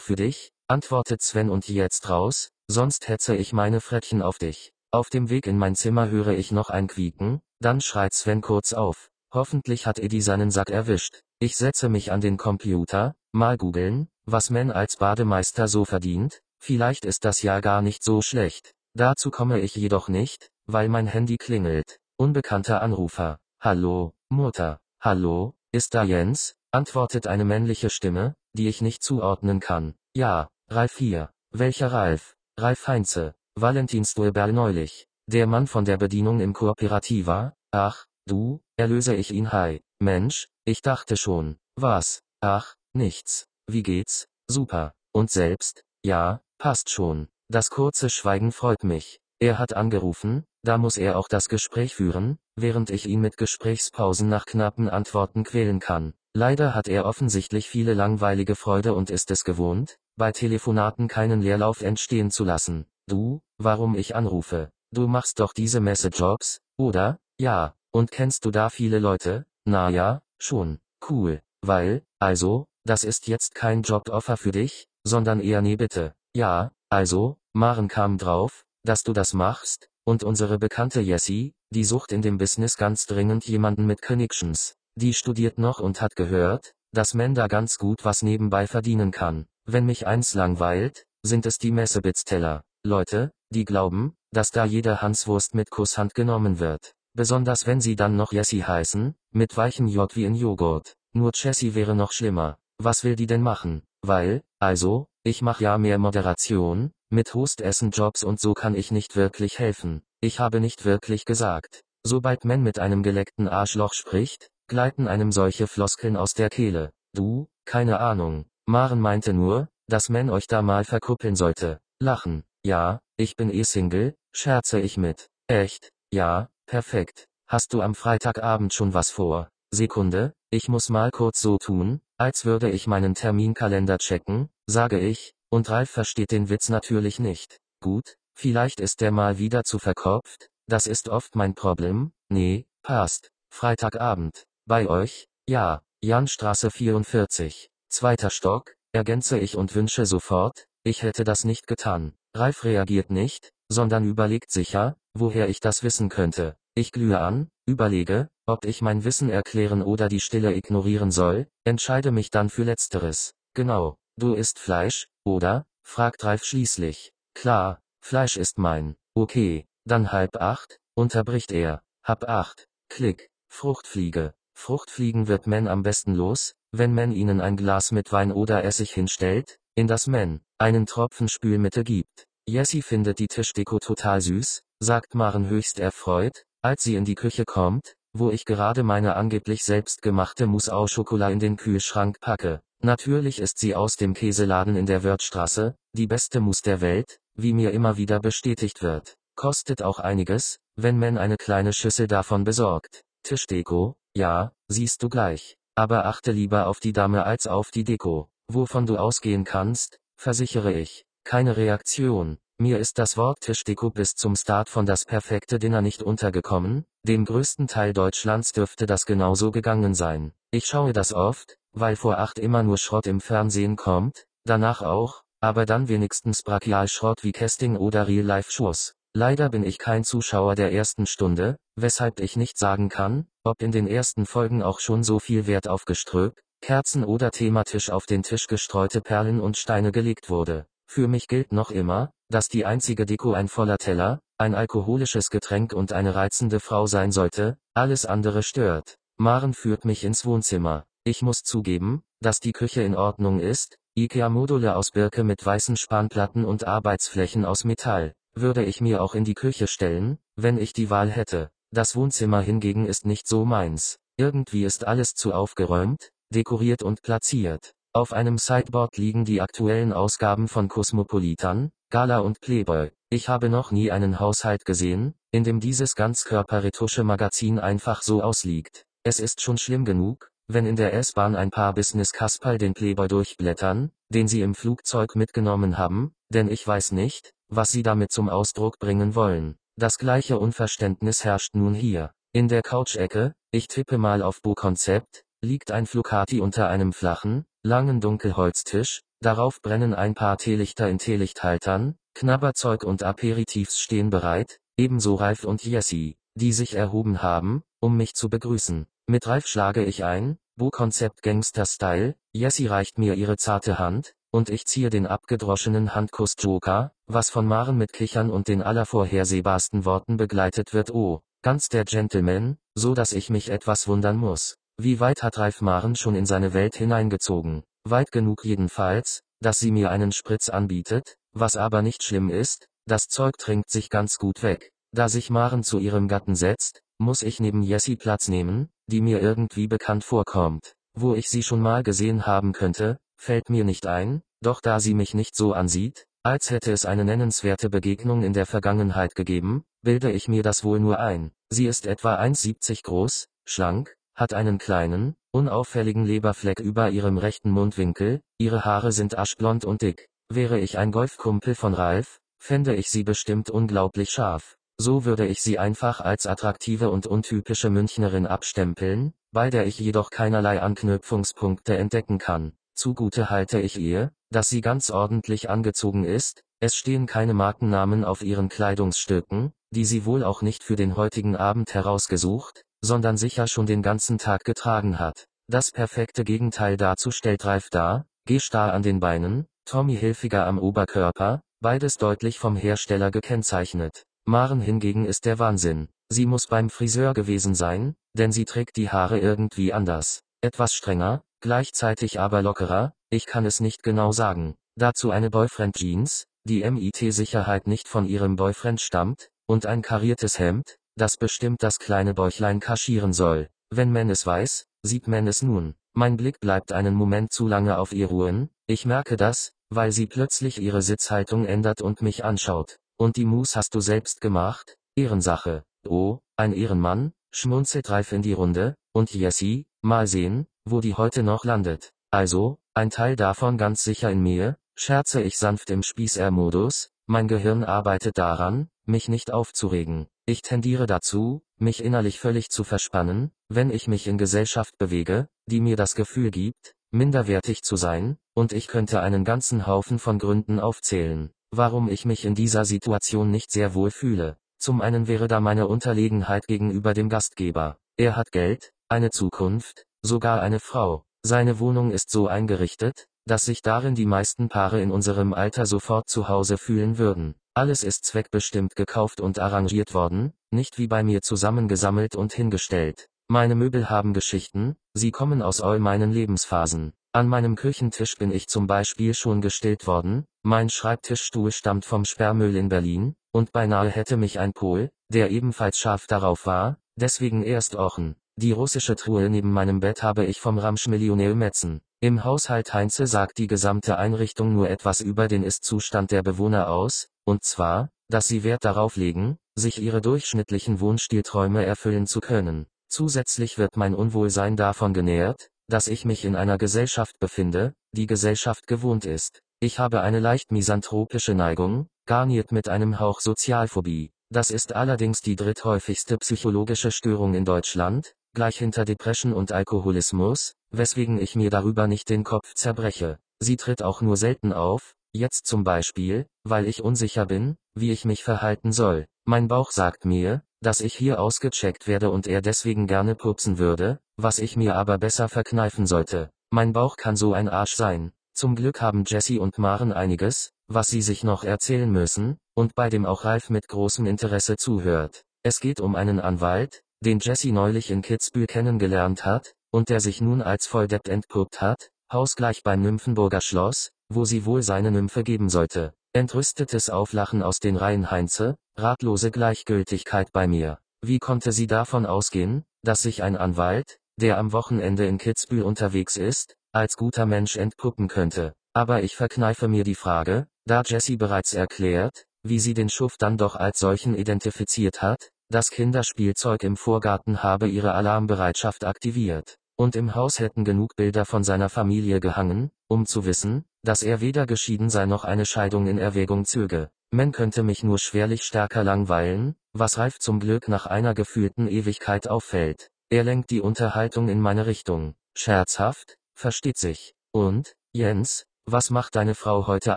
für dich, antwortet Sven und jetzt raus, sonst hetze ich meine Frettchen auf dich. Auf dem Weg in mein Zimmer höre ich noch ein Quieken, dann schreit Sven kurz auf. Hoffentlich hat Eddie seinen Sack erwischt. Ich setze mich an den Computer, mal googeln, was man als Bademeister so verdient, vielleicht ist das ja gar nicht so schlecht. Dazu komme ich jedoch nicht, weil mein Handy klingelt. Unbekannter Anrufer. Hallo, Mutter. Hallo, ist da Jens? antwortet eine männliche Stimme, die ich nicht zuordnen kann. Ja, Ralf hier. Welcher Ralf? Ralf Heinze. Valentinsduell neulich. Der Mann von der Bedienung im Kooperativa? Ach, du, erlöse ich ihn hi. Mensch, ich dachte schon. Was? Ach, nichts. Wie geht's? Super. Und selbst? Ja, passt schon. Das kurze Schweigen freut mich. Er hat angerufen, da muss er auch das Gespräch führen, während ich ihn mit Gesprächspausen nach knappen Antworten quälen kann. Leider hat er offensichtlich viele langweilige Freude und ist es gewohnt, bei Telefonaten keinen Leerlauf entstehen zu lassen. Du, warum ich anrufe? Du machst doch diese Messejobs, oder? Ja. Und kennst du da viele Leute? Na ja, schon. Cool. Weil, also, das ist jetzt kein Joboffer für dich, sondern eher nee bitte. Ja, also, Maren kam drauf, dass du das machst, und unsere bekannte Jessie, die sucht in dem Business ganz dringend jemanden mit Connections. Die studiert noch und hat gehört, dass man da ganz gut was nebenbei verdienen kann. Wenn mich eins langweilt, sind es die Messebitzteller. Leute, die glauben, dass da jeder Hanswurst mit Kusshand genommen wird. Besonders wenn sie dann noch Jessie heißen, mit weichem J wie in Joghurt. Nur Jessie wäre noch schlimmer. Was will die denn machen? Weil, also, ich mach ja mehr Moderation, mit Hostessen-Jobs und so kann ich nicht wirklich helfen. Ich habe nicht wirklich gesagt. Sobald man mit einem geleckten Arschloch spricht, gleiten einem solche Floskeln aus der Kehle. Du, keine Ahnung. Maren meinte nur, dass man euch da mal verkuppeln sollte. Lachen. Ja, ich bin eh Single, scherze ich mit. Echt? Ja, perfekt. Hast du am Freitagabend schon was vor? Sekunde, ich muss mal kurz so tun, als würde ich meinen Terminkalender checken, sage ich, und Ralf versteht den Witz natürlich nicht. Gut, vielleicht ist der mal wieder zu verkopft, das ist oft mein Problem, nee, passt. Freitagabend. Bei euch? Ja, Janstraße 44. Zweiter Stock, ergänze ich und wünsche sofort, ich hätte das nicht getan. Ralf reagiert nicht, sondern überlegt sicher, woher ich das wissen könnte. Ich glühe an, überlege, ob ich mein Wissen erklären oder die Stille ignorieren soll, entscheide mich dann für letzteres. Genau, du isst Fleisch, oder? fragt Ralf schließlich. Klar, Fleisch ist mein. Okay, dann halb acht, unterbricht er. Hab acht. Klick. Fruchtfliege. Fruchtfliegen wird man am besten los, wenn man ihnen ein Glas mit Wein oder Essig hinstellt, in das man einen Tropfen Spülmittel gibt. Jessie findet die Tischdeko total süß, sagt Maren höchst erfreut, als sie in die Küche kommt, wo ich gerade meine angeblich selbstgemachte Mousse au Chocolat in den Kühlschrank packe. Natürlich ist sie aus dem Käseladen in der Wörthstraße, die beste Mousse der Welt, wie mir immer wieder bestätigt wird. Kostet auch einiges, wenn man eine kleine Schüssel davon besorgt. Tischdeko, ja, siehst du gleich. Aber achte lieber auf die Dame als auf die Deko. Wovon du ausgehen kannst, versichere ich. Keine Reaktion. Mir ist das Wort Tischdeko bis zum Start von das perfekte Dinner nicht untergekommen, dem größten Teil Deutschlands dürfte das genauso gegangen sein. Ich schaue das oft, weil vor acht immer nur Schrott im Fernsehen kommt, danach auch, aber dann wenigstens Brachialschrott wie Casting oder Real-Life-Shows. Leider bin ich kein Zuschauer der ersten Stunde, weshalb ich nicht sagen kann, ob in den ersten Folgen auch schon so viel Wert auf Gestrüpp, Kerzen oder thematisch auf den Tisch gestreute Perlen und Steine gelegt wurde. Für mich gilt noch immer, dass die einzige Deko ein voller Teller, ein alkoholisches Getränk und eine reizende Frau sein sollte, alles andere stört. Maren führt mich ins Wohnzimmer. Ich muss zugeben, dass die Küche in Ordnung ist, IKEA-Module aus Birke mit weißen Spanplatten und Arbeitsflächen aus Metall, würde ich mir auch in die Küche stellen, wenn ich die Wahl hätte. Das Wohnzimmer hingegen ist nicht so meins. Irgendwie ist alles zu aufgeräumt, dekoriert und platziert. Auf einem Sideboard liegen die aktuellen Ausgaben von Cosmopolitan, Gala und Playboy. Ich habe noch nie einen Haushalt gesehen, in dem dieses Ganzkörper-Retusche-Magazin einfach so ausliegt. Es ist schon schlimm genug, wenn in der S-Bahn ein paar Business-Kasperl den Playboy durchblättern, den sie im Flugzeug mitgenommen haben, denn ich weiß nicht, was sie damit zum Ausdruck bringen wollen. Das gleiche Unverständnis herrscht nun hier. In der Couch-Ecke, ich tippe mal auf Bo-Konzept, liegt ein Flukati unter einem flachen, langen Dunkelholztisch, Darauf brennen ein paar Teelichter in Teelichthaltern, Knabberzeug und Aperitifs stehen bereit, ebenso Ralf und Jessie, die sich erhoben haben, um mich zu begrüßen. Mit Ralf schlage ich ein, Bu-Konzept Gangster Style, Jessie reicht mir ihre zarte Hand, und ich ziehe den abgedroschenen Handkuss Joker, was von Maren mit Kichern und den allervorhersehbarsten Worten begleitet wird oh, ganz der Gentleman, so dass ich mich etwas wundern muss. Wie weit hat Ralf Maren schon in seine Welt hineingezogen? Weit genug jedenfalls, dass sie mir einen Spritz anbietet, was aber nicht schlimm ist, das Zeug trinkt sich ganz gut weg. Da sich Maren zu ihrem Gatten setzt, muss ich neben Jessie Platz nehmen, die mir irgendwie bekannt vorkommt. Wo ich sie schon mal gesehen haben könnte, fällt mir nicht ein, doch da sie mich nicht so ansieht, als hätte es eine nennenswerte Begegnung in der Vergangenheit gegeben, bilde ich mir das wohl nur ein. Sie ist etwa 1,70 groß, schlank, hat einen kleinen, unauffälligen Leberfleck über ihrem rechten Mundwinkel, ihre Haare sind aschblond und dick. Wäre ich ein Golfkumpel von Ralf, fände ich sie bestimmt unglaublich scharf. So würde ich sie einfach als attraktive und untypische Münchnerin abstempeln, bei der ich jedoch keinerlei Anknüpfungspunkte entdecken kann. Zugute halte ich ihr, dass sie ganz ordentlich angezogen ist, es stehen keine Markennamen auf ihren Kleidungsstücken, die sie wohl auch nicht für den heutigen Abend herausgesucht, sondern sicher schon den ganzen Tag getragen hat. Das perfekte Gegenteil dazu stellt Ralf dar, G-Star an den Beinen, Tommy Hilfiger am Oberkörper, beides deutlich vom Hersteller gekennzeichnet. Maren hingegen ist der Wahnsinn. Sie muss beim Friseur gewesen sein, denn sie trägt die Haare irgendwie anders. Etwas strenger, gleichzeitig aber lockerer, ich kann es nicht genau sagen. Dazu eine Boyfriend Jeans, die MIT-Sicherheit nicht von ihrem Boyfriend stammt, und ein kariertes Hemd, das bestimmt das kleine Bäuchlein kaschieren soll. Wenn man es weiß, sieht man es nun. Mein Blick bleibt einen Moment zu lange auf ihr ruhen, ich merke das, weil sie plötzlich ihre Sitzhaltung ändert und mich anschaut. Und die Mus hast du selbst gemacht? Ehrensache. Oh, ein Ehrenmann, schmunzelt Ralf in die Runde, und Jessie, mal sehen, wo die heute noch landet. Also, ein Teil davon ganz sicher in mir, scherze ich sanft im Spießer-Modus, mein Gehirn arbeitet daran, mich nicht aufzuregen. Ich tendiere dazu, mich innerlich völlig zu verspannen, wenn ich mich in Gesellschaft bewege, die mir das Gefühl gibt, minderwertig zu sein, und ich könnte einen ganzen Haufen von Gründen aufzählen, warum ich mich in dieser Situation nicht sehr wohl fühle. Zum einen wäre da meine Unterlegenheit gegenüber dem Gastgeber. Er hat Geld, eine Zukunft, sogar eine Frau. Seine Wohnung ist so eingerichtet, dass sich darin die meisten Paare in unserem Alter sofort zu Hause fühlen würden. Alles ist zweckbestimmt gekauft und arrangiert worden, nicht wie bei mir zusammengesammelt und hingestellt. Meine Möbel haben Geschichten, sie kommen aus all meinen Lebensphasen. An meinem Küchentisch bin ich zum Beispiel schon gestillt worden, mein Schreibtischstuhl stammt vom Sperrmüll in Berlin, und beinahe hätte mich ein Pol, der ebenfalls scharf darauf war, deswegen erst ochen. Die russische Truhe neben meinem Bett habe ich vom Ramsch-Millionär Metzen. Im Haushalt Heinze sagt die gesamte Einrichtung nur etwas über den Ist-Zustand der Bewohner aus, und zwar, dass sie Wert darauf legen, sich ihre durchschnittlichen Wohnstilträume erfüllen zu können. Zusätzlich wird mein Unwohlsein davon genährt, dass ich mich in einer Gesellschaft befinde, die Gesellschaft gewohnt ist. Ich habe eine leicht misanthropische Neigung, garniert mit einem Hauch Sozialphobie. Das ist allerdings die dritthäufigste psychologische Störung in Deutschland, gleich hinter Depression und Alkoholismus, weswegen ich mir darüber nicht den Kopf zerbreche. Sie tritt auch nur selten auf, jetzt zum Beispiel, weil ich unsicher bin, wie ich mich verhalten soll. Mein Bauch sagt mir, dass ich hier ausgecheckt werde und er deswegen gerne pupsen würde, was ich mir aber besser verkneifen sollte. Mein Bauch kann so ein Arsch sein. Zum Glück haben Jesse und Maren einiges, was sie sich noch erzählen müssen, und bei dem auch Ralf mit großem Interesse zuhört. Es geht um einen Anwalt, den Jesse neulich in Kitzbühel kennengelernt hat, und der sich nun als Volldepp entpuppt hat, hausgleich beim Nymphenburger Schloss, wo sie wohl seine Nymphe geben sollte. Entrüstetes Auflachen aus den Reihen Heinze, ratlose Gleichgültigkeit bei mir. Wie konnte sie davon ausgehen, dass sich ein Anwalt, der am Wochenende in Kitzbühel unterwegs ist, als guter Mensch entpuppen könnte? Aber ich verkneife mir die Frage, da Jessie bereits erklärt, wie sie den Schuft dann doch als solchen identifiziert hat, das Kinderspielzeug im Vorgarten habe ihre Alarmbereitschaft aktiviert. Und im Haus hätten genug Bilder von seiner Familie gehangen, um zu wissen, dass er weder geschieden sei noch eine Scheidung in Erwägung zöge. Man könnte mich nur schwerlich stärker langweilen, was Ralf zum Glück nach einer gefühlten Ewigkeit auffällt. Er lenkt die Unterhaltung in meine Richtung. Scherzhaft, versteht sich. Und, Jens, was macht deine Frau heute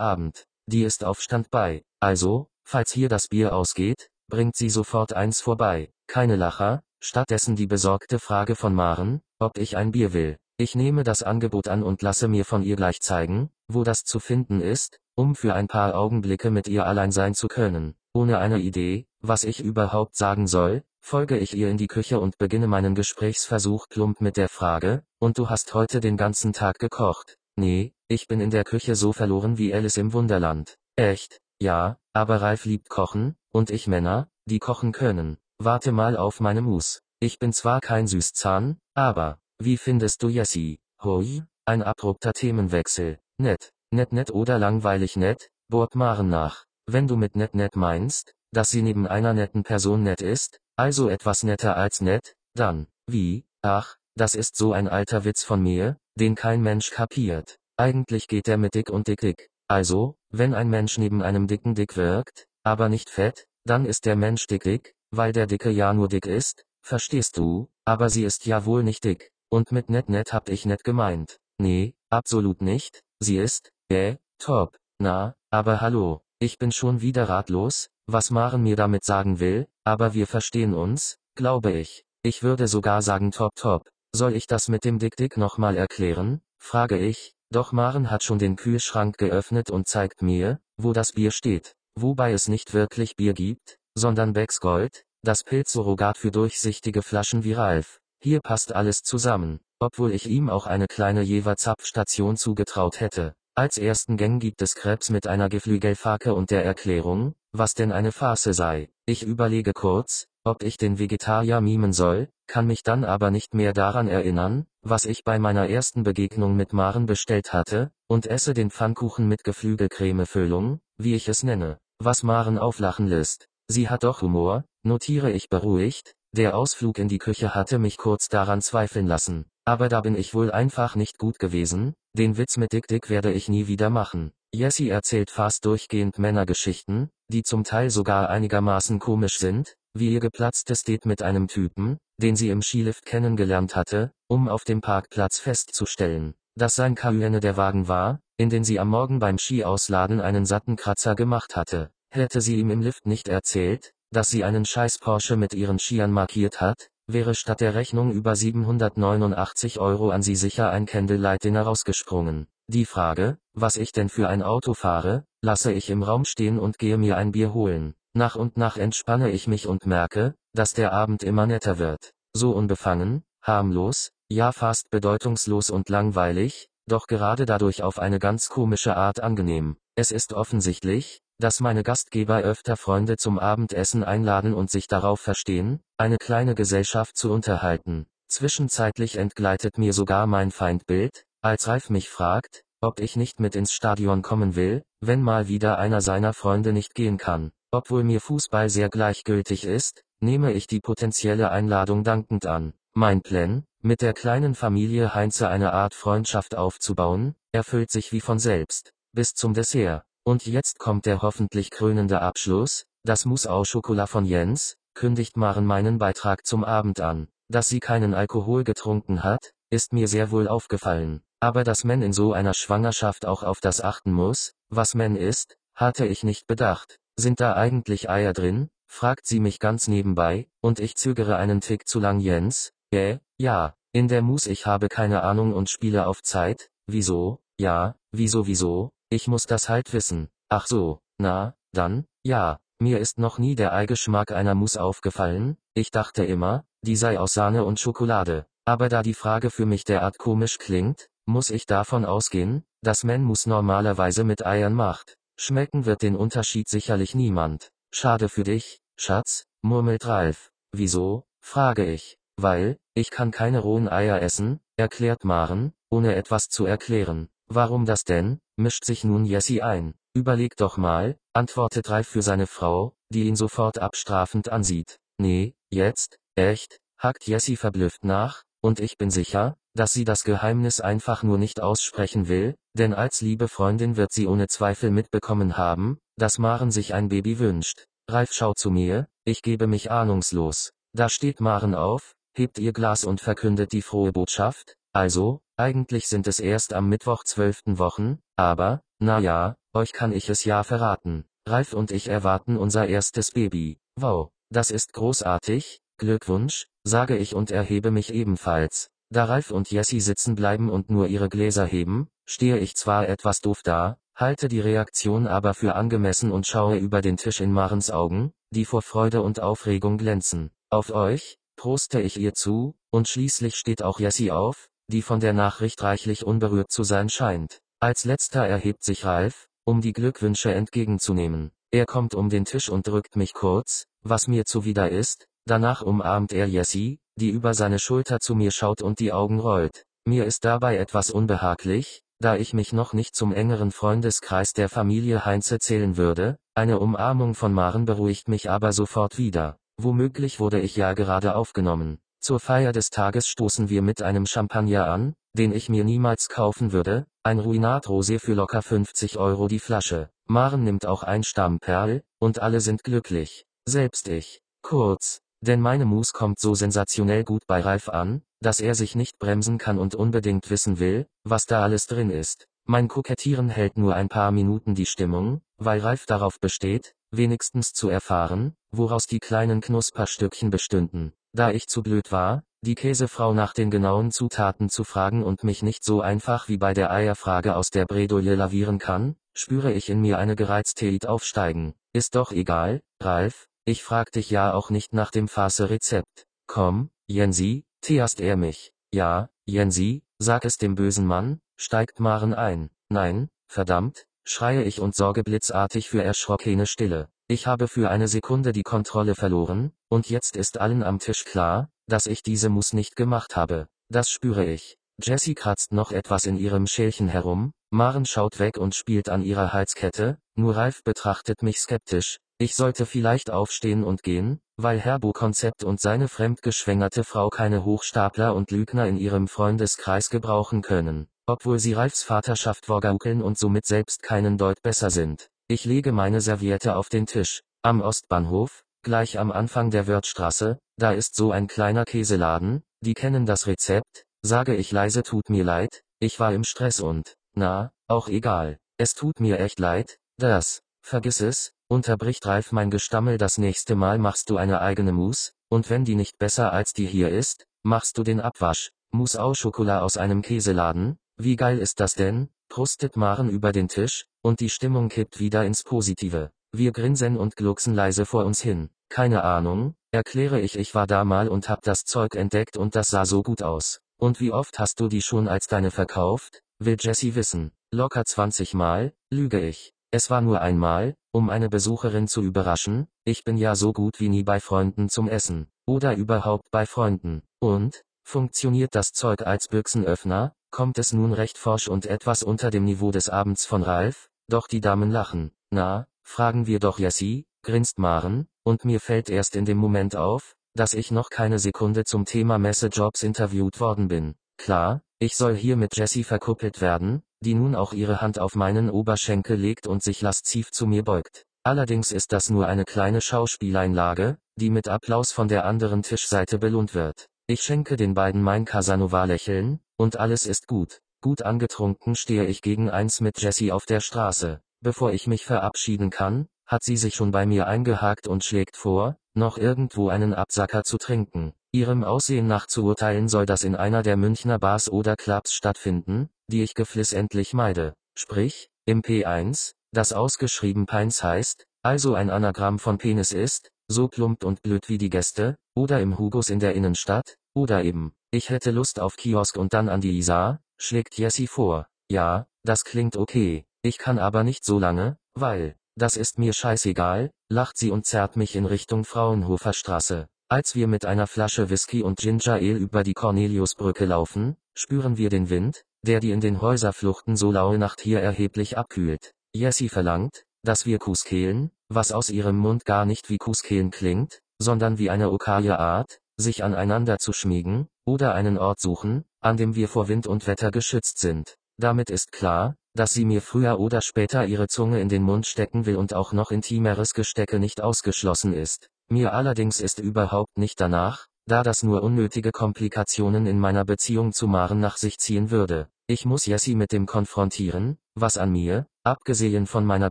Abend? Die ist auf Standby. Also, falls hier das Bier ausgeht, bringt sie sofort eins vorbei. Keine Lacher, stattdessen die besorgte Frage von Maren, ob ich ein Bier will. Ich nehme das Angebot an und lasse mir von ihr gleich zeigen, wo das zu finden ist, um für ein paar Augenblicke mit ihr allein sein zu können. Ohne eine Idee, was ich überhaupt sagen soll, folge ich ihr in die Küche und beginne meinen Gesprächsversuch plump mit der Frage, und du hast heute den ganzen Tag gekocht? Nee, ich bin in der Küche so verloren wie Alice im Wunderland. Echt? Ja, aber Ralf liebt kochen, und ich Männer, die kochen können. Warte mal auf meine Mus. Ich bin zwar kein Süßzahn, aber, wie findest du Jessie? Hoi? Ein abrupter Themenwechsel. Nett, nett nett oder langweilig nett, bohrt Maren nach. Wenn du mit nett nett meinst, dass sie neben einer netten Person nett ist, also etwas netter als nett, dann, wie, ach, das ist so ein alter Witz von mir, den kein Mensch kapiert. Eigentlich geht der mit dick und dick dick. Also, wenn ein Mensch neben einem dicken dick wirkt, aber nicht fett, dann ist der Mensch dick dick, weil der Dicke ja nur dick ist, verstehst du, aber sie ist ja wohl nicht dick. Und mit net net hab ich net gemeint. Nee, absolut nicht, sie ist, äh, top. Na, aber hallo, ich bin schon wieder ratlos, was Maren mir damit sagen will, aber wir verstehen uns, glaube ich. Ich würde sogar sagen top top. Soll ich das mit dem Dick Dick nochmal erklären? frage ich, doch Maren hat schon den Kühlschrank geöffnet und zeigt mir, wo das Bier steht. Wobei es nicht wirklich Bier gibt, sondern Becks Gold, das Pilzsurrogat für durchsichtige Flaschen wie Ralf. Hier passt alles zusammen, obwohl ich ihm auch eine kleine Jever-Zapfstation zugetraut hätte. Als ersten Gang gibt es Krebs mit einer Geflügelfake und der Erklärung, was denn eine Farce sei. Ich überlege kurz, ob ich den Vegetarier mimen soll, kann mich dann aber nicht mehr daran erinnern, was ich bei meiner ersten Begegnung mit Maren bestellt hatte, und esse den Pfannkuchen mit Geflügelcremefüllung, wie ich es nenne, was Maren auflachen lässt. Sie hat doch Humor, notiere ich beruhigt, der Ausflug in die Küche hatte mich kurz daran zweifeln lassen, aber da bin ich wohl einfach nicht gut gewesen, den Witz mit Dick Dick werde ich nie wieder machen. Jessie erzählt fast durchgehend Männergeschichten, die zum Teil sogar einigermaßen komisch sind, wie ihr geplatztes Date mit einem Typen, den sie im Skilift kennengelernt hatte, um auf dem Parkplatz festzustellen, dass sein Cayenne der Wagen war, in den sie am Morgen beim Skiausladen einen satten Kratzer gemacht hatte. Hätte sie ihm im Lift nicht erzählt, dass sie einen scheiß Porsche mit ihren Skiern markiert hat, wäre statt der Rechnung über 789 Euro an sie sicher ein Candlelight Dinner rausgesprungen. Die Frage, was ich denn für ein Auto fahre, lasse ich im Raum stehen und gehe mir ein Bier holen. Nach und nach entspanne ich mich und merke, dass der Abend immer netter wird. So unbefangen, harmlos, ja fast bedeutungslos und langweilig, doch gerade dadurch auf eine ganz komische Art angenehm. Es ist offensichtlich, dass meine Gastgeber öfter Freunde zum Abendessen einladen und sich darauf verstehen, eine kleine Gesellschaft zu unterhalten. Zwischenzeitlich entgleitet mir sogar mein Feindbild, als Ralf mich fragt, ob ich nicht mit ins Stadion kommen will, wenn mal wieder einer seiner Freunde nicht gehen kann. Obwohl mir Fußball sehr gleichgültig ist, nehme ich die potenzielle Einladung dankend an. Mein Plan, mit der kleinen Familie Heinze eine Art Freundschaft aufzubauen, erfüllt sich wie von selbst. bis zum Dessert. Und jetzt kommt der hoffentlich krönende Abschluss, das Mousse au Chocolat von Jens, kündigt Maren meinen Beitrag zum Abend an. Dass sie keinen Alkohol getrunken hat, ist mir sehr wohl aufgefallen. Aber dass man in so einer Schwangerschaft auch auf das achten muss, was man isst, hatte ich nicht bedacht. Sind da eigentlich Eier drin? fragt sie mich ganz nebenbei, und ich zögere einen Tick zu lang. Jens, äh, ja, in der Mus ich habe keine Ahnung und spiele auf Zeit, wieso, ja, wieso wieso, ich muss das halt wissen, ach so, na, dann, ja, mir ist noch nie der Eigeschmack einer Mus aufgefallen, ich dachte immer, die sei aus Sahne und Schokolade, aber da die Frage für mich derart komisch klingt, muss ich davon ausgehen, dass man Mus normalerweise mit Eiern macht. Schmecken wird den Unterschied sicherlich niemand. Schade für dich, Schatz, murmelt Ralf. Wieso, frage ich. Weil, ich kann keine rohen Eier essen, erklärt Maren, ohne etwas zu erklären. Warum das denn, mischt sich nun Jessie ein. Überleg doch mal, antwortet Ralf für seine Frau, die ihn sofort abstrafend ansieht. Nee, jetzt, echt, hakt Jessie verblüfft nach, und ich bin sicher, dass sie das Geheimnis einfach nur nicht aussprechen will, denn als liebe Freundin wird sie ohne Zweifel mitbekommen haben, dass Maren sich ein Baby wünscht. Ralf schaut zu mir, ich gebe mich ahnungslos. Da steht Maren auf, hebt ihr Glas und verkündet die frohe Botschaft, also, eigentlich sind es erst am Mittwoch zwölften Wochen, aber, na ja, euch kann ich es ja verraten. Ralf und ich erwarten unser erstes Baby. Wow, das ist großartig, Glückwunsch, sage ich und erhebe mich ebenfalls. Da Ralf und Jessie sitzen bleiben und nur ihre Gläser heben, stehe ich zwar etwas doof da, halte die Reaktion aber für angemessen und schaue über den Tisch in Marens Augen, die vor Freude und Aufregung glänzen. Auf euch, proste ich ihr zu, und schließlich steht auch Jessie auf, die von der Nachricht reichlich unberührt zu sein scheint. Als letzter erhebt sich Ralf, um die Glückwünsche entgegenzunehmen. Er kommt um den Tisch und drückt mich kurz, was mir zuwider ist, danach umarmt er Jessie, die über seine Schulter zu mir schaut und die Augen rollt. Mir ist dabei etwas unbehaglich, da ich mich noch nicht zum engeren Freundeskreis der Familie Heinze zählen würde, eine Umarmung von Maren beruhigt mich aber sofort wieder. Womöglich wurde ich ja gerade aufgenommen. Zur Feier des Tages stoßen wir mit einem Champagner an, den ich mir niemals kaufen würde, ein Ruinat Rosé für locker 50 Euro die Flasche. Maren nimmt auch ein Stammperl, und alle sind glücklich. Selbst ich. Kurz, denn meine Mus kommt so sensationell gut bei Ralf an, dass er sich nicht bremsen kann und unbedingt wissen will, was da alles drin ist. Mein Kokettieren hält nur ein paar Minuten die Stimmung, weil Ralf darauf besteht, wenigstens zu erfahren, woraus die kleinen Knusperstückchen bestünden. Da ich zu blöd war, die Käsefrau nach den genauen Zutaten zu fragen und mich nicht so einfach wie bei der Eierfrage aus der Bredouille lavieren kann, spüre ich in mir eine Gereiztheit aufsteigen. Ist doch egal, Ralf, ich frag dich ja auch nicht nach dem Fasse-Rezept. Komm, Jensi, teast er mich. Ja, Jensi, sag es dem bösen Mann, steigt Maren ein. Nein, verdammt, schreie ich und sorge blitzartig für erschrockene Stille. Ich habe für eine Sekunde die Kontrolle verloren, und jetzt ist allen am Tisch klar, dass ich diese Muss nicht gemacht habe. Das spüre ich. Jessie kratzt noch etwas in ihrem Schälchen herum, Maren schaut weg und spielt an ihrer Halskette, nur Ralf betrachtet mich skeptisch, ich sollte vielleicht aufstehen und gehen, weil Herbo Konzept und seine fremdgeschwängerte Frau keine Hochstapler und Lügner in ihrem Freundeskreis gebrauchen können, obwohl sie Ralfs Vaterschaft vorgaukeln und somit selbst keinen Deut besser sind. Ich lege meine Serviette auf den Tisch. Am Ostbahnhof, gleich am Anfang der Wörthstraße, da ist so ein kleiner Käseladen, die kennen das Rezept, sage ich leise tut mir leid, ich war im Stress und, na, auch egal, es tut mir echt leid, das, vergiss es, Unterbricht Ralf mein Gestammel das nächste Mal machst du eine eigene Mousse, und wenn die nicht besser als die hier ist, machst du den Abwasch. Mousse au Chocolat aus einem Käseladen, wie geil ist das denn? Prustet Maren über den Tisch, und die Stimmung kippt wieder ins Positive. Wir grinsen und glucksen leise vor uns hin. Keine Ahnung, erkläre ich, ich war da mal und hab das Zeug entdeckt und das sah so gut aus. Und wie oft hast du die schon als deine verkauft? Will Jessie wissen. Locker 20 Mal, lüge ich. Es war nur einmal, um eine Besucherin zu überraschen, ich bin ja so gut wie nie bei Freunden zum Essen, oder überhaupt bei Freunden. Und, funktioniert das Zeug als Büchsenöffner, kommt es nun recht forsch und etwas unter dem Niveau des Abends von Ralf, doch die Damen lachen. Na, fragen wir doch Jessie, grinst Maren, und mir fällt erst in dem Moment auf, dass ich noch keine Sekunde zum Thema Messejobs interviewt worden bin. Klar, ich soll hier mit Jessie verkuppelt werden, die nun auch ihre Hand auf meinen Oberschenkel legt und sich lasziv zu mir beugt. Allerdings ist das nur eine kleine Schauspieleinlage, die mit Applaus von der anderen Tischseite belohnt wird. Ich schenke den beiden mein Casanova-Lächeln, und alles ist gut. Gut angetrunken stehe ich gegen eins mit Jessie auf der Straße. Bevor ich mich verabschieden kann, hat sie sich schon bei mir eingehakt und schlägt vor, noch irgendwo einen Absacker zu trinken. Ihrem Aussehen nach zu urteilen soll das in einer der Münchner Bars oder Clubs stattfinden, die ich geflissentlich meide. Sprich, im P1, das ausgeschrieben Peins heißt, also ein Anagramm von Penis ist, so plump und blöd wie die Gäste, oder im Hugos in der Innenstadt, oder eben, ich hätte Lust auf Kiosk und dann an die Isar, schlägt Jessie vor. Ja, das klingt okay, ich kann aber nicht so lange, weil, das ist mir scheißegal, lacht sie und zerrt mich in Richtung Fraunhofer Straße. Als wir mit einer Flasche Whisky und Ginger Ale über die Corneliusbrücke laufen, spüren wir den Wind, der die in den Häuserfluchten so laue Nacht hier erheblich abkühlt. Jessie verlangt, dass wir Kuss kehlen, was aus ihrem Mund gar nicht wie Kuskehlen klingt, sondern wie eine okaye Art, sich aneinander zu schmiegen, oder einen Ort suchen, an dem wir vor Wind und Wetter geschützt sind. Damit ist klar, dass sie mir früher oder später ihre Zunge in den Mund stecken will und auch noch intimeres Gestecke nicht ausgeschlossen ist. Mir allerdings ist überhaupt nicht danach, da das nur unnötige Komplikationen in meiner Beziehung zu Maren nach sich ziehen würde. Ich muss Jessie mit dem konfrontieren, was an mir, abgesehen von meiner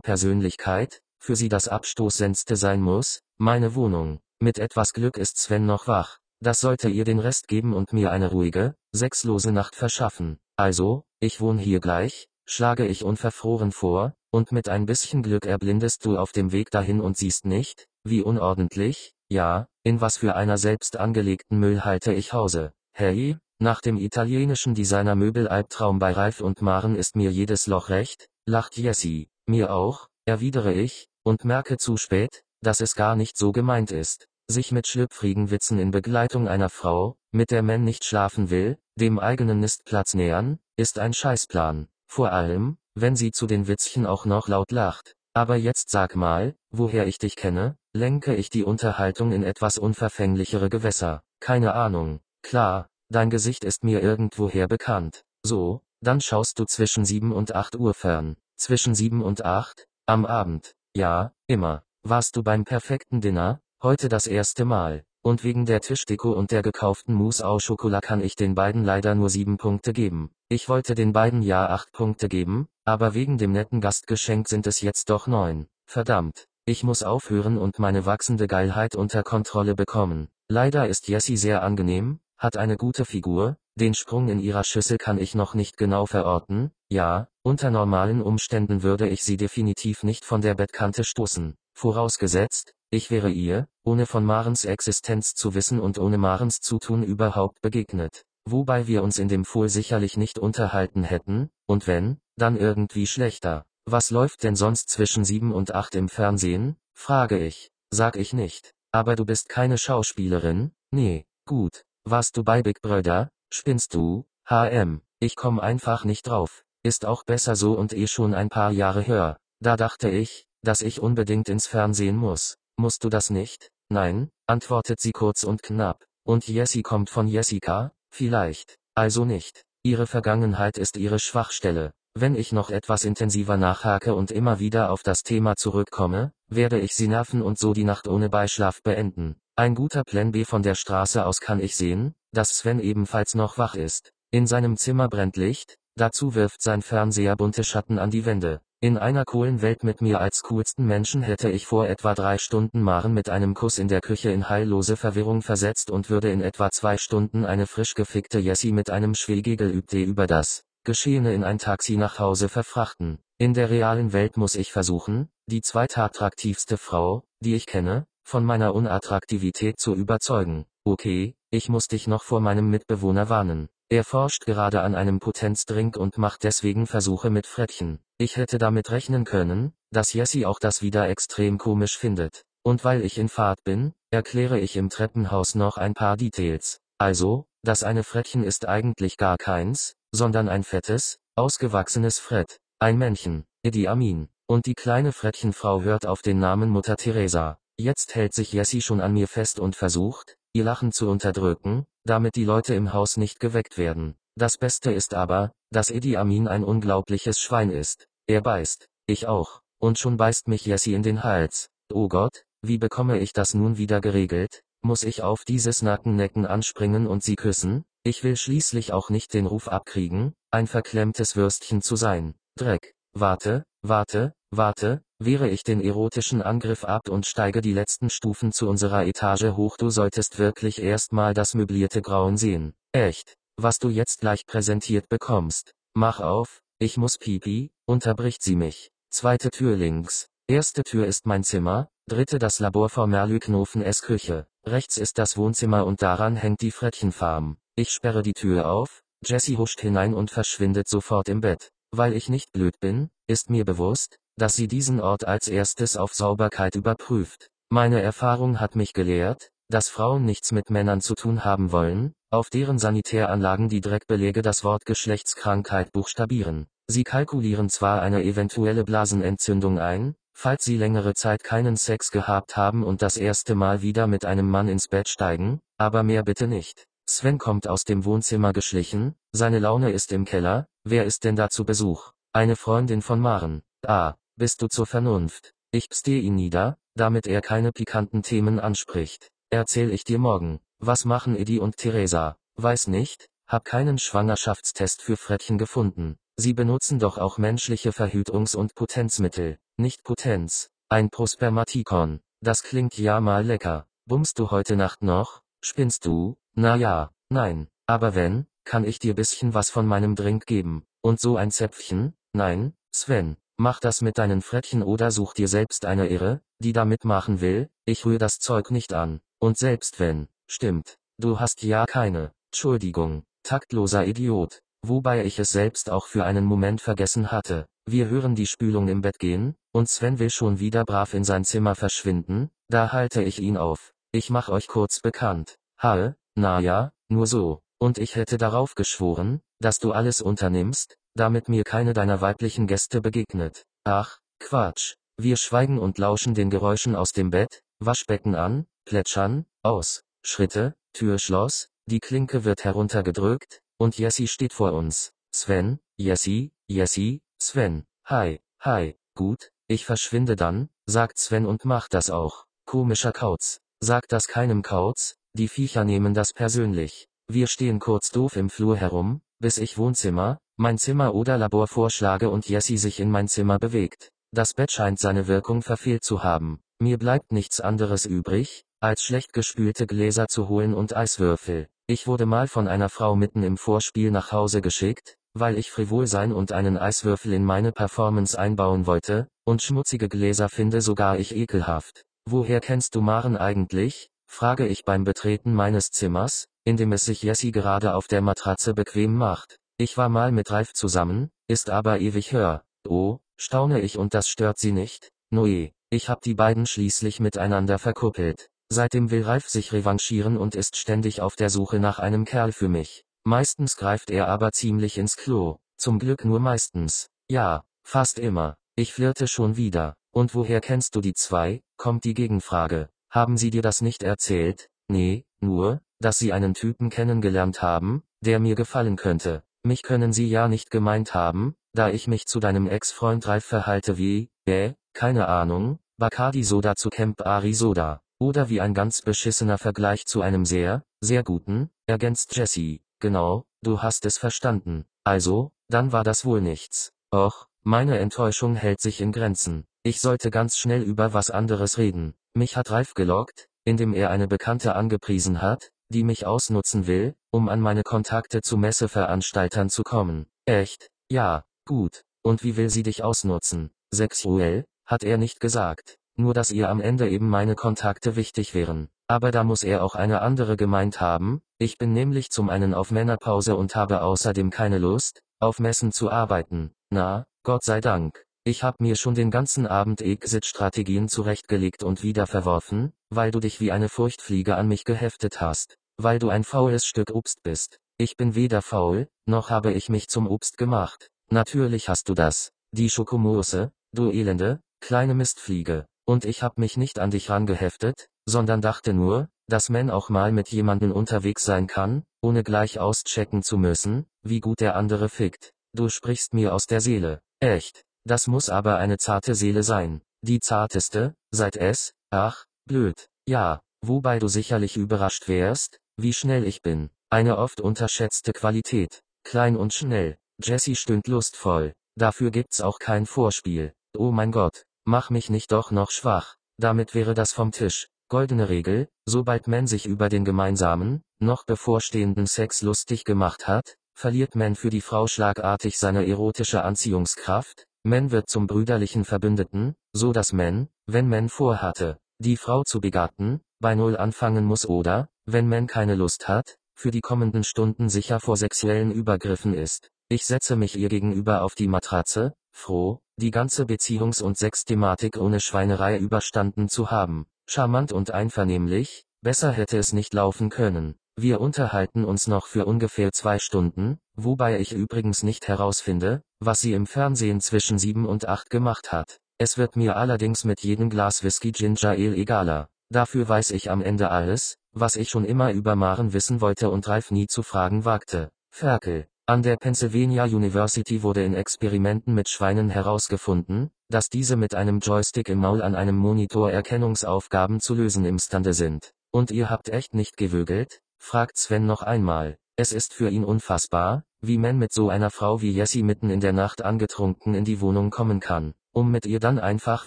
Persönlichkeit, für sie das Abstoßendste sein muss, meine Wohnung. Mit etwas Glück ist Sven noch wach. Das sollte ihr den Rest geben und mir eine ruhige, sexlose Nacht verschaffen. Also, ich wohne hier gleich, schlage ich unverfroren vor, und mit ein bisschen Glück erblindest du auf dem Weg dahin und siehst nicht, wie unordentlich, ja, in was für einer selbst angelegten Müllhalte ich hause. Hey, nach dem italienischen Designer Möbel Albtraum bei Ralf und Maren ist mir jedes Loch recht, lacht Jessie. Mir auch, erwidere ich, und merke zu spät, dass es gar nicht so gemeint ist. Sich mit schlüpfrigen Witzen in Begleitung einer Frau, mit der man nicht schlafen will, dem eigenen Nistplatz nähern, ist ein Scheißplan. Vor allem, wenn sie zu den Witzchen auch noch laut lacht. Aber jetzt sag mal, woher ich dich kenne, lenke ich die Unterhaltung in etwas unverfänglichere Gewässer. Keine Ahnung. Klar, dein Gesicht ist mir irgendwoher bekannt. So, dann schaust du zwischen 7 und 8 Uhr fern. Zwischen 7 und 8? Am Abend. Ja, immer. Warst du beim perfekten Dinner? Heute das erste Mal. Und wegen der Tischdeko und der gekauften Mousse au Chocolat kann ich den beiden leider nur sieben Punkte geben. Ich wollte den beiden ja acht Punkte geben, aber wegen dem netten Gastgeschenk sind es jetzt doch neun. Verdammt. Ich muss aufhören und meine wachsende Geilheit unter Kontrolle bekommen. Leider ist Jessie sehr angenehm, hat eine gute Figur, den Sprung in ihrer Schüssel kann ich noch nicht genau verorten, ja, unter normalen Umständen würde ich sie definitiv nicht von der Bettkante stoßen. Vorausgesetzt, ich wäre ihr, ohne von Marens Existenz zu wissen und ohne Marens Zutun überhaupt begegnet. Wobei wir uns in dem Fohl sicherlich nicht unterhalten hätten, und wenn, dann irgendwie schlechter. Was läuft denn sonst zwischen sieben und acht im Fernsehen? frage ich. Sag ich nicht. Aber du bist keine Schauspielerin? Nee, gut. Warst du bei Big Brother? Spinnst du? HM. Ich komm einfach nicht drauf. Ist auch besser so und eh schon ein paar Jahre höher. Da dachte ich, dass ich unbedingt ins Fernsehen muss. Musst du das nicht? Nein, antwortet sie kurz und knapp. Und Jessie kommt von Jessica? Vielleicht. Also nicht. Ihre Vergangenheit ist ihre Schwachstelle. Wenn ich noch etwas intensiver nachhake und immer wieder auf das Thema zurückkomme, werde ich sie nerven und so die Nacht ohne Beischlaf beenden. Ein guter Plan B von der Straße aus kann ich sehen, dass Sven ebenfalls noch wach ist. In seinem Zimmer brennt Licht, dazu wirft sein Fernseher bunte Schatten an die Wände. In einer coolen Welt mit mir als coolsten Menschen hätte ich vor etwa drei Stunden Maren mit einem Kuss in der Küche in heillose Verwirrung versetzt und würde in etwa zwei Stunden eine frisch gefickte Jessie mit einem Schwegegelübde über das Geschehene in ein Taxi nach Hause verfrachten. In der realen Welt muss ich versuchen, die zweitattraktivste Frau, die ich kenne, von meiner Unattraktivität zu überzeugen. Okay, ich muss dich noch vor meinem Mitbewohner warnen. Er forscht gerade an einem Potenzdrink und macht deswegen Versuche mit Frettchen. Ich hätte damit rechnen können, dass Jessie auch das wieder extrem komisch findet. Und weil ich in Fahrt bin, erkläre ich im Treppenhaus noch ein paar Details. Also, das eine Frettchen ist eigentlich gar keins, sondern ein fettes, ausgewachsenes Frett. Ein Männchen, Idi Amin. Und die kleine Frettchenfrau hört auf den Namen Mutter Teresa. Jetzt hält sich Jessie schon an mir fest und versucht, ihr Lachen zu unterdrücken, damit die Leute im Haus nicht geweckt werden. Das Beste ist aber, dass Idi Amin ein unglaubliches Schwein ist. Er beißt. Ich auch. Und schon beißt mich Jessie in den Hals. Oh Gott, wie bekomme ich das nun wieder geregelt? Muss ich auf dieses Nackennecken anspringen und sie küssen? Ich will schließlich auch nicht den Ruf abkriegen, ein verklemmtes Würstchen zu sein. Dreck. Warte, warte, warte, wehre ich den erotischen Angriff ab und steige die letzten Stufen zu unserer Etage hoch. Du solltest wirklich erstmal das möblierte Grauen sehen. Echt. Was du jetzt gleich präsentiert bekommst. Mach auf, ich muss pipi, unterbricht sie mich. Zweite Tür links. Erste Tür ist mein Zimmer, dritte das Labor vor Merlü-Knofen S Küche. Rechts ist das Wohnzimmer und daran hängt die Frettchenfarm. Ich sperre die Tür auf, Jessie huscht hinein und verschwindet sofort im Bett. Weil ich nicht blöd bin, ist mir bewusst, dass sie diesen Ort als erstes auf Sauberkeit überprüft. Meine Erfahrung hat mich gelehrt, dass Frauen nichts mit Männern zu tun haben wollen, auf deren Sanitäranlagen die Dreckbelege das Wort Geschlechtskrankheit buchstabieren. Sie kalkulieren zwar eine eventuelle Blasenentzündung ein, falls sie längere Zeit keinen Sex gehabt haben und das erste Mal wieder mit einem Mann ins Bett steigen, aber mehr bitte nicht. Sven kommt aus dem Wohnzimmer geschlichen, seine Laune ist im Keller, wer ist denn da zu Besuch? Eine Freundin von Maren. Ah, bist du zur Vernunft? Ich pste ihn nieder, damit er keine pikanten Themen anspricht. Erzähl ich dir morgen. Was machen Edi und Theresa? Weiß nicht, hab keinen Schwangerschaftstest für Frettchen gefunden. Sie benutzen doch auch menschliche Verhütungs- und Potenzmittel, nicht Potenz. Ein Prospermatikon. Das klingt ja mal lecker. Bummst du heute Nacht noch? Spinnst du? Na ja, nein, aber wenn, kann ich dir bisschen was von meinem Drink geben. Und so ein Zäpfchen? Nein, Sven, mach das mit deinen Frettchen oder such dir selbst eine Irre, die da mitmachen will, ich rühr das Zeug nicht an. Und selbst wenn, stimmt, du hast ja keine, Entschuldigung, taktloser Idiot, wobei ich es selbst auch für einen Moment vergessen hatte. Wir hören die Spülung im Bett gehen, und Sven will schon wieder brav in sein Zimmer verschwinden, da halte ich ihn auf. Ich mach euch kurz bekannt. Hal, na ja, nur so. Und ich hätte darauf geschworen, dass du alles unternimmst, damit mir keine deiner weiblichen Gäste begegnet. Ach, Quatsch. Wir schweigen und lauschen den Geräuschen aus dem Bett, Waschbecken an, plätschern, aus, Schritte, Türschloss, die Klinke wird heruntergedrückt, und Jessie steht vor uns. Sven, Jessie, Jessie, Sven, hi, hi, gut, ich verschwinde dann, sagt Sven und macht das auch. Komischer Kauz. Sagt das keinem Kauz, die Viecher nehmen das persönlich. Wir stehen kurz doof im Flur herum, bis ich Wohnzimmer, mein Zimmer oder Labor vorschlage und Jessie sich in mein Zimmer bewegt. Das Bett scheint seine Wirkung verfehlt zu haben. Mir bleibt nichts anderes übrig, als schlecht gespülte Gläser zu holen und Eiswürfel. Ich wurde mal von einer Frau mitten im Vorspiel nach Hause geschickt, weil ich frivol sein und einen Eiswürfel in meine Performance einbauen wollte, und schmutzige Gläser finde sogar ich ekelhaft. Woher kennst du Maren eigentlich? frage ich beim Betreten meines Zimmers, in dem es sich Jessie gerade auf der Matratze bequem macht. Ich war mal mit Ralf zusammen, ist aber ewig hör. Oh, staune ich und das stört sie nicht? Noe, ich hab die beiden schließlich miteinander verkuppelt. Seitdem will Ralf sich revanchieren und ist ständig auf der Suche nach einem Kerl für mich. Meistens greift er aber ziemlich ins Klo. Zum Glück nur meistens. Ja, fast immer. Ich flirte schon wieder. Und woher kennst du die zwei? kommt die Gegenfrage. Haben sie dir das nicht erzählt? Nee, nur, dass sie einen Typen kennengelernt haben, der mir gefallen könnte. Mich können sie ja nicht gemeint haben, da ich mich zu deinem Ex-Freund Ralf verhalte wie, äh, keine Ahnung, Bacardi Soda zu Camp Ari Soda. Oder wie ein ganz beschissener Vergleich zu einem sehr, sehr guten, ergänzt Jesse. Genau, du hast es verstanden. Also, dann war das wohl nichts. Och, meine Enttäuschung hält sich in Grenzen. Ich sollte ganz schnell über was anderes reden. Mich hat Ralf gelockt, indem er eine Bekannte angepriesen hat, die mich ausnutzen will, um an meine Kontakte zu Messeveranstaltern zu kommen. Echt? Ja, gut. Und wie will sie dich ausnutzen? Sexuell? Hat er nicht gesagt. Nur dass ihr am Ende eben meine Kontakte wichtig wären. Aber da muss er auch eine andere gemeint haben, ich bin nämlich zum einen auf Männerpause und habe außerdem keine Lust, auf Messen zu arbeiten. Na, Gott sei Dank. Ich hab mir schon den ganzen Abend Exit-Strategien zurechtgelegt und wieder verworfen, weil du dich wie eine Furchtfliege an mich geheftet hast, weil du ein faules Stück Obst bist. Ich bin weder faul, noch habe ich mich zum Obst gemacht. Natürlich hast du das. Die Schokomose, du elende, kleine Mistfliege. Und ich hab mich nicht an dich rangeheftet, sondern dachte nur, dass man auch mal mit jemandem unterwegs sein kann, ohne gleich auschecken zu müssen, wie gut der andere fickt. Du sprichst mir aus der Seele. Echt. Das muss aber eine zarte Seele sein. Die zarteste, seit es, ach, blöd. Ja, wobei du sicherlich überrascht wärst, wie schnell ich bin. Eine oft unterschätzte Qualität. Klein und schnell. Jessie stöhnt lustvoll. Dafür gibt's auch kein Vorspiel. Oh mein Gott, mach mich nicht doch noch schwach. Damit wäre das vom Tisch. Goldene Regel, sobald man sich über den gemeinsamen, noch bevorstehenden Sex lustig gemacht hat, verliert man für die Frau schlagartig seine erotische Anziehungskraft, man wird zum brüderlichen Verbündeten, so dass man, wenn man vorhatte, die Frau zu begatten, bei Null anfangen muss oder, wenn man keine Lust hat, für die kommenden Stunden sicher vor sexuellen Übergriffen ist. Ich setze mich ihr gegenüber auf die Matratze, froh, die ganze Beziehungs- und Sexthematik ohne Schweinerei überstanden zu haben. Charmant und einvernehmlich, besser hätte es nicht laufen können. Wir unterhalten uns noch für ungefähr zwei Stunden, wobei ich übrigens nicht herausfinde, was sie im Fernsehen zwischen sieben und acht gemacht hat. Es wird mir allerdings mit jedem Glas Whisky Ginger Ale egaler. Dafür weiß ich am Ende alles, was ich schon immer über Maren wissen wollte und Ralf nie zu fragen wagte. Ferkel. An der Pennsylvania University wurde in Experimenten mit Schweinen herausgefunden, dass diese mit einem Joystick im Maul an einem Monitor Erkennungsaufgaben zu lösen imstande sind. Und ihr habt echt nicht gewögelt? fragt Sven noch einmal. Es ist für ihn unfassbar, wie man mit so einer Frau wie Jessie mitten in der Nacht angetrunken in die Wohnung kommen kann um mit ihr dann einfach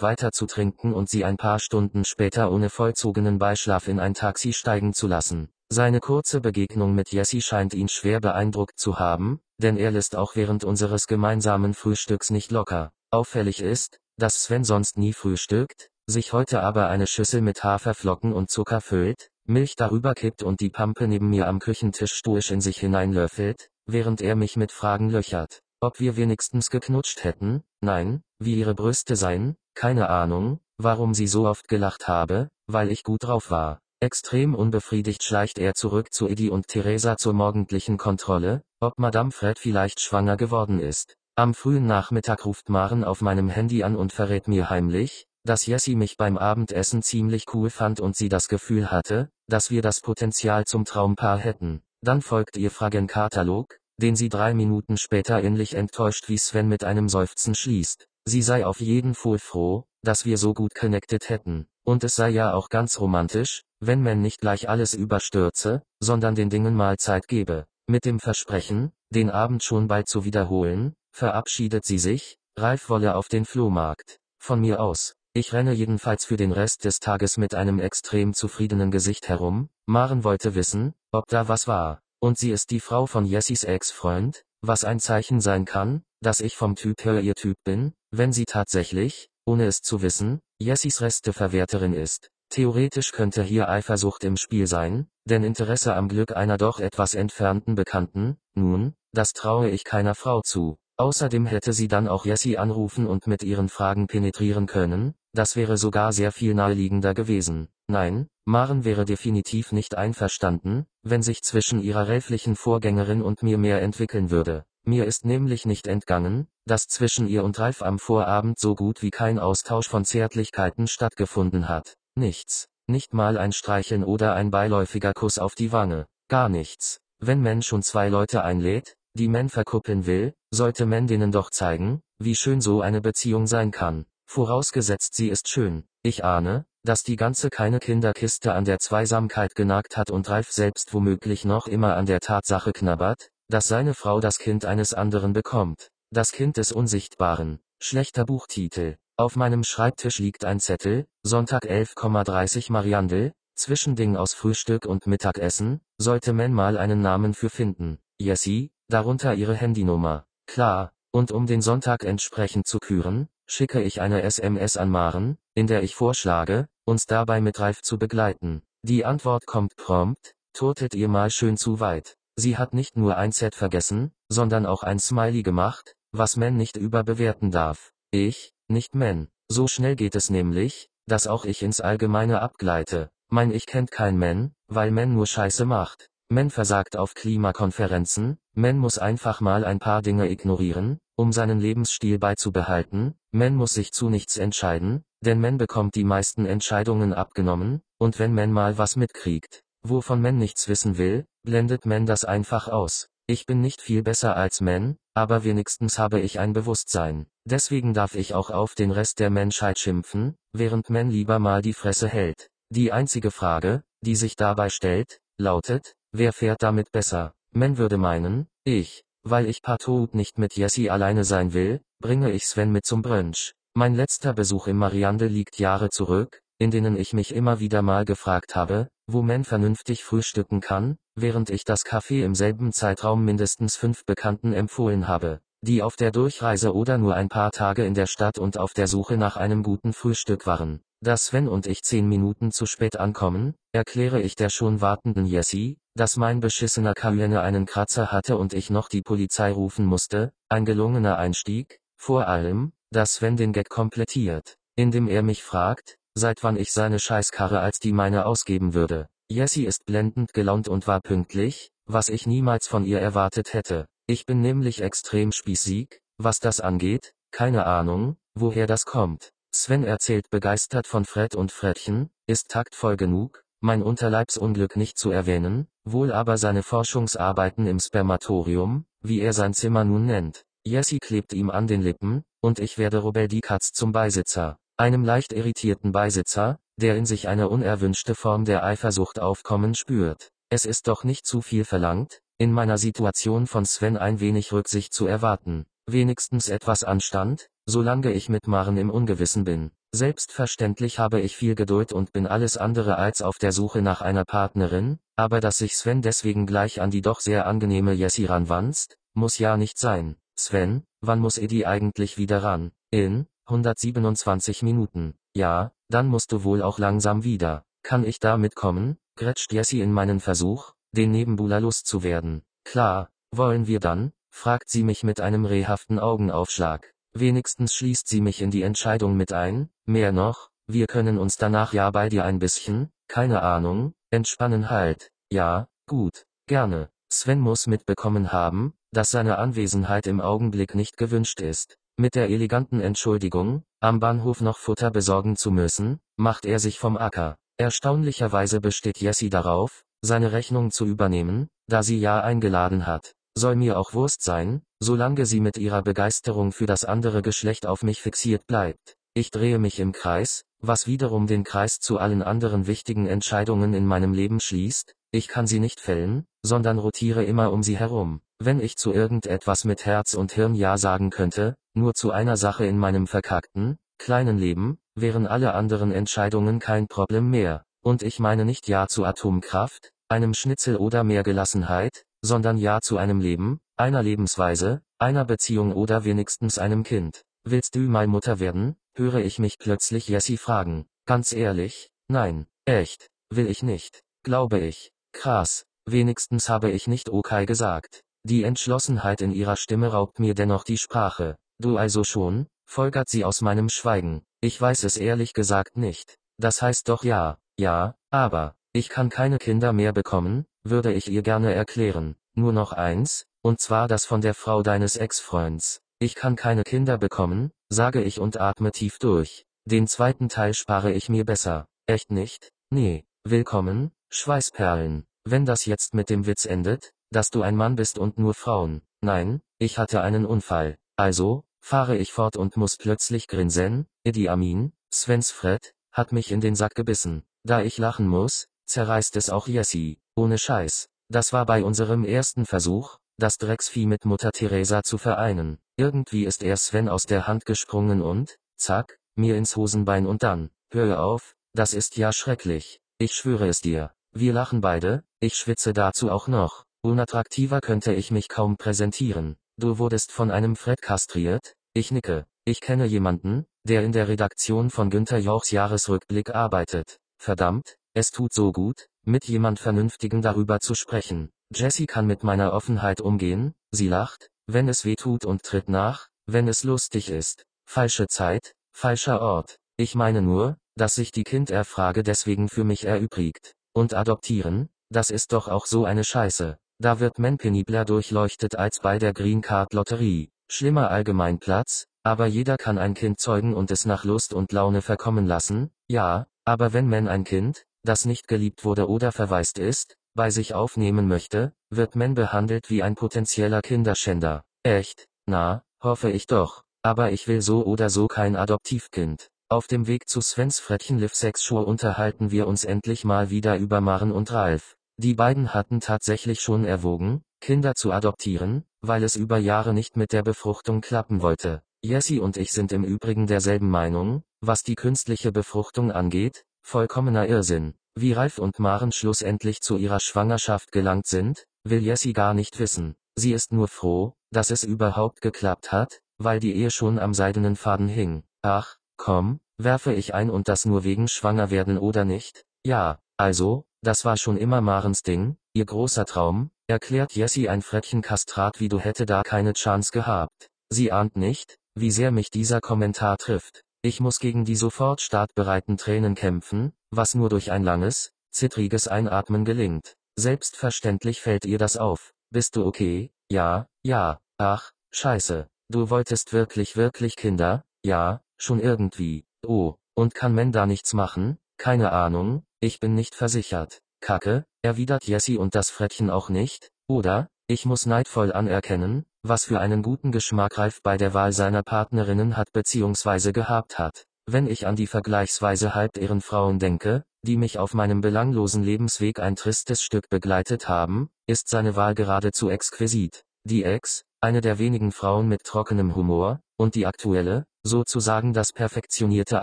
weiter zu trinken und sie ein paar Stunden später ohne vollzogenen Beischlaf in ein Taxi steigen zu lassen. Seine kurze Begegnung mit Jessie scheint ihn schwer beeindruckt zu haben, denn er lässt auch während unseres gemeinsamen Frühstücks nicht locker. Auffällig ist, dass Sven sonst nie frühstückt, sich heute aber eine Schüssel mit Haferflocken und Zucker füllt, Milch darüber kippt und die Pampe neben mir am Küchentisch stoisch in sich hineinlöffelt, während er mich mit Fragen löchert. Ob wir wenigstens geknutscht hätten? Nein, wie ihre Brüste seien? Keine Ahnung, warum sie so oft gelacht habe, weil ich gut drauf war. Extrem unbefriedigt schleicht er zurück zu Eddie und Theresa zur morgendlichen Kontrolle, ob Madame Fred vielleicht schwanger geworden ist. Am frühen Nachmittag ruft Maren auf meinem Handy an und verrät mir heimlich, dass Jessie mich beim Abendessen ziemlich cool fand und sie das Gefühl hatte, dass wir das Potenzial zum Traumpaar hätten. Dann folgt ihr Fragenkatalog, den sie drei Minuten später ähnlich enttäuscht wie Sven mit einem Seufzen schließt. Sie sei auf jeden Fall froh, dass wir so gut connected hätten. Und es sei ja auch ganz romantisch, wenn man nicht gleich alles überstürze, sondern den Dingen mal Zeit gebe. Mit dem Versprechen, den Abend schon bald zu wiederholen, verabschiedet sie sich, Ralf wolle auf den Flohmarkt. Von mir aus. Ich renne jedenfalls für den Rest des Tages mit einem extrem zufriedenen Gesicht herum. Maren wollte wissen, ob da was war. Und sie ist die Frau von Jessys Ex-Freund, was ein Zeichen sein kann, dass ich vom Typ her ihr Typ bin, wenn sie tatsächlich, ohne es zu wissen, Jessys Resteverwerterin ist. Theoretisch könnte hier Eifersucht im Spiel sein, denn Interesse am Glück einer doch etwas entfernten Bekannten, nun, das traue ich keiner Frau zu. Außerdem hätte sie dann auch Jessie anrufen und mit ihren Fragen penetrieren können, das wäre sogar sehr viel naheliegender gewesen. Nein, Maren wäre definitiv nicht einverstanden, wenn sich zwischen ihrer räflichen Vorgängerin und mir mehr entwickeln würde. Mir ist nämlich nicht entgangen, dass zwischen ihr und Ralf am Vorabend so gut wie kein Austausch von Zärtlichkeiten stattgefunden hat. Nichts. Nicht mal ein Streicheln oder ein beiläufiger Kuss auf die Wange. Gar nichts. Wenn man schon zwei Leute einlädt, die man verkuppeln will, sollte man denen doch zeigen, wie schön so eine Beziehung sein kann. Vorausgesetzt sie ist schön. Ich ahne, dass die ganze keine Kinderkiste an der Zweisamkeit genagt hat und Ralf selbst womöglich noch immer an der Tatsache knabbert, dass seine Frau das Kind eines anderen bekommt. Das Kind des Unsichtbaren. Schlechter Buchtitel. Auf meinem Schreibtisch liegt ein Zettel, Sonntag 11,30 Mariandel, Zwischending aus Frühstück und Mittagessen, sollte man mal einen Namen für finden. Jessie, darunter ihre Handynummer. Klar, und um den Sonntag entsprechend zu küren, schicke ich eine SMS an Maren, in der ich vorschlage, uns dabei mit Ralf zu begleiten. Die Antwort kommt prompt, turtet ihr mal schön zu weit. Sie hat nicht nur ein Set vergessen, sondern auch ein Smiley gemacht, was man nicht überbewerten darf. Ich, nicht men. So schnell geht es nämlich, dass auch ich ins Allgemeine abgleite. Mein Ich kennt kein Men, weil Men nur Scheiße macht. Men versagt auf Klimakonferenzen, Men muss einfach mal ein paar Dinge ignorieren, um seinen Lebensstil beizubehalten, Men muss sich zu nichts entscheiden, denn Men bekommt die meisten Entscheidungen abgenommen, und wenn man mal was mitkriegt, wovon man nichts wissen will, blendet man das einfach aus. Ich bin nicht viel besser als man, aber wenigstens habe ich ein Bewusstsein. Deswegen darf ich auch auf den Rest der Menschheit schimpfen, während man lieber mal die Fresse hält. Die einzige Frage, die sich dabei stellt, lautet, wer fährt damit besser? Man würde meinen, ich, weil ich partout nicht mit Jessie alleine sein will, bringe ich Sven mit zum Brunch. Mein letzter Besuch im Mariande liegt Jahre zurück, in denen ich mich immer wieder mal gefragt habe, wo man vernünftig frühstücken kann, während ich das Café im selben Zeitraum mindestens fünf Bekannten empfohlen habe, die auf der Durchreise oder nur ein paar Tage in der Stadt und auf der Suche nach einem guten Frühstück waren. Dass Sven und ich zehn Minuten zu spät ankommen, erkläre ich der schon wartenden Jessie, dass mein beschissener Cayenne einen Kratzer hatte und ich noch die Polizei rufen musste, ein gelungener Einstieg, vor allem, dass Sven den Gag komplettiert, indem er mich fragt, seit wann ich seine Scheißkarre als die meine ausgeben würde. Jessie ist blendend gelaunt und war pünktlich, was ich niemals von ihr erwartet hätte. Ich bin nämlich extrem spießig, was das angeht, keine Ahnung, woher das kommt. Sven erzählt begeistert von Fred und Fredchen, ist taktvoll genug, mein Unterleibsunglück nicht zu erwähnen, wohl aber seine Forschungsarbeiten im Spermatorium, wie er sein Zimmer nun nennt. Jessie klebt ihm an den Lippen, und ich werde Robert die Katz zum Beisitzer einem leicht irritierten Beisitzer, der in sich eine unerwünschte Form der Eifersucht aufkommen spürt. Es ist doch nicht zu viel verlangt, in meiner Situation von Sven ein wenig Rücksicht zu erwarten, wenigstens etwas Anstand, solange ich mit Maren im Ungewissen bin. Selbstverständlich habe ich viel Geduld und bin alles andere als auf der Suche nach einer Partnerin, aber dass sich Sven deswegen gleich an die doch sehr angenehme Jessie ranwanzt, muss ja nicht sein. Sven, wann muss Eddie eigentlich wieder ran? In, 127 Minuten. Ja, dann musst du wohl auch langsam wieder. Kann ich da mitkommen? grätscht Jessie in meinen Versuch, den Nebenbuhler loszuwerden. Klar, wollen wir dann? fragt sie mich mit einem rehhaften Augenaufschlag. Wenigstens schließt sie mich in die Entscheidung mit ein, mehr noch, wir können uns danach ja bei dir ein bisschen, keine Ahnung, entspannen halt. Ja, gut, gerne. Sven muss mitbekommen haben, dass seine Anwesenheit im Augenblick nicht gewünscht ist. Mit der eleganten Entschuldigung, am Bahnhof noch Futter besorgen zu müssen, macht er sich vom Acker. Erstaunlicherweise besteht Jessie darauf, seine Rechnung zu übernehmen, da sie ja eingeladen hat. Soll mir auch Wurst sein, solange sie mit ihrer Begeisterung für das andere Geschlecht auf mich fixiert bleibt. Ich drehe mich im Kreis, was wiederum den Kreis zu allen anderen wichtigen Entscheidungen in meinem Leben schließt, ich kann sie nicht fällen, sondern rotiere immer um sie herum. Wenn ich zu irgendetwas mit Herz und Hirn Ja sagen könnte, nur zu einer Sache in meinem verkackten, kleinen Leben, wären alle anderen Entscheidungen kein Problem mehr. Und ich meine nicht Ja zu Atomkraft, einem Schnitzel oder mehr Gelassenheit, sondern Ja zu einem Leben, einer Lebensweise, einer Beziehung oder wenigstens einem Kind. Willst du mal Mutter werden? höre ich mich plötzlich Jessie fragen. Ganz ehrlich, nein, echt, will ich nicht, glaube ich. Krass, wenigstens habe ich nicht okay gesagt. Die Entschlossenheit in ihrer Stimme raubt mir dennoch die Sprache. Du also schon? folgert sie aus meinem Schweigen. Ich weiß es ehrlich gesagt nicht. Das heißt doch ja, ja, aber, ich kann keine Kinder mehr bekommen, würde ich ihr gerne erklären. Nur noch eins, und zwar das von der Frau deines Ex-Freunds. Ich kann keine Kinder bekommen, sage ich und atme tief durch. Den zweiten Teil spare ich mir besser. Echt nicht? Nee. Willkommen, Schweißperlen. Wenn das jetzt mit dem Witz endet, dass du ein Mann bist und nur Frauen. Nein, ich hatte einen Unfall. Also, fahre ich fort und muss plötzlich grinsen, Idi Amin, Svens Fred, hat mich in den Sack gebissen. Da ich lachen muss, zerreißt es auch Jessie. Ohne Scheiß. Das war bei unserem ersten Versuch, das Drecksvieh mit Mutter Teresa zu vereinen. Irgendwie ist er Sven aus der Hand gesprungen und, zack, mir ins Hosenbein und dann, hör auf, das ist ja schrecklich. Ich schwöre es dir. Wir lachen beide, ich schwitze dazu auch noch. Unattraktiver könnte ich mich kaum präsentieren. Du wurdest von einem Fred kastriert? Ich nicke. Ich kenne jemanden, der in der Redaktion von Günther Jauchs Jahresrückblick arbeitet. Verdammt, es tut so gut, mit jemand Vernünftigen darüber zu sprechen. Jessie kann mit meiner Offenheit umgehen, sie lacht, wenn es weh tut und tritt nach, wenn es lustig ist. Falsche Zeit, falscher Ort. Ich meine nur, dass sich die Kinderfrage deswegen für mich erübrigt. Und adoptieren, das ist doch auch so eine Scheiße. Da wird man penibler durchleuchtet als bei der Green Card Lotterie. Schlimmer Allgemeinplatz, aber jeder kann ein Kind zeugen und es nach Lust und Laune verkommen lassen, ja, aber wenn man ein Kind, das nicht geliebt wurde oder verwaist ist, bei sich aufnehmen möchte, wird Men behandelt wie ein potenzieller Kinderschänder. Echt? Na, hoffe ich doch. Aber ich will so oder so kein Adoptivkind. Auf dem Weg zu Svens Frettchen Live Sex Show unterhalten wir uns endlich mal wieder über Maren und Ralf. Die beiden hatten tatsächlich schon erwogen, Kinder zu adoptieren, weil es über Jahre nicht mit der Befruchtung klappen wollte. Jessie und ich sind im Übrigen derselben Meinung, was die künstliche Befruchtung angeht, vollkommener Irrsinn. Wie Ralf und Maren schlussendlich zu ihrer Schwangerschaft gelangt sind, will Jessie gar nicht wissen. Sie ist nur froh, dass es überhaupt geklappt hat, weil die Ehe schon am seidenen Faden hing. Ach, komm, werfe ich ein und das nur wegen schwanger werden oder nicht? Ja, also, das war schon immer Marens Ding, ihr großer Traum, erklärt Jessie ein Frettchen Kastrat wie du hätte da keine Chance gehabt. Sie ahnt nicht, wie sehr mich dieser Kommentar trifft. Ich muss gegen die sofort startbereiten Tränen kämpfen, was nur durch ein langes, zittriges Einatmen gelingt. Selbstverständlich fällt ihr das auf. Bist du okay? Ja, ja, ach, scheiße. Du wolltest wirklich wirklich Kinder? Ja, schon irgendwie. Oh, und kann Men da nichts machen? Keine Ahnung, ich bin nicht versichert. Kacke, erwidert Jessie und das Frettchen auch nicht, oder? Ich muss neidvoll anerkennen, was für einen guten Geschmack Ralf bei der Wahl seiner Partnerinnen hat bzw. gehabt hat. Wenn ich an die vergleichsweise Halbehrenfrauen denke, die mich auf meinem belanglosen Lebensweg ein tristes Stück begleitet haben, ist seine Wahl geradezu exquisit. Die Ex, eine der wenigen Frauen mit trockenem Humor, und die aktuelle, sozusagen das perfektionierte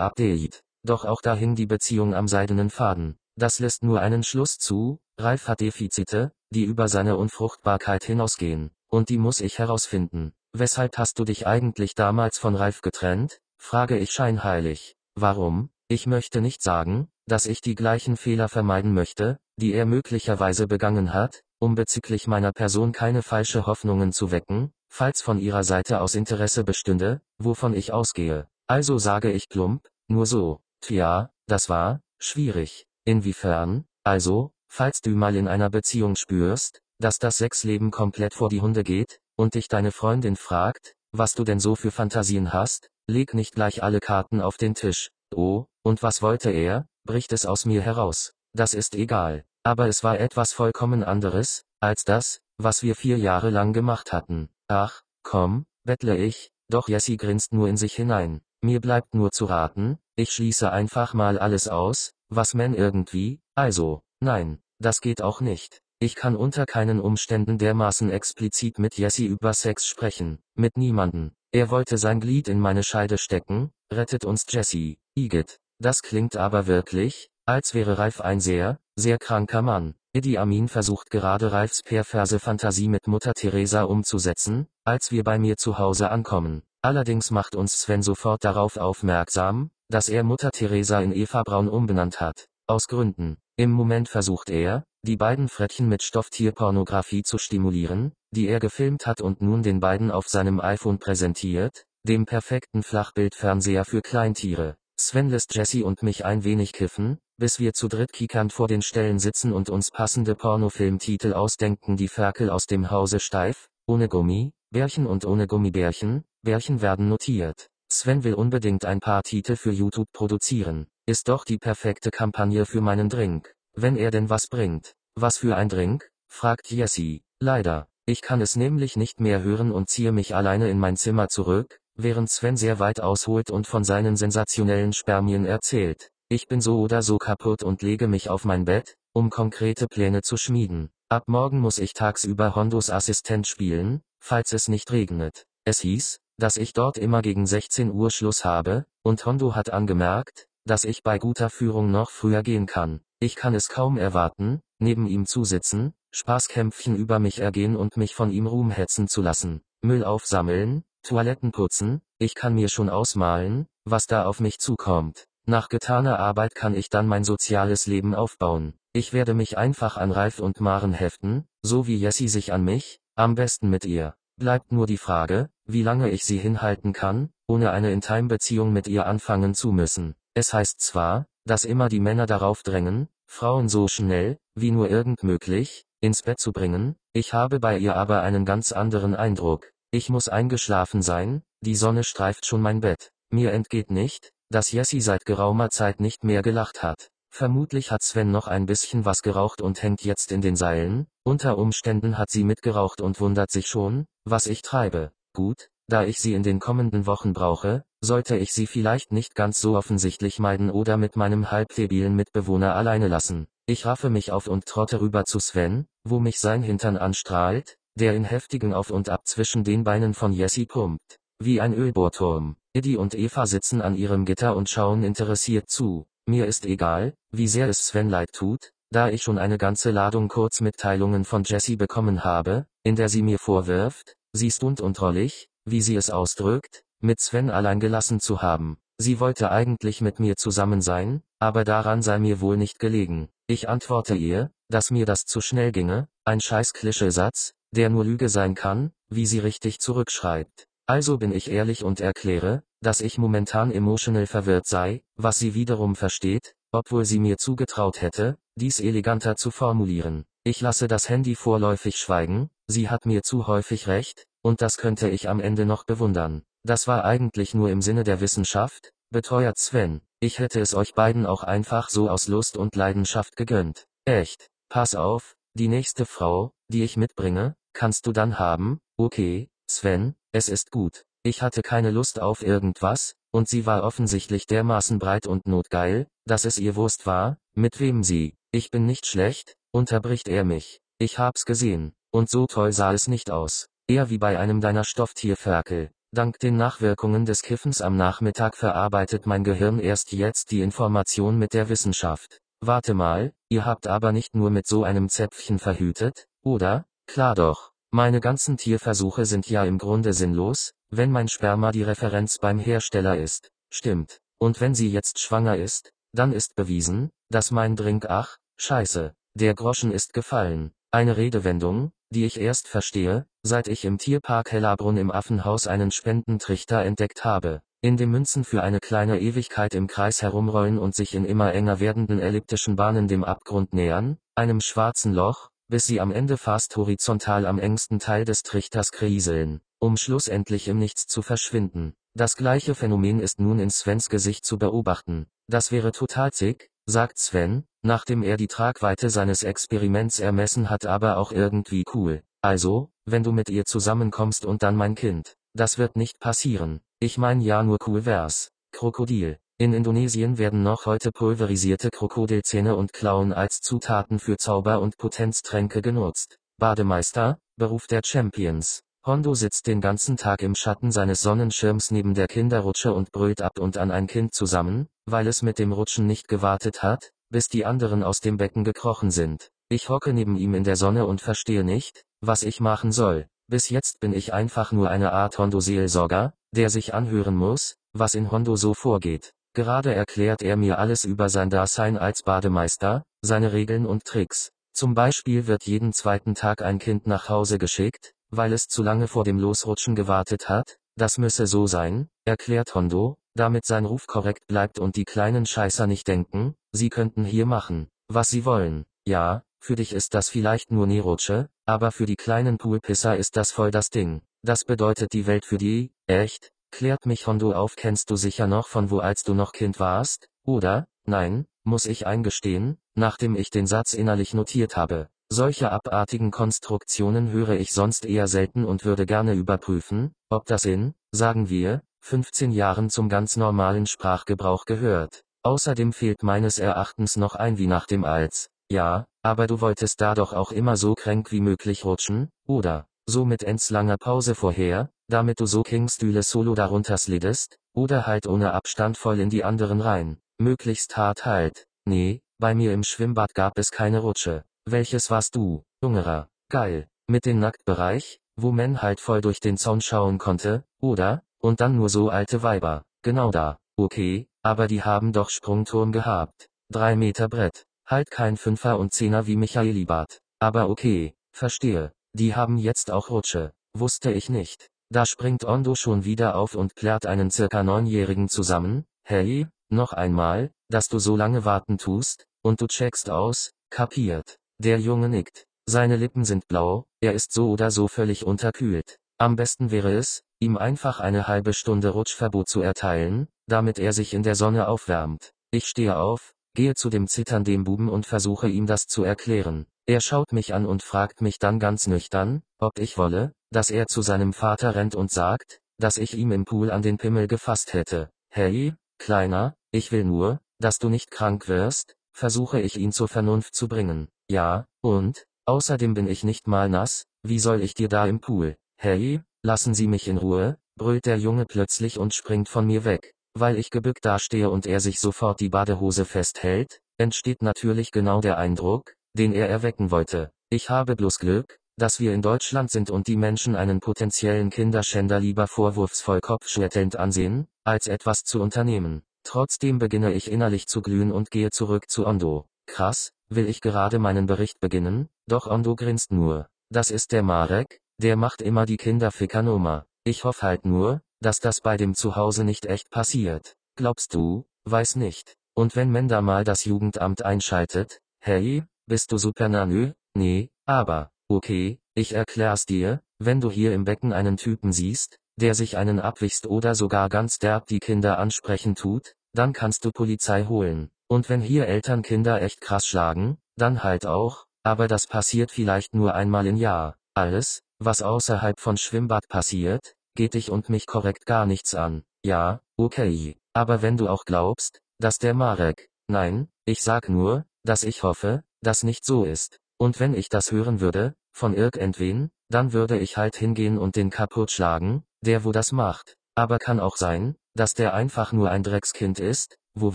Update. Doch auch da hing die Beziehung am seidenen Faden. Das lässt nur einen Schluss zu, Ralf hat Defizite, die über seine Unfruchtbarkeit hinausgehen, und die muss ich herausfinden. Weshalb hast du dich eigentlich damals von Ralf getrennt? frage ich scheinheilig. Warum? Ich möchte nicht sagen, dass ich die gleichen Fehler vermeiden möchte, die er möglicherweise begangen hat, um bezüglich meiner Person keine falsche Hoffnungen zu wecken, falls von ihrer Seite aus Interesse bestünde, wovon ich ausgehe. Also sage ich plump, nur so. Tja, das war, schwierig. Inwiefern? Also, falls du mal in einer Beziehung spürst, dass das Sexleben komplett vor die Hunde geht, und dich deine Freundin fragt, was du denn so für Fantasien hast, Leg nicht gleich alle Karten auf den Tisch. Oh, und was wollte er? bricht es aus mir heraus. Das ist egal. Aber es war etwas vollkommen anderes, als das, was wir vier Jahre lang gemacht hatten. Ach, komm, bettle ich, doch Jessie grinst nur in sich hinein. Mir bleibt nur zu raten, ich schließe einfach mal alles aus, was man irgendwie, also, nein, das geht auch nicht. Ich kann unter keinen Umständen dermaßen explizit mit Jessie über Sex sprechen, mit niemanden. Er wollte sein Glied in meine Scheide stecken, rettet uns Jesse, Igitt. Das klingt aber wirklich, als wäre Ralf ein sehr, sehr kranker Mann. Idi Amin versucht gerade Ralfs perverse Fantasie mit Mutter Teresa umzusetzen, als wir bei mir zu Hause ankommen. Allerdings macht uns Sven sofort darauf aufmerksam, dass er Mutter Teresa in Eva Braun umbenannt hat. Aus Gründen. Im Moment versucht er, die beiden Frettchen mit Stofftierpornografie zu stimulieren, die er gefilmt hat und nun den beiden auf seinem iPhone präsentiert, dem perfekten Flachbildfernseher für Kleintiere. Sven lässt Jesse und mich ein wenig kiffen, bis wir zu dritt kiekernd vor den Stellen sitzen und uns passende Pornofilmtitel ausdenken die Ferkel aus dem Hause steif, ohne Gummi, Bärchen und ohne Gummibärchen, Bärchen werden notiert. Sven will unbedingt ein paar Titel für YouTube produzieren. Ist doch die perfekte Kampagne für meinen Drink. Wenn er denn was bringt. Was für ein Drink? fragt Jessie. Leider. Ich kann es nämlich nicht mehr hören und ziehe mich alleine in mein Zimmer zurück, während Sven sehr weit ausholt und von seinen sensationellen Spermien erzählt. Ich bin so oder so kaputt und lege mich auf mein Bett, um konkrete Pläne zu schmieden. Ab morgen muss ich tagsüber Hondos Assistent spielen, falls es nicht regnet. Es hieß, dass ich dort immer gegen 16 Uhr Schluss habe, und Hondo hat angemerkt, dass ich bei guter Führung noch früher gehen kann. Ich kann es kaum erwarten, neben ihm zu sitzen, Spaßkämpfchen über mich ergehen und mich von ihm Ruhm hetzen zu lassen. Müll aufsammeln, Toiletten putzen, ich kann mir schon ausmalen, was da auf mich zukommt. Nach getaner Arbeit kann ich dann mein soziales Leben aufbauen. Ich werde mich einfach an Ralf und Maren heften, so wie Jessie sich an mich, am besten mit ihr. Bleibt nur die Frage, wie lange ich sie hinhalten kann, ohne eine Intime-Beziehung mit ihr anfangen zu müssen. Es heißt zwar, dass immer die Männer darauf drängen, Frauen so schnell, wie nur irgend möglich, ins Bett zu bringen, ich habe bei ihr aber einen ganz anderen Eindruck. Ich muss eingeschlafen sein, die Sonne streift schon mein Bett. Mir entgeht nicht, dass Jessie seit geraumer Zeit nicht mehr gelacht hat. Vermutlich hat Sven noch ein bisschen was geraucht und hängt jetzt in den Seilen, unter Umständen hat sie mitgeraucht und wundert sich schon, was ich treibe. Gut, da ich sie in den kommenden Wochen brauche, sollte ich sie vielleicht nicht ganz so offensichtlich meiden oder mit meinem halbdebilen Mitbewohner alleine lassen. Ich raffe mich auf und trotte rüber zu Sven, wo mich sein Hintern anstrahlt, der in heftigen Auf und Ab zwischen den Beinen von Jessie pumpt. Wie ein Ölbohrturm. Eddie und Eva sitzen an ihrem Gitter und schauen interessiert zu. Mir ist egal, wie sehr es Sven leid tut, da ich schon eine ganze Ladung Kurzmitteilungen von Jessie bekommen habe, in der sie mir vorwirft, sie und rollig, wie sie es ausdrückt, mit Sven allein gelassen zu haben. Sie wollte eigentlich mit mir zusammen sein, aber daran sei mir wohl nicht gelegen. Ich antworte ihr, dass mir das zu schnell ginge, ein scheiß Klischeesatz, der nur Lüge sein kann, wie sie richtig zurückschreibt. Also bin ich ehrlich und erkläre, dass ich momentan emotional verwirrt sei, was sie wiederum versteht, obwohl sie mir zugetraut hätte, dies eleganter zu formulieren. Ich lasse das Handy vorläufig schweigen, sie hat mir zu häufig recht, und das könnte ich am Ende noch bewundern. Das war eigentlich nur im Sinne der Wissenschaft, beteuert Sven. Ich hätte es euch beiden auch einfach so aus Lust und Leidenschaft gegönnt. Echt. Pass auf, die nächste Frau, die ich mitbringe, kannst du dann haben, okay, Sven, es ist gut. Ich hatte keine Lust auf irgendwas, und sie war offensichtlich dermaßen breit und notgeil, dass es ihr Wurst war, mit wem sie. Ich bin nicht schlecht, unterbricht er mich. Ich hab's gesehen, und so toll sah es nicht aus. Eher wie bei einem deiner Stofftierferkel. Dank den Nachwirkungen des Kiffens am Nachmittag verarbeitet mein Gehirn erst jetzt die Information mit der Wissenschaft. Warte mal, ihr habt aber nicht nur mit so einem Zäpfchen verhütet, oder? Klar doch. Meine ganzen Tierversuche sind ja im Grunde sinnlos, wenn mein Sperma die Referenz beim Hersteller ist, stimmt. Und wenn sie jetzt schwanger ist, dann ist bewiesen, dass mein Drink ach, scheiße, der Groschen ist gefallen. Eine Redewendung, die ich erst verstehe, seit ich im Tierpark Hellerbrunn im Affenhaus einen Spendentrichter entdeckt habe, in dem Münzen für eine kleine Ewigkeit im Kreis herumrollen und sich in immer enger werdenden elliptischen Bahnen dem Abgrund nähern, einem schwarzen Loch, bis sie am Ende fast horizontal am engsten Teil des Trichters kriseln um schlussendlich im Nichts zu verschwinden. Das gleiche Phänomen ist nun in Svens Gesicht zu beobachten. Das wäre total zick, sagt Sven, nachdem er die Tragweite seines Experiments ermessen hat, aber auch irgendwie cool. Also, wenn du mit ihr zusammenkommst und dann mein Kind. Das wird nicht passieren. Ich mein ja nur cool wär's. Krokodil. In Indonesien werden noch heute pulverisierte Krokodilzähne und Klauen als Zutaten für Zauber- und Potenztränke genutzt. Bademeister, Beruf der Champions. Hondo sitzt den ganzen Tag im Schatten seines Sonnenschirms neben der Kinderrutsche und brüllt ab und an ein Kind zusammen, weil es mit dem Rutschen nicht gewartet hat, bis die anderen aus dem Becken gekrochen sind. Ich hocke neben ihm in der Sonne und verstehe nicht, was ich machen soll. Bis jetzt bin ich einfach nur eine Art Hondo-Seelsorger, der sich anhören muss, was in Hondo so vorgeht. Gerade erklärt er mir alles über sein Dasein als Bademeister, seine Regeln und Tricks. Zum Beispiel wird jeden zweiten Tag ein Kind nach Hause geschickt, weil es zu lange vor dem Losrutschen gewartet hat, das müsse so sein, erklärt Hondo, damit sein Ruf korrekt bleibt und die kleinen Scheißer nicht denken, sie könnten hier machen, was sie wollen. Ja, für dich ist das vielleicht nur Nerutsche, aber für die kleinen Poolpisser ist das voll das Ding. Das bedeutet die Welt für die, echt? Klärt mich Hondo auf, kennst du sicher noch von wo als du noch Kind warst, oder? Nein, muss ich eingestehen, nachdem ich den Satz innerlich notiert habe. Solche abartigen Konstruktionen höre ich sonst eher selten und würde gerne überprüfen, ob das in, sagen wir, 15 Jahren zum ganz normalen Sprachgebrauch gehört. Außerdem fehlt meines Erachtens noch ein wie nach dem als, ja, aber du wolltest da doch auch immer so kränk wie möglich rutschen, oder, so mit endslanger Pause vorher, damit du so Kingstühle Solo darunter slidest, oder halt ohne Abstand voll in die anderen rein, möglichst hart halt, nee, bei mir im Schwimmbad gab es keine Rutsche. Welches warst du, Jungerer? Geil. Mit dem Nacktbereich, wo man halt voll durch den Zaun schauen konnte, oder? Und dann nur so alte Weiber. Genau da. Okay, aber die haben doch Sprungturm gehabt. Drei Meter Brett. Halt kein Fünfer und Zehner wie Michaelibad. Aber okay, verstehe. Die haben jetzt auch Rutsche. Wusste ich nicht. Da springt Ondo schon wieder auf und klärt einen circa neunjährigen zusammen. Hey, noch einmal, dass du so lange warten tust, und du checkst aus, kapiert. Der Junge nickt. Seine Lippen sind blau, er ist so oder so völlig unterkühlt. Am besten wäre es, ihm einfach eine halbe Stunde Rutschverbot zu erteilen, damit er sich in der Sonne aufwärmt. Ich stehe auf, gehe zu dem zitternden Buben und versuche ihm das zu erklären. Er schaut mich an und fragt mich dann ganz nüchtern, ob ich wolle, dass er zu seinem Vater rennt und sagt, dass ich ihm im Pool an den Pimmel gefasst hätte. Hey, Kleiner, ich will nur, dass du nicht krank wirst, versuche ich ihn zur Vernunft zu bringen. Ja, und, außerdem bin ich nicht mal nass, wie soll ich dir da im Pool? Hey, lassen Sie mich in Ruhe, brüllt der Junge plötzlich und springt von mir weg. Weil ich gebückt dastehe und er sich sofort die Badehose festhält, entsteht natürlich genau der Eindruck, den er erwecken wollte. Ich habe bloß Glück, dass wir in Deutschland sind und die Menschen einen potenziellen Kinderschänder lieber vorwurfsvoll kopfschüttelnd ansehen, als etwas zu unternehmen. Trotzdem beginne ich innerlich zu glühen und gehe zurück zu Ondo. Krass, will ich gerade meinen Bericht beginnen, doch Ondo grinst nur. Das ist der Marek, der macht immer die Kinderfickernummer. Ich hoffe halt nur, dass das bei dem Zuhause nicht echt passiert. Glaubst du? Weiß nicht. Und wenn Menda mal das Jugendamt einschaltet, hey, bist du super nanö? Nee, aber, okay, ich erklär's dir, wenn du hier im Becken einen Typen siehst, der sich einen abwichst oder sogar ganz derb die Kinder ansprechen tut, dann kannst du Polizei holen. Und wenn hier Eltern Kinder echt krass schlagen, dann halt auch, aber das passiert vielleicht nur einmal im Jahr. Alles, was außerhalb von Schwimmbad passiert, geht dich und mich korrekt gar nichts an. Ja, okay. Aber wenn du auch glaubst, dass der Marek, nein, ich sag nur, dass ich hoffe, dass nicht so ist. Und wenn ich das hören würde, von irgendwen, dann würde ich halt hingehen und den kaputt schlagen, der wo das macht. Aber kann auch sein, dass der einfach nur ein Dreckskind ist, wo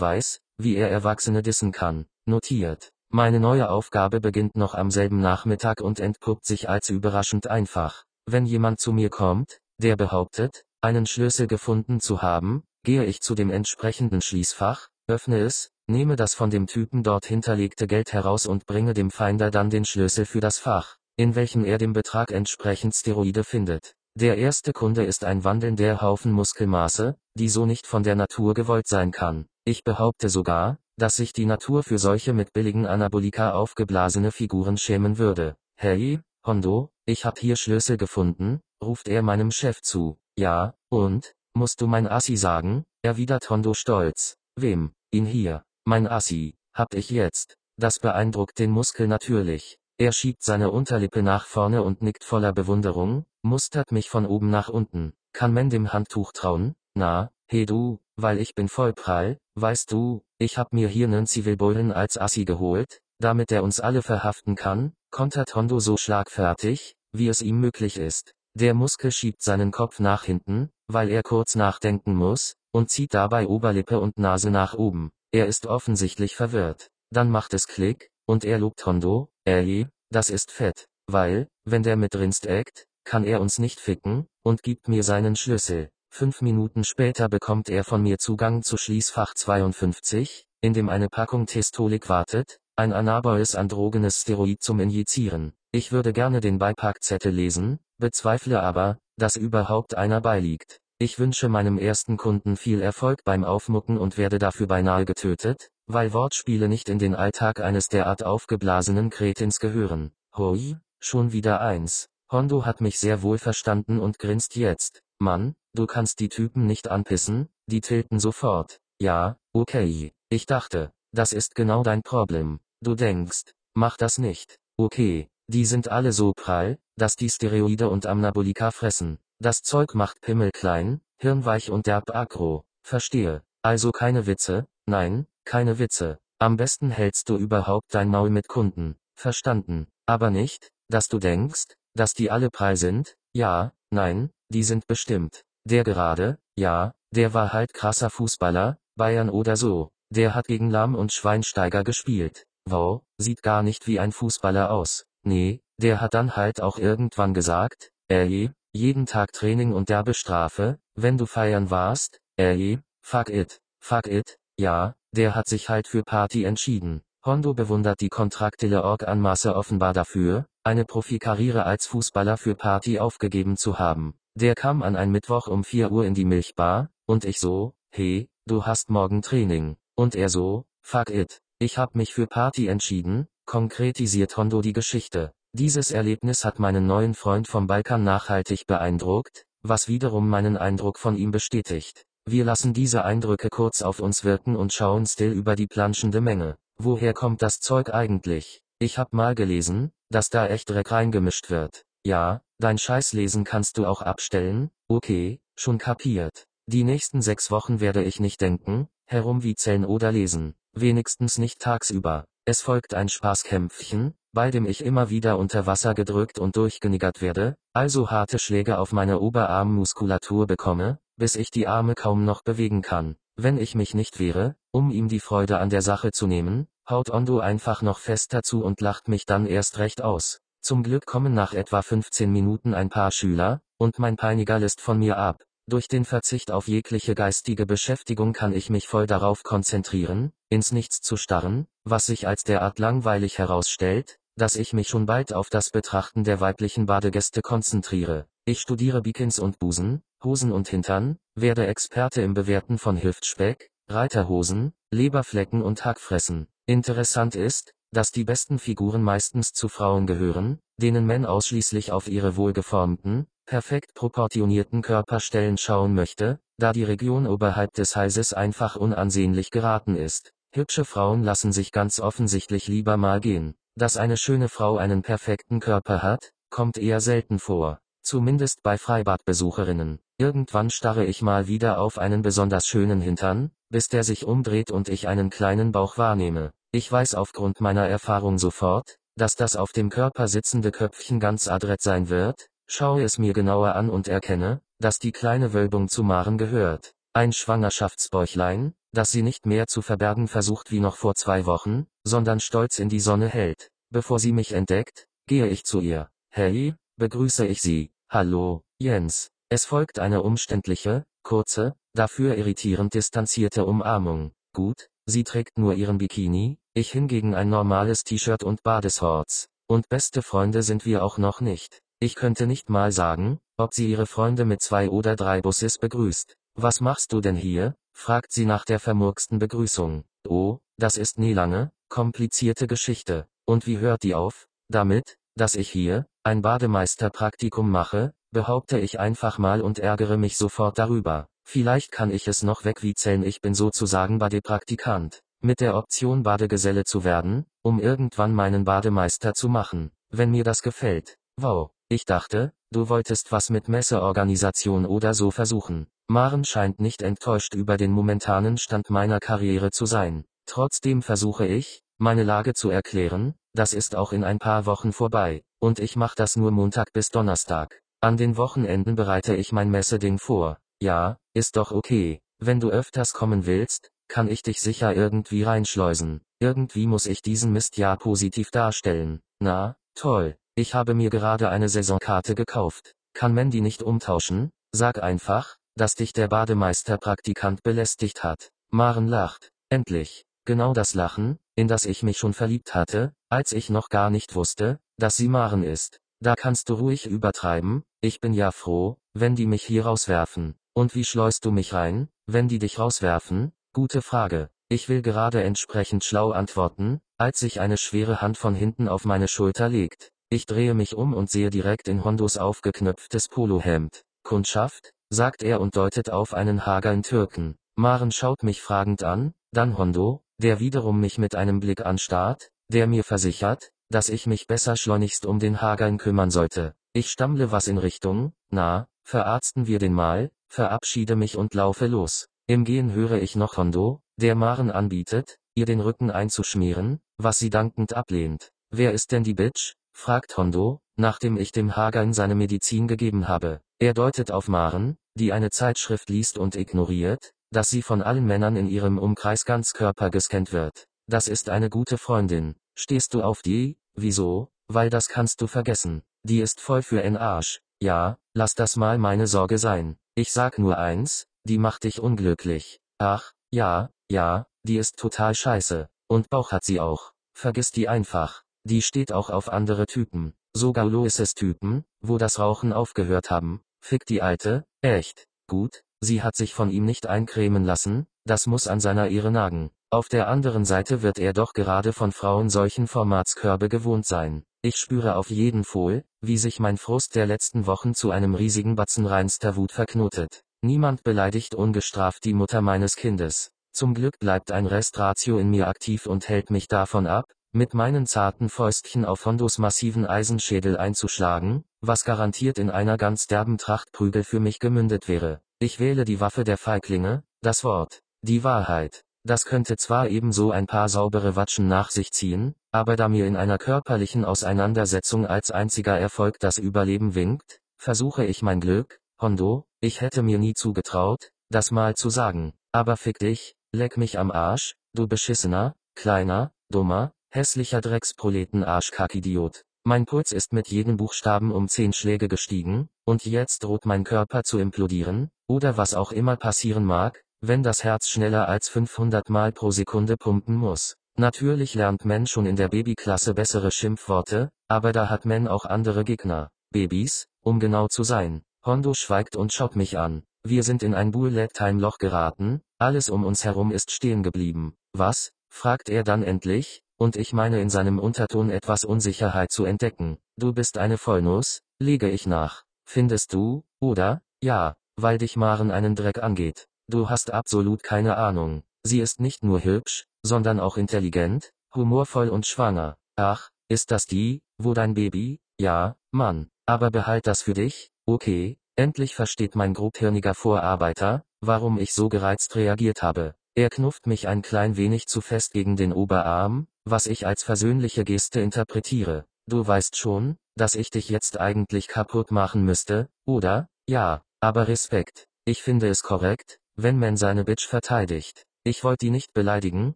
weiß, wie er Erwachsene dissen kann. Notiert. Meine neue Aufgabe beginnt noch am selben Nachmittag und entpuppt sich als überraschend einfach. Wenn jemand zu mir kommt, der behauptet, einen Schlüssel gefunden zu haben, gehe ich zu dem entsprechenden Schließfach, öffne es, nehme das von dem Typen dort hinterlegte Geld heraus und bringe dem Feinder dann den Schlüssel für das Fach, in welchem er dem Betrag entsprechend Steroide findet. Der erste Kunde ist ein wandelnder Haufen Muskelmaße, die so nicht von der Natur gewollt sein kann. Ich behaupte sogar, dass sich die Natur für solche mit billigen Anabolika aufgeblasene Figuren schämen würde. Hey, Hondo, ich hab hier Schlüssel gefunden, ruft er meinem Chef zu. Ja, und, musst du mein Assi sagen, erwidert Hondo stolz. Wem, ihn hier, mein Assi, hab ich jetzt. Das beeindruckt den Muskel natürlich. Er schiebt seine Unterlippe nach vorne und nickt voller Bewunderung, mustert mich von oben nach unten. Kann man dem Handtuch trauen? Na, hey du, weil ich bin voll prall, weißt du, ich hab mir hier nen Zivilbullen als Assi geholt, damit er uns alle verhaften kann, kontert Hondo so schlagfertig, wie es ihm möglich ist. Der Muskel schiebt seinen Kopf nach hinten, weil er kurz nachdenken muss, und zieht dabei Oberlippe und Nase nach oben. Er ist offensichtlich verwirrt. Dann macht es Klick, und er lobt Hondo, ey, das ist fett, weil, wenn der mit Rinst eckt, kann er uns nicht ficken, und gibt mir seinen Schlüssel. Fünf Minuten später bekommt er von mir Zugang zu Schließfach 52, in dem eine Packung Testolik wartet, ein anaboles androgenes Steroid zum Injizieren. Ich würde gerne den Beipackzettel lesen, bezweifle aber, dass überhaupt einer beiliegt. Ich wünsche meinem ersten Kunden viel Erfolg beim Aufmucken und werde dafür beinahe getötet, weil Wortspiele nicht in den Alltag eines derart aufgeblasenen Kretins gehören. Hoi, schon wieder eins. Hondo hat mich sehr wohl verstanden und grinst jetzt. Mann, du kannst die Typen nicht anpissen, die tilten sofort. Ja, okay. Ich dachte, das ist genau dein Problem. Du denkst, mach das nicht. Okay, die sind alle so prall, dass die Steroide und Amnabolika fressen. Das Zeug macht Pimmel klein, hirnweich und derb aggro. Verstehe. Also keine Witze, nein, keine Witze. Am besten hältst du überhaupt dein Maul mit Kunden. Verstanden. Aber nicht, dass du denkst, dass die alle prall sind? Ja, nein, die sind bestimmt. Der gerade, ja, der war halt krasser Fußballer, Bayern oder so. Der hat gegen Lahm und Schweinsteiger gespielt. Wow, sieht gar nicht wie ein Fußballer aus. Nee, der hat dann halt auch irgendwann gesagt, ey, jeden Tag Training und derbe Strafe, wenn du feiern warst, ey, fuck it, fuck it, ja, der hat sich halt für Party entschieden. Hondo bewundert die kontraktile Org-Anmaße offenbar dafür, eine Profikarriere als Fußballer für Party aufgegeben zu haben. Der kam an ein Mittwoch um 4 Uhr in die Milchbar, und ich so, hey, du hast morgen Training. Und er so, fuck it, ich hab mich für Party entschieden, konkretisiert Hondo die Geschichte. Dieses Erlebnis hat meinen neuen Freund vom Balkan nachhaltig beeindruckt, was wiederum meinen Eindruck von ihm bestätigt. Wir lassen diese Eindrücke kurz auf uns wirken und schauen still über die planschende Menge. Woher kommt das Zeug eigentlich? Ich hab mal gelesen, dass da echt Dreck reingemischt wird. Ja, dein Scheißlesen kannst du auch abstellen, okay, schon kapiert. Die nächsten sechs Wochen werde ich nicht denken, herumwiezeln oder lesen, wenigstens nicht tagsüber. Es folgt ein Spaßkämpfchen, bei dem ich immer wieder unter Wasser gedrückt und durchgeniggert werde, also harte Schläge auf meine Oberarmmuskulatur bekomme, bis ich die Arme kaum noch bewegen kann. Wenn ich mich nicht wehre, um ihm die Freude an der Sache zu nehmen, haut Ondo einfach noch fester zu und lacht mich dann erst recht aus. Zum Glück kommen nach etwa 15 Minuten ein paar Schüler, und mein Peiniger lässt von mir ab. Durch den Verzicht auf jegliche geistige Beschäftigung kann ich mich voll darauf konzentrieren, ins Nichts zu starren, was sich als derart langweilig herausstellt, dass ich mich schon bald auf das Betrachten der weiblichen Badegäste konzentriere. Ich studiere Bikins und Busen, Hosen und Hintern, werde Experte im Bewerten von Hüftspeck, Reiterhosen, Leberflecken und Hackfressen. Interessant ist, dass die besten Figuren meistens zu Frauen gehören, denen man ausschließlich auf ihre wohlgeformten, perfekt proportionierten Körperstellen schauen möchte, da die Region oberhalb des Halses einfach unansehnlich geraten ist. Hübsche Frauen lassen sich ganz offensichtlich lieber mal gehen. Dass eine schöne Frau einen perfekten Körper hat, kommt eher selten vor. Zumindest bei Freibadbesucherinnen. Irgendwann starre ich mal wieder auf einen besonders schönen Hintern, bis der sich umdreht und ich einen kleinen Bauch wahrnehme. Ich weiß aufgrund meiner Erfahrung sofort, dass das auf dem Körper sitzende Köpfchen ganz adrett sein wird, schaue es mir genauer an und erkenne, dass die kleine Wölbung zu Maren gehört. Ein Schwangerschaftsbäuchlein, das sie nicht mehr zu verbergen versucht wie noch vor zwei Wochen, sondern stolz in die Sonne hält. Bevor sie mich entdeckt, gehe ich zu ihr. Hey, begrüße ich sie. Hallo, Jens. Es folgt eine umständliche, kurze, dafür irritierend distanzierte Umarmung. Gut, sie trägt nur ihren Bikini, ich hingegen ein normales T-Shirt und Badeshorts. Und beste Freunde sind wir auch noch nicht. Ich könnte nicht mal sagen, ob sie ihre Freunde mit zwei oder drei Busses begrüßt. Was machst du denn hier? fragt sie nach der vermurksten Begrüßung. Oh, das ist nie lange, komplizierte Geschichte. Und wie hört die auf? Damit, dass ich hier, ein Bademeisterpraktikum mache, behaupte ich einfach mal und ärgere mich sofort darüber. Vielleicht kann ich es noch wegwiezeln, ich bin sozusagen Badepraktikant. Mit der Option Badegeselle zu werden, um irgendwann meinen Bademeister zu machen, wenn mir das gefällt. Wow. Ich dachte, du wolltest was mit Messeorganisation oder so versuchen. Maren scheint nicht enttäuscht über den momentanen Stand meiner Karriere zu sein. Trotzdem versuche ich, meine Lage zu erklären, das ist auch in ein paar Wochen vorbei, und ich mach das nur Montag bis Donnerstag. An den Wochenenden bereite ich mein Messeding vor. Ja, ist doch okay. Wenn du öfters kommen willst, kann ich dich sicher irgendwie reinschleusen. Irgendwie muss ich diesen Mist ja positiv darstellen. Na, toll. Ich habe mir gerade eine Saisonkarte gekauft. Kann Mandy nicht umtauschen? Sag einfach, dass dich der Bademeisterpraktikant belästigt hat. Maren lacht. Endlich. Genau das Lachen, in das ich mich schon verliebt hatte, als ich noch gar nicht wusste, dass sie Maren ist. Da kannst du ruhig übertreiben, ich bin ja froh, wenn die mich hier rauswerfen. Und wie schleust du mich rein, wenn die dich rauswerfen? Gute Frage. Ich will gerade entsprechend schlau antworten, als sich eine schwere Hand von hinten auf meine Schulter legt. Ich drehe mich um und sehe direkt in Hondos aufgeknöpftes Polohemd. Kundschaft, sagt er und deutet auf einen hageln Türken. Maren schaut mich fragend an, dann Hondo, der wiederum mich mit einem Blick anstarrt, der mir versichert, dass ich mich besser schleunigst um den Hageln kümmern sollte. Ich stammle was in Richtung, na, verarzten wir den mal, verabschiede mich und laufe los. Im Gehen höre ich noch Hondo, der Maren anbietet, ihr den Rücken einzuschmieren, was sie dankend ablehnt. Wer ist denn die Bitch? fragt Hondo, nachdem ich dem Hagan seine Medizin gegeben habe. Er deutet auf Maren, die eine Zeitschrift liest und ignoriert, dass sie von allen Männern in ihrem Umkreis ganz Körper gescannt wird. Das ist eine gute Freundin. Stehst du auf die? Wieso? Weil das kannst du vergessen. Die ist voll für en Arsch. Ja, lass das mal meine Sorge sein. Ich sag nur eins, die macht dich unglücklich. Ach, ja, ja, die ist total scheiße. Und Bauch hat sie auch. Vergiss die einfach. Die steht auch auf andere Typen, sogar Loises Typen, wo das Rauchen aufgehört haben. Fick die Alte, echt, gut, sie hat sich von ihm nicht eincremen lassen, das muss an seiner Ehre nagen. Auf der anderen Seite wird er doch gerade von Frauen solchen Formatskörbe gewohnt sein. Ich spüre auf jeden Fall, wie sich mein Frust der letzten Wochen zu einem riesigen Batzen reinster Wut verknotet. Niemand beleidigt ungestraft die Mutter meines Kindes. Zum Glück bleibt ein Restratio in mir aktiv und hält mich davon ab, mit meinen zarten Fäustchen auf Hondos massiven Eisenschädel einzuschlagen, was garantiert in einer ganz derben Trachtprügel für mich gemündet wäre. Ich wähle die Waffe der Feiglinge, das Wort, die Wahrheit. Das könnte zwar ebenso ein paar saubere Watschen nach sich ziehen, aber da mir in einer körperlichen Auseinandersetzung als einziger Erfolg das Überleben winkt, versuche ich mein Glück, Hondo, ich hätte mir nie zugetraut, das mal zu sagen, aber fick dich, leck mich am Arsch, du beschissener, kleiner, dummer, hässlicher Drecksproleten-Arschkackidiot. Mein Puls ist mit jedem Buchstaben um zehn Schläge gestiegen, und jetzt droht mein Körper zu implodieren, oder was auch immer passieren mag, wenn das Herz schneller als 500 Mal pro Sekunde pumpen muss. Natürlich lernt Men schon in der Babyklasse bessere Schimpfworte, aber da hat Men auch andere Gegner. Babys, um genau zu sein. Hondo schweigt und schaut mich an. Wir sind in ein Bullet-Time-Loch geraten, alles um uns herum ist stehen geblieben. Was? fragt er dann endlich, und ich meine in seinem Unterton etwas Unsicherheit zu entdecken. Du bist eine Vollnuss, lege ich nach. Findest du, oder? Ja, weil dich Maren einen Dreck angeht. Du hast absolut keine Ahnung. Sie ist nicht nur hübsch, sondern auch intelligent, humorvoll und schwanger. Ach, ist das die, wo dein Baby? Ja, Mann. Aber behalt das für dich, okay? Endlich versteht mein grobhirniger Vorarbeiter, warum ich so gereizt reagiert habe. Er knufft mich ein klein wenig zu fest gegen den Oberarm, was ich als versöhnliche Geste interpretiere. Du weißt schon, dass ich dich jetzt eigentlich kaputt machen müsste, oder? Ja, aber Respekt. Ich finde es korrekt, wenn man seine Bitch verteidigt. Ich wollte die nicht beleidigen,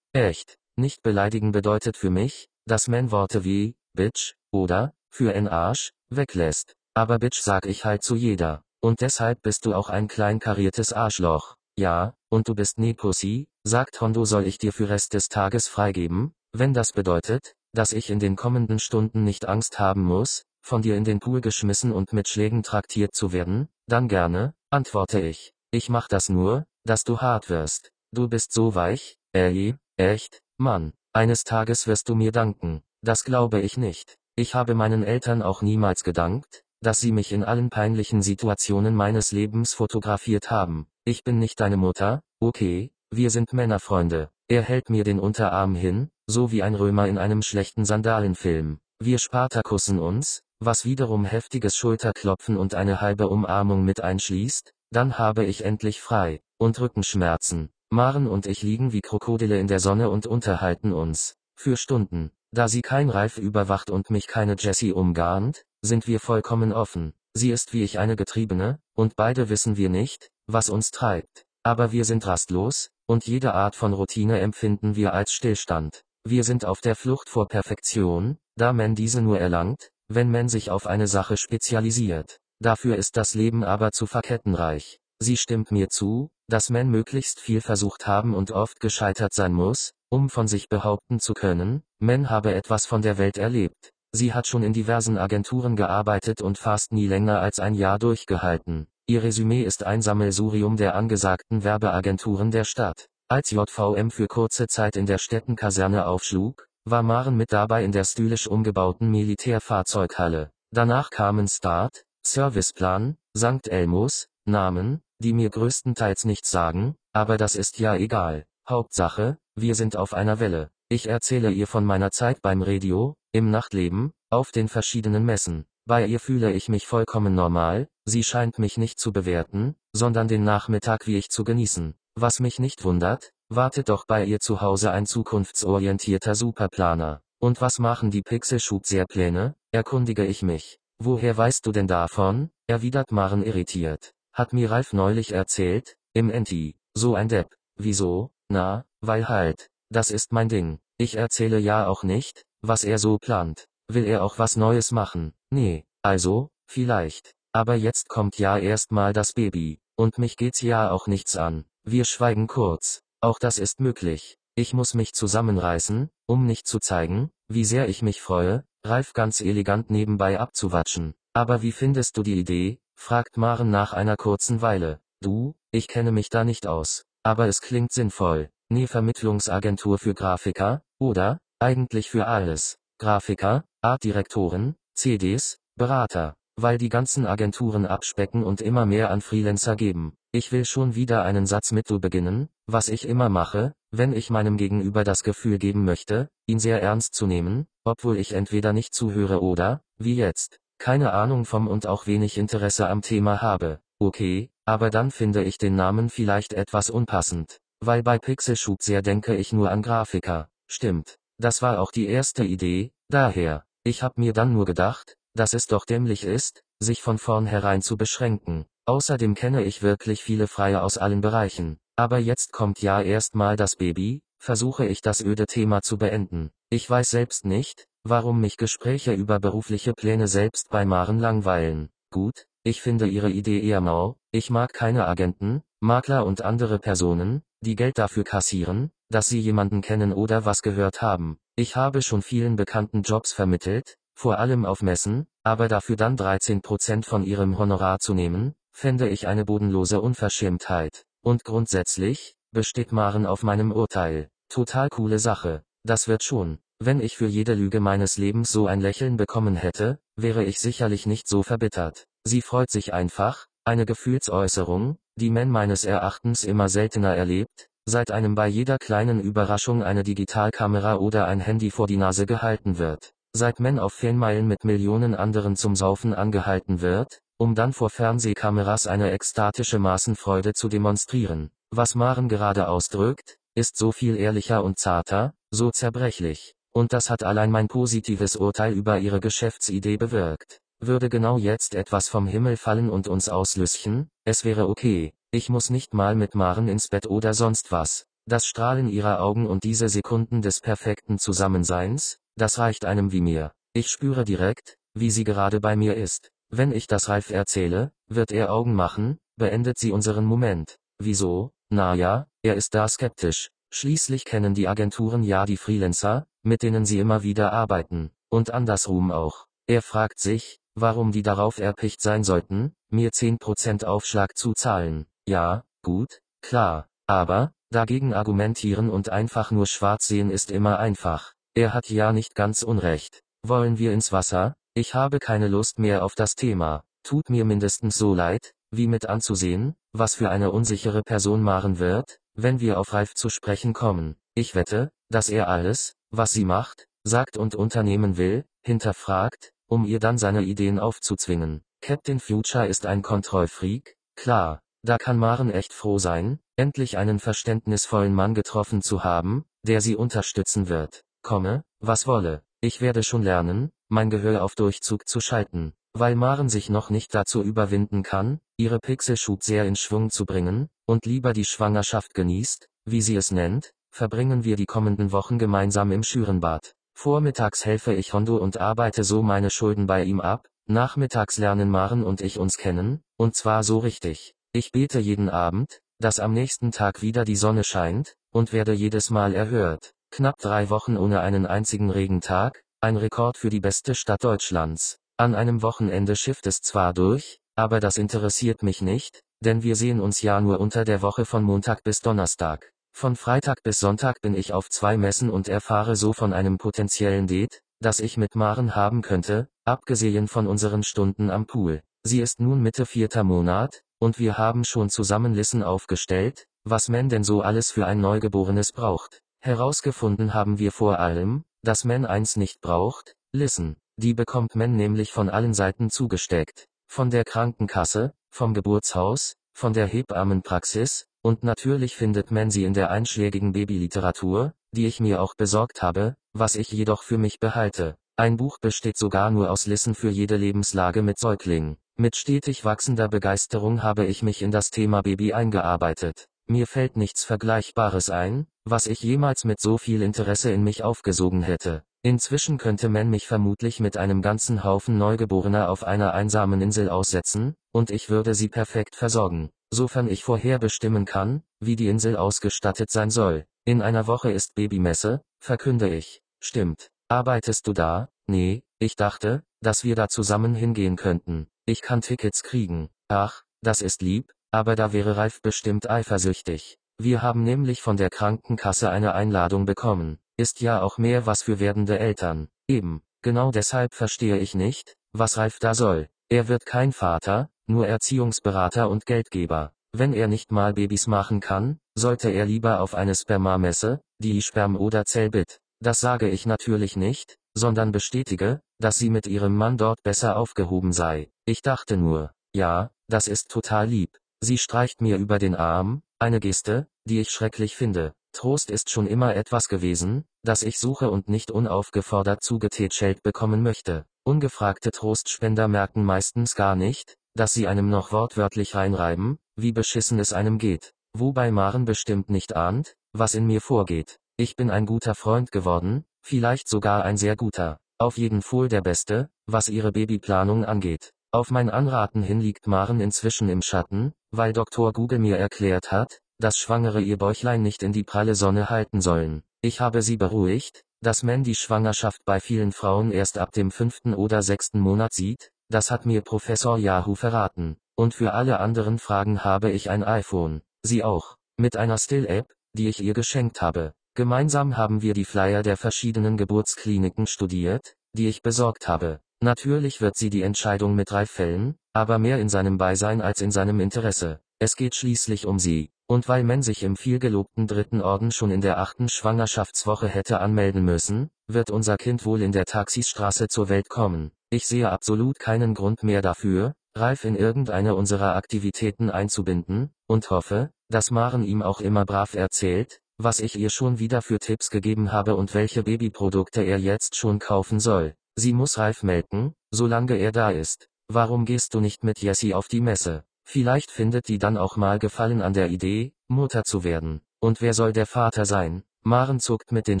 echt. Nicht beleidigen bedeutet für mich, dass man Worte wie, Bitch, oder, für en Arsch, weglässt. Aber Bitch sag ich halt zu jeder. Und deshalb bist du auch ein klein kariertes Arschloch. Ja, und du bist nie Pussy, sagt Hondo soll ich dir für Rest des Tages freigeben, wenn das bedeutet, dass ich in den kommenden Stunden nicht Angst haben muss, von dir in den Pool geschmissen und mit Schlägen traktiert zu werden, dann gerne, antworte ich. Ich mach das nur, dass du hart wirst. Du bist so weich, Ellie, echt, Mann. Eines Tages wirst du mir danken. Das glaube ich nicht. Ich habe meinen Eltern auch niemals gedankt, dass sie mich in allen peinlichen Situationen meines Lebens fotografiert haben. Ich bin nicht deine Mutter, okay, wir sind Männerfreunde. Er hält mir den Unterarm hin, so wie ein Römer in einem schlechten Sandalenfilm. Wir Spartakussen uns, was wiederum heftiges Schulterklopfen und eine halbe Umarmung mit einschließt, dann habe ich endlich frei, und Rückenschmerzen. Maren und ich liegen wie Krokodile in der Sonne und unterhalten uns. Für Stunden. Da sie kein Reif überwacht und mich keine Jessie umgarnt, sind wir vollkommen offen. Sie ist wie ich eine Getriebene, und beide wissen wir nicht, was uns treibt. Aber wir sind rastlos, und jede Art von Routine empfinden wir als Stillstand. Wir sind auf der Flucht vor Perfektion, da man diese nur erlangt, wenn man sich auf eine Sache spezialisiert. Dafür ist das Leben aber zu facettenreich. Sie stimmt mir zu, dass man möglichst viel versucht haben und oft gescheitert sein muss, um von sich behaupten zu können, man habe etwas von der Welt erlebt. Sie hat schon in diversen Agenturen gearbeitet und fast nie länger als ein Jahr durchgehalten. Ihr Resümee ist ein Sammelsurium der angesagten Werbeagenturen der Stadt. Als JVM für kurze Zeit in der Städtenkaserne aufschlug, war Maren mit dabei in der stylisch umgebauten Militärfahrzeughalle. Danach kamen Start, Serviceplan, St. Elmos, Namen, die mir größtenteils nichts sagen, aber das ist ja egal. Hauptsache, wir sind auf einer Welle. Ich erzähle ihr von meiner Zeit beim Radio, im Nachtleben, auf den verschiedenen Messen. Bei ihr fühle ich mich vollkommen normal, sie scheint mich nicht zu bewerten, sondern den Nachmittag wie ich zu genießen. Was mich nicht wundert, wartet doch bei ihr zu Hause ein zukunftsorientierter Superplaner. Und was machen die Pixelschubserpläne? Erkundige ich mich. Woher weißt du denn davon? erwidert Maren irritiert. Hat mir Ralf neulich erzählt, im Enti. So ein Depp. Wieso? Na, weil halt. Das ist mein Ding. Ich erzähle ja auch nicht, was er so plant. Will er auch was Neues machen? Nee. Also, vielleicht. Aber jetzt kommt ja erstmal das Baby. Und mich geht's ja auch nichts an. Wir schweigen kurz. Auch das ist möglich. Ich muss mich zusammenreißen, um nicht zu zeigen, wie sehr ich mich freue, Ralf ganz elegant nebenbei abzuwatschen. Aber wie findest du die Idee? fragt Maren nach einer kurzen Weile. Du, ich kenne mich da nicht aus. Aber es klingt sinnvoll. Nee Vermittlungsagentur für Grafiker, oder? Eigentlich für alles. Grafiker, Artdirektoren, CDs, Berater. weil die ganzen Agenturen abspecken und immer mehr an Freelancer geben. Ich will schon wieder einen Satz mit du beginnen, was ich immer mache, wenn ich meinem Gegenüber das Gefühl geben möchte, ihn sehr ernst zu nehmen, obwohl ich entweder nicht zuhöre oder, wie jetzt, keine Ahnung vom und auch wenig Interesse am Thema habe. Okay, aber dann finde ich den Namen vielleicht etwas unpassend. Weil bei Pixelschub sehr denke ich nur an Grafiker. Stimmt. Das war auch die erste Idee, daher. Ich hab mir dann nur gedacht, dass es doch dämlich ist, sich von vornherein zu beschränken. Außerdem kenne ich wirklich viele Freie aus allen Bereichen. Aber jetzt kommt ja erstmal das Baby, versuche ich das öde Thema zu beenden. Ich weiß selbst nicht, warum mich Gespräche über berufliche Pläne selbst bei Maren langweilen. Gut, ich finde ihre Idee eher mau, ich mag keine Agenten, Makler und andere Personen, die Geld dafür kassieren, dass sie jemanden kennen oder was gehört haben. Ich habe schon vielen bekannten Jobs vermittelt, vor allem auf Messen, aber dafür dann 13% von ihrem Honorar zu nehmen, fände ich eine bodenlose Unverschämtheit. Und grundsätzlich, besteht Maren auf meinem Urteil. Total coole Sache. Das wird schon. Wenn ich für jede Lüge meines Lebens so ein Lächeln bekommen hätte, wäre ich sicherlich nicht so verbittert. Sie freut sich einfach, eine Gefühlsäußerung, die man meines Erachtens immer seltener erlebt, seit einem bei jeder kleinen Überraschung eine Digitalkamera oder ein Handy vor die Nase gehalten wird, seit man auf Fanmeilen mit Millionen anderen zum Saufen angehalten wird, um dann vor Fernsehkameras eine ekstatische Maßenfreude zu demonstrieren. Was Maren gerade ausdrückt, ist so viel ehrlicher und zarter, so zerbrechlich. Und das hat allein mein positives Urteil über ihre Geschäftsidee bewirkt. Würde genau jetzt etwas vom Himmel fallen und uns auslöschen, es wäre okay. Ich muss nicht mal mit Maren ins Bett oder sonst was. Das Strahlen ihrer Augen und diese Sekunden des perfekten Zusammenseins, das reicht einem wie mir. Ich spüre direkt, wie sie gerade bei mir ist. Wenn ich das Ralf erzähle, wird er Augen machen, beendet sie unseren Moment. Wieso? Na ja, er ist da skeptisch. Schließlich kennen die Agenturen ja die Freelancer, mit denen sie immer wieder arbeiten. Und andersrum auch. Er fragt sich, warum die darauf erpicht sein sollten, mir 10% Aufschlag zu zahlen. Ja, gut, klar. Aber, dagegen argumentieren und einfach nur schwarz sehen ist immer einfach. Er hat ja nicht ganz unrecht. Wollen wir ins Wasser? Ich habe keine Lust mehr auf das Thema. Tut mir mindestens so leid, wie mit anzusehen, was für eine unsichere Person Maren wird, wenn wir auf Ralf zu sprechen kommen. Ich wette, dass er alles, was sie macht, sagt und unternehmen will, hinterfragt, um ihr dann seine Ideen aufzuzwingen. Captain Future ist ein Kontrollfreak, klar, da kann Maren echt froh sein, endlich einen verständnisvollen Mann getroffen zu haben, der sie unterstützen wird. Komme, was wolle, ich werde schon lernen, mein Gehör auf Durchzug zu schalten, weil Maren sich noch nicht dazu überwinden kann, ihre Pixelschub sehr in Schwung zu bringen, und lieber die Schwangerschaft genießt, wie sie es nennt, verbringen wir die kommenden Wochen gemeinsam im Schürenbad. Vormittags helfe ich Hondo und arbeite so meine Schulden bei ihm ab, nachmittags lernen Maren und ich uns kennen, und zwar so richtig. Ich bete jeden Abend, dass am nächsten Tag wieder die Sonne scheint, und werde jedes Mal erhört. Knapp drei Wochen ohne einen einzigen Regentag, ein Rekord für die beste Stadt Deutschlands. An einem Wochenende schifft es zwar durch, aber das interessiert mich nicht, denn wir sehen uns ja nur unter der Woche von Montag bis Donnerstag. Von Freitag bis Sonntag bin ich auf zwei Messen und erfahre so von einem potenziellen Date, das ich mit Maren haben könnte, abgesehen von unseren Stunden am Pool. Sie ist nun Mitte vierter Monat, und wir haben schon zusammen Listen aufgestellt, was man denn so alles für ein Neugeborenes braucht. Herausgefunden haben wir vor allem, dass man eins nicht braucht, Listen. Die bekommt man nämlich von allen Seiten zugesteckt. Von der Krankenkasse, vom Geburtshaus, von der Hebammenpraxis, und natürlich findet man sie in der einschlägigen Babyliteratur, die ich mir auch besorgt habe, was ich jedoch für mich behalte. Ein Buch besteht sogar nur aus Listen für jede Lebenslage mit Säugling. Mit stetig wachsender Begeisterung habe ich mich in das Thema Baby eingearbeitet. Mir fällt nichts Vergleichbares ein, was ich jemals mit so viel Interesse in mich aufgesogen hätte. Inzwischen könnte man mich vermutlich mit einem ganzen Haufen Neugeborener auf einer einsamen Insel aussetzen, und ich würde sie perfekt versorgen, sofern ich vorher bestimmen kann, wie die Insel ausgestattet sein soll. In einer Woche ist Babymesse, verkünde ich. Stimmt. Arbeitest du da? Nee, ich dachte, dass wir da zusammen hingehen könnten. Ich kann Tickets kriegen. Ach, das ist lieb, aber da wäre Ralf bestimmt eifersüchtig. Wir haben nämlich von der Krankenkasse eine Einladung bekommen. Ist ja auch mehr was für werdende Eltern. Eben, genau deshalb verstehe ich nicht, was Ralf da soll. Er wird kein Vater, nur Erziehungsberater und Geldgeber. Wenn er nicht mal Babys machen kann, sollte er lieber auf eine Spermamesse, die Sperm oder Zellbit. Das sage ich natürlich nicht, sondern bestätige, dass sie mit ihrem Mann dort besser aufgehoben sei. Ich dachte nur, ja, das ist total lieb. Sie streicht mir über den Arm, eine Geste, die ich schrecklich finde. Trost ist schon immer etwas gewesen, das ich suche und nicht unaufgefordert zugetätschelt bekommen möchte. Ungefragte Trostspender merken meistens gar nicht, dass sie einem noch wortwörtlich reinreiben, wie beschissen es einem geht. Wobei Maren bestimmt nicht ahnt, was in mir vorgeht. Ich bin ein guter Freund geworden, vielleicht sogar ein sehr guter. Auf jeden Fall der Beste, was ihre Babyplanung angeht. Auf mein Anraten hin liegt Maren inzwischen im Schatten, weil Dr. Google mir erklärt hat, dass Schwangere ihr Bäuchlein nicht in die pralle Sonne halten sollen. Ich habe sie beruhigt, dass man die Schwangerschaft bei vielen Frauen erst ab dem fünften oder sechsten Monat sieht, das hat mir Professor Yahoo verraten. Und für alle anderen Fragen habe ich ein iPhone. Sie auch. Mit einer Still-App, die ich ihr geschenkt habe. Gemeinsam haben wir die Flyer der verschiedenen Geburtskliniken studiert, die ich besorgt habe. Natürlich wird sie die Entscheidung mit Ralf fällen, aber mehr in seinem Beisein als in seinem Interesse. Es geht schließlich um sie. Und weil man sich im vielgelobten dritten Orden schon in der achten Schwangerschaftswoche hätte anmelden müssen, wird unser Kind wohl in der Taxisstraße zur Welt kommen. Ich sehe absolut keinen Grund mehr dafür, Ralf in irgendeine unserer Aktivitäten einzubinden, und hoffe, dass Maren ihm auch immer brav erzählt, was ich ihr schon wieder für Tipps gegeben habe und welche Babyprodukte er jetzt schon kaufen soll. Sie muss Ralf melken, solange er da ist. Warum gehst du nicht mit Jessie auf die Messe? Vielleicht findet die dann auch mal Gefallen an der Idee, Mutter zu werden. Und wer soll der Vater sein? Maren zuckt mit den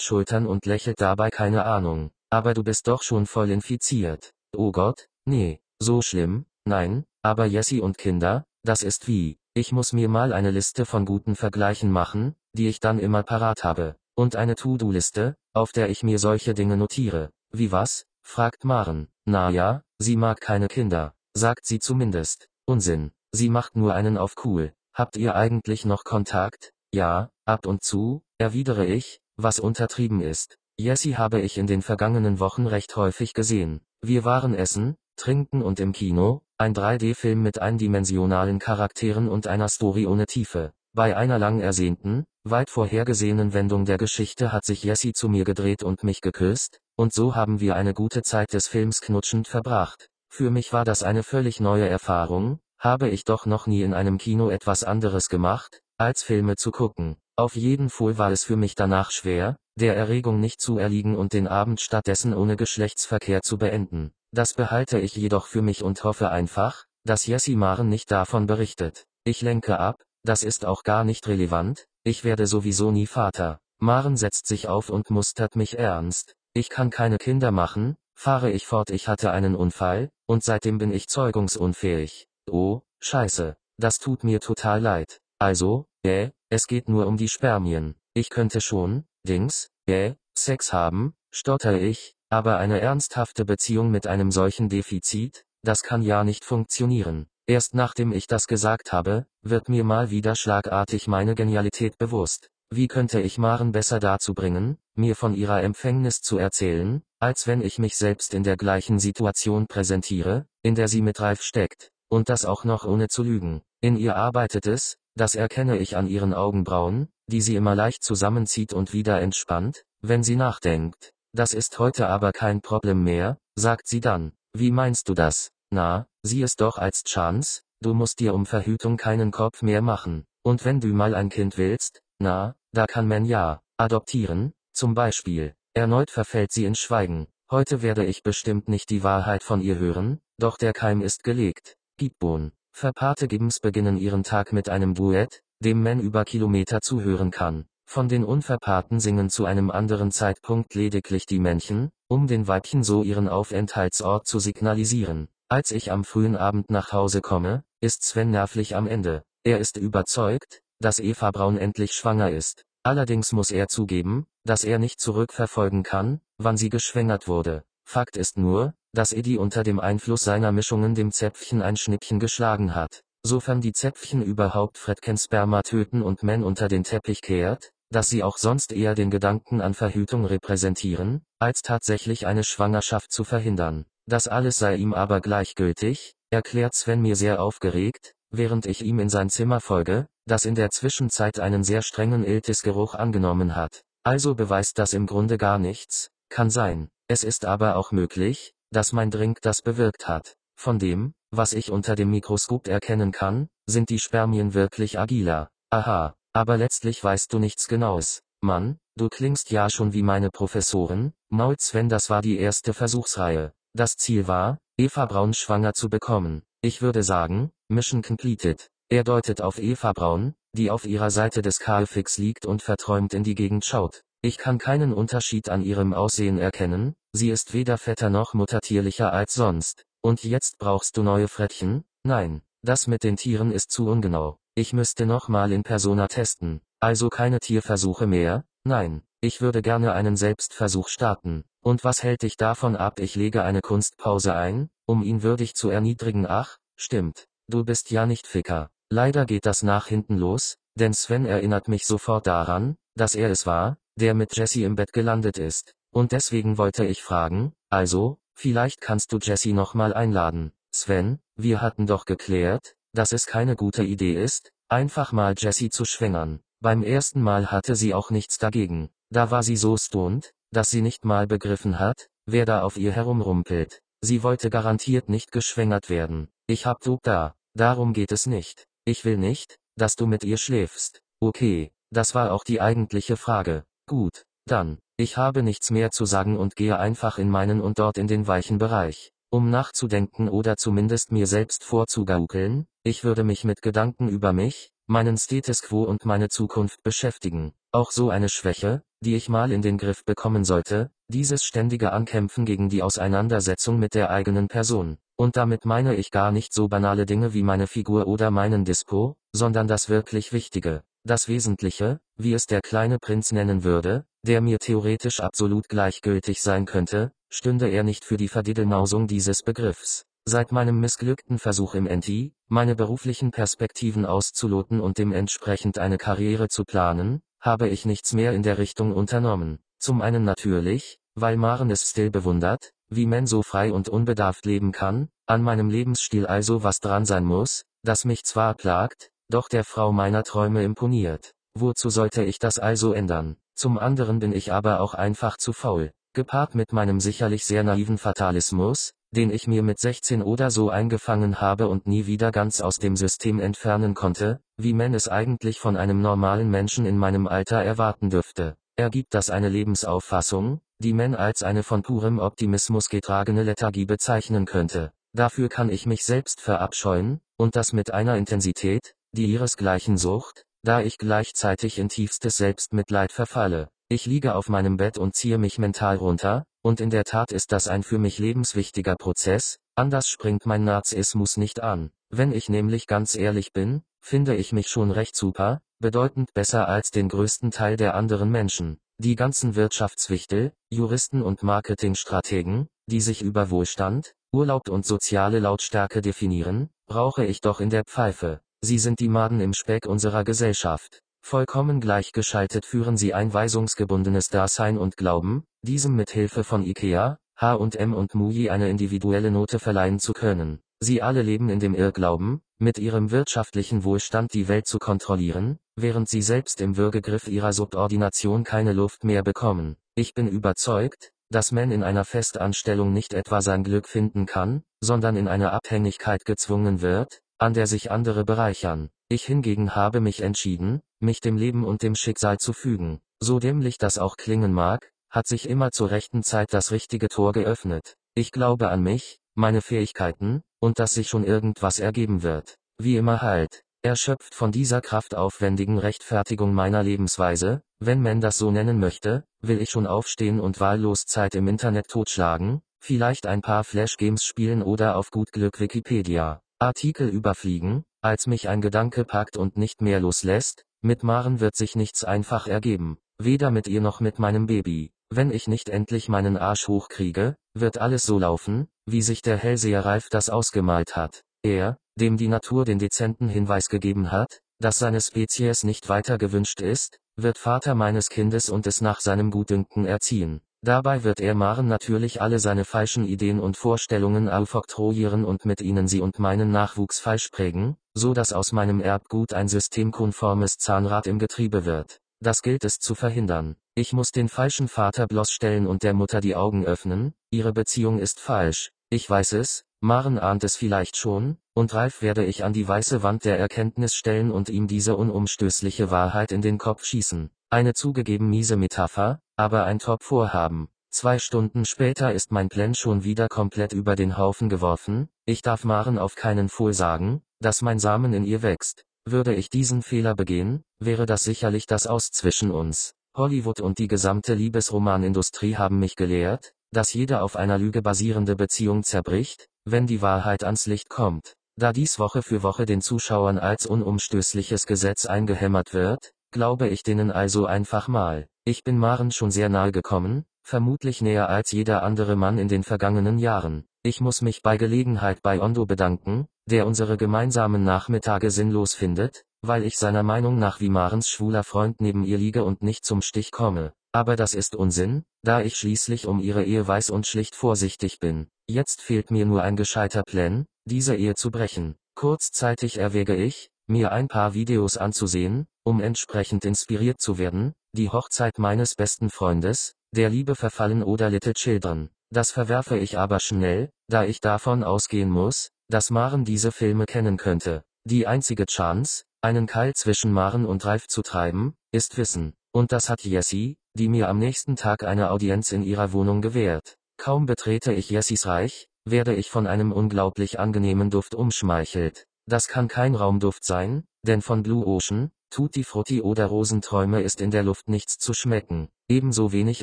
Schultern und lächelt dabei keine Ahnung. Aber du bist doch schon voll infiziert. Oh Gott, nee, so schlimm, nein, aber Jessie und Kinder, das ist wie, ich muss mir mal eine Liste von guten Vergleichen machen, die ich dann immer parat habe. Und eine To-Do-Liste, auf der ich mir solche Dinge notiere. Wie was? fragt Maren. Na ja, sie mag keine Kinder, sagt sie zumindest. Unsinn. Sie macht nur einen auf cool. Habt ihr eigentlich noch Kontakt? Ja, ab und zu, erwidere ich, was untertrieben ist. Jessie habe ich in den vergangenen Wochen recht häufig gesehen. Wir waren essen, trinken und im Kino, ein 3D-Film mit eindimensionalen Charakteren und einer Story ohne Tiefe. Bei einer lang ersehnten, weit vorhergesehenen Wendung der Geschichte hat sich Jessie zu mir gedreht und mich geküsst, und so haben wir eine gute Zeit des Films knutschend verbracht. Für mich war das eine völlig neue Erfahrung, habe ich doch noch nie in einem Kino etwas anderes gemacht, als Filme zu gucken. Auf jeden Fall war es für mich danach schwer, der Erregung nicht zu erliegen und den Abend stattdessen ohne Geschlechtsverkehr zu beenden. Das behalte ich jedoch für mich und hoffe einfach, dass Jessie Maren nicht davon berichtet. Ich lenke ab, das ist auch gar nicht relevant, ich werde sowieso nie Vater. Maren setzt sich auf und mustert mich ernst. Ich kann keine Kinder machen, fahre ich fort, ich hatte einen Unfall, und seitdem bin ich zeugungsunfähig. Oh, scheiße, das tut mir total leid. Also, äh, es geht nur um die Spermien. Ich könnte schon, Dings, äh, Sex haben, stotter ich, aber eine ernsthafte Beziehung mit einem solchen Defizit, das kann ja nicht funktionieren. Erst nachdem ich das gesagt habe, wird mir mal wieder schlagartig meine Genialität bewusst. Wie könnte ich Maren besser dazu bringen, mir von ihrer Empfängnis zu erzählen, als wenn ich mich selbst in der gleichen Situation präsentiere, in der sie mit Ralf steckt. Und das auch noch ohne zu lügen. In ihr arbeitet es, das erkenne ich an ihren Augenbrauen, die sie immer leicht zusammenzieht und wieder entspannt, wenn sie nachdenkt. Das ist heute aber kein Problem mehr, sagt sie dann. Wie meinst du das? Na, sieh es doch als Chance, du musst dir um Verhütung keinen Kopf mehr machen. Und wenn du mal ein Kind willst, na, da kann man ja, adoptieren, zum Beispiel. Erneut verfällt sie in Schweigen. Heute werde ich bestimmt nicht die Wahrheit von ihr hören, doch der Keim ist gelegt. Gibbon. Verpaarte Gibbons beginnen ihren Tag mit einem Duett, dem man über Kilometer zuhören kann. Von den Unverpaarten singen zu einem anderen Zeitpunkt lediglich die Männchen, um den Weibchen so ihren Aufenthaltsort zu signalisieren. Als ich am frühen Abend nach Hause komme, ist Sven nervlich am Ende. Er ist überzeugt, dass Eva Braun endlich schwanger ist. Allerdings muss er zugeben, dass er nicht zurückverfolgen kann, wann sie geschwängert wurde. Fakt ist nur, dass Eddie unter dem Einfluss seiner Mischungen dem Zäpfchen ein Schnippchen geschlagen hat. Sofern die Zäpfchen überhaupt Fredkens Sperma töten und Men unter den Teppich kehrt, dass sie auch sonst eher den Gedanken an Verhütung repräsentieren, als tatsächlich eine Schwangerschaft zu verhindern. Das alles sei ihm aber gleichgültig, erklärt Sven mir sehr aufgeregt, während ich ihm in sein Zimmer folge, das in der Zwischenzeit einen sehr strengen Iltis-Geruch angenommen hat. Also beweist das im Grunde gar nichts, kann sein. Es ist aber auch möglich, dass mein Drink das bewirkt hat. Von dem, was ich unter dem Mikroskop erkennen kann, sind die Spermien wirklich agiler. Aha, aber letztlich weißt du nichts Genaues. Mann, du klingst ja schon wie meine Professoren, mault Sven das war die erste Versuchsreihe. Das Ziel war, Eva Braun schwanger zu bekommen. Ich würde sagen, Mission completed. Er deutet auf Eva Braun, die auf ihrer Seite des Karlfix liegt und verträumt in die Gegend schaut. Ich kann keinen Unterschied an ihrem Aussehen erkennen, sie ist weder fetter noch muttertierlicher als sonst. Und jetzt brauchst du neue Frettchen? Nein, das mit den Tieren ist zu ungenau. Ich müsste nochmal in Persona testen. Also keine Tierversuche mehr? Nein, ich würde gerne einen Selbstversuch starten. Und was hält dich davon ab? Ich lege eine Kunstpause ein, um ihn würdig zu erniedrigen. Ach, stimmt. Du bist ja nicht Ficker. Leider geht das nach hinten los, denn Sven erinnert mich sofort daran, dass er es war, der mit Jesse im Bett gelandet ist. Und deswegen wollte ich fragen, also, vielleicht kannst du Jesse nochmal einladen. Sven, wir hatten doch geklärt, dass es keine gute Idee ist, einfach mal Jesse zu schwängern. Beim ersten Mal hatte sie auch nichts dagegen. Da war sie so stoned, dass sie nicht mal begriffen hat, wer da auf ihr herumrumpelt. Sie wollte garantiert nicht geschwängert werden. Ich hab du da. Darum geht es nicht. Ich will nicht, dass du mit ihr schläfst. Okay, das war auch die eigentliche Frage. Gut, dann, ich habe nichts mehr zu sagen und gehe einfach in meinen und dort in den weichen Bereich. Um nachzudenken oder zumindest mir selbst vorzugaukeln, ich würde mich mit Gedanken über mich, meinen Status quo und meine Zukunft beschäftigen. Auch so eine Schwäche, die ich mal in den Griff bekommen sollte, dieses ständige Ankämpfen gegen die Auseinandersetzung mit der eigenen Person. Und damit meine ich gar nicht so banale Dinge wie meine Figur oder meinen Dispo, sondern das wirklich Wichtige, das Wesentliche, wie es der kleine Prinz nennen würde, der mir theoretisch absolut gleichgültig sein könnte, stünde er nicht für die Verdiddelmausung dieses Begriffs. Seit meinem missglückten Versuch im NT, meine beruflichen Perspektiven auszuloten und dementsprechend eine Karriere zu planen, habe ich nichts mehr in der Richtung unternommen. Zum einen natürlich, weil Maren es still bewundert, wie man so frei und unbedarft leben kann, an meinem Lebensstil also was dran sein muss, das mich zwar plagt, doch der Frau meiner Träume imponiert. Wozu sollte ich das also ändern? Zum anderen bin ich aber auch einfach zu faul, gepaart mit meinem sicherlich sehr naiven Fatalismus, den ich mir mit 16 oder so eingefangen habe und nie wieder ganz aus dem System entfernen konnte, wie man es eigentlich von einem normalen Menschen in meinem Alter erwarten dürfte. Ergibt das eine Lebensauffassung, die man als eine von purem Optimismus getragene Lethargie bezeichnen könnte. Dafür kann ich mich selbst verabscheuen, und das mit einer Intensität, die ihresgleichen sucht, da ich gleichzeitig in tiefstes Selbstmitleid verfalle. Ich liege auf meinem Bett und ziehe mich mental runter, und in der Tat ist das ein für mich lebenswichtiger Prozess, anders springt mein Narzissmus nicht an. Wenn ich nämlich ganz ehrlich bin, finde ich mich schon recht super, bedeutend besser als den größten Teil der anderen Menschen. Die ganzen Wirtschaftswichtel, Juristen und Marketingstrategen, die sich über Wohlstand, Urlaub und soziale Lautstärke definieren, brauche ich doch in der Pfeife. Sie sind die Maden im Speck unserer Gesellschaft. Vollkommen gleichgeschaltet führen sie ein weisungsgebundenes Dasein und glauben, diesem mit Hilfe von Ikea, H&M und Muji eine individuelle Note verleihen zu können. Sie alle leben in dem Irrglauben, mit ihrem wirtschaftlichen Wohlstand die Welt zu kontrollieren, während sie selbst im Würgegriff ihrer Subordination keine Luft mehr bekommen. Ich bin überzeugt, dass man in einer Festanstellung nicht etwa sein Glück finden kann, sondern in eine Abhängigkeit gezwungen wird, an der sich andere bereichern. Ich hingegen habe mich entschieden, mich dem Leben und dem Schicksal zu fügen. So dämlich das auch klingen mag, hat sich immer zur rechten Zeit das richtige Tor geöffnet. Ich glaube an mich, meine Fähigkeiten, und dass sich schon irgendwas ergeben wird. Wie immer halt. Erschöpft von dieser kraftaufwendigen Rechtfertigung meiner Lebensweise, wenn man das so nennen möchte, will ich schon aufstehen und wahllos Zeit im Internet totschlagen, vielleicht ein paar Flash-Games spielen oder auf gut Glück Wikipedia. Artikel überfliegen, als mich ein Gedanke packt und nicht mehr loslässt, mit Maren wird sich nichts einfach ergeben, weder mit ihr noch mit meinem Baby. Wenn ich nicht endlich meinen Arsch hochkriege, wird alles so laufen, wie sich der Hellseher Ralf das ausgemalt hat. Er, dem die Natur den dezenten Hinweis gegeben hat, dass seine Spezies nicht weiter gewünscht ist, wird Vater meines Kindes und es nach seinem Gutdünken erziehen. Dabei wird er Maren natürlich alle seine falschen Ideen und Vorstellungen aufoktroyieren und mit ihnen sie und meinen Nachwuchs falsch prägen, so dass aus meinem Erbgut ein systemkonformes Zahnrad im Getriebe wird. Das gilt es zu verhindern. Ich muss den falschen Vater bloßstellen und der Mutter die Augen öffnen, ihre Beziehung ist falsch. Ich weiß es, Maren ahnt es vielleicht schon, und Ralf werde ich an die weiße Wand der Erkenntnis stellen und ihm diese unumstößliche Wahrheit in den Kopf schießen. Eine zugegeben miese Metapher, aber ein Top-Vorhaben. Zwei Stunden später ist mein Plan schon wieder komplett über den Haufen geworfen, ich darf Maren auf keinen Fall sagen, dass mein Samen in ihr wächst. Würde ich diesen Fehler begehen, wäre das sicherlich das Aus zwischen uns. Hollywood und die gesamte Liebesromanindustrie haben mich gelehrt, dass jede auf einer Lüge basierende Beziehung zerbricht, wenn die Wahrheit ans Licht kommt. Da dies Woche für Woche den Zuschauern als unumstößliches Gesetz eingehämmert wird, glaube ich denen also einfach mal. Ich bin Maren schon sehr nahe gekommen, vermutlich näher als jeder andere Mann in den vergangenen Jahren. Ich muss mich bei Gelegenheit bei Ondo bedanken, der unsere gemeinsamen Nachmittage sinnlos findet, weil ich seiner Meinung nach wie Marens schwuler Freund neben ihr liege und nicht zum Stich komme. Aber das ist Unsinn, da ich schließlich um ihre Ehe weiß und schlicht vorsichtig bin. Jetzt fehlt mir nur ein gescheiter Plan, diese Ehe zu brechen. Kurzzeitig erwäge ich, mir ein paar Videos anzusehen, um entsprechend inspiriert zu werden, die Hochzeit meines besten Freundes, der Liebe verfallen oder Little Children. Das verwerfe ich aber schnell, da ich davon ausgehen muss, dass Maren diese Filme kennen könnte. Die einzige Chance, einen Keil zwischen Maren und Ralf zu treiben, ist Wissen. Und das hat Jessie, die mir am nächsten Tag eine Audienz in ihrer Wohnung gewährt. Kaum betrete ich Jessies Reich, werde ich von einem unglaublich angenehmen Duft umschmeichelt. Das kann kein Raumduft sein, denn von Blue Ocean, Tutti Frutti oder Rosenträume ist in der Luft nichts zu schmecken. Ebenso wenig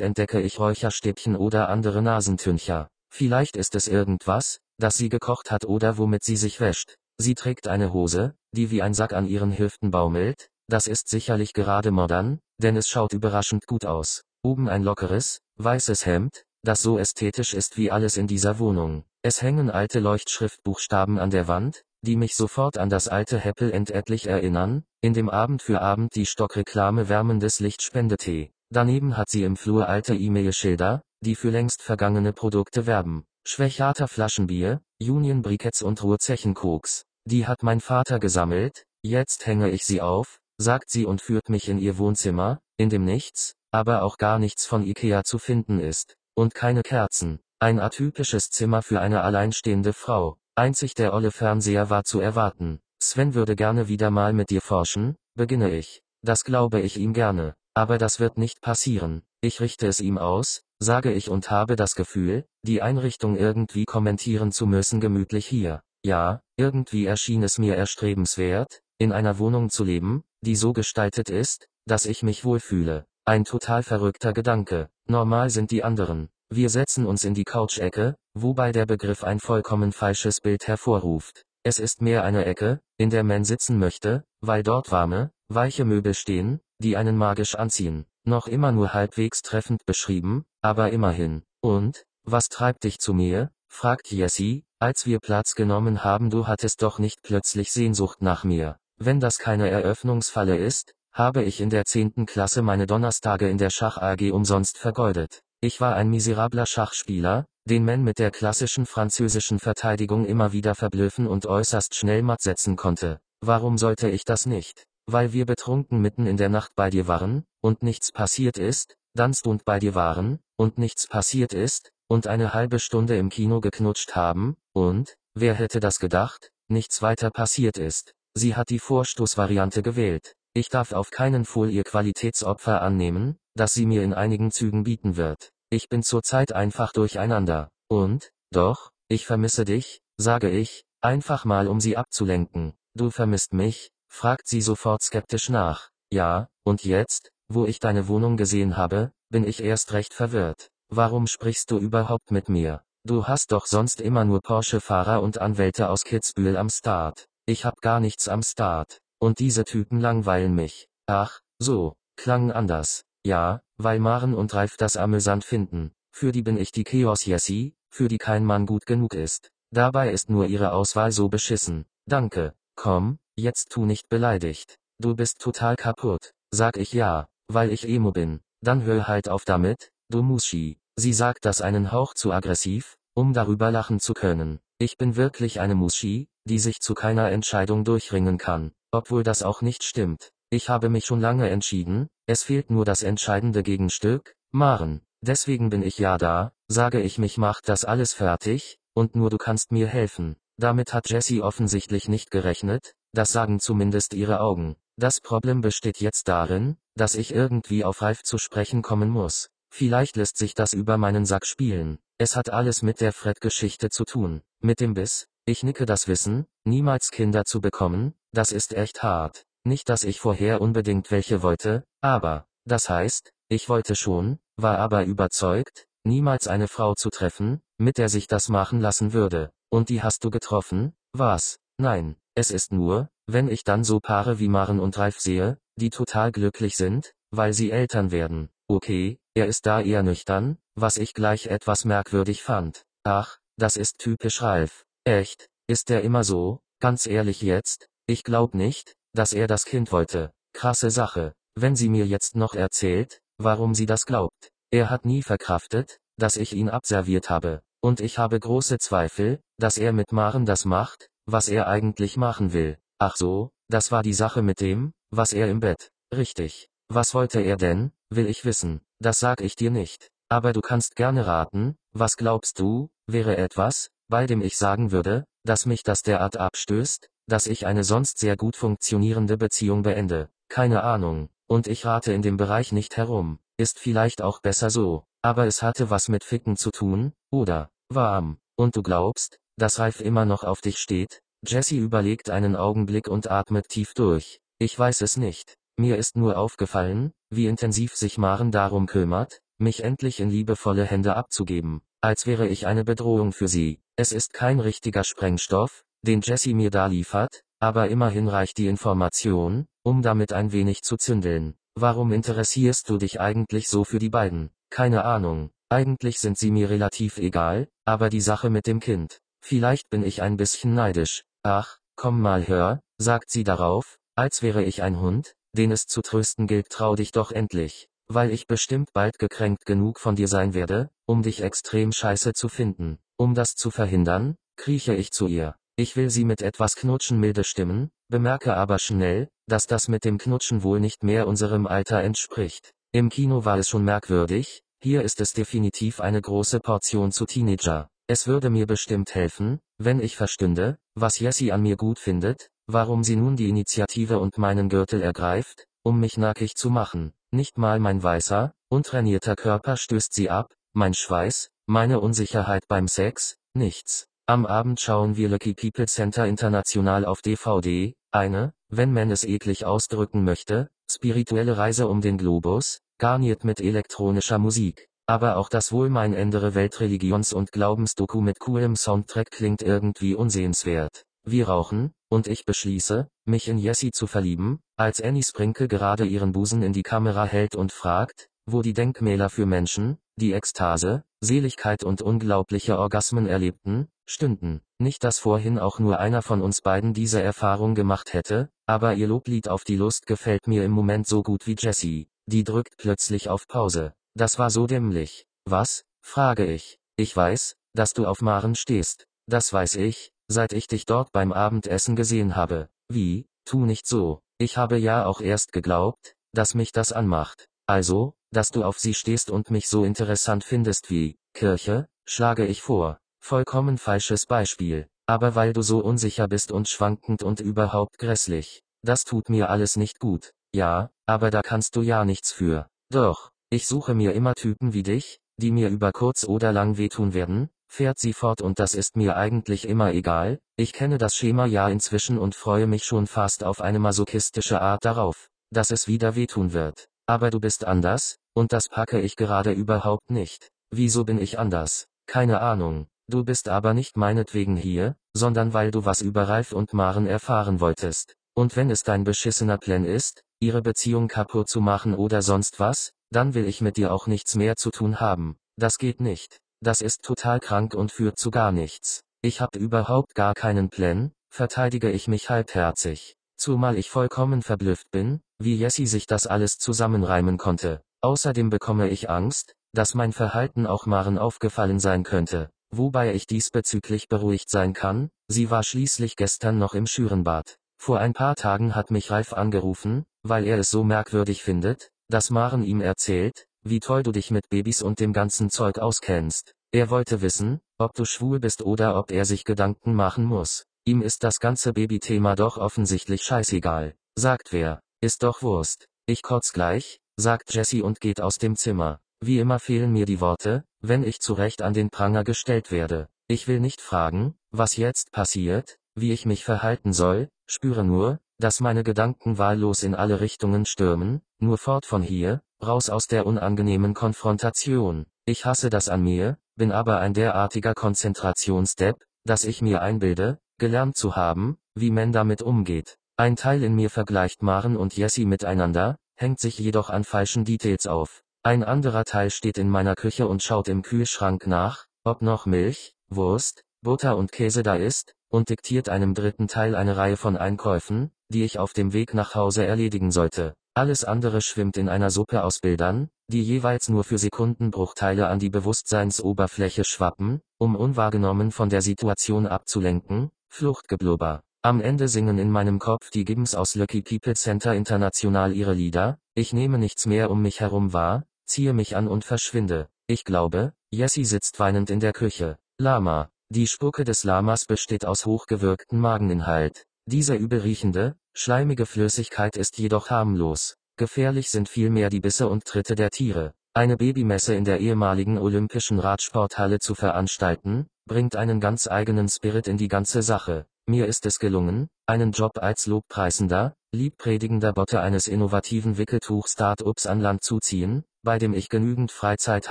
entdecke ich Räucherstäbchen oder andere Nasentüncher. Vielleicht ist es irgendwas, das sie gekocht hat oder womit sie sich wäscht. Sie trägt eine Hose, die wie ein Sack an ihren Hüften baumelt, das ist sicherlich gerade modern, denn es schaut überraschend gut aus. Oben ein lockeres, weißes Hemd, das so ästhetisch ist wie alles in dieser Wohnung. Es hängen alte Leuchtschriftbuchstaben an der Wand, die mich sofort an das alte Heppel endetlich erinnern, in dem Abend für Abend die Stockreklame wärmendes Lichtspendetee. Daneben hat sie im Flur alte E-Mail-Schilder, die für längst vergangene Produkte werben. Schwächater Flaschenbier, Union Briketts und Ruhrzechenkoks. Die hat mein Vater gesammelt, jetzt hänge ich sie auf, sagt sie und führt mich in ihr Wohnzimmer, in dem nichts, aber auch gar nichts von Ikea zu finden ist. Und keine Kerzen. Ein atypisches Zimmer für eine alleinstehende Frau. Einzig der olle Fernseher war zu erwarten. Sven würde gerne wieder mal mit dir forschen, beginne ich. Das glaube ich ihm gerne. Aber das wird nicht passieren. Ich richte es ihm aus, sage ich und habe das Gefühl, die Einrichtung irgendwie kommentieren zu müssen gemütlich hier. Ja, irgendwie erschien es mir erstrebenswert, in einer Wohnung zu leben, die so gestaltet ist, dass ich mich wohlfühle. Ein total verrückter Gedanke. Normal sind die anderen. Wir setzen uns in die Couch-Ecke, wobei der Begriff ein vollkommen falsches Bild hervorruft. Es ist mehr eine Ecke, in der man sitzen möchte, weil dort warme, weiche Möbel stehen, die einen magisch anziehen. Noch immer nur halbwegs treffend beschrieben, aber immerhin. Und, was treibt dich zu mir? fragt Jessie, als wir Platz genommen haben, du hattest doch nicht plötzlich Sehnsucht nach mir. Wenn das keine Eröffnungsfalle ist, habe ich in der zehnten Klasse meine Donnerstage in der Schach AG umsonst vergeudet. Ich war ein miserabler Schachspieler, den man mit der klassischen französischen Verteidigung immer wieder verblüffen und äußerst schnell matt setzen konnte. Warum sollte ich das nicht? Weil wir betrunken mitten in der Nacht bei dir waren, und nichts passiert ist, danst und bei dir waren, und nichts passiert ist, und eine halbe Stunde im Kino geknutscht haben, und, wer hätte das gedacht, nichts weiter passiert ist. Sie hat die Vorstoßvariante gewählt. Ich darf auf keinen Fall ihr Qualitätsopfer annehmen, das sie mir in einigen Zügen bieten wird. Ich bin zurzeit einfach durcheinander. Und, doch, ich vermisse dich, sage ich, einfach mal um sie abzulenken. Du vermisst mich? fragt sie sofort skeptisch nach. Ja, und jetzt, wo ich deine Wohnung gesehen habe, bin ich erst recht verwirrt. Warum sprichst du überhaupt mit mir? Du hast doch sonst immer nur Porsche-Fahrer und Anwälte aus Kitzbühel am Start. Ich hab gar nichts am Start. Und diese Typen langweilen mich. Ach, so, klang anders. Ja, weil Maren und Ralf das amüsant finden. Für die bin ich die Chaos Jessie, für die kein Mann gut genug ist. Dabei ist nur ihre Auswahl so beschissen. Danke. Komm, jetzt tu nicht beleidigt. Du bist total kaputt. Sag ich ja, weil ich Emo bin. Dann hör halt auf damit, du Muschi. Sie sagt das einen Hauch zu aggressiv, um darüber lachen zu können. Ich bin wirklich eine Muschi, die sich zu keiner Entscheidung durchringen kann, obwohl das auch nicht stimmt. Ich habe mich schon lange entschieden, es fehlt nur das entscheidende Gegenstück, Maren. Deswegen bin ich ja da, sage ich mich macht das alles fertig, und nur du kannst mir helfen. Damit hat Jessie offensichtlich nicht gerechnet, das sagen zumindest ihre Augen. Das Problem besteht jetzt darin, dass ich irgendwie auf Ralf zu sprechen kommen muss. Vielleicht lässt sich das über meinen Sack spielen. Es hat alles mit der Fred-Geschichte zu tun. Mit dem Biss, ich nicke das Wissen, niemals Kinder zu bekommen, das ist echt hart. Nicht dass ich vorher unbedingt welche wollte, aber, das heißt, ich wollte schon, war aber überzeugt, niemals eine Frau zu treffen, mit der sich das machen lassen würde. Und die hast du getroffen? Was? Nein, es ist nur, wenn ich dann so Paare wie Maren und Ralf sehe, die total glücklich sind, weil sie Eltern werden. Okay, er ist da eher nüchtern, was ich gleich etwas merkwürdig fand. Ach, das ist typisch Ralf. Echt? Ist er immer so? Ganz ehrlich jetzt? Ich glaub nicht, dass er das Kind wollte. Krasse Sache. Wenn sie mir jetzt noch erzählt, warum sie das glaubt. Er hat nie verkraftet, dass ich ihn abserviert habe. Und ich habe große Zweifel, dass er mit Maren das macht, was er eigentlich machen will. Ach so, das war die Sache mit dem, was er im Bett. Richtig. Was wollte er denn, will ich wissen. Das sag ich dir nicht. Aber du kannst gerne raten, was glaubst du, wäre etwas, bei dem ich sagen würde, dass mich das derart abstößt, dass ich eine sonst sehr gut funktionierende Beziehung beende. Keine Ahnung. Und ich rate in dem Bereich nicht herum. Ist vielleicht auch besser so. Aber es hatte was mit Ficken zu tun, oder? Warm. Und du glaubst, dass Ralf immer noch auf dich steht? Jesse überlegt einen Augenblick und atmet tief durch. Ich weiß es nicht. Mir ist nur aufgefallen, wie intensiv sich Maren darum kümmert, mich endlich in liebevolle Hände abzugeben, als wäre ich eine Bedrohung für sie. Es ist kein richtiger Sprengstoff, den Jesse mir da liefert, aber immerhin reicht die Information, um damit ein wenig zu zündeln. Warum interessierst du dich eigentlich so für die beiden? Keine Ahnung. Eigentlich sind sie mir relativ egal, aber die Sache mit dem Kind. Vielleicht bin ich ein bisschen neidisch. Ach, komm mal hör, sagt sie darauf, als wäre ich ein Hund, den es zu trösten gilt, trau dich doch endlich, weil ich bestimmt bald gekränkt genug von dir sein werde, um dich extrem scheiße zu finden. Um das zu verhindern, krieche ich zu ihr. Ich will sie mit etwas Knutschen milde stimmen, bemerke aber schnell, dass das mit dem Knutschen wohl nicht mehr unserem Alter entspricht. Im Kino war es schon merkwürdig, hier ist es definitiv eine große Portion zu Teenager. Es würde mir bestimmt helfen, wenn ich verstünde, was Jessie an mir gut findet, warum sie nun die Initiative und meinen Gürtel ergreift, um mich nackig zu machen. Nicht mal mein weißer, untrainierter Körper stößt sie ab, mein Schweiß, meine Unsicherheit beim Sex, nichts. Am Abend schauen wir Lucky People Center International auf DVD, eine, wenn man es eklig ausdrücken möchte, spirituelle Reise um den Globus, garniert mit elektronischer Musik. Aber auch das wohl mein ändere Weltreligions- und Glaubensdoku mit coolem Soundtrack klingt irgendwie unsehenswert. Wir rauchen, und ich beschließe, mich in Jessie zu verlieben, als Annie Sprinke gerade ihren Busen in die Kamera hält und fragt, wo die Denkmäler für Menschen, die Ekstase, Seligkeit und unglaubliche Orgasmen erlebten, stünden. Nicht dass vorhin auch nur einer von uns beiden diese Erfahrung gemacht hätte, aber ihr Loblied auf die Lust gefällt mir im Moment so gut wie Jessie. Die drückt plötzlich auf Pause. Das war so dämlich. Was? frage ich. Ich weiß, dass du auf Maren stehst. Das weiß ich, seit ich dich dort beim Abendessen gesehen habe. Wie? Tu nicht so. Ich habe ja auch erst geglaubt, dass mich das anmacht. Also, dass du auf sie stehst und mich so interessant findest wie, Kirche, schlage ich vor. Vollkommen falsches Beispiel. Aber weil du so unsicher bist und schwankend und überhaupt grässlich. Das tut mir alles nicht gut. Ja, aber da kannst du ja nichts für. Doch, ich suche mir immer Typen wie dich, die mir über kurz oder lang wehtun werden, fährt sie fort und das ist mir eigentlich immer egal, ich kenne das Schema ja inzwischen und freue mich schon fast auf eine masochistische Art darauf, dass es wieder wehtun wird. Aber du bist anders, und das packe ich gerade überhaupt nicht. Wieso bin ich anders? Keine Ahnung. Du bist aber nicht meinetwegen hier, sondern weil du was über Ralf und Maren erfahren wolltest. Und wenn es dein beschissener Plan ist, ihre Beziehung kaputt zu machen oder sonst was, dann will ich mit dir auch nichts mehr zu tun haben. Das geht nicht. Das ist total krank und führt zu gar nichts. Ich hab überhaupt gar keinen Plan, verteidige ich mich halbherzig. Zumal ich vollkommen verblüfft bin, wie Jessie sich das alles zusammenreimen konnte. Außerdem bekomme ich Angst, dass mein Verhalten auch Maren aufgefallen sein könnte. Wobei ich diesbezüglich beruhigt sein kann, sie war schließlich gestern noch im Schürenbad. Vor ein paar Tagen hat mich Ralf angerufen, weil er es so merkwürdig findet, dass Maren ihm erzählt, wie toll du dich mit Babys und dem ganzen Zeug auskennst. Er wollte wissen, ob du schwul bist oder ob er sich Gedanken machen muss. Ihm ist das ganze Babythema doch offensichtlich scheißegal. Sagt wer, ist doch Wurst. Ich kotz gleich, sagt Jessie und geht aus dem Zimmer. Wie immer fehlen mir die Worte, wenn ich zu Recht an den Pranger gestellt werde. Ich will nicht fragen, was jetzt passiert, wie ich mich verhalten soll, spüre nur, dass meine Gedanken wahllos in alle Richtungen stürmen, nur fort von hier, raus aus der unangenehmen Konfrontation. Ich hasse das an mir, bin aber ein derartiger Konzentrationsdepp, dass ich mir einbilde, gelernt zu haben, wie man damit umgeht. Ein Teil in mir vergleicht Maren und Jessie miteinander, hängt sich jedoch an falschen Details auf. Ein anderer Teil steht in meiner Küche und schaut im Kühlschrank nach, ob noch Milch, Wurst, Butter und Käse da ist, und diktiert einem dritten Teil eine Reihe von Einkäufen, die ich auf dem Weg nach Hause erledigen sollte. Alles andere schwimmt in einer Suppe aus Bildern, die jeweils nur für Sekundenbruchteile an die Bewusstseinsoberfläche schwappen, um unwahrgenommen von der Situation abzulenken, Fluchtgeblubber. Am Ende singen in meinem Kopf die Gibbons aus Lucky People Center International ihre Lieder, ich nehme nichts mehr um mich herum wahr, ziehe mich an und verschwinde. Ich glaube, Jessie sitzt weinend in der Küche. Lama. Die Spucke des Lamas besteht aus hochgewirktem Mageninhalt. Diese übelriechende, schleimige Flüssigkeit ist jedoch harmlos. Gefährlich sind vielmehr die Bisse und Tritte der Tiere. Eine Babymesse in der ehemaligen Olympischen Radsporthalle zu veranstalten, bringt einen ganz eigenen Spirit in die ganze Sache. Mir ist es gelungen, einen Job als lobpreisender, liebpredigender Botte eines innovativen Wickeltuch-Startups an Land zu ziehen, bei dem ich genügend Freizeit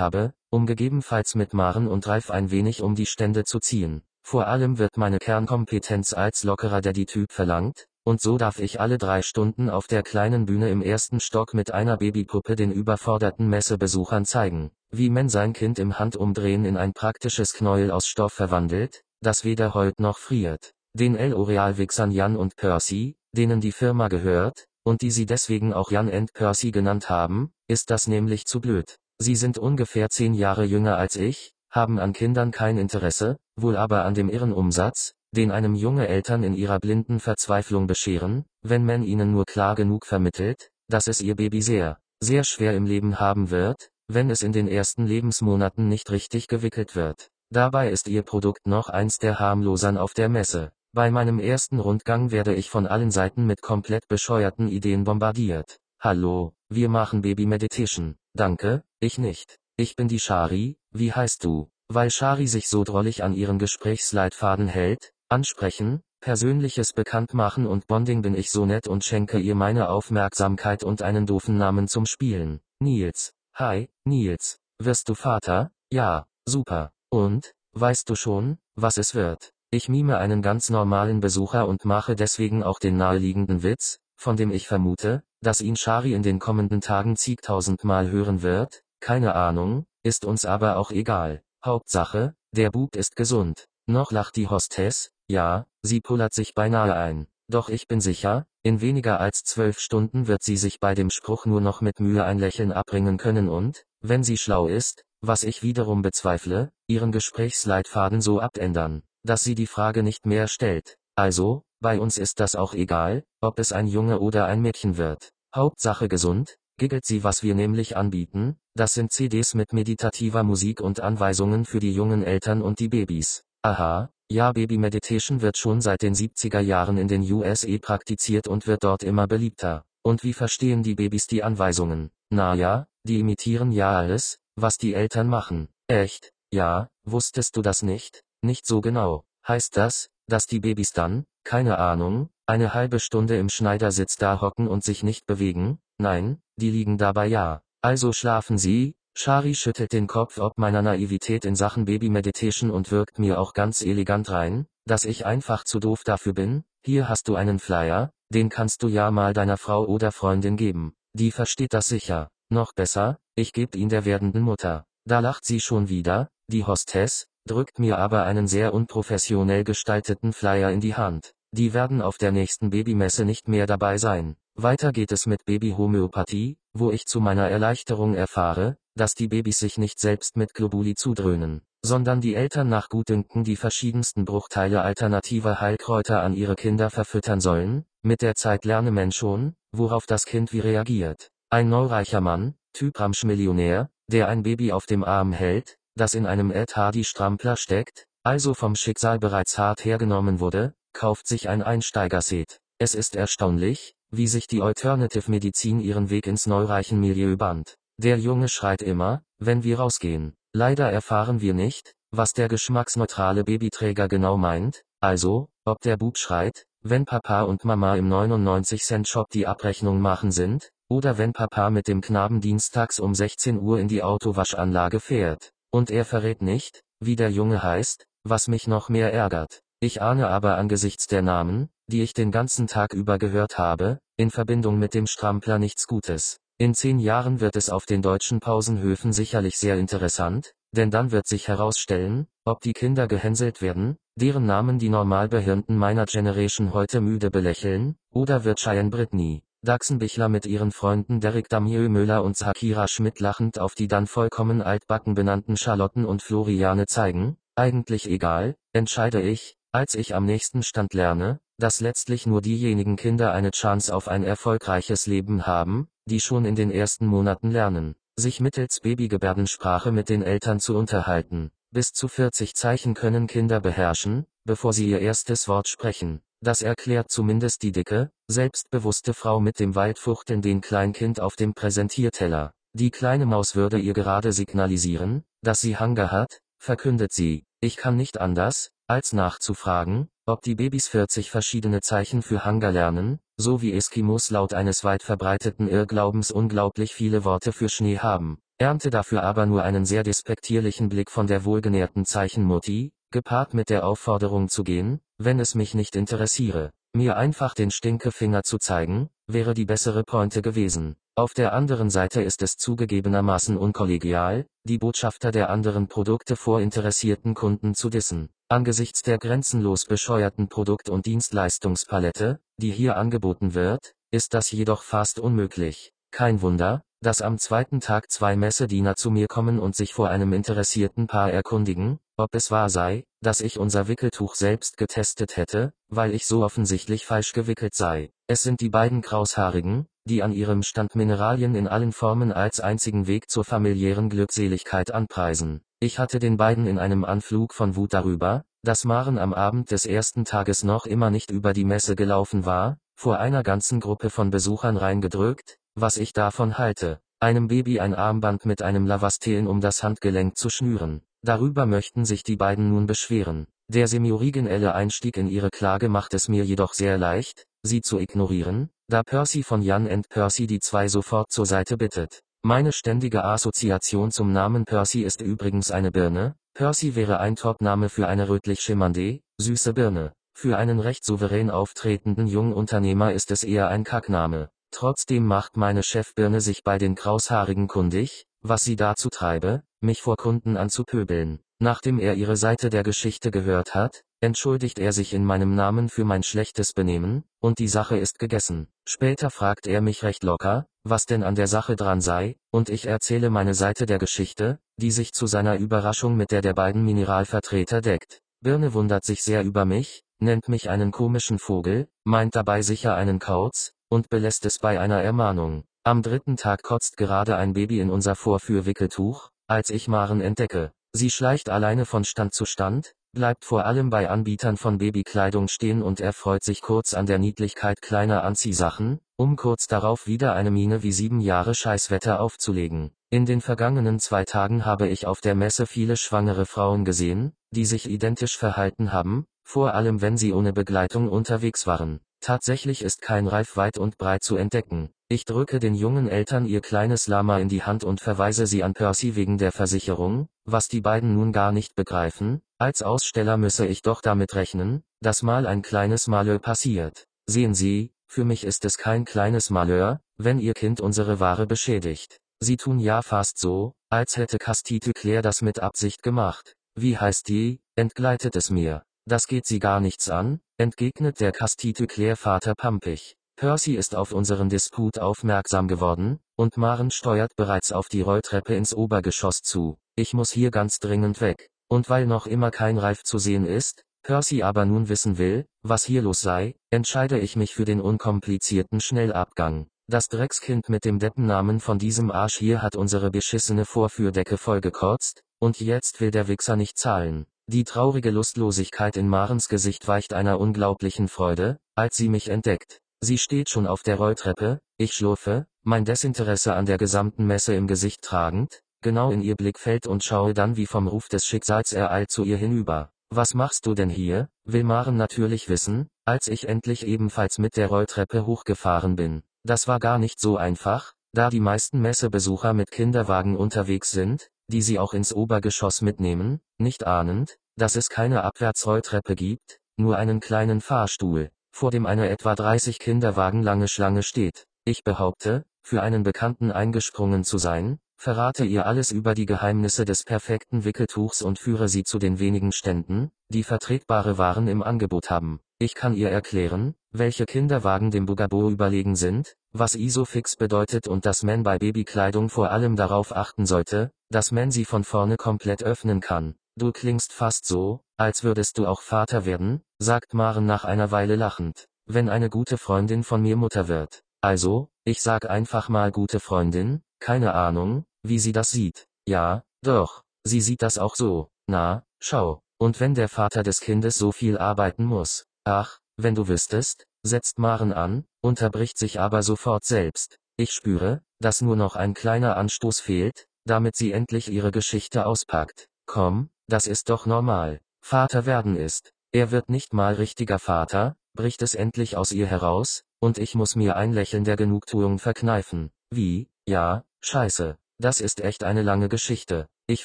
habe, um gegebenenfalls mit Maren und Ralf ein wenig um die Stände zu ziehen. Vor allem wird meine Kernkompetenz als lockerer Daddy-Typ verlangt, und so darf ich alle drei Stunden auf der kleinen Bühne im ersten Stock mit einer Babypuppe den überforderten Messebesuchern zeigen, wie man sein Kind im Handumdrehen in ein praktisches Knäuel aus Stoff verwandelt, das weder heult noch friert. Den L'Oreal-Wichsern Jan und Percy, denen die Firma gehört, und die sie deswegen auch Jan and Percy genannt haben, ist das nämlich zu blöd. Sie sind ungefähr zehn Jahre jünger als ich, haben an Kindern kein Interesse, wohl aber an dem irren Umsatz, den einem junge Eltern in ihrer blinden Verzweiflung bescheren, wenn man ihnen nur klar genug vermittelt, dass es ihr Baby sehr, sehr schwer im Leben haben wird, wenn es in den ersten Lebensmonaten nicht richtig gewickelt wird. Dabei ist ihr Produkt noch eins der harmlosern auf der Messe. Bei meinem ersten Rundgang werde ich von allen Seiten mit komplett bescheuerten Ideen bombardiert. Hallo, wir machen Baby Meditation. Danke, ich nicht. Ich bin die Shari, wie heißt du? Weil Shari sich so drollig an ihren Gesprächsleitfaden hält, ansprechen, persönliches Bekanntmachen und Bonding bin ich so nett und schenke ihr meine Aufmerksamkeit und einen doofen Namen zum Spielen. Nils. Hi, Nils. Wirst du Vater? Ja, super. Und, weißt du schon, was es wird? Ich mime einen ganz normalen Besucher und mache deswegen auch den naheliegenden Witz, von dem ich vermute, dass ihn Shari in den kommenden Tagen zigtausendmal hören wird, keine Ahnung, ist uns aber auch egal. Hauptsache, der Bub ist gesund. Noch lacht die Hostess, ja, sie pullert sich beinahe ein. Doch ich bin sicher, in weniger als zwölf Stunden wird sie sich bei dem Spruch nur noch mit Mühe ein Lächeln abbringen können und, wenn sie schlau ist, was ich wiederum bezweifle, ihren Gesprächsleitfaden so abändern dass sie die Frage nicht mehr stellt. Also, bei uns ist das auch egal, ob es ein Junge oder ein Mädchen wird. Hauptsache gesund, giggelt sie was wir nämlich anbieten, das sind CDs mit meditativer Musik und Anweisungen für die jungen Eltern und die Babys. Aha, ja Baby Meditation wird schon seit den 70er Jahren in den USA praktiziert und wird dort immer beliebter. Und wie verstehen die Babys die Anweisungen? Na ja, die imitieren ja alles, was die Eltern machen. Echt? Ja, wusstest du das nicht? Nicht so genau. Heißt das, dass die Babys dann, keine Ahnung, eine halbe Stunde im Schneidersitz da hocken und sich nicht bewegen? Nein, die liegen dabei ja. Also schlafen sie? Shari schüttelt den Kopf ob meiner Naivität in Sachen Baby Meditation und wirkt mir auch ganz elegant rein, dass ich einfach zu doof dafür bin. Hier hast du einen Flyer, den kannst du ja mal deiner Frau oder Freundin geben. Die versteht das sicher. Noch besser, ich geb ihn der werdenden Mutter. Da lacht sie schon wieder, die Hostess, drückt mir aber einen sehr unprofessionell gestalteten Flyer in die Hand. Die werden auf der nächsten Babymesse nicht mehr dabei sein. Weiter geht es mit Babyhomöopathie, wo ich zu meiner Erleichterung erfahre, dass die Babys sich nicht selbst mit Globuli zudröhnen, sondern die Eltern nach Gutdünken die verschiedensten Bruchteile alternativer Heilkräuter an ihre Kinder verfüttern sollen, mit der Zeit lerne man schon, worauf das Kind wie reagiert. Ein neureicher Mann, Typ Ramsch-Millionär, der ein Baby auf dem Arm hält, das in einem Ed Hardy-Strampler steckt, also vom Schicksal bereits hart hergenommen wurde, kauft sich ein Einsteigerset. Es ist erstaunlich, wie sich die Alternative Medizin ihren Weg ins neureichen Milieu band. Der Junge schreit immer, wenn wir rausgehen. Leider erfahren wir nicht, was der geschmacksneutrale Babyträger genau meint, also, ob der Bub schreit, wenn Papa und Mama im 99 Cent Shop die Abrechnung machen sind, oder wenn Papa mit dem Knaben dienstags um 16 Uhr in die Autowaschanlage fährt. Und er verrät nicht, wie der Junge heißt, was mich noch mehr ärgert. Ich ahne aber angesichts der Namen, die ich den ganzen Tag über gehört habe, in Verbindung mit dem Strampler nichts Gutes. In zehn Jahren wird es auf den deutschen Pausenhöfen sicherlich sehr interessant, denn dann wird sich herausstellen, ob die Kinder gehänselt werden, deren Namen die Normalbehirnten meiner Generation heute müde belächeln, oder wird Cheyenne Britney, Daxenbichler mit ihren Freunden Derek Damieux Müller und Zakira Schmidt lachend auf die dann vollkommen altbacken benannten Charlotten und Floriane zeigen, eigentlich egal, entscheide ich, als ich am nächsten Stand lerne, dass letztlich nur diejenigen Kinder eine Chance auf ein erfolgreiches Leben haben, die schon in den ersten Monaten lernen, sich mittels Babygebärdensprache mit den Eltern zu unterhalten. Bis zu 40 Zeichen können Kinder beherrschen, bevor sie ihr erstes Wort sprechen. Das erklärt zumindest die dicke, selbstbewusste Frau mit dem waldfuchtelnden Kleinkind auf dem Präsentierteller. Die kleine Maus würde ihr gerade signalisieren, dass sie Hunger hat, verkündet sie. Ich kann nicht anders, als nachzufragen, ob die Babys 40 verschiedene Zeichen für Hunger lernen, so wie Eskimos laut eines weit verbreiteten Irrglaubens unglaublich viele Worte für Schnee haben, ernte dafür aber nur einen sehr despektierlichen Blick von der wohlgenährten Zeichenmutti, gepaart mit der Aufforderung zu gehen, wenn es mich nicht interessiere. Mir einfach den Stinkefinger zu zeigen, wäre die bessere Pointe gewesen. Auf der anderen Seite ist es zugegebenermaßen unkollegial, die Botschafter der anderen Produkte vor interessierten Kunden zu dissen. Angesichts der grenzenlos bescheuerten Produkt- und Dienstleistungspalette, die hier angeboten wird, ist das jedoch fast unmöglich. Kein Wunder, dass am zweiten Tag zwei Messediener zu mir kommen und sich vor einem interessierten Paar erkundigen, ob es wahr sei, dass ich unser Wickeltuch selbst getestet hätte, weil ich so offensichtlich falsch gewickelt sei. Es sind die beiden Kraushaarigen, die an ihrem Stand Mineralien in allen Formen als einzigen Weg zur familiären Glückseligkeit anpreisen. Ich hatte den beiden in einem Anflug von Wut darüber, dass Maren am Abend des ersten Tages noch immer nicht über die Messe gelaufen war, vor einer ganzen Gruppe von Besuchern reingedrückt, was ich davon halte, einem Baby ein Armband mit einem Lavastelen um das Handgelenk zu schnüren. Darüber möchten sich die beiden nun beschweren. Der semioriginelle Einstieg in ihre Klage macht es mir jedoch sehr leicht, sie zu ignorieren, da Percy von Jan and Percy die zwei sofort zur Seite bittet. Meine ständige Assoziation zum Namen Percy ist übrigens eine Birne. Percy wäre ein Topname für eine rötlich schimmernde, süße Birne. Für einen recht souverän auftretenden jungen Unternehmer ist es eher ein Kackname. Trotzdem macht meine Chefbirne sich bei den Kraushaarigen kundig, was sie dazu treibe, mich vor Kunden anzupöbeln. Nachdem er ihre Seite der Geschichte gehört hat, entschuldigt er sich in meinem Namen für mein schlechtes Benehmen, und die Sache ist gegessen. Später fragt er mich recht locker, was denn an der Sache dran sei, und ich erzähle meine Seite der Geschichte, die sich zu seiner Überraschung mit der der beiden Mineralvertreter deckt. Birne wundert sich sehr über mich, nennt mich einen komischen Vogel, meint dabei sicher einen Kauz, und belässt es bei einer Ermahnung. Am dritten Tag kotzt gerade ein Baby in unser Vorführwickeltuch, als ich Maren entdecke. Sie schleicht alleine von Stand zu Stand, bleibt vor allem bei Anbietern von Babykleidung stehen und erfreut sich kurz an der Niedlichkeit kleiner Anziehsachen, um kurz darauf wieder eine Miene wie sieben Jahre Scheißwetter aufzulegen. In den vergangenen zwei Tagen habe ich auf der Messe viele schwangere Frauen gesehen, die sich identisch verhalten haben, vor allem wenn sie ohne Begleitung unterwegs waren. Tatsächlich ist kein Reif weit und breit zu entdecken. Ich drücke den jungen Eltern ihr kleines Lama in die Hand und verweise sie an Percy wegen der Versicherung, was die beiden nun gar nicht begreifen, als Aussteller müsse ich doch damit rechnen, dass mal ein kleines Malheur passiert. Sehen Sie, für mich ist es kein kleines Malheur, wenn Ihr Kind unsere Ware beschädigt. Sie tun ja fast so, als hätte Castite Claire das mit Absicht gemacht. Wie heißt die, entgleitet es mir. Das geht sie gar nichts an, entgegnet der Castite Claire Vater pampig. Percy ist auf unseren Disput aufmerksam geworden, und Maren steuert bereits auf die Rolltreppe ins Obergeschoss zu. Ich muss hier ganz dringend weg. Und weil noch immer kein Reif zu sehen ist, Percy aber nun wissen will, was hier los sei, entscheide ich mich für den unkomplizierten Schnellabgang. Das Dreckskind mit dem Deppennamen von diesem Arsch hier hat unsere beschissene Vorführdecke vollgekotzt, und jetzt will der Wichser nicht zahlen. Die traurige Lustlosigkeit in Marens Gesicht weicht einer unglaublichen Freude, als sie mich entdeckt. Sie steht schon auf der Rolltreppe, ich schlurfe, mein Desinteresse an der gesamten Messe im Gesicht tragend, genau in ihr Blickfeld und schaue dann wie vom Ruf des Schicksals ereilt zu ihr hinüber. Was machst du denn hier? will Maren natürlich wissen, als ich endlich ebenfalls mit der Rolltreppe hochgefahren bin. Das war gar nicht so einfach, da die meisten Messebesucher mit Kinderwagen unterwegs sind, die sie auch ins Obergeschoss mitnehmen, nicht ahnend, dass es keine Abwärtsrolltreppe gibt, nur einen kleinen Fahrstuhl vor dem eine etwa 30 Kinderwagen lange Schlange steht. Ich behaupte, für einen Bekannten eingesprungen zu sein, verrate ihr alles über die Geheimnisse des perfekten Wickeltuchs und führe sie zu den wenigen Ständen, die vertretbare Waren im Angebot haben. Ich kann ihr erklären, welche Kinderwagen dem Bugabo überlegen sind, was Isofix bedeutet und dass man bei Babykleidung vor allem darauf achten sollte, dass man sie von vorne komplett öffnen kann. Du klingst fast so, als würdest du auch Vater werden, sagt Maren nach einer Weile lachend, wenn eine gute Freundin von mir Mutter wird. Also, ich sag einfach mal gute Freundin, keine Ahnung, wie sie das sieht. Ja, doch, sie sieht das auch so. Na, schau. Und wenn der Vater des Kindes so viel arbeiten muss. Ach, wenn du wüsstest, setzt Maren an, unterbricht sich aber sofort selbst. Ich spüre, dass nur noch ein kleiner Anstoß fehlt, damit sie endlich ihre Geschichte auspackt. Komm, das ist doch normal. Vater werden ist. Er wird nicht mal richtiger Vater, bricht es endlich aus ihr heraus, und ich muss mir ein Lächeln der Genugtuung verkneifen. Wie? Ja, scheiße. Das ist echt eine lange Geschichte. Ich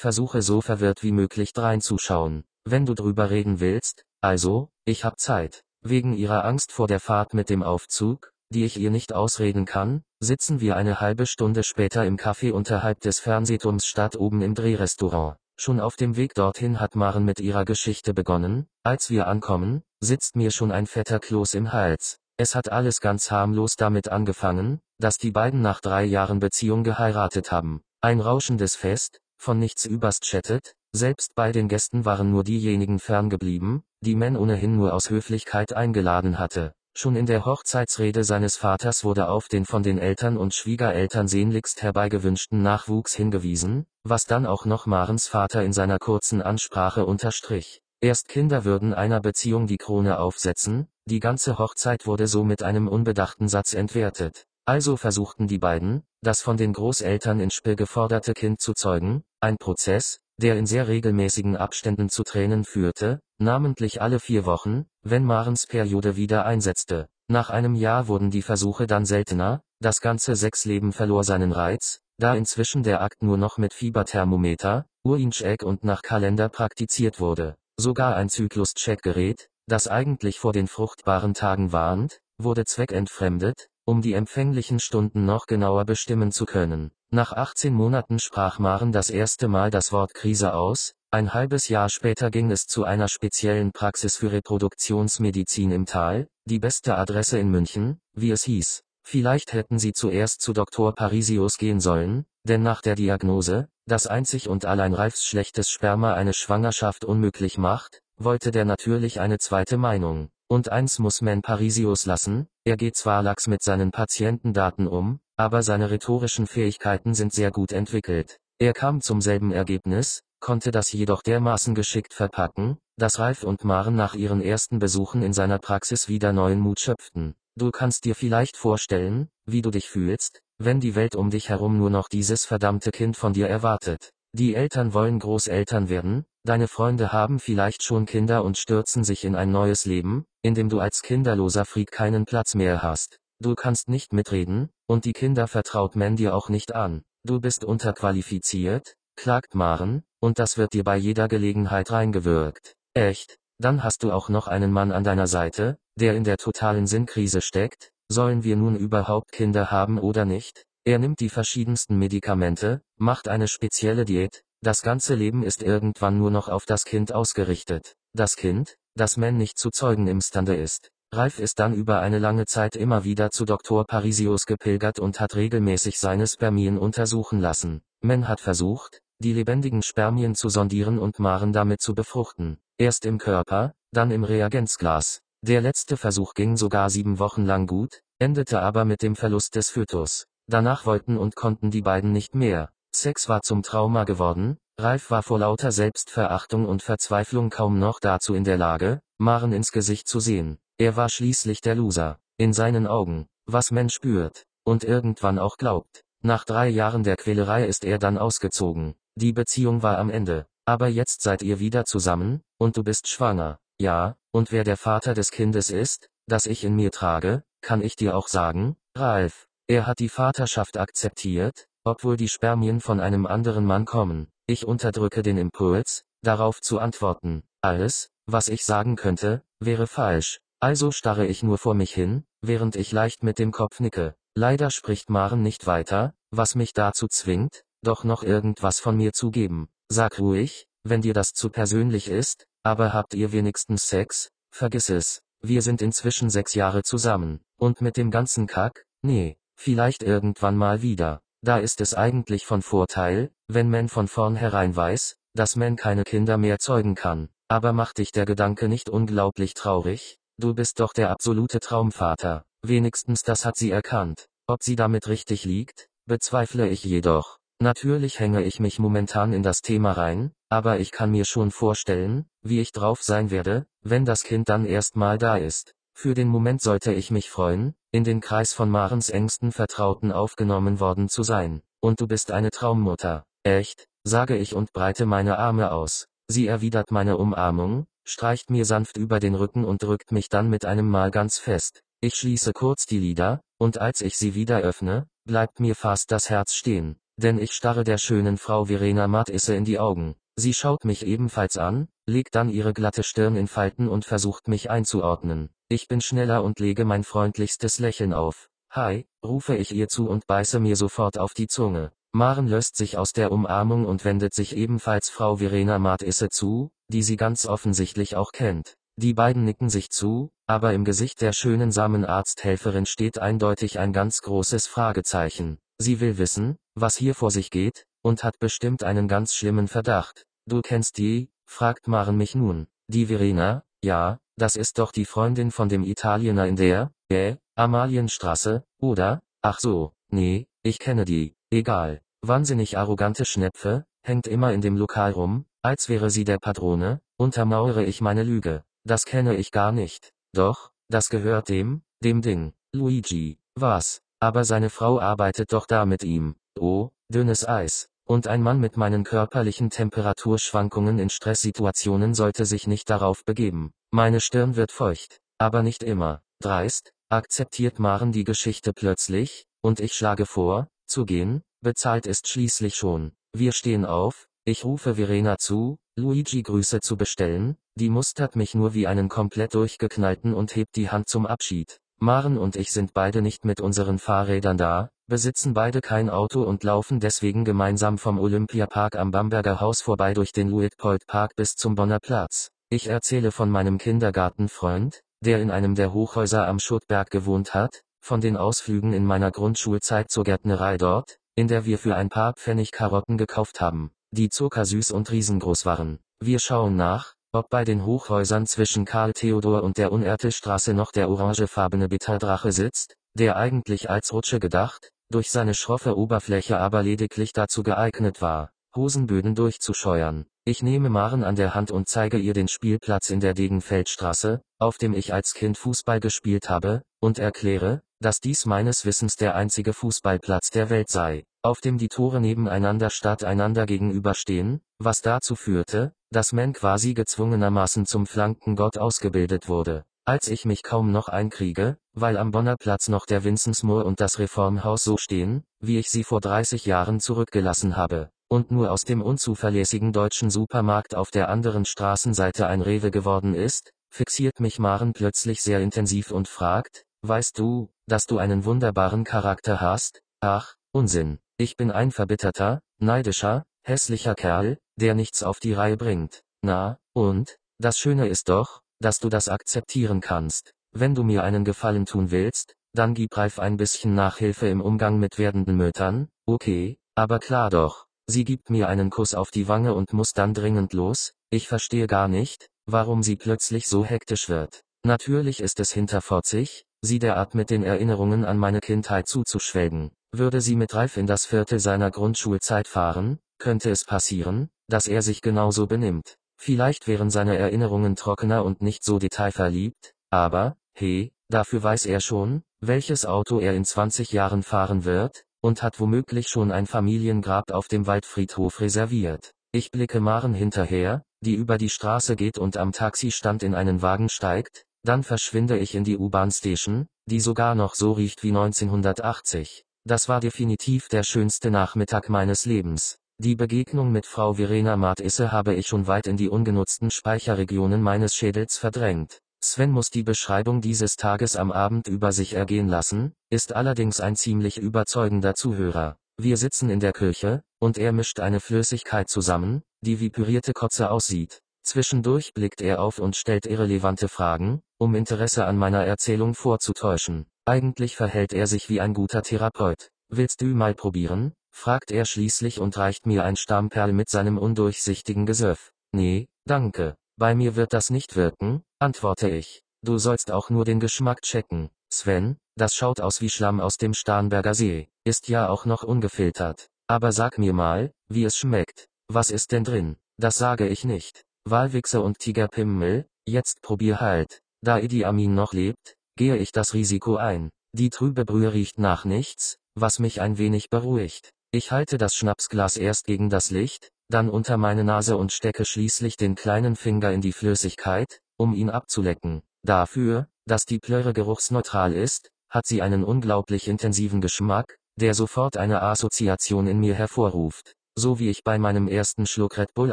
versuche so verwirrt wie möglich dreinzuschauen. Wenn du drüber reden willst, also, ich hab Zeit. Wegen ihrer Angst vor der Fahrt mit dem Aufzug, die ich ihr nicht ausreden kann, sitzen wir eine halbe Stunde später im Café unterhalb des Fernsehturms statt oben im Drehrestaurant. Schon auf dem Weg dorthin hat Maren mit ihrer Geschichte begonnen, als wir ankommen, sitzt mir schon ein fetter Kloß im Hals. Es hat alles ganz harmlos damit angefangen, dass die beiden nach drei Jahren Beziehung geheiratet haben. Ein rauschendes Fest, von nichts überst chattet, selbst bei den Gästen waren nur diejenigen ferngeblieben, die Men ohnehin nur aus Höflichkeit eingeladen hatte. Schon in der Hochzeitsrede seines Vaters wurde auf den von den Eltern und Schwiegereltern sehnlichst herbeigewünschten Nachwuchs hingewiesen, was dann auch noch Marens Vater in seiner kurzen Ansprache unterstrich. Erst Kinder würden einer Beziehung die Krone aufsetzen, die ganze Hochzeit wurde so mit einem unbedachten Satz entwertet. Also versuchten die beiden, das von den Großeltern in Spiel geforderte Kind zu zeugen, ein Prozess, der in sehr regelmäßigen Abständen zu Tränen führte, namentlich alle vier Wochen, wenn Marens Periode wieder einsetzte. Nach einem Jahr wurden die Versuche dann seltener, das ganze Sexleben verlor seinen Reiz, da inzwischen der Akt nur noch mit Fieberthermometer, Urincheck und nach Kalender praktiziert wurde. Sogar ein Zyklus-Check-Gerät, das eigentlich vor den fruchtbaren Tagen warnt, wurde zweckentfremdet, um die empfänglichen Stunden noch genauer bestimmen zu können. Nach 18 Monaten sprach Maren das erste Mal das Wort Krise aus, ein halbes Jahr später ging es zu einer speziellen Praxis für Reproduktionsmedizin im Tal, die beste Adresse in München, wie es hieß. Vielleicht hätten sie zuerst zu Dr. Parisius gehen sollen, denn nach der Diagnose, dass einzig und allein Ralfs schlechtes Sperma eine Schwangerschaft unmöglich macht, wollte der natürlich eine zweite Meinung. Und eins muss man Parisius lassen, er geht zwar lax mit seinen Patientendaten um, aber seine rhetorischen Fähigkeiten sind sehr gut entwickelt. Er kam zum selben Ergebnis, konnte das jedoch dermaßen geschickt verpacken, dass Ralf und Maren nach ihren ersten Besuchen in seiner Praxis wieder neuen Mut schöpften. Du kannst dir vielleicht vorstellen, wie du dich fühlst, wenn die Welt um dich herum nur noch dieses verdammte Kind von dir erwartet. Die Eltern wollen Großeltern werden, deine Freunde haben vielleicht schon Kinder und stürzen sich in ein neues Leben, in dem du als kinderloser Freak keinen Platz mehr hast. Du kannst nicht mitreden, und die Kinder vertraut man dir auch nicht an. Du bist unterqualifiziert, klagt Maren, und das wird dir bei jeder Gelegenheit reingewirkt. Echt? Dann hast du auch noch einen Mann an deiner Seite, der in der totalen Sinnkrise steckt, sollen wir nun überhaupt Kinder haben oder nicht? Er nimmt die verschiedensten Medikamente, macht eine spezielle Diät, das ganze Leben ist irgendwann nur noch auf das Kind ausgerichtet. Das Kind, das man nicht zu zeugen imstande ist. Ralf ist dann über eine lange Zeit immer wieder zu Dr. Parisius gepilgert und hat regelmäßig seine Spermien untersuchen lassen. Men hat versucht, die lebendigen Spermien zu sondieren und Maren damit zu befruchten. Erst im Körper, dann im Reagenzglas. Der letzte Versuch ging sogar sieben Wochen lang gut, endete aber mit dem Verlust des Fötus. Danach wollten und konnten die beiden nicht mehr. Sex war zum Trauma geworden, Ralf war vor lauter Selbstverachtung und Verzweiflung kaum noch dazu in der Lage, Maren ins Gesicht zu sehen. Er war schließlich der Loser. In seinen Augen, was Mensch spürt. Und irgendwann auch glaubt. Nach drei Jahren der Quälerei ist er dann ausgezogen. Die Beziehung war am Ende. Aber jetzt seid ihr wieder zusammen, und du bist schwanger. Ja, und wer der Vater des Kindes ist, das ich in mir trage, kann ich dir auch sagen, Ralf. Er hat die Vaterschaft akzeptiert, obwohl die Spermien von einem anderen Mann kommen. Ich unterdrücke den Impuls, darauf zu antworten. Alles, was ich sagen könnte, wäre falsch. Also starre ich nur vor mich hin, während ich leicht mit dem Kopf nicke. Leider spricht Maren nicht weiter, was mich dazu zwingt, doch noch irgendwas von mir zu geben. Sag ruhig, wenn dir das zu persönlich ist, aber habt ihr wenigstens Sex? Vergiss es. Wir sind inzwischen sechs Jahre zusammen. Und mit dem ganzen Kack? Nee, vielleicht irgendwann mal wieder. Da ist es eigentlich von Vorteil, wenn man von vornherein weiß, dass man keine Kinder mehr zeugen kann. Aber macht dich der Gedanke nicht unglaublich traurig? Du bist doch der absolute Traumvater. Wenigstens das hat sie erkannt. Ob sie damit richtig liegt, bezweifle ich jedoch. Natürlich hänge ich mich momentan in das Thema rein, aber ich kann mir schon vorstellen, wie ich drauf sein werde, wenn das Kind dann erstmal da ist. Für den Moment sollte ich mich freuen, in den Kreis von Marens engsten Vertrauten aufgenommen worden zu sein. Und du bist eine Traummutter. Echt, sage ich und breite meine Arme aus. Sie erwidert meine Umarmung, streicht mir sanft über den Rücken und drückt mich dann mit einem Mal ganz fest. Ich schließe kurz die Lider, und als ich sie wieder öffne, bleibt mir fast das Herz stehen, denn ich starre der schönen Frau Verena Matisse in die Augen. Sie schaut mich ebenfalls an, legt dann ihre glatte Stirn in Falten und versucht mich einzuordnen. Ich bin schneller und lege mein freundlichstes Lächeln auf. Hi, rufe ich ihr zu und beiße mir sofort auf die Zunge. Maren löst sich aus der Umarmung und wendet sich ebenfalls Frau Verena Matisse zu, die sie ganz offensichtlich auch kennt. Die beiden nicken sich zu, aber im Gesicht der schönen Samenarzthelferin steht eindeutig ein ganz großes Fragezeichen. Sie will wissen, was hier vor sich geht, und hat bestimmt einen ganz schlimmen Verdacht. Du kennst die? fragt Maren mich nun. Die Verena? Ja, das ist doch die Freundin von dem Italiener in der, äh, Amalienstraße, oder? Ach so, nee, ich kenne die, egal. Wahnsinnig arrogante Schnepfe, hängt immer in dem Lokal rum, als wäre sie der Padrone, untermauere ich meine Lüge. Das kenne ich gar nicht. Doch, das gehört dem, dem Ding. Luigi. Was? Aber seine Frau arbeitet doch da mit ihm. Oh, dünnes Eis. Und ein Mann mit meinen körperlichen Temperaturschwankungen in Stresssituationen sollte sich nicht darauf begeben. Meine Stirn wird feucht. Aber nicht immer. Dreist, akzeptiert Maren die Geschichte plötzlich, und ich schlage vor, zu gehen, bezahlt ist schließlich schon. Wir stehen auf, ich rufe Verena zu, Luigi Grüße zu bestellen, die mustert mich nur wie einen komplett durchgeknallten und hebt die Hand zum Abschied. Maren und ich sind beide nicht mit unseren Fahrrädern da, besitzen beide kein Auto und laufen deswegen gemeinsam vom Olympiapark am Bamberger Haus vorbei durch den Luitpold Park bis zum Bonner Platz. Ich erzähle von meinem Kindergartenfreund, der in einem der Hochhäuser am Schuttberg gewohnt hat, von den Ausflügen in meiner Grundschulzeit zur Gärtnerei dort, in der wir für ein paar Pfennig Karotten gekauft haben die zuckersüß und riesengroß waren. Wir schauen nach, ob bei den Hochhäusern zwischen Karl Theodor und der Unertelstraße noch der orangefarbene Bitterdrache sitzt, der eigentlich als Rutsche gedacht, durch seine schroffe Oberfläche aber lediglich dazu geeignet war, Hosenböden durchzuscheuern. Ich nehme Maren an der Hand und zeige ihr den Spielplatz in der Degenfeldstraße, auf dem ich als Kind Fußball gespielt habe, und erkläre, dass dies meines Wissens der einzige Fußballplatz der Welt sei auf dem die Tore nebeneinander statt einander gegenüberstehen, was dazu führte, dass man quasi gezwungenermaßen zum Flankengott ausgebildet wurde. Als ich mich kaum noch einkriege, weil am Bonner Platz noch der Vinzensmoor und das Reformhaus so stehen, wie ich sie vor 30 Jahren zurückgelassen habe, und nur aus dem unzuverlässigen deutschen Supermarkt auf der anderen Straßenseite ein Rewe geworden ist, fixiert mich Maren plötzlich sehr intensiv und fragt, weißt du, dass du einen wunderbaren Charakter hast? Ach, Unsinn. Ich bin ein verbitterter, neidischer, hässlicher Kerl, der nichts auf die Reihe bringt. Na, und? Das Schöne ist doch, dass du das akzeptieren kannst. wenn du mir einen Gefallen tun willst, dann gib Ralf ein bisschen Nachhilfe im Umgang mit werdenden Müttern, okay, aber klar doch. Sie gibt mir einen Kuss auf die Wange und muss dann dringend los, ich verstehe gar nicht, warum sie plötzlich so hektisch wird. Natürlich ist es hinterfotzig, sie derart mit den Erinnerungen an meine Kindheit zuzuschwelgen. Würde sie mit Ralf in das Viertel seiner Grundschulzeit fahren, könnte es passieren, dass er sich genauso benimmt. Vielleicht wären seine Erinnerungen trockener und nicht so detailverliebt, aber, hey, dafür weiß er schon, welches Auto er in 20 Jahren fahren wird, und hat womöglich schon ein Familiengrab auf dem Waldfriedhof reserviert. Ich blicke Maren hinterher, die über die Straße geht und am Taxistand in einen Wagen steigt, dann verschwinde ich in die U-Bahn-Station, die sogar noch so riecht wie 1980. Das war definitiv der schönste Nachmittag meines Lebens. Die Begegnung mit Frau Verena Martisse habe ich schon weit in die ungenutzten Speicherregionen meines Schädels verdrängt. Sven muss die Beschreibung dieses Tages am Abend über sich ergehen lassen, ist allerdings ein ziemlich überzeugender Zuhörer. Wir sitzen in der Küche, und er mischt eine Flüssigkeit zusammen, die wie pürierte Kotze aussieht. Zwischendurch blickt er auf und stellt irrelevante Fragen, um Interesse an meiner Erzählung vorzutäuschen. Eigentlich verhält er sich wie ein guter Therapeut. Willst du mal probieren? Fragt er schließlich und reicht mir ein Stammperl mit seinem undurchsichtigen Gesöff. Nee, danke. Bei mir wird das nicht wirken, antworte ich. Du sollst auch nur den Geschmack checken. Sven, das schaut aus wie Schlamm aus dem Starnberger See, ist ja auch noch ungefiltert. Aber sag mir mal, wie es schmeckt. Was ist denn drin? Das sage ich nicht. Walwichse und Tigerpimmel, jetzt probier halt. Da Idi Amin noch lebt, gehe ich das Risiko ein. Die trübe Brühe riecht nach nichts, was mich ein wenig beruhigt. Ich halte das Schnapsglas erst gegen das Licht, dann unter meine Nase und stecke schließlich den kleinen Finger in die Flüssigkeit, um ihn abzulecken. Dafür, dass die Plöre geruchsneutral ist, hat sie einen unglaublich intensiven Geschmack, der sofort eine Assoziation in mir hervorruft. So wie ich bei meinem ersten Schluck Red Bull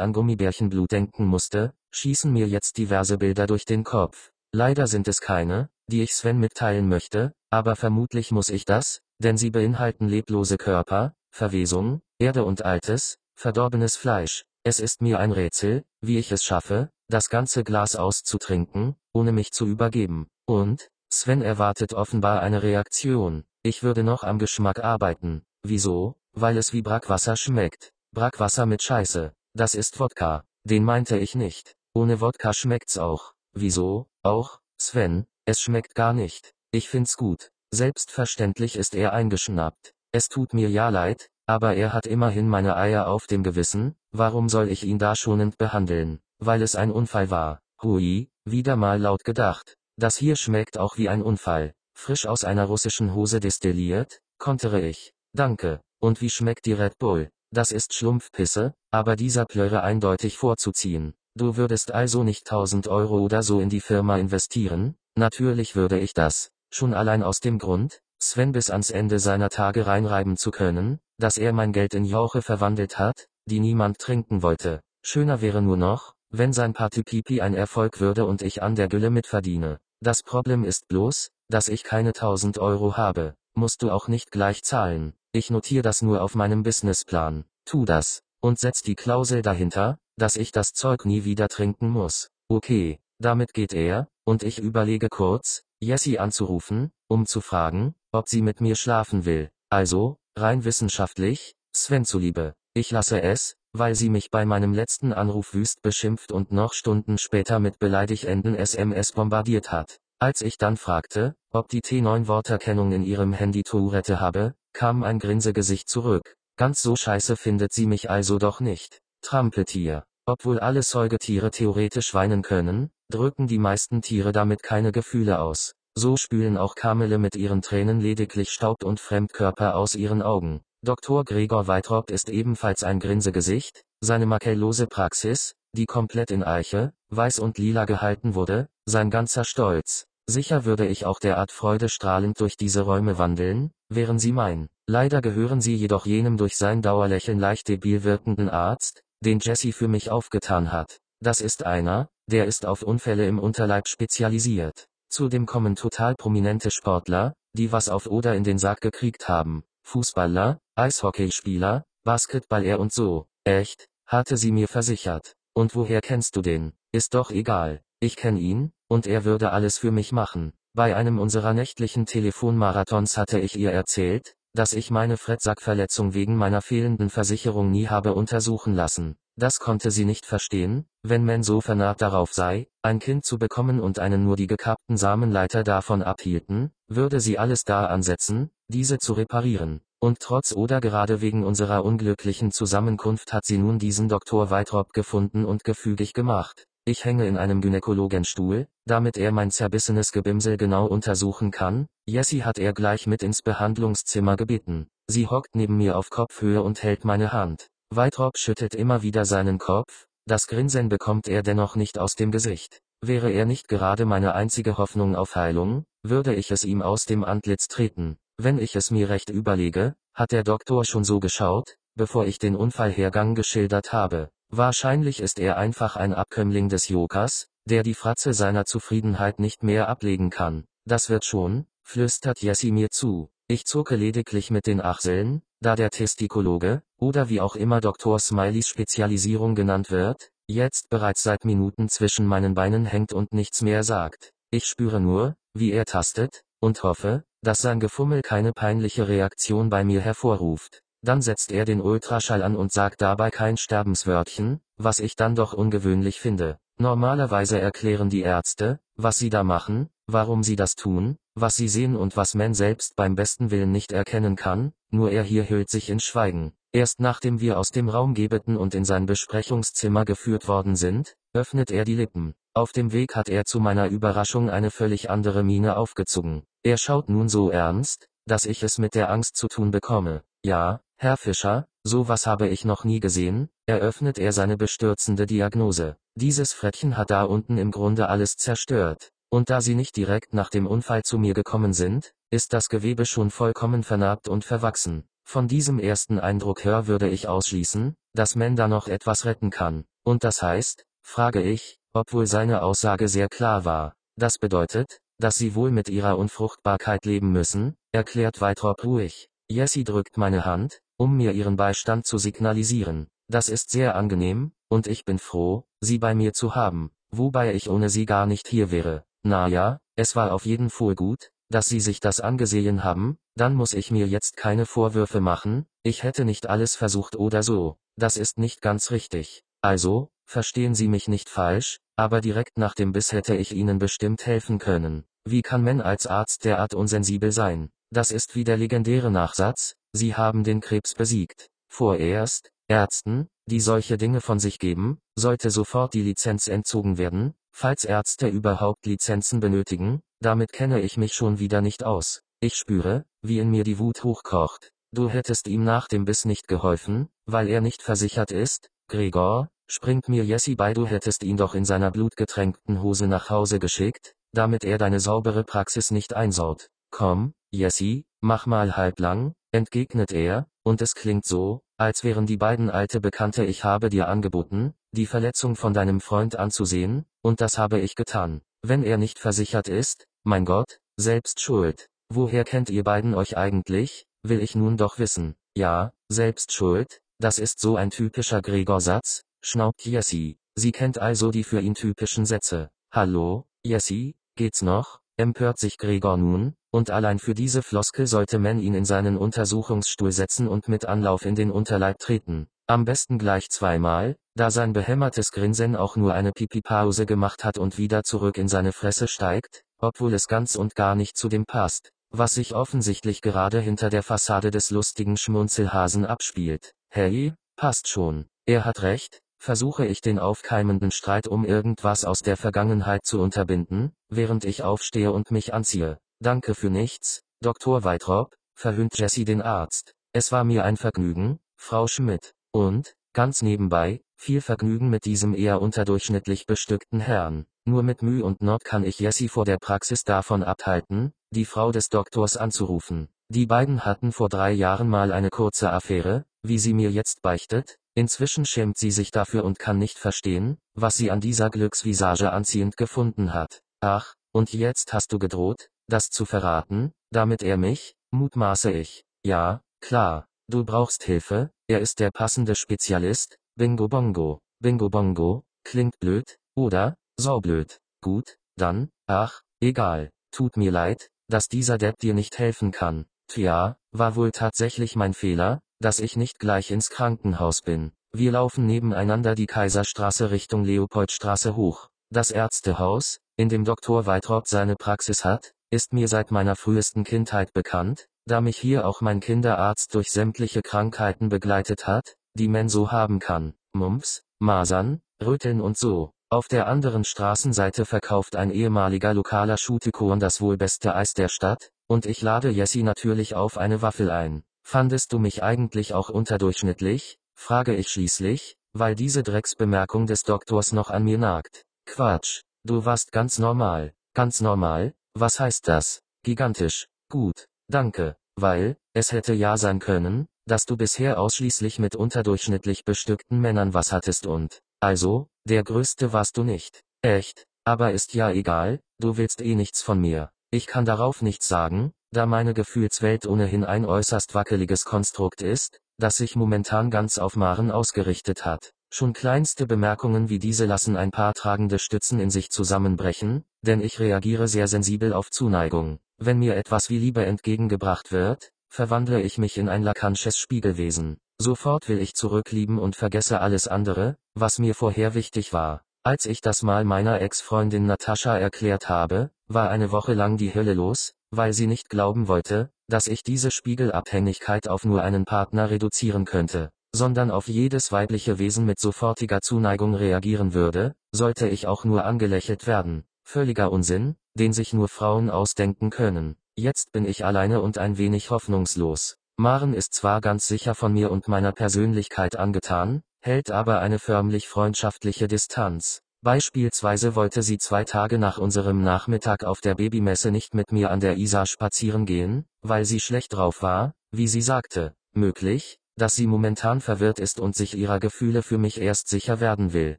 an Gummibärchenblut denken musste, schießen mir jetzt diverse Bilder durch den Kopf. Leider sind es keine, die ich Sven mitteilen möchte, aber vermutlich muss ich das, denn sie beinhalten leblose Körper, Verwesung, Erde und altes, verdorbenes Fleisch. Es ist mir ein Rätsel, wie ich es schaffe, das ganze Glas auszutrinken, ohne mich zu übergeben. Und, Sven erwartet offenbar eine Reaktion. Ich würde noch am Geschmack arbeiten. Wieso? Weil es wie Brackwasser schmeckt. Brackwasser mit Scheiße. Das ist Wodka. Den meinte ich nicht. Ohne Wodka schmeckt's auch. Wieso? Auch, Sven, es schmeckt gar nicht. Ich find's gut. Selbstverständlich ist er eingeschnappt. Es tut mir ja leid, aber er hat immerhin meine Eier auf dem Gewissen, warum soll ich ihn da schonend behandeln? Weil es ein Unfall war. Hui, wieder mal laut gedacht. Das hier schmeckt auch wie ein Unfall. Frisch aus einer russischen Hose destilliert, kontere ich. Danke. Und wie schmeckt die Red Bull? Das ist Schlumpfpisse, aber dieser Plöre eindeutig vorzuziehen. Du würdest also nicht 1000 Euro oder so in die Firma investieren? Natürlich würde ich das. Schon allein aus dem Grund, Sven bis ans Ende seiner Tage reinreiben zu können, dass er mein Geld in Jauche verwandelt hat, die niemand trinken wollte. Schöner wäre nur noch, wenn sein Partypipi ein Erfolg würde und ich an der Gülle mitverdiene. Das Problem ist bloß, dass ich keine 1000 Euro habe. Musst du auch nicht gleich zahlen. Ich notiere das nur auf meinem Businessplan. Tu das. Und setz die Klausel dahinter, dass ich das Zeug nie wieder trinken muss. Okay, damit geht er, und ich überlege kurz, Jessie anzurufen, um zu fragen, ob sie mit mir schlafen will. Also, rein wissenschaftlich, Sven zuliebe. Ich lasse es, weil sie mich bei meinem letzten Anruf wüst beschimpft und noch Stunden später mit beleidigenden SMS bombardiert hat. Als ich dann fragte, ob die T9-Worterkennung in ihrem Handy Tourette habe, kam ein Grinsegesicht zurück. Ganz so scheiße findet sie mich also doch nicht. Trampeltier. Obwohl alle Säugetiere theoretisch weinen können, drücken die meisten Tiere damit keine Gefühle aus. So spülen auch Kamele mit ihren Tränen lediglich Staub und Fremdkörper aus ihren Augen. Dr. Gregor Weitrop ist ebenfalls ein Grinsegesicht, seine makellose Praxis, die komplett in Eiche, Weiß und Lila gehalten wurde, sein ganzer Stolz. Sicher würde ich auch derart freudestrahlend durch diese Räume wandeln, wären sie mein. Leider gehören sie jedoch jenem durch sein Dauerlächeln leicht debil wirkenden Arzt, den Jesse für mich aufgetan hat. Das ist einer, der ist auf Unfälle im Unterleib spezialisiert. Zudem kommen total prominente Sportler, die was auf oder in den Sack gekriegt haben. Fußballer, Eishockeyspieler, Basketballer und so. Echt, hatte sie mir versichert. Und woher kennst du den? Ist doch egal. Ich kenn ihn, und er würde alles für mich machen. Bei einem unserer nächtlichen Telefonmarathons hatte ich ihr erzählt, dass ich meine Frettsackverletzung wegen meiner fehlenden Versicherung nie habe untersuchen lassen. Das konnte sie nicht verstehen, wenn man so vernarrt darauf sei, ein Kind zu bekommen und einen nur die gekappten Samenleiter davon abhielten, würde sie alles da ansetzen, diese zu reparieren. Und trotz oder gerade wegen unserer unglücklichen Zusammenkunft hat sie nun diesen Dr. Weitrop gefunden und gefügig gemacht. Ich hänge in einem Gynäkologenstuhl, damit er mein zerbissenes Gebimsel genau untersuchen kann. Jessie hat er gleich mit ins Behandlungszimmer gebeten. Sie hockt neben mir auf Kopfhöhe und hält meine Hand. Weitrop schüttelt immer wieder seinen Kopf, das Grinsen bekommt er dennoch nicht aus dem Gesicht. Wäre er nicht gerade meine einzige Hoffnung auf Heilung, würde ich es ihm aus dem Antlitz treten. Wenn ich es mir recht überlege, hat der Doktor schon so geschaut, bevor ich den Unfallhergang geschildert habe. Wahrscheinlich ist er einfach ein Abkömmling des Jokers, der die Fratze seiner Zufriedenheit nicht mehr ablegen kann. Das wird schon, flüstert Jessie mir zu. Ich zucke lediglich mit den Achseln, da der Testikologe, oder wie auch immer Dr. Smileys Spezialisierung genannt wird, jetzt bereits seit Minuten zwischen meinen Beinen hängt und nichts mehr sagt. Ich spüre nur, wie er tastet, und hoffe, dass sein Gefummel keine peinliche Reaktion bei mir hervorruft. Dann setzt er den Ultraschall an und sagt dabei kein Sterbenswörtchen, was ich dann doch ungewöhnlich finde. Normalerweise erklären die Ärzte, was sie da machen, warum sie das tun, was sie sehen und was man selbst beim besten Willen nicht erkennen kann, nur er hier hüllt sich in Schweigen. Erst nachdem wir aus dem Raum gebeten und in sein Besprechungszimmer geführt worden sind, öffnet er die Lippen. Auf dem Weg hat er zu meiner Überraschung eine völlig andere Miene aufgezogen. Er schaut nun so ernst, dass ich es mit der Angst zu tun bekomme. Ja, Herr Fischer, sowas habe ich noch nie gesehen, eröffnet er seine bestürzende Diagnose. Dieses Frettchen hat da unten im Grunde alles zerstört. Und da Sie nicht direkt nach dem Unfall zu mir gekommen sind, ist das Gewebe schon vollkommen vernarbt und verwachsen. Von diesem ersten Eindruck her würde ich ausschließen, dass man da noch etwas retten kann. Und das heißt, frage ich, obwohl seine Aussage sehr klar war. Das bedeutet, dass Sie wohl mit Ihrer Unfruchtbarkeit leben müssen, erklärt Weitrop ruhig. Jessie drückt meine Hand, um mir ihren Beistand zu signalisieren. Das ist sehr angenehm, und ich bin froh, Sie bei mir zu haben, wobei ich ohne Sie gar nicht hier wäre. Na ja, es war auf jeden Fall gut, dass Sie sich das angesehen haben, dann muss ich mir jetzt keine Vorwürfe machen, ich hätte nicht alles versucht oder so, das ist nicht ganz richtig. Also, verstehen Sie mich nicht falsch, aber direkt nach dem Biss hätte ich Ihnen bestimmt helfen können. Wie kann man als Arzt derart unsensibel sein? Das ist wie der legendäre Nachsatz, Sie haben den Krebs besiegt. Vorerst, Ärzten, die solche Dinge von sich geben, sollte sofort die Lizenz entzogen werden, falls Ärzte überhaupt Lizenzen benötigen, damit kenne ich mich schon wieder nicht aus. Ich spüre, wie in mir die Wut hochkocht. Du hättest ihm nach dem Biss nicht geholfen, weil er nicht versichert ist, Gregor, springt mir Jessie bei, du hättest ihn doch in seiner blutgetränkten Hose nach Hause geschickt, damit er deine saubere Praxis nicht einsaut. Komm, Jessie, mach mal halblang, entgegnet er, und es klingt so, als wären die beiden alte Bekannte ich habe dir angeboten, die Verletzung von deinem Freund anzusehen, und das habe ich getan. Wenn er nicht versichert ist, mein Gott, selbst schuld. Woher kennt ihr beiden euch eigentlich, will ich nun doch wissen. Ja, selbst schuld, das ist so ein typischer Gregor-Satz, schnaubt Jessie. Sie kennt also die für ihn typischen Sätze. Hallo, Jessie, geht's noch? empört sich Gregor nun, und allein für diese Floskel sollte man ihn in seinen Untersuchungsstuhl setzen und mit Anlauf in den Unterleib treten. Am besten gleich zweimal, da sein behämmertes Grinsen auch nur eine Pipi-Pause gemacht hat und wieder zurück in seine Fresse steigt, obwohl es ganz und gar nicht zu dem passt, was sich offensichtlich gerade hinter der Fassade des lustigen Schmunzelhasen abspielt. Hey, passt schon. Er hat recht, versuche ich den aufkeimenden Streit um irgendwas aus der Vergangenheit zu unterbinden, während ich aufstehe und mich anziehe. Danke für nichts, Dr. Weitrop, verhöhnt Jessie den Arzt. Es war mir ein Vergnügen, Frau Schmidt. Und, ganz nebenbei, viel Vergnügen mit diesem eher unterdurchschnittlich bestückten Herrn. Nur mit Mühe und Not kann ich Jessie vor der Praxis davon abhalten, die Frau des Doktors anzurufen. Die beiden hatten vor drei Jahren mal eine kurze Affäre, wie sie mir jetzt beichtet, Inzwischen schämt sie sich dafür und kann nicht verstehen, was sie an dieser Glücksvisage anziehend gefunden hat. Ach, und jetzt hast du gedroht, das zu verraten, damit er mich, mutmaße ich. Ja, klar, du brauchst Hilfe, er ist der passende Spezialist, Bingo Bongo. Bingo Bongo, klingt blöd, oder, saublöd. Gut, dann, ach, egal. Tut mir leid, dass dieser Depp dir nicht helfen kann. Tja, war wohl tatsächlich mein Fehler, dass ich nicht gleich ins Krankenhaus bin. Wir laufen nebeneinander die Kaiserstraße Richtung Leopoldstraße hoch. Das Ärztehaus, in dem Dr. Weitrop seine Praxis hat, ist mir seit meiner frühesten Kindheit bekannt, da mich hier auch mein Kinderarzt durch sämtliche Krankheiten begleitet hat, die man so haben kann. Mumps, Masern, Röteln und so. Auf der anderen Straßenseite verkauft ein ehemaliger lokaler Schutekorn das wohl beste Eis der Stadt, und ich lade Jessie natürlich auf eine Waffel ein. Fandest du mich eigentlich auch unterdurchschnittlich? frage ich schließlich, weil diese Drecksbemerkung des Doktors noch an mir nagt. Quatsch, du warst ganz normal. Ganz normal? Was heißt das? Gigantisch. Gut, danke, weil, es hätte ja sein können, dass du bisher ausschließlich mit unterdurchschnittlich bestückten Männern was hattest und, also, der größte warst du nicht. Echt? Aber ist ja egal, du willst eh nichts von mir. Ich kann darauf nichts sagen, da meine Gefühlswelt ohnehin ein äußerst wackeliges Konstrukt ist, das sich momentan ganz auf Maren ausgerichtet hat. Schon kleinste Bemerkungen wie diese lassen ein paar tragende Stützen in sich zusammenbrechen, denn ich reagiere sehr sensibel auf Zuneigung. Wenn mir etwas wie Liebe entgegengebracht wird, verwandle ich mich in ein lakansches Spiegelwesen. Sofort will ich zurücklieben und vergesse alles andere, was mir vorher wichtig war. Als ich das mal meiner Ex-Freundin Natascha erklärt habe, war eine Woche lang die Hölle los, weil sie nicht glauben wollte, dass ich diese Spiegelabhängigkeit auf nur einen Partner reduzieren könnte, sondern auf jedes weibliche Wesen mit sofortiger Zuneigung reagieren würde, sollte ich auch nur angelächelt werden. Völliger Unsinn, den sich nur Frauen ausdenken können. Jetzt bin ich alleine und ein wenig hoffnungslos. Maren ist zwar ganz sicher von mir und meiner Persönlichkeit angetan, hält aber eine förmlich freundschaftliche Distanz. Beispielsweise wollte sie zwei Tage nach unserem Nachmittag auf der Babymesse nicht mit mir an der Isar spazieren gehen, weil sie schlecht drauf war, wie sie sagte. Möglich, dass sie momentan verwirrt ist und sich ihrer Gefühle für mich erst sicher werden will.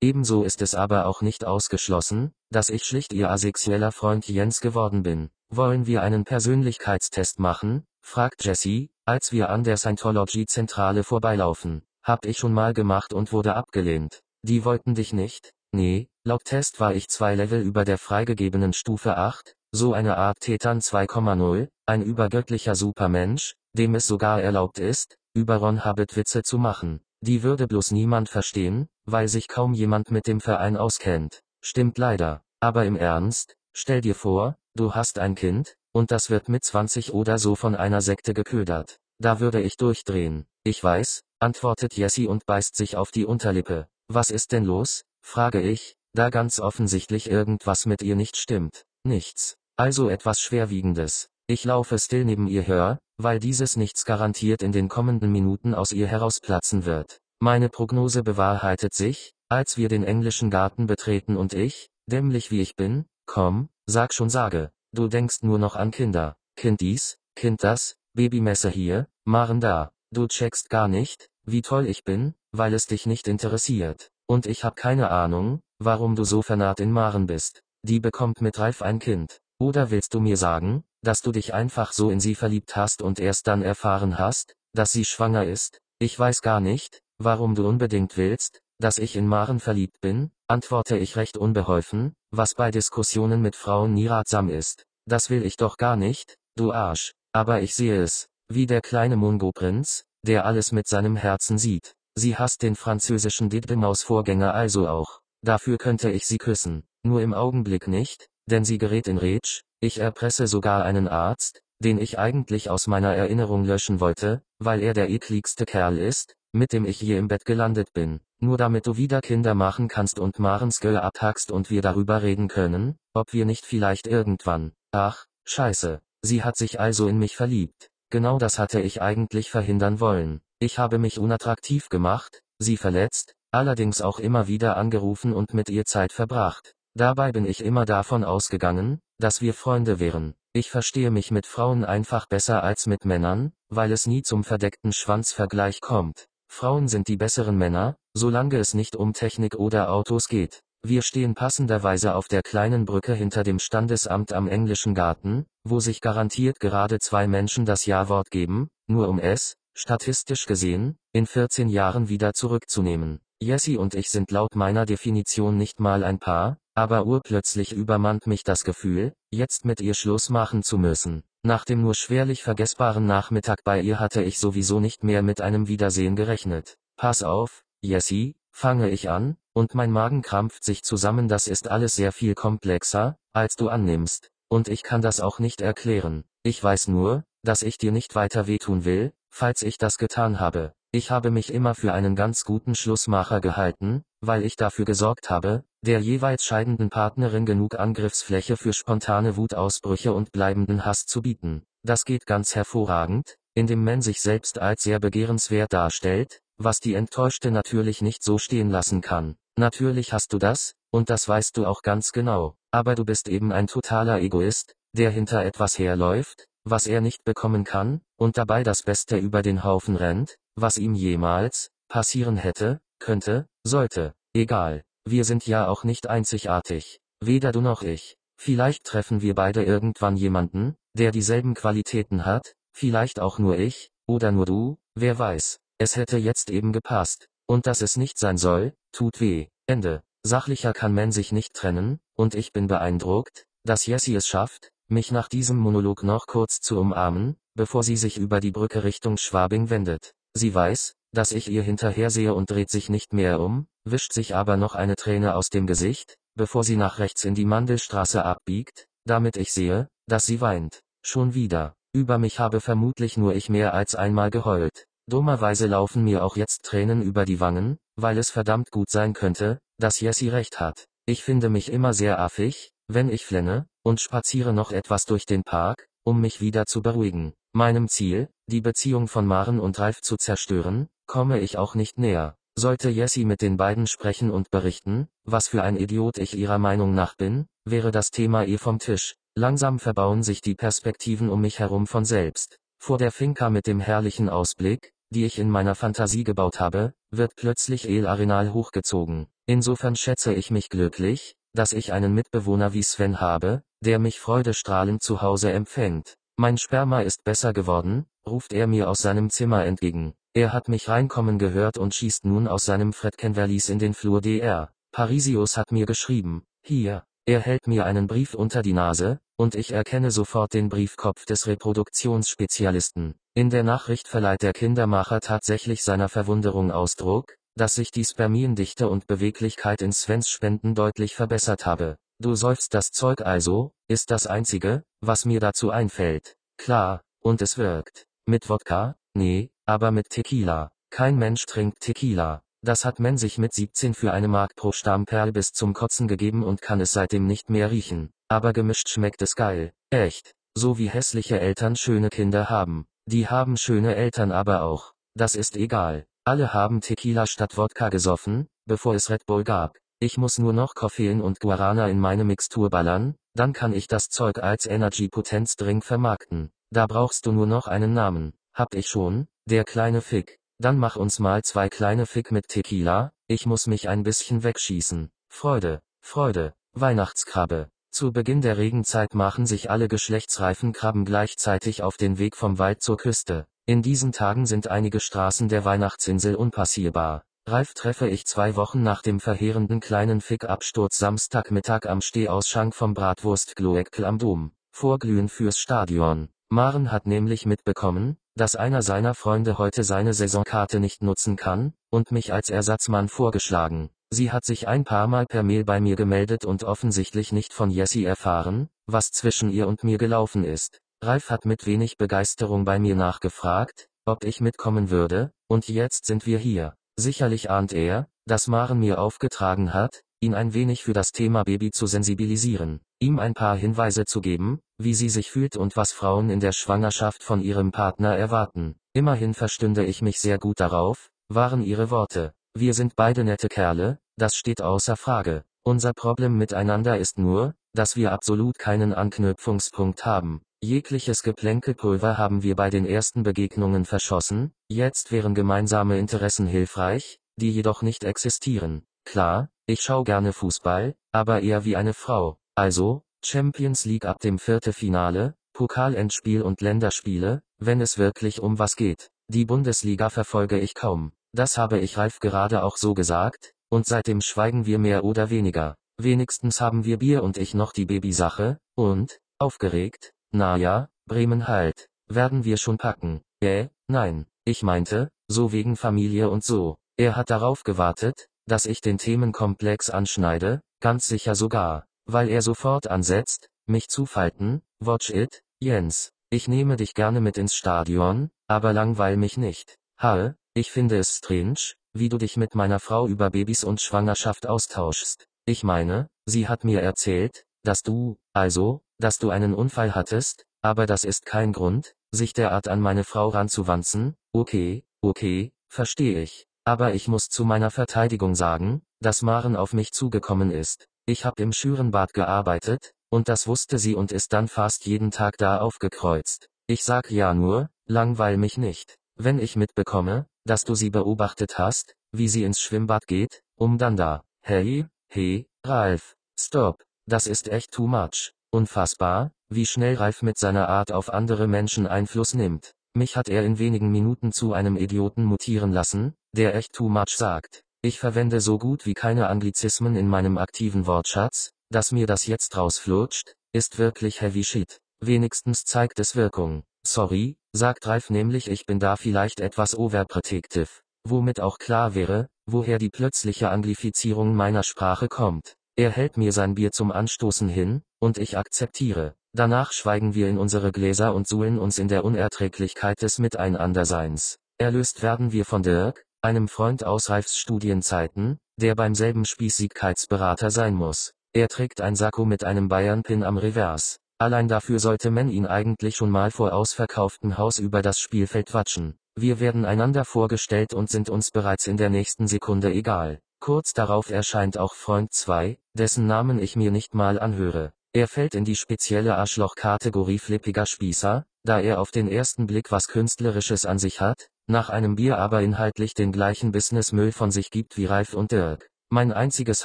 Ebenso ist es aber auch nicht ausgeschlossen, dass ich schlicht ihr asexueller Freund Jens geworden bin. Wollen wir einen Persönlichkeitstest machen? fragt Jessie, als wir an der Scientology-Zentrale vorbeilaufen. Hab ich schon mal gemacht und wurde abgelehnt. Die wollten dich nicht? Nee, laut Test war ich zwei Level über der freigegebenen Stufe 8, so eine Art Tetan 2,0, ein übergöttlicher Supermensch, dem es sogar erlaubt ist, über Ron Hubbard Witze zu machen. Die würde bloß niemand verstehen, weil sich kaum jemand mit dem Verein auskennt. Stimmt leider. Aber im Ernst, stell dir vor, Du hast ein Kind, und das wird mit 20 oder so von einer Sekte geködert. Da würde ich durchdrehen. Ich weiß, antwortet Jessie und beißt sich auf die Unterlippe. Was ist denn los? frage ich, da ganz offensichtlich irgendwas mit ihr nicht stimmt. Nichts. Also etwas Schwerwiegendes. Ich laufe still neben ihr her, weil dieses nichts garantiert in den kommenden Minuten aus ihr herausplatzen wird. Meine Prognose bewahrheitet sich, als wir den englischen Garten betreten und ich, dämlich wie ich bin, komm, Sag schon sage, du denkst nur noch an Kinder, Kind dies, Kind das, Babymesse hier, Maren da, du checkst gar nicht, wie toll ich bin, weil es dich nicht interessiert. Und ich hab keine Ahnung, warum du so vernarrt in Maren bist. Die bekommt mit Ralf ein Kind. Oder willst du mir sagen, dass du dich einfach so in sie verliebt hast und erst dann erfahren hast, dass sie schwanger ist? Ich weiß gar nicht, warum du unbedingt willst, dass ich in Maren verliebt bin, antworte ich recht unbeholfen, was bei Diskussionen mit Frauen nie ratsam ist. Das will ich doch gar nicht, du Arsch. Aber ich sehe es, wie der kleine Mungo-Prinz, der alles mit seinem Herzen sieht. Sie hasst den französischen Didemaus-Vorgänger also auch. Dafür könnte ich sie küssen. Nur im Augenblick nicht, denn sie gerät in Rätsch. Ich erpresse sogar einen Arzt, den ich eigentlich aus meiner Erinnerung löschen wollte, weil er der ekligste Kerl ist, mit dem ich je im Bett gelandet bin. Nur damit du wieder Kinder machen kannst und Marens Girl abhackst und wir darüber reden können, ob wir nicht vielleicht irgendwann. Ach, scheiße. Sie hat sich also in mich verliebt. Genau das hatte ich eigentlich verhindern wollen. Ich habe mich unattraktiv gemacht, sie verletzt, allerdings auch immer wieder angerufen und mit ihr Zeit verbracht. Dabei bin ich immer davon ausgegangen, dass wir Freunde wären. Ich verstehe mich mit Frauen einfach besser als mit Männern, weil es nie zum verdeckten Schwanzvergleich kommt. Frauen sind die besseren Männer, solange es nicht um Technik oder Autos geht. Wir stehen passenderweise auf der kleinen Brücke hinter dem Standesamt am englischen Garten, wo sich garantiert gerade zwei Menschen das Ja-Wort geben, nur um es, statistisch gesehen, in 14 Jahren wieder zurückzunehmen. Jessie und ich sind laut meiner Definition nicht mal ein Paar, aber urplötzlich übermannt mich das Gefühl, jetzt mit ihr Schluss machen zu müssen. Nach dem nur schwerlich vergessbaren Nachmittag bei ihr hatte ich sowieso nicht mehr mit einem Wiedersehen gerechnet. Pass auf, Jessie, fange ich an, und mein Magen krampft sich zusammen, das ist alles sehr viel komplexer, als du annimmst, und ich kann das auch nicht erklären. Ich weiß nur, dass ich dir nicht weiter wehtun will, falls ich das getan habe. Ich habe mich immer für einen ganz guten Schlussmacher gehalten, weil ich dafür gesorgt habe, der jeweils scheidenden Partnerin genug Angriffsfläche für spontane Wutausbrüche und bleibenden Hass zu bieten. Das geht ganz hervorragend, indem man sich selbst als sehr begehrenswert darstellt, was die Enttäuschte natürlich nicht so stehen lassen kann. Natürlich hast du das, und das weißt du auch ganz genau, aber du bist eben ein totaler Egoist, der hinter etwas herläuft, was er nicht bekommen kann, und dabei das Beste über den Haufen rennt, was ihm jemals passieren hätte, könnte, sollte, egal. Wir sind ja auch nicht einzigartig. Weder du noch ich. Vielleicht treffen wir beide irgendwann jemanden, der dieselben Qualitäten hat, vielleicht auch nur ich, oder nur du, wer weiß. Es hätte jetzt eben gepasst. Und dass es nicht sein soll, tut weh. Ende. Sachlicher kann man sich nicht trennen, und ich bin beeindruckt, dass Jessie es schafft, mich nach diesem Monolog noch kurz zu umarmen, bevor sie sich über die Brücke Richtung Schwabing wendet. Sie weiß, dass ich ihr hinterhersehe und dreht sich nicht mehr um, wischt sich aber noch eine Träne aus dem Gesicht, bevor sie nach rechts in die Mandelstraße abbiegt, damit ich sehe, dass sie weint. Schon wieder. Über mich habe vermutlich nur ich mehr als einmal geheult. Dummerweise laufen mir auch jetzt Tränen über die Wangen, weil es verdammt gut sein könnte, dass Jessie recht hat. Ich finde mich immer sehr affig, wenn ich flenne, und spaziere noch etwas durch den Park, um mich wieder zu beruhigen. Meinem Ziel, die Beziehung von Maren und Ralf zu zerstören, komme ich auch nicht näher. Sollte Jessie mit den beiden sprechen und berichten, was für ein Idiot ich ihrer Meinung nach bin, wäre das Thema eh vom Tisch. Langsam verbauen sich die Perspektiven um mich herum von selbst. Vor der Finca mit dem herrlichen Ausblick, die ich in meiner Fantasie gebaut habe, wird plötzlich El Arenal hochgezogen. Insofern schätze ich mich glücklich, dass ich einen Mitbewohner wie Sven habe, der mich freudestrahlend zu Hause empfängt. Mein Sperma ist besser geworden, ruft er mir aus seinem Zimmer entgegen. Er hat mich reinkommen gehört und schießt nun aus seinem Fredkenverlies in den Flur DR. Parisius hat mir geschrieben, hier, er hält mir einen Brief unter die Nase, und ich erkenne sofort den Briefkopf des Reproduktionsspezialisten. In der Nachricht verleiht der Kindermacher tatsächlich seiner Verwunderung Ausdruck, dass sich die Spermiendichte und Beweglichkeit in Svens Spenden deutlich verbessert habe. Du säufst das Zeug also, ist das einzige, was mir dazu einfällt. Klar, und es wirkt. Mit Wodka? Nee, aber mit Tequila. Kein Mensch trinkt Tequila. Das hat man sich mit 17 für eine Mark pro Stammperl bis zum Kotzen gegeben und kann es seitdem nicht mehr riechen. Aber gemischt schmeckt es geil. Echt. So wie hässliche Eltern schöne Kinder haben. Die haben schöne Eltern aber auch. Das ist egal. Alle haben Tequila statt Wodka gesoffen, bevor es Red Bull gab. Ich muss nur noch Koffein und Guarana in meine Mixtur ballern, dann kann ich das Zeug als Energy Potenz Drink vermarkten. Da brauchst du nur noch einen Namen. Hab ich schon, der kleine Fick. Dann mach uns mal zwei kleine Fick mit Tequila, ich muss mich ein bisschen wegschießen. Freude, Freude, Weihnachtskrabbe. Zu Beginn der Regenzeit machen sich alle geschlechtsreifen Krabben gleichzeitig auf den Weg vom Wald zur Küste. In diesen Tagen sind einige Straßen der Weihnachtsinsel unpassierbar. Ralf treffe ich zwei Wochen nach dem verheerenden kleinen Fick-Absturz Samstagmittag am Stehausschank vom Bratwurst Gloeckl am Dom. Vorglühen fürs Stadion. Maren hat nämlich mitbekommen, dass einer seiner Freunde heute seine Saisonkarte nicht nutzen kann, und mich als Ersatzmann vorgeschlagen. Sie hat sich ein paar Mal per Mail bei mir gemeldet und offensichtlich nicht von Jessie erfahren, was zwischen ihr und mir gelaufen ist. Ralf hat mit wenig Begeisterung bei mir nachgefragt, ob ich mitkommen würde, und jetzt sind wir hier. Sicherlich ahnt er, dass Maren mir aufgetragen hat, ihn ein wenig für das Thema Baby zu sensibilisieren, ihm ein paar Hinweise zu geben, wie sie sich fühlt und was Frauen in der Schwangerschaft von ihrem Partner erwarten. Immerhin verstünde ich mich sehr gut darauf, waren ihre Worte. Wir sind beide nette Kerle, das steht außer Frage. Unser Problem miteinander ist nur, dass wir absolut keinen Anknüpfungspunkt haben. Jegliches Geplänkelpulver haben wir bei den ersten Begegnungen verschossen, jetzt wären gemeinsame Interessen hilfreich, die jedoch nicht existieren. Klar, ich schau gerne Fußball, aber eher wie eine Frau. Also, Champions League ab dem Viertelfinale, Pokalendspiel und Länderspiele, wenn es wirklich um was geht. Die Bundesliga verfolge ich kaum. Das habe ich Ralf gerade auch so gesagt, und seitdem schweigen wir mehr oder weniger. Wenigstens haben wir Bier und ich noch die Babysache, und, aufgeregt, na ja, Bremen halt, werden wir schon packen. Äh, nein, ich meinte, so wegen Familie und so. Er hat darauf gewartet, dass ich den Themenkomplex anschneide, ganz sicher sogar, weil er sofort ansetzt, mich zu falten, watch it, Jens, ich nehme dich gerne mit ins Stadion, aber langweil mich nicht. Hal, ich finde es strange, wie du dich mit meiner Frau über Babys und Schwangerschaft austauschst. Ich meine, sie hat mir erzählt, dass du, also, dass du einen Unfall hattest, aber das ist kein Grund, sich derart an meine Frau ranzuwanzen, okay, okay, verstehe ich. Aber ich muss zu meiner Verteidigung sagen, dass Maren auf mich zugekommen ist. Ich hab im Schürenbad gearbeitet, und das wusste sie und ist dann fast jeden Tag da aufgekreuzt. Ich sag ja nur, langweil mich nicht. Wenn ich mitbekomme, dass du sie beobachtet hast, wie sie ins Schwimmbad geht, um dann da, hey, hey, Ralf, stop, das ist echt too much. Unfassbar, wie schnell Ralf mit seiner Art auf andere Menschen Einfluss nimmt. Mich hat er in wenigen Minuten zu einem Idioten mutieren lassen, der echt too much sagt. Ich verwende so gut wie keine Anglizismen in meinem aktiven Wortschatz, dass mir das jetzt rausflutscht, ist wirklich heavy shit. Wenigstens zeigt es Wirkung. Sorry, sagt Ralf nämlich ich bin da vielleicht etwas overprotective. Womit auch klar wäre, woher die plötzliche Anglifizierung meiner Sprache kommt. Er hält mir sein Bier zum Anstoßen hin, und ich akzeptiere. Danach schweigen wir in unsere Gläser und suhlen uns in der Unerträglichkeit des Miteinanderseins. Erlöst werden wir von Dirk, einem Freund aus Ralfs Studienzeiten, der beim selben Spießigkeitsberater sein muss. Er trägt ein Sakko mit einem Bayern-Pin am Revers. Allein dafür sollte man ihn eigentlich schon mal vor ausverkauftem Haus über das Spielfeld watschen. Wir werden einander vorgestellt und sind uns bereits in der nächsten Sekunde egal. Kurz darauf erscheint auch Freund 2, dessen Namen ich mir nicht mal anhöre. Er fällt in die spezielle Arschloch-Kategorie flippiger Spießer, da er auf den ersten Blick was Künstlerisches an sich hat, nach einem Bier aber inhaltlich den gleichen Businessmüll von sich gibt wie Ralf und Dirk. Mein einziges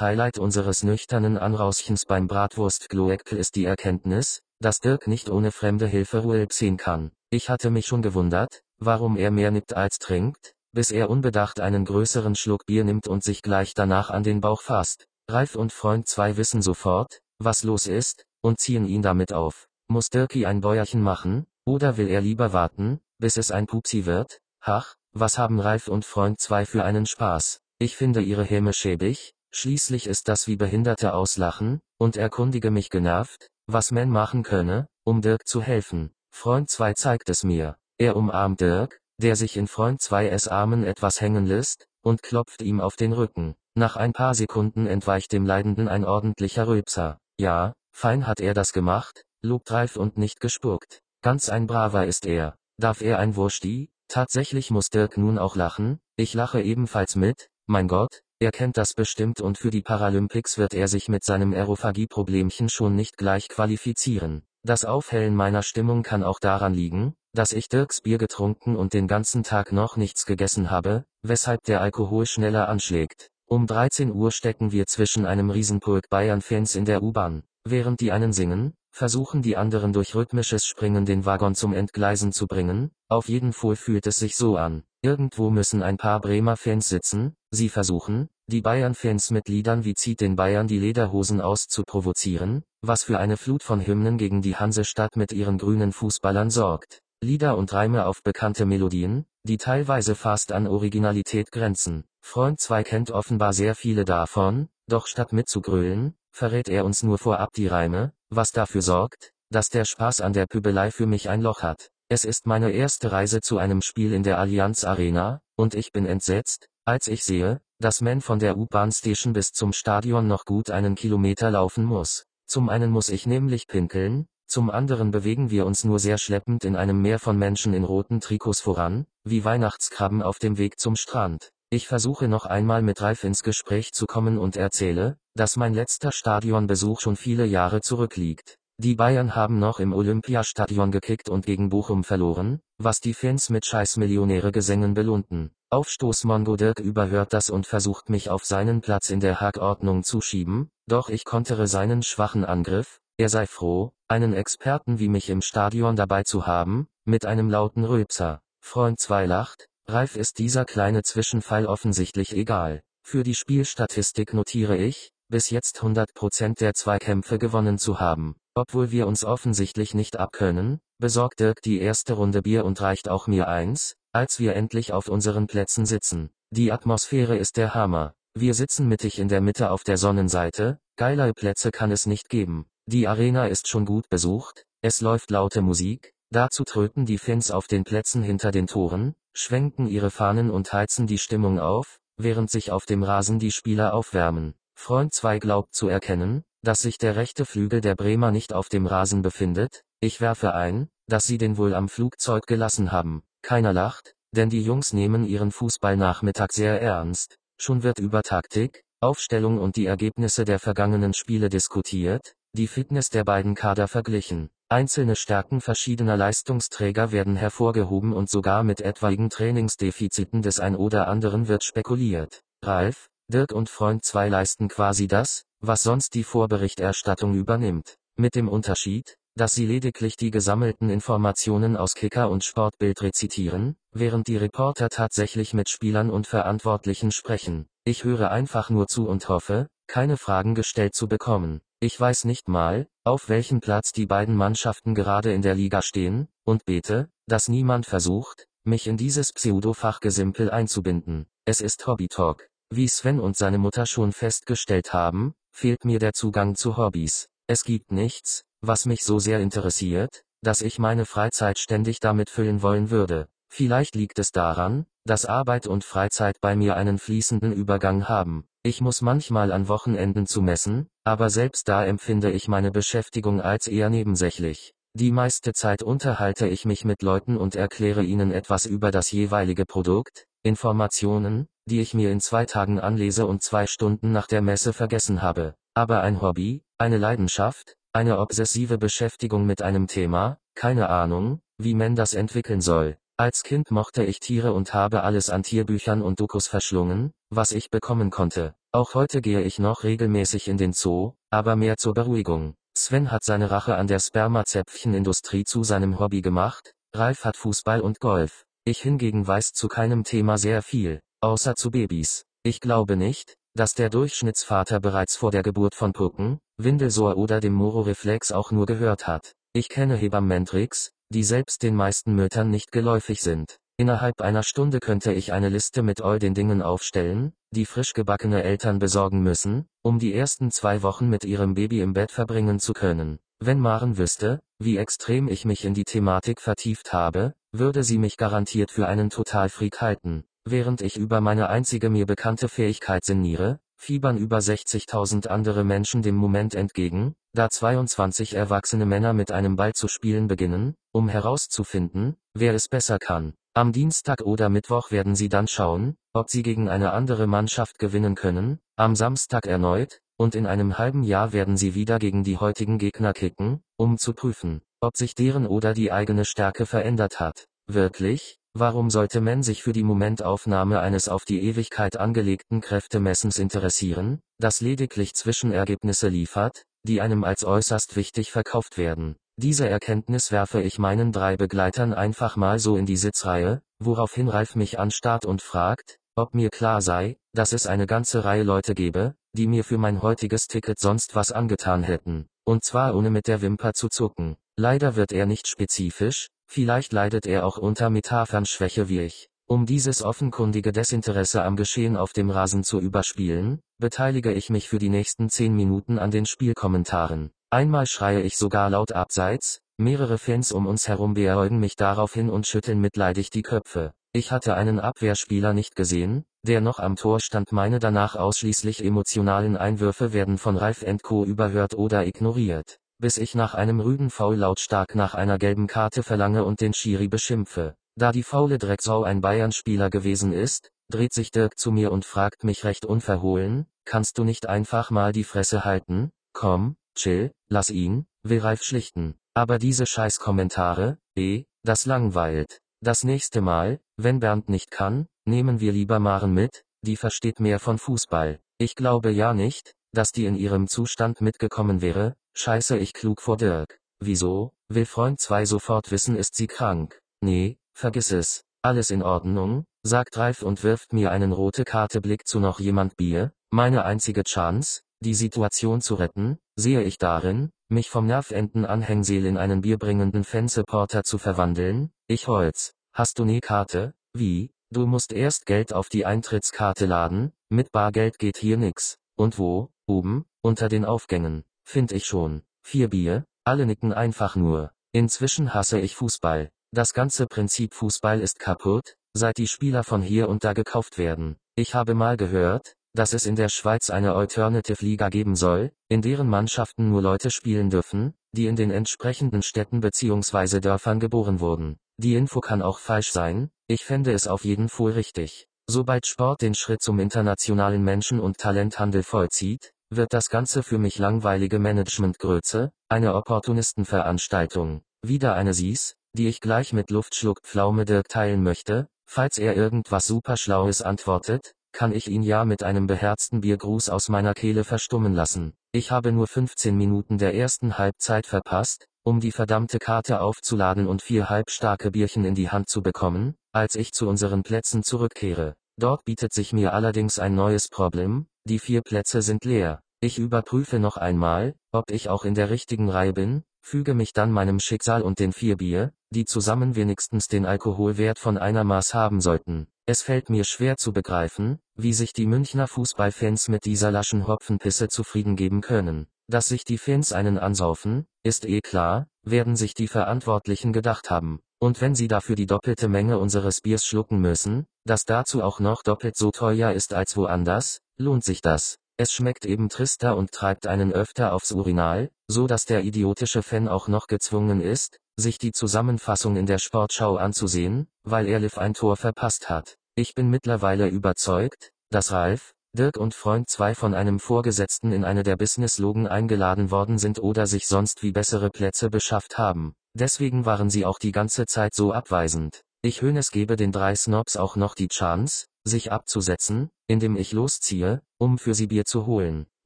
Highlight unseres nüchternen Anrauschens beim Bratwurst-Gloeckl ist die Erkenntnis, dass Dirk nicht ohne fremde Hilfe Ruhe ziehen kann. Ich hatte mich schon gewundert, warum er mehr nippt als trinkt, bis er unbedacht einen größeren Schluck Bier nimmt und sich gleich danach an den Bauch fasst. Ralf und Freund 2 wissen sofort, was los ist, und ziehen ihn damit auf. Muss Dirkie ein Bäuerchen machen, oder will er lieber warten, bis es ein Pupsi wird? Hach, was haben Ralf und Freund 2 für einen Spaß? Ich finde ihre Häme schäbig, schließlich ist das wie Behinderte auslachen, und erkundige mich genervt, was man machen könne, um Dirk zu helfen. Freund 2 zeigt es mir. Er umarmt Dirk, der sich in Freund 2s Armen etwas hängen lässt, und klopft ihm auf den Rücken. Nach ein paar Sekunden entweicht dem Leidenden ein ordentlicher Rülpser. Ja, fein hat er das gemacht, lobt Ralf und nicht gespuckt. Ganz ein Braver ist er. Darf er ein Wursti? Tatsächlich muss Dirk nun auch lachen, ich lache ebenfalls mit, mein Gott, er kennt das bestimmt und für die Paralympics wird er sich mit seinem Aerophagie-Problemchen schon nicht gleich qualifizieren. Das Aufhellen meiner Stimmung kann auch daran liegen, dass ich Dirks Bier getrunken und den ganzen Tag noch nichts gegessen habe, weshalb der Alkohol schneller anschlägt. Um 13 Uhr stecken wir zwischen einem Riesenpulk Bayern-Fans in der U-Bahn. Während die einen singen, versuchen die anderen durch rhythmisches Springen den Waggon zum Entgleisen zu bringen, auf jeden Fall fühlt es sich so an. Irgendwo müssen ein paar Bremer Fans sitzen, sie versuchen, die Bayern-Fans mit Liedern wie zieht den Bayern die Lederhosen aus zu provozieren, was für eine Flut von Hymnen gegen die Hansestadt mit ihren grünen Fußballern sorgt. Lieder und Reime auf bekannte Melodien, die teilweise fast an Originalität grenzen. Freund 2 kennt offenbar sehr viele davon, doch statt mitzugrölen, verrät er uns nur vorab die Reime, was dafür sorgt, dass der Spaß an der Pübelei für mich ein Loch hat. Es ist meine erste Reise zu einem Spiel in der Allianz Arena, und ich bin entsetzt, als ich sehe, dass man von der U-Bahn-Station bis zum Stadion noch gut einen Kilometer laufen muss. Zum einen muss ich nämlich pinkeln, zum anderen bewegen wir uns nur sehr schleppend in einem Meer von Menschen in roten Trikots voran, wie Weihnachtskrabben auf dem Weg zum Strand. Ich versuche noch einmal mit Ralf ins Gespräch zu kommen und erzähle, dass mein letzter Stadionbesuch schon viele Jahre zurückliegt. Die Bayern haben noch im Olympiastadion gekickt und gegen Bochum verloren, was die Fans mit scheiß Millionäre Gesängen belohnten. Aufstoß Mongo Dirk überhört das und versucht mich auf seinen Platz in der Hackordnung zu schieben, doch ich kontere seinen schwachen Angriff, er sei froh, einen Experten wie mich im Stadion dabei zu haben, mit einem lauten Rülpser. Freund 2 lacht, Ralf ist dieser kleine Zwischenfall offensichtlich egal. Für die Spielstatistik notiere ich, bis jetzt 100% der Zweikämpfe gewonnen zu haben. Obwohl wir uns offensichtlich nicht abkönnen, besorgt Dirk die erste Runde Bier und reicht auch mir eins, als wir endlich auf unseren Plätzen sitzen. Die Atmosphäre ist der Hammer. Wir sitzen mittig in der Mitte auf der Sonnenseite, geiler Plätze kann es nicht geben. Die Arena ist schon gut besucht, es läuft laute Musik, dazu tröten die Fans auf den Plätzen hinter den Toren, schwenken ihre Fahnen und heizen die Stimmung auf, während sich auf dem Rasen die Spieler aufwärmen. Freund 2 glaubt zu erkennen, dass sich der rechte Flügel der Bremer nicht auf dem Rasen befindet, ich werfe ein, dass sie den wohl am Flugzeug gelassen haben. Keiner lacht, denn die Jungs nehmen ihren Fußballnachmittag sehr ernst, schon wird über Taktik, Aufstellung und die Ergebnisse der vergangenen Spiele diskutiert, die Fitness der beiden Kader verglichen. Einzelne Stärken verschiedener Leistungsträger werden hervorgehoben und sogar mit etwaigen Trainingsdefiziten des ein oder anderen wird spekuliert. Ralf, Dirk und Freund 2 leisten quasi das, was sonst die Vorberichterstattung übernimmt. Mit dem Unterschied, dass sie lediglich die gesammelten Informationen aus Kicker und Sportbild rezitieren, während die Reporter tatsächlich mit Spielern und Verantwortlichen sprechen. Ich höre einfach nur zu und hoffe, keine Fragen gestellt zu bekommen. Ich weiß nicht mal, auf welchem Platz die beiden Mannschaften gerade in der Liga stehen, und bete, dass niemand versucht, mich in dieses Pseudo-Fachgesimpel einzubinden. Es ist Hobby-Talk. Wie Sven und seine Mutter schon festgestellt haben, fehlt mir der Zugang zu Hobbys. Es gibt nichts, was mich so sehr interessiert, dass ich meine Freizeit ständig damit füllen wollen würde. Vielleicht liegt es daran, dass Arbeit und Freizeit bei mir einen fließenden Übergang haben. Ich muss manchmal an Wochenenden zu messen, aber selbst da empfinde ich meine Beschäftigung als eher nebensächlich. Die meiste Zeit unterhalte ich mich mit Leuten und erkläre ihnen etwas über das jeweilige Produkt, Informationen, die ich mir in zwei Tagen anlese und zwei Stunden nach der Messe vergessen habe. Aber ein Hobby, eine Leidenschaft, eine obsessive Beschäftigung mit einem Thema, keine Ahnung, wie man das entwickeln soll. Als Kind mochte ich Tiere und habe alles an Tierbüchern und Dokus verschlungen, was ich bekommen konnte. Auch heute gehe ich noch regelmäßig in den Zoo, aber mehr zur Beruhigung. Sven hat seine Rache an der Spermazäpfchenindustrie zu seinem Hobby gemacht, Ralf hat Fußball und Golf. Ich hingegen weiß zu keinem Thema sehr viel, außer zu Babys. Ich glaube nicht, dass der Durchschnittsvater bereits vor der Geburt von Pucken, Windelsohr oder dem Moro-Reflex auch nur gehört hat. Ich kenne Hebammentricks, die selbst den meisten Müttern nicht geläufig sind. Innerhalb einer Stunde könnte ich eine Liste mit all den Dingen aufstellen, die frisch gebackene Eltern besorgen müssen, um die ersten zwei Wochen mit ihrem Baby im Bett verbringen zu können. Wenn Maren wüsste, wie extrem ich mich in die Thematik vertieft habe, würde sie mich garantiert für einen Totalfreak halten. Während ich über meine einzige mir bekannte Fähigkeit sinniere, fiebern über 60.000 andere Menschen dem Moment entgegen, da 22 erwachsene Männer mit einem Ball zu spielen beginnen, um herauszufinden, wer es besser kann. Am Dienstag oder Mittwoch werden sie dann schauen, ob sie gegen eine andere Mannschaft gewinnen können, am Samstag erneut, und in einem halben Jahr werden sie wieder gegen die heutigen Gegner kicken, um zu prüfen, ob sich deren oder die eigene Stärke verändert hat. Wirklich? Warum sollte man sich für die Momentaufnahme eines auf die Ewigkeit angelegten Kräftemessens interessieren, das lediglich Zwischenergebnisse liefert, die einem als äußerst wichtig verkauft werden? Diese Erkenntnis werfe ich meinen drei Begleitern einfach mal so in die Sitzreihe, woraufhin Ralf mich anstarrt und fragt, ob mir klar sei, dass es eine ganze Reihe Leute gebe, die mir für mein heutiges Ticket sonst was angetan hätten, und zwar ohne mit der Wimper zu zucken. Leider wird er nicht spezifisch, Vielleicht leidet er auch unter Metaphernschwäche wie ich. Um dieses offenkundige Desinteresse am Geschehen auf dem Rasen zu überspielen, beteilige ich mich für die nächsten 10 Minuten an den Spielkommentaren. Einmal schreie ich sogar laut abseits, mehrere Fans um uns herum beäugen mich daraufhin und schütteln mitleidig die Köpfe. Ich hatte einen Abwehrspieler nicht gesehen, der noch am Tor stand meine danach ausschließlich emotionalen Einwürfe werden von Ralf Co. überhört oder ignoriert bis ich nach einem rüden Foul lautstark nach einer gelben Karte verlange und den Schiri beschimpfe. Da die faule Drecksau ein Bayern-Spieler gewesen ist, dreht sich Dirk zu mir und fragt mich recht unverhohlen, kannst du nicht einfach mal die Fresse halten? Komm, chill, lass ihn, will Ralf schlichten. Aber diese Scheißkommentare, eh, das langweilt. Das nächste Mal, wenn Bernd nicht kann, nehmen wir lieber Maren mit, die versteht mehr von Fußball. Ich glaube ja nicht, dass die in ihrem Zustand mitgekommen wäre, scheiße ich klug vor Dirk. Wieso, will Freund 2 sofort wissen ist sie krank. Nee, vergiss es. Alles in Ordnung, sagt Ralf und wirft mir einen rote Karte Blick zu noch jemand Bier, meine einzige Chance, die Situation zu retten, sehe ich darin, mich vom Nervendenanhängsel in einen bierbringenden Fansupporter zu verwandeln, ich Holz, hast du ne Karte, wie, du musst erst Geld auf die Eintrittskarte laden, mit Bargeld geht hier nix, und wo, oben, unter den Aufgängen, find ich schon, vier Bier, alle nicken einfach nur, inzwischen hasse ich Fußball, das ganze Prinzip Fußball ist kaputt, seit die Spieler von hier und da gekauft werden, ich habe mal gehört, dass es in der Schweiz eine Alternative Liga geben soll, in deren Mannschaften nur Leute spielen dürfen, die in den entsprechenden Städten bzw. Dörfern geboren wurden. Die Info kann auch falsch sein, ich fände es auf jeden Fall richtig. Sobald Sport den Schritt zum internationalen Menschen- und Talenthandel vollzieht, wird das Ganze für mich langweilige Managementgröße, eine Opportunistenveranstaltung, wieder eine Sies, die ich gleich mit Luftschluckpflaume Dirk teilen möchte, falls er irgendwas superschlaues antwortet, kann ich ihn ja mit einem beherzten Biergruß aus meiner Kehle verstummen lassen. Ich habe nur 15 Minuten der ersten Halbzeit verpasst, um die verdammte Karte aufzuladen und vier halbstarke Bierchen in die Hand zu bekommen, als ich zu unseren Plätzen zurückkehre. Dort bietet sich mir allerdings ein neues Problem, die vier Plätze sind leer. Ich überprüfe noch einmal, ob ich auch in der richtigen Reihe bin, füge mich dann meinem Schicksal und den vier Bier, die zusammen wenigstens den Alkoholwert von einer Maß haben sollten. Es fällt mir schwer zu begreifen, wie sich die Münchner Fußballfans mit dieser laschen Hopfenpisse zufrieden geben können. Dass sich die Fans einen ansaufen, ist eh klar, werden sich die Verantwortlichen gedacht haben. Und wenn sie dafür die doppelte Menge unseres Biers schlucken müssen, das dazu auch noch doppelt so teuer ist als woanders, lohnt sich das. Es schmeckt eben trister und treibt einen öfter aufs Urinal, so dass der idiotische Fan auch noch gezwungen ist, sich die Zusammenfassung in der Sportschau anzusehen, weil er Liv ein Tor verpasst hat. Ich bin mittlerweile überzeugt, dass Ralf, Dirk und Freund zwei von einem Vorgesetzten in eine der Business-Logen eingeladen worden sind oder sich sonst wie bessere Plätze beschafft haben. Deswegen waren sie auch die ganze Zeit so abweisend. Ich Hönes gebe den drei Snobs auch noch die Chance, sich abzusetzen, indem ich losziehe, um für sie Bier zu holen.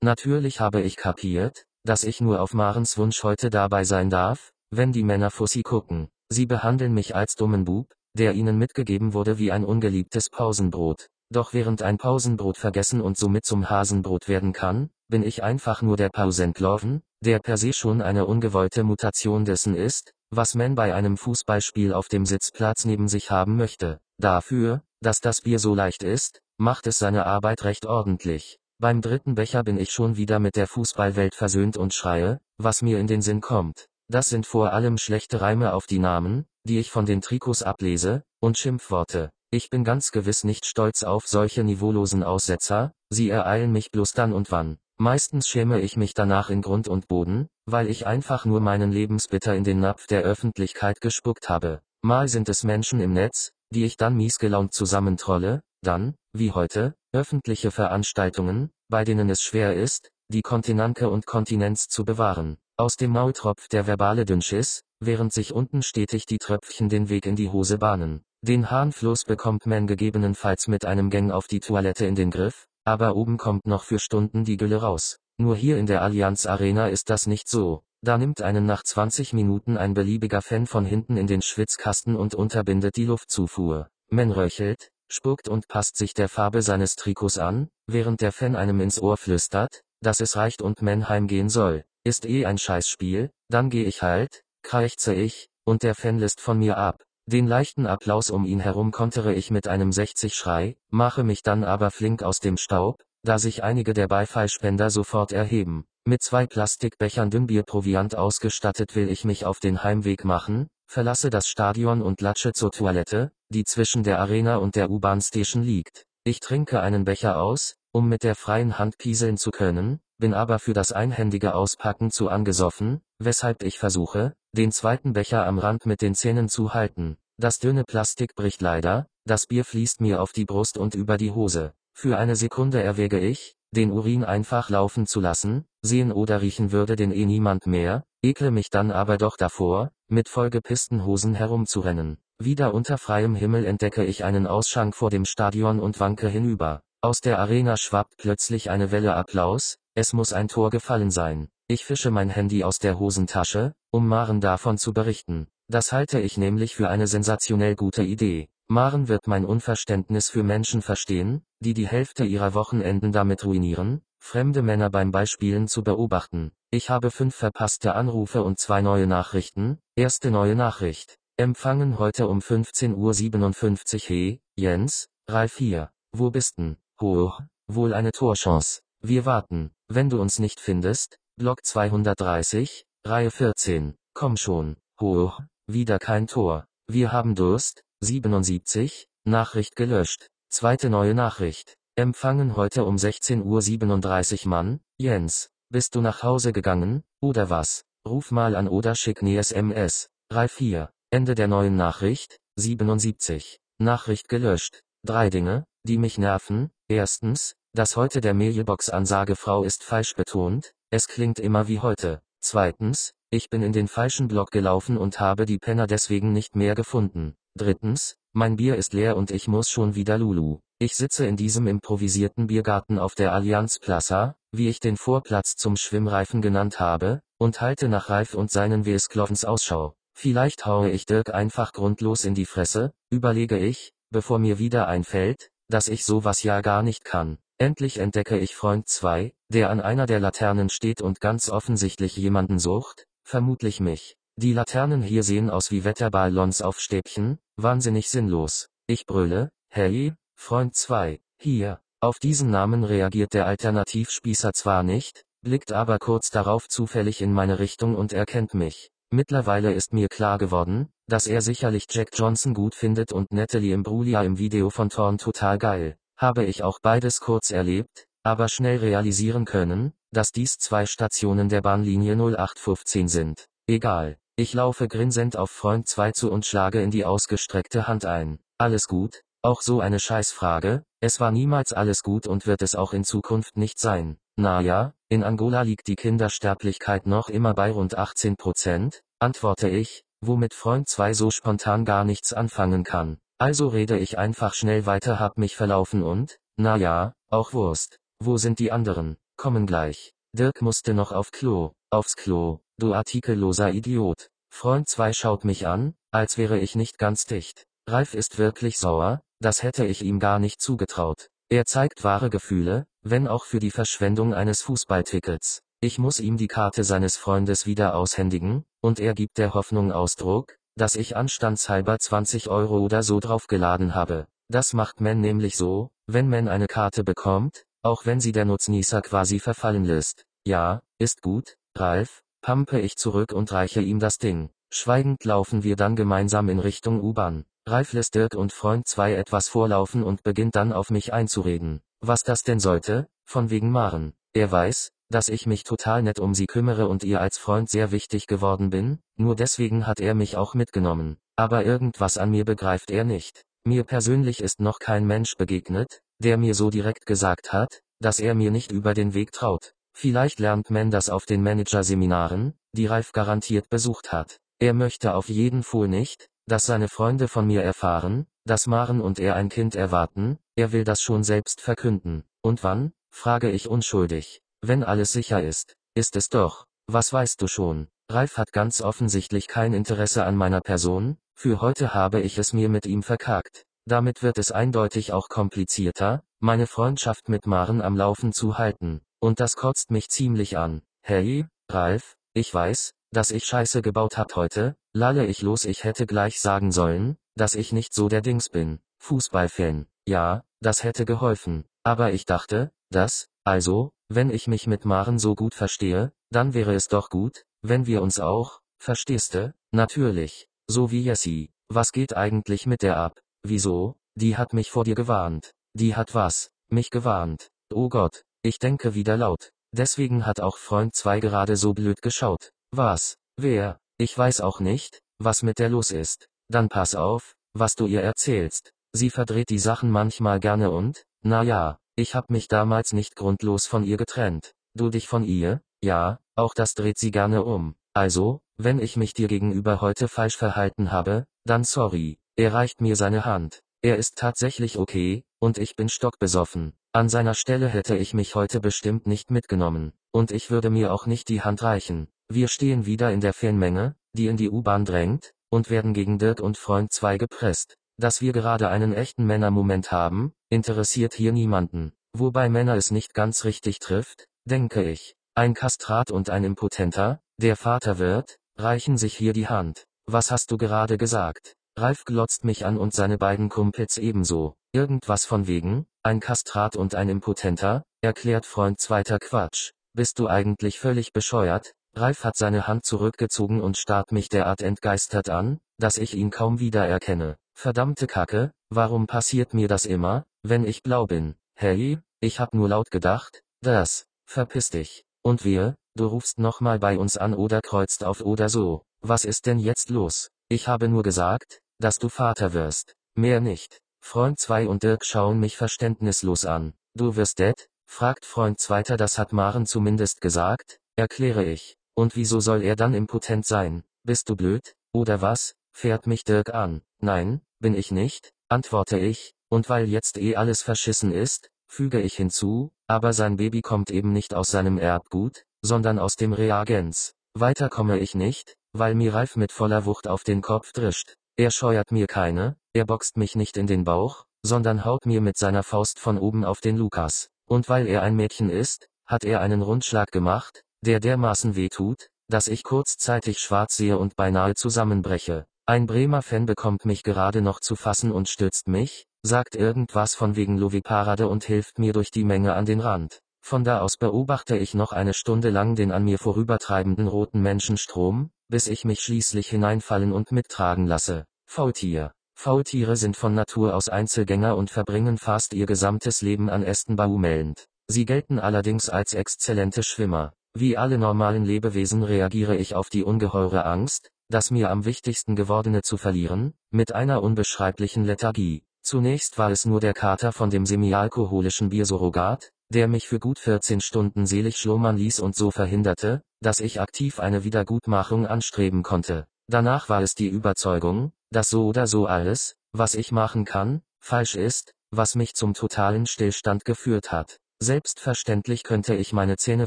Natürlich habe ich kapiert, dass ich nur auf Marens Wunsch heute dabei sein darf, wenn die Männer Fussi gucken. Sie behandeln mich als dummen Bub, der ihnen mitgegeben wurde wie ein ungeliebtes Pausenbrot. Doch während ein Pausenbrot vergessen und somit zum Hasenbrot werden kann, bin ich einfach nur der Pausentloven, der per se schon eine ungewollte Mutation dessen ist, was man bei einem Fußballspiel auf dem Sitzplatz neben sich haben möchte. Dafür, dass das Bier so leicht ist, macht es seine Arbeit recht ordentlich. Beim dritten Becher bin ich schon wieder mit der Fußballwelt versöhnt und schreie, was mir in den Sinn kommt. Das sind vor allem schlechte Reime auf die Namen, die ich von den Trikots ablese, und Schimpfworte. Ich bin ganz gewiss nicht stolz auf solche niveaulosen Aussetzer, sie ereilen mich bloß dann und wann. Meistens schäme ich mich danach in Grund und Boden, weil ich einfach nur meinen Lebensbitter in den Napf der Öffentlichkeit gespuckt habe. Mal sind es Menschen im Netz, die ich dann miesgelaunt zusammentrolle, dann, wie heute, öffentliche Veranstaltungen, bei denen es schwer ist, die Kontinenke und Kontinenz zu bewahren. Aus dem Maul tropft der verbale Dünnschiss, während sich unten stetig die Tröpfchen den Weg in die Hose bahnen. Den Harnfluss bekommt man gegebenenfalls mit einem Gang auf die Toilette in den Griff, aber oben kommt noch für Stunden die Gülle raus. Nur hier in der Allianz Arena ist das nicht so. Da nimmt einen nach 20 Minuten ein beliebiger Fan von hinten in den Schwitzkasten und unterbindet die Luftzufuhr. Man röchelt, spuckt und passt sich der Farbe seines Trikots an, während der Fan einem ins Ohr flüstert, dass es reicht und man heimgehen soll. Ist eh ein Scheißspiel, dann geh ich halt, krächze ich, und der Fan lässt von mir ab. Den leichten Applaus um ihn herum kontere ich mit einem 60-Schrei, mache mich dann aber flink aus dem Staub, da sich einige der Beifallspender sofort erheben. Mit zwei Plastikbechern Dünnbierproviant ausgestattet will ich mich auf den Heimweg machen, verlasse das Stadion und latsche zur Toilette, die zwischen der Arena und der U-Bahn-Station liegt. Ich trinke einen Becher aus, um mit der freien Hand pieseln zu können, bin aber für das einhändige Auspacken zu angesoffen, weshalb ich versuche, den zweiten Becher am Rand mit den Zähnen zu halten. Das dünne Plastik bricht leider, das Bier fließt mir auf die Brust und über die Hose. Für eine Sekunde erwäge ich, den Urin einfach laufen zu lassen, sehen oder riechen würde den eh niemand mehr, ekle mich dann aber doch davor, mit vollgepissten Hosen herumzurennen. Wieder unter freiem Himmel entdecke ich einen Ausschank vor dem Stadion und wanke hinüber. Aus der Arena schwappt plötzlich eine Welle Applaus, es muss ein Tor gefallen sein. Ich fische mein Handy aus der Hosentasche, um Maren davon zu berichten. Das halte ich nämlich für eine sensationell gute Idee. Maren wird mein Unverständnis für Menschen verstehen, die die Hälfte ihrer Wochenenden damit ruinieren, fremde Männer beim Beispielen zu beobachten. Ich habe fünf verpasste Anrufe und zwei neue Nachrichten. Erste neue Nachricht. Empfangen heute um 15.57 Uhr. He, Jens, Ralf hier. Wo bist denn? Hoch, wohl eine Torchance. Wir warten. Wenn du uns nicht findest, Block 230, Reihe 14. Komm schon. Hoch, wieder kein Tor. Wir haben Durst. 77, Nachricht gelöscht. Zweite neue Nachricht. Empfangen heute um 16.37 Uhr Mann, Jens. Bist du nach Hause gegangen, oder was? Ruf mal an oder schick ne SMS. Ralf 4. Ende der neuen Nachricht, 77. Nachricht gelöscht. Drei Dinge, die mich nerven. Erstens, dass heute der Mailbox-Ansage Frau ist falsch betont, es klingt immer wie heute. Zweitens, ich bin in den falschen Block gelaufen und habe die Penner deswegen nicht mehr gefunden. Drittens, mein Bier ist leer und ich muss schon wieder Lulu. Ich sitze in diesem improvisierten Biergarten auf der Allianz Plaza, wie ich den Vorplatz zum Schwimmreifen genannt habe, und halte nach Ralf und seinen Wesklovens Ausschau. Vielleicht haue ich Dirk einfach grundlos in die Fresse, überlege ich, bevor mir wieder einfällt, dass ich sowas ja gar nicht kann. Endlich entdecke ich Freund 2, der an einer der Laternen steht und ganz offensichtlich jemanden sucht, vermutlich mich. Die Laternen hier sehen aus wie Wetterballons auf Stäbchen, wahnsinnig sinnlos. Ich brülle, hey, Freund 2, hier. Auf diesen Namen reagiert der Alternativspießer zwar nicht, blickt aber kurz darauf zufällig in meine Richtung und erkennt mich. Mittlerweile ist mir klar geworden, dass er sicherlich Jack Johnson gut findet und Natalie Imbruglia im Video von Thorn total geil. Habe ich auch beides kurz erlebt, aber schnell realisieren können, dass dies zwei Stationen der Bahnlinie 0815 sind. Egal. Ich laufe grinsend auf Freund 2 zu und schlage in die ausgestreckte Hand ein. Alles gut? Auch so eine Scheißfrage, es war niemals alles gut und wird es auch in Zukunft nicht sein. Naja, in Angola liegt die Kindersterblichkeit noch immer bei rund 18 Prozent, antworte ich, womit Freund 2 so spontan gar nichts anfangen kann. Also rede ich einfach schnell weiter hab mich verlaufen und, na ja, auch Wurst. Wo sind die anderen? Kommen gleich. Dirk musste noch auf Klo, aufs Klo, du artikelloser Idiot. Freund 2 schaut mich an, als wäre ich nicht ganz dicht. Ralf ist wirklich sauer, das hätte ich ihm gar nicht zugetraut. Er zeigt wahre Gefühle, wenn auch für die Verschwendung eines Fußballtickets. Ich muss ihm die Karte seines Freundes wieder aushändigen, und er gibt der Hoffnung Ausdruck, dass ich anstandshalber 20 Euro oder so draufgeladen habe. Das macht man nämlich so, wenn man eine Karte bekommt, auch wenn sie der Nutznießer quasi verfallen lässt. Ja, ist gut, Ralf, pampe ich zurück und reiche ihm das Ding. Schweigend laufen wir dann gemeinsam in Richtung U-Bahn. Ralf lässt Dirk und Freund 2 etwas vorlaufen und beginnt dann auf mich einzureden. Was das denn sollte? Von wegen Maren. Er weiß, dass ich mich total nett um sie kümmere und ihr als Freund sehr wichtig geworden bin, nur deswegen hat er mich auch mitgenommen. Aber irgendwas an mir begreift er nicht. Mir persönlich ist noch kein Mensch begegnet, der mir so direkt gesagt hat, dass er mir nicht über den Weg traut. Vielleicht lernt man das auf den Managerseminaren, die Ralf garantiert besucht hat. Er möchte auf jeden Fall nicht, dass seine Freunde von mir erfahren, dass Maren und er ein Kind erwarten, er will das schon selbst verkünden. Und wann? frage ich unschuldig. Wenn alles sicher ist, ist es doch. Was weißt du schon? Ralf hat ganz offensichtlich kein Interesse an meiner Person, für heute habe ich es mir mit ihm verkackt. Damit wird es eindeutig auch komplizierter, meine Freundschaft mit Maren am Laufen zu halten. Und das kotzt mich ziemlich an. Hey, Ralf, ich weiß, dass ich Scheiße gebaut hab heute, lalle ich los, ich hätte gleich sagen sollen, dass ich nicht so der Dings bin. Fußballfan. Ja, das hätte geholfen. Aber ich dachte, dass, also, wenn ich mich mit Maren so gut verstehe, dann wäre es doch gut, wenn wir uns auch, verstehste? Natürlich. So wie Jessie. Was geht eigentlich mit der ab? Wieso? Die hat mich vor dir gewarnt. Die hat was? Mich gewarnt. Oh Gott. Ich denke wieder laut. Deswegen hat auch Freund 2 gerade so blöd geschaut. Was? Wer? Ich weiß auch nicht, was mit der los ist. Dann pass auf, was du ihr erzählst. Sie verdreht die Sachen manchmal gerne und, na ja, ich hab mich damals nicht grundlos von ihr getrennt. Du dich von ihr? Ja, auch das dreht sie gerne um. Also, wenn ich mich dir gegenüber heute falsch verhalten habe, dann sorry. Er reicht mir seine Hand. Er ist tatsächlich okay, und ich bin stockbesoffen. An seiner Stelle hätte ich mich heute bestimmt nicht mitgenommen, und ich würde mir auch nicht die Hand reichen. Wir stehen wieder in der Fanmenge, die in die U-Bahn drängt, und werden gegen Dirk und Freund 2 gepresst. dass wir gerade einen echten Männermoment haben, interessiert hier niemanden. Wobei Männer es nicht ganz richtig trifft, denke ich. Ein Kastrat und ein Impotenter, der Vater wird, reichen sich hier die Hand. Was hast du gerade gesagt? Ralf glotzt mich an und seine beiden Kumpels ebenso. Irgendwas von wegen, ein Kastrat und ein Impotenter, erklärt Freund zweiter Quatsch. Bist du eigentlich völlig bescheuert? Ralf hat seine Hand zurückgezogen und starrt mich derart entgeistert an, dass ich ihn kaum wiedererkenne. Verdammte Kacke, warum passiert mir das immer, wenn ich blau bin? Hey, ich hab nur laut gedacht, das, verpiss dich. Und wir, du rufst nochmal bei uns an oder kreuzt auf oder so. Was ist denn jetzt los? Ich habe nur gesagt, dass du Vater wirst. Mehr nicht. Freund 2 und Dirk schauen mich verständnislos an. Du wirst dead? fragt Freund zweiter, das hat Maren zumindest gesagt, erkläre ich. Und wieso soll er dann impotent sein? Bist du blöd, oder was? fährt mich Dirk an. Nein, bin ich nicht, antworte ich, und weil jetzt eh alles verschissen ist, füge ich hinzu, aber sein Baby kommt eben nicht aus seinem Erbgut, sondern aus dem Reagenz. Weiter komme ich nicht, weil mir Ralf mit voller Wucht auf den Kopf drischt. Er scheuert mir keine, er boxt mich nicht in den Bauch, sondern haut mir mit seiner Faust von oben auf den Lukas. Und weil er ein Mädchen ist, hat er einen Rundschlag gemacht, der dermaßen weh tut, dass ich kurzzeitig schwarz sehe und beinahe zusammenbreche. Ein Bremer Fan bekommt mich gerade noch zu fassen und stützt mich, sagt irgendwas von wegen Loviparade und hilft mir durch die Menge an den Rand. Von da aus beobachte ich noch eine Stunde lang den an mir vorübertreibenden roten Menschenstrom, bis ich mich schließlich hineinfallen und mittragen lasse. Faultier. Faultiere sind von Natur aus Einzelgänger und verbringen fast ihr gesamtes Leben an Ästen baumelnd. Sie gelten allerdings als exzellente Schwimmer. Wie alle normalen Lebewesen reagiere ich auf die ungeheure Angst, das mir am wichtigsten gewordene zu verlieren, mit einer unbeschreiblichen Lethargie. Zunächst war es nur der Kater von dem semialkoholischen Biersurrogat, der mich für gut 14 Stunden selig schlummern ließ und so verhinderte, dass ich aktiv eine Wiedergutmachung anstreben konnte. Danach war es die Überzeugung, dass so oder so alles, was ich machen kann, falsch ist, was mich zum totalen Stillstand geführt hat. Selbstverständlich könnte ich meine Zähne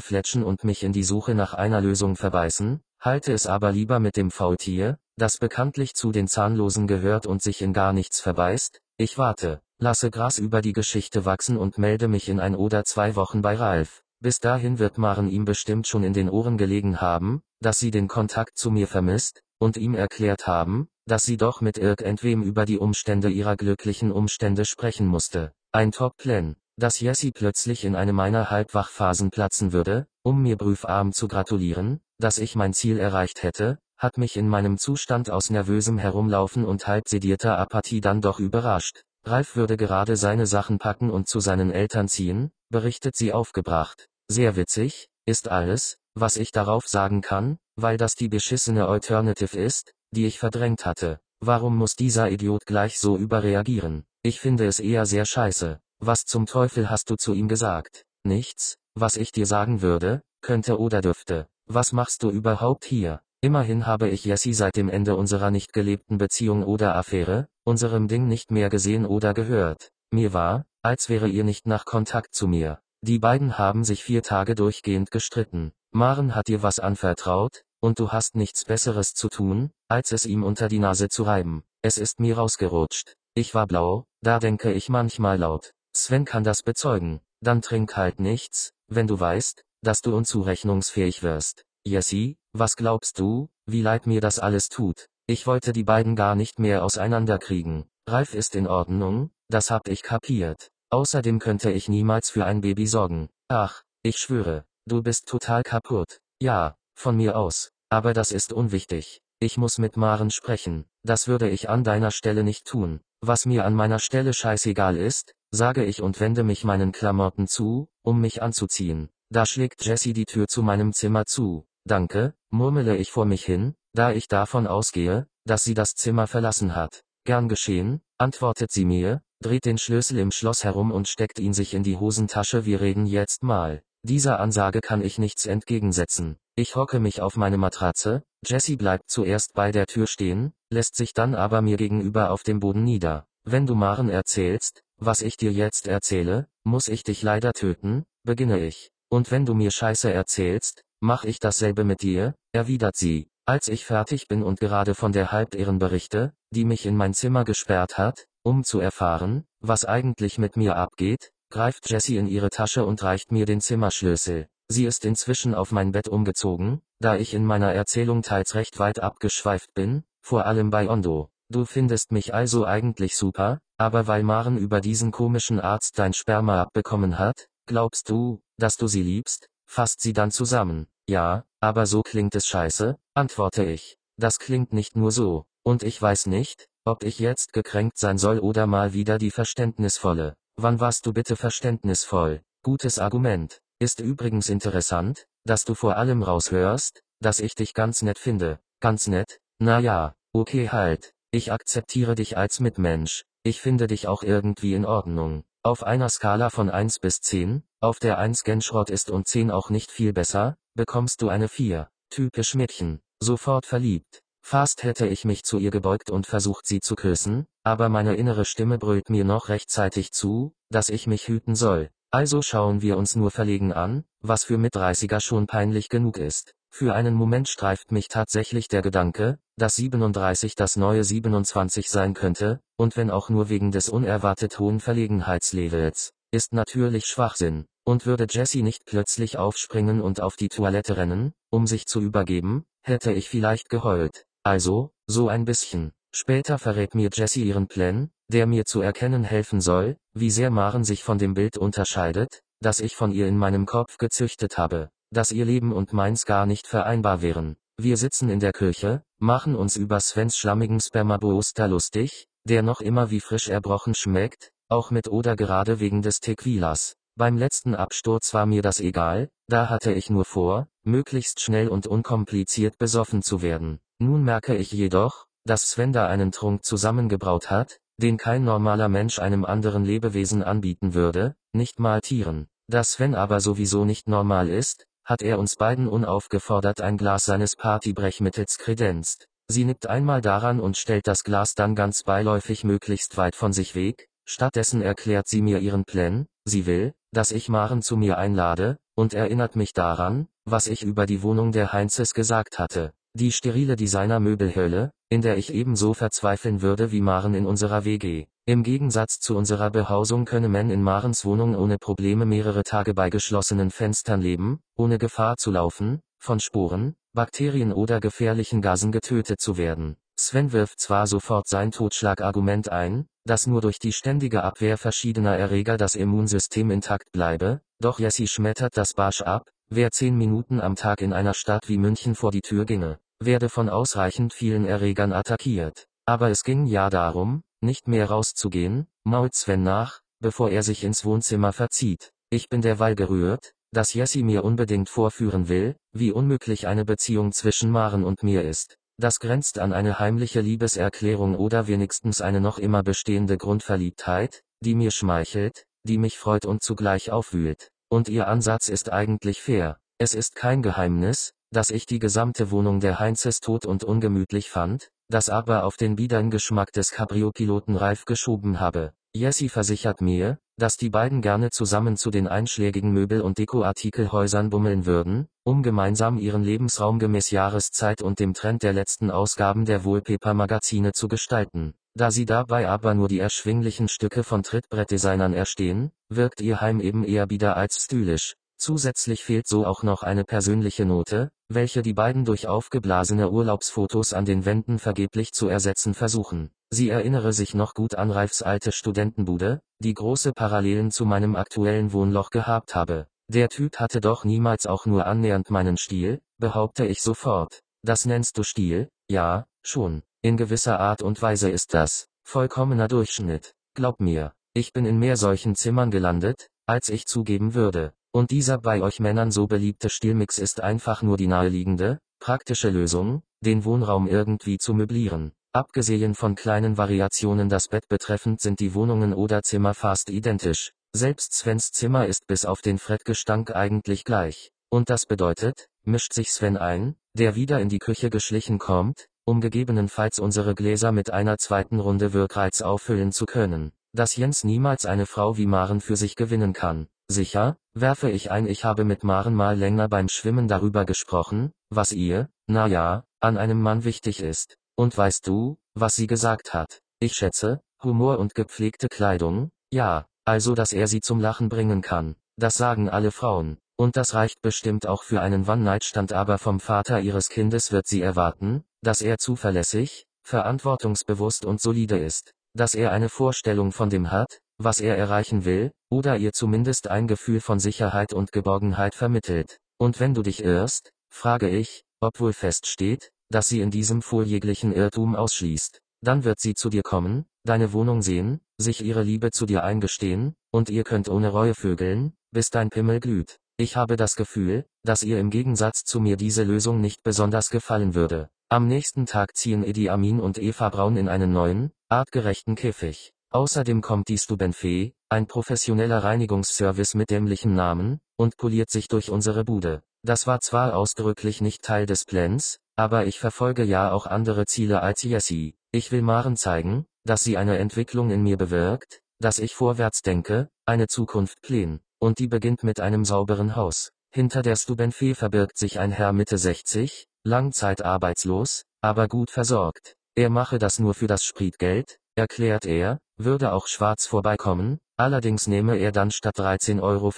fletschen und mich in die Suche nach einer Lösung verbeißen, halte es aber lieber mit dem Faultier, das bekanntlich zu den Zahnlosen gehört und sich in gar nichts verbeißt, ich warte, lasse Gras über die Geschichte wachsen und melde mich in ein oder zwei Wochen bei Ralf. Bis dahin wird Maren ihm bestimmt schon in den Ohren gelegen haben, dass sie den Kontakt zu mir vermisst, und ihm erklärt haben, dass sie doch mit irgendwem über die Umstände ihrer glücklichen Umstände sprechen musste. Ein Top-Plan, dass Jessie plötzlich in eine meiner Halbwachphasen platzen würde, um mir prüfarm zu gratulieren, dass ich mein Ziel erreicht hätte, hat mich in meinem Zustand aus nervösem Herumlaufen und halb sedierter Apathie dann doch überrascht. Ralf würde gerade seine Sachen packen und zu seinen Eltern ziehen, berichtet sie aufgebracht. Sehr witzig, ist alles, was ich darauf sagen kann, weil das die beschissene Alternative ist, die ich verdrängt hatte. Warum muss dieser Idiot gleich so überreagieren? Ich finde es eher sehr scheiße. Was zum Teufel hast du zu ihm gesagt? Nichts, was ich dir sagen würde, könnte oder dürfte. Was machst du überhaupt hier? Immerhin habe ich Jessie seit dem Ende unserer nicht gelebten Beziehung oder Affäre, unserem Ding nicht mehr gesehen oder gehört. Mir war, als wäre ihr nicht nach Kontakt zu mir. Die beiden haben sich vier Tage durchgehend gestritten. Maren hat dir was anvertraut, und du hast nichts Besseres zu tun, als es ihm unter die Nase zu reiben. Es ist mir rausgerutscht. Ich war blau, da denke ich manchmal laut. Sven kann das bezeugen. Dann trink halt nichts, wenn du weißt, dass du unzurechnungsfähig wirst. Jessie, was glaubst du, wie leid mir das alles tut? Ich wollte die beiden gar nicht mehr auseinanderkriegen. Ralf ist in Ordnung, das hab ich kapiert. Außerdem könnte ich niemals für ein Baby sorgen. Ach, ich schwöre, du bist total kaputt. Ja, von mir aus. Aber das ist unwichtig. Ich muss mit Maren sprechen. Das würde ich an deiner Stelle nicht tun. Was mir an meiner Stelle scheißegal ist, sage ich und wende mich meinen Klamotten zu, um mich anzuziehen. Da schlägt Jessie die Tür zu meinem Zimmer zu. Danke, murmele ich vor mich hin, da ich davon ausgehe, dass sie das Zimmer verlassen hat. Gern geschehen, antwortet sie mir, dreht den Schlüssel im Schloss herum und steckt ihn sich in die Hosentasche. Wir reden jetzt mal. Dieser Ansage kann ich nichts entgegensetzen. Ich hocke mich auf meine Matratze, Jessie bleibt zuerst bei der Tür stehen, lässt sich dann aber mir gegenüber auf dem Boden nieder. Wenn du Maren erzählst, was ich dir jetzt erzähle, muss ich dich leider töten, beginne ich. Und wenn du mir Scheiße erzählst, Mach ich dasselbe mit dir, erwidert sie. Als ich fertig bin und gerade von der Halbirren berichte, die mich in mein Zimmer gesperrt hat, um zu erfahren, was eigentlich mit mir abgeht, greift Jessie in ihre Tasche und reicht mir den Zimmerschlüssel. Sie ist inzwischen auf mein Bett umgezogen, da ich in meiner Erzählung teils recht weit abgeschweift bin, vor allem bei Ondo. Du findest mich also eigentlich super, aber weil Maren über diesen komischen Arzt dein Sperma abbekommen hat, glaubst du, dass du sie liebst? Fasst sie dann zusammen. Ja, aber so klingt es scheiße, antworte ich. Das klingt nicht nur so, und ich weiß nicht, ob ich jetzt gekränkt sein soll oder mal wieder die verständnisvolle. Wann warst du bitte verständnisvoll? Gutes Argument. Ist übrigens interessant, dass du vor allem raushörst, dass ich dich ganz nett finde. Ganz nett? Na ja, okay halt. Ich akzeptiere dich als Mitmensch. Ich finde dich auch irgendwie in Ordnung. Auf einer Skala von 1 bis 10, auf der 1 Genschrott ist und 10 auch nicht viel besser, bekommst du eine 4. Typisch Mädchen. Sofort verliebt. Fast hätte ich mich zu ihr gebeugt und versucht sie zu küssen, aber meine innere Stimme brüllt mir noch rechtzeitig zu, dass ich mich hüten soll. Also schauen wir uns nur verlegen an, was für Mit-30er schon peinlich genug ist. Für einen Moment streift mich tatsächlich der Gedanke, dass 37 das neue 27 sein könnte, und wenn auch nur wegen des unerwartet hohen Verlegenheitslevels, ist natürlich Schwachsinn, und würde Jesse nicht plötzlich aufspringen und auf die Toilette rennen, um sich zu übergeben, hätte ich vielleicht geheult. Also, so ein bisschen. Später verrät mir Jesse ihren Plan, der mir zu erkennen helfen soll, wie sehr Maren sich von dem Bild unterscheidet, das ich von ihr in meinem Kopf gezüchtet habe, dass ihr Leben und meins gar nicht vereinbar wären. Wir sitzen in der Küche, machen uns über Svens schlammigen Spermabooster lustig, der noch immer wie frisch erbrochen schmeckt, auch mit oder gerade wegen des Tequilas. Beim letzten Absturz war mir das egal, da hatte ich nur vor, möglichst schnell und unkompliziert besoffen zu werden. Nun merke ich jedoch, dass Sven da einen Trunk zusammengebraut hat, den kein normaler Mensch einem anderen Lebewesen anbieten würde, nicht mal Tieren. Da Sven aber sowieso nicht normal ist, hat er uns beiden unaufgefordert ein Glas seines Partybrechmittels kredenzt. Sie nickt einmal daran und stellt das Glas dann ganz beiläufig möglichst weit von sich weg, stattdessen erklärt sie mir ihren Plan, sie will, dass ich Maren zu mir einlade, und erinnert mich daran, was ich über die Wohnung der Heinzes gesagt hatte. Die sterile Designer-Möbelhölle, in der ich ebenso verzweifeln würde wie Maren in unserer WG. Im Gegensatz zu unserer Behausung könne man in Marens Wohnung ohne Probleme mehrere Tage bei geschlossenen Fenstern leben, ohne Gefahr zu laufen, von Sporen, Bakterien oder gefährlichen Gasen getötet zu werden. Sven wirft zwar sofort sein Totschlagargument ein, dass nur durch die ständige Abwehr verschiedener Erreger das Immunsystem intakt bleibe, doch Jesse schmettert das Barsch ab, wer zehn Minuten am Tag in einer Stadt wie München vor die Tür ginge, werde von ausreichend vielen Erregern attackiert. Aber es ging ja darum, nicht mehr rauszugehen, mault Sven nach, bevor er sich ins Wohnzimmer verzieht. Ich bin derweil gerührt, dass Jesse mir unbedingt vorführen will, wie unmöglich eine Beziehung zwischen Maren und mir ist. Das grenzt an eine heimliche Liebeserklärung oder wenigstens eine noch immer bestehende Grundverliebtheit, die mir schmeichelt, die mich freut und zugleich aufwühlt. Und ihr Ansatz ist eigentlich fair. Es ist kein Geheimnis, dass ich die gesamte Wohnung der Heinzes tot und ungemütlich fand, das aber auf den biedern Geschmack des Cabrio-Piloten Ralf geschoben habe. Jessie versichert mir, dass die beiden gerne zusammen zu den einschlägigen Möbel- und Dekoartikelhäusern bummeln würden, um gemeinsam ihren Lebensraum gemäß Jahreszeit und dem Trend der letzten Ausgaben der Wallpaper-Magazine zu gestalten. Da sie dabei aber nur die erschwinglichen Stücke von Trittbrettdesignern erstehen, wirkt ihr Heim eben eher bieder als stylisch. Zusätzlich fehlt so auch noch eine persönliche Note, welche die beiden durch aufgeblasene Urlaubsfotos an den Wänden vergeblich zu ersetzen versuchen. Sie erinnere sich noch gut an Ralfs alte Studentenbude, die große Parallelen zu meinem aktuellen Wohnloch gehabt habe. Der Typ hatte doch niemals auch nur annähernd meinen Stil, behaupte ich sofort. Das nennst du Stil? Ja, schon. In gewisser Art und Weise ist das. Vollkommener Durchschnitt. Glaub mir, ich bin in mehr solchen Zimmern gelandet, als ich zugeben würde. Und dieser bei euch Männern so beliebte Stilmix ist einfach nur die naheliegende, praktische Lösung, den Wohnraum irgendwie zu möblieren. Abgesehen von kleinen Variationen das Bett betreffend sind die Wohnungen oder Zimmer fast identisch. Selbst Svens Zimmer ist bis auf den Frettgestank eigentlich gleich. Und das bedeutet, mischt sich Sven ein, der wieder in die Küche geschlichen kommt, um gegebenenfalls unsere Gläser mit einer zweiten Runde Wirkreiz auffüllen zu können, dass Jens niemals eine Frau wie Maren für sich gewinnen kann. Sicher, werfe ich ein, ich habe mit Maren mal länger beim Schwimmen darüber gesprochen, was ihr, na ja, an einem Mann wichtig ist. Und weißt du, was sie gesagt hat? Ich schätze, Humor und gepflegte Kleidung, ja, also dass er sie zum Lachen bringen kann. Das sagen alle Frauen. Und das reicht bestimmt auch für einen One-Night-Stand aber vom Vater ihres Kindes wird sie erwarten, dass er zuverlässig, verantwortungsbewusst und solide ist, dass er eine Vorstellung von dem hat, was er erreichen will, oder ihr zumindest ein Gefühl von Sicherheit und Geborgenheit vermittelt. Und wenn du dich irrst, frage ich, ob wohl feststeht, dass sie in diesem vorjeglichen Irrtum ausschließt. Dann wird sie zu dir kommen, deine Wohnung sehen, sich ihre Liebe zu dir eingestehen, und ihr könnt ohne Reue vögeln, bis dein Pimmel glüht. Ich habe das Gefühl, dass ihr im Gegensatz zu mir diese Lösung nicht besonders gefallen würde. Am nächsten Tag ziehen Edi Amin und Eva Braun in einen neuen, artgerechten Käfig. Außerdem kommt die Stubenfee, ein professioneller Reinigungsservice mit dämlichem Namen, und poliert sich durch unsere Bude. Das war zwar ausdrücklich nicht Teil des Plans, aber ich verfolge ja auch andere Ziele als Jessie. Ich will Maren zeigen, dass sie eine Entwicklung in mir bewirkt, dass ich vorwärts denke, eine Zukunft pläne. Und die beginnt mit einem sauberen Haus. Hinter der Stubenfee verbirgt sich ein Herr Mitte 60, Langzeit arbeitslos, aber gut versorgt. Er mache das nur für das Spritgeld, erklärt er, würde auch schwarz vorbeikommen, allerdings nehme er dann statt 13,50 Euro.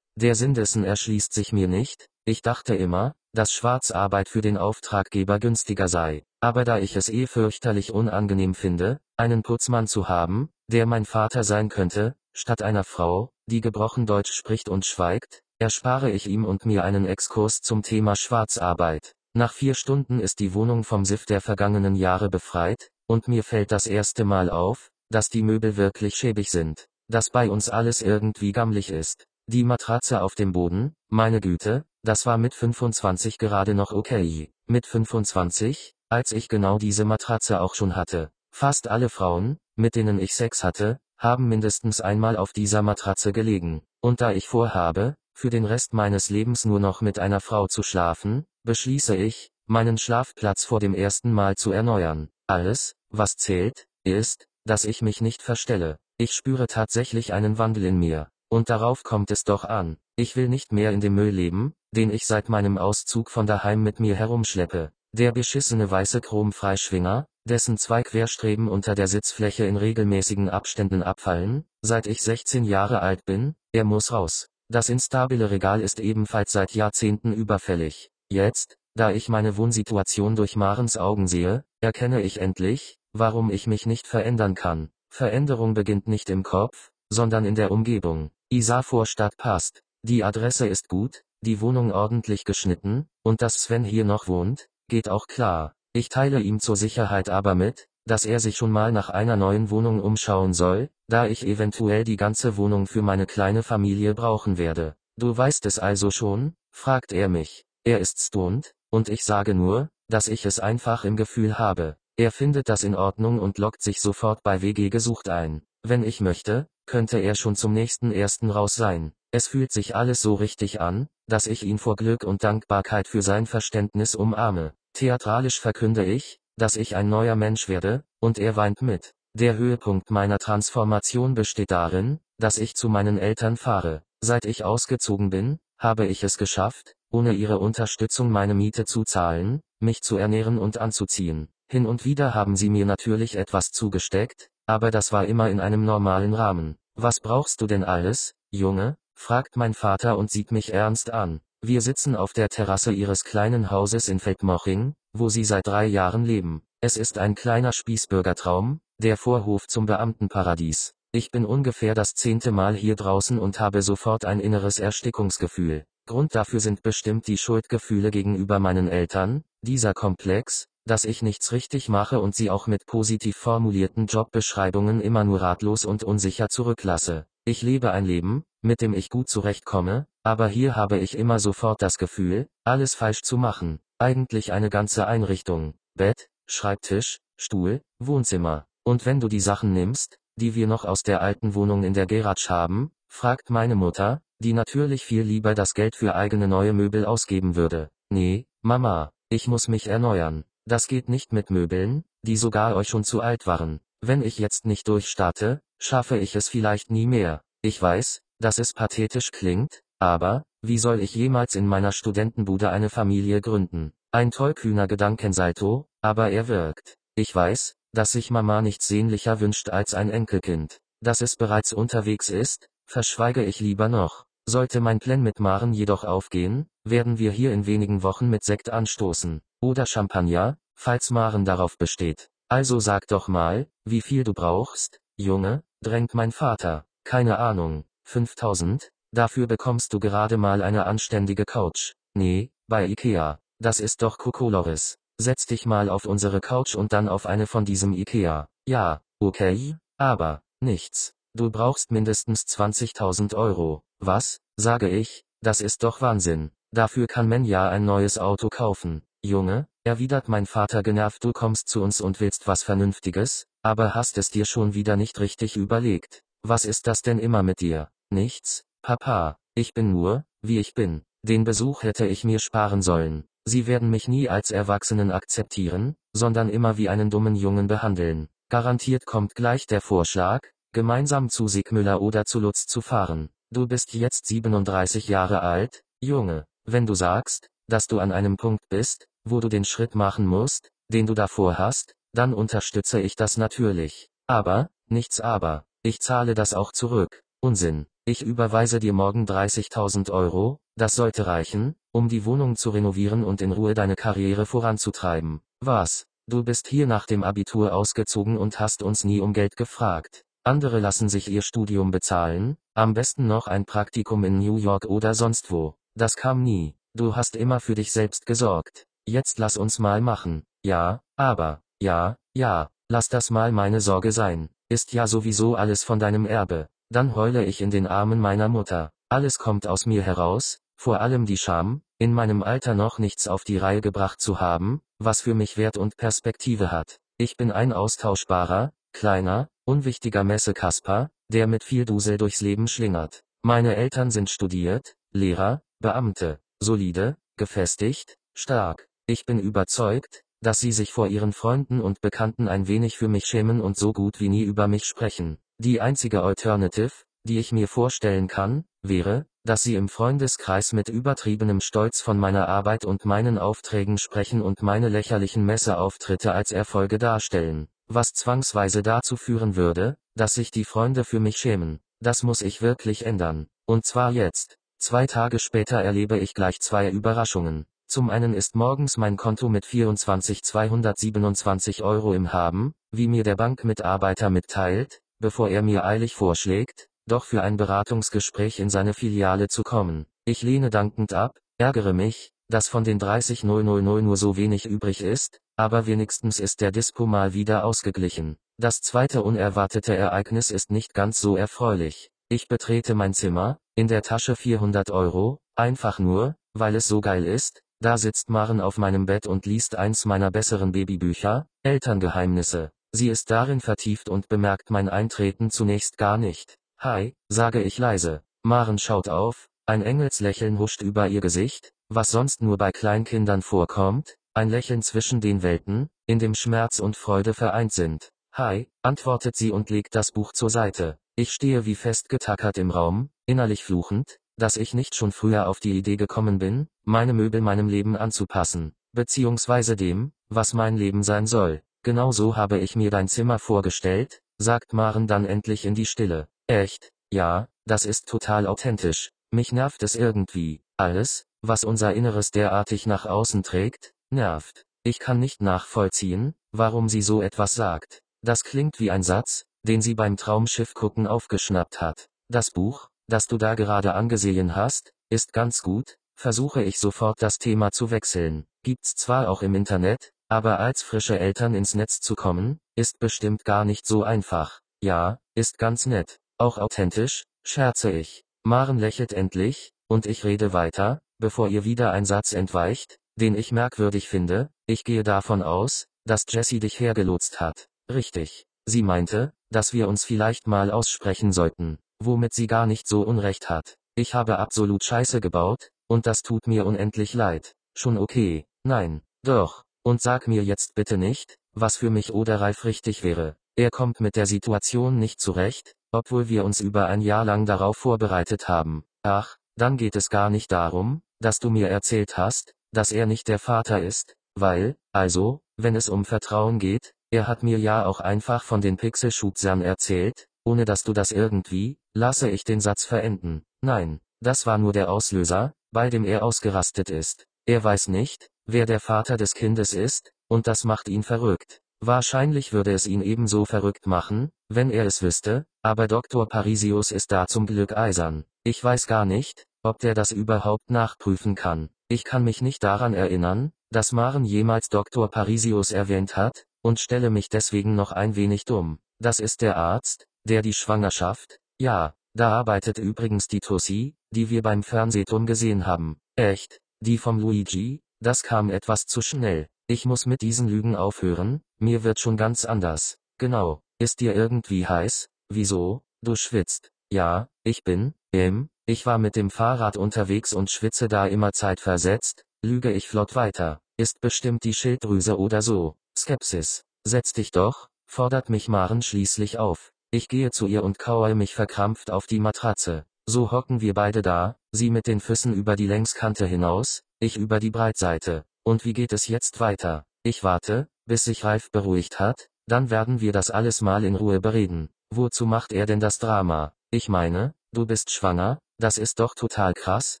Der Sinn dessen erschließt sich mir nicht, ich dachte immer, dass Schwarzarbeit für den Auftraggeber günstiger sei, aber da ich es eh fürchterlich unangenehm finde, einen Putzmann zu haben, der mein Vater sein könnte, statt einer Frau, die gebrochen Deutsch spricht und schweigt, erspare ich ihm und mir einen Exkurs zum Thema Schwarzarbeit. Nach vier Stunden ist die Wohnung vom Siff der vergangenen Jahre befreit, und mir fällt das erste Mal auf, dass die Möbel wirklich schäbig sind, dass bei uns alles irgendwie gammelig ist. Die Matratze auf dem Boden, meine Güte, das war mit 25 gerade noch okay. Mit 25, als ich genau diese Matratze auch schon hatte. Fast alle Frauen, mit denen ich Sex hatte, haben mindestens einmal auf dieser Matratze gelegen. Und da ich vorhabe, für den Rest meines Lebens nur noch mit einer Frau zu schlafen, beschließe ich, meinen Schlafplatz vor dem ersten Mal zu erneuern. Alles, was zählt, ist, dass ich mich nicht verstelle. Ich spüre tatsächlich einen Wandel in mir. Und darauf kommt es doch an. Ich will nicht mehr in dem Müll leben, den ich seit meinem Auszug von daheim mit mir herumschleppe. Der beschissene weiße Chromfreischwinger, dessen zwei Querstreben unter der Sitzfläche in regelmäßigen Abständen abfallen, seit ich 16 Jahre alt bin, er muss raus. Das instabile Regal ist ebenfalls seit Jahrzehnten überfällig. Jetzt, da ich meine Wohnsituation durch Marens Augen sehe, erkenne ich endlich, warum ich mich nicht verändern kann. Veränderung beginnt nicht im Kopf, sondern in der Umgebung. Isar-Vorstadt passt. Die Adresse ist gut, die Wohnung ordentlich geschnitten, und dass Sven hier noch wohnt, geht auch klar. Ich teile ihm zur Sicherheit aber mit, dass er sich schon mal nach einer neuen Wohnung umschauen soll, da ich eventuell die ganze Wohnung für meine kleine Familie brauchen werde. Du weißt es also schon? fragt er mich. Er ist stoned, und ich sage nur, dass ich es einfach im Gefühl habe. Er findet das in Ordnung und lockt sich sofort bei WG gesucht ein. Wenn ich möchte, könnte er schon zum nächsten ersten raus sein. Es fühlt sich alles so richtig an, dass ich ihn vor Glück und Dankbarkeit für sein Verständnis umarme. Theatralisch verkünde ich, dass ich ein neuer Mensch werde, und er weint mit. Der Höhepunkt meiner Transformation besteht darin, dass ich zu meinen Eltern fahre. Seit ich ausgezogen bin, habe ich es geschafft, ohne ihre Unterstützung meine Miete zu zahlen, mich zu ernähren und anzuziehen. Hin und wieder haben sie mir natürlich etwas zugesteckt, aber das war immer in einem normalen Rahmen. Was brauchst du denn alles, Junge? fragt mein Vater und sieht mich ernst an. Wir sitzen auf der Terrasse ihres kleinen Hauses in Feldmoching, wo sie seit drei Jahren leben. Es ist ein kleiner Spießbürgertraum, der Vorhof zum Beamtenparadies. Ich bin ungefähr das zehnte Mal hier draußen und habe sofort ein inneres Erstickungsgefühl. Grund dafür sind bestimmt die Schuldgefühle gegenüber meinen Eltern, dieser Komplex, dass ich nichts richtig mache und sie auch mit positiv formulierten Jobbeschreibungen immer nur ratlos und unsicher zurücklasse. Ich lebe ein Leben, mit dem ich gut zurechtkomme, aber hier habe ich immer sofort das Gefühl, alles falsch zu machen. Eigentlich eine ganze Einrichtung. Bett, Schreibtisch, Stuhl, Wohnzimmer. Und wenn du die Sachen nimmst, die wir noch aus der alten Wohnung in der Garage haben, fragt meine Mutter, die natürlich viel lieber das Geld für eigene neue Möbel ausgeben würde. Nee, Mama, ich muss mich erneuern. Das geht nicht mit Möbeln, die sogar euch schon zu alt waren. Wenn ich jetzt nicht durchstarte, schaffe ich es vielleicht nie mehr. Ich weiß, dass es pathetisch klingt, aber, wie soll ich jemals in meiner Studentenbude eine Familie gründen? Ein tollkühner Gedankensalto, aber er wirkt. Ich weiß, dass sich Mama nichts sehnlicher wünscht als ein Enkelkind. Dass es bereits unterwegs ist, verschweige ich lieber noch. Sollte mein Plan mit Maren jedoch aufgehen, werden wir hier in wenigen Wochen mit Sekt anstoßen. Oder Champagner, falls Maren darauf besteht. Also sag doch mal, wie viel du brauchst, Junge, drängt mein Vater. Keine Ahnung, 5000? Dafür bekommst du gerade mal eine anständige Couch. Nee, bei Ikea. Das ist doch Kokolores. Setz dich mal auf unsere Couch und dann auf eine von diesem Ikea. Ja, okay, aber, nichts. Du brauchst mindestens 20.000 Euro. Was, sage ich, das ist doch Wahnsinn. Dafür kann man ja ein neues Auto kaufen. Junge, erwidert mein Vater genervt, du kommst zu uns und willst was Vernünftiges, aber hast es dir schon wieder nicht richtig überlegt. Was ist das denn immer mit dir? Nichts, Papa, ich bin nur, wie ich bin. Den Besuch hätte ich mir sparen sollen. Sie werden mich nie als Erwachsenen akzeptieren, sondern immer wie einen dummen Jungen behandeln. Garantiert kommt gleich der Vorschlag, gemeinsam zu Sigmüller oder zu Lutz zu fahren. Du bist jetzt 37 Jahre alt, Junge. Wenn du sagst, dass du an einem Punkt bist, wo du den Schritt machen musst, den du davor hast, dann unterstütze ich das natürlich. Aber, nichts aber, ich zahle das auch zurück. Unsinn. Ich überweise dir morgen 30.000 Euro, das sollte reichen, um die Wohnung zu renovieren und in Ruhe deine Karriere voranzutreiben. Was? Du bist hier nach dem Abitur ausgezogen und hast uns nie um Geld gefragt. Andere lassen sich ihr Studium bezahlen, am besten noch ein Praktikum in New York oder sonst wo. Das kam nie. Du hast immer für dich selbst gesorgt. Jetzt lass uns mal machen. Ja, aber, ja, ja, lass das mal meine Sorge sein. Ist ja sowieso alles von deinem Erbe. Dann heule ich in den Armen meiner Mutter. Alles kommt aus mir heraus, vor allem die Scham, in meinem Alter noch nichts auf die Reihe gebracht zu haben, was für mich Wert und Perspektive hat. Ich bin ein austauschbarer, kleiner, unwichtiger Messekasper, der mit viel Dusel durchs Leben schlingert. Meine Eltern sind studiert, Lehrer, Beamte, solide, gefestigt, stark. Ich bin überzeugt, dass sie sich vor ihren Freunden und Bekannten ein wenig für mich schämen und so gut wie nie über mich sprechen. Die einzige Alternative, die ich mir vorstellen kann, wäre, dass sie im Freundeskreis mit übertriebenem Stolz von meiner Arbeit und meinen Aufträgen sprechen und meine lächerlichen Messeauftritte als Erfolge darstellen, was zwangsweise dazu führen würde, dass sich die Freunde für mich schämen. Das muss ich wirklich ändern. Und zwar jetzt. Zwei Tage später erlebe ich gleich zwei Überraschungen. Zum einen ist morgens mein Konto mit 24.227 Euro im Haben, wie mir der Bankmitarbeiter mitteilt, bevor er mir eilig vorschlägt, doch für ein Beratungsgespräch in seine Filiale zu kommen. Ich lehne dankend ab, ärgere mich, dass von den 30.000 nur so wenig übrig ist, aber wenigstens ist der Dispo mal wieder ausgeglichen. Das zweite unerwartete Ereignis ist nicht ganz so erfreulich. Ich betrete mein Zimmer, in der Tasche 400 Euro, einfach nur, weil es so geil ist, da sitzt Maren auf meinem Bett und liest eins meiner besseren Babybücher, Elterngeheimnisse. Sie ist darin vertieft und bemerkt mein Eintreten zunächst gar nicht. Hi, sage ich leise. Maren schaut auf, ein Engelslächeln huscht über ihr Gesicht, was sonst nur bei Kleinkindern vorkommt, ein Lächeln zwischen den Welten, in dem Schmerz und Freude vereint sind. Hi, antwortet sie und legt das Buch zur Seite. Ich stehe wie festgetackert im Raum, innerlich fluchend, dass ich nicht schon früher auf die Idee gekommen bin, meine Möbel meinem Leben anzupassen, beziehungsweise dem, was mein Leben sein soll. Genau so habe ich mir dein Zimmer vorgestellt, sagt Maren dann endlich in die Stille. Echt? Ja, das ist total authentisch. Mich nervt es irgendwie. Alles, was unser Inneres derartig nach außen trägt, nervt. Ich kann nicht nachvollziehen, warum sie so etwas sagt. Das klingt wie ein Satz, den sie beim Traumschiff gucken aufgeschnappt hat. Das Buch, das du da gerade angesehen hast, ist ganz gut, versuche ich sofort das Thema zu wechseln. Gibt's zwar auch im Internet, aber als frische Eltern ins Netz zu kommen, ist bestimmt gar nicht so einfach. Ja, ist ganz nett. Auch authentisch, scherze ich. Maren lächelt endlich, und ich rede weiter, bevor ihr wieder ein Satz entweicht, den ich merkwürdig finde, ich gehe davon aus, dass Jessie dich hergelotst hat. Richtig. Sie meinte, dass wir uns vielleicht mal aussprechen sollten, womit sie gar nicht so unrecht hat. Ich habe absolut Scheiße gebaut, und das tut mir unendlich leid. Schon okay. Nein. Doch. Und sag mir jetzt bitte nicht, was für mich oder Ralf richtig wäre. Er kommt mit der Situation nicht zurecht, obwohl wir uns über ein Jahr lang darauf vorbereitet haben. Ach, dann geht es gar nicht darum, dass du mir erzählt hast, dass er nicht der Vater ist, weil, also, wenn es um Vertrauen geht, er hat mir ja auch einfach von den Pixelschubsern erzählt, ohne dass du das irgendwie, lasse ich den Satz verenden. Nein, das war nur der Auslöser, bei dem er ausgerastet ist. Er weiß nicht, wer der Vater des Kindes ist, und das macht ihn verrückt. Wahrscheinlich würde es ihn ebenso verrückt machen, wenn er es wüsste, aber Dr. Parisius ist da zum Glück eisern. Ich weiß gar nicht, ob der das überhaupt nachprüfen kann. Ich kann mich nicht daran erinnern, dass Maren jemals Dr. Parisius erwähnt hat, und stelle mich deswegen noch ein wenig dumm. Das ist der Arzt, der die Schwangerschaft, ja, da arbeitet übrigens die Tussi, die wir beim Fernsehturm gesehen haben. Echt? Die vom Luigi? Das kam etwas zu schnell. Ich muss mit diesen Lügen aufhören, mir wird schon ganz anders. Genau. Ist dir irgendwie heiß? Wieso? Du schwitzt. Ja, ich bin, ähm, ich war mit dem Fahrrad unterwegs und schwitze da immer zeitversetzt, lüge ich flott weiter. Ist bestimmt die Schilddrüse oder so. Skepsis. Setz dich doch, fordert mich Maren schließlich auf. Ich gehe zu ihr und kaue mich verkrampft auf die Matratze. So hocken wir beide da, sie mit den Füßen über die Längskante hinaus, ich über die Breitseite. Und wie geht es jetzt weiter? Ich warte, bis sich Ralf beruhigt hat, dann werden wir das alles mal in Ruhe bereden. Wozu macht er denn das Drama? Ich meine, du bist schwanger, das ist doch total krass,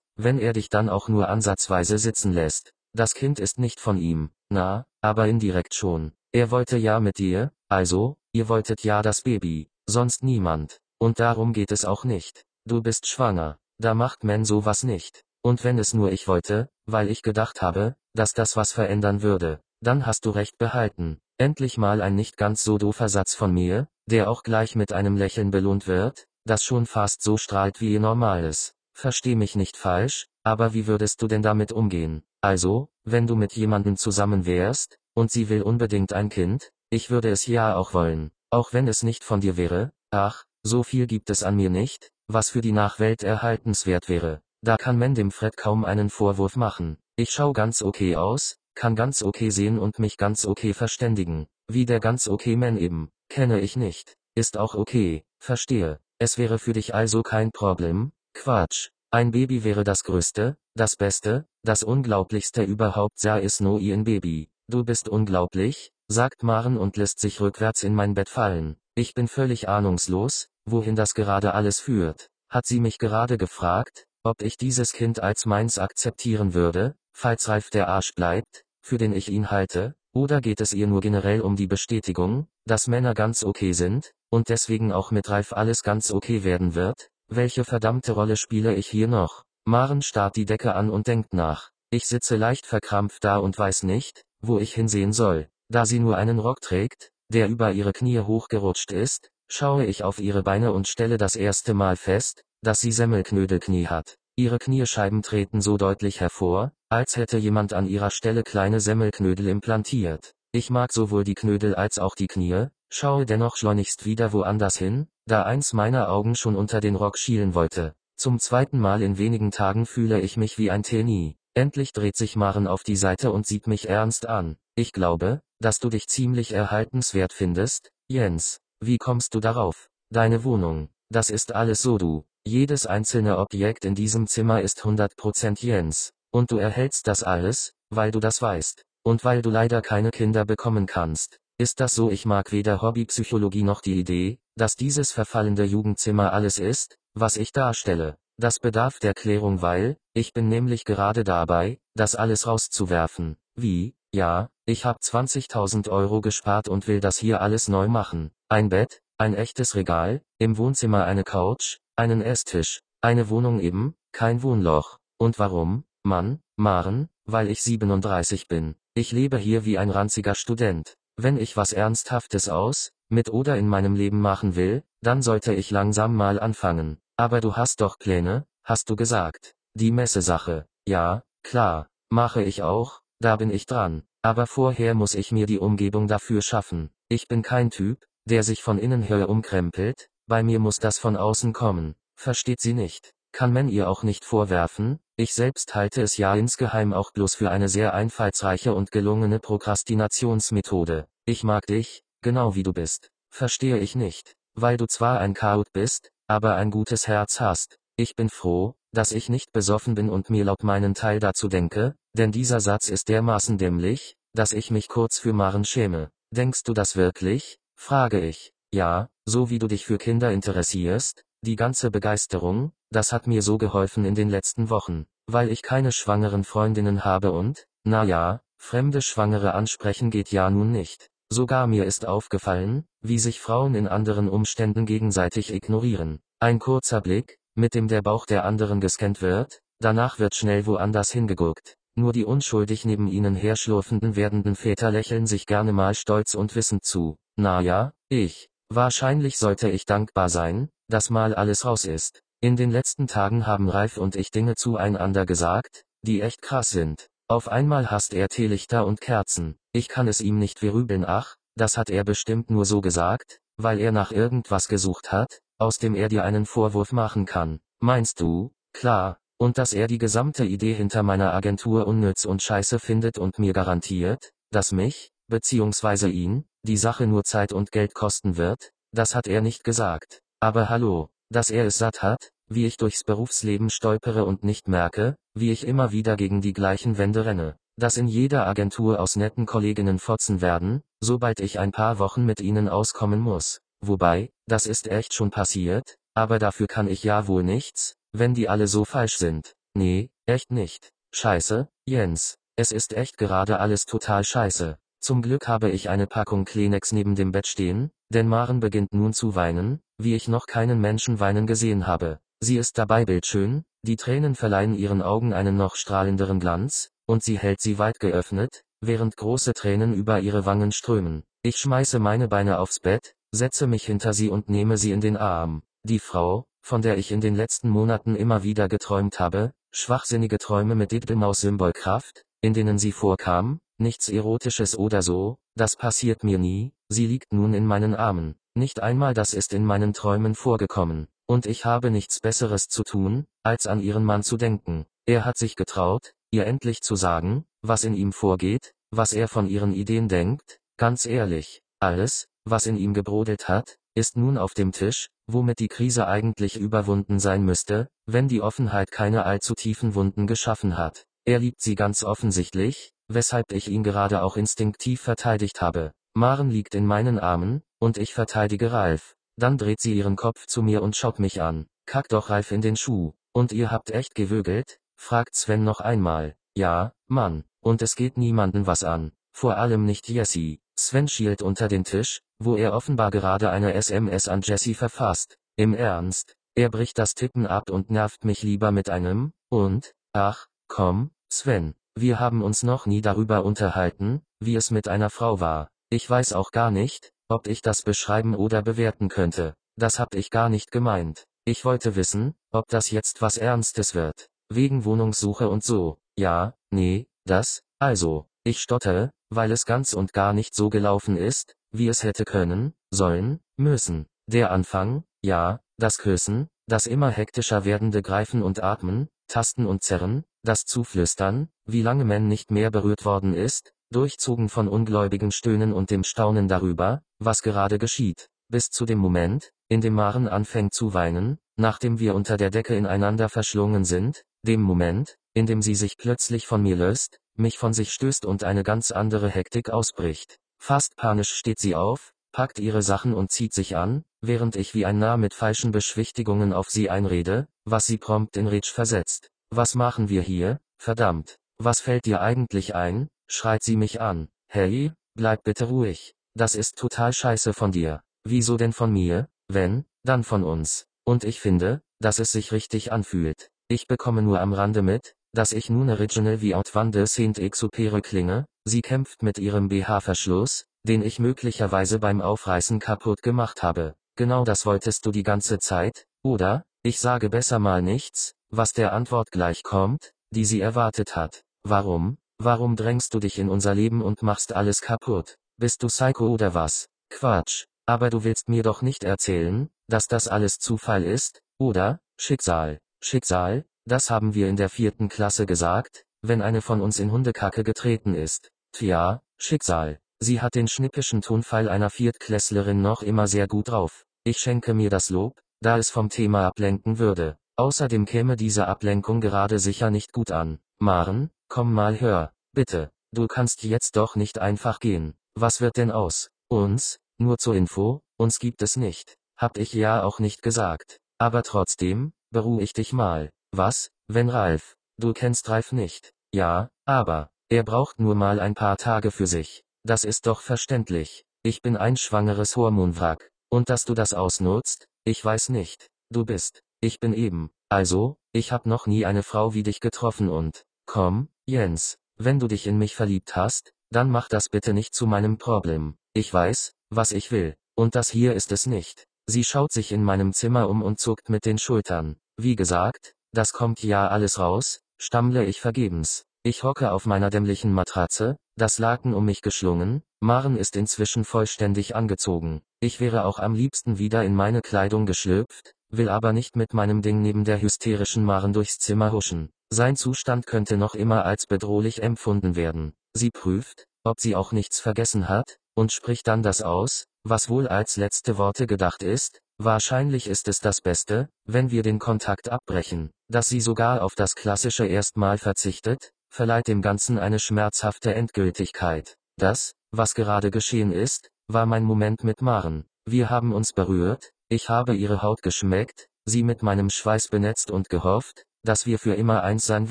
wenn er dich dann auch nur ansatzweise sitzen lässt. Das Kind ist nicht von ihm, na, aber indirekt schon. Er wollte ja mit dir, also, ihr wolltet ja das Baby, sonst niemand. Und darum geht es auch nicht. Du bist schwanger. Da macht man sowas nicht. Und wenn es nur ich wollte, weil ich gedacht habe, dass das was verändern würde, dann hast du recht behalten. Endlich mal ein nicht ganz so doofer Satz von mir, der auch gleich mit einem Lächeln belohnt wird, das schon fast so strahlt wie ihr normales. Versteh mich nicht falsch, aber wie würdest du denn damit umgehen? Also, wenn du mit jemandem zusammen wärst, und sie will unbedingt ein Kind, ich würde es ja auch wollen, auch wenn es nicht von dir wäre, ach, so viel gibt es an mir nicht, was für die Nachwelt erhaltenswert wäre. Da kann man dem Fred kaum einen Vorwurf machen. Ich schau ganz okay aus, kann ganz okay sehen und mich ganz okay verständigen. Wie der ganz okay Man eben. Kenne ich nicht. Ist auch okay. Verstehe. Es wäre für dich also kein Problem? Quatsch. Ein Baby wäre das Größte, das Beste, das Unglaublichste überhaupt sei es nur ein Baby. Du bist unglaublich, sagt Maren und lässt sich rückwärts in mein Bett fallen. Ich bin völlig ahnungslos, wohin das gerade alles führt. Hat sie mich gerade gefragt, ob ich dieses Kind als meins akzeptieren würde, falls Ralf der Arsch bleibt, für den ich ihn halte, oder geht es ihr nur generell um die Bestätigung, dass Männer ganz okay sind, und deswegen auch mit Ralf alles ganz okay werden wird? Welche verdammte Rolle spiele ich hier noch? Maren starrt die Decke an und denkt nach. Ich sitze leicht verkrampft da und weiß nicht, wo ich hinsehen soll. Da sie nur einen Rock trägt, der über ihre Knie hochgerutscht ist, Schaue ich auf ihre Beine und stelle das erste Mal fest, dass sie Semmelknödelknie hat. Ihre Kniescheiben treten so deutlich hervor, als hätte jemand an ihrer Stelle kleine Semmelknödel implantiert. Ich mag sowohl die Knödel als auch die Knie, schaue dennoch schleunigst wieder woanders hin, da eins meiner Augen schon unter den Rock schielen wollte. Zum zweiten Mal in wenigen Tagen fühle ich mich wie ein Teenie. Endlich dreht sich Maren auf die Seite und sieht mich ernst an. Ich glaube, dass du dich ziemlich erhaltenswert findest, Jens. Wie kommst du darauf? Deine Wohnung. Das ist alles so du. Jedes einzelne Objekt in diesem Zimmer ist 100% Jens. Und du erhältst das alles, weil du das weißt. Und weil du leider keine Kinder bekommen kannst. Ist das so? Ich mag weder Hobbypsychologie noch die Idee, dass dieses verfallende Jugendzimmer alles ist, was ich darstelle. Das bedarf der Klärung, weil, ich bin nämlich gerade dabei, das alles rauszuwerfen. Wie? Ja, ich hab 20.000 Euro gespart und will das hier alles neu machen. Ein Bett, ein echtes Regal, im Wohnzimmer eine Couch, einen Esstisch, eine Wohnung eben, kein Wohnloch. Und warum, Mann, Maren, weil ich 37 bin. Ich lebe hier wie ein ranziger Student. Wenn ich was Ernsthaftes aus, mit oder in meinem Leben machen will, dann sollte ich langsam mal anfangen. Aber du hast doch Pläne, hast du gesagt. Die Messesache. Ja, klar, mache ich auch, da bin ich dran. Aber vorher muss ich mir die Umgebung dafür schaffen. Ich bin kein Typ, der sich von innen her umkrempelt, bei mir muss das von außen kommen, versteht sie nicht, kann man ihr auch nicht vorwerfen, ich selbst halte es ja insgeheim auch bloß für eine sehr einfallsreiche und gelungene Prokrastinationsmethode, ich mag dich, genau wie du bist, verstehe ich nicht, weil du zwar ein Chaot bist, aber ein gutes Herz hast, ich bin froh, dass ich nicht besoffen bin und mir laut meinen Teil dazu denke, denn dieser Satz ist dermaßen dämlich, dass ich mich kurz für Maren schäme. Denkst du das wirklich? frage ich. Ja, so wie du dich für Kinder interessierst, die ganze Begeisterung, das hat mir so geholfen in den letzten Wochen, weil ich keine schwangeren Freundinnen habe und, na ja, fremde Schwangere ansprechen geht ja nun nicht. Sogar mir ist aufgefallen, wie sich Frauen in anderen Umständen gegenseitig ignorieren. Ein kurzer Blick, mit dem der Bauch der anderen gescannt wird, danach wird schnell woanders hingeguckt. Nur die unschuldig neben ihnen herschlurfenden werdenden Väter lächeln sich gerne mal stolz und wissend zu. Na ja, ich. Wahrscheinlich sollte ich dankbar sein, dass mal alles raus ist. In den letzten Tagen haben Ralf und ich Dinge zueinander gesagt, die echt krass sind. Auf einmal hasst er Teelichter und Kerzen. Ich kann es ihm nicht verübeln, ach, das hat er bestimmt nur so gesagt, weil er nach irgendwas gesucht hat, aus dem er dir einen Vorwurf machen kann. Meinst du? Klar, und dass er die gesamte Idee hinter meiner Agentur unnütz und scheiße findet und mir garantiert, dass mich, beziehungsweise ihn, die Sache nur Zeit und Geld kosten wird, das hat er nicht gesagt. Aber hallo, dass er es satt hat, wie ich durchs Berufsleben stolpere und nicht merke, wie ich immer wieder gegen die gleichen Wände renne, dass in jeder Agentur aus netten Kolleginnen fotzen werden, sobald ich ein paar Wochen mit ihnen auskommen muss. Wobei, das ist echt schon passiert, aber dafür kann ich ja wohl nichts, wenn die alle so falsch sind. Nee, echt nicht. Scheiße, Jens. Es ist echt gerade alles total scheiße. Zum Glück habe ich eine Packung Kleenex neben dem Bett stehen, denn Maren beginnt nun zu weinen, wie ich noch keinen Menschen weinen gesehen habe. Sie ist dabei bildschön, die Tränen verleihen ihren Augen einen noch strahlenderen Glanz, und sie hält sie weit geöffnet, während große Tränen über ihre Wangen strömen. Ich schmeiße meine Beine aufs Bett, setze mich hinter sie und nehme sie in den Arm. Die Frau, von der ich in den letzten Monaten immer wieder geträumt habe, schwachsinnige Träume mit Diddlemaus-Symbolkraft, in denen sie vorkam, nichts Erotisches oder so, das passiert mir nie, sie liegt nun in meinen Armen, nicht einmal das ist in meinen Träumen vorgekommen, und ich habe nichts Besseres zu tun, als an ihren Mann zu denken, er hat sich getraut, ihr endlich zu sagen, was in ihm vorgeht, was er von ihren Ideen denkt, ganz ehrlich, alles, was in ihm gebrodelt hat, ist nun auf dem Tisch, womit die Krise eigentlich überwunden sein müsste, wenn die Offenheit keine allzu tiefen Wunden geschaffen hat. Er liebt sie ganz offensichtlich, weshalb ich ihn gerade auch instinktiv verteidigt habe. Maren liegt in meinen Armen, und ich verteidige Ralf. Dann dreht sie ihren Kopf zu mir und schaut mich an. Kack doch Ralf in den Schuh. Und ihr habt echt gewögelt? fragt Sven noch einmal. Ja, Mann. Und es geht niemanden was an. Vor allem nicht Jessie. Sven schielt unter den Tisch, wo er offenbar gerade eine SMS an Jessie verfasst. Im Ernst, er bricht das Tippen ab und nervt mich lieber mit einem, und, ach, komm, Sven, wir haben uns noch nie darüber unterhalten, wie es mit einer Frau war. Ich weiß auch gar nicht, ob ich das beschreiben oder bewerten könnte. Das hab ich gar nicht gemeint. Ich wollte wissen, ob das jetzt was Ernstes wird. Wegen Wohnungssuche und so. Ja, nee, das, also, ich stottere, weil es ganz und gar nicht so gelaufen ist, wie es hätte können, sollen, müssen. Der Anfang, ja, das Küssen, das immer hektischer werdende Greifen und Atmen, Tasten und Zerren, das Zuflüstern, wie lange man nicht mehr berührt worden ist, durchzogen von ungläubigen Stöhnen und dem Staunen darüber, was gerade geschieht, bis zu dem Moment, in dem Maren anfängt zu weinen, nachdem wir unter der Decke ineinander verschlungen sind, dem Moment, in dem sie sich plötzlich von mir löst, mich von sich stößt und eine ganz andere Hektik ausbricht. Fast panisch steht sie auf, packt ihre Sachen und zieht sich an, während ich wie ein Narr mit falschen Beschwichtigungen auf sie einrede, was sie prompt in Rätsch versetzt. Was machen wir hier, verdammt? Was fällt dir eigentlich ein? schreit sie mich an. Hey, bleib bitte ruhig. Das ist total scheiße von dir. Wieso denn von mir? Wenn, dann von uns. Und ich finde, dass es sich richtig anfühlt. Ich bekomme nur am Rande mit, dass ich nun original wie Outwande de Saint-Exupéry klinge, sie kämpft mit ihrem BH-Verschluss, den ich möglicherweise beim Aufreißen kaputt gemacht habe. Genau das wolltest du die ganze Zeit, oder? Ich sage besser mal nichts, was der Antwort gleich kommt, die sie erwartet hat. Warum? Warum drängst du dich in unser Leben und machst alles kaputt? Bist du Psycho oder was? Quatsch. Aber du willst mir doch nicht erzählen, dass das alles Zufall ist, oder? Schicksal. Schicksal, das haben wir in der vierten Klasse gesagt, wenn eine von uns in Hundekacke getreten ist. Tja, Schicksal. Sie hat den schnippischen Tonfall einer Viertklässlerin noch immer sehr gut drauf. Ich schenke mir das Lob, da es vom Thema ablenken würde. Außerdem käme diese Ablenkung gerade sicher nicht gut an. Maren, Komm mal hör, bitte, du kannst jetzt doch nicht einfach gehen. Was wird denn aus uns? Nur zur Info, uns gibt es nicht. Hab ich ja auch nicht gesagt. Aber trotzdem, beruhig dich mal. Was, wenn Ralf? Du kennst Ralf nicht. Ja, aber, er braucht nur mal ein paar Tage für sich. Das ist doch verständlich. Ich bin ein schwangeres Hormonwrack. Und dass du das ausnutzt, ich weiß nicht. Du bist, ich bin eben. Also, ich hab noch nie eine Frau wie dich getroffen und, komm, Jens, wenn du dich in mich verliebt hast, dann mach das bitte nicht zu meinem Problem. Ich weiß, was ich will. Und das hier ist es nicht. Sie schaut sich in meinem Zimmer um und zuckt mit den Schultern. Wie gesagt, das kommt ja alles raus, stammle ich vergebens. Ich hocke auf meiner dämlichen Matratze, das Laken um mich geschlungen, Maren ist inzwischen vollständig angezogen. Ich wäre auch am liebsten wieder in meine Kleidung geschlüpft, will aber nicht mit meinem Ding neben der hysterischen Maren durchs Zimmer huschen. Sein Zustand könnte noch immer als bedrohlich empfunden werden. Sie prüft, ob sie auch nichts vergessen hat, und spricht dann das aus, was wohl als letzte Worte gedacht ist, wahrscheinlich ist es das Beste, wenn wir den Kontakt abbrechen, dass sie sogar auf das klassische Erstmal verzichtet, verleiht dem Ganzen eine schmerzhafte Endgültigkeit. Das, was gerade geschehen ist, war mein Moment mit Maren. Wir haben uns berührt, ich habe ihre Haut geschmeckt, sie mit meinem Schweiß benetzt und gehofft, dass wir für immer eins sein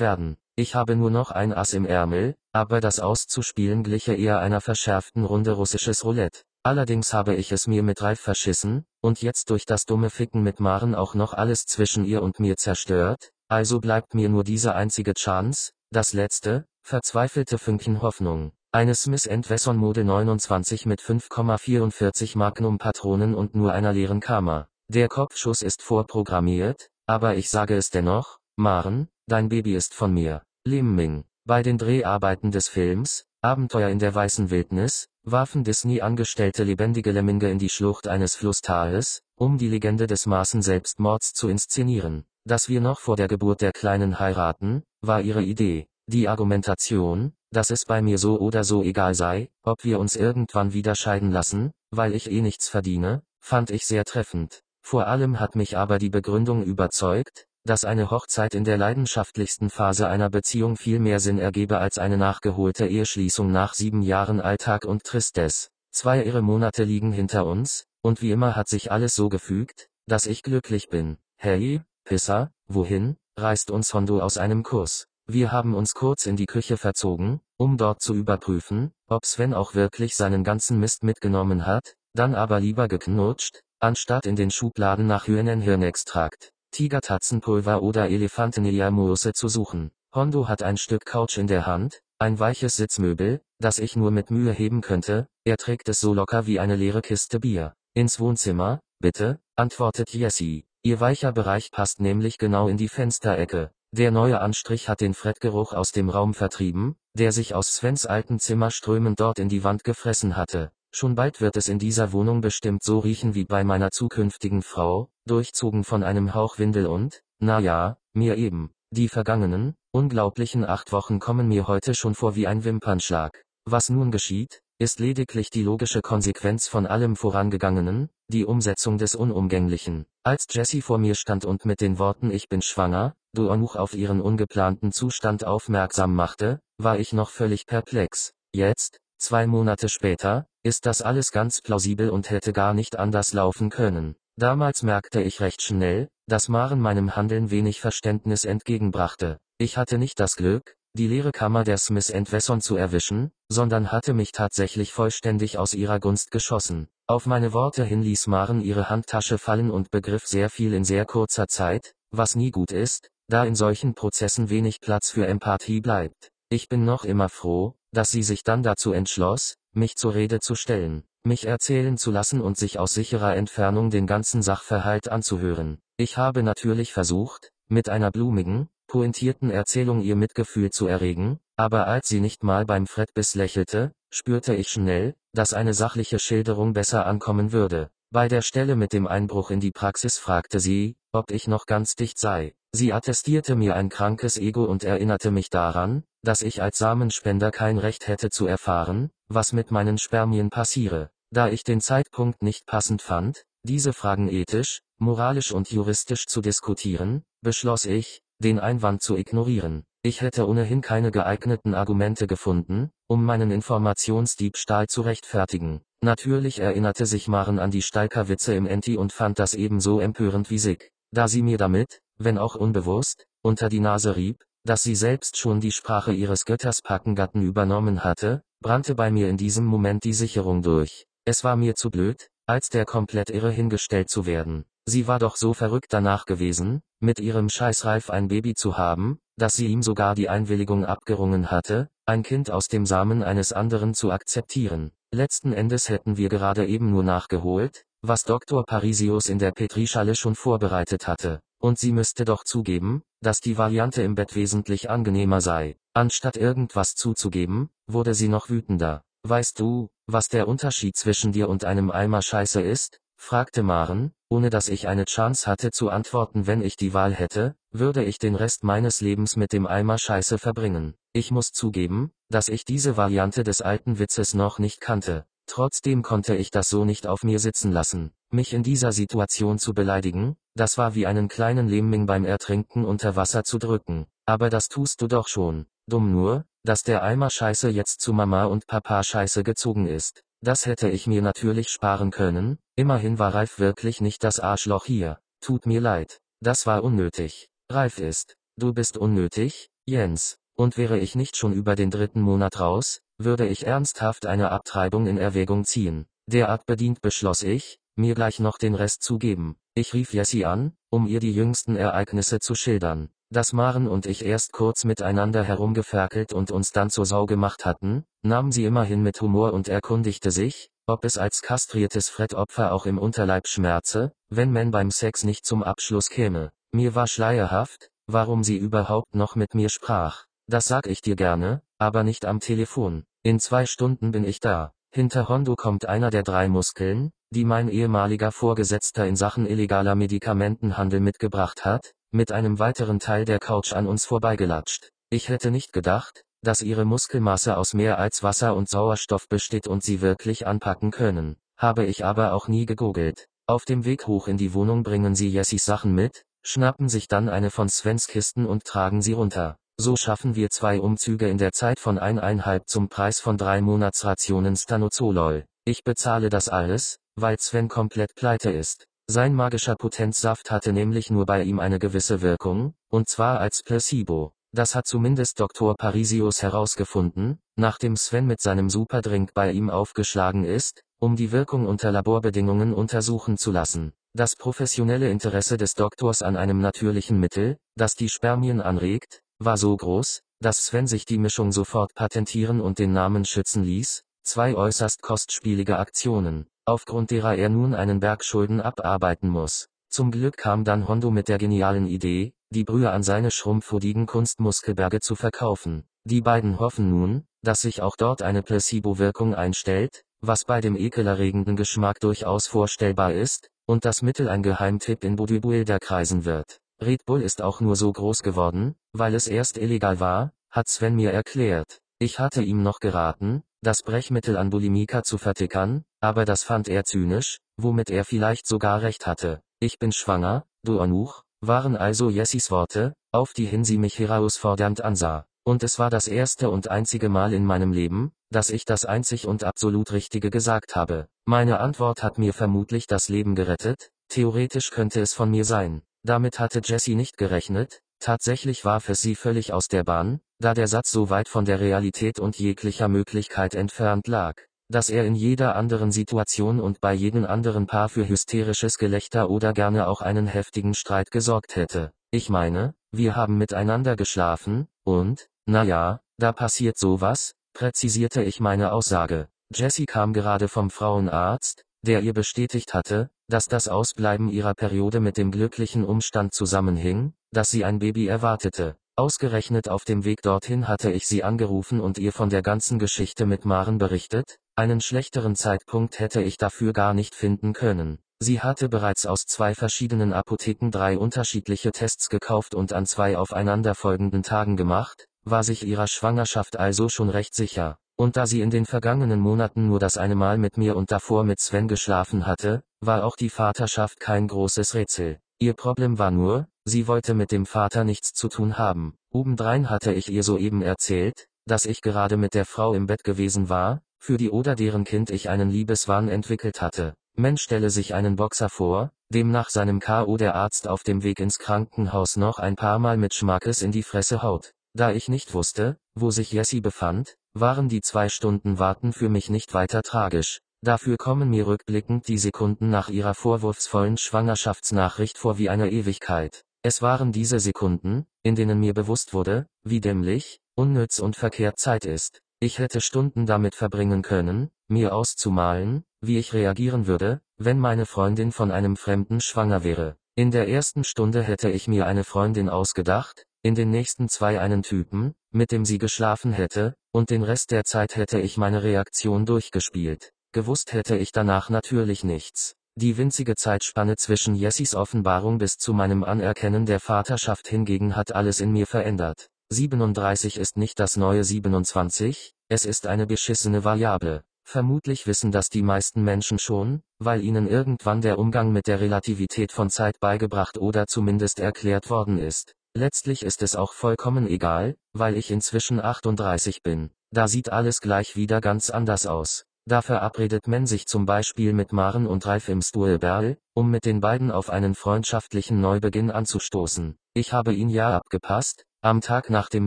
werden. Ich habe nur noch ein Ass im Ärmel, aber das auszuspielen gliche eher einer verschärften Runde russisches Roulette. Allerdings habe ich es mir mit Ralf verschissen, und jetzt durch das dumme Ficken mit Maren auch noch alles zwischen ihr und mir zerstört, also bleibt mir nur diese einzige Chance, das letzte, verzweifelte Fünkchen Hoffnung. Eine Smith Wesson Mode 29 mit 5,44 Magnum Patronen und nur einer leeren Kammer. Der Kopfschuss ist vorprogrammiert, aber ich sage es dennoch, Maren, dein Baby ist von mir. Lim Ming. Bei den Dreharbeiten des Films, Abenteuer in der weißen Wildnis, warfen Disney-Angestellte lebendige Lemminge in die Schlucht eines Flusstales, um die Legende des Maßen-Selbstmords zu inszenieren. Dass wir noch vor der Geburt der Kleinen heiraten, war ihre Idee. Die Argumentation, dass es bei mir so oder so egal sei, ob wir uns irgendwann wieder scheiden lassen, weil ich eh nichts verdiene, fand ich sehr treffend. Vor allem hat mich aber die Begründung überzeugt, dass eine Hochzeit in der leidenschaftlichsten Phase einer Beziehung viel mehr Sinn ergebe als eine nachgeholte Eheschließung nach sieben Jahren Alltag und Tristesse. Zwei irre Monate liegen hinter uns, und wie immer hat sich alles so gefügt, dass ich glücklich bin. Hey, Pisser, wohin, reißt uns Hondo aus einem Kurs. Wir haben uns kurz in die Küche verzogen, um dort zu überprüfen, ob Sven auch wirklich seinen ganzen Mist mitgenommen hat, dann aber lieber geknutscht, anstatt in den Schubladen nach Hyänenhirnextrakt, Tigertatzenpulver oder Elefanteniliamose zu suchen. Hondo hat ein Stück Couch in der Hand, ein weiches Sitzmöbel, das ich nur mit Mühe heben könnte, er trägt es so locker wie eine leere Kiste Bier. Ins Wohnzimmer, bitte, antwortet Jessie. Ihr weicher Bereich passt nämlich genau in die Fensterecke. Der neue Anstrich hat den Frettgeruch aus dem Raum vertrieben, der sich aus Svens alten Zimmer strömend dort in die Wand gefressen hatte. Schon bald wird es in dieser Wohnung bestimmt so riechen wie bei meiner zukünftigen Frau, durchzogen von einem Hauch Windel und, na ja, mir eben. Die vergangenen, unglaublichen acht Wochen kommen mir heute schon vor wie ein Wimpernschlag. Was nun geschieht, ist lediglich die logische Konsequenz von allem Vorangegangenen, die Umsetzung des Unumgänglichen. Als Jessie vor mir stand und mit den Worten Ich bin schwanger, Duanuch auf ihren ungeplanten Zustand aufmerksam machte, war ich noch völlig perplex. Jetzt, zwei Monate später, ist das alles ganz plausibel und hätte gar nicht anders laufen können. Damals merkte ich recht schnell, dass Maren meinem Handeln wenig Verständnis entgegenbrachte. Ich hatte nicht das Glück, die leere Kammer der Smith Wesson zu erwischen, sondern hatte mich tatsächlich vollständig aus ihrer Gunst geschossen. Auf meine Worte hin ließ Maren ihre Handtasche fallen und begriff sehr viel in sehr kurzer Zeit, was nie gut ist, da in solchen Prozessen wenig Platz für Empathie bleibt. Ich bin noch immer froh, dass sie sich dann dazu entschloss, mich zur Rede zu stellen, mich erzählen zu lassen und sich aus sicherer Entfernung den ganzen Sachverhalt anzuhören. Ich habe natürlich versucht, mit einer blumigen, pointierten Erzählung ihr Mitgefühl zu erregen, aber als sie nicht mal beim Fredbiss lächelte, spürte ich schnell, dass eine sachliche Schilderung besser ankommen würde. Bei der Stelle mit dem Einbruch in die Praxis fragte sie, ob ich noch ganz dicht sei. Sie attestierte mir ein krankes Ego und erinnerte mich daran, dass ich als Samenspender kein Recht hätte zu erfahren, was mit meinen Spermien passiere. Da ich den Zeitpunkt nicht passend fand, diese Fragen ethisch, moralisch und juristisch zu diskutieren, beschloss ich, den Einwand zu ignorieren. Ich hätte ohnehin keine geeigneten Argumente gefunden, um meinen Informationsdiebstahl zu rechtfertigen. Natürlich erinnerte sich Maren an die Stalker-Witze im Enti und fand das ebenso empörend wie Sig, da sie mir damit, wenn auch unbewusst, unter die Nase rieb, dass sie selbst schon die Sprache ihres Götters Packengatten übernommen hatte, brannte bei mir in diesem Moment die Sicherung durch. Es war mir zu blöd, als der komplett irre hingestellt zu werden. Sie war doch so verrückt danach gewesen, mit ihrem Scheißreif ein Baby zu haben, dass sie ihm sogar die Einwilligung abgerungen hatte, ein Kind aus dem Samen eines anderen zu akzeptieren. Letzten Endes hätten wir gerade eben nur nachgeholt, was Dr. Parisius in der Petrischale schon vorbereitet hatte. Und sie müsste doch zugeben, dass die Variante im Bett wesentlich angenehmer sei. Anstatt irgendwas zuzugeben, wurde sie noch wütender. Weißt du, was der Unterschied zwischen dir und einem Eimer Scheiße ist? fragte Maren, ohne dass ich eine Chance hatte zu antworten, wenn ich die Wahl hätte, würde ich den Rest meines Lebens mit dem Eimer Scheiße verbringen. Ich muss zugeben, dass ich diese Variante des alten Witzes noch nicht kannte. Trotzdem konnte ich das so nicht auf mir sitzen lassen. Mich in dieser Situation zu beleidigen, das war wie einen kleinen Lemming beim Ertrinken unter Wasser zu drücken. Aber das tust du doch schon. Dumm nur, dass der Eimer Scheiße jetzt zu Mama und Papa Scheiße gezogen ist. Das hätte ich mir natürlich sparen können, immerhin war Ralf wirklich nicht das Arschloch hier. Tut mir leid. Das war unnötig. Ralf ist. Du bist unnötig, Jens. Und wäre ich nicht schon über den dritten Monat raus, würde ich ernsthaft eine Abtreibung in Erwägung ziehen. Derart bedient beschloss ich, mir gleich noch den Rest zu geben. Ich rief Jessie an, um ihr die jüngsten Ereignisse zu schildern. Dass Maren und ich erst kurz miteinander herumgeferkelt und uns dann zur Sau gemacht hatten, nahm sie immerhin mit Humor und erkundigte sich, ob es als kastriertes Frettopfer auch im Unterleib schmerze, wenn man beim Sex nicht zum Abschluss käme. Mir war schleierhaft, warum sie überhaupt noch mit mir sprach. Das sag ich dir gerne, aber nicht am Telefon. In zwei Stunden bin ich da. Hinter Hondo kommt einer der drei Muskeln, die mein ehemaliger Vorgesetzter in Sachen illegaler Medikamentenhandel mitgebracht hat, mit einem weiteren Teil der Couch an uns vorbeigelatscht. Ich hätte nicht gedacht, dass ihre Muskelmasse aus mehr als Wasser und Sauerstoff besteht und sie wirklich anpacken können. Habe ich aber auch nie gegoogelt. Auf dem Weg hoch in die Wohnung bringen sie Jessys Sachen mit, schnappen sich dann eine von Svens Kisten und tragen sie runter. So schaffen wir zwei Umzüge in der Zeit von eineinhalb zum Preis von drei Monatsrationen Stanozolol. Ich bezahle das alles, weil Sven komplett pleite ist. Sein magischer Potenzsaft hatte nämlich nur bei ihm eine gewisse Wirkung, und zwar als Placebo. Das hat zumindest Dr. Parisius herausgefunden, nachdem Sven mit seinem Superdrink bei ihm aufgeschlagen ist, um die Wirkung unter Laborbedingungen untersuchen zu lassen. Das professionelle Interesse des Doktors an einem natürlichen Mittel, das die Spermien anregt, war so groß, dass Sven sich die Mischung sofort patentieren und den Namen schützen ließ, zwei äußerst kostspielige Aktionen, aufgrund derer er nun einen Berg Schulden abarbeiten muss. Zum Glück kam dann Hondo mit der genialen Idee, die Brühe an seine schrumpfodigen Kunstmuskelberge zu verkaufen. Die beiden hoffen nun, dass sich auch dort eine Placebo-Wirkung einstellt, was bei dem ekelerregenden Geschmack durchaus vorstellbar ist, und das Mittel ein Geheimtipp in Bodybuilder-Kreisen wird. Red Bull ist auch nur so groß geworden, weil es erst illegal war, hat Sven mir erklärt. Ich hatte ihm noch geraten, das Brechmittel an Bulimiker zu vertickern, aber das fand er zynisch, womit er vielleicht sogar recht hatte. Ich bin schwanger, du Anuch, waren also Jessys Worte, auf die hin sie mich herausfordernd ansah. Und es war das erste und einzige Mal in meinem Leben, dass ich das einzig und absolut Richtige gesagt habe. Meine Antwort hat mir vermutlich das Leben gerettet, theoretisch könnte es von mir sein. Damit hatte Jessie nicht gerechnet, tatsächlich warf es sie völlig aus der Bahn, da der Satz so weit von der Realität und jeglicher Möglichkeit entfernt lag, dass er in jeder anderen Situation und bei jedem anderen Paar für hysterisches Gelächter oder gerne auch einen heftigen Streit gesorgt hätte. Ich meine, wir haben miteinander geschlafen, und, na ja, da passiert sowas, präzisierte ich meine Aussage. Jessie kam gerade vom Frauenarzt, der ihr bestätigt hatte, dass das Ausbleiben ihrer Periode mit dem glücklichen Umstand zusammenhing, dass sie ein Baby erwartete. Ausgerechnet auf dem Weg dorthin hatte ich sie angerufen und ihr von der ganzen Geschichte mit Maren berichtet, einen schlechteren Zeitpunkt hätte ich dafür gar nicht finden können. Sie hatte bereits aus zwei verschiedenen Apotheken drei unterschiedliche Tests gekauft und an zwei aufeinanderfolgenden Tagen gemacht, war sich ihrer Schwangerschaft also schon recht sicher. Und da sie in den vergangenen Monaten nur das eine Mal mit mir und davor mit Sven geschlafen hatte, war auch die Vaterschaft kein großes Rätsel. Ihr Problem war nur, sie wollte mit dem Vater nichts zu tun haben. Obendrein hatte ich ihr soeben erzählt, dass ich gerade mit der Frau im Bett gewesen war, für die oder deren Kind ich einen Liebeswahn entwickelt hatte. Mensch stelle sich einen Boxer vor, dem nach seinem K.O. der Arzt auf dem Weg ins Krankenhaus noch ein paar Mal mit Schmackes in die Fresse haut. Da ich nicht wusste, wo sich Jessie befand, waren die zwei Stunden Warten für mich nicht weiter tragisch. Dafür kommen mir rückblickend die Sekunden nach ihrer vorwurfsvollen Schwangerschaftsnachricht vor wie eine Ewigkeit. Es waren diese Sekunden, in denen mir bewusst wurde, wie dämlich, unnütz und verkehrt Zeit ist. Ich hätte Stunden damit verbringen können, mir auszumalen, wie ich reagieren würde, wenn meine Freundin von einem Fremden schwanger wäre. In der ersten Stunde hätte ich mir eine Freundin ausgedacht, in den nächsten zwei einen Typen, mit dem sie geschlafen hätte, und den Rest der Zeit hätte ich meine Reaktion durchgespielt. Gewusst hätte ich danach natürlich nichts. Die winzige Zeitspanne zwischen Jessys Offenbarung bis zu meinem Anerkennen der Vaterschaft hingegen hat alles in mir verändert. 37 ist nicht das neue 27, es ist eine beschissene Variable. Vermutlich wissen das die meisten Menschen schon, weil ihnen irgendwann der Umgang mit der Relativität von Zeit beigebracht oder zumindest erklärt worden ist. Letztlich ist es auch vollkommen egal, weil ich inzwischen 38 bin. Da sieht alles gleich wieder ganz anders aus. Da verabredet man sich zum Beispiel mit Maren und Ralf im Stuhlberl, um mit den beiden auf einen freundschaftlichen Neubeginn anzustoßen. Ich habe ihn ja abgepasst, am Tag nachdem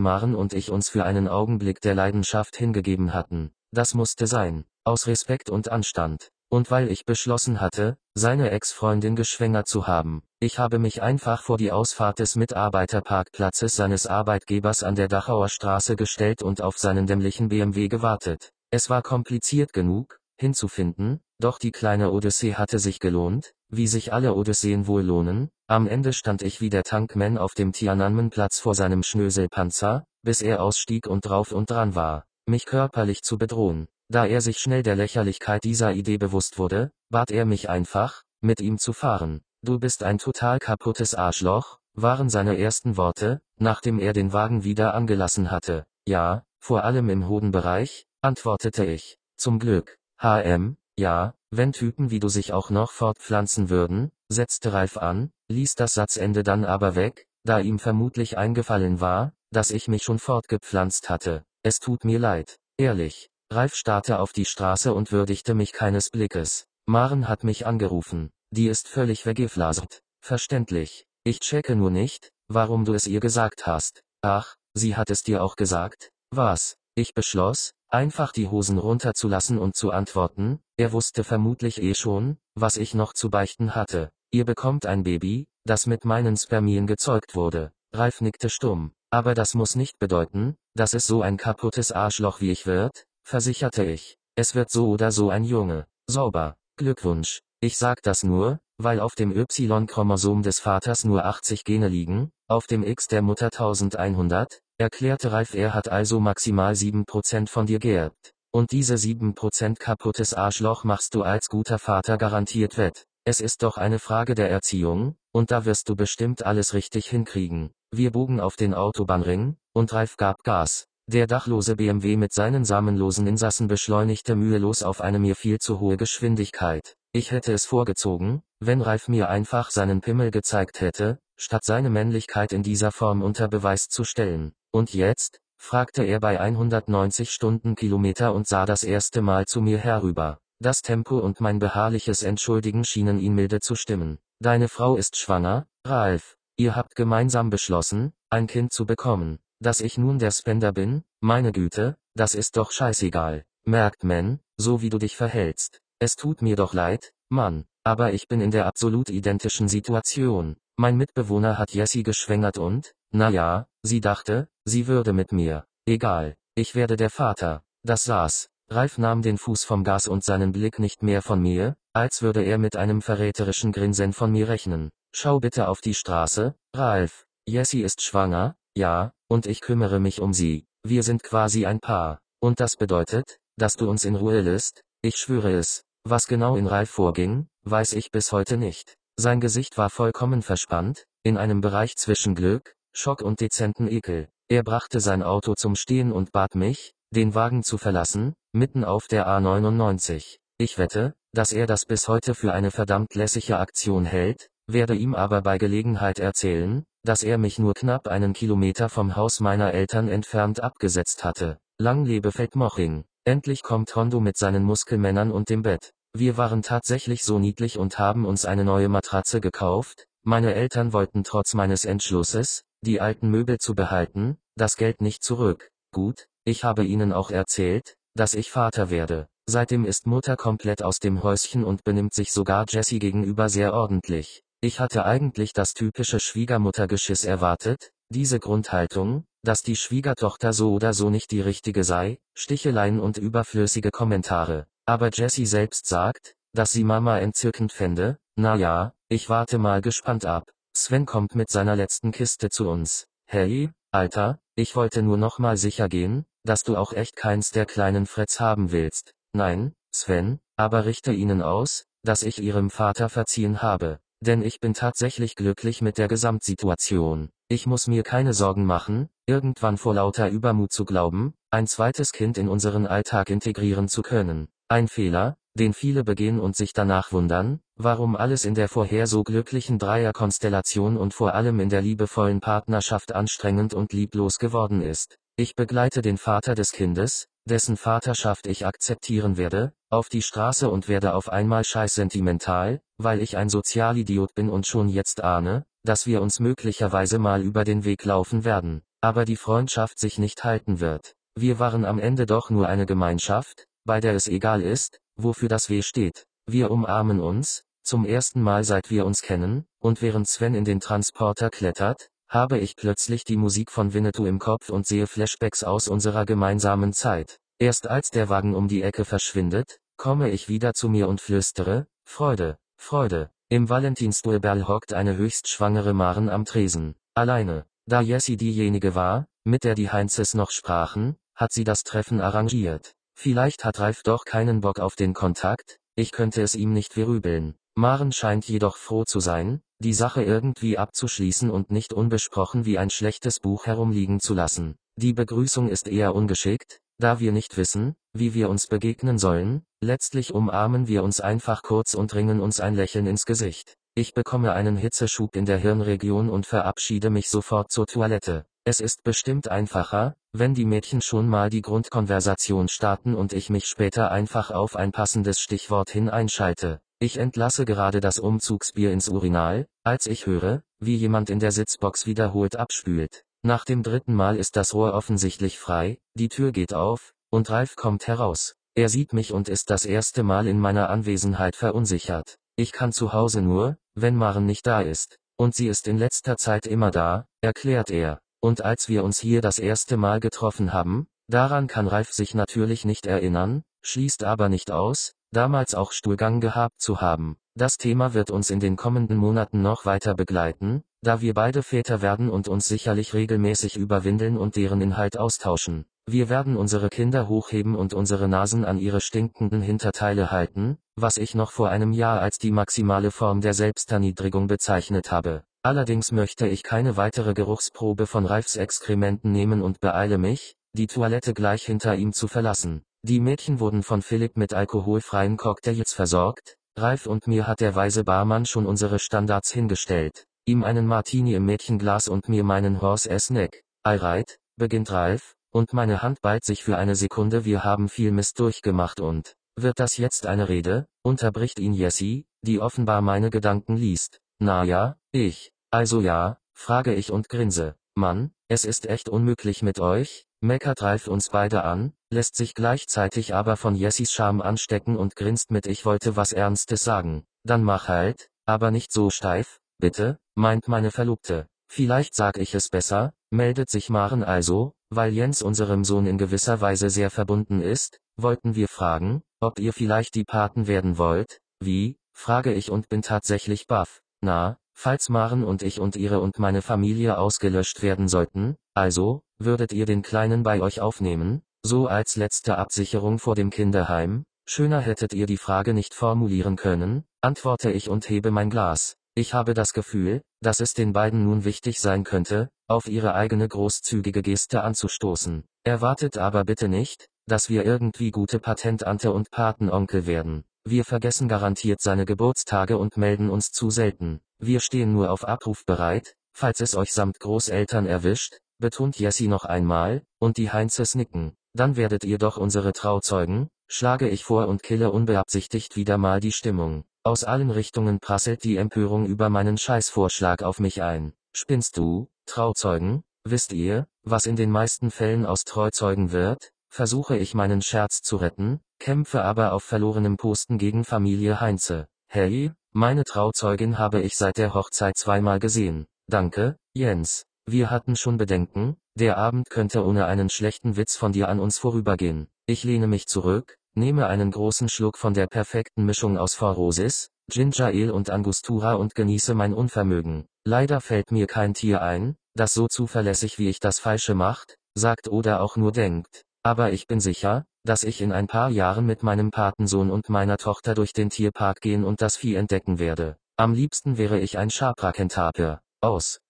Maren und ich uns für einen Augenblick der Leidenschaft hingegeben hatten. Das musste sein, aus Respekt und Anstand. Und weil ich beschlossen hatte, seine Ex-Freundin geschwängert zu haben. Ich habe mich einfach vor die Ausfahrt des Mitarbeiterparkplatzes seines Arbeitgebers an der Dachauer Straße gestellt und auf seinen dämlichen BMW gewartet. Es war kompliziert genug, hinzufinden, doch die kleine Odyssee hatte sich gelohnt, wie sich alle Odysseen wohl lohnen, am Ende stand ich wie der Tankman auf dem Tiananmen-Platz vor seinem Schnöselpanzer, bis er ausstieg und drauf und dran war, mich körperlich zu bedrohen. Da er sich schnell der Lächerlichkeit dieser Idee bewusst wurde, bat er mich einfach, mit ihm zu fahren. Du bist ein total kaputtes Arschloch, waren seine ersten Worte, nachdem er den Wagen wieder angelassen hatte. Ja, vor allem im Hodenbereich, antwortete ich. Zum Glück. HM, ja, wenn Typen wie du sich auch noch fortpflanzen würden, setzte Ralf an, ließ das Satzende dann aber weg, da ihm vermutlich eingefallen war, dass ich mich schon fortgepflanzt hatte. Es tut mir leid. Ehrlich. Ralf starrte auf die Straße und würdigte mich keines Blickes. Maren hat mich angerufen. Die ist völlig weggeflasert. Verständlich. Ich checke nur nicht, warum du es ihr gesagt hast. Ach, sie hat es dir auch gesagt? Was? Ich beschloss, einfach die Hosen runterzulassen und zu antworten, er wusste vermutlich eh schon, was ich noch zu beichten hatte. Ihr bekommt ein Baby, das mit meinen Spermien gezeugt wurde. Ralf nickte stumm. Aber das muss nicht bedeuten, dass es so ein kaputtes Arschloch wie ich wird, versicherte ich. Es wird so oder so ein Junge. Sauber. Glückwunsch. Ich sag das nur, weil auf dem Y-Chromosom des Vaters nur 80 Gene liegen, auf dem X der Mutter 1100, erklärte Ralf er hat also maximal 7% von dir geerbt. Und diese 7% kaputtes Arschloch machst du als guter Vater garantiert wett. Es ist doch eine Frage der Erziehung, und da wirst du bestimmt alles richtig hinkriegen. Wir bogen auf den Autobahnring, und Ralf gab Gas. Der dachlose BMW mit seinen samenlosen Insassen beschleunigte mühelos auf eine mir viel zu hohe Geschwindigkeit. Ich hätte es vorgezogen, wenn Ralf mir einfach seinen Pimmel gezeigt hätte, statt seine Männlichkeit in dieser Form unter Beweis zu stellen. Und jetzt? fragte er bei 190 Stundenkilometer und sah das erste Mal zu mir herüber. Das Tempo und mein beharrliches Entschuldigen schienen ihn milde zu stimmen. Deine Frau ist schwanger, Ralf. Ihr habt gemeinsam beschlossen, ein Kind zu bekommen. Dass ich nun der Spender bin, meine Güte, das ist doch scheißegal. Merkt man, so wie du dich verhältst. Es tut mir doch leid, Mann, aber ich bin in der absolut identischen Situation. Mein Mitbewohner hat Jessie geschwängert und, na ja, sie dachte, sie würde mit mir. Egal, ich werde der Vater. Das saß. Ralf nahm den Fuß vom Gas und seinen Blick nicht mehr von mir, als würde er mit einem verräterischen Grinsen von mir rechnen. Schau bitte auf die Straße, Ralf. Jessie ist schwanger, ja, und ich kümmere mich um sie. Wir sind quasi ein Paar. Und das bedeutet, dass du uns in Ruhe lässt? Ich schwöre es. Was genau in Ralf vorging, weiß ich bis heute nicht. Sein Gesicht war vollkommen verspannt, in einem Bereich zwischen Glück, Schock und dezenten Ekel. Er brachte sein Auto zum Stehen und bat mich, den Wagen zu verlassen, mitten auf der A99. Ich wette, dass er das bis heute für eine verdammt lässige Aktion hält, werde ihm aber bei Gelegenheit erzählen, dass er mich nur knapp einen Kilometer vom Haus meiner Eltern entfernt abgesetzt hatte. Lang lebe Feldmoching. Endlich kommt Hondo mit seinen Muskelmännern und dem Bett. Wir waren tatsächlich so niedlich und haben uns eine neue Matratze gekauft, meine Eltern wollten trotz meines Entschlusses, die alten Möbel zu behalten, das Geld nicht zurück. Gut, ich habe ihnen auch erzählt, dass ich Vater werde. Seitdem ist Mutter komplett aus dem Häuschen und benimmt sich sogar Jessie gegenüber sehr ordentlich. Ich hatte eigentlich das typische Schwiegermuttergeschiss erwartet, diese Grundhaltung, dass die Schwiegertochter so oder so nicht die richtige sei, Sticheleien und überflüssige Kommentare. Aber Jessie selbst sagt, dass sie Mama entzückend fände, na ja, ich warte mal gespannt ab. Sven kommt mit seiner letzten Kiste zu uns. Hey, Alter, ich wollte nur noch mal sicher gehen, dass du auch echt keins der kleinen Freds haben willst. Nein, Sven, aber richte ihnen aus, dass ich ihrem Vater verziehen habe. Denn ich bin tatsächlich glücklich mit der Gesamtsituation. Ich muss mir keine Sorgen machen, irgendwann vor lauter Übermut zu glauben, ein zweites Kind in unseren Alltag integrieren zu können. Ein Fehler, den viele begehen und sich danach wundern, warum alles in der vorher so glücklichen Dreierkonstellation und vor allem in der liebevollen Partnerschaft anstrengend und lieblos geworden ist. Ich begleite den Vater des Kindes, dessen Vaterschaft ich akzeptieren werde, auf die Straße und werde auf einmal scheiß sentimental, weil ich ein Sozialidiot bin und schon jetzt ahne, dass wir uns möglicherweise mal über den Weg laufen werden, aber die Freundschaft sich nicht halten wird. Wir waren am Ende doch nur eine Gemeinschaft, bei der es egal ist, wofür das W steht. Wir umarmen uns, zum ersten Mal seit wir uns kennen, und während Sven in den Transporter klettert, habe ich plötzlich die Musik von Winnetou im Kopf und sehe Flashbacks aus unserer gemeinsamen Zeit. Erst als der Wagen um die Ecke verschwindet, komme ich wieder zu mir und flüstere, Freude, Freude. Im Valentinsduellball hockt eine höchst schwangere Maren am Tresen, alleine. Da Jessie diejenige war, mit der die Heinzes noch sprachen, hat sie das Treffen arrangiert. Vielleicht hat Ralf doch keinen Bock auf den Kontakt, ich könnte es ihm nicht verübeln. Maren scheint jedoch froh zu sein, die Sache irgendwie abzuschließen und nicht unbesprochen wie ein schlechtes Buch herumliegen zu lassen. Die Begrüßung ist eher ungeschickt, da wir nicht wissen, wie wir uns begegnen sollen, letztlich umarmen wir uns einfach kurz und ringen uns ein Lächeln ins Gesicht. Ich bekomme einen Hitzeschub in der Hirnregion und verabschiede mich sofort zur Toilette. Es ist bestimmt einfacher, wenn die Mädchen schon mal die Grundkonversation starten und ich mich später einfach auf ein passendes Stichwort hin einschalte. Ich entlasse gerade das Umzugsbier ins Urinal, als ich höre, wie jemand in der Sitzbox wiederholt abspült. Nach dem dritten Mal ist das Rohr offensichtlich frei, die Tür geht auf, und Ralf kommt heraus. Er sieht mich und ist das erste Mal in meiner Anwesenheit verunsichert. Ich kann zu Hause nur, wenn Maren nicht da ist. Und sie ist in letzter Zeit immer da, erklärt er. Und als wir uns hier das erste Mal getroffen haben, daran kann Ralf sich natürlich nicht erinnern, schließt aber nicht aus, damals auch Stuhlgang gehabt zu haben. Das Thema wird uns in den kommenden Monaten noch weiter begleiten, da wir beide Väter werden und uns sicherlich regelmäßig über Windeln und deren Inhalt austauschen. Wir werden unsere Kinder hochheben und unsere Nasen an ihre stinkenden Hinterteile halten, was ich noch vor einem Jahr als die maximale Form der Selbsterniedrigung bezeichnet habe. Allerdings möchte ich keine weitere Geruchsprobe von Ralfs Exkrementen nehmen und beeile mich, die Toilette gleich hinter ihm zu verlassen. Die Mädchen wurden von Philipp mit alkoholfreien Cocktails versorgt, Ralf und mir hat der weise Barmann schon unsere Standards hingestellt, ihm einen Martini im Mädchenglas und mir meinen Horse Snack. Alright, beginnt Ralf, und meine Hand ballt sich für eine Sekunde wir haben viel Mist durchgemacht und, wird das jetzt eine Rede, unterbricht ihn Jessie, die offenbar meine Gedanken liest. Na ja, ich, also ja, frage ich und grinse. Mann, es ist echt unmöglich mit euch, meckert Ralf uns beide an, lässt sich gleichzeitig aber von Jessys Charme anstecken und grinst mit ich wollte was Ernstes sagen. Dann mach halt, aber nicht so steif, bitte, meint meine Verlobte. Vielleicht sag ich es besser, meldet sich Maren also, weil Jens unserem Sohn in gewisser Weise sehr verbunden ist, wollten wir fragen, ob ihr vielleicht die Paten werden wollt, wie, frage ich und bin tatsächlich baff. Na, falls Maren und ich und ihre und meine Familie ausgelöscht werden sollten, also, würdet ihr den Kleinen bei euch aufnehmen, so als letzte Absicherung vor dem Kinderheim? Schöner hättet ihr die Frage nicht formulieren können, antworte ich und hebe mein Glas. Ich habe das Gefühl, dass es den beiden nun wichtig sein könnte, auf ihre eigene großzügige Geste anzustoßen. Erwartet aber bitte nicht, dass wir irgendwie gute Patentante und Patenonkel werden. Wir vergessen garantiert seine Geburtstage und melden uns zu selten. wir stehen nur auf Abruf bereit, falls es euch samt Großeltern erwischt, betont Jessie noch einmal, und die Heinzes nicken, dann werdet ihr doch unsere Trauzeugen, schlage ich vor und kille unbeabsichtigt wieder mal die Stimmung. Aus allen Richtungen prasselt die Empörung über meinen Scheißvorschlag auf mich ein. Spinnst du, Trauzeugen? Wisst ihr, was in den meisten Fällen aus Treuzeugen wird? Versuche ich meinen Scherz zu retten, kämpfe aber auf verlorenem Posten gegen Familie Heinze. Hey, meine Trauzeugin habe ich seit der Hochzeit zweimal gesehen. Danke, Jens. Wir hatten schon Bedenken, der Abend könnte ohne einen schlechten Witz von dir an uns vorübergehen. Ich lehne mich zurück, nehme einen großen Schluck von der perfekten Mischung aus Four Roses, Ginger Ale und Angostura und genieße mein Unvermögen. Leider fällt mir kein Tier ein, das so zuverlässig wie ich das Falsche macht, sagt oder auch nur denkt. Aber ich bin sicher, dass ich in ein paar Jahren mit meinem Patensohn und meiner Tochter durch den Tierpark gehen und das Vieh entdecken werde. Am liebsten wäre ich ein Schabrackentapir. Aus.